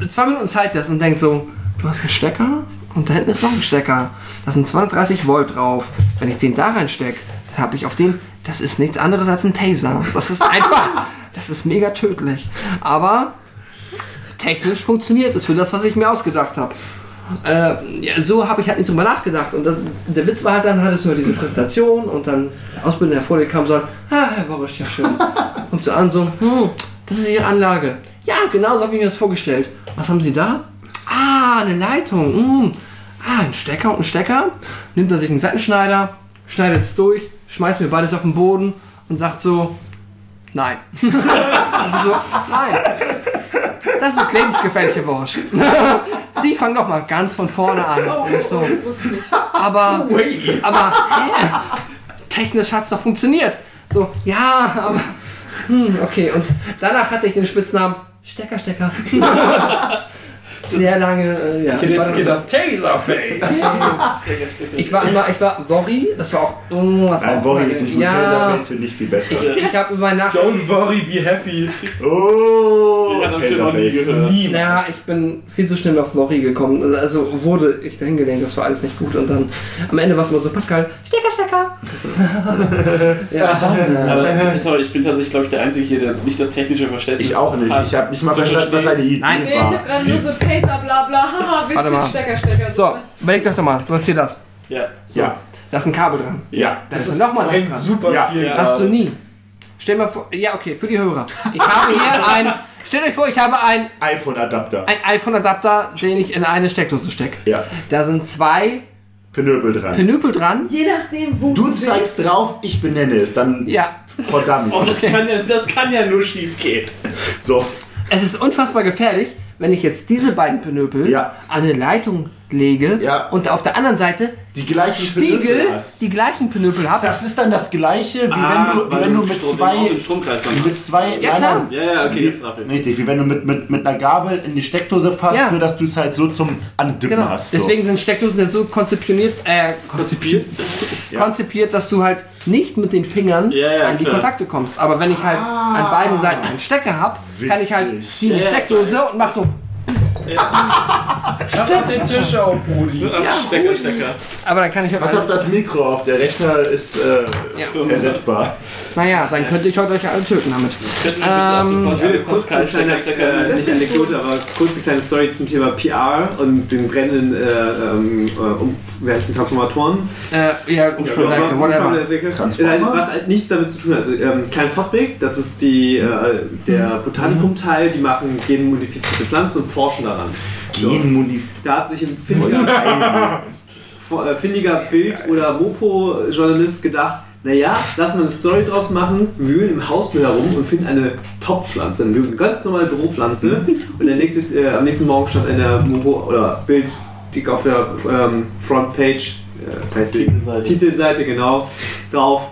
[SPEAKER 2] zwei Minuten Zeit lässt und denkt so, du hast einen Stecker und da hinten ist noch ein Stecker, da sind 230 Volt drauf. Wenn ich den da reinstecke, dann habe ich auf den, das ist nichts anderes als ein Taser. Das ist einfach, das ist mega tödlich. Aber technisch funktioniert es für das, was ich mir ausgedacht habe. Äh, ja, so habe ich halt nicht drüber nachgedacht. Und das, der Witz war halt dann, hattest du halt diese Präsentation und dann der Ausbildende, der vor dir kam, so, ah, Herr Worisch, ja schön. Kommt so an, so, hm, das ist Ihre Anlage. Ja, genau so habe ich mir das vorgestellt. Was haben Sie da? Ah, eine Leitung. Hm. Ah, ein Stecker und ein Stecker. Nimmt er sich einen Seitenschneider, schneidet es durch, schmeißt mir beides auf den Boden und sagt so, nein. Also so, nein. Das ist lebensgefährliche Wurst. Sie fangen doch mal ganz von vorne an. Und ich so, aber, aber, hä? technisch hat es doch funktioniert. So, ja, aber, hm, okay. Und danach hatte ich den Spitznamen Stecker, Stecker. Sehr lange, äh, ja.
[SPEAKER 7] Ich hätte
[SPEAKER 2] war
[SPEAKER 7] jetzt gedacht, Taserface.
[SPEAKER 2] ich war immer, ich war Worry, das war auch, oh, das war
[SPEAKER 5] Nein,
[SPEAKER 2] auch
[SPEAKER 5] Worry ist nicht gut.
[SPEAKER 2] ja,
[SPEAKER 5] Taserface finde ich viel besser.
[SPEAKER 2] ich, ich habe über Nacht,
[SPEAKER 7] Don't worry, be happy.
[SPEAKER 5] Oh,
[SPEAKER 3] Ich schon noch nie gehört.
[SPEAKER 7] Nie.
[SPEAKER 2] naja, ich bin viel zu schnell auf Worry gekommen, also wurde ich dahin gelenkt, das war alles nicht gut und dann am Ende war es immer so, Pascal, Stecker, Stecker. Ja,
[SPEAKER 3] Aber, sorry, ich bin tatsächlich, glaube ich, der Einzige hier, der nicht das technische Verständnis
[SPEAKER 5] Ich auch nicht.
[SPEAKER 3] hat,
[SPEAKER 5] Ich habe nicht mal verstanden, was eine Idee
[SPEAKER 2] Nein.
[SPEAKER 1] Nee, ich
[SPEAKER 5] war.
[SPEAKER 1] hab gerade nur so Taser, bla bla, haha,
[SPEAKER 2] Warte mal.
[SPEAKER 1] witzig, Stecker, Stecker.
[SPEAKER 2] so, überleg doch doch mal, du hast hier das,
[SPEAKER 3] Ja.
[SPEAKER 5] Ja,
[SPEAKER 2] da ist ein Kabel dran,
[SPEAKER 5] ja.
[SPEAKER 2] da ist nochmal das
[SPEAKER 7] bringt
[SPEAKER 2] dran.
[SPEAKER 7] super
[SPEAKER 5] Ja.
[SPEAKER 7] viel.
[SPEAKER 3] Ja.
[SPEAKER 2] Hast du nie. Stell mal vor, ja okay, für die Hörer. Ich habe hier ein, stellt euch vor, ich habe ein,
[SPEAKER 5] iPhone-Adapter.
[SPEAKER 2] ein iPhone-Adapter, den ich in eine Steckdose stecke.
[SPEAKER 5] Ja,
[SPEAKER 2] Da sind zwei
[SPEAKER 5] Penöbel dran.
[SPEAKER 2] Penüpel dran.
[SPEAKER 1] Je nachdem, wo
[SPEAKER 5] Du
[SPEAKER 1] bist.
[SPEAKER 5] zeigst drauf, ich benenne es, dann
[SPEAKER 2] Ja,
[SPEAKER 5] verdammt.
[SPEAKER 3] Oh, das kann, ja, das kann ja nur schief gehen.
[SPEAKER 5] So,
[SPEAKER 2] es ist unfassbar gefährlich, wenn ich jetzt diese beiden Penöpel
[SPEAKER 5] Ja.
[SPEAKER 2] an eine Leitung lege
[SPEAKER 5] Ja.
[SPEAKER 2] und auf der anderen Seite
[SPEAKER 5] die gleichen
[SPEAKER 2] Spiegel die gleichen Penöpel habe.
[SPEAKER 5] Das ist dann das gleiche, wie
[SPEAKER 3] Ah,
[SPEAKER 5] wenn du, wie wenn du mit
[SPEAKER 3] Strom-
[SPEAKER 5] zwei, mit zwei,
[SPEAKER 2] Ja, klar.
[SPEAKER 5] nein,
[SPEAKER 3] Ja, ja, okay, jetzt raff ich's.
[SPEAKER 5] Richtig, wie wenn du mit, mit, mit einer Gabel in die Steckdose fasst,
[SPEAKER 2] Ja.
[SPEAKER 5] nur dass du es halt so zum Andippen
[SPEAKER 2] Genau.
[SPEAKER 5] hast. So.
[SPEAKER 2] Deswegen sind Steckdosen ja so konzipiert, äh, konzipiert,
[SPEAKER 5] Ja.
[SPEAKER 2] konzipiert, dass du halt nicht mit den Fingern
[SPEAKER 3] Ja, ja,
[SPEAKER 2] an die
[SPEAKER 3] klar.
[SPEAKER 2] Kontakte kommst. Aber wenn ich halt an beiden Seiten einen Stecker habe, kann ich halt die in die. Steckdose und mach so.
[SPEAKER 7] Lass auf den Tisch auf, Brudi.
[SPEAKER 3] Ach, Stecker, Stecker.
[SPEAKER 2] Aber dann kann ich
[SPEAKER 5] Was auf das Mikro auf? Der Rechner ist äh,
[SPEAKER 2] Ja.
[SPEAKER 5] ersetzbar.
[SPEAKER 2] Naja, dann könnte ich heute euch alle töten damit. Ähm,
[SPEAKER 6] Ich will kurz eine kleine,
[SPEAKER 3] Stecker, Stecker.
[SPEAKER 6] äh, nicht Anekdote, aber kurz eine kleine Story zum Thema PR und den brennenden äh, ähm, äh, um, wie heißt den, Transformatoren.
[SPEAKER 2] Äh, ja, Umspannwerke, whatever.
[SPEAKER 6] Äh, Was halt nichts damit zu tun hat. Also, ähm, Klein Fottweg, das ist die, äh, der Botanikum-Teil, die machen genmodifizierte Pflanzen und forschen daran. So.
[SPEAKER 5] Genmodif-
[SPEAKER 6] Da hat sich ein findiger, äh, findiger Bild- oder Mopo-Journalist gedacht, naja, lass mal eine Story draus machen, wühlen im Hausmüll herum und finden eine Top-Pflanze, eine ganz normale Büropflanze. Und nächste, äh, am nächsten Morgen stand eine Mopo oder Bild dick auf der ähm, Frontpage, äh,
[SPEAKER 3] Titelseite.
[SPEAKER 6] Titelseite, genau, drauf.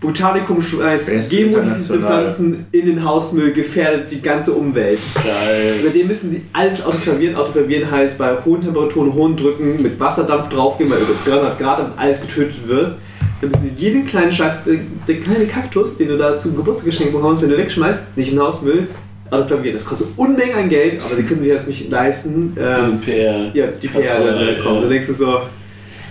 [SPEAKER 6] Botanikum schmeißt
[SPEAKER 5] Beste
[SPEAKER 6] genmodifizierte. Pflanzen in den Hausmüll, gefährdet die ganze Umwelt.
[SPEAKER 3] Geil.
[SPEAKER 6] Seitdem müssen sie alles autoklavieren. Autoklavieren heißt bei hohen Temperaturen, hohen Drücken mit Wasserdampf draufgehen, weil über 300 Grad damit alles getötet wird. Dann müssen sie jeden kleinen Scheiß, der kleine Kaktus, den du da zum Geburtstag geschenkt bekommst, wenn du wegschmeißt, nicht in den Hausmüll, autoklavieren. Das kostet Unmengen an Geld, aber sie können sich das nicht leisten. Ähm,
[SPEAKER 3] PR.
[SPEAKER 6] ja, die PR,
[SPEAKER 3] Ja,
[SPEAKER 6] dann
[SPEAKER 3] ja,
[SPEAKER 6] kommt.
[SPEAKER 3] ja.
[SPEAKER 6] Du denkst du so,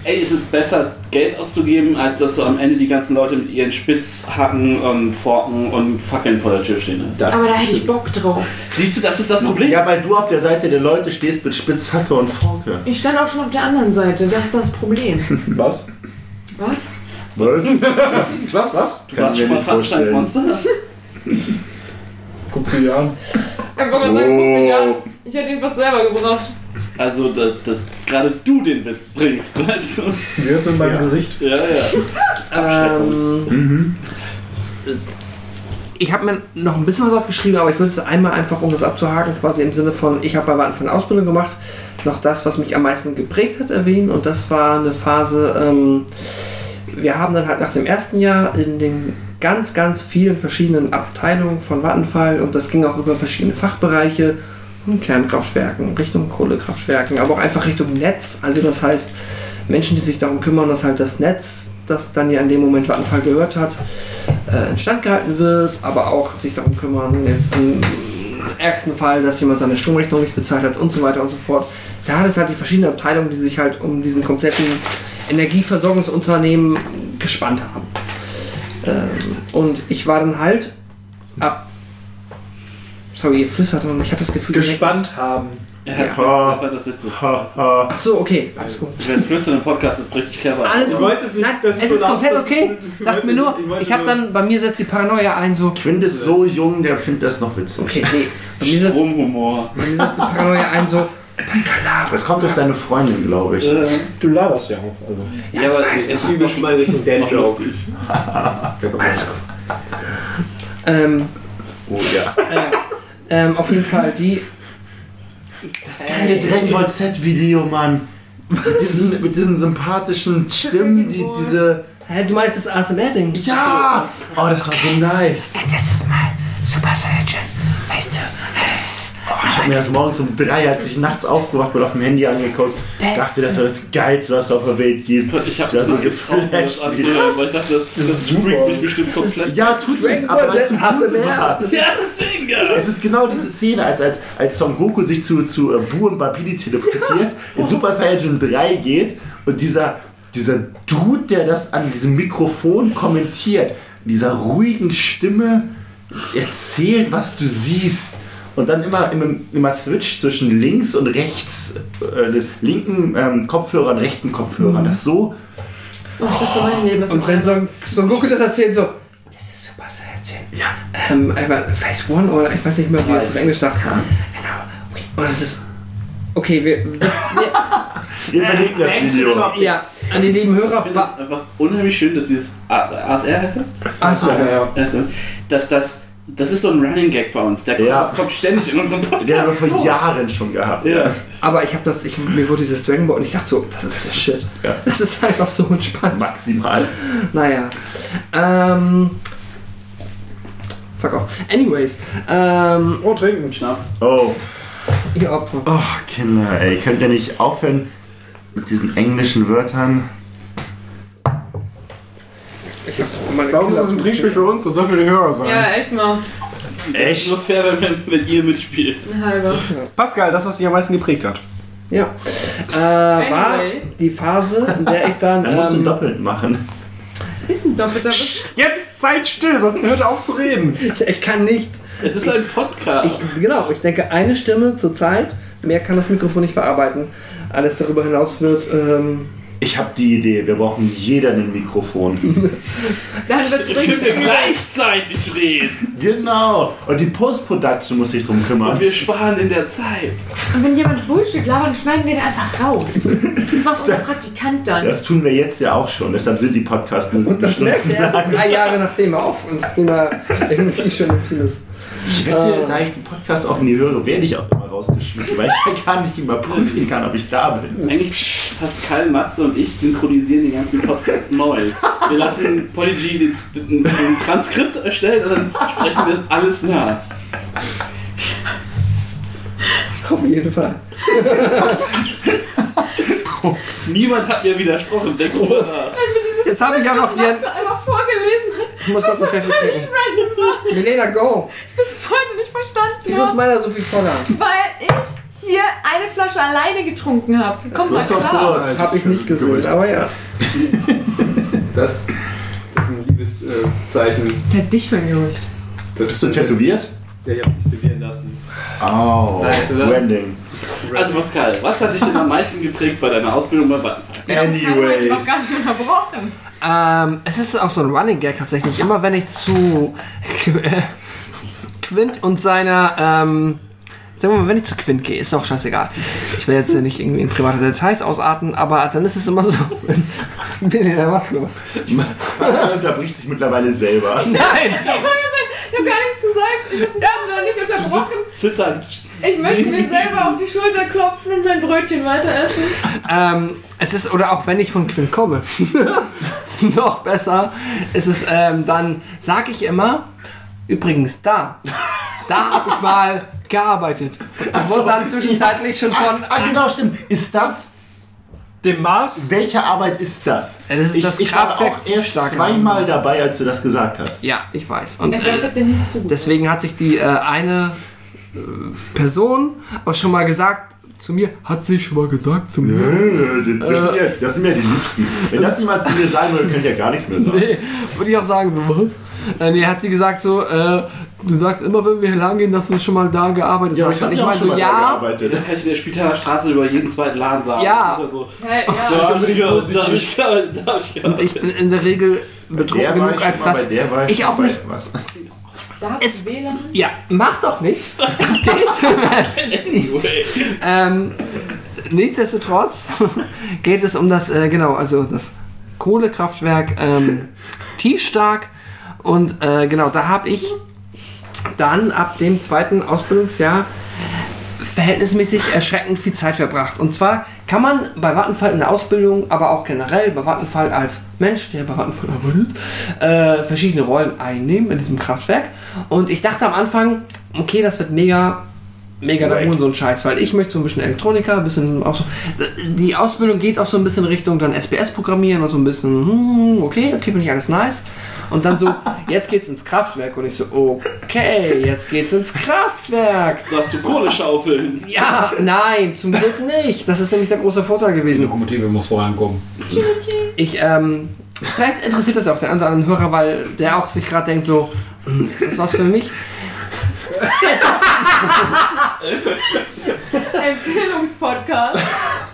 [SPEAKER 3] Ey, es ist besser, Geld auszugeben, als dass so am Ende die ganzen Leute mit ihren Spitzhacken und Forken und Fackeln vor der Tür stehen.
[SPEAKER 6] das
[SPEAKER 1] Aber da hätte ich Bock drauf.
[SPEAKER 3] Siehst du, das ist das Problem.
[SPEAKER 5] Ja, weil du auf der Seite der Leute stehst mit Spitzhacke und Forke.
[SPEAKER 1] Ich stand auch schon auf der anderen Seite. Das ist das Problem.
[SPEAKER 7] Was?
[SPEAKER 1] Was?
[SPEAKER 5] Was?
[SPEAKER 7] Was, was?
[SPEAKER 3] du
[SPEAKER 5] Kann
[SPEAKER 3] warst schon
[SPEAKER 5] mir
[SPEAKER 3] mal
[SPEAKER 5] nicht vorstellen.
[SPEAKER 3] Frankensteins Monster?
[SPEAKER 7] Guck sie an.
[SPEAKER 1] Ich wollte gerade sagen, guck mich an. Ich hätte ihn fast selber gebracht.
[SPEAKER 3] Also, dass, dass gerade du den Witz bringst, weißt du?
[SPEAKER 7] Wie ist mit meinem
[SPEAKER 6] Ja.
[SPEAKER 7] Gesicht?
[SPEAKER 3] Ja, ja.
[SPEAKER 2] Ähm, ich habe mir noch ein bisschen was aufgeschrieben, aber ich würde es einmal einfach, um das abzuhaken, quasi im Sinne von, ich habe bei Anfang eine Ausbildung gemacht, noch das, was mich am meisten geprägt hat, erwähnen. Und das war eine Phase, ähm, wir haben dann halt nach dem ersten Jahr in den ganz, ganz vielen verschiedenen Abteilungen von Vattenfall und das ging auch über verschiedene Fachbereiche, Kernkraftwerken, Richtung Kohlekraftwerken, aber auch einfach Richtung Netz. Also das heißt, Menschen, die sich darum kümmern, dass halt das Netz, das dann ja in dem Moment Vattenfall gehört hat, äh, instand gehalten wird, aber auch sich darum kümmern, jetzt im ärgsten Fall, dass jemand seine Stromrechnung nicht bezahlt hat und so weiter und so fort. Da hat es halt die verschiedenen Abteilungen, die sich halt um diesen kompletten Energieversorgungsunternehmen gespannt haben. Ähm, und ich war dann halt ab. Sorry, ihr flüstert und ich habe das Gefühl.
[SPEAKER 7] Gespannt haben.
[SPEAKER 3] Ja,
[SPEAKER 2] Ja.
[SPEAKER 3] das war das
[SPEAKER 5] ha.
[SPEAKER 2] Ach so, okay, alles gut.
[SPEAKER 3] Wer flüstern im Podcast ist richtig clever.
[SPEAKER 2] Alles gut.
[SPEAKER 6] es
[SPEAKER 2] Nein,
[SPEAKER 6] dass
[SPEAKER 2] es
[SPEAKER 6] so
[SPEAKER 2] ist
[SPEAKER 6] laut
[SPEAKER 2] komplett okay. Sagt mir nur,
[SPEAKER 6] ich
[SPEAKER 2] ich habe dann, bei mir setzt die Paranoia ein, so,
[SPEAKER 5] Quint ist so jung, der findet das noch witzig.
[SPEAKER 2] okay, nee, bei mir setzt,
[SPEAKER 3] Stromhumor.
[SPEAKER 2] bei mir setzt die Paranoia ein, so,
[SPEAKER 5] Das kommt durch seine Freundin, glaube ich.
[SPEAKER 7] Du laberst ja auch. Also.
[SPEAKER 6] Ja, aber
[SPEAKER 2] weiß,
[SPEAKER 6] es
[SPEAKER 2] es
[SPEAKER 6] ist schon mal Dad-Joke.
[SPEAKER 3] lustig.
[SPEAKER 2] alles gut. Ähm,
[SPEAKER 5] Oh ja.
[SPEAKER 2] äh, ähm, auf jeden Fall, die,
[SPEAKER 5] Das geile Dragon Ball Z-Video, Mann. Mit diesen, mit diesen sympathischen Stimmen, die diese.
[SPEAKER 2] hä, du meinst das ASMR-Ding?
[SPEAKER 5] Ja! Oh, das war so nice.
[SPEAKER 2] Das ist mein Super Saiyan, weißt du, das
[SPEAKER 5] Oh, ich habe mir das morgens um drei, als ich nachts aufgewacht bin, auf dem Handy angeguckt. Dachte, das war das Geilste, was es auf der Welt gibt.
[SPEAKER 3] Ich habe
[SPEAKER 5] Ich war so
[SPEAKER 3] das
[SPEAKER 5] geflasht.
[SPEAKER 3] weil ich dachte, das, das freakt mich bestimmt komplett.
[SPEAKER 5] Ja, tut es, aber weißt du,
[SPEAKER 2] ASMR.
[SPEAKER 5] war.
[SPEAKER 3] Ja, deswegen, ja.
[SPEAKER 5] Es ist genau diese Szene, als, als, als Son Goku sich zu, zu äh, Bu und Babidi teleportiert, in Super Saiyan 3 geht und dieser, dieser Dude, der das an diesem Mikrofon kommentiert, dieser ruhigen Stimme erzählt, was du siehst. Und dann immer, immer, immer switch zwischen links und rechts, äh, linken ähm, Kopfhörern, rechten Kopfhörern. Das so.
[SPEAKER 1] Oh, ich dachte, mein Leben ist
[SPEAKER 2] Und wenn Son, Son Goku das erzählt, so, das ist Super Saiyan.
[SPEAKER 5] Ja.
[SPEAKER 2] Ähm, einfach Phase One oder ich weiß nicht mehr, wie es auf Englisch sagt. Genau. Und es ist, okay, wir, das, wir
[SPEAKER 5] Wir verlinken das Video.
[SPEAKER 2] ja, an die lieben Hörer,
[SPEAKER 3] Ich finde es einfach unheimlich schön, dass dieses A- ASR heißt das?
[SPEAKER 7] Ja, ja.
[SPEAKER 3] Also, dass das, das ist so ein Running Gag bei uns. Der kommt,
[SPEAKER 5] Ja.
[SPEAKER 3] das kommt ständig in unserem Podcast.
[SPEAKER 5] Wir vor
[SPEAKER 3] vor.
[SPEAKER 5] Jahren schon gehabt.
[SPEAKER 3] Ja.
[SPEAKER 2] aber ich habe das, ich, mir wurde dieses Dragon Ball und ich dachte so, das ist das Shit.
[SPEAKER 5] Ja.
[SPEAKER 2] Das ist einfach so entspannt.
[SPEAKER 5] Maximal.
[SPEAKER 2] Naja. Ähm. Fuck off. Anyways, ähm,
[SPEAKER 7] Oh, trinken.
[SPEAKER 3] Schnaps.
[SPEAKER 5] Oh.
[SPEAKER 2] ihr Opfer.
[SPEAKER 5] Oh, Kinder, ey, könnt ihr nicht aufhören mit diesen englischen Wörtern?
[SPEAKER 7] Warum ist das ein Trinkspiel für uns? Das soll für die Hörer sein.
[SPEAKER 1] Ja, echt mal.
[SPEAKER 3] Echt? Nur fair, wenn, wenn ihr mitspielt.
[SPEAKER 1] Ein halber.
[SPEAKER 7] Pascal, das, was dich am meisten geprägt hat.
[SPEAKER 2] Ja. Äh, war
[SPEAKER 1] Anyway.
[SPEAKER 2] die Phase, in der ich dann.
[SPEAKER 5] Dann musst du
[SPEAKER 2] ähm,
[SPEAKER 5] doppelt machen.
[SPEAKER 1] Was ist ein doppelter?
[SPEAKER 7] Jetzt seid still, sonst hört auf zu reden.
[SPEAKER 2] ich, ich kann nicht.
[SPEAKER 3] Es ist ein Podcast.
[SPEAKER 2] Ich, genau, ich denke eine Stimme zur Zeit. Mehr kann das Mikrofon nicht verarbeiten. Alles darüber hinaus wird. Ähm,
[SPEAKER 5] Ich habe die Idee, wir brauchen jeder ein Mikrofon.
[SPEAKER 1] Dann wird's
[SPEAKER 3] ja
[SPEAKER 1] übel.
[SPEAKER 3] gleichzeitig reden.
[SPEAKER 5] genau. Und die Post-Production muss sich drum
[SPEAKER 3] Und
[SPEAKER 5] kümmern.
[SPEAKER 3] wir sparen in der Zeit.
[SPEAKER 1] Und wenn jemand Bullshit labert, schneiden wir den einfach raus. Das macht unser Praktikant dann.
[SPEAKER 5] Das tun wir jetzt ja auch schon. Deshalb sind die Podcasts nur
[SPEAKER 2] und das merkt er erst drei Jahre nachdem er auf, nachdem er irgendwie schon im Team ist.
[SPEAKER 5] Ich wette, da ich den Podcast auch nie höre, werde ich auch immer rausgeschmissen, weil ich ja gar nicht überprüfen kann, ob ich da bin.
[SPEAKER 3] Eigentlich Pascal, Matze und ich synchronisieren den ganzen Podcast neu. Wir lassen Polyg den, den, den Transkript erstellen und dann sprechen wir das alles nach.
[SPEAKER 2] Auf jeden Fall.
[SPEAKER 3] Niemand hat mir widersprochen. Drüber nach.
[SPEAKER 2] Jetzt habe ich ja noch die.
[SPEAKER 1] Matze einmal vorgelesen hat,
[SPEAKER 2] Ich muss kurz noch Pfeffer trinken. Milena, go!
[SPEAKER 1] bis es heute nicht verstanden
[SPEAKER 2] Wieso ist meiner so viel voller?
[SPEAKER 1] weil ich hier eine Flasche alleine getrunken habe. Komm mal klar.
[SPEAKER 5] so-
[SPEAKER 2] Das habe ich nicht gesehen, aber ja.
[SPEAKER 6] Das, das ist ein Liebeszeichen.
[SPEAKER 1] Der hat dich vergerückt.
[SPEAKER 6] Das
[SPEAKER 5] Bist du tätowiert?
[SPEAKER 6] Ja, ich hab mich tätowieren lassen.
[SPEAKER 5] Oh,
[SPEAKER 6] Nice?
[SPEAKER 5] Branding.
[SPEAKER 3] Also Pascal, was hat dich denn am meisten geprägt bei deiner Ausbildung bei Vattenfall?
[SPEAKER 1] Das haben wir heute
[SPEAKER 5] Anyways.
[SPEAKER 1] noch gar nicht unterbrochen.
[SPEAKER 2] Ähm, es ist auch so ein Running Gag tatsächlich. Immer wenn ich zu Quint und seiner, ähm, sagen wir mal, wenn ich zu Quint gehe, ist auch scheißegal. Ich will jetzt ja nicht irgendwie in private Details ausarten, aber dann ist es immer so. Milena, was los?
[SPEAKER 5] Pascal unterbricht sich mittlerweile selber.
[SPEAKER 2] Nein!
[SPEAKER 1] Ich habe gar nichts gesagt. Ich habe dich noch nicht
[SPEAKER 3] Du
[SPEAKER 1] unterbrochen.
[SPEAKER 3] sitzt zitternd.
[SPEAKER 1] Ich möchte mir selber auf die Schulter klopfen und mein Brötchen weiter essen.
[SPEAKER 2] Ähm, es ist, oder auch wenn ich von Quint komme, noch besser, ist es, ähm, dann sage ich immer, übrigens da, da habe ich mal gearbeitet. Und wurde dann zwischenzeitlich schon von,
[SPEAKER 5] Ah, genau, stimmt. Ist das?
[SPEAKER 7] Dem Mars?
[SPEAKER 5] Welche Arbeit ist das?
[SPEAKER 2] Ja, das ist
[SPEAKER 5] ich,
[SPEAKER 2] das
[SPEAKER 5] ich war auch erst zweimal dabei, als du das gesagt hast.
[SPEAKER 2] ja, ich weiß. Und
[SPEAKER 1] Ja,
[SPEAKER 2] äh, deswegen hat sich die äh, eine äh, Person auch schon mal gesagt zu mir, hat sie schon mal gesagt zu mir.
[SPEAKER 5] Äh, Das, sind ja, das sind ja die Liebsten. Wenn das niemand zu mir sagen würde, könnt ihr gar nichts mehr sagen.
[SPEAKER 2] Nee, würde ich auch sagen, so was? Äh, nee, hat sie gesagt so, äh, du sagst immer, wenn wir hier lang gehen, dass du schon mal da gearbeitet
[SPEAKER 5] Ja,
[SPEAKER 2] hast.
[SPEAKER 5] ich habe ja auch
[SPEAKER 2] meine
[SPEAKER 5] schon
[SPEAKER 2] so,
[SPEAKER 5] da
[SPEAKER 2] ja,
[SPEAKER 5] gearbeitet.
[SPEAKER 3] Das kann ich in der Spitaler Straße über jeden zweiten Laden sagen.
[SPEAKER 2] Ja.
[SPEAKER 3] Das ist so.
[SPEAKER 1] Ja, ja.
[SPEAKER 3] So, ich da hab
[SPEAKER 5] positiv.
[SPEAKER 3] ich hab ich gearbeitet.
[SPEAKER 2] ich bin in der Regel betrunken genug,
[SPEAKER 5] ich
[SPEAKER 2] als dass
[SPEAKER 5] bei der war ich
[SPEAKER 2] ich auch nicht
[SPEAKER 5] Was?
[SPEAKER 1] Da
[SPEAKER 2] Es-
[SPEAKER 1] WLAN.
[SPEAKER 2] Ja, mach doch nichts. Es geht.
[SPEAKER 3] Anyway.
[SPEAKER 2] ähm, nichtsdestotrotz geht es um das, äh, genau, also das Kohlekraftwerk ähm, Tiefstark. Und äh, genau, da habe ich dann ab dem zweiten Ausbildungsjahr verhältnismäßig erschreckend viel Zeit verbracht. Und zwar kann man bei Vattenfall in der Ausbildung, aber auch generell bei Vattenfall als Mensch, der bei Vattenfall arbeitet, äh, verschiedene Rollen einnehmen in diesem Kraftwerk. Und ich dachte am Anfang, okay, das wird mega, mega der
[SPEAKER 5] Wack.
[SPEAKER 2] so ein Scheiß, weil ich möchte so ein bisschen Elektroniker, ein bisschen auch so. Die Ausbildung geht auch so ein bisschen Richtung dann SPS programmieren und so ein bisschen, hm, okay, okay, finde ich alles nice. Und dann so, jetzt geht's ins Kraftwerk und ich so, okay, jetzt geht's ins Kraftwerk.
[SPEAKER 3] So hast du Kohleschaufeln.
[SPEAKER 2] Ja, nein, zum Glück nicht. Das ist nämlich der große Vorteil
[SPEAKER 4] Die
[SPEAKER 2] gewesen.
[SPEAKER 4] Lokomotive muss vorher ankommen.
[SPEAKER 2] Ich, ähm, vielleicht interessiert das auch den anderen Hörer, weil der auch sich gerade denkt so, hm, ist das was für mich?
[SPEAKER 1] Empfehlungspodcast.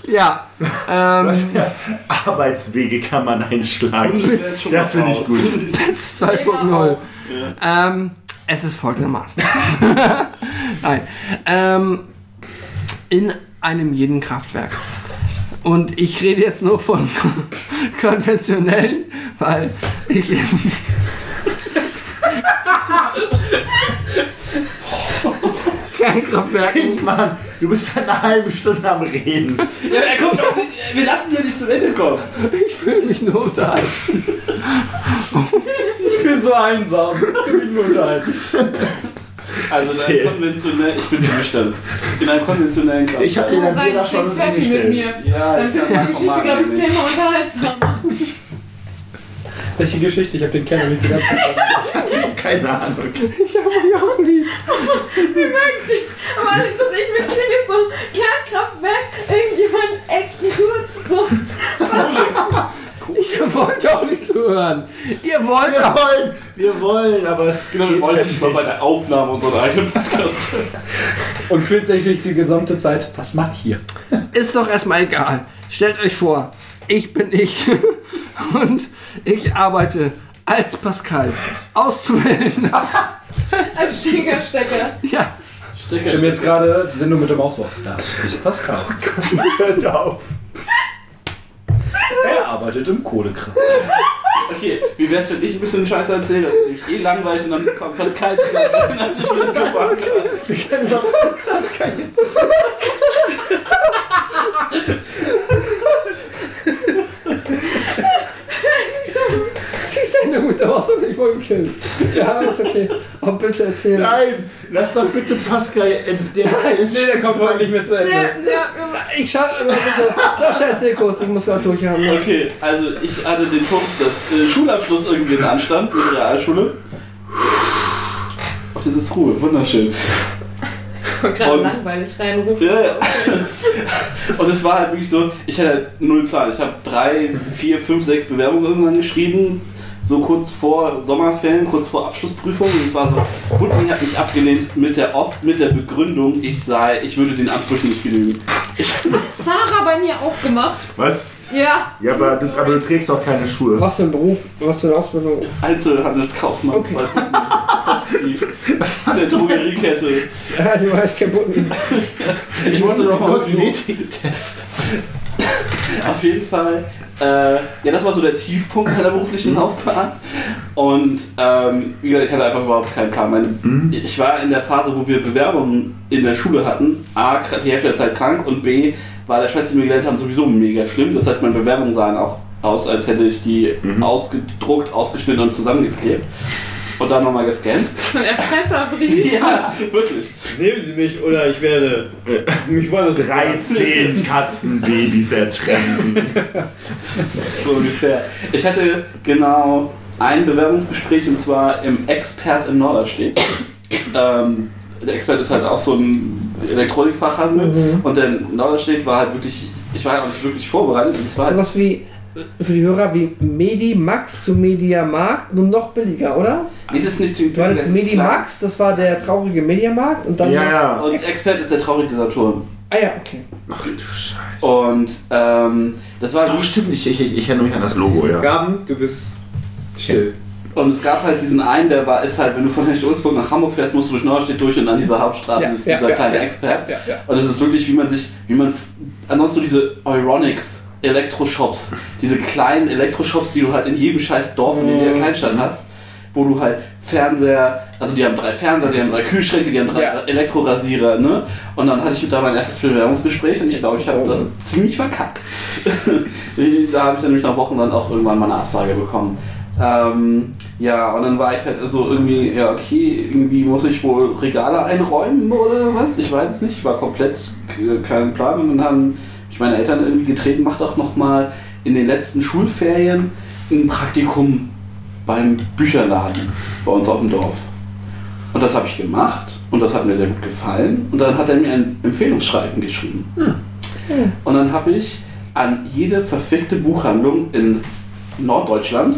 [SPEAKER 2] Ja. Ähm,
[SPEAKER 5] Arbeitswege kann man einschlagen.
[SPEAKER 3] schon
[SPEAKER 5] Das finde ich gut.
[SPEAKER 2] Pets 2.0. Ähm, es ist folgendermaßen. Nein. Ähm, in einem jeden Kraftwerk. Und ich rede jetzt nur von konventionellen, weil ich. Kernkraftwerken.
[SPEAKER 5] Mann, du bist seit einer halben Stunde am Reden.
[SPEAKER 3] Ja, er kommt doch nicht, wir lassen dir nicht zum Ende kommen.
[SPEAKER 2] Ich fühle mich nur unterhalten.
[SPEAKER 7] Ich bin so einsam. Ich bin nur unterhalten.
[SPEAKER 3] Also
[SPEAKER 5] Erzähl.
[SPEAKER 3] dein konventionell, ich bin zu nüchtern. In einem konventionellen Kraftwerk.
[SPEAKER 5] Ich habe dir dann
[SPEAKER 1] Rein
[SPEAKER 5] Bilder schon
[SPEAKER 1] Pfeffi mit
[SPEAKER 5] hingestellt.
[SPEAKER 1] mir.
[SPEAKER 3] Ja,
[SPEAKER 1] Dann
[SPEAKER 3] ich
[SPEAKER 1] ist die Geschichte, glaube ich, zehnmal unterhaltsamer.
[SPEAKER 7] Welche Geschichte? Ich habe den Kern nicht so ganz verstanden.
[SPEAKER 5] Keine Ahnung.
[SPEAKER 2] Ich hab euch auch lieb.
[SPEAKER 1] Sie mögen sich. Aber alles, was ich mitkriege, ist so Kernkraftwerk, irgendjemand ächzt kurz, so.
[SPEAKER 2] Ich wollte auch nicht zuhören. Ihr wollt
[SPEAKER 5] Wir
[SPEAKER 2] auch.
[SPEAKER 5] wollen, wir wollen, aber es
[SPEAKER 3] Genau, wir
[SPEAKER 5] geht
[SPEAKER 3] wollten
[SPEAKER 5] halt
[SPEAKER 3] nicht mal bei der Aufnahme unserer eigenen Podcast.
[SPEAKER 7] Und fühlt sich durch die gesamte Zeit, was mache ich hier?
[SPEAKER 2] Ist doch erstmal egal. Stellt euch vor, ich bin ich. Und ich arbeite als Pascal. Auszuwählen.
[SPEAKER 1] Als Stinkerstecker.
[SPEAKER 2] Ja.
[SPEAKER 7] Ich stimme jetzt gerade die Sendung mit dem Auswort. Das ist Pascal.
[SPEAKER 5] Hört auf.
[SPEAKER 7] Er arbeitet im Kohlekraft.
[SPEAKER 3] Okay, wie wär's, wenn ich ein bisschen Scheiße erzähle? Das ist nämlich eh langweilig und dann kommt Pascal zu sagen, dass ich wieder gefahren kann.
[SPEAKER 5] Wir können doch Pascal jetzt.
[SPEAKER 2] Die Sendung mit der Maus hat mich voll gekillt. Ja, ist okay. Aber bitte erzähl.
[SPEAKER 5] Nein, lass doch bitte Pascal entdecken.
[SPEAKER 7] Nee, der kommt heute nicht mehr zu Ende.
[SPEAKER 1] Ja, ja,
[SPEAKER 2] Ich schau immer bitte. Sascha, erzähl kurz. Ich muss gerade durchhaben.
[SPEAKER 3] Okay, also ich hatte den Punkt, dass äh, Schulabschluss irgendwie anstand mit der Realschule. Das ist Ruhe, wunderschön.
[SPEAKER 1] ich wollte gerade
[SPEAKER 3] Und-
[SPEAKER 1] langweilig reinrufen.
[SPEAKER 3] Ja, ja. Und es war halt wirklich so, ich hatte halt null Plan. Ich habe drei, vier, fünf, sechs Bewerbungen irgendwann geschrieben, so kurz vor Sommerferien, kurz vor Abschlussprüfung. Und es war so, Butling hat mich abgelehnt mit der oft mit der Begründung, ich sei, ich würde den Ansprüchen nicht genügen. Ich,
[SPEAKER 1] Sarah bei mir auch gemacht.
[SPEAKER 5] Was?
[SPEAKER 1] Ja.
[SPEAKER 5] Ja, aber du, aber du trägst doch keine Schuhe.
[SPEAKER 2] Was für ein Beruf, was für eine Ausbildung?
[SPEAKER 3] Einzelhandelskaufmann
[SPEAKER 2] Okay.
[SPEAKER 5] Was
[SPEAKER 3] der
[SPEAKER 5] hast du denn?
[SPEAKER 3] Drogeriekette.
[SPEAKER 2] Ja, die war ich kaputt.
[SPEAKER 3] Ich musste noch mal
[SPEAKER 5] Kosmetiktest.
[SPEAKER 3] Auf jeden Fall. Äh, ja, das war so der Tiefpunkt meiner beruflichen Laufbahn. Und ähm, wie gesagt, ich hatte einfach überhaupt keinen Plan. Meine, Ich war in der Phase, wo wir Bewerbungen in der Schule hatten. A, die Hälfte der Zeit krank und B, war der Schwester, die mir gelernt haben, sowieso mega schlimm. Das heißt, meine Bewerbungen sahen auch aus, als hätte ich die ausgedruckt, ausgeschnitten und zusammengeklebt. Und dann nochmal gescannt.
[SPEAKER 1] So ein Erpresserbrief.
[SPEAKER 3] Ja, wirklich.
[SPEAKER 8] Nehmen Sie mich oder ich werde mich woanders
[SPEAKER 5] 13 Katzenbabys ertränken.
[SPEAKER 3] So ungefähr. Ich hatte genau ein Bewerbungsgespräch und zwar im Expert in Norderstedt. Ähm, der Expert ist halt auch so ein Elektronikfachhandel und der Norderstedt war halt wirklich, ich war halt auch nicht wirklich vorbereitet. Es war halt,
[SPEAKER 2] Sowas wie, äh, für die Hörer, wie Medimax zu Mediamarkt, nur noch billiger, oder?
[SPEAKER 3] dies ist nicht zu
[SPEAKER 2] Du hattest Medimax, das war der traurige Mediamarkt und dann.
[SPEAKER 5] Ja, ja.
[SPEAKER 3] Und Expert ist der traurige Saturn.
[SPEAKER 2] Ah ja, okay.
[SPEAKER 5] Ach du Scheiße.
[SPEAKER 3] Und ähm, das war
[SPEAKER 5] Doch, stimmt, ich, ich, ich erinnere mich an das Logo, ja.
[SPEAKER 6] Gaben, du bist still.
[SPEAKER 3] Und es gab halt diesen einen, der war, ist halt, wenn du von Ulzburg nach Hamburg fährst, musst du durch Norderstedt durch und an dieser Hauptstraße
[SPEAKER 2] Ja,
[SPEAKER 3] ist dieser
[SPEAKER 2] ja,
[SPEAKER 3] kleine
[SPEAKER 2] ja,
[SPEAKER 3] Expert.
[SPEAKER 2] Ja, ja.
[SPEAKER 3] Und es ist wirklich, wie man sich, wie man, ansonsten so diese Euronics Elektroshops, diese kleinen Elektroshops, die du halt in jedem scheiß Dorf in jeder Kleinstadt hast, wo du halt Fernseher, also die haben drei Fernseher, die haben drei Kühlschränke, die haben drei
[SPEAKER 2] Ja.
[SPEAKER 3] Elektrorasierer, ne? Und dann hatte ich da mein erstes Bewerbungsgespräch und ich glaube, ich habe das ziemlich verkackt. da habe ich dann nämlich nach Wochen dann auch irgendwann mal eine Absage bekommen. Ähm, ja, und dann war ich halt so irgendwie, ja, okay, irgendwie muss ich wohl Regale einräumen oder was? Ich weiß es nicht. Ich war komplett äh, kein Plan. Und dann haben mich meine Eltern irgendwie getreten, mach doch nochmal in den letzten Schulferien ein Praktikum beim Bücherladen bei uns auf dem Dorf. Und das habe ich gemacht und das hat mir sehr gut gefallen. Und dann hat er mir ein Empfehlungsschreiben geschrieben. Und dann habe ich an jede verfickte Buchhandlung in Norddeutschland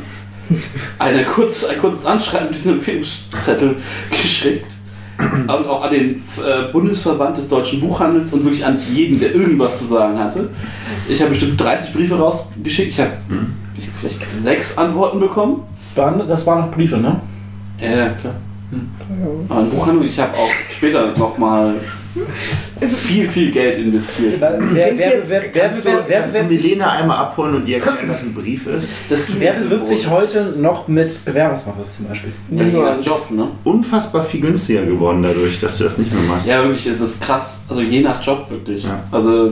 [SPEAKER 3] eine kurz, ein kurzes Anschreiben mit diesem Empfehlungszettel geschickt. Und auch an den äh, Bundesverband des deutschen Buchhandels und wirklich an jeden, der irgendwas zu sagen hatte. Ich habe bestimmt 30 Briefe rausgeschickt. Ich habe hab vielleicht sechs Antworten bekommen.
[SPEAKER 4] Das waren noch Briefe, ne?
[SPEAKER 3] Ja, ja, klar. Aber in Buchhandlung, ich habe auch später nochmal viel, viel Geld investiert.
[SPEAKER 5] Kannst du, Milena einmal abholen und ihr erklären, was ein Brief ist?
[SPEAKER 3] Das
[SPEAKER 7] wer bewirbt sich heute noch mit Bewerbungsmappe zum Beispiel?
[SPEAKER 3] Das ist ein Job, ne?
[SPEAKER 5] Unfassbar viel günstiger geworden dadurch, dass du das nicht mehr machst.
[SPEAKER 3] Ja, wirklich, es ist krass. Also je nach Job wirklich.
[SPEAKER 5] Ja.
[SPEAKER 3] Also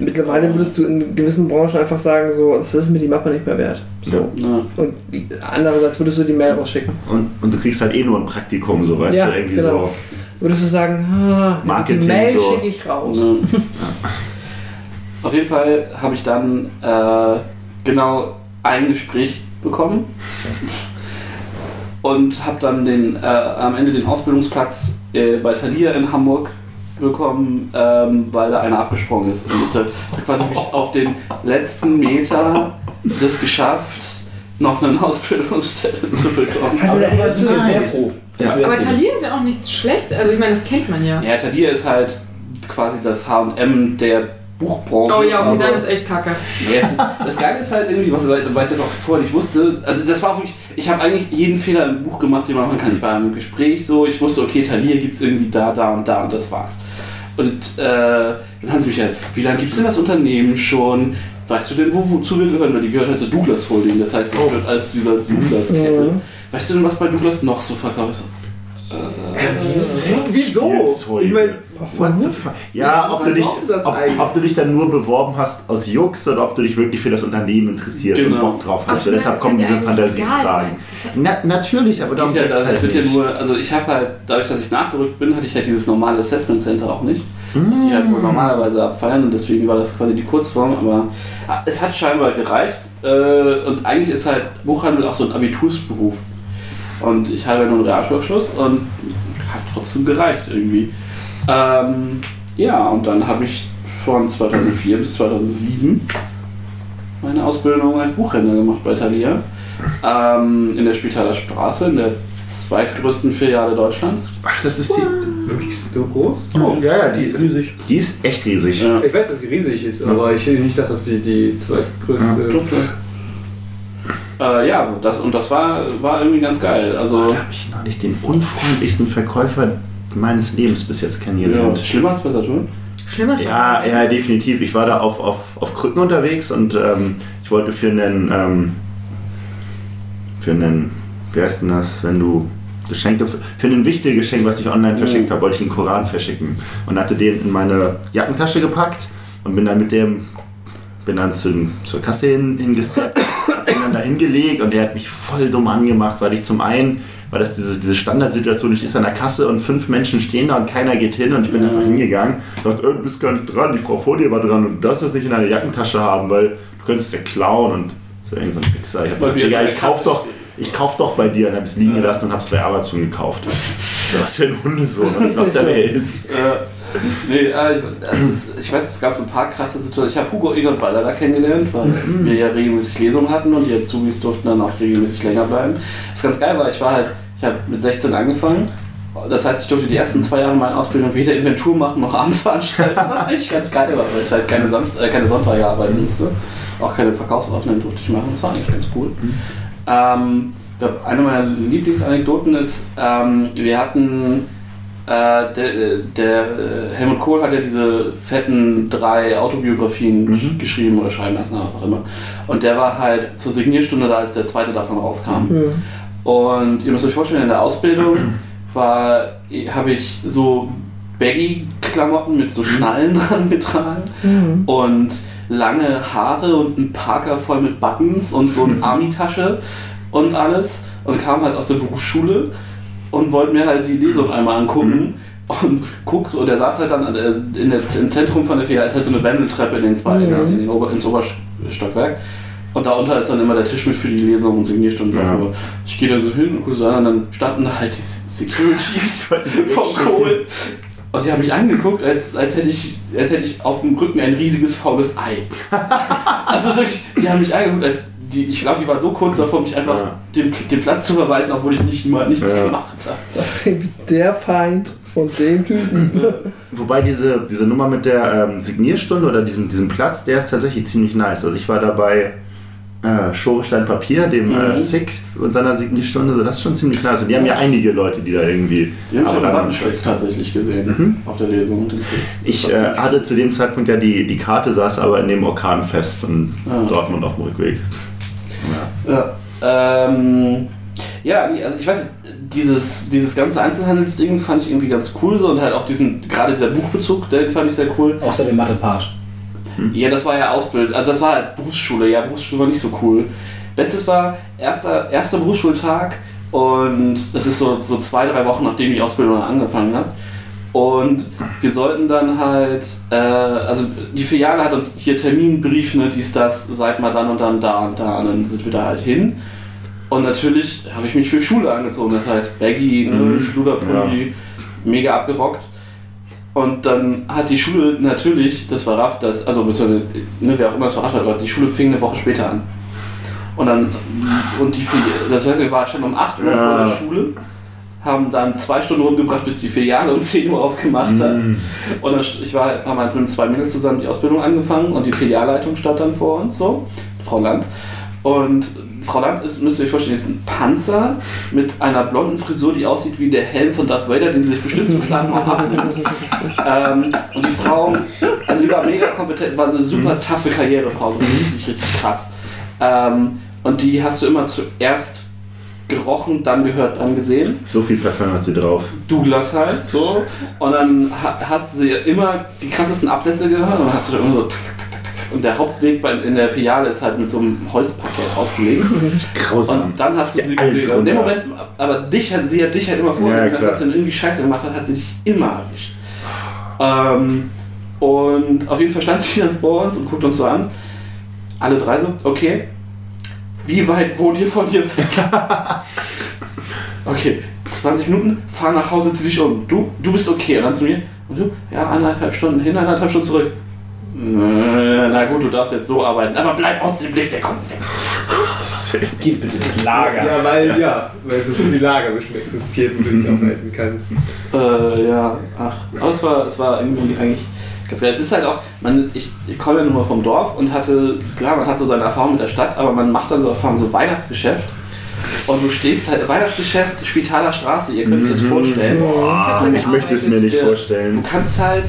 [SPEAKER 2] Mittlerweile würdest du in gewissen Branchen einfach sagen, so, das ist mir die Mappe nicht mehr wert. So.
[SPEAKER 3] ja.
[SPEAKER 2] Und andererseits würdest du die Mail rausschicken.
[SPEAKER 5] Und, und du kriegst halt eh nur ein Praktikum, so weißt
[SPEAKER 2] Ja,
[SPEAKER 5] du, irgendwie
[SPEAKER 2] genau. Würdest du sagen, ah,
[SPEAKER 5] Marketing
[SPEAKER 2] die Mail
[SPEAKER 5] so.
[SPEAKER 2] schicke ich raus.
[SPEAKER 3] Ne. Auf jeden Fall habe ich dann äh, genau ein Gespräch bekommen und habe dann den, äh, am Ende den Ausbildungsplatz äh, bei Thalia in Hamburg bekommen, ähm, weil da einer abgesprungen ist. Und ich da quasi mich auf den letzten Meter das geschafft, noch eine Ausbildungsstelle zu bekommen.
[SPEAKER 4] Aber da sind wir
[SPEAKER 5] ist
[SPEAKER 4] sehr froh.
[SPEAKER 5] Ja.
[SPEAKER 1] Aber Thalia ist ja auch nicht schlecht. Also ich meine, das kennt man ja.
[SPEAKER 3] Ja, Thalia ist halt quasi das H&M der Buchbranche.
[SPEAKER 1] Oh ja, okay, dann ist echt kacke.
[SPEAKER 3] Nee, es ist, das Geile ist halt irgendwie, was, weil ich das auch vorher nicht wusste, also das war auch wirklich, ich habe eigentlich jeden Fehler im Buch gemacht, den man machen kann. Ich war im Gespräch so, ich wusste, okay, Thalia gibt es irgendwie da, da und da und das war's. Und äh, dann haben sie mich halt, wie lange gibt es denn das Unternehmen schon? Weißt du denn, wo, wozu wir gehören? Weil die gehört halt zur Douglas Holding, das heißt, das gehört alles zu dieser Douglas-Kette. Weißt du denn, was bei Douglas noch so verkauft ist?
[SPEAKER 6] Wieso? Ich meine,
[SPEAKER 5] What the fuck? Ja, ob du, dich, ob, ob du dich dann nur beworben hast aus Jux oder ob du dich wirklich für das Unternehmen interessierst
[SPEAKER 3] Genau.
[SPEAKER 5] und Bock drauf hast. Und deshalb kommen diese Fantasiefragen. Na, natürlich, aber darum
[SPEAKER 3] geht ja,
[SPEAKER 5] geht's
[SPEAKER 3] das,
[SPEAKER 5] halt
[SPEAKER 3] wird ja
[SPEAKER 5] nicht.
[SPEAKER 3] nur, also ich habe halt, dadurch, dass ich nachgerückt bin, hatte ich halt dieses normale Assessment Center auch nicht. Was die halt wohl normalerweise abfeiern und deswegen war das quasi die Kurzform, aber es hat scheinbar gereicht. Äh, und eigentlich ist halt Buchhandel auch so ein Abitursberuf. Und ich habe ja nur einen Realschulabschluss und hat trotzdem gereicht irgendwie. Ähm, ja, und dann habe ich von 2004 bis 2007 meine Ausbildung als Buchhändler gemacht bei Thalia. Ähm, in der Spitaler Straße, in der zweitgrößten Filiale Deutschlands.
[SPEAKER 5] Ach, das ist die.
[SPEAKER 6] wirklich so groß?
[SPEAKER 5] Oh, ja, ja, die ist,
[SPEAKER 4] riesig.
[SPEAKER 5] die ist echt riesig.
[SPEAKER 3] Ja.
[SPEAKER 6] Ich weiß, dass sie riesig ist, aber ich hätte nicht gedacht, dass sie die zweitgrößte.
[SPEAKER 3] Äh, ja, das, und das war, war irgendwie ganz geil. Also,
[SPEAKER 5] Da habe ich neulich den unfreundlichsten Verkäufer meines Lebens bis jetzt
[SPEAKER 3] ja,
[SPEAKER 5] kennengelernt.
[SPEAKER 3] schlimmer als bei Saturn.
[SPEAKER 1] Schlimmer ist
[SPEAKER 5] Ja, ja, definitiv. Ich war da auf, auf, auf Krücken unterwegs und ähm, ich wollte für einen, ähm, für einen, wie heißt denn das, wenn du Geschenke, für ein wichtiges Geschenk, was ich online verschickt habe, wollte ich einen Koran verschicken und hatte den in meine Jackentasche gepackt und bin dann mit dem, bin dann zu, zur Kasse hin, hingesteppt, bin dann da hingelegt und der hat mich voll dumm angemacht, weil ich zum einen war das diese, diese Standardsituation, ich stehe an der Kasse und fünf Menschen stehen da und keiner geht hin und ich bin
[SPEAKER 3] Ja.
[SPEAKER 5] einfach hingegangen sagt, äh, du bist gar nicht dran, die Frau vor dir war dran und du darfst das nicht in deiner Jackentasche haben, weil du könntest ja klauen und so irgend so ein Wichser. Ich hab
[SPEAKER 3] Weil
[SPEAKER 5] gesagt, Digga, ich kauf doch, ich kauf doch bei dir und hab es liegen
[SPEAKER 3] Ja.
[SPEAKER 5] gelassen und hab's bei Amazon gekauft. Was für ein Hundesohn, was glaubt der, wer ist?
[SPEAKER 3] Äh, nee, ich, also es, ich weiß, es gab so ein paar krasse Situationen. Ich habe Hugo Egon Baller da kennengelernt, weil wir ja regelmäßig Lesungen hatten und die Azubis durften dann auch regelmäßig länger bleiben. Was ganz geil war, ich war halt, ich habe mit 16 angefangen. Das heißt, ich durfte die ersten zwei Jahre meiner Ausbildung weder Inventur machen noch Abendveranstalten, was eigentlich ganz geil war, weil ich halt keine, Samst äh, keine Sonntage arbeiten musste. Auch keine Verkaufsoffenen durfte ich machen. Das war eigentlich ganz cool. Ähm, ich glaub, eine meiner Lieblingsanekdoten ist, ähm, wir hatten der, der äh, Helmut Kohl hat ja diese fetten drei Autobiografien
[SPEAKER 5] Mhm.
[SPEAKER 3] geschrieben oder schreiben lassen, was auch immer. Und der war halt zur Signierstunde da, als der zweite davon rauskam. Und ihr müsst euch vorstellen, in der Ausbildung war, habe ich so Baggy-Klamotten mit so Schnallen dran getragen und lange Haare und ein Parker voll mit Buttons und so eine Army-Tasche und alles und kam halt aus der Berufsschule und wollte mir halt die Lesung einmal angucken und guck so, der saß halt dann an der, in der, im Zentrum von der FIA, ist halt so eine Wendeltreppe in den zwei, in den Ober, ins Oberstockwerk und darunter ist dann immer der Tisch mit für die Lesung und Signierstunden.
[SPEAKER 5] Ja.
[SPEAKER 3] Ich gehe da so hin und gucke so an und dann standen da halt die Securities vom Kohl. Und die haben mich angeguckt, als, als, hätte ich, als hätte ich auf dem Rücken ein riesiges faules Ei. Also wirklich, die haben mich angeguckt, als die, ich glaube, die waren so kurz davor, mich einfach
[SPEAKER 5] Ja.
[SPEAKER 3] den, den Platz zu verweisen, obwohl ich nicht mal nichts
[SPEAKER 5] Ja.
[SPEAKER 3] gemacht habe.
[SPEAKER 2] Das klingt wie der Feind von dem Typen.
[SPEAKER 5] Wobei diese, diese Nummer mit der ähm, Signierstunde oder diesem, diesem Platz, der ist tatsächlich ziemlich nice. Also ich war dabei äh, Schorestein Papier, dem
[SPEAKER 3] Mhm.
[SPEAKER 5] äh, Sick und seiner Signierstunde, so, das ist schon ziemlich nice. Und die haben ja einige Leute, die da irgendwie.
[SPEAKER 3] Die habe ich
[SPEAKER 5] aber
[SPEAKER 3] am
[SPEAKER 5] dann-
[SPEAKER 3] Wattenschwitz tatsächlich gesehen, auf der Lesung. und den Film.
[SPEAKER 5] Ich
[SPEAKER 3] war
[SPEAKER 5] äh, hatte zu dem Zeitpunkt ja die, die Karte, saß aber in dem Orkan fest in
[SPEAKER 3] Ah.
[SPEAKER 5] Dortmund auf dem Rückweg. Ja.
[SPEAKER 3] Ja, ähm, ja, also ich weiß nicht, dieses, dieses ganze Einzelhandelsding fand ich irgendwie ganz cool so und halt auch diesen, gerade dieser Buchbezug, den fand ich sehr cool.
[SPEAKER 4] Außer dem Mathe-Part.
[SPEAKER 3] Ja, das war ja Ausbildung, also das war halt Berufsschule, ja, Berufsschule war nicht so cool. Bestes war erster, erster Berufsschultag und das ist so, so zwei, drei Wochen nachdem die Ausbildung angefangen hat. Und wir sollten dann halt, äh, also die Filiale hat uns hier Terminbrief, ne, dies, das, seid mal dann und dann da und da. Und dann sind wir da halt hin. Und natürlich habe ich mich für Schule angezogen. Das heißt Baggy, ne,
[SPEAKER 5] Mhm.
[SPEAKER 3] Schluderpulli, mega abgerockt. Und dann hat die Schule natürlich, das war Raff, das, also beziehungsweise, ne, wer auch immer das verrafft hat, aber die Schule fing eine Woche später an. Und dann, und die Filiale, das heißt, wir waren schon um 8 Uhr vor
[SPEAKER 5] Ja.
[SPEAKER 3] der Schule, haben dann zwei Stunden rumgebracht, bis die Filiale um 10 Uhr aufgemacht hat.
[SPEAKER 5] Mhm.
[SPEAKER 3] Und dann, ich war, haben halt mit zwei Mädels zusammen die Ausbildung angefangen und die Filialleitung stand dann vor uns, so, Frau Land. Und Frau Land ist, müsst ihr euch vorstellen, ist ein Panzer mit einer blonden Frisur, die aussieht wie der Helm von Darth Vader, den sie sich bestimmt zum Schlafen auch abnimmt. ähm, und die Frau, also die war mega kompetent, war so eine super taffe Karrierefrau, so richtig, richtig krass. Ähm, und die hast du immer zuerst gerochen, dann gehört, dann gesehen.
[SPEAKER 5] So viel Parfum hat sie drauf.
[SPEAKER 3] Douglas halt, so. Und dann hat, hat sie immer die krassesten Absätze gehört und dann hast du da immer so und der Hauptweg bei, in der Filiale ist halt mit so einem Holzpaket ausgelegt.
[SPEAKER 5] Grausam.
[SPEAKER 3] Und dann hast du
[SPEAKER 5] Ja,
[SPEAKER 3] sie
[SPEAKER 5] alles
[SPEAKER 3] gesehen. Und in dem. Moment, aber dich hat, sie hat dich halt immer vorgesehen,
[SPEAKER 5] Ja,
[SPEAKER 3] dass
[SPEAKER 5] klar.
[SPEAKER 3] wenn du irgendwie Scheiße gemacht hast, hat sie dich immer erwischt. Ähm, und auf jeden Fall stand sie dann vor uns und guckt uns so an. Alle drei so, okay. Wie weit wohnt ihr von hier weg? okay, 20 Minuten, fahr nach Hause, zieh dich um. Du, du bist okay. Und dann zu mir, und du? Ja, anderthalb Stunden hin, anderthalb Stunden zurück. Äh, Na gut, du darfst jetzt so arbeiten, aber bleib aus dem Blick, der kommt weg.
[SPEAKER 7] Geht bitte ins Lager.
[SPEAKER 6] Ja, weil, ja, weil so viele Lager bestimmt existieren, wo du dich aufhalten kannst.
[SPEAKER 3] Äh, ja, ach. Aber es war, es war irgendwie eigentlich ganz geil. Es ist halt auch, man, ich, ich komme ja nun mal vom Dorf und hatte, klar, man hat so seine Erfahrung mit der Stadt, aber man macht dann so Erfahrungen, so Weihnachtsgeschäft. Und du stehst halt, Weihnachtsgeschäft, Spitaler Straße, ihr könnt euch das vorstellen.
[SPEAKER 5] Ah,
[SPEAKER 1] da
[SPEAKER 5] ich möchte es mir nicht
[SPEAKER 3] Ja.
[SPEAKER 5] vorstellen.
[SPEAKER 3] Du kannst halt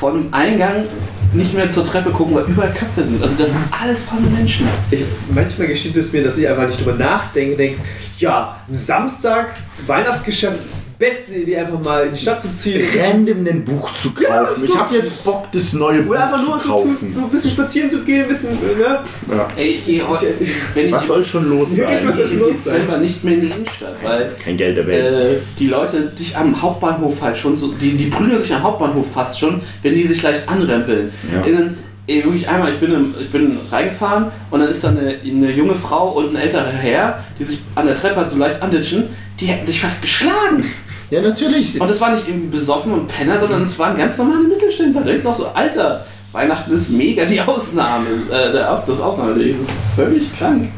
[SPEAKER 3] von Eingang nicht mehr zur Treppe gucken, weil überall Köpfe sind. Also das sind alles volle Menschen.
[SPEAKER 6] Ich, manchmal geschieht es mir, dass ich einfach nicht drüber nachdenke, denke, ja, Samstag, Weihnachtsgeschäft, beste Idee, einfach mal in die Stadt zu ziehen.
[SPEAKER 5] Random ein Buch zu kaufen. Ich habe jetzt Bock, das neue Buch
[SPEAKER 6] Oder einfach nur
[SPEAKER 5] zu
[SPEAKER 6] so, zu,
[SPEAKER 5] kaufen.
[SPEAKER 6] so ein bisschen spazieren zu gehen, ein bisschen, ne?
[SPEAKER 5] Ja.
[SPEAKER 3] Ey, ich gehe heute, wenn ich,
[SPEAKER 5] Was soll schon los
[SPEAKER 6] Ja, ich
[SPEAKER 5] sein?
[SPEAKER 3] ich gehe Dezember nicht mehr in die Innenstadt, weil
[SPEAKER 5] Kein Geld der Welt.
[SPEAKER 3] äh, die Leute dich am Hauptbahnhof halt schon so, die, die prügeln sich am Hauptbahnhof fast schon, wenn die sich leicht anrempeln.
[SPEAKER 5] Ja.
[SPEAKER 3] Innen, ey, wirklich einmal, ich bin, im, ich bin reingefahren und dann ist da eine, eine junge Frau und ein älterer Herr, die sich an der Treppe halt so leicht anditschen, die hätten sich fast geschlagen.
[SPEAKER 5] Ja, natürlich.
[SPEAKER 3] Und es war nicht irgendwie besoffen und Penner, sondern es waren ganz normale Mittelständler. Da ist auch so, Alter, Weihnachten ist mega die Ausnahme. Äh, das Ausnahme, das ist völlig krank.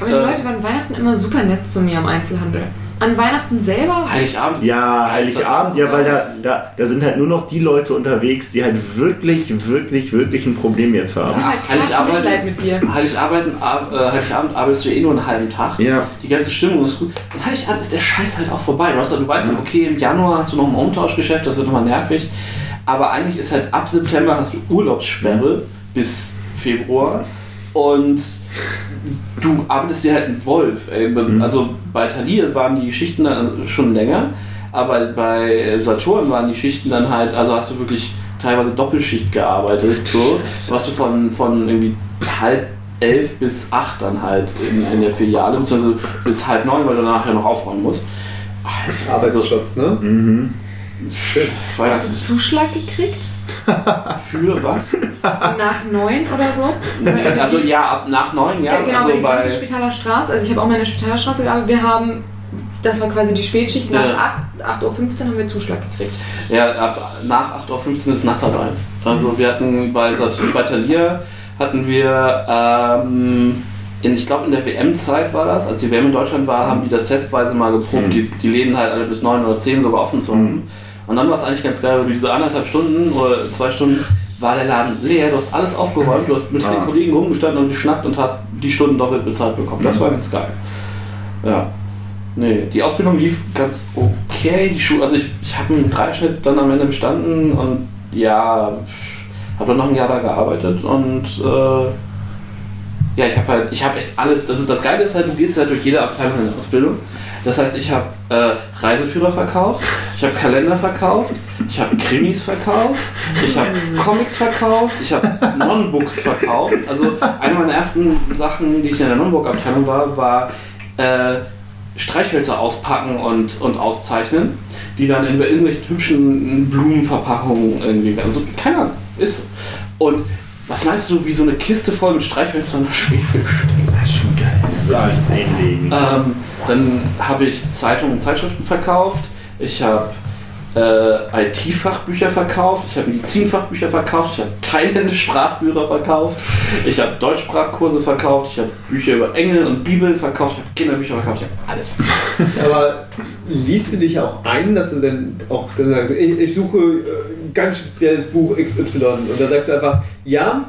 [SPEAKER 1] Aber die
[SPEAKER 3] Äh.
[SPEAKER 1] Leute waren Weihnachten immer super nett zu mir am Einzelhandel. An Weihnachten selber?
[SPEAKER 3] Heiligabend ist
[SPEAKER 5] Ja, Heiligabend, ja, weil da,
[SPEAKER 3] Ja.
[SPEAKER 5] da, da sind halt nur noch die Leute unterwegs, die halt wirklich, wirklich, wirklich ein Problem jetzt haben.
[SPEAKER 1] hab krass
[SPEAKER 3] Heiligabend-
[SPEAKER 1] Mitleid mit dir.
[SPEAKER 3] Heiligabend, ab- äh, Heiligabend arbeitest du eh nur einen halben Tag.
[SPEAKER 5] Ja.
[SPEAKER 3] Die ganze Stimmung ist gut. Und Heiligabend ist der Scheiß halt auch vorbei. Du, hast, du weißt, okay, im Januar hast du noch ein Umtauschgeschäft, das wird nochmal nervig. Aber eigentlich ist halt ab September hast du Urlaubssperre bis Februar. Und du arbeitest dir halt ein Wolf. Ey. Also bei Thalia waren die Schichten dann schon länger, aber bei Saturn waren die Schichten dann halt, also hast du wirklich teilweise Doppelschicht gearbeitet. So. Warst du von, von irgendwie halb elf bis acht dann halt in, in der Filiale, beziehungsweise bis halb neun, weil du nachher noch aufräumen musst. Alter,
[SPEAKER 6] Arbeitsschutz, ne?
[SPEAKER 5] Mhm.
[SPEAKER 3] Schön. Ich weiß
[SPEAKER 1] Hast du
[SPEAKER 3] nicht.
[SPEAKER 1] Zuschlag gekriegt?
[SPEAKER 3] Für was?
[SPEAKER 1] Nach neun oder so?
[SPEAKER 3] Also ja, ab nach neun, ja.
[SPEAKER 1] Ja, genau,
[SPEAKER 3] also
[SPEAKER 1] aber die
[SPEAKER 3] bei,
[SPEAKER 1] gesamte Spitaler Straße, also ich habe auch mal in der Spitaler Straße gearbeitet, wir haben, das war quasi die Spätschicht, nach
[SPEAKER 3] Ja.
[SPEAKER 1] 8, 8.15 Uhr haben wir Zuschlag gekriegt.
[SPEAKER 3] ja, ab nach 8.15 Uhr ist Nachtarbeit. Also wir hatten bei, bei Thalia hatten wir, ähm, in, ich glaube in der WM-Zeit war das, als die WM in Deutschland war, haben die das testweise mal geprobt,
[SPEAKER 5] Mhm.
[SPEAKER 3] die, die Läden halt alle bis neun oder zehn sogar offen zu haben. Und dann war es eigentlich ganz geil, weil du diese anderthalb Stunden oder zwei Stunden war der Laden leer, du hast alles aufgeräumt, du hast mit
[SPEAKER 5] Ah.
[SPEAKER 3] den Kollegen rumgestanden und geschnackt und hast die Stunden doppelt bezahlt bekommen. Das war ganz geil. Ja. Nee, die Ausbildung lief ganz okay. Die Schule, also ich, ich habe einen Dreischnitt dann am Ende bestanden und ja, habe dann noch ein Jahr da gearbeitet und äh, ja, ich habe halt, ich habe echt alles, das ist das Geile ist halt, du gehst halt durch jede Abteilung in der Ausbildung. Das heißt, ich habe äh, Reiseführer verkauft, ich habe Kalender verkauft, ich habe Krimis verkauft, ich habe Comics verkauft, ich habe Non-Books verkauft. Also eine meiner ersten Sachen, die ich in der Non-Book-Abteilung war, war äh, Streichhölzer auspacken und, und auszeichnen, die dann in irgendwelchen hübschen Blumenverpackungen irgendwie werden. Also, keine Ahnung, ist. Und was meinst du, wie so eine Kiste voll mit Streichhölzern und Schwefel steht?
[SPEAKER 5] Vielleicht einlegen.
[SPEAKER 3] Ähm, dann habe ich Zeitungen und Zeitschriften verkauft. Ich habe äh, IT-Fachbücher verkauft. Ich habe Medizinfachbücher verkauft. Ich habe thailändische Sprachführer verkauft. Ich habe Deutschsprachkurse verkauft. Ich habe Bücher über Engel und Bibeln verkauft. Ich habe Kinderbücher verkauft. Ich habe alles verkauft.
[SPEAKER 6] Aber liest du dich auch ein, dass du dann auch dann sagst, ich, ich suche äh, ein ganz spezielles Buch XY und dann sagst du einfach, ja,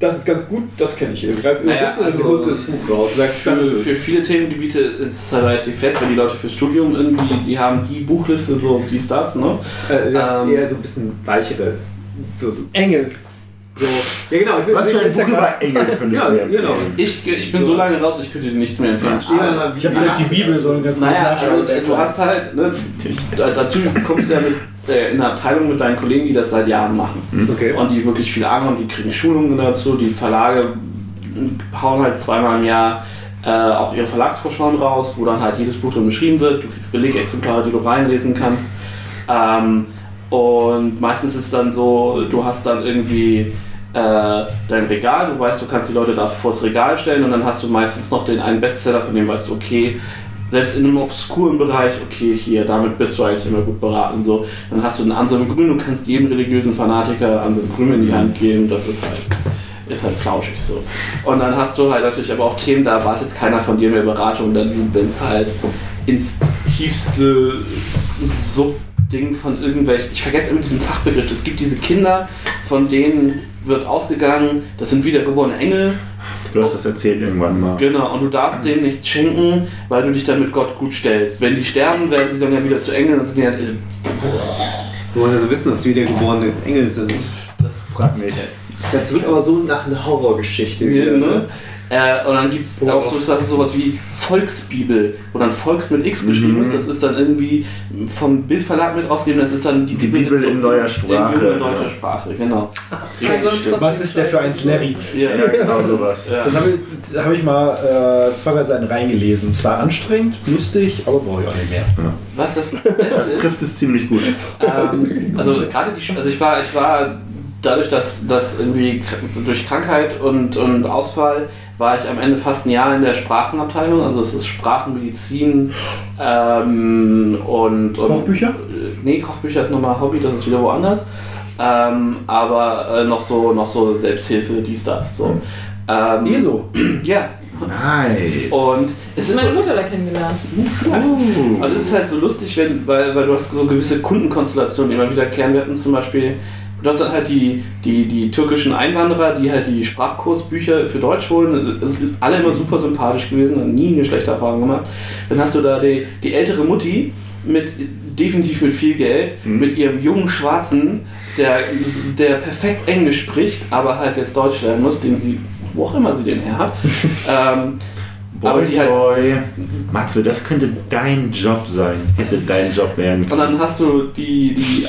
[SPEAKER 6] das ist ganz gut, das kenne ich. Du greifst
[SPEAKER 3] Naja, also-
[SPEAKER 6] holst du das Buch raus sagst,
[SPEAKER 3] Für, für viele Themengebiete ist es halt relativ fest, wenn die Leute fürs Studium irgendwie, die haben die Buchliste, so dies, das, ne?
[SPEAKER 6] Äh, ja,
[SPEAKER 3] Ähm,
[SPEAKER 6] eher so ein bisschen weichere. So, so,
[SPEAKER 2] Engel.
[SPEAKER 6] So. Ja, genau. Ich will,
[SPEAKER 5] Was für ein Buch über Engel könntest
[SPEAKER 6] Ja,
[SPEAKER 5] du mir empfehlen?
[SPEAKER 6] genau.
[SPEAKER 3] Ich, ich bin so lange raus, ich könnte dir nichts mehr empfehlen.
[SPEAKER 6] Ja,
[SPEAKER 7] Ich habe halt die Bibel so ein ganz
[SPEAKER 3] Naja, also du hast halt, ne, als Azubi kommst du ja mit, äh, in eine Abteilung mit deinen Kollegen, die das seit Jahren machen.
[SPEAKER 6] Okay.
[SPEAKER 3] Und die wirklich viel Ahnung haben, die kriegen Schulungen dazu, die Verlage hauen halt zweimal im Jahr äh, auch ihre Verlagsvorschauen raus, wo dann halt jedes Buch drin beschrieben wird, du kriegst Belegexemplare, die du reinlesen kannst. Ähm, und meistens ist dann so, du hast dann irgendwie äh, dein Regal, du weißt, du kannst die Leute da vor das Regal stellen und dann hast du meistens noch den einen Bestseller, von dem weißt du, okay, selbst in einem obskuren Bereich, okay, hier, damit bist du eigentlich immer gut beraten. So. Dann hast du einen Anselm Grün, du kannst jedem religiösen Fanatiker Anselm Grün in die Hand geben, das ist halt, ist halt flauschig so. Und dann hast du halt natürlich aber auch Themen, da erwartet keiner von dir mehr Beratung, dann wenn es halt ins tiefste Subding von irgendwelchen, ich vergesse immer diesen Fachbegriff, es gibt diese Kinder, von denen wird ausgegangen, das sind wiedergeborene Engel,
[SPEAKER 5] Du hast das erzählt irgendwann mal.
[SPEAKER 3] Genau, und du darfst denen nichts schenken, weil du dich dann mit Gott gut stellst. Wenn die sterben, werden sie dann ja wieder zu Engeln und sind ja.
[SPEAKER 6] Du musst also wissen, dass wiedergeborene Engel sind.
[SPEAKER 3] Das
[SPEAKER 5] Frag mich.
[SPEAKER 6] Das wird aber so nach einer Horrorgeschichte wieder.
[SPEAKER 3] ne? Äh, und dann gibt es auch so, das ist sowas wie Volksbibel, wo dann Volks mit X geschrieben ist. Das ist dann irgendwie vom Bildverlag mit rausgegeben. Das ist dann die,
[SPEAKER 5] Die Bibel in neuer Sprache,
[SPEAKER 3] In, in neuer
[SPEAKER 5] ja.
[SPEAKER 3] Sprache, genau.
[SPEAKER 1] Also
[SPEAKER 3] Richtig stimmt.
[SPEAKER 7] Was ist der für ein Slurry?
[SPEAKER 3] Ja,
[SPEAKER 5] Ja, genau sowas.
[SPEAKER 3] ja.
[SPEAKER 7] Das habe ich, hab ich mal äh, zwei drei Seiten reingelesen. Zwar anstrengend, lustig, aber brauche ich auch nicht mehr.
[SPEAKER 3] Was das
[SPEAKER 5] Das
[SPEAKER 3] Beste ist,
[SPEAKER 5] trifft es ziemlich gut.
[SPEAKER 3] Ähm, also gerade die, also ich war, ich war dadurch, dass, dass irgendwie durch Krankheit und, und Ausfall war ich am Ende fast ein Jahr in der Sprachenabteilung. Also es ist Sprachenmedizin ähm, und, und
[SPEAKER 7] Kochbücher?
[SPEAKER 3] Äh, Nee, Kochbücher ist nochmal Hobby, das ist wieder woanders. Ähm, aber äh, noch so noch so Selbsthilfe, dies, das. So. Ähm,
[SPEAKER 7] ESO.
[SPEAKER 3] Ja.
[SPEAKER 5] Nice.
[SPEAKER 3] Und es
[SPEAKER 1] ist meine
[SPEAKER 3] so,
[SPEAKER 1] Mutter da kennengelernt.
[SPEAKER 5] Oh.
[SPEAKER 3] also es ist halt so lustig, wenn, weil, weil du hast so gewisse Kundenkonstellationen, die immer wiederkehren. Wir hatten zum Beispiel, du hast dann halt die, die, die türkischen Einwanderer, die halt die Sprachkursbücher für Deutsch holen. Sind alle immer super sympathisch gewesen und nie eine schlechte Erfahrung gemacht. Dann hast du da die, die ältere Mutti mit definitiv mit viel Geld, mit ihrem jungen Schwarzen, der, der perfekt Englisch spricht, aber halt jetzt Deutsch lernen muss, den sie, wo auch immer sie den her hat. ähm, aber
[SPEAKER 5] Boy,
[SPEAKER 3] die halt
[SPEAKER 5] Toy. Matze, das könnte dein Job sein. Hätte dein Job werden
[SPEAKER 3] Und
[SPEAKER 5] können.
[SPEAKER 3] dann hast du die, die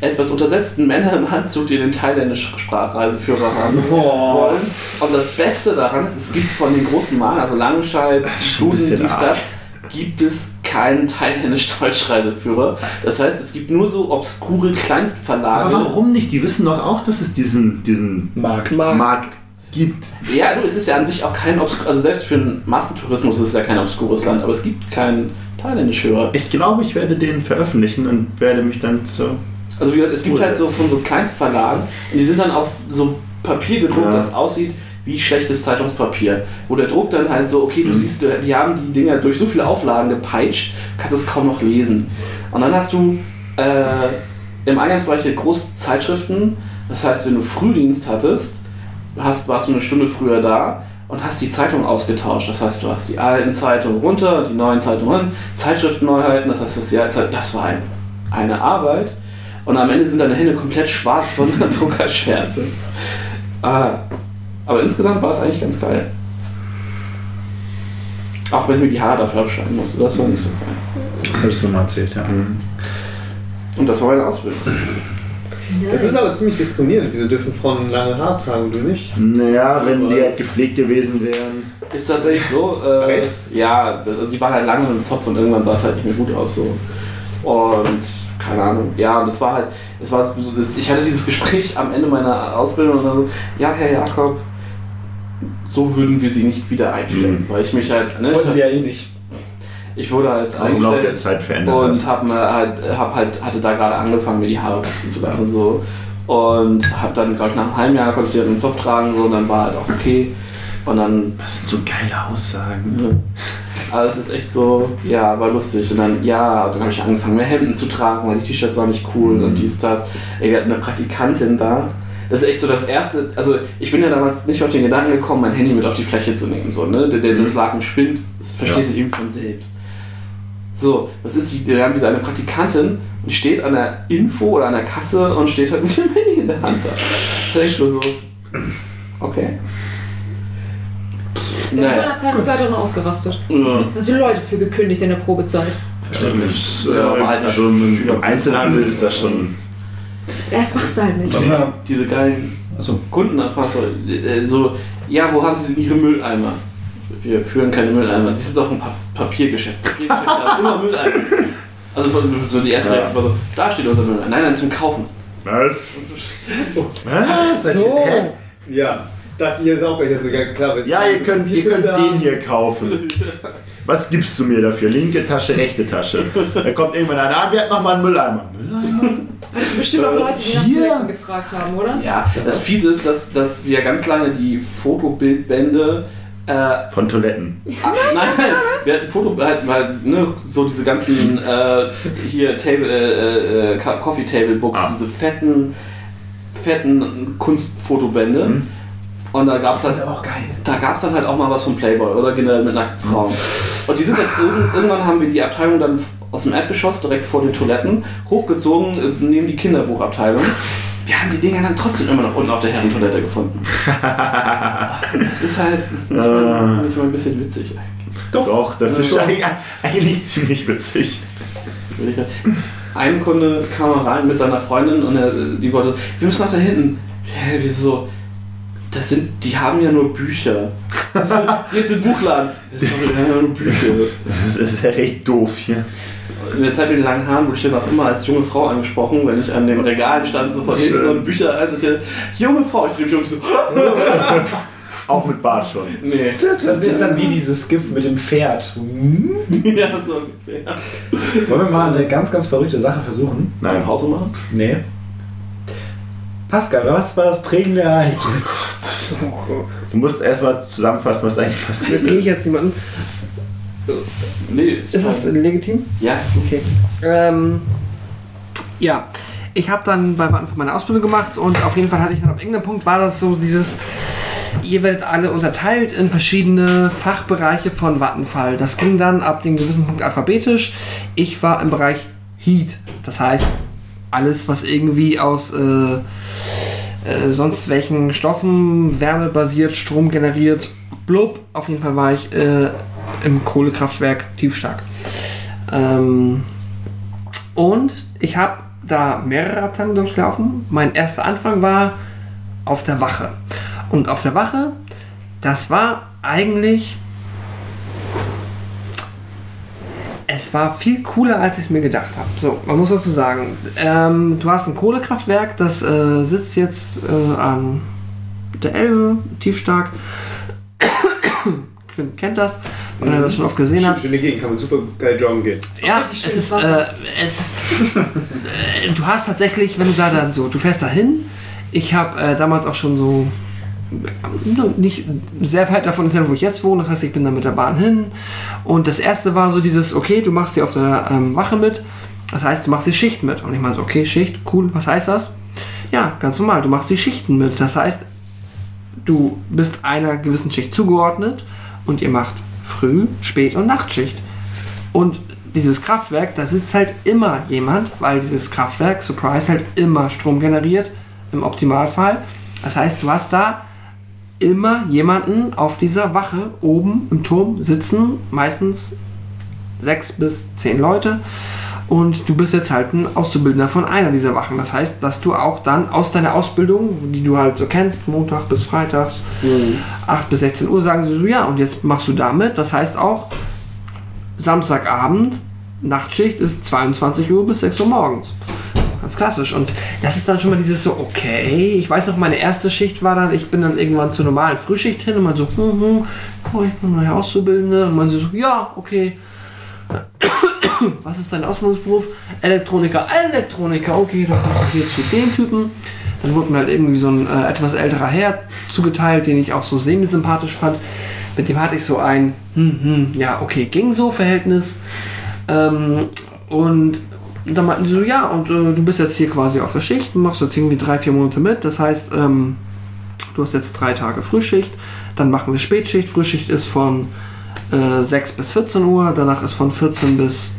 [SPEAKER 3] etwas untersetzten Männer im Anzug, die den thailändischen Sprachreiseführer haben wollen. Und das Beste daran ist, es gibt von den großen Marken, also Langenscheid,
[SPEAKER 5] bisschen
[SPEAKER 3] dies, das, gibt es keinen thailändisch-deutsch-Reiseführer. Das heißt, es gibt nur so obskure Kleinstverlage.
[SPEAKER 5] Aber warum nicht? Die wissen doch auch, dass es diesen, diesen
[SPEAKER 7] Markt.
[SPEAKER 5] Markt gibt.
[SPEAKER 3] Ja, du, es ist ja an sich auch kein obskur, also selbst für einen Massentourismus ist es ja kein obskures Land, aber es gibt keinen Thailändisch-Hörer.
[SPEAKER 5] Ich glaube, ich werde den veröffentlichen und werde mich dann zu.
[SPEAKER 3] Also wie gesagt, es gibt halt so von so Kleinstverlagen und die sind dann auf so Papier gedruckt,
[SPEAKER 5] Ja.
[SPEAKER 3] das aussieht wie schlechtes Zeitungspapier. Wo der Druck dann halt so, okay, du siehst, die haben die Dinger durch so viele Auflagen gepeitscht, kannst es kaum noch lesen. Und dann hast du äh, im Eingangsbereich hier große Zeitschriften, das heißt, wenn du Frühdienst hattest, hast, warst du eine Stunde früher da und hast die Zeitung ausgetauscht. Das heißt, du hast die alten Zeitungen runter, die neuen Zeitungen ran, Zeitschriftenneuheiten, das heißt, das, Jahr, das war ein, eine Arbeit. Und am Ende sind deine Hände komplett schwarz von der Druckerschwärze. Ah, aber insgesamt war es eigentlich ganz geil. Auch wenn mir die Haare dafür abschneiden musste, das war nicht so geil.
[SPEAKER 7] Das hättest du mal erzählt, ja.
[SPEAKER 3] Und das war meine Ausbildung.
[SPEAKER 8] Das ist aber ziemlich diskriminierend. Wieso dürfen Frauen lange Haare tragen du nicht?
[SPEAKER 5] Naja, wenn die halt gepflegt gewesen wären.
[SPEAKER 3] Ist tatsächlich so. Äh,
[SPEAKER 8] Echt?
[SPEAKER 3] Ja, also die waren halt lange mit dem Zopf und irgendwann sah es halt nicht mehr gut aus so. Und keine Ahnung. Ja, und das war halt, es war so, das, ich hatte dieses Gespräch am Ende meiner Ausbildung und dann so, ja, Herr Jakob, so würden wir sie nicht wieder einstellen. Weil ich mich halt, ne,
[SPEAKER 7] Wollten
[SPEAKER 3] ich,
[SPEAKER 7] sie ja eh nicht.
[SPEAKER 3] ich wurde halt
[SPEAKER 5] Auch im Laufe der
[SPEAKER 3] eingestellt
[SPEAKER 5] Zeit verändert
[SPEAKER 3] und hab, halt, hab halt, hatte da gerade angefangen, mir die Haare wachsen zu lassen. So. Und hab dann, glaube ich, nach einem halben Jahr konnte ich den Zopf tragen so, und dann war halt auch okay. Und dann
[SPEAKER 5] Das sind so geile Aussagen.
[SPEAKER 3] ja. Aber es ist echt so, ja, war lustig. Und dann, ja, dann habe ich angefangen, mehr Hemden zu tragen, weil die T-Shirts waren nicht cool und dies, das. Ey, wir hatten eine Praktikantin da. Das ist echt so das erste, also ich bin ja damals nicht auf den Gedanken gekommen, mein Handy mit auf die Fläche zu nehmen. So, ne? der, der, das lag im Spind, das versteht
[SPEAKER 5] Ja.
[SPEAKER 3] sich irgendwie von selbst. So, das ist die, wir haben diese eine Praktikantin und die steht an der Info oder an der Kasse und steht halt mit dem Handy in der Hand da. Das ist echt so, so okay.
[SPEAKER 1] Der
[SPEAKER 3] Naja.
[SPEAKER 1] naja. Abteilungsleiterin ausgerastet.
[SPEAKER 3] Ja.
[SPEAKER 1] Da sind Leute für gekündigt in der Probezeit.
[SPEAKER 5] Verständlich.
[SPEAKER 3] Ja, aber halt
[SPEAKER 5] also im Einzelhandel ist das schon.
[SPEAKER 1] Ja, das machst du halt nicht.
[SPEAKER 4] Ja.
[SPEAKER 3] diese geilen
[SPEAKER 4] Achso.
[SPEAKER 3] Kundenanfragen, so, äh, so, ja, wo haben Sie denn Ihre Mülleimer? Wir führen keine Mülleimer. Sie sind doch ein pa Papiergeschäft. Papiergeschäft haben immer Mülleimer. Also von, so die erste
[SPEAKER 5] Ja.
[SPEAKER 3] Reaktion war so, da steht unser Mülleimer. Nein, nein, zum Kaufen.
[SPEAKER 5] Was? Was?
[SPEAKER 8] So.
[SPEAKER 5] Hä?
[SPEAKER 8] Ja, dachte ich jetzt auch, weil ich das so klar weiß.
[SPEAKER 5] Ja, ihr könnt, ihr könnt den hier kaufen. Was gibst du mir dafür? Linke Tasche, rechte Tasche. Da kommt irgendwann einer an, wer hat nochmal einen Mülleimer? Mülleimer?
[SPEAKER 1] Bestimmt auch Leute, die nach
[SPEAKER 5] Hier?
[SPEAKER 1] Toiletten gefragt haben, oder?
[SPEAKER 3] Ja, das Fiese ist, dass, dass wir ganz lange die Fotobildbände äh,
[SPEAKER 5] Von Toiletten.
[SPEAKER 3] Ah, nein, nein, wir hatten Foto, halt, weil, ne, so diese ganzen, äh, hier, Table, äh, äh, Ka- Coffee Table Books,
[SPEAKER 5] Ah.
[SPEAKER 3] diese fetten, fetten Kunstfotobände.
[SPEAKER 5] Mhm.
[SPEAKER 3] Und da gab's halt,
[SPEAKER 7] aber auch geil.
[SPEAKER 3] da gab's dann halt auch mal was von Playboy oder generell mit nackten Frauen. Und die sind dann, irgend, irgendwann haben wir die Abteilung dann aus dem Erdgeschoss direkt vor den Toiletten hochgezogen, äh, neben die Kinderbuchabteilung. Wir haben die Dinger dann trotzdem immer noch unten auf der Herrentoilette gefunden. Das ist halt nicht mal, nicht mal ein bisschen witzig eigentlich.
[SPEAKER 5] Doch, das ist eigentlich, eigentlich ziemlich witzig.
[SPEAKER 3] Ein Kunde kam mal rein mit seiner Freundin und er, die wollte, wir müssen nach da hinten. Hä, wieso? Das sind, die haben ja nur Bücher. Das ist, hier ist ein Buchladen. Das haben ja nur Bücher.
[SPEAKER 5] Das ist ja recht doof hier.
[SPEAKER 3] In der Zeit mit den langen Haaren wurde ich dann auch immer als junge Frau angesprochen, wenn ich an den Regalen stand, so von hinten und Bücher einsortierte. Junge Frau, ich drehe mich um so,
[SPEAKER 5] Auch mit Bart schon.
[SPEAKER 3] nee.
[SPEAKER 7] Das ist dann wie dieses GIF mit dem Pferd.
[SPEAKER 3] Ja, so ungefähr.
[SPEAKER 7] Wollen wir mal eine ganz, ganz verrückte Sache versuchen?
[SPEAKER 3] Eine
[SPEAKER 5] Nein.
[SPEAKER 3] Pause machen?
[SPEAKER 7] Nee. Pascal, was war das prägende Ereignis?
[SPEAKER 5] Du musst erstmal zusammenfassen, was eigentlich passiert
[SPEAKER 2] Kriege ich
[SPEAKER 5] ist.
[SPEAKER 2] jetzt niemanden?
[SPEAKER 3] Nee, ist,
[SPEAKER 2] Ist es legitim?
[SPEAKER 3] Ja,
[SPEAKER 2] Okay. Ähm, ja, ich habe dann bei Vattenfall meine Ausbildung gemacht und auf jeden Fall hatte ich dann ab irgendeinem Punkt war das so dieses, ihr werdet alle unterteilt in verschiedene Fachbereiche von Vattenfall. Das ging dann ab dem gewissen Punkt alphabetisch. Ich war im Bereich Heat, das heißt alles, was irgendwie aus äh, äh, sonst welchen Stoffen Wärme basiert, Strom generiert, blub. Auf jeden Fall war ich äh, im Kohlekraftwerk Tiefstark. Ähm, und ich habe da mehrere Abteilungen durchlaufen. Mein erster Anfang war auf der Wache. Und auf der Wache, das war eigentlich. Es war viel cooler, als ich es mir gedacht habe. So, man muss dazu sagen, ähm, du hast ein Kohlekraftwerk, das äh, sitzt jetzt äh, an der Elbe, tiefstark. Quinn kennt das, wenn er das schon oft gesehen hat.
[SPEAKER 8] Schöne Gegend, kann man super geil joggen gehen.
[SPEAKER 2] Ja,
[SPEAKER 1] richtig
[SPEAKER 2] es ist, äh, es, äh, du hast tatsächlich, wenn du da dann so, du fährst da hin. Ich habe äh, damals auch schon so nicht sehr weit davon entfernt, wo ich jetzt wohne. Das heißt, ich bin da mit der Bahn hin. Und das erste war so dieses, okay, du machst hier auf der ähm, Wache mit. Das heißt, du machst die Schicht mit. Und ich meine so, okay, Schicht, cool, was heißt das? Ja, ganz normal, du machst die Schichten mit. Das heißt, du bist einer gewissen Schicht zugeordnet und ihr macht Früh-, Spät- und Nachtschicht. Und dieses Kraftwerk, da sitzt halt immer jemand, weil dieses Kraftwerk, Surprise, halt immer Strom generiert, im Optimalfall. Das heißt, du hast da immer jemanden auf dieser Wache oben im Turm sitzen, meistens sechs bis zehn Leute. Und du bist jetzt halt ein Auszubildender von einer dieser Wachen. Das heißt, dass du auch dann aus deiner Ausbildung, die du halt so kennst, Montag bis Freitags, 8 bis 16 Uhr, sagen sie so, ja, und jetzt machst du damit. Das heißt auch, Samstagabend, Nachtschicht ist 22 Uhr bis 6 Uhr morgens. Ganz klassisch. Und das ist dann schon mal dieses so, okay, ich weiß noch, meine erste Schicht war dann, ich bin dann irgendwann zur normalen Frühschicht hin und man so, hm, hm, oh, ich bin neue Auszubildende. Und man so, ja, okay. Was ist dein Ausbildungsberuf? Elektroniker. Elektroniker, okay, da kommst du hier zu dem Typen. Dann wurde mir halt irgendwie so ein äh, etwas älterer Herr zugeteilt, den ich auch so semi-sympathisch fand. Mit dem hatte ich so ein, hm, hm, ja, okay, ging so Verhältnis. Ähm, und dann meinten die so, ja, und äh, du bist jetzt hier quasi auf der Schicht, machst jetzt irgendwie drei, vier Monate mit. Das heißt, ähm, du hast jetzt drei Tage Frühschicht, dann machen wir Spätschicht. Frühschicht ist von äh, 6 bis 14 Uhr, danach ist von 14 bis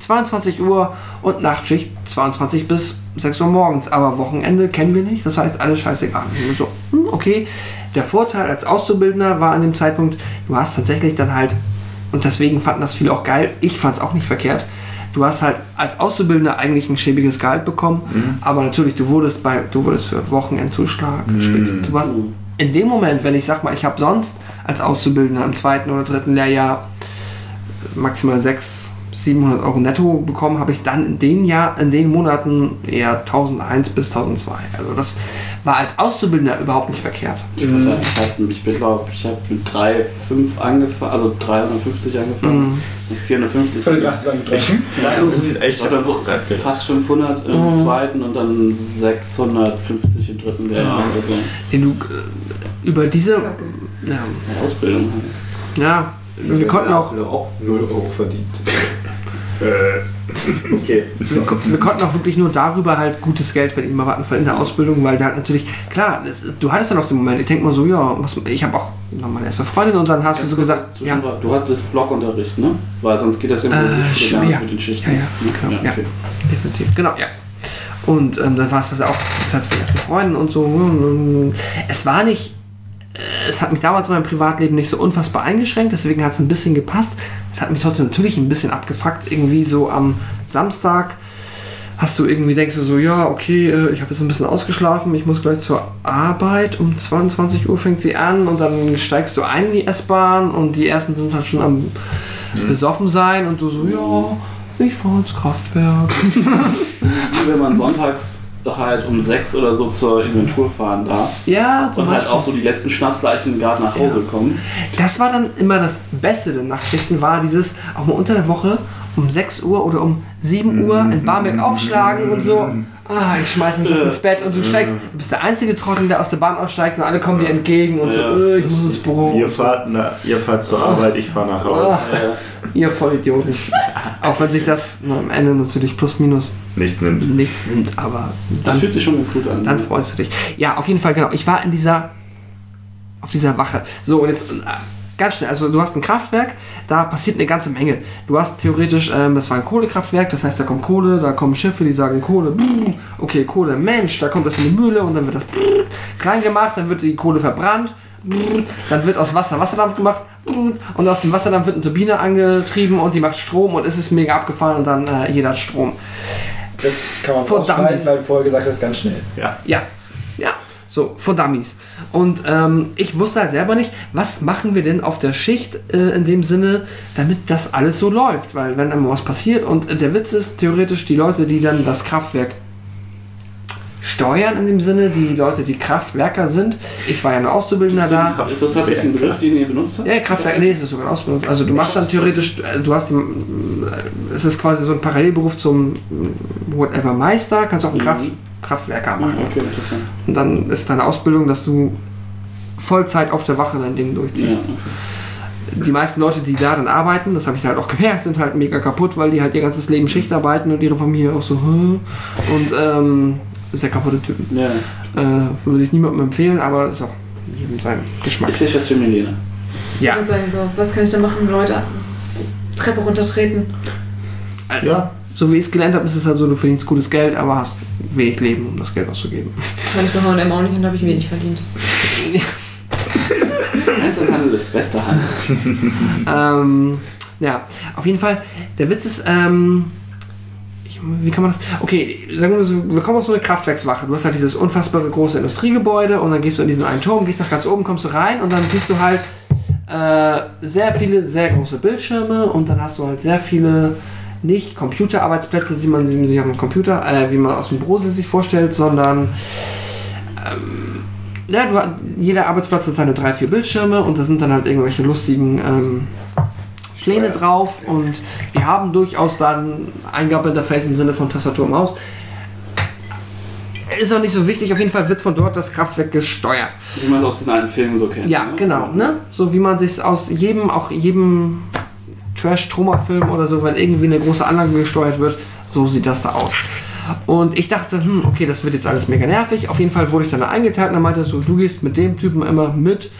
[SPEAKER 2] 22 Uhr und Nachtschicht 22 bis 6 Uhr morgens. Aber Wochenende kennen wir nicht, das heißt alles scheißegal. Und So, hm, okay. Der Vorteil als Auszubildender war an dem Zeitpunkt, du hast tatsächlich dann halt, und deswegen fanden das viele auch geil, ich fand es auch nicht verkehrt, du hast halt als Auszubildender eigentlich ein schäbiges Gehalt bekommen, aber natürlich, du wurdest bei, du wurdest für Wochenendzuschlag gespielt. Du hast in dem Moment, wenn ich sag mal, ich habe sonst als Auszubildender im zweiten oder dritten Lehrjahr maximal 600, 700 Euro netto bekommen, habe ich dann in den Jahr, in den Monaten eher 1001 bis 1002. Also das war als Auszubildender überhaupt nicht verkehrt.
[SPEAKER 3] Ich muss sagen, ich habe ich glaube, ich habe mit 3,5 angefangen, also 350 angefangen, mit 450.
[SPEAKER 7] Völlig.
[SPEAKER 3] Ich habe dann so fast 500 im
[SPEAKER 2] Mhm.
[SPEAKER 3] zweiten und dann 650 im dritten Lehrjahr. Also
[SPEAKER 2] Den du äh, über diese ja,
[SPEAKER 3] Ausbildung.
[SPEAKER 2] ja wir konnten auch
[SPEAKER 8] auch 0 Euro verdient. Äh, okay.
[SPEAKER 2] wir, wir konnten auch wirklich nur darüber halt gutes Geld verdienen bei Vattenfall in der Ausbildung, weil da halt natürlich, klar, das, du hattest dann auch den Moment, ich denke mal so, ja, was, ich habe auch noch meine erste Freundin und dann hast du so gesagt, ja,
[SPEAKER 3] Du hattest Blockunterricht, ne? Weil sonst geht das ja
[SPEAKER 2] Äh,
[SPEAKER 3] mit
[SPEAKER 2] ja.
[SPEAKER 3] mit den Schichten.
[SPEAKER 2] Ja, ja, genau, ja.
[SPEAKER 3] okay.
[SPEAKER 2] definitiv, genau, ja. Und ähm, dann war es das auch Zeit für die ersten Freunde und so. Es war nicht, äh, es hat mich damals in meinem Privatleben nicht so unfassbar eingeschränkt, deswegen hat es ein bisschen gepasst. Hat mich trotzdem natürlich ein bisschen abgefuckt, irgendwie so am Samstag hast du irgendwie, denkst du so, ja, okay, äh, ich habe jetzt ein bisschen ausgeschlafen, ich muss gleich zur Arbeit, um 22 Uhr fängt sie an und dann steigst du ein in die S-Bahn und die ersten sind halt schon am besoffen sein und du so, ja, ich fahr ins Kraftwerk.
[SPEAKER 3] Wie wenn man sonntags halt um sechs oder so zur Inventur fahren darf
[SPEAKER 2] Ja, zum
[SPEAKER 3] und halt
[SPEAKER 2] Beispiel.
[SPEAKER 3] auch so die letzten Schnapsleichen gerade nach Hause kommen.
[SPEAKER 2] Das war dann immer das Beste der Nachtschichten, war dieses auch mal unter der Woche um 6 Uhr oder um 7 Uhr in Barmbek aufschlagen und so. Ah, ich schmeiß mich jetzt ins Bett und du steigst, du bist der einzige Trottel, der aus der Bahn aussteigt und alle kommen dir entgegen und so,
[SPEAKER 3] Ja.
[SPEAKER 2] äh, ich muss ins Büro.
[SPEAKER 5] Ihr fahrt, na, ihr fahrt zur Arbeit, ich fahre nach Hause.
[SPEAKER 2] Ah, ihr Vollidioten. Auch wenn sich das na, am Ende natürlich plus minus
[SPEAKER 5] Nichts nimmt.
[SPEAKER 2] nichts nimmt, aber
[SPEAKER 3] Das
[SPEAKER 2] dann,
[SPEAKER 3] fühlt sich schon ganz gut an.
[SPEAKER 2] dann freust du dich. Ja, auf jeden Fall, genau. Ich war in dieser, auf dieser Wache. So, und jetzt ganz schnell. Also, du hast ein Kraftwerk, da passiert eine ganze Menge. Du hast theoretisch, ähm, das war ein Kohlekraftwerk, das heißt, da kommt Kohle, da kommen Schiffe, die sagen Kohle, brrr, okay, Kohle, Mensch, da kommt das in die Mühle und dann wird das brrr, klein gemacht, dann wird die Kohle verbrannt, brrr, dann wird aus Wasser Wasserdampf gemacht brrr, und aus dem Wasserdampf wird eine Turbine angetrieben und die macht Strom und es ist mega abgefahren und dann äh, jeder hat Strom.
[SPEAKER 7] Das kann man
[SPEAKER 2] Verdammt.
[SPEAKER 7] weil du vorher gesagt hast, ganz schnell.
[SPEAKER 5] Ja,
[SPEAKER 2] ja, so, for Dummies. Und ähm, ich wusste halt selber nicht, was machen wir denn auf der Schicht äh, in dem Sinne, damit das alles so läuft. Weil wenn einmal was passiert und äh, der Witz ist, theoretisch die Leute, die dann das Kraftwerk steuern in dem Sinne, die Leute, die Kraftwerker sind. Ich war ja nur Auszubildender da.
[SPEAKER 3] Ist das tatsächlich ein Begriff, den ihr benutzt habt?
[SPEAKER 2] Ja, Kraftwerk, nee, es ist sogar eine Ausbildung. Also du machst dann theoretisch, äh, du hast, die, es ist quasi so ein Parallelberuf zum äh, whatever Meister, kannst auch einen Kraft, Kraftwerker machen.
[SPEAKER 3] Okay, interessant.
[SPEAKER 2] Und dann ist deine Ausbildung, dass du Vollzeit auf der Wache dein Ding
[SPEAKER 3] Ja,
[SPEAKER 2] durchziehst.
[SPEAKER 3] okay.
[SPEAKER 2] Die meisten Leute, die da dann arbeiten, das habe ich halt auch gemerkt, sind halt mega kaputt, weil die halt ihr ganzes Leben Schicht arbeiten und ihre Familie auch so. "Hm." Und ähm, sehr kaputte Typen.
[SPEAKER 3] Ja.
[SPEAKER 2] Äh, würde ich niemandem empfehlen, aber ist auch jedem sein Geschmack.
[SPEAKER 3] Ist hier was für Milena?
[SPEAKER 2] Ja.
[SPEAKER 1] Und sagen so, was kann ich da machen, Leute? Treppe runtertreten.
[SPEAKER 5] Ja.
[SPEAKER 2] So wie ich es gelernt habe, ist es halt so, du verdienst gutes Geld, aber hast wenig Leben, um das Geld auszugeben.
[SPEAKER 1] Kann ich bei H&M auch nicht und da habe ich wenig verdient.
[SPEAKER 3] Einzelhandel ist bester Handel.
[SPEAKER 2] ähm, ja, auf jeden Fall, der Witz ist, ähm, ich, wie kann man das? Okay, sagen wir so, wir kommen auf so eine Kraftwerkswache. Du hast halt dieses unfassbare große Industriegebäude und dann gehst du in diesen einen Turm, gehst nach ganz oben, kommst du rein und dann siehst du halt äh, sehr viele, sehr große Bildschirme und dann hast du halt sehr viele nicht Computerarbeitsplätze, wie man sie sich am Computer, äh, wie man aus dem Büro sie sich vorstellt, sondern ähm, ja, du, jeder Arbeitsplatz hat seine drei, vier Bildschirme und da sind dann halt irgendwelche lustigen ähm, Schläne drauf und wir haben durchaus dann Eingabeinterface im Sinne von Tastatur und Maus. Ist auch nicht so wichtig, auf jeden Fall wird von dort das Kraftwerk gesteuert.
[SPEAKER 3] Wie man es aus den alten Filmen so kennt.
[SPEAKER 2] Ja,
[SPEAKER 3] ne?
[SPEAKER 2] genau, ne? So wie man sich aus jedem, auch jedem Trash-Troma-Film oder so, wenn irgendwie eine große Anlage gesteuert wird, so sieht das da aus. Und ich dachte, hm, okay, das wird jetzt alles mega nervig. Auf jeden Fall wurde ich dann da eingeteilt und dann meinte er so, du gehst mit dem Typen immer mit.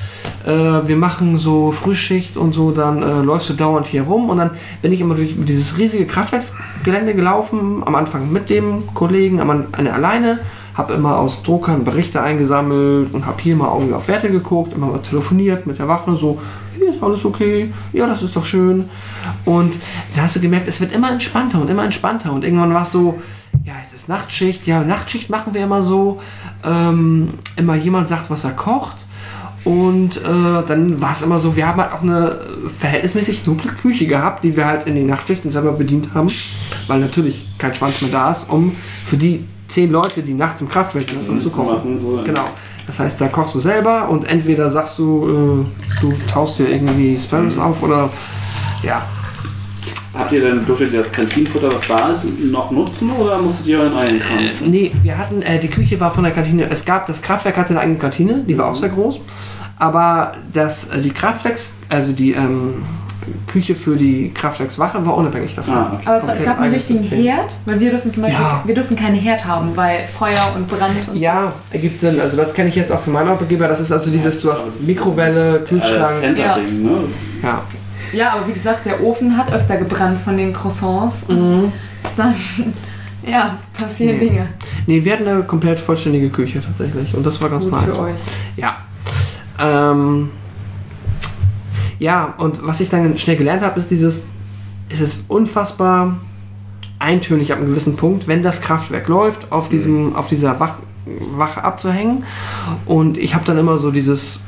[SPEAKER 2] Äh, wir machen so Frühschicht und so, dann äh, läufst du dauernd hier rum. Und dann bin ich immer durch dieses riesige Kraftwerksgelände gelaufen. Am Anfang mit dem Kollegen, am Ende alleine. Habe immer aus Druckern Berichte eingesammelt und habe hier mal irgendwie auf Werte geguckt, immer mal telefoniert mit der Wache, so, hier ist alles okay, ja, das ist doch schön. Und da hast du gemerkt, es wird immer entspannter und immer entspannter. Und irgendwann war es so, ja, jetzt ist Nachtschicht, ja, Nachtschicht machen wir immer so, ähm, immer jemand sagt, was er kocht. Und äh, dann war es immer so, wir haben halt auch eine verhältnismäßig noble Küche gehabt, die wir halt in den Nachtschichten selber bedient haben, weil natürlich kein Schwanz mehr da ist, um für die zehn Leute, die nachts im Kraftwerk sind, um zu kochen.
[SPEAKER 3] so.
[SPEAKER 2] Genau. Das heißt, da kochst du selber und entweder sagst du, äh, du taust dir irgendwie Sparrows auf oder ja.
[SPEAKER 3] Habt ihr denn, durftet ihr das Kantinenfutter, was da ist, noch nutzen oder musstet ihr euren eigenen Kram?
[SPEAKER 2] Nee, wir hatten, äh, die Küche war von der Kantine, es gab, das Kraftwerk hatte eine eigene Kantine, die war auch sehr groß, aber das, äh, die Kraftwerks, also die ähm, Küche für die Kraftwerkswache war unabhängig davon.
[SPEAKER 3] Ah, okay.
[SPEAKER 1] Aber es, war, es gab einen richtigen
[SPEAKER 2] System.
[SPEAKER 1] Herd, weil wir dürfen zum Beispiel,
[SPEAKER 2] Ja.
[SPEAKER 1] wir dürfen keinen Herd haben, weil Feuer und Brand und
[SPEAKER 2] Ja, ergibt Sinn. Also das kenne ich jetzt auch von meinem Arbeitgeber. Das ist also dieses, du hast Mikrowelle,
[SPEAKER 3] Äh,
[SPEAKER 2] Kühlschrank.
[SPEAKER 3] Center-Ding, ne?
[SPEAKER 2] Ja.
[SPEAKER 1] Ja, aber wie gesagt, der Ofen hat öfter gebrannt von den Croissants. Und dann, ja, passieren
[SPEAKER 2] Nee.
[SPEAKER 1] Dinge.
[SPEAKER 2] Nee, wir hatten eine komplett vollständige Küche tatsächlich. Und das war ganz
[SPEAKER 1] Gut
[SPEAKER 2] nice.
[SPEAKER 1] für euch.
[SPEAKER 2] Ja. Ähm, ja, und was ich dann schnell gelernt habe, ist dieses, es ist unfassbar eintönig ab einem gewissen Punkt, wenn das Kraftwerk läuft, auf, diesem, auf dieser Wach, Wache abzuhängen. Und ich habe dann immer so dieses,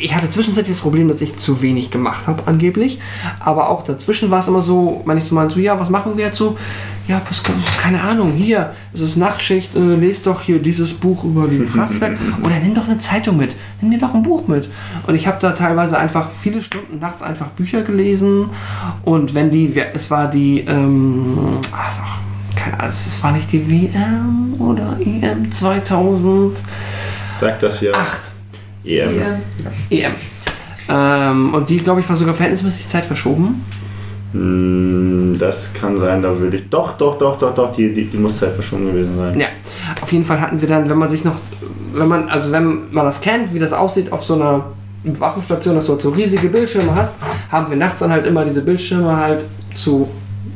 [SPEAKER 2] ich hatte zwischenzeitlich das Problem, dass ich zu wenig gemacht habe, angeblich. Aber auch dazwischen war es immer so, wenn ich so meinte, so, ja, was machen wir jetzt so? Ja, was, keine Ahnung, hier, es ist Nachtschicht, äh, lest doch hier dieses Buch über die Kraftwerk. Oder nimm doch eine Zeitung mit, nimm dir doch ein Buch mit. Und ich habe da teilweise einfach viele Stunden nachts einfach Bücher gelesen. Und wenn die, es war die, ähm, ah, ist auch, keine, also es war nicht die WM oder EM 2000.
[SPEAKER 5] Sagt das ja.
[SPEAKER 2] Acht.
[SPEAKER 5] EM.
[SPEAKER 1] Ja.
[SPEAKER 2] EM. Ähm, und die, glaube ich, war sogar verhältnismäßig Zeit verschoben.
[SPEAKER 5] Hm, Das kann sein, da würde ich. Doch, doch, doch, doch, doch, die, die, die muss Zeit verschoben gewesen sein.
[SPEAKER 2] Ja, auf jeden Fall hatten wir dann, wenn man sich noch, wenn man, also wenn man das kennt, wie das aussieht auf so einer Wachenstation, dass du halt so riesige Bildschirme hast, haben wir nachts dann halt immer diese Bildschirme halt zu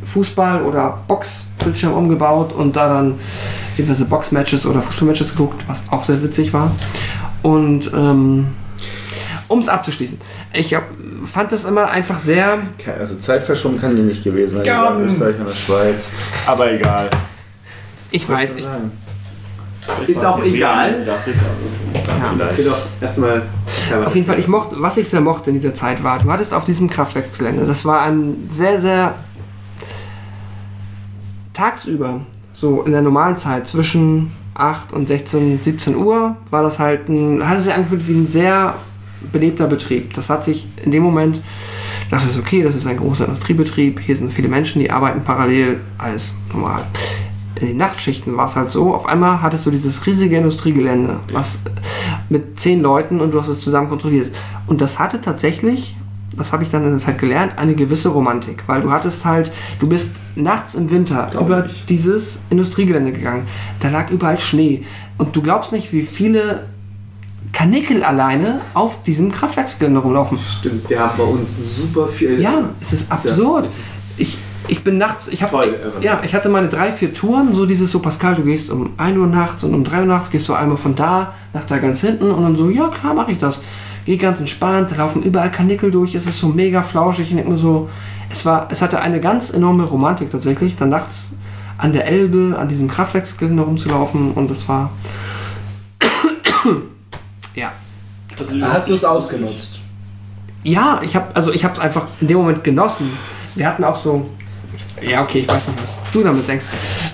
[SPEAKER 2] Fußball- oder Boxbildschirm umgebaut und da dann diverse Boxmatches oder Fußballmatches geguckt, was auch sehr witzig war. Und ähm, um es abzuschließen, ich hab, fand das immer einfach sehr
[SPEAKER 5] Also Zeit verschoben kann die nicht gewesen sein.
[SPEAKER 7] Ja.
[SPEAKER 5] In Österreich und der Schweiz. Aber egal.
[SPEAKER 2] Ich weiß, ich,
[SPEAKER 6] Ist auch egal.
[SPEAKER 2] Ja.
[SPEAKER 6] Ich will doch erstmal.
[SPEAKER 2] Auf jeden Fall, ich mochte, was ich sehr mochte in dieser Zeit war, du hattest auf diesem Kraftwerksgelände, das war ein sehr, sehr tagsüber, so in der normalen Zeit, zwischen 8 und 16, 17 Uhr, war das halt ein, hat es sich angefühlt wie ein sehr belebter Betrieb. Das hat sich in dem Moment, dachte ich, okay, das ist ein großer Industriebetrieb, hier sind viele Menschen, die arbeiten parallel, alles normal. In den Nachtschichten war es halt so, auf einmal hattest du dieses riesige Industriegelände, was mit zehn Leuten und du hast es zusammen kontrolliert. Und das hatte tatsächlich, das habe ich dann in der Zeit gelernt, eine gewisse Romantik, weil du hattest halt, du bist nachts im Winter
[SPEAKER 5] Glaub
[SPEAKER 2] über
[SPEAKER 5] ich.
[SPEAKER 2] dieses Industriegelände gegangen. Da lag überall Schnee und du glaubst nicht, wie viele Kanickel alleine auf diesem Kraftwerksgelände rumlaufen.
[SPEAKER 6] Stimmt, wir haben bei uns super viel.
[SPEAKER 2] Ja, es ist
[SPEAKER 6] ja-
[SPEAKER 2] absurd.
[SPEAKER 6] es ist
[SPEAKER 2] Ich, ich bin nachts, ich habe ja, ich hatte meine drei, vier Touren, so dieses so Pascal, du gehst um 1 Uhr nachts und um 3 Uhr nachts gehst du einmal von da nach da ganz hinten und dann so, ja klar mache ich das. Geh ganz entspannt, da laufen überall Kanickel durch, es ist so mega flauschig und ich denk mir so, es war, es hatte eine ganz enorme Romantik tatsächlich, dann nachts an der Elbe, an diesem Kraftwerksgelände rumzulaufen und das war. ja.
[SPEAKER 7] Hast du es ausgenutzt?
[SPEAKER 2] Ja, ich habe also ich habe es einfach in dem Moment genossen. Wir hatten auch so. Ja, okay, ich weiß noch, was du damit denkst.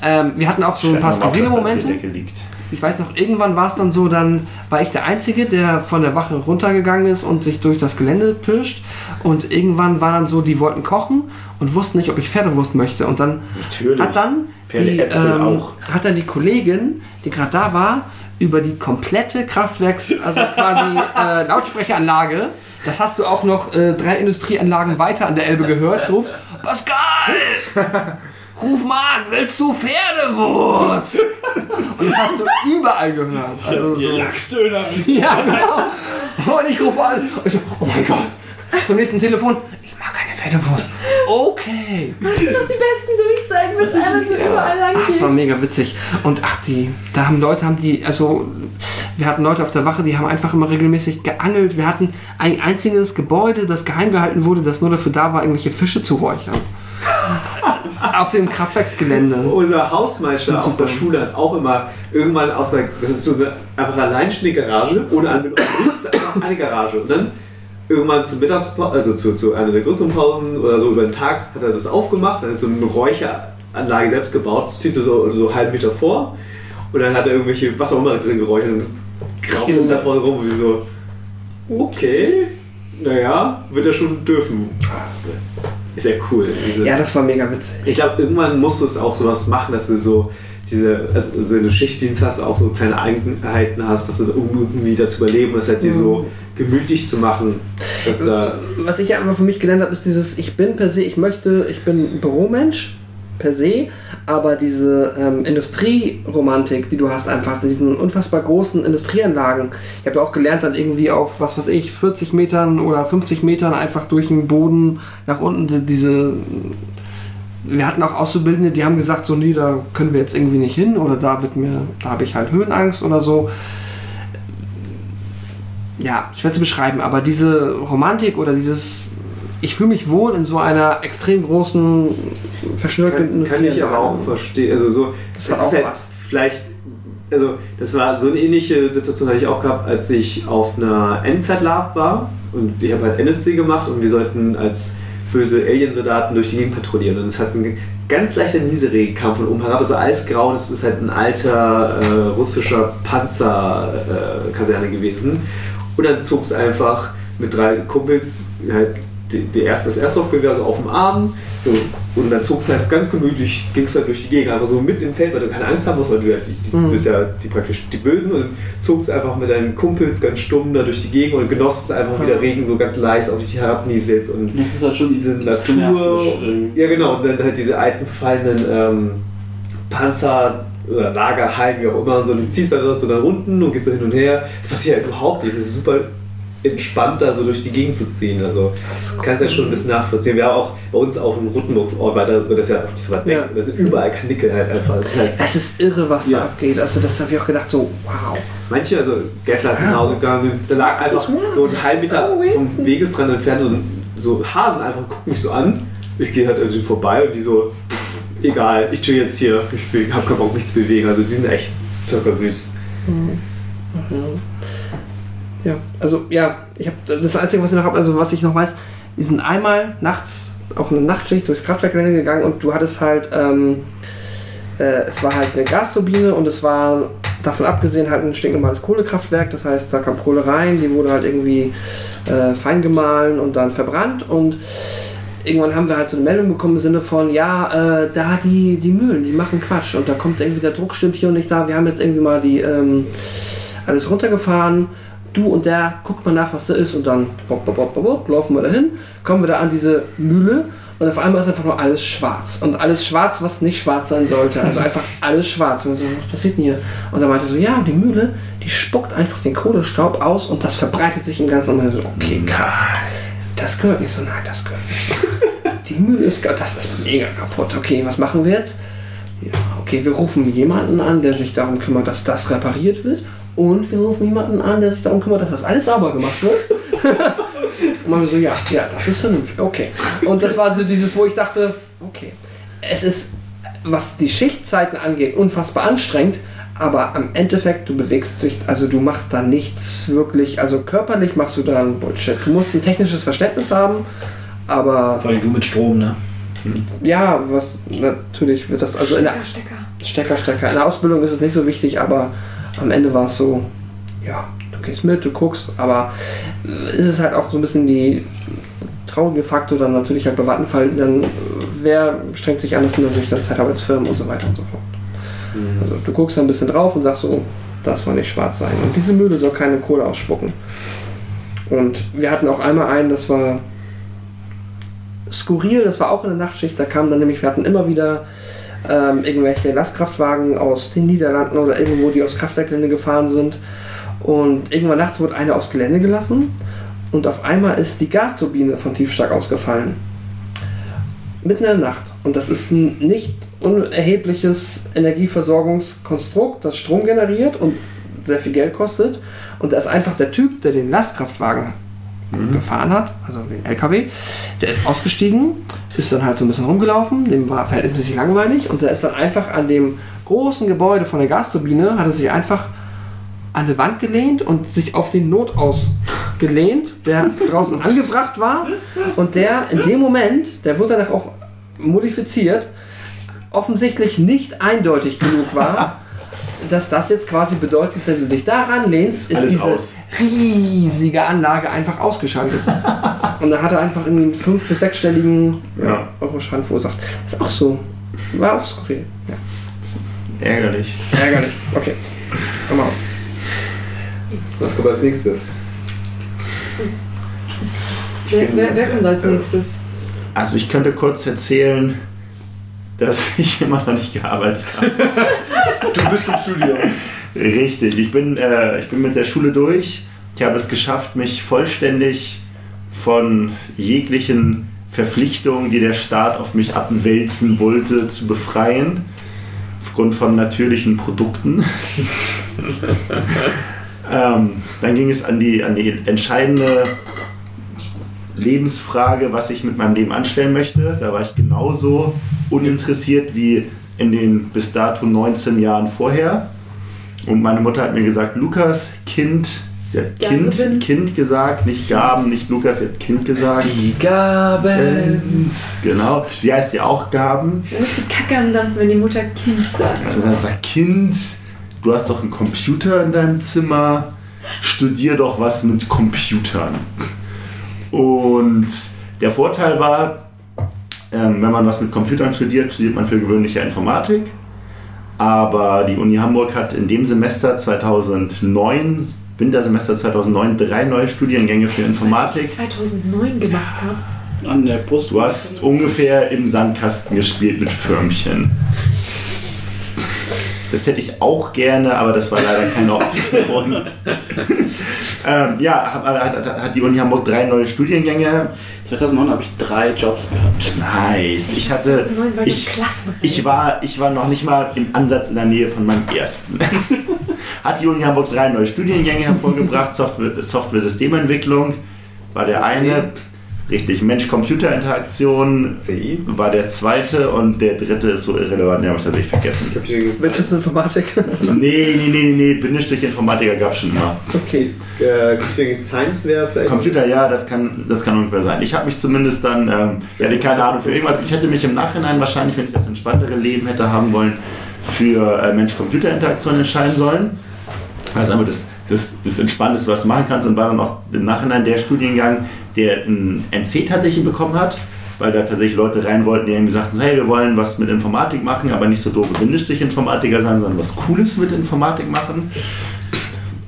[SPEAKER 2] Ähm, wir hatten auch so ein paar skurrile Momente.
[SPEAKER 5] liegt.
[SPEAKER 2] Ich weiß noch, irgendwann war es dann so, dann war ich der Einzige, der von der Wache runtergegangen ist und sich durch das Gelände pirscht. Und irgendwann war dann so, die wollten kochen und wussten nicht, ob ich Pferdewurst möchte. Und dann
[SPEAKER 5] Natürlich.
[SPEAKER 2] hat dann die, ähm, hat dann die Kollegin, die gerade da war, über die komplette Kraftwerks, also quasi äh, Lautsprecheranlage, das hast du auch noch äh, drei Industrieanlagen weiter an der Elbe gehört, gerufen, Pascal! Ruf mal an, willst du Pferdewurst? Und das hast du überall gehört. Also so,
[SPEAKER 3] Lachsdöner.
[SPEAKER 2] ja, genau. Und ich rufe an und ich so, oh mein Gott. Zum nächsten Telefon, ich mag keine Pferdewurst. Okay.
[SPEAKER 1] Das sind doch die besten wenn es einfach so überall lang
[SPEAKER 2] das war
[SPEAKER 1] geht.
[SPEAKER 2] mega witzig. Und ach, die, da haben Leute, haben die, also, wir hatten Leute auf der Wache, die haben einfach immer regelmäßig geangelt. Wir hatten ein einziges Gebäude, das geheim gehalten wurde, das nur dafür da war, irgendwelche Fische zu räuchern. auf dem Kraftwerksgelände.
[SPEAKER 6] Unser Hausmeister auf der. Schule hat auch immer irgendwann aus einer, das ist so eine einfach allein eine Garage, ohne einfach eine Garage. Und dann irgendwann zur Mittagspause, also zu, zu einer der größeren Pausen oder so über den Tag hat er das aufgemacht, dann ist so eine Räucheranlage selbst gebaut, zieht er so, so einen halben Meter vor und dann hat er irgendwelche, was auch immer drin geräuchert und raucht es da vorne rum und wir so, okay, naja, wird er schon dürfen. Ist ja cool. Diese-
[SPEAKER 2] Ja, das war mega witzig.
[SPEAKER 6] ich glaube, irgendwann musst du es auch sowas machen, dass du so diese, also so wenn du Schichtdienst hast, auch so kleine Eigenheiten hast, dass du da irgendwie dazu überleben, das halt dir so gemütlich zu machen, dass da
[SPEAKER 2] Was ich ja einfach für mich gelernt habe, ist dieses, ich bin per se, ich möchte, ich bin Büromensch per se, aber diese ähm, Industrieromantik, die du hast einfach, so diesen unfassbar großen Industrieanlagen. Ich habe ja auch gelernt, dann irgendwie auf, was weiß ich, 40 Metern oder 50 Metern einfach durch den Boden nach unten die- diese... Wir hatten auch Auszubildende, die haben gesagt, so, nee, da können wir jetzt irgendwie nicht hin oder da wird mir, da habe ich halt Höhenangst oder so ja, schwer zu beschreiben, aber diese Romantik oder dieses, ich fühle mich wohl in so einer extrem großen, verschnörkelten
[SPEAKER 6] kann, kann ich aber auch verstehen. Also so,
[SPEAKER 2] Das
[SPEAKER 6] es
[SPEAKER 2] auch
[SPEAKER 6] ist halt
[SPEAKER 2] was.
[SPEAKER 6] vielleicht, also das war so eine ähnliche Situation hatte ich auch gehabt, als ich auf einer Endzeit-Lab war. Und ich habe halt NSC gemacht und wir sollten als böse Alien-Soldaten durch die Gegend patrouillieren. Und es hat ein ganz leichter Nieselregen kam von oben herab, also alles grau, das ist halt ein alter äh, russischer Panzerkaserne äh, gewesen. Und dann zog es einfach mit drei Kumpels halt die erste, das Airsoft-Gewehr so auf dem Arm so, und dann zog es halt ganz gemütlich, ging es halt durch die Gegend, einfach so mit im Feld, weil du keine Angst haben musst, weil du, ja die, die,
[SPEAKER 2] Mhm.
[SPEAKER 6] bist ja die, praktisch die Bösen und zog es einfach mit deinen Kumpels ganz stumm da durch die Gegend und genoss es einfach, wie der Regen so ganz leise auf dich herabnieselt und
[SPEAKER 3] Das ist halt schon
[SPEAKER 6] diese Natur.
[SPEAKER 3] irgendwie.
[SPEAKER 6] Ja, genau, und dann halt diese alten verfallenen ähm, Panzer oder Lagerhallen, wie auch immer, und so, du ziehst dann so dann unten und gehst so hin und her. Das passiert halt überhaupt nicht. Es ist super entspannt, da so durch die Gegend zu ziehen. Also, du kannst ja schon ein bisschen nachvollziehen. Wir haben auch bei uns auch einen Rotenburgsort weiter, das ist ja auch nicht so weit weg.
[SPEAKER 2] Ja.
[SPEAKER 6] Das sind überall Kanickel halt einfach. Das ist halt
[SPEAKER 2] Es ist irre, was
[SPEAKER 6] Ja.
[SPEAKER 2] da abgeht. Also das habe ich auch gedacht, so, wow.
[SPEAKER 6] Manche, also gestern ich nach Hause gegangen da lag einfach so ein halb Meter
[SPEAKER 1] So
[SPEAKER 6] vom. Wegesrand entfernt so, so Hasen einfach gucken mich so an. Ich gehe halt irgendwie vorbei und die so, egal, ich chill jetzt hier, ich habe keinen Bock mich zu bewegen. Also die sind echt zuckersüß.
[SPEAKER 2] Ja, also ja, ich habe das Einzige, was ich noch habe, also was ich noch weiß, wir sind einmal nachts auch eine Nachtschicht durchs Kraftwerkgelände gegangen und du hattest halt, ähm, äh, es war halt eine Gasturbine und es war davon abgesehen halt ein stinknormales Kohlekraftwerk, das heißt, da kam Kohle rein, die wurde halt irgendwie äh, fein gemahlen und dann verbrannt und irgendwann haben wir halt so eine Meldung bekommen im Sinne von, ja, äh, da die, die Mühlen, die machen Quatsch und da kommt irgendwie der Druck stimmt hier und nicht da, wir haben jetzt irgendwie mal die, ähm, alles runtergefahren. Du und der, guckt mal nach, was da ist und dann bop, bop, bop, bop, bop, laufen wir dahin, kommen wir da an diese Mühle und auf einmal ist einfach nur alles schwarz. Und alles schwarz, was nicht schwarz sein sollte. Also einfach alles schwarz. Und so, was passiert denn hier? Und er meinte so, ja, die Mühle, die spuckt einfach den Kohlestaub aus und das verbreitet sich im ganzen und so, okay, krass. Das gehört nicht so, nein, das gehört nicht. Die Mühle ist, das ist mega kaputt. Okay, was machen wir jetzt? Ja, okay, wir rufen jemanden an, der sich darum kümmert, dass das repariert wird. Und wir rufen jemanden an, der sich darum kümmert, dass das alles sauber gemacht wird. und man so, ja, ja, das ist vernünftig. Okay. Und das war so dieses, wo ich dachte, okay, es ist was die Schichtzeiten angeht, unfassbar anstrengend. Aber am Endeffekt, du bewegst dich, also du machst da nichts wirklich, also körperlich machst du da einen Bullshit. Du musst ein technisches Verständnis haben, aber
[SPEAKER 4] Vor allem du mit Strom, ne?
[SPEAKER 2] ja, was natürlich wird das, also in der
[SPEAKER 1] Stecker.
[SPEAKER 2] Stecker, Stecker. In der Ausbildung ist es nicht so wichtig, aber am Ende war es so, ja, du gehst mit, du guckst, aber äh, ist es halt auch so ein bisschen die traurige Faktor dann natürlich halt bei Vattenfall, dann äh, wer strengt sich an, das sind natürlich dann Zeitarbeitsfirmen und so weiter und so fort. Also du guckst da ein bisschen drauf und sagst so, das soll nicht schwarz sein. Und diese Mühle soll keine Kohle ausspucken. Und wir hatten auch einmal einen, das war skurril, das war auch in der Nachtschicht, da kamen dann nämlich, wir hatten immer wieder ähm, irgendwelche Lastkraftwagen aus den Niederlanden oder irgendwo, die aufs Kraftwerkgelände gefahren sind. Und irgendwann nachts wurde eine aufs Gelände gelassen und auf einmal ist die Gasturbine von Tiefstark ausgefallen. Mitten in der Nacht. Und das ist ein nicht unerhebliches Energieversorgungskonstrukt, das Strom generiert und sehr viel Geld kostet. Und da ist einfach der Typ, der den Lastkraftwagen gefahren hat, also den LKW, der ist ausgestiegen, ist dann halt so ein bisschen rumgelaufen, dem war verhältnismäßig langweilig und der ist dann einfach an dem großen Gebäude von der Gasturbine, hat er sich einfach an die Wand gelehnt und sich auf den Notaus gelehnt, der draußen angebracht war. Und der in dem Moment, der wurde danach auch modifiziert, offensichtlich nicht eindeutig genug war, dass das jetzt quasi bedeutet, wenn du dich daran lehnst, ist
[SPEAKER 5] Alles
[SPEAKER 2] diese
[SPEAKER 5] aus.
[SPEAKER 2] riesige Anlage einfach ausgeschaltet. Und da hat er einfach einen fünf- bis sechsstelligen
[SPEAKER 5] Ja.
[SPEAKER 2] Euro Schaden verursacht. Ist auch so. War auch skurril. Ja.
[SPEAKER 5] Ärgerlich.
[SPEAKER 2] Ärgerlich. Okay. Komm mal auf.
[SPEAKER 6] Was kommt als nächstes?
[SPEAKER 1] Wer, wer, wer kommt als nächstes?
[SPEAKER 5] Also ich könnte kurz erzählen, dass ich immer noch nicht gearbeitet habe.
[SPEAKER 7] Du bist im Studio.
[SPEAKER 5] Richtig, ich bin, äh, ich bin mit der Schule durch. Ich habe es geschafft, mich vollständig von jeglichen Verpflichtungen, die der Staat auf mich abwälzen wollte, zu befreien. Aufgrund von natürlichen Produkten. ähm, dann ging es an die, an die entscheidende Lebensfrage, was ich mit meinem Leben anstellen möchte. Da war ich genauso uninteressiert wie in den bis dato 19 Jahren vorher. Und meine Mutter hat mir gesagt, Lukas, Kind, sie hat Kind,
[SPEAKER 1] Gaben.
[SPEAKER 5] Kind gesagt, nicht Gaben, nicht Lukas, sie hat Kind gesagt.
[SPEAKER 7] Die Gaben.
[SPEAKER 5] Genau, sie heißt ja auch Gaben.
[SPEAKER 1] Dann ist die Kacke am Dampf, wenn die Mutter Kind sagt.
[SPEAKER 5] Also dann sagt Kind, du hast doch einen Computer in deinem Zimmer, studier doch was mit Computern. Und der Vorteil war, ähm, wenn man was mit Computern studiert, studiert man für gewöhnlich ja Informatik. Aber die Uni Hamburg hat in dem Semester 2009, Wintersemester 2009, drei neue Studiengänge für Informatik.
[SPEAKER 1] Was ich 2009 gemacht habe.
[SPEAKER 3] An der Brust.
[SPEAKER 5] Du hast ungefähr im Sandkasten gespielt mit Förmchen. Das hätte ich auch gerne, aber das war leider keine Option. ähm, ja, hat, hat, hat die Uni Hamburg drei neue Studiengänge.
[SPEAKER 3] 2009 habe ich drei Jobs gehabt.
[SPEAKER 5] Nice. Ich hatte,
[SPEAKER 1] 2009 war die
[SPEAKER 5] ich, ich war, ich war noch nicht mal im Ansatz in der Nähe von meinem ersten. Hat die Uni Hamburg drei neue Studiengänge hervorgebracht, Software- Software-Systementwicklung war der eine, richtig, Mensch-Computer-Interaktion
[SPEAKER 6] CI?
[SPEAKER 5] war der zweite und der dritte ist so irrelevant, den habe ich tatsächlich vergessen.
[SPEAKER 2] Wirtschaftsinformatik.
[SPEAKER 5] Nee, nee, nee, nee, nee, Bindestrich-Informatiker gab es schon immer.
[SPEAKER 2] okay.
[SPEAKER 6] Äh, Computing Science wäre vielleicht.
[SPEAKER 5] Computer, ja, das kann, das kann ungefähr sein. Ich habe mich zumindest dann, ähm, ich hatte keine Ahnung für irgendwas. Ich hätte mich im Nachhinein wahrscheinlich, wenn ich das entspanntere Leben hätte haben wollen, für äh, Mensch-Computer-Interaktion entscheiden sollen. Das ist einfach das, das, das Entspannteste, was du machen kannst und war dann auch im Nachhinein der Studiengang, der ein NC tatsächlich bekommen hat, weil da tatsächlich Leute rein wollten, die irgendwie sagten, hey, wir wollen was mit Informatik machen, aber nicht so doofe Bindestrich-Informatiker sein, sondern was Cooles mit Informatik machen.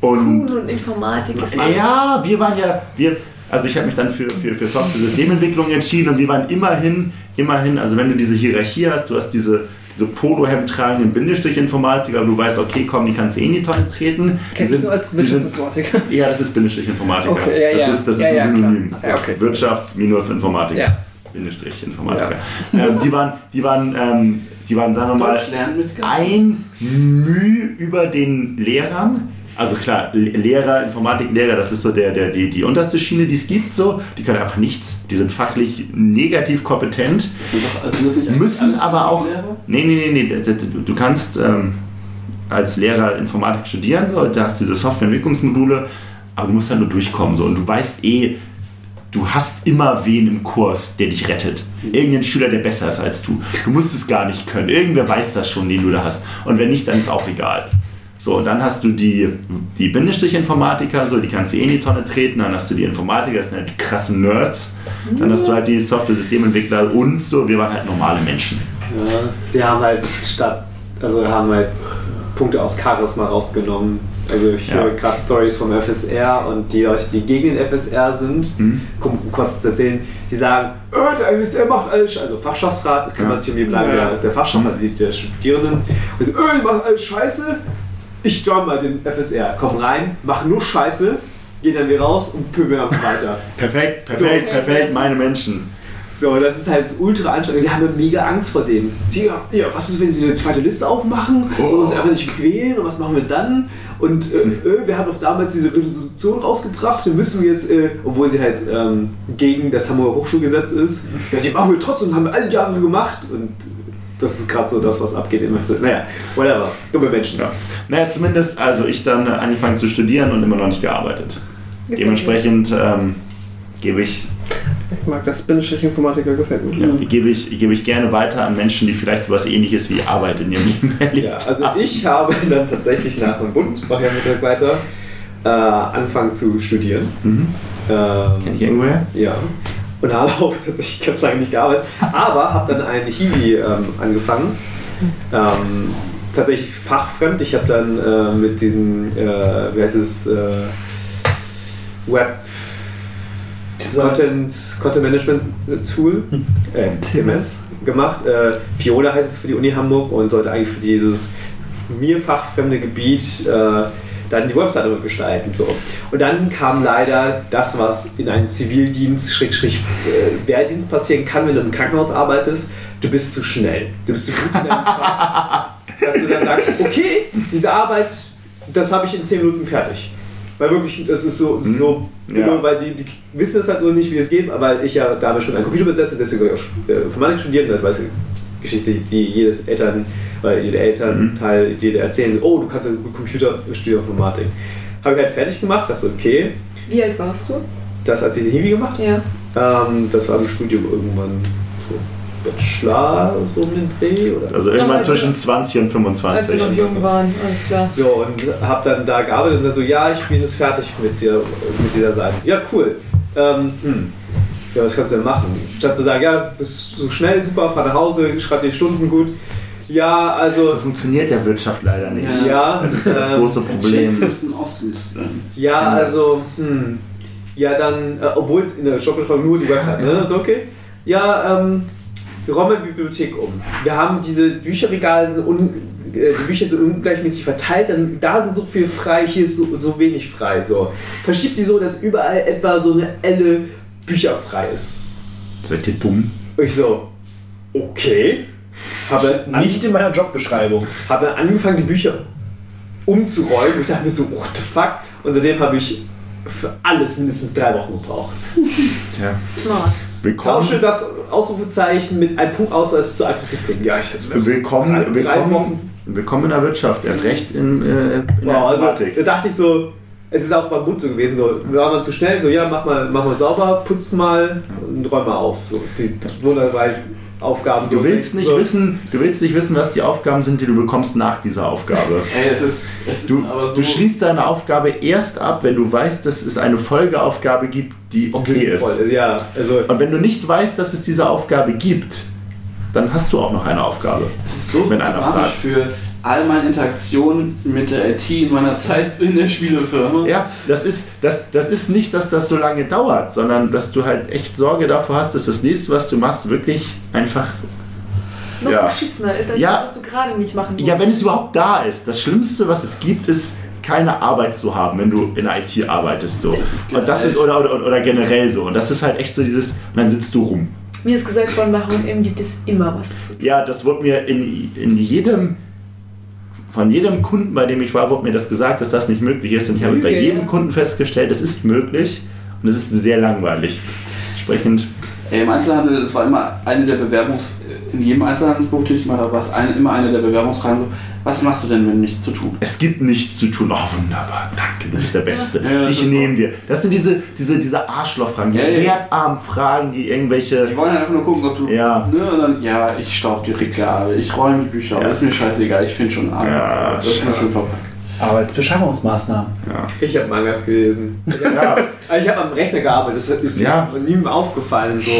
[SPEAKER 5] Und
[SPEAKER 1] Cool und Informatik ist
[SPEAKER 5] ja, wir waren ja, wir, also ich habe mich dann für, für, für Software-Systementwicklung entschieden und wir waren immerhin, immerhin, also wenn du diese Hierarchie hast, du hast diese, diese Polohemd tragenden Bindestrich-Informatiker, du weißt, okay, komm, die kannst du eh in die Tonne treten. Die
[SPEAKER 2] Kennst du
[SPEAKER 5] sind-
[SPEAKER 2] nur als
[SPEAKER 5] die sind-
[SPEAKER 2] Wirtschaftsinformatiker?
[SPEAKER 5] Ja, das ist Bindestrich-Informatiker.
[SPEAKER 2] Okay, ja,
[SPEAKER 5] das
[SPEAKER 2] ja.
[SPEAKER 5] ist, das ist
[SPEAKER 2] Ja,
[SPEAKER 5] ein Synonym.
[SPEAKER 2] Ja, okay.
[SPEAKER 5] Wirtschafts-Informatiker.
[SPEAKER 2] Ja.
[SPEAKER 5] Bindestrich-Informatiker. Ähm, die waren, die waren, ähm, die waren, sagen wir mal, ein Mühe über den Lehrern. Also klar, Le- Lehrer, Informatiklehrer, das ist so der, der, die, die unterste Schiene, die es gibt. So. Die können einfach nichts. Die sind fachlich negativ kompetent.
[SPEAKER 3] Also
[SPEAKER 5] Müssen aber auch. Nee, nee, nee, nee. Du kannst ähm, als Lehrer Informatik studieren, so, da hast du diese Softwareentwicklungsmodule, aber du musst dann nur durchkommen. So, und du weißt eh, du hast immer wen im Kurs, der dich rettet. Irgendein Schüler, der besser ist als du. Du musst es gar nicht können. Irgendwer weiß das schon, den du da hast. Und wenn nicht, dann ist auch egal. So, und dann hast du die, die Bindestrich-Informatiker, so, die kannst du eh in die Tonne treten. Dann hast du die Informatiker, das sind halt die krassen Nerds. Dann hast du halt die Software-Systementwickler und so, wir waren halt normale Menschen.
[SPEAKER 6] Ja, die haben halt statt, also haben halt Punkte aus Charisma rausgenommen. Also ich
[SPEAKER 5] Ja.
[SPEAKER 6] höre gerade Stories vom FSR und die Leute, die gegen den FSR sind,
[SPEAKER 5] Mhm.
[SPEAKER 6] um kurz zu erzählen, die sagen, "Äh, der FSR macht alles. Also Fachschaftsrat kümmert sich um die Belange der, der Fachschaft, also die, der Studierenden. Und so, äh, die machen alles scheiße. Ich join mal den FSR. Komm rein, mach nur Scheiße, gehen dann wieder raus und pöbeln einfach weiter.
[SPEAKER 5] Perfekt, perfekt,
[SPEAKER 1] So.
[SPEAKER 5] perfekt, meine Menschen.
[SPEAKER 6] So, das ist halt ultra anstrengend. Sie haben ja mega Angst vor denen. Die, ja, was ist, wenn sie eine zweite Liste aufmachen und uns einfach nicht wählen und was machen wir dann? Und äh, äh, wir haben doch damals diese Resolution rausgebracht, dann müssen wir jetzt, äh, obwohl sie halt ähm, gegen das Hamburger Hochschulgesetz ist, ja, die machen wir trotzdem, haben wir alle Jahre gemacht. Und das ist gerade so das, was abgeht. Immer so, naja, whatever. Dumme Menschen.
[SPEAKER 5] Ja. Naja, zumindest, also ich dann angefangen zu studieren und immer noch nicht gearbeitet. Dementsprechend ähm, gebe ich,
[SPEAKER 2] Ich mag das. Bindestrich-Informatiker gefällt mir.
[SPEAKER 5] ja, gebe ich, gebe ich gerne weiter an Menschen, die vielleicht sowas ähnliches wie Arbeit in ihrem Leben erleben.
[SPEAKER 6] Ja, also ich habe dann tatsächlich nach dem Bund, mache ja Mittag weiter, äh, angefangen zu studieren.
[SPEAKER 5] Mhm.
[SPEAKER 6] Ähm,
[SPEAKER 5] Kenn ich irgendwoher?
[SPEAKER 6] Ja. Und habe auch tatsächlich ganz lange nicht gearbeitet. Aber habe dann ein Hiwi ähm, angefangen. Ähm, tatsächlich fachfremd. Ich habe dann äh, mit diesem, äh, wie heißt es, äh, Web Content, Content Management Tool, äh, TMS, gemacht. Äh, Fiona heißt es für die Uni Hamburg und sollte eigentlich für dieses mir fachfremde Gebiet äh, dann die Webseite gestalten. So. Und dann kam leider das, was in einem Zivildienst, Schrägstrich, äh, Wehrdienst passieren kann, wenn du im Krankenhaus arbeitest. Du bist zu schnell. Du bist zu gut in deinem Fach, dass du dann sagst, okay, diese Arbeit, das habe ich in 10 Minuten fertig. Weil wirklich, das ist so, so
[SPEAKER 5] Mhm. Ja.
[SPEAKER 6] genau, weil die, die wissen es halt nur nicht, wie es geht, weil ich ja damals schon ein Computer besessen, deswegen soll ich auch äh, Informatik studieren, weiß ich, Geschichte, die jedes Eltern, weil jede Elternteil, jede erzählen, oh, du kannst ja gut Computer studieren Informatik. Habe ich halt fertig gemacht, dachte okay,
[SPEAKER 1] Wie alt warst du?
[SPEAKER 6] das als ich den Hiwi gemacht,
[SPEAKER 1] Ja.
[SPEAKER 6] ähm, das war im Studium irgendwann so Bachelor, so um den Dreh oder
[SPEAKER 5] Also irgendwann
[SPEAKER 1] Also-
[SPEAKER 5] zwischen 20 und
[SPEAKER 1] Als wir
[SPEAKER 5] 25.
[SPEAKER 1] noch jung waren, alles klar.
[SPEAKER 6] So, und habe dann da gearbeitet und dann so, ja, ich bin jetzt fertig mit, dir, mit dieser Seite. Ja, cool. Ähm, hm. Ja, was kannst du denn machen? Statt zu sagen, ja, bist so schnell, super, fahr nach Hause, schreib die Stunden gut. Ja,
[SPEAKER 5] So
[SPEAKER 6] also,
[SPEAKER 5] funktioniert der Wirtschaft leider nicht.
[SPEAKER 6] ja,
[SPEAKER 5] Das ist ja das
[SPEAKER 6] ähm,
[SPEAKER 5] große Problem.
[SPEAKER 3] müssen ausgenutzt werden.
[SPEAKER 6] ja, also, hm. Ja, dann, äh, obwohl in der Jobbeschreibung nur die Website, ne? Also, okay. Ja, ähm, wir räumen die Bibliothek um. Wir haben diese Bücherregale, sind un, äh, die Bücher sind ungleichmäßig verteilt, da sind, da sind so viel frei, hier ist so, so wenig frei. So. Verschiebt die so, dass überall etwa so eine Elle Bücher frei ist.
[SPEAKER 5] Seid ihr dumm?
[SPEAKER 6] Und ich so, okay. Habe
[SPEAKER 7] Nicht in meiner Jobbeschreibung.
[SPEAKER 6] habe angefangen, die Bücher umzuräumen. Und ich dachte mir so, what the fuck? Und seitdem habe ich für alles mindestens drei Wochen gebraucht.
[SPEAKER 5] Tja.
[SPEAKER 1] Smart.
[SPEAKER 6] Tausche
[SPEAKER 5] Willkommen,
[SPEAKER 6] das Ausrufezeichen mit einem Punkt aus, weil es zu aggressiv klingt. Ja, ich
[SPEAKER 5] willkommen,
[SPEAKER 6] drei, drei
[SPEAKER 5] willkommen,
[SPEAKER 6] Wochen.
[SPEAKER 5] willkommen in der Wirtschaft. Erst recht in, äh, in der
[SPEAKER 6] Wow, also
[SPEAKER 5] Informatik.
[SPEAKER 6] da dachte ich so, es ist auch beim Mund so gewesen, so, war man zu schnell, so, ja, mach mal, mach mal sauber, putz mal und räum mal auf. So, die wunderbare Aufgaben.
[SPEAKER 5] Du
[SPEAKER 6] so,
[SPEAKER 5] willst nicht
[SPEAKER 6] so,
[SPEAKER 5] wissen, du willst nicht wissen, was die Aufgaben sind, die du bekommst nach dieser Aufgabe.
[SPEAKER 3] Ey, es ist, es ist
[SPEAKER 5] Du,
[SPEAKER 3] aber so.
[SPEAKER 5] du schließt deine Aufgabe erst ab, wenn du weißt, dass es eine Folgeaufgabe gibt, die okay ist.
[SPEAKER 6] Ja, also,
[SPEAKER 5] Und wenn du nicht weißt, dass es diese Aufgabe gibt, dann hast du auch noch eine Aufgabe.
[SPEAKER 3] Es ist so
[SPEAKER 5] Wenn einer fragt.
[SPEAKER 3] für all meine Interaktionen mit der IT in meiner Zeit in der Spielefirma.
[SPEAKER 5] Ja, das ist, das, das ist nicht, dass das so lange dauert, sondern dass du halt echt Sorge davor hast, dass das nächste, was du machst, wirklich einfach.
[SPEAKER 1] Noch
[SPEAKER 5] Ja.
[SPEAKER 1] beschissener ist als
[SPEAKER 5] Ja.
[SPEAKER 1] das, was du gerade nicht machen
[SPEAKER 5] Ja, wenn es überhaupt da ist. Das Schlimmste, was es gibt, ist keine Arbeit zu haben, wenn du in der IT arbeitest. So.
[SPEAKER 3] Das ist
[SPEAKER 5] und das ist oder, oder, oder generell so. Und das ist halt echt so dieses, und dann sitzt du rum.
[SPEAKER 1] Mir ist gesagt worden, bei H&M gibt es immer was zu tun.
[SPEAKER 5] Ja, das wurde mir in, in jedem von jedem Kunden, bei dem ich war, wurde mir das gesagt, dass das nicht möglich ist. Und ich habe bei
[SPEAKER 6] Lüge.
[SPEAKER 5] jedem Kunden festgestellt, es ist möglich und es ist sehr langweilig. Entsprechend,
[SPEAKER 3] Ey, Im Einzelhandel, es war immer eine der Bewerbungs... In jedem Einzelhandelsberuf, den ich mal da war, es eine, immer eine der Bewerbungsfragen so, was machst du denn, wenn nichts zu tun?
[SPEAKER 5] es gibt nichts zu tun. Oh, wunderbar, danke, du bist der Beste.
[SPEAKER 3] Ja,
[SPEAKER 5] Dich nehmen wir. Das sind diese, diese, diese Arschlochfragen, die
[SPEAKER 3] Ja,
[SPEAKER 5] wertarmen Fragen, die irgendwelche.
[SPEAKER 3] Die wollen einfach nur gucken, ob du...
[SPEAKER 5] Ja.
[SPEAKER 3] Ne, und dann, ja, ich staub die Regale, ich räume die Bücher ist mir scheißegal, ich finde schon Arbeit. Das ist ein bisschen vorbei.
[SPEAKER 7] Arbeitsbeschaffungsmaßnahmen.
[SPEAKER 6] Ich habe Mangas gelesen.
[SPEAKER 5] Ja,
[SPEAKER 6] Ich habe am Rechner gearbeitet, das ist
[SPEAKER 5] Ja.
[SPEAKER 6] mir nie aufgefallen. So.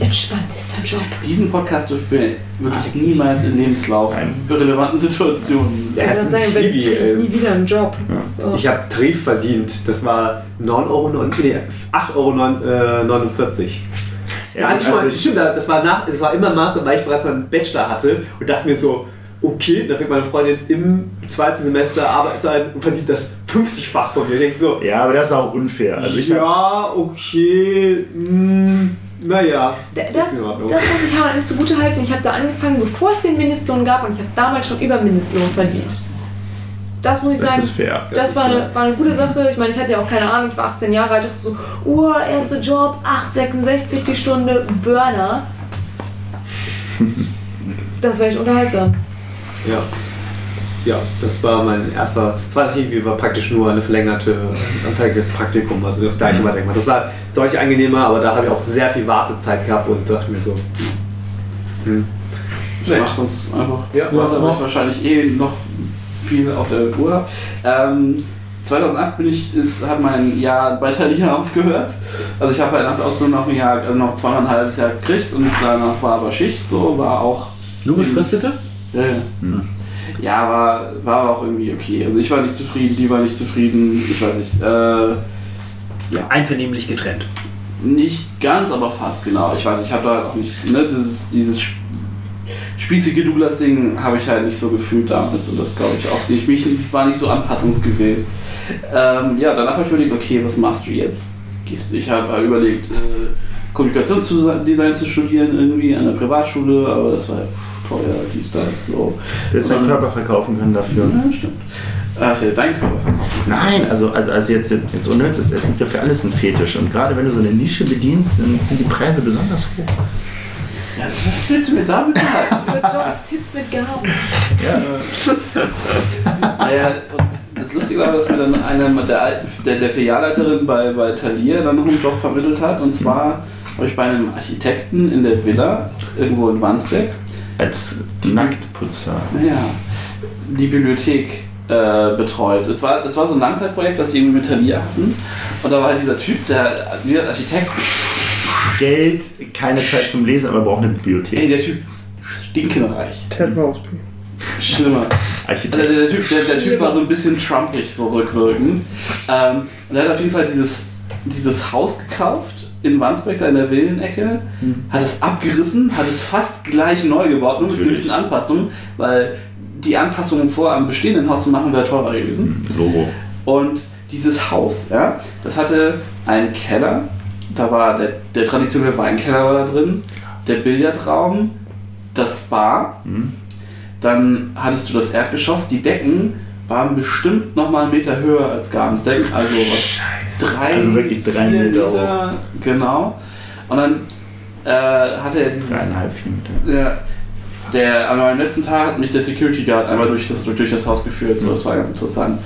[SPEAKER 1] Entspannt ist dein Job.
[SPEAKER 3] Diesen Podcast dürfen wir wirklich niemals im Lebenslauf
[SPEAKER 5] Nein.
[SPEAKER 3] für relevanten Situationen.
[SPEAKER 6] Ja,
[SPEAKER 1] ich
[SPEAKER 6] es
[SPEAKER 1] kann
[SPEAKER 6] ist ein
[SPEAKER 1] wenn
[SPEAKER 6] Hiwi,
[SPEAKER 1] ich nie wieder einen Job. So.
[SPEAKER 6] Ich habe Tarif verdient. Das war 9 Euro, nee, 8,49 Euro. Äh, 49. Ja,
[SPEAKER 5] also
[SPEAKER 6] also
[SPEAKER 5] ich-
[SPEAKER 6] stimmt, das war, nach, das war immer Master, weil ich bereits meinen Bachelor hatte und dachte mir so, okay, dann fängt meine Freundin im zweiten Semester Arbeitszeit und verdient das 50-fach von mir. Ich so,
[SPEAKER 5] ja, aber das ist auch unfair. Also
[SPEAKER 6] ja, okay, mh, naja,
[SPEAKER 1] Das, das muss ich H&M zugute halten. Ich habe da angefangen, bevor es den Mindestlohn gab und ich habe damals schon über Mindestlohn verdient. Das muss ich
[SPEAKER 5] das
[SPEAKER 1] sagen.
[SPEAKER 5] ist fair.
[SPEAKER 1] Das,
[SPEAKER 6] ist
[SPEAKER 1] war,
[SPEAKER 6] fair.
[SPEAKER 1] eine, war eine gute Sache. Ich meine, ich hatte ja auch keine Ahnung, ich war 18 Jahre alt, dachte so, oh, erster Job, 8,66 die Stunde, Burner. Das war echt unterhaltsam.
[SPEAKER 6] Ja. Ja, das war mein erster. Das war nicht irgendwie war praktisch nur eine verlängerte, ein verlängertes Praktikum, also das gleiche weitergemacht. Das war deutlich angenehmer, aber da habe ich auch sehr viel Wartezeit gehabt und dachte mir so. Hm.
[SPEAKER 3] Ich mach sonst einfach.
[SPEAKER 6] Ja,
[SPEAKER 3] Ja, da ich wahrscheinlich eh noch viel auf der Uhr. Ähm, 2008 bin ich, ist, hat mein Jahr bei Thalia aufgehört. Also ich habe halt nach der Ausbildung noch ein Jahr, also noch zweieinhalb Jahre gekriegt und danach war aber Schicht so, war auch
[SPEAKER 7] Nur befristete?
[SPEAKER 3] Ja, ja. ja war, war aber auch irgendwie okay. Also ich war nicht zufrieden, die war nicht zufrieden, ich weiß nicht. Äh,
[SPEAKER 7] Einvernehmlich getrennt.
[SPEAKER 3] nicht ganz, aber fast, genau. Ich weiß, ich habe da halt auch nicht, ne, dieses, dieses sp- spießige Douglas-Ding habe ich halt nicht so gefühlt damals und das glaube ich auch nicht. Ich war nicht so anpassungsgewillt. Ähm, ja, danach habe ich überlegt, okay, was machst du jetzt? Gehst, ich habe überlegt, äh, Kommunikationsdesign zu studieren irgendwie an der Privatschule, aber das war ja pff, teuer, dies, das, so.
[SPEAKER 5] Du hättest deinen Körper verkaufen können dafür.
[SPEAKER 3] Ja, stimmt. Äh, ich hätte deinen Körper verkaufen. können.
[SPEAKER 5] Nein, also, also, also jetzt, jetzt unnütz ist, es gibt ja für alles einen Fetisch. Und gerade wenn du so eine Nische bedienst, dann sind die Preise besonders hoch.
[SPEAKER 3] Ja, was willst du mir damit sagen?
[SPEAKER 1] Jobs, Tipps mit Gaben.
[SPEAKER 3] naja, und das Lustige war, dass mir dann eine der, alten, der, der Filialleiterin bei, bei Thalia dann noch einen Job vermittelt hat. Und zwar habe ich bei einem Architekten in der Villa, irgendwo in Wandsbek,
[SPEAKER 5] Als Nacktputzer.
[SPEAKER 3] naja, die Bibliothek äh, betreut. Es war, das war so ein Langzeitprojekt, das die irgendwie mit Thalia hatten. Und da war halt dieser Typ, der, der Architekt,
[SPEAKER 5] Geld, keine Zeit zum Lesen, aber braucht eine
[SPEAKER 3] ey,
[SPEAKER 5] Bibliothek.
[SPEAKER 3] der Typ stinkenreich.
[SPEAKER 2] Ted Mosby.
[SPEAKER 3] Schlimmer. Also der, der, typ, der, der Typ war so ein bisschen trumpig, so rückwirkend. Ähm, und er hat auf jeden Fall dieses, dieses Haus gekauft in Wandsbek, da in der Villenecke, hat es abgerissen, hat es fast gleich neu gebaut, nur mit
[SPEAKER 5] Natürlich.
[SPEAKER 3] gewissen Anpassungen, weil die Anpassungen vor am bestehenden Haus zu machen wäre teurer gewesen.
[SPEAKER 5] Logo.
[SPEAKER 3] Und dieses Haus, ja, das hatte einen Keller, da war der, der traditionelle Weinkeller war da drin, der Billardraum, das Bar,
[SPEAKER 5] Mhm.
[SPEAKER 3] dann hattest du das Erdgeschoss, die Decken waren bestimmt nochmal einen Meter höher als Gabensdecken, also was drei,
[SPEAKER 5] Also wirklich drei
[SPEAKER 3] vier
[SPEAKER 5] Meter
[SPEAKER 3] genau. Und dann äh, hatte er dieses
[SPEAKER 5] Dreieinhalb, vier Meter.
[SPEAKER 3] ja. Der, an meinem letzten Tag hat mich der Security Guard einmal durch das, durch das Haus geführt, so, das war ganz interessant.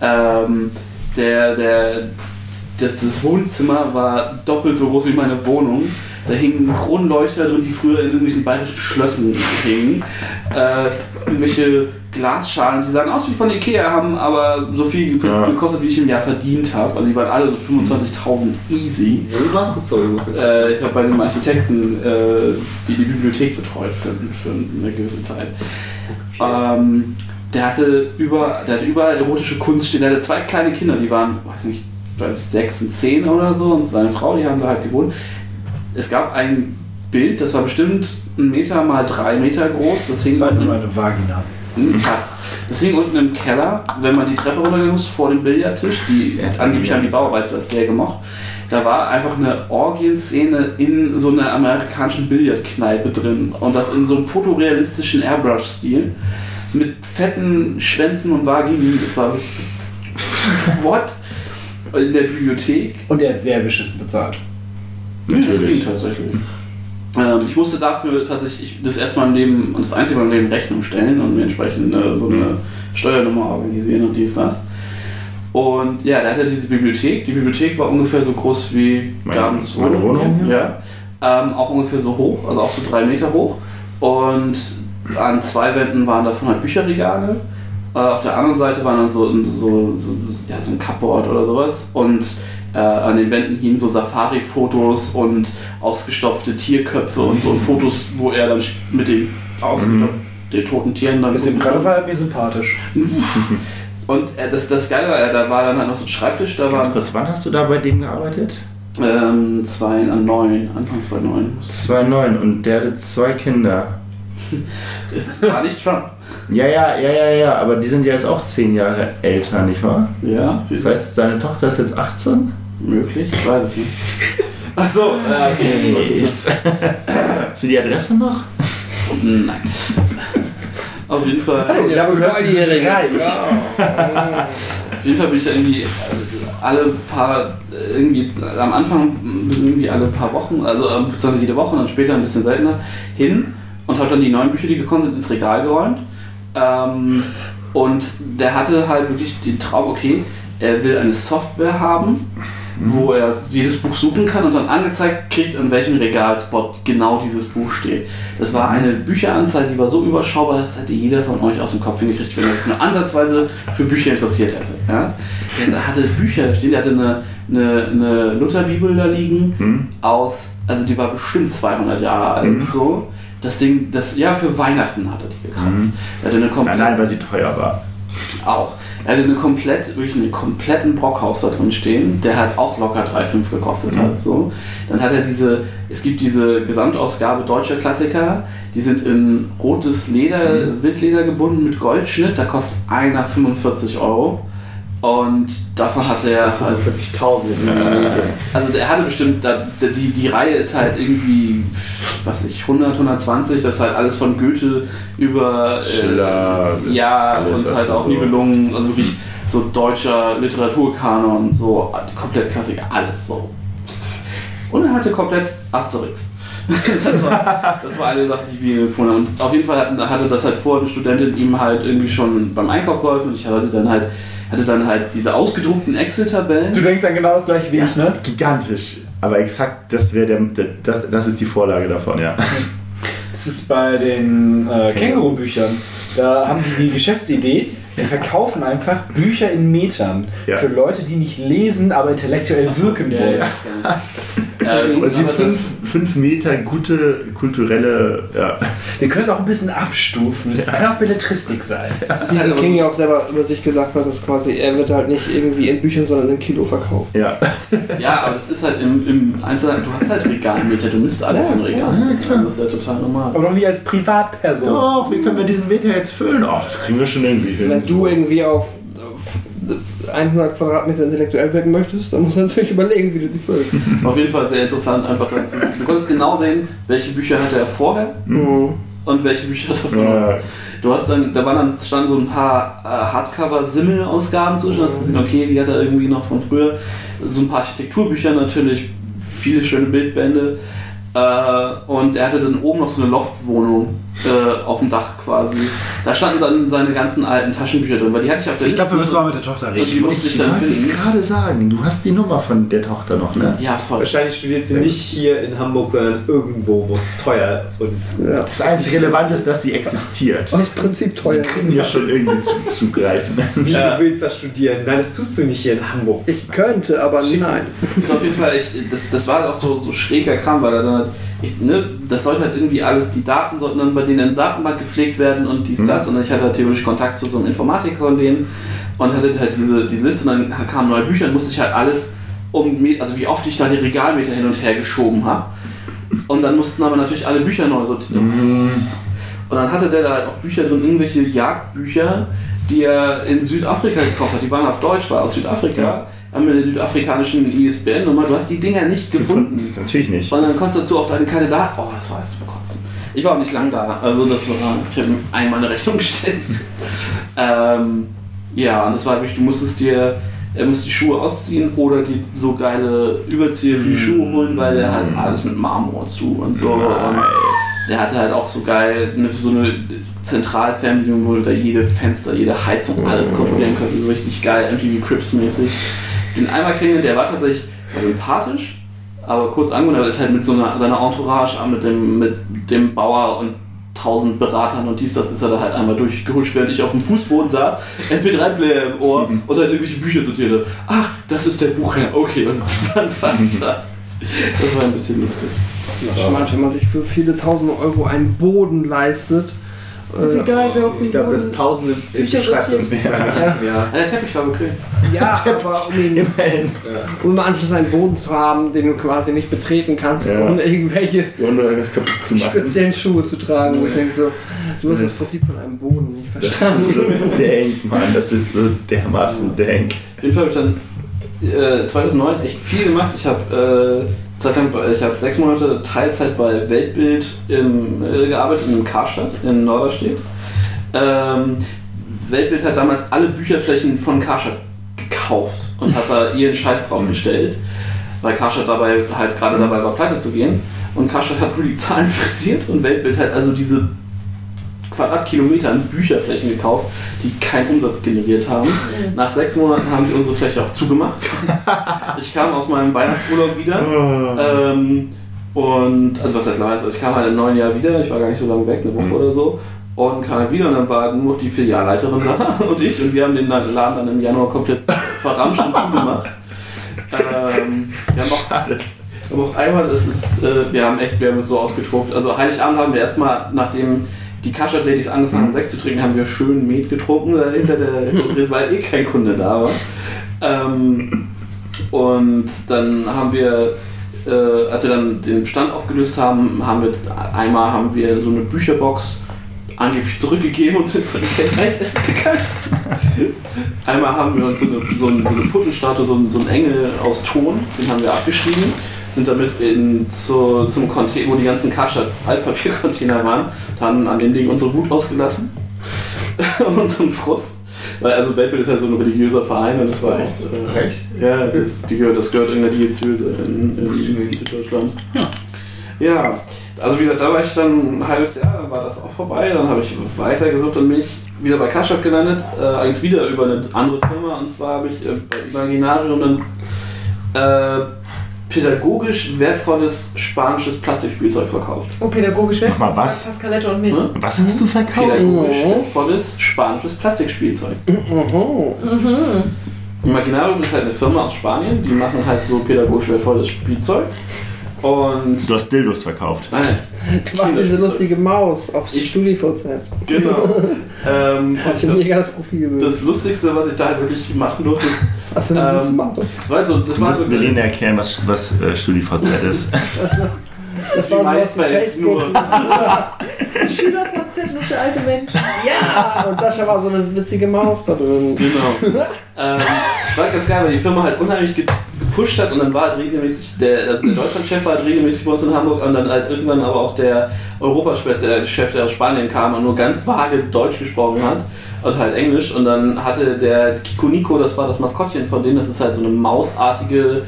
[SPEAKER 3] Ähm, der, der, das, das Wohnzimmer war doppelt so groß wie meine Wohnung. Da hingen Kronleuchter drin, die früher in irgendwelchen bayerischen Schlössen hingen. Äh, irgendwelche Glasschalen, die sahen aus wie von Ikea, haben aber so viel
[SPEAKER 5] Ja.
[SPEAKER 3] gekostet, wie ich im Jahr verdient habe. Also die waren alle so 25.000 easy.
[SPEAKER 6] Wo warst du so?
[SPEAKER 3] Äh, ich habe bei einem Architekten äh, die, die Bibliothek betreut für, für eine gewisse Zeit. Ähm, der hatte über, der hatte überall erotische Kunst stehen. Der hatte zwei kleine Kinder, die waren, weiß nicht, weiß ich, sechs und zehn oder so, und seine Frau, die haben da halt gewohnt. Es gab ein Bild, das war bestimmt ein Meter mal drei Meter groß. Das hing
[SPEAKER 7] Das war nur eine Vagina.
[SPEAKER 3] Hm, Krass. Das hing unten im Keller, wenn man die Treppe runtergegangen ist, vor dem Billardtisch. Die, angeblich haben die Bauarbeiter das sehr gemocht. Da war einfach eine Orgienszene in so einer amerikanischen Billardkneipe drin. Und das in so einem fotorealistischen Airbrush-Stil. mit fetten Schwänzen und Vagini. Das war wirklich. What? In der Bibliothek.
[SPEAKER 7] Und er hat sehr beschissen bezahlt.
[SPEAKER 5] Natürlich.
[SPEAKER 3] Ja, tatsächlich. Ähm, ich musste dafür tatsächlich ich- das erste Mal im Leben und das einzige Mal im Leben Rechnung stellen und mir entsprechend äh, so eine Steuernummer organisieren und dies, das. Und ja, da hat er diese Bibliothek. Die Bibliothek war ungefähr so groß wie
[SPEAKER 5] Meine-
[SPEAKER 3] Gabens
[SPEAKER 5] meine Wohnung,
[SPEAKER 3] Ja. Ähm, auch ungefähr so hoch, also auch so drei Meter hoch. Und an zwei Wänden waren davon halt Bücherregale. Äh, auf der anderen Seite waren dann so, so, so, ja, so ein Cupboard oder sowas. Und äh, an den Wänden hingen so Safari-Fotos und ausgestopfte Tierköpfe und so und Fotos, wo er dann mit den ausgestopften den toten Tieren dann.
[SPEAKER 7] Bisschen gerade war er mir sympathisch.
[SPEAKER 3] Und äh, das, das Geile war, da war dann halt noch so ein Schreibtisch, da
[SPEAKER 5] Ganz
[SPEAKER 3] waren
[SPEAKER 5] kurz, wann hast du da bei dem gearbeitet?
[SPEAKER 3] ähm, zwei, äh, neun, Anfang 2009.
[SPEAKER 5] 2009 und der hatte zwei Kinder.
[SPEAKER 3] Es war nicht Trump.
[SPEAKER 5] Ja, ja, ja, ja, ja, aber die sind ja jetzt auch zehn Jahre älter, nicht wahr?
[SPEAKER 3] Ja,
[SPEAKER 5] Das heißt, seine Tochter ist jetzt 18?
[SPEAKER 3] möglich, ich weiß es nicht. Achso, äh, okay.
[SPEAKER 5] Ist, hast du die Adresse noch?
[SPEAKER 3] Nein. Auf jeden Fall.
[SPEAKER 7] Ich habe gehört, sie sind reich.
[SPEAKER 3] Auf jeden Fall bin ich da irgendwie alle paar, irgendwie am Anfang irgendwie alle paar Wochen, also beziehungsweise jede Woche und dann später ein bisschen seltener hin und habe dann die neuen Bücher, die gekommen sind, ins Regal geräumt. Ähm, und der hatte halt wirklich den Traum, okay, er will eine Software haben, wo er jedes Buch suchen kann und dann angezeigt kriegt, in welchem Regalspot genau dieses Buch steht. Das war eine Bücheranzahl, die war so überschaubar, das hätte jeder von euch aus dem Kopf hingekriegt, wenn er sich nur ansatzweise für Bücher interessiert hätte. Ja? Der hatte Bücher stehen, der hatte eine, eine, eine Lutherbibel da liegen,
[SPEAKER 5] Hm?
[SPEAKER 3] aus, also die war bestimmt 200 Jahre alt, so. Das Ding, das, ja, für Weihnachten hat er die gekauft.
[SPEAKER 5] Mhm.
[SPEAKER 3] Er hatte eine komplett,
[SPEAKER 5] Nein, nein, weil sie teuer war.
[SPEAKER 3] auch. Er hatte eine komplett, wirklich einen kompletten Brockhaus da drin stehen, der halt auch locker 3,5 gekostet hat. So. Dann hat er diese, es gibt diese Gesamtausgabe deutscher Klassiker, die sind in rotes Leder, Wildleder gebunden mit Goldschnitt, da kostet einer 45 Euro. Und davon hat er halt
[SPEAKER 6] 45.000 in diesem Medien.
[SPEAKER 3] also der hatte bestimmt, die, die Reihe ist halt irgendwie, was ich, 100, 120, das ist halt alles von Goethe über äh,
[SPEAKER 5] Schiller,
[SPEAKER 3] ja
[SPEAKER 5] alles,
[SPEAKER 3] und halt auch
[SPEAKER 5] so-
[SPEAKER 3] Nibelungen, also wirklich so deutscher Literaturkanon, so komplett Klassiker, alles so. Und er hatte komplett Asterix. das, war, das war eine Sache, die wir gefunden haben. Und auf jeden Fall hatte das halt vor, eine Studentin ihm halt irgendwie schon beim Einkauf geholfen und ich hatte dann halt, hatte dann halt diese ausgedruckten Excel-Tabellen.
[SPEAKER 7] Du denkst an genau das gleiche wie ich, ne?
[SPEAKER 5] Gigantisch. Aber exakt, das wäre der, der das, das ist die Vorlage davon, ja.
[SPEAKER 7] Das ist bei den äh, Känguru-Büchern. Da haben sie die Geschäftsidee, die verkaufen einfach Bücher in Metern.
[SPEAKER 5] Ja.
[SPEAKER 7] Für Leute, die nicht lesen, aber intellektuell wirken
[SPEAKER 3] Ja,
[SPEAKER 7] wollen.
[SPEAKER 3] ja. Äh,
[SPEAKER 5] Und sie
[SPEAKER 3] aber
[SPEAKER 5] fünf,
[SPEAKER 3] das-
[SPEAKER 5] fünf Meter gute kulturelle, ja.
[SPEAKER 7] Wir können es auch ein bisschen abstufen. Es kann auch Belletristik sein.
[SPEAKER 3] das ist halt
[SPEAKER 2] King
[SPEAKER 3] so-
[SPEAKER 2] ja auch selber über sich gesagt dass quasi, er wird halt nicht irgendwie in Büchern, sondern im Kilo verkauft.
[SPEAKER 5] ja.
[SPEAKER 3] Ja, aber das ist halt im, im Einzelnen, du hast halt Regalmeter, du misst alles
[SPEAKER 2] Ja,
[SPEAKER 3] im Regal.
[SPEAKER 5] ja, klar.
[SPEAKER 3] Das ist ja total normal.
[SPEAKER 7] Aber doch nicht als Privatperson.
[SPEAKER 5] Doch, wie können wir diesen Meter jetzt füllen? Oh, das kriegen wir schon irgendwie hin.
[SPEAKER 2] Wenn du irgendwie auf, auf 100 Quadratmeter intellektuell wirken möchtest, dann musst du natürlich überlegen, wie du die füllst.
[SPEAKER 3] Auf jeden Fall sehr interessant, einfach dann zu sehen. Du konntest genau sehen, welche Bücher hatte er vorher
[SPEAKER 2] Mhm.
[SPEAKER 3] und welche Bücher davon
[SPEAKER 5] Ja.
[SPEAKER 3] ja. Du hast dann, da waren dann standen so ein paar äh, Hardcover-Simmel-Ausgaben zwischen, hast gesehen, okay, die hat er irgendwie noch von früher. So ein paar Architekturbücher natürlich, viele schöne Bildbände. Äh, und er hatte dann oben noch so eine Loftwohnung äh, auf dem Dach quasi. Da standen dann seine ganzen alten Taschenbücher drin, weil die hatte ich auf der
[SPEAKER 4] Ich glaube, wir müssen mal mit der Tochter
[SPEAKER 3] Und
[SPEAKER 4] reden.
[SPEAKER 3] die musste ich
[SPEAKER 5] Ich
[SPEAKER 3] dann
[SPEAKER 5] wollte es gerade sagen, du hast die Nummer von der Tochter noch, ne?
[SPEAKER 3] Ja, voll.
[SPEAKER 6] Wahrscheinlich studiert sie nicht hier in Hamburg, sondern irgendwo, wo es teuer und
[SPEAKER 2] Ja.
[SPEAKER 5] Das einzige Relevante ist, dass sie existiert.
[SPEAKER 2] Aus Prinzip teuer.
[SPEAKER 5] Die kriegen ja schon irgendwie zu, zugreifen.
[SPEAKER 6] wie
[SPEAKER 3] Ja.
[SPEAKER 6] du willst das studieren. Nein, das tust du nicht hier in Hamburg.
[SPEAKER 2] Ich könnte, aber nein.
[SPEAKER 3] Das ist auf jeden Fall echt, das, das war halt auch so, so schräger Kram, weil er dann halt, ich, ne, das sollte halt irgendwie alles, die Daten sollten dann bei denen in der Datenbank gepflegt werden und dies, das. Und ich hatte halt theoretisch Kontakt zu so einem Informatiker von denen und hatte halt diese, diese Liste und dann kamen neue Bücher und musste ich halt alles um, also wie oft ich da die Regalmeter hin und her geschoben habe. Und dann mussten aber natürlich alle Bücher neu sortieren. Und dann hatte der da halt auch Bücher drin, irgendwelche Jagdbücher, die er in Südafrika gekauft hat. Die waren auf Deutsch, war aus Südafrika. Haben wir eine südafrikanischen ISBN-Nummer. Du hast die Dinger nicht gefunden.
[SPEAKER 5] Natürlich nicht.
[SPEAKER 3] Und dann konntest du dazu auch deine keine Daten. Oh, das war jetzt zum Kotzen. Ich war auch nicht lang da. Also das war, ich habe ihm einmal eine Rechnung gestellt. ähm, ja, und das war wirklich, du musstest dir, er musste die Schuhe ausziehen oder die so geile Überzieher für die Schuhe holen, weil der halt alles mit Marmor zu und so. Und der hatte halt auch so geil eine, so eine Zentralfernbedienung, wo du da jede Fenster, jede Heizung, alles kontrollieren konnte. So richtig geil, MTV Crips mäßig. Den einmal kennengelernt, der war tatsächlich sympathisch, aber kurz aber ist halt mit so einer, seiner Entourage, mit dem, mit dem Bauer und tausend Beratern und dies, das ist er da halt einmal durchgehuscht, während ich auf dem Fußboden saß, MP3-Player im Ohr und halt irgendwelche Bücher sortierte. Ach, das ist der Buchherr, okay, und dann weiter. Das war ein bisschen lustig.
[SPEAKER 2] Charmant, wenn man sich für viele tausend Euro einen Boden leistet.
[SPEAKER 1] Ist
[SPEAKER 2] Äh,
[SPEAKER 1] egal, wer auf den
[SPEAKER 8] Ich glaube, das tausende
[SPEAKER 1] Bücher
[SPEAKER 8] beschreibt das mehr.
[SPEAKER 2] Ja.
[SPEAKER 8] Ja.
[SPEAKER 3] Der Teppich war bequem.
[SPEAKER 2] Ja, aber um, ihn,
[SPEAKER 5] Immerhin.
[SPEAKER 2] um im Anschluss einen Boden zu haben, den du quasi nicht betreten kannst,
[SPEAKER 5] Ja.
[SPEAKER 2] ohne irgendwelche
[SPEAKER 5] Ohne irgendwas kaputt zu machen.
[SPEAKER 2] speziellen Schuhe zu tragen. Wo ich denke so, du hast das
[SPEAKER 5] Das-
[SPEAKER 2] Prinzip von einem Boden nicht
[SPEAKER 5] Das ist
[SPEAKER 2] verstanden.
[SPEAKER 5] so dank, Mann. Das ist so dermaßen dank.
[SPEAKER 3] Auf jeden Fall habe ich dann äh, 2009 echt viel gemacht. Ich habe äh, Zeit lang bei- ich habe sechs Monate Teilzeit bei Weltbild im, äh, gearbeitet in Karstadt in Norderstedt. Ähm, Weltbild hat damals alle Bücherflächen von Karstadt gekauft und hat da ihren Scheiß draufgestellt, weil Karstadt dabei halt gerade dabei war, pleite zu gehen. Und Karstadt hat wohl die Zahlen frisiert und Weltbild hat also diese Quadratkilometer an Bücherflächen gekauft, die keinen Umsatz generiert haben. Nach sechs Monaten haben die unsere Fläche auch zugemacht. Ich kam aus meinem Weihnachtsurlaub wieder. Ähm, und, also was heißt nice? Also ich kam halt im neuen Jahr wieder, ich war gar nicht so lange weg, eine Woche oder so. Und kam halt wieder und dann war nur noch die Filialleiterin da und ich und wir haben den Laden dann im Januar komplett verramscht und zugemacht. Ähm, wir haben auch wir haben auch einmal, das ist, äh, wir haben echt, wir haben uns so ausgedruckt. Also Heiligabend haben wir erstmal, nachdem die Kaschat Ladies angefangen haben, Sekt zu trinken, haben wir schön Met getrunken da hinter der, hinter der Tresen, weil eh kein Kunde da war. Ähm, und dann haben wir, äh, als wir dann den Bestand aufgelöst haben, haben wir einmal haben wir so eine Bücherbox angeblich zurückgegeben und sind von dem Geld Eis essen gegangen. Einmal haben wir uns so eine, so eine, so eine Puppenstatue, so, einen- so einen Engel aus Ton, den haben wir abgeschrieben, sind damit in, zu, zum Container, wo die ganzen Karstadt Altpapiercontainer waren, haben an dem Ding unsere Wut ausgelassen und unseren Frust. Weil also Weltbild ist ja so ein religiöser Verein und das war echt. Äh,
[SPEAKER 5] Echt?
[SPEAKER 3] ja, das, die gehört, das gehört irgendeiner Diözese in, in, in Süddeutschland. Ja, also wie gesagt, da war ich dann ein halbes Jahr, dann war das auch vorbei, dann habe ich weitergesucht und bin ich wieder bei Kaschak gelandet, äh, allerdings wieder über eine andere Firma und zwar habe ich äh, bei Imaginarium ein äh, pädagogisch wertvolles spanisches Plastikspielzeug verkauft.
[SPEAKER 1] Oh, pädagogisch wird.
[SPEAKER 5] Nochmal was?
[SPEAKER 1] Pascalette und mich.
[SPEAKER 3] Hm?
[SPEAKER 5] Was hast du verkauft?
[SPEAKER 3] Pädagogisch
[SPEAKER 2] Oh.
[SPEAKER 3] wertvolles spanisches Plastikspielzeug.
[SPEAKER 2] Mhm.
[SPEAKER 3] Imaginarium ist halt eine Firma aus Spanien, die machen halt so pädagogisch wertvolles Spielzeug. Und
[SPEAKER 5] Du hast Dildos verkauft.
[SPEAKER 3] Nein,
[SPEAKER 2] Du machst diese lustige Maus aufs
[SPEAKER 3] Ich-
[SPEAKER 2] StudiVZ.
[SPEAKER 3] genau. ähm,
[SPEAKER 2] Hat ja mega das Profil.
[SPEAKER 3] das Lustigste, was ich da halt wirklich machen durfte, ist,
[SPEAKER 2] Was denn dieses
[SPEAKER 3] ähm,
[SPEAKER 2] Maus?
[SPEAKER 3] das war so, das
[SPEAKER 5] Du
[SPEAKER 3] war so
[SPEAKER 5] musst Melina erklären, was, was äh, StudiVZ ist.
[SPEAKER 2] Das
[SPEAKER 3] wie
[SPEAKER 2] war sowas wie
[SPEAKER 3] MySpace,
[SPEAKER 2] Facebook.
[SPEAKER 1] SchülerVZ nur für alte Menschen.
[SPEAKER 2] Ja, und da war so eine witzige Maus da drin.
[SPEAKER 3] Genau. ähm, war ganz geil, weil die Firma halt unheimlich gepusht hat und dann war halt regelmäßig, der, also der Deutschlandchef war halt regelmäßig bei uns in Hamburg und dann halt irgendwann aber auch der Europaspez, der Chef, der aus Spanien kam und nur ganz vage Deutsch gesprochen hat und halt Englisch und dann hatte der Kiko Nico, das war das Maskottchen von denen, das ist halt so eine mausartige,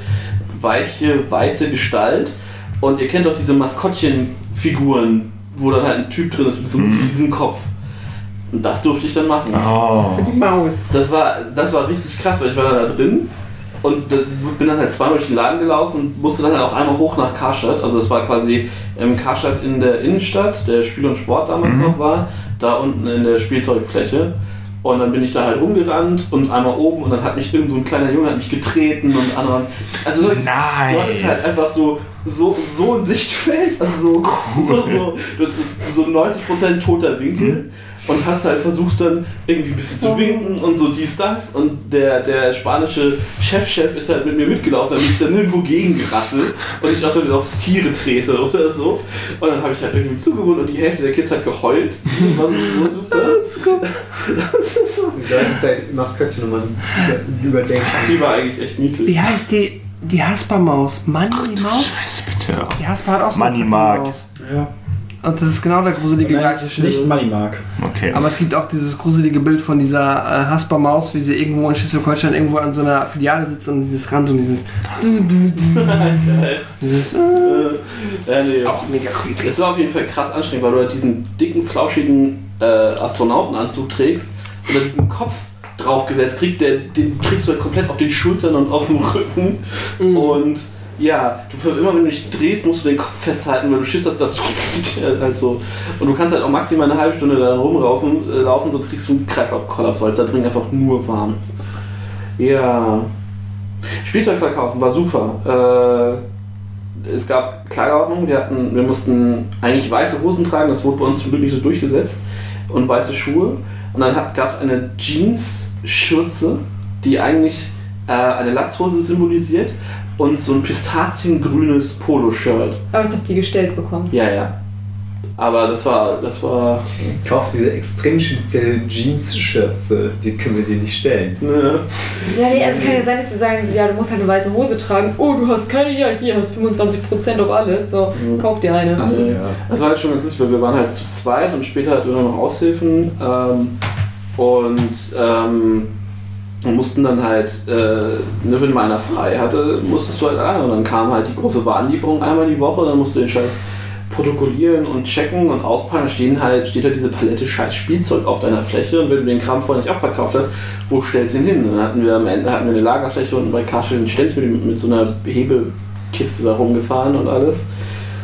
[SPEAKER 3] weiche, weiße Gestalt und ihr kennt doch diese Maskottchenfiguren, wo dann halt ein Typ drin ist mit so einem riesen Kopf. Und das durfte ich dann machen.
[SPEAKER 5] Oh.
[SPEAKER 2] Die Maus.
[SPEAKER 3] Das war, das war richtig krass, weil ich war da drin und bin dann halt zweimal durch den Laden gelaufen und musste dann halt auch einmal hoch nach Karstadt. Also es war quasi ähm, Karstadt in der Innenstadt, der Spiel und Sport damals noch war, da unten in der Spielzeugfläche. Und dann bin ich da halt rumgerannt und einmal oben und dann hat mich irgend so ein kleiner Junge hat mich getreten und andere. Also wirklich, du hattest halt einfach so, so, so ein Sichtfeld, also so, so, so, du hast so, so 90% toter Winkel und hast halt versucht dann irgendwie ein bisschen zu winken und so dies, das und der, der spanische Chefchef ist halt mit mir mitgelaufen, damit ich dann irgendwo gegengerasselt und ich auch so auf Tiere trete oder so und dann habe ich halt irgendwie zugewohnt und die Hälfte der Kids hat geheult. Das war so, so super. Das ist so.
[SPEAKER 6] Dein Maskottchen nochmal überdenken.
[SPEAKER 3] Die war eigentlich echt niedlich.
[SPEAKER 2] Wie heißt die, die Haspa-Maus? Manni Maus?
[SPEAKER 5] Scheiße, bitte.
[SPEAKER 2] Die Haspa hat auch so eine. Maus.
[SPEAKER 7] Ja.
[SPEAKER 2] Und das ist genau der gruselige
[SPEAKER 7] Nein, das ist nicht Money Mark.
[SPEAKER 5] Okay.
[SPEAKER 2] Aber es gibt auch dieses gruselige Bild von dieser äh, Hasper-Maus, wie sie irgendwo in Schleswig-Holstein irgendwo an so einer Filiale sitzt und dieses Random, dieses. Du, du, du, dieses äh,
[SPEAKER 3] Äh, nee.
[SPEAKER 2] auch mega creepy.
[SPEAKER 3] Es war auf jeden Fall krass anstrengend, weil du halt diesen dicken, flauschigen äh, Astronautenanzug trägst und dann diesen Kopf draufgesetzt kriegst, der, den trägst du halt komplett auf den Schultern und auf dem Rücken. Und ja, du immer wenn du dich drehst, musst du den Kopf festhalten, weil du Schiss hast, dass du halt so. Und du kannst halt auch maximal eine halbe Stunde da rumlaufen, äh, laufen, sonst kriegst du einen Kreislaufkollaps, weil es da drin einfach nur warm ist. Ja. Spielzeug verkaufen war super. Äh, es gab Kleiderordnung, wir, hatten, wir mussten eigentlich weiße Hosen tragen, das wurde bei uns zum Glück nicht so durchgesetzt, und weiße Schuhe. Und dann gab es eine Jeans-Schürze, die eigentlich äh, eine Latzhose symbolisiert und so ein pistaziengrünes Poloshirt.
[SPEAKER 1] Aber das habt ihr gestellt bekommen.
[SPEAKER 3] Ja, ja. Aber das war, das war.
[SPEAKER 6] Kauf diese extrem spezielle Jeans-Schürze, die können wir dir nicht stellen.
[SPEAKER 3] Ne.
[SPEAKER 1] Ja, nee, also kann ja sein, dass sie sagen, so, ja, du musst halt eine weiße Hose tragen. Oh, du hast keine, ja, hier hast 25% auf alles. So, kauf dir eine.
[SPEAKER 6] Achso, ja.
[SPEAKER 3] Das war halt schon ganz lustig, weil wir waren halt zu zweit und später hatten wir noch Aushilfen ähm, und ähm, und mussten dann halt, äh, ne, wenn mal einer frei hatte, musstest du halt an und dann kam halt die große Warenlieferung einmal die Woche, dann musst du den Scheiß protokollieren und checken und auspacken, da stehen halt, steht halt diese Palette scheiß Spielzeug auf deiner Fläche und wenn du den Kram vorher nicht abverkauft hast, wo stellst du ihn hin? Dann hatten wir am Ende hatten wir eine Lagerfläche unten bei Karstadt ständig mit, mit so einer Hebelkiste da rumgefahren und alles.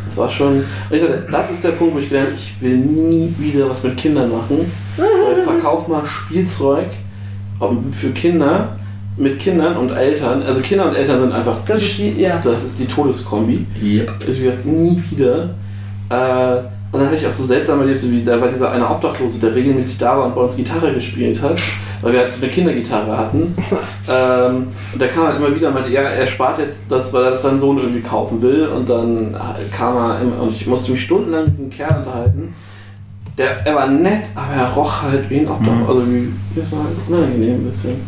[SPEAKER 3] Das war schon. Und ich sagte, das ist der Punkt, wo ich gedacht habe, ich will nie wieder was mit Kindern machen. Weil verkauf mal Spielzeug für Kinder mit Kindern und Eltern. Also Kinder und Eltern sind einfach.
[SPEAKER 1] Das ist die, ja.
[SPEAKER 3] Das ist die Todeskombi.
[SPEAKER 4] Yep.
[SPEAKER 3] Es wird nie wieder. Äh, und dann hatte ich auch so seltsam erlebt, wie da war dieser eine Obdachlose, der regelmäßig da war und bei uns Gitarre gespielt hat, weil wir halt so eine Kindergitarre hatten. ähm, und der kam halt immer wieder und meinte, ja, er spart jetzt das, weil er das seinem Sohn irgendwie kaufen will. Und dann kam er immer, und ich musste mich stundenlang mit diesem Kerl unterhalten. Der, er war nett, aber er roch halt wie ein Obdachloser.
[SPEAKER 1] Mhm.
[SPEAKER 3] Also wie, das war halt unangenehm ein bisschen.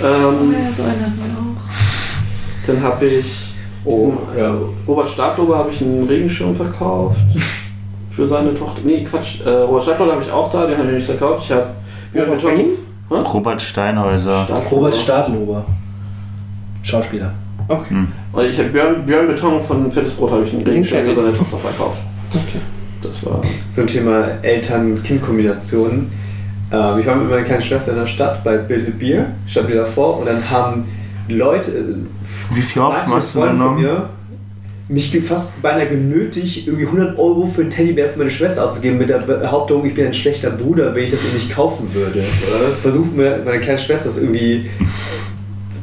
[SPEAKER 1] Oh,
[SPEAKER 3] Ähm,
[SPEAKER 1] ja, so einen hatten wir auch.
[SPEAKER 3] dann habe ich
[SPEAKER 6] Oh,
[SPEAKER 3] diesem,
[SPEAKER 6] ja.
[SPEAKER 3] Robert Stadlober habe ich einen Regenschirm verkauft. Für seine Tochter. Nee, Quatsch. Äh, Robert Stadlober habe ich auch da, den habe ich nicht verkauft. Ich habe Björn
[SPEAKER 2] Robert?
[SPEAKER 5] Robert Steinhäuser.
[SPEAKER 3] Stadlober.
[SPEAKER 7] Robert Stadlober. Schauspieler.
[SPEAKER 2] Okay.
[SPEAKER 3] Und ich habe Björn, Björn Beton von Fettes Brot habe ich einen Regenschirm für seine Tochter verkauft. Das war.
[SPEAKER 6] Zum Thema Eltern-Kind-Kombination. Ähm, ich war mit meiner kleinen Schwester in der Stadt bei Build Bier, standen wir davor und dann haben Leute, äh,
[SPEAKER 5] Wie viel hast du
[SPEAKER 6] von mir, mich fast beinahe genötigt, irgendwie 100 Euro für einen Teddybär für meine Schwester auszugeben, mit der Behauptung, ich bin ein schlechter Bruder, wenn ich das ihr nicht kaufen würde. Oder? Versucht mir meine kleine Schwester das irgendwie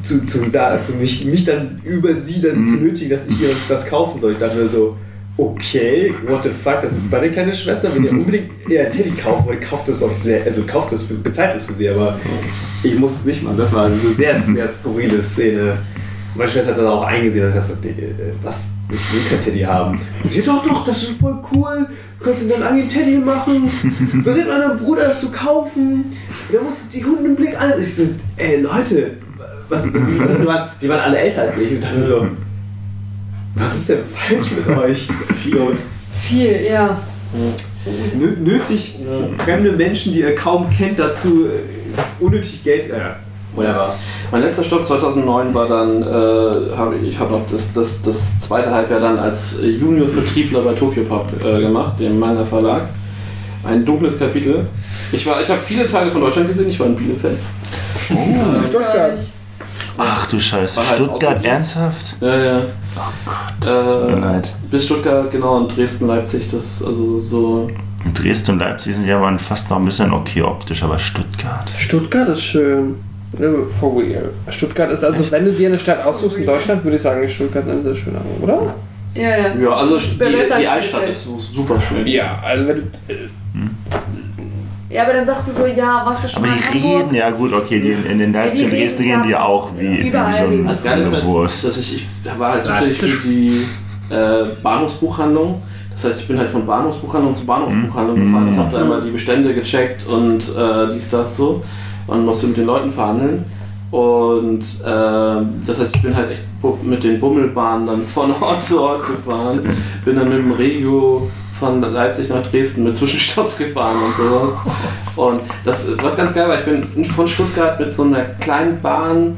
[SPEAKER 6] zu, zu sagen, zu mich, mich dann über sie dann
[SPEAKER 5] Mhm.
[SPEAKER 6] zu nötigen, dass ich ihr das kaufen soll. Ich dachte mir so, okay, what the fuck, das ist meine kleine Schwester, wenn ihr unbedingt eher einen Teddy kaufen wollt, kauft das auch sehr, also kauft das, für, bezahlt das für sie, aber ich muss es nicht machen. Das war eine sehr, sehr skurrile Szene. Meine Schwester hat dann auch eingesehen und hat gesagt, äh, was, ich will kein Teddy haben. Und sie, doch, doch, das ist voll cool, du kannst ihm dann einen Teddy machen, berät meinem Bruder das zu kaufen, da musst du die Hunde im Blick an. Ich so, ey Leute, was, das, das waren, die waren alle älter als ich und mir so, was ist denn falsch mit euch? So,
[SPEAKER 1] Viel, ja.
[SPEAKER 6] nö- nötig fremde Menschen, die ihr kaum kennt, dazu äh, unnötig Geld. Äh, whatever.
[SPEAKER 3] Mein letzter Stopp 2009 war dann, äh, hab ich, ich habe noch das, das, das zweite Halbjahr dann als Junior-Vertriebler bei Tokyopop äh, gemacht, dem Manga Verlag. Ein dunkles Kapitel. Ich, war- ich habe viele Teile von Deutschland gesehen, ich war in Bielefeld.
[SPEAKER 2] Stuttgart.
[SPEAKER 5] Ach du Scheiße.
[SPEAKER 3] Halt
[SPEAKER 5] Stuttgart, ernsthaft?
[SPEAKER 3] Ja, ja.
[SPEAKER 5] Das tut mir
[SPEAKER 3] Äh,
[SPEAKER 5] leid.
[SPEAKER 3] bis Stuttgart, genau, und Dresden, Leipzig, das, also so.
[SPEAKER 5] Dresden und Leipzig sind ja waren fast noch ein bisschen okay optisch, aber Stuttgart.
[SPEAKER 2] Stuttgart ist schön. For real. Stuttgart ist also, wenn du dir eine Stadt aussuchst in Deutschland, würde ich sagen, ist Stuttgart eine sehr schöne, oder?
[SPEAKER 1] Ja, ja.
[SPEAKER 3] Ja, also die, die Altstadt ist so super schön.
[SPEAKER 2] Ja, also wenn du.
[SPEAKER 1] Ja, aber dann sagst du so, ja, warst du schon
[SPEAKER 5] Aber
[SPEAKER 1] mal in
[SPEAKER 5] die
[SPEAKER 1] Hamburg?
[SPEAKER 5] reden, ja gut, okay, die in, in den Leipzig und Dresden
[SPEAKER 1] reden,
[SPEAKER 5] reden die
[SPEAKER 1] ja,
[SPEAKER 5] auch wie, wie
[SPEAKER 1] überall
[SPEAKER 5] so
[SPEAKER 1] reden
[SPEAKER 5] ein,
[SPEAKER 3] Das Geile ist,
[SPEAKER 5] eine
[SPEAKER 3] halt,
[SPEAKER 5] Wurst.
[SPEAKER 3] dass ich, ich war halt zuständig für die äh, Bahnhofsbuchhandlung. Das heißt, ich bin halt von Bahnhofsbuchhandlung zu Bahnhofsbuchhandlung
[SPEAKER 5] Mhm.
[SPEAKER 3] gefahren und habe da immer die Bestände gecheckt und äh, dies, das so und musste mit den Leuten verhandeln. Und äh, das heißt, ich bin halt echt bu- mit den Bummelbahnen dann von Ort zu Ort gefahren. Bin dann mit dem Regio von Leipzig nach Dresden mit Zwischenstopps gefahren und sowas. Und das, was ganz geil war, ich bin von Stuttgart mit so einer kleinen Bahn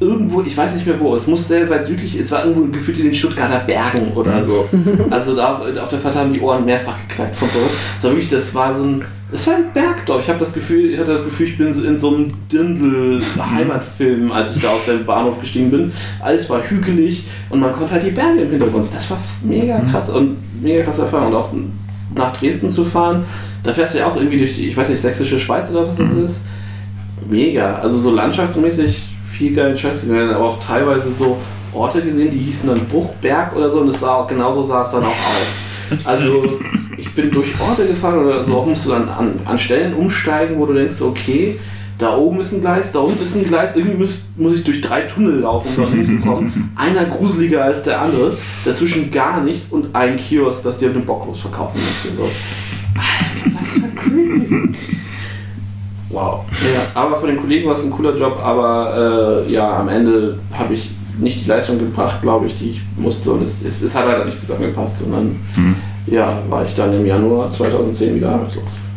[SPEAKER 3] irgendwo, ich weiß nicht mehr wo, es muss sehr weit südlich, es war irgendwo gefühlt in den Stuttgarter Bergen oder so. Also da auf, der Fahrt haben die Ohren mehrfach geknackt von dort. War wirklich, das war so ein, das war ein Bergdorf. Ich habe das Gefühl, ich hatte das Gefühl, ich bin in so einem Dindel-Heimatfilm, als ich da aus dem Bahnhof gestiegen bin. Alles war hügelig und man konnte halt die Berge im Hintergrund. Das war mega krass und mega krasse Erfahrung. Und auch nach Dresden zu fahren, da fährst du ja auch irgendwie durch die, ich weiß nicht, sächsische Schweiz oder was das ist. Mega. Also so landschaftsmäßig viel geilen Scheiß gesehen, aber auch teilweise so Orte gesehen, die hießen dann Buchberg oder so und es sah auch, genauso sah es dann auch aus. Also ich bin durch Orte gefahren oder so, auch musst du dann an, an Stellen umsteigen, wo du denkst, okay, da oben ist ein Gleis, da unten ist ein Gleis, irgendwie muss, muss ich durch drei Tunnel laufen, um da hinzukommen. Einer gruseliger als der andere, dazwischen gar nichts und ein Kiosk, das dir eine Bockwurst verkaufen möchte. So. Alter, das war creepy.
[SPEAKER 5] Wow.
[SPEAKER 3] Ja, aber von den Kollegen war es ein cooler Job, aber äh, ja, am Ende habe ich nicht die Leistung gebracht, glaube ich, die ich musste und es, es, es hat leider nicht zusammengepasst und dann ja, war ich dann im Januar 2010 wieder arbeitslos.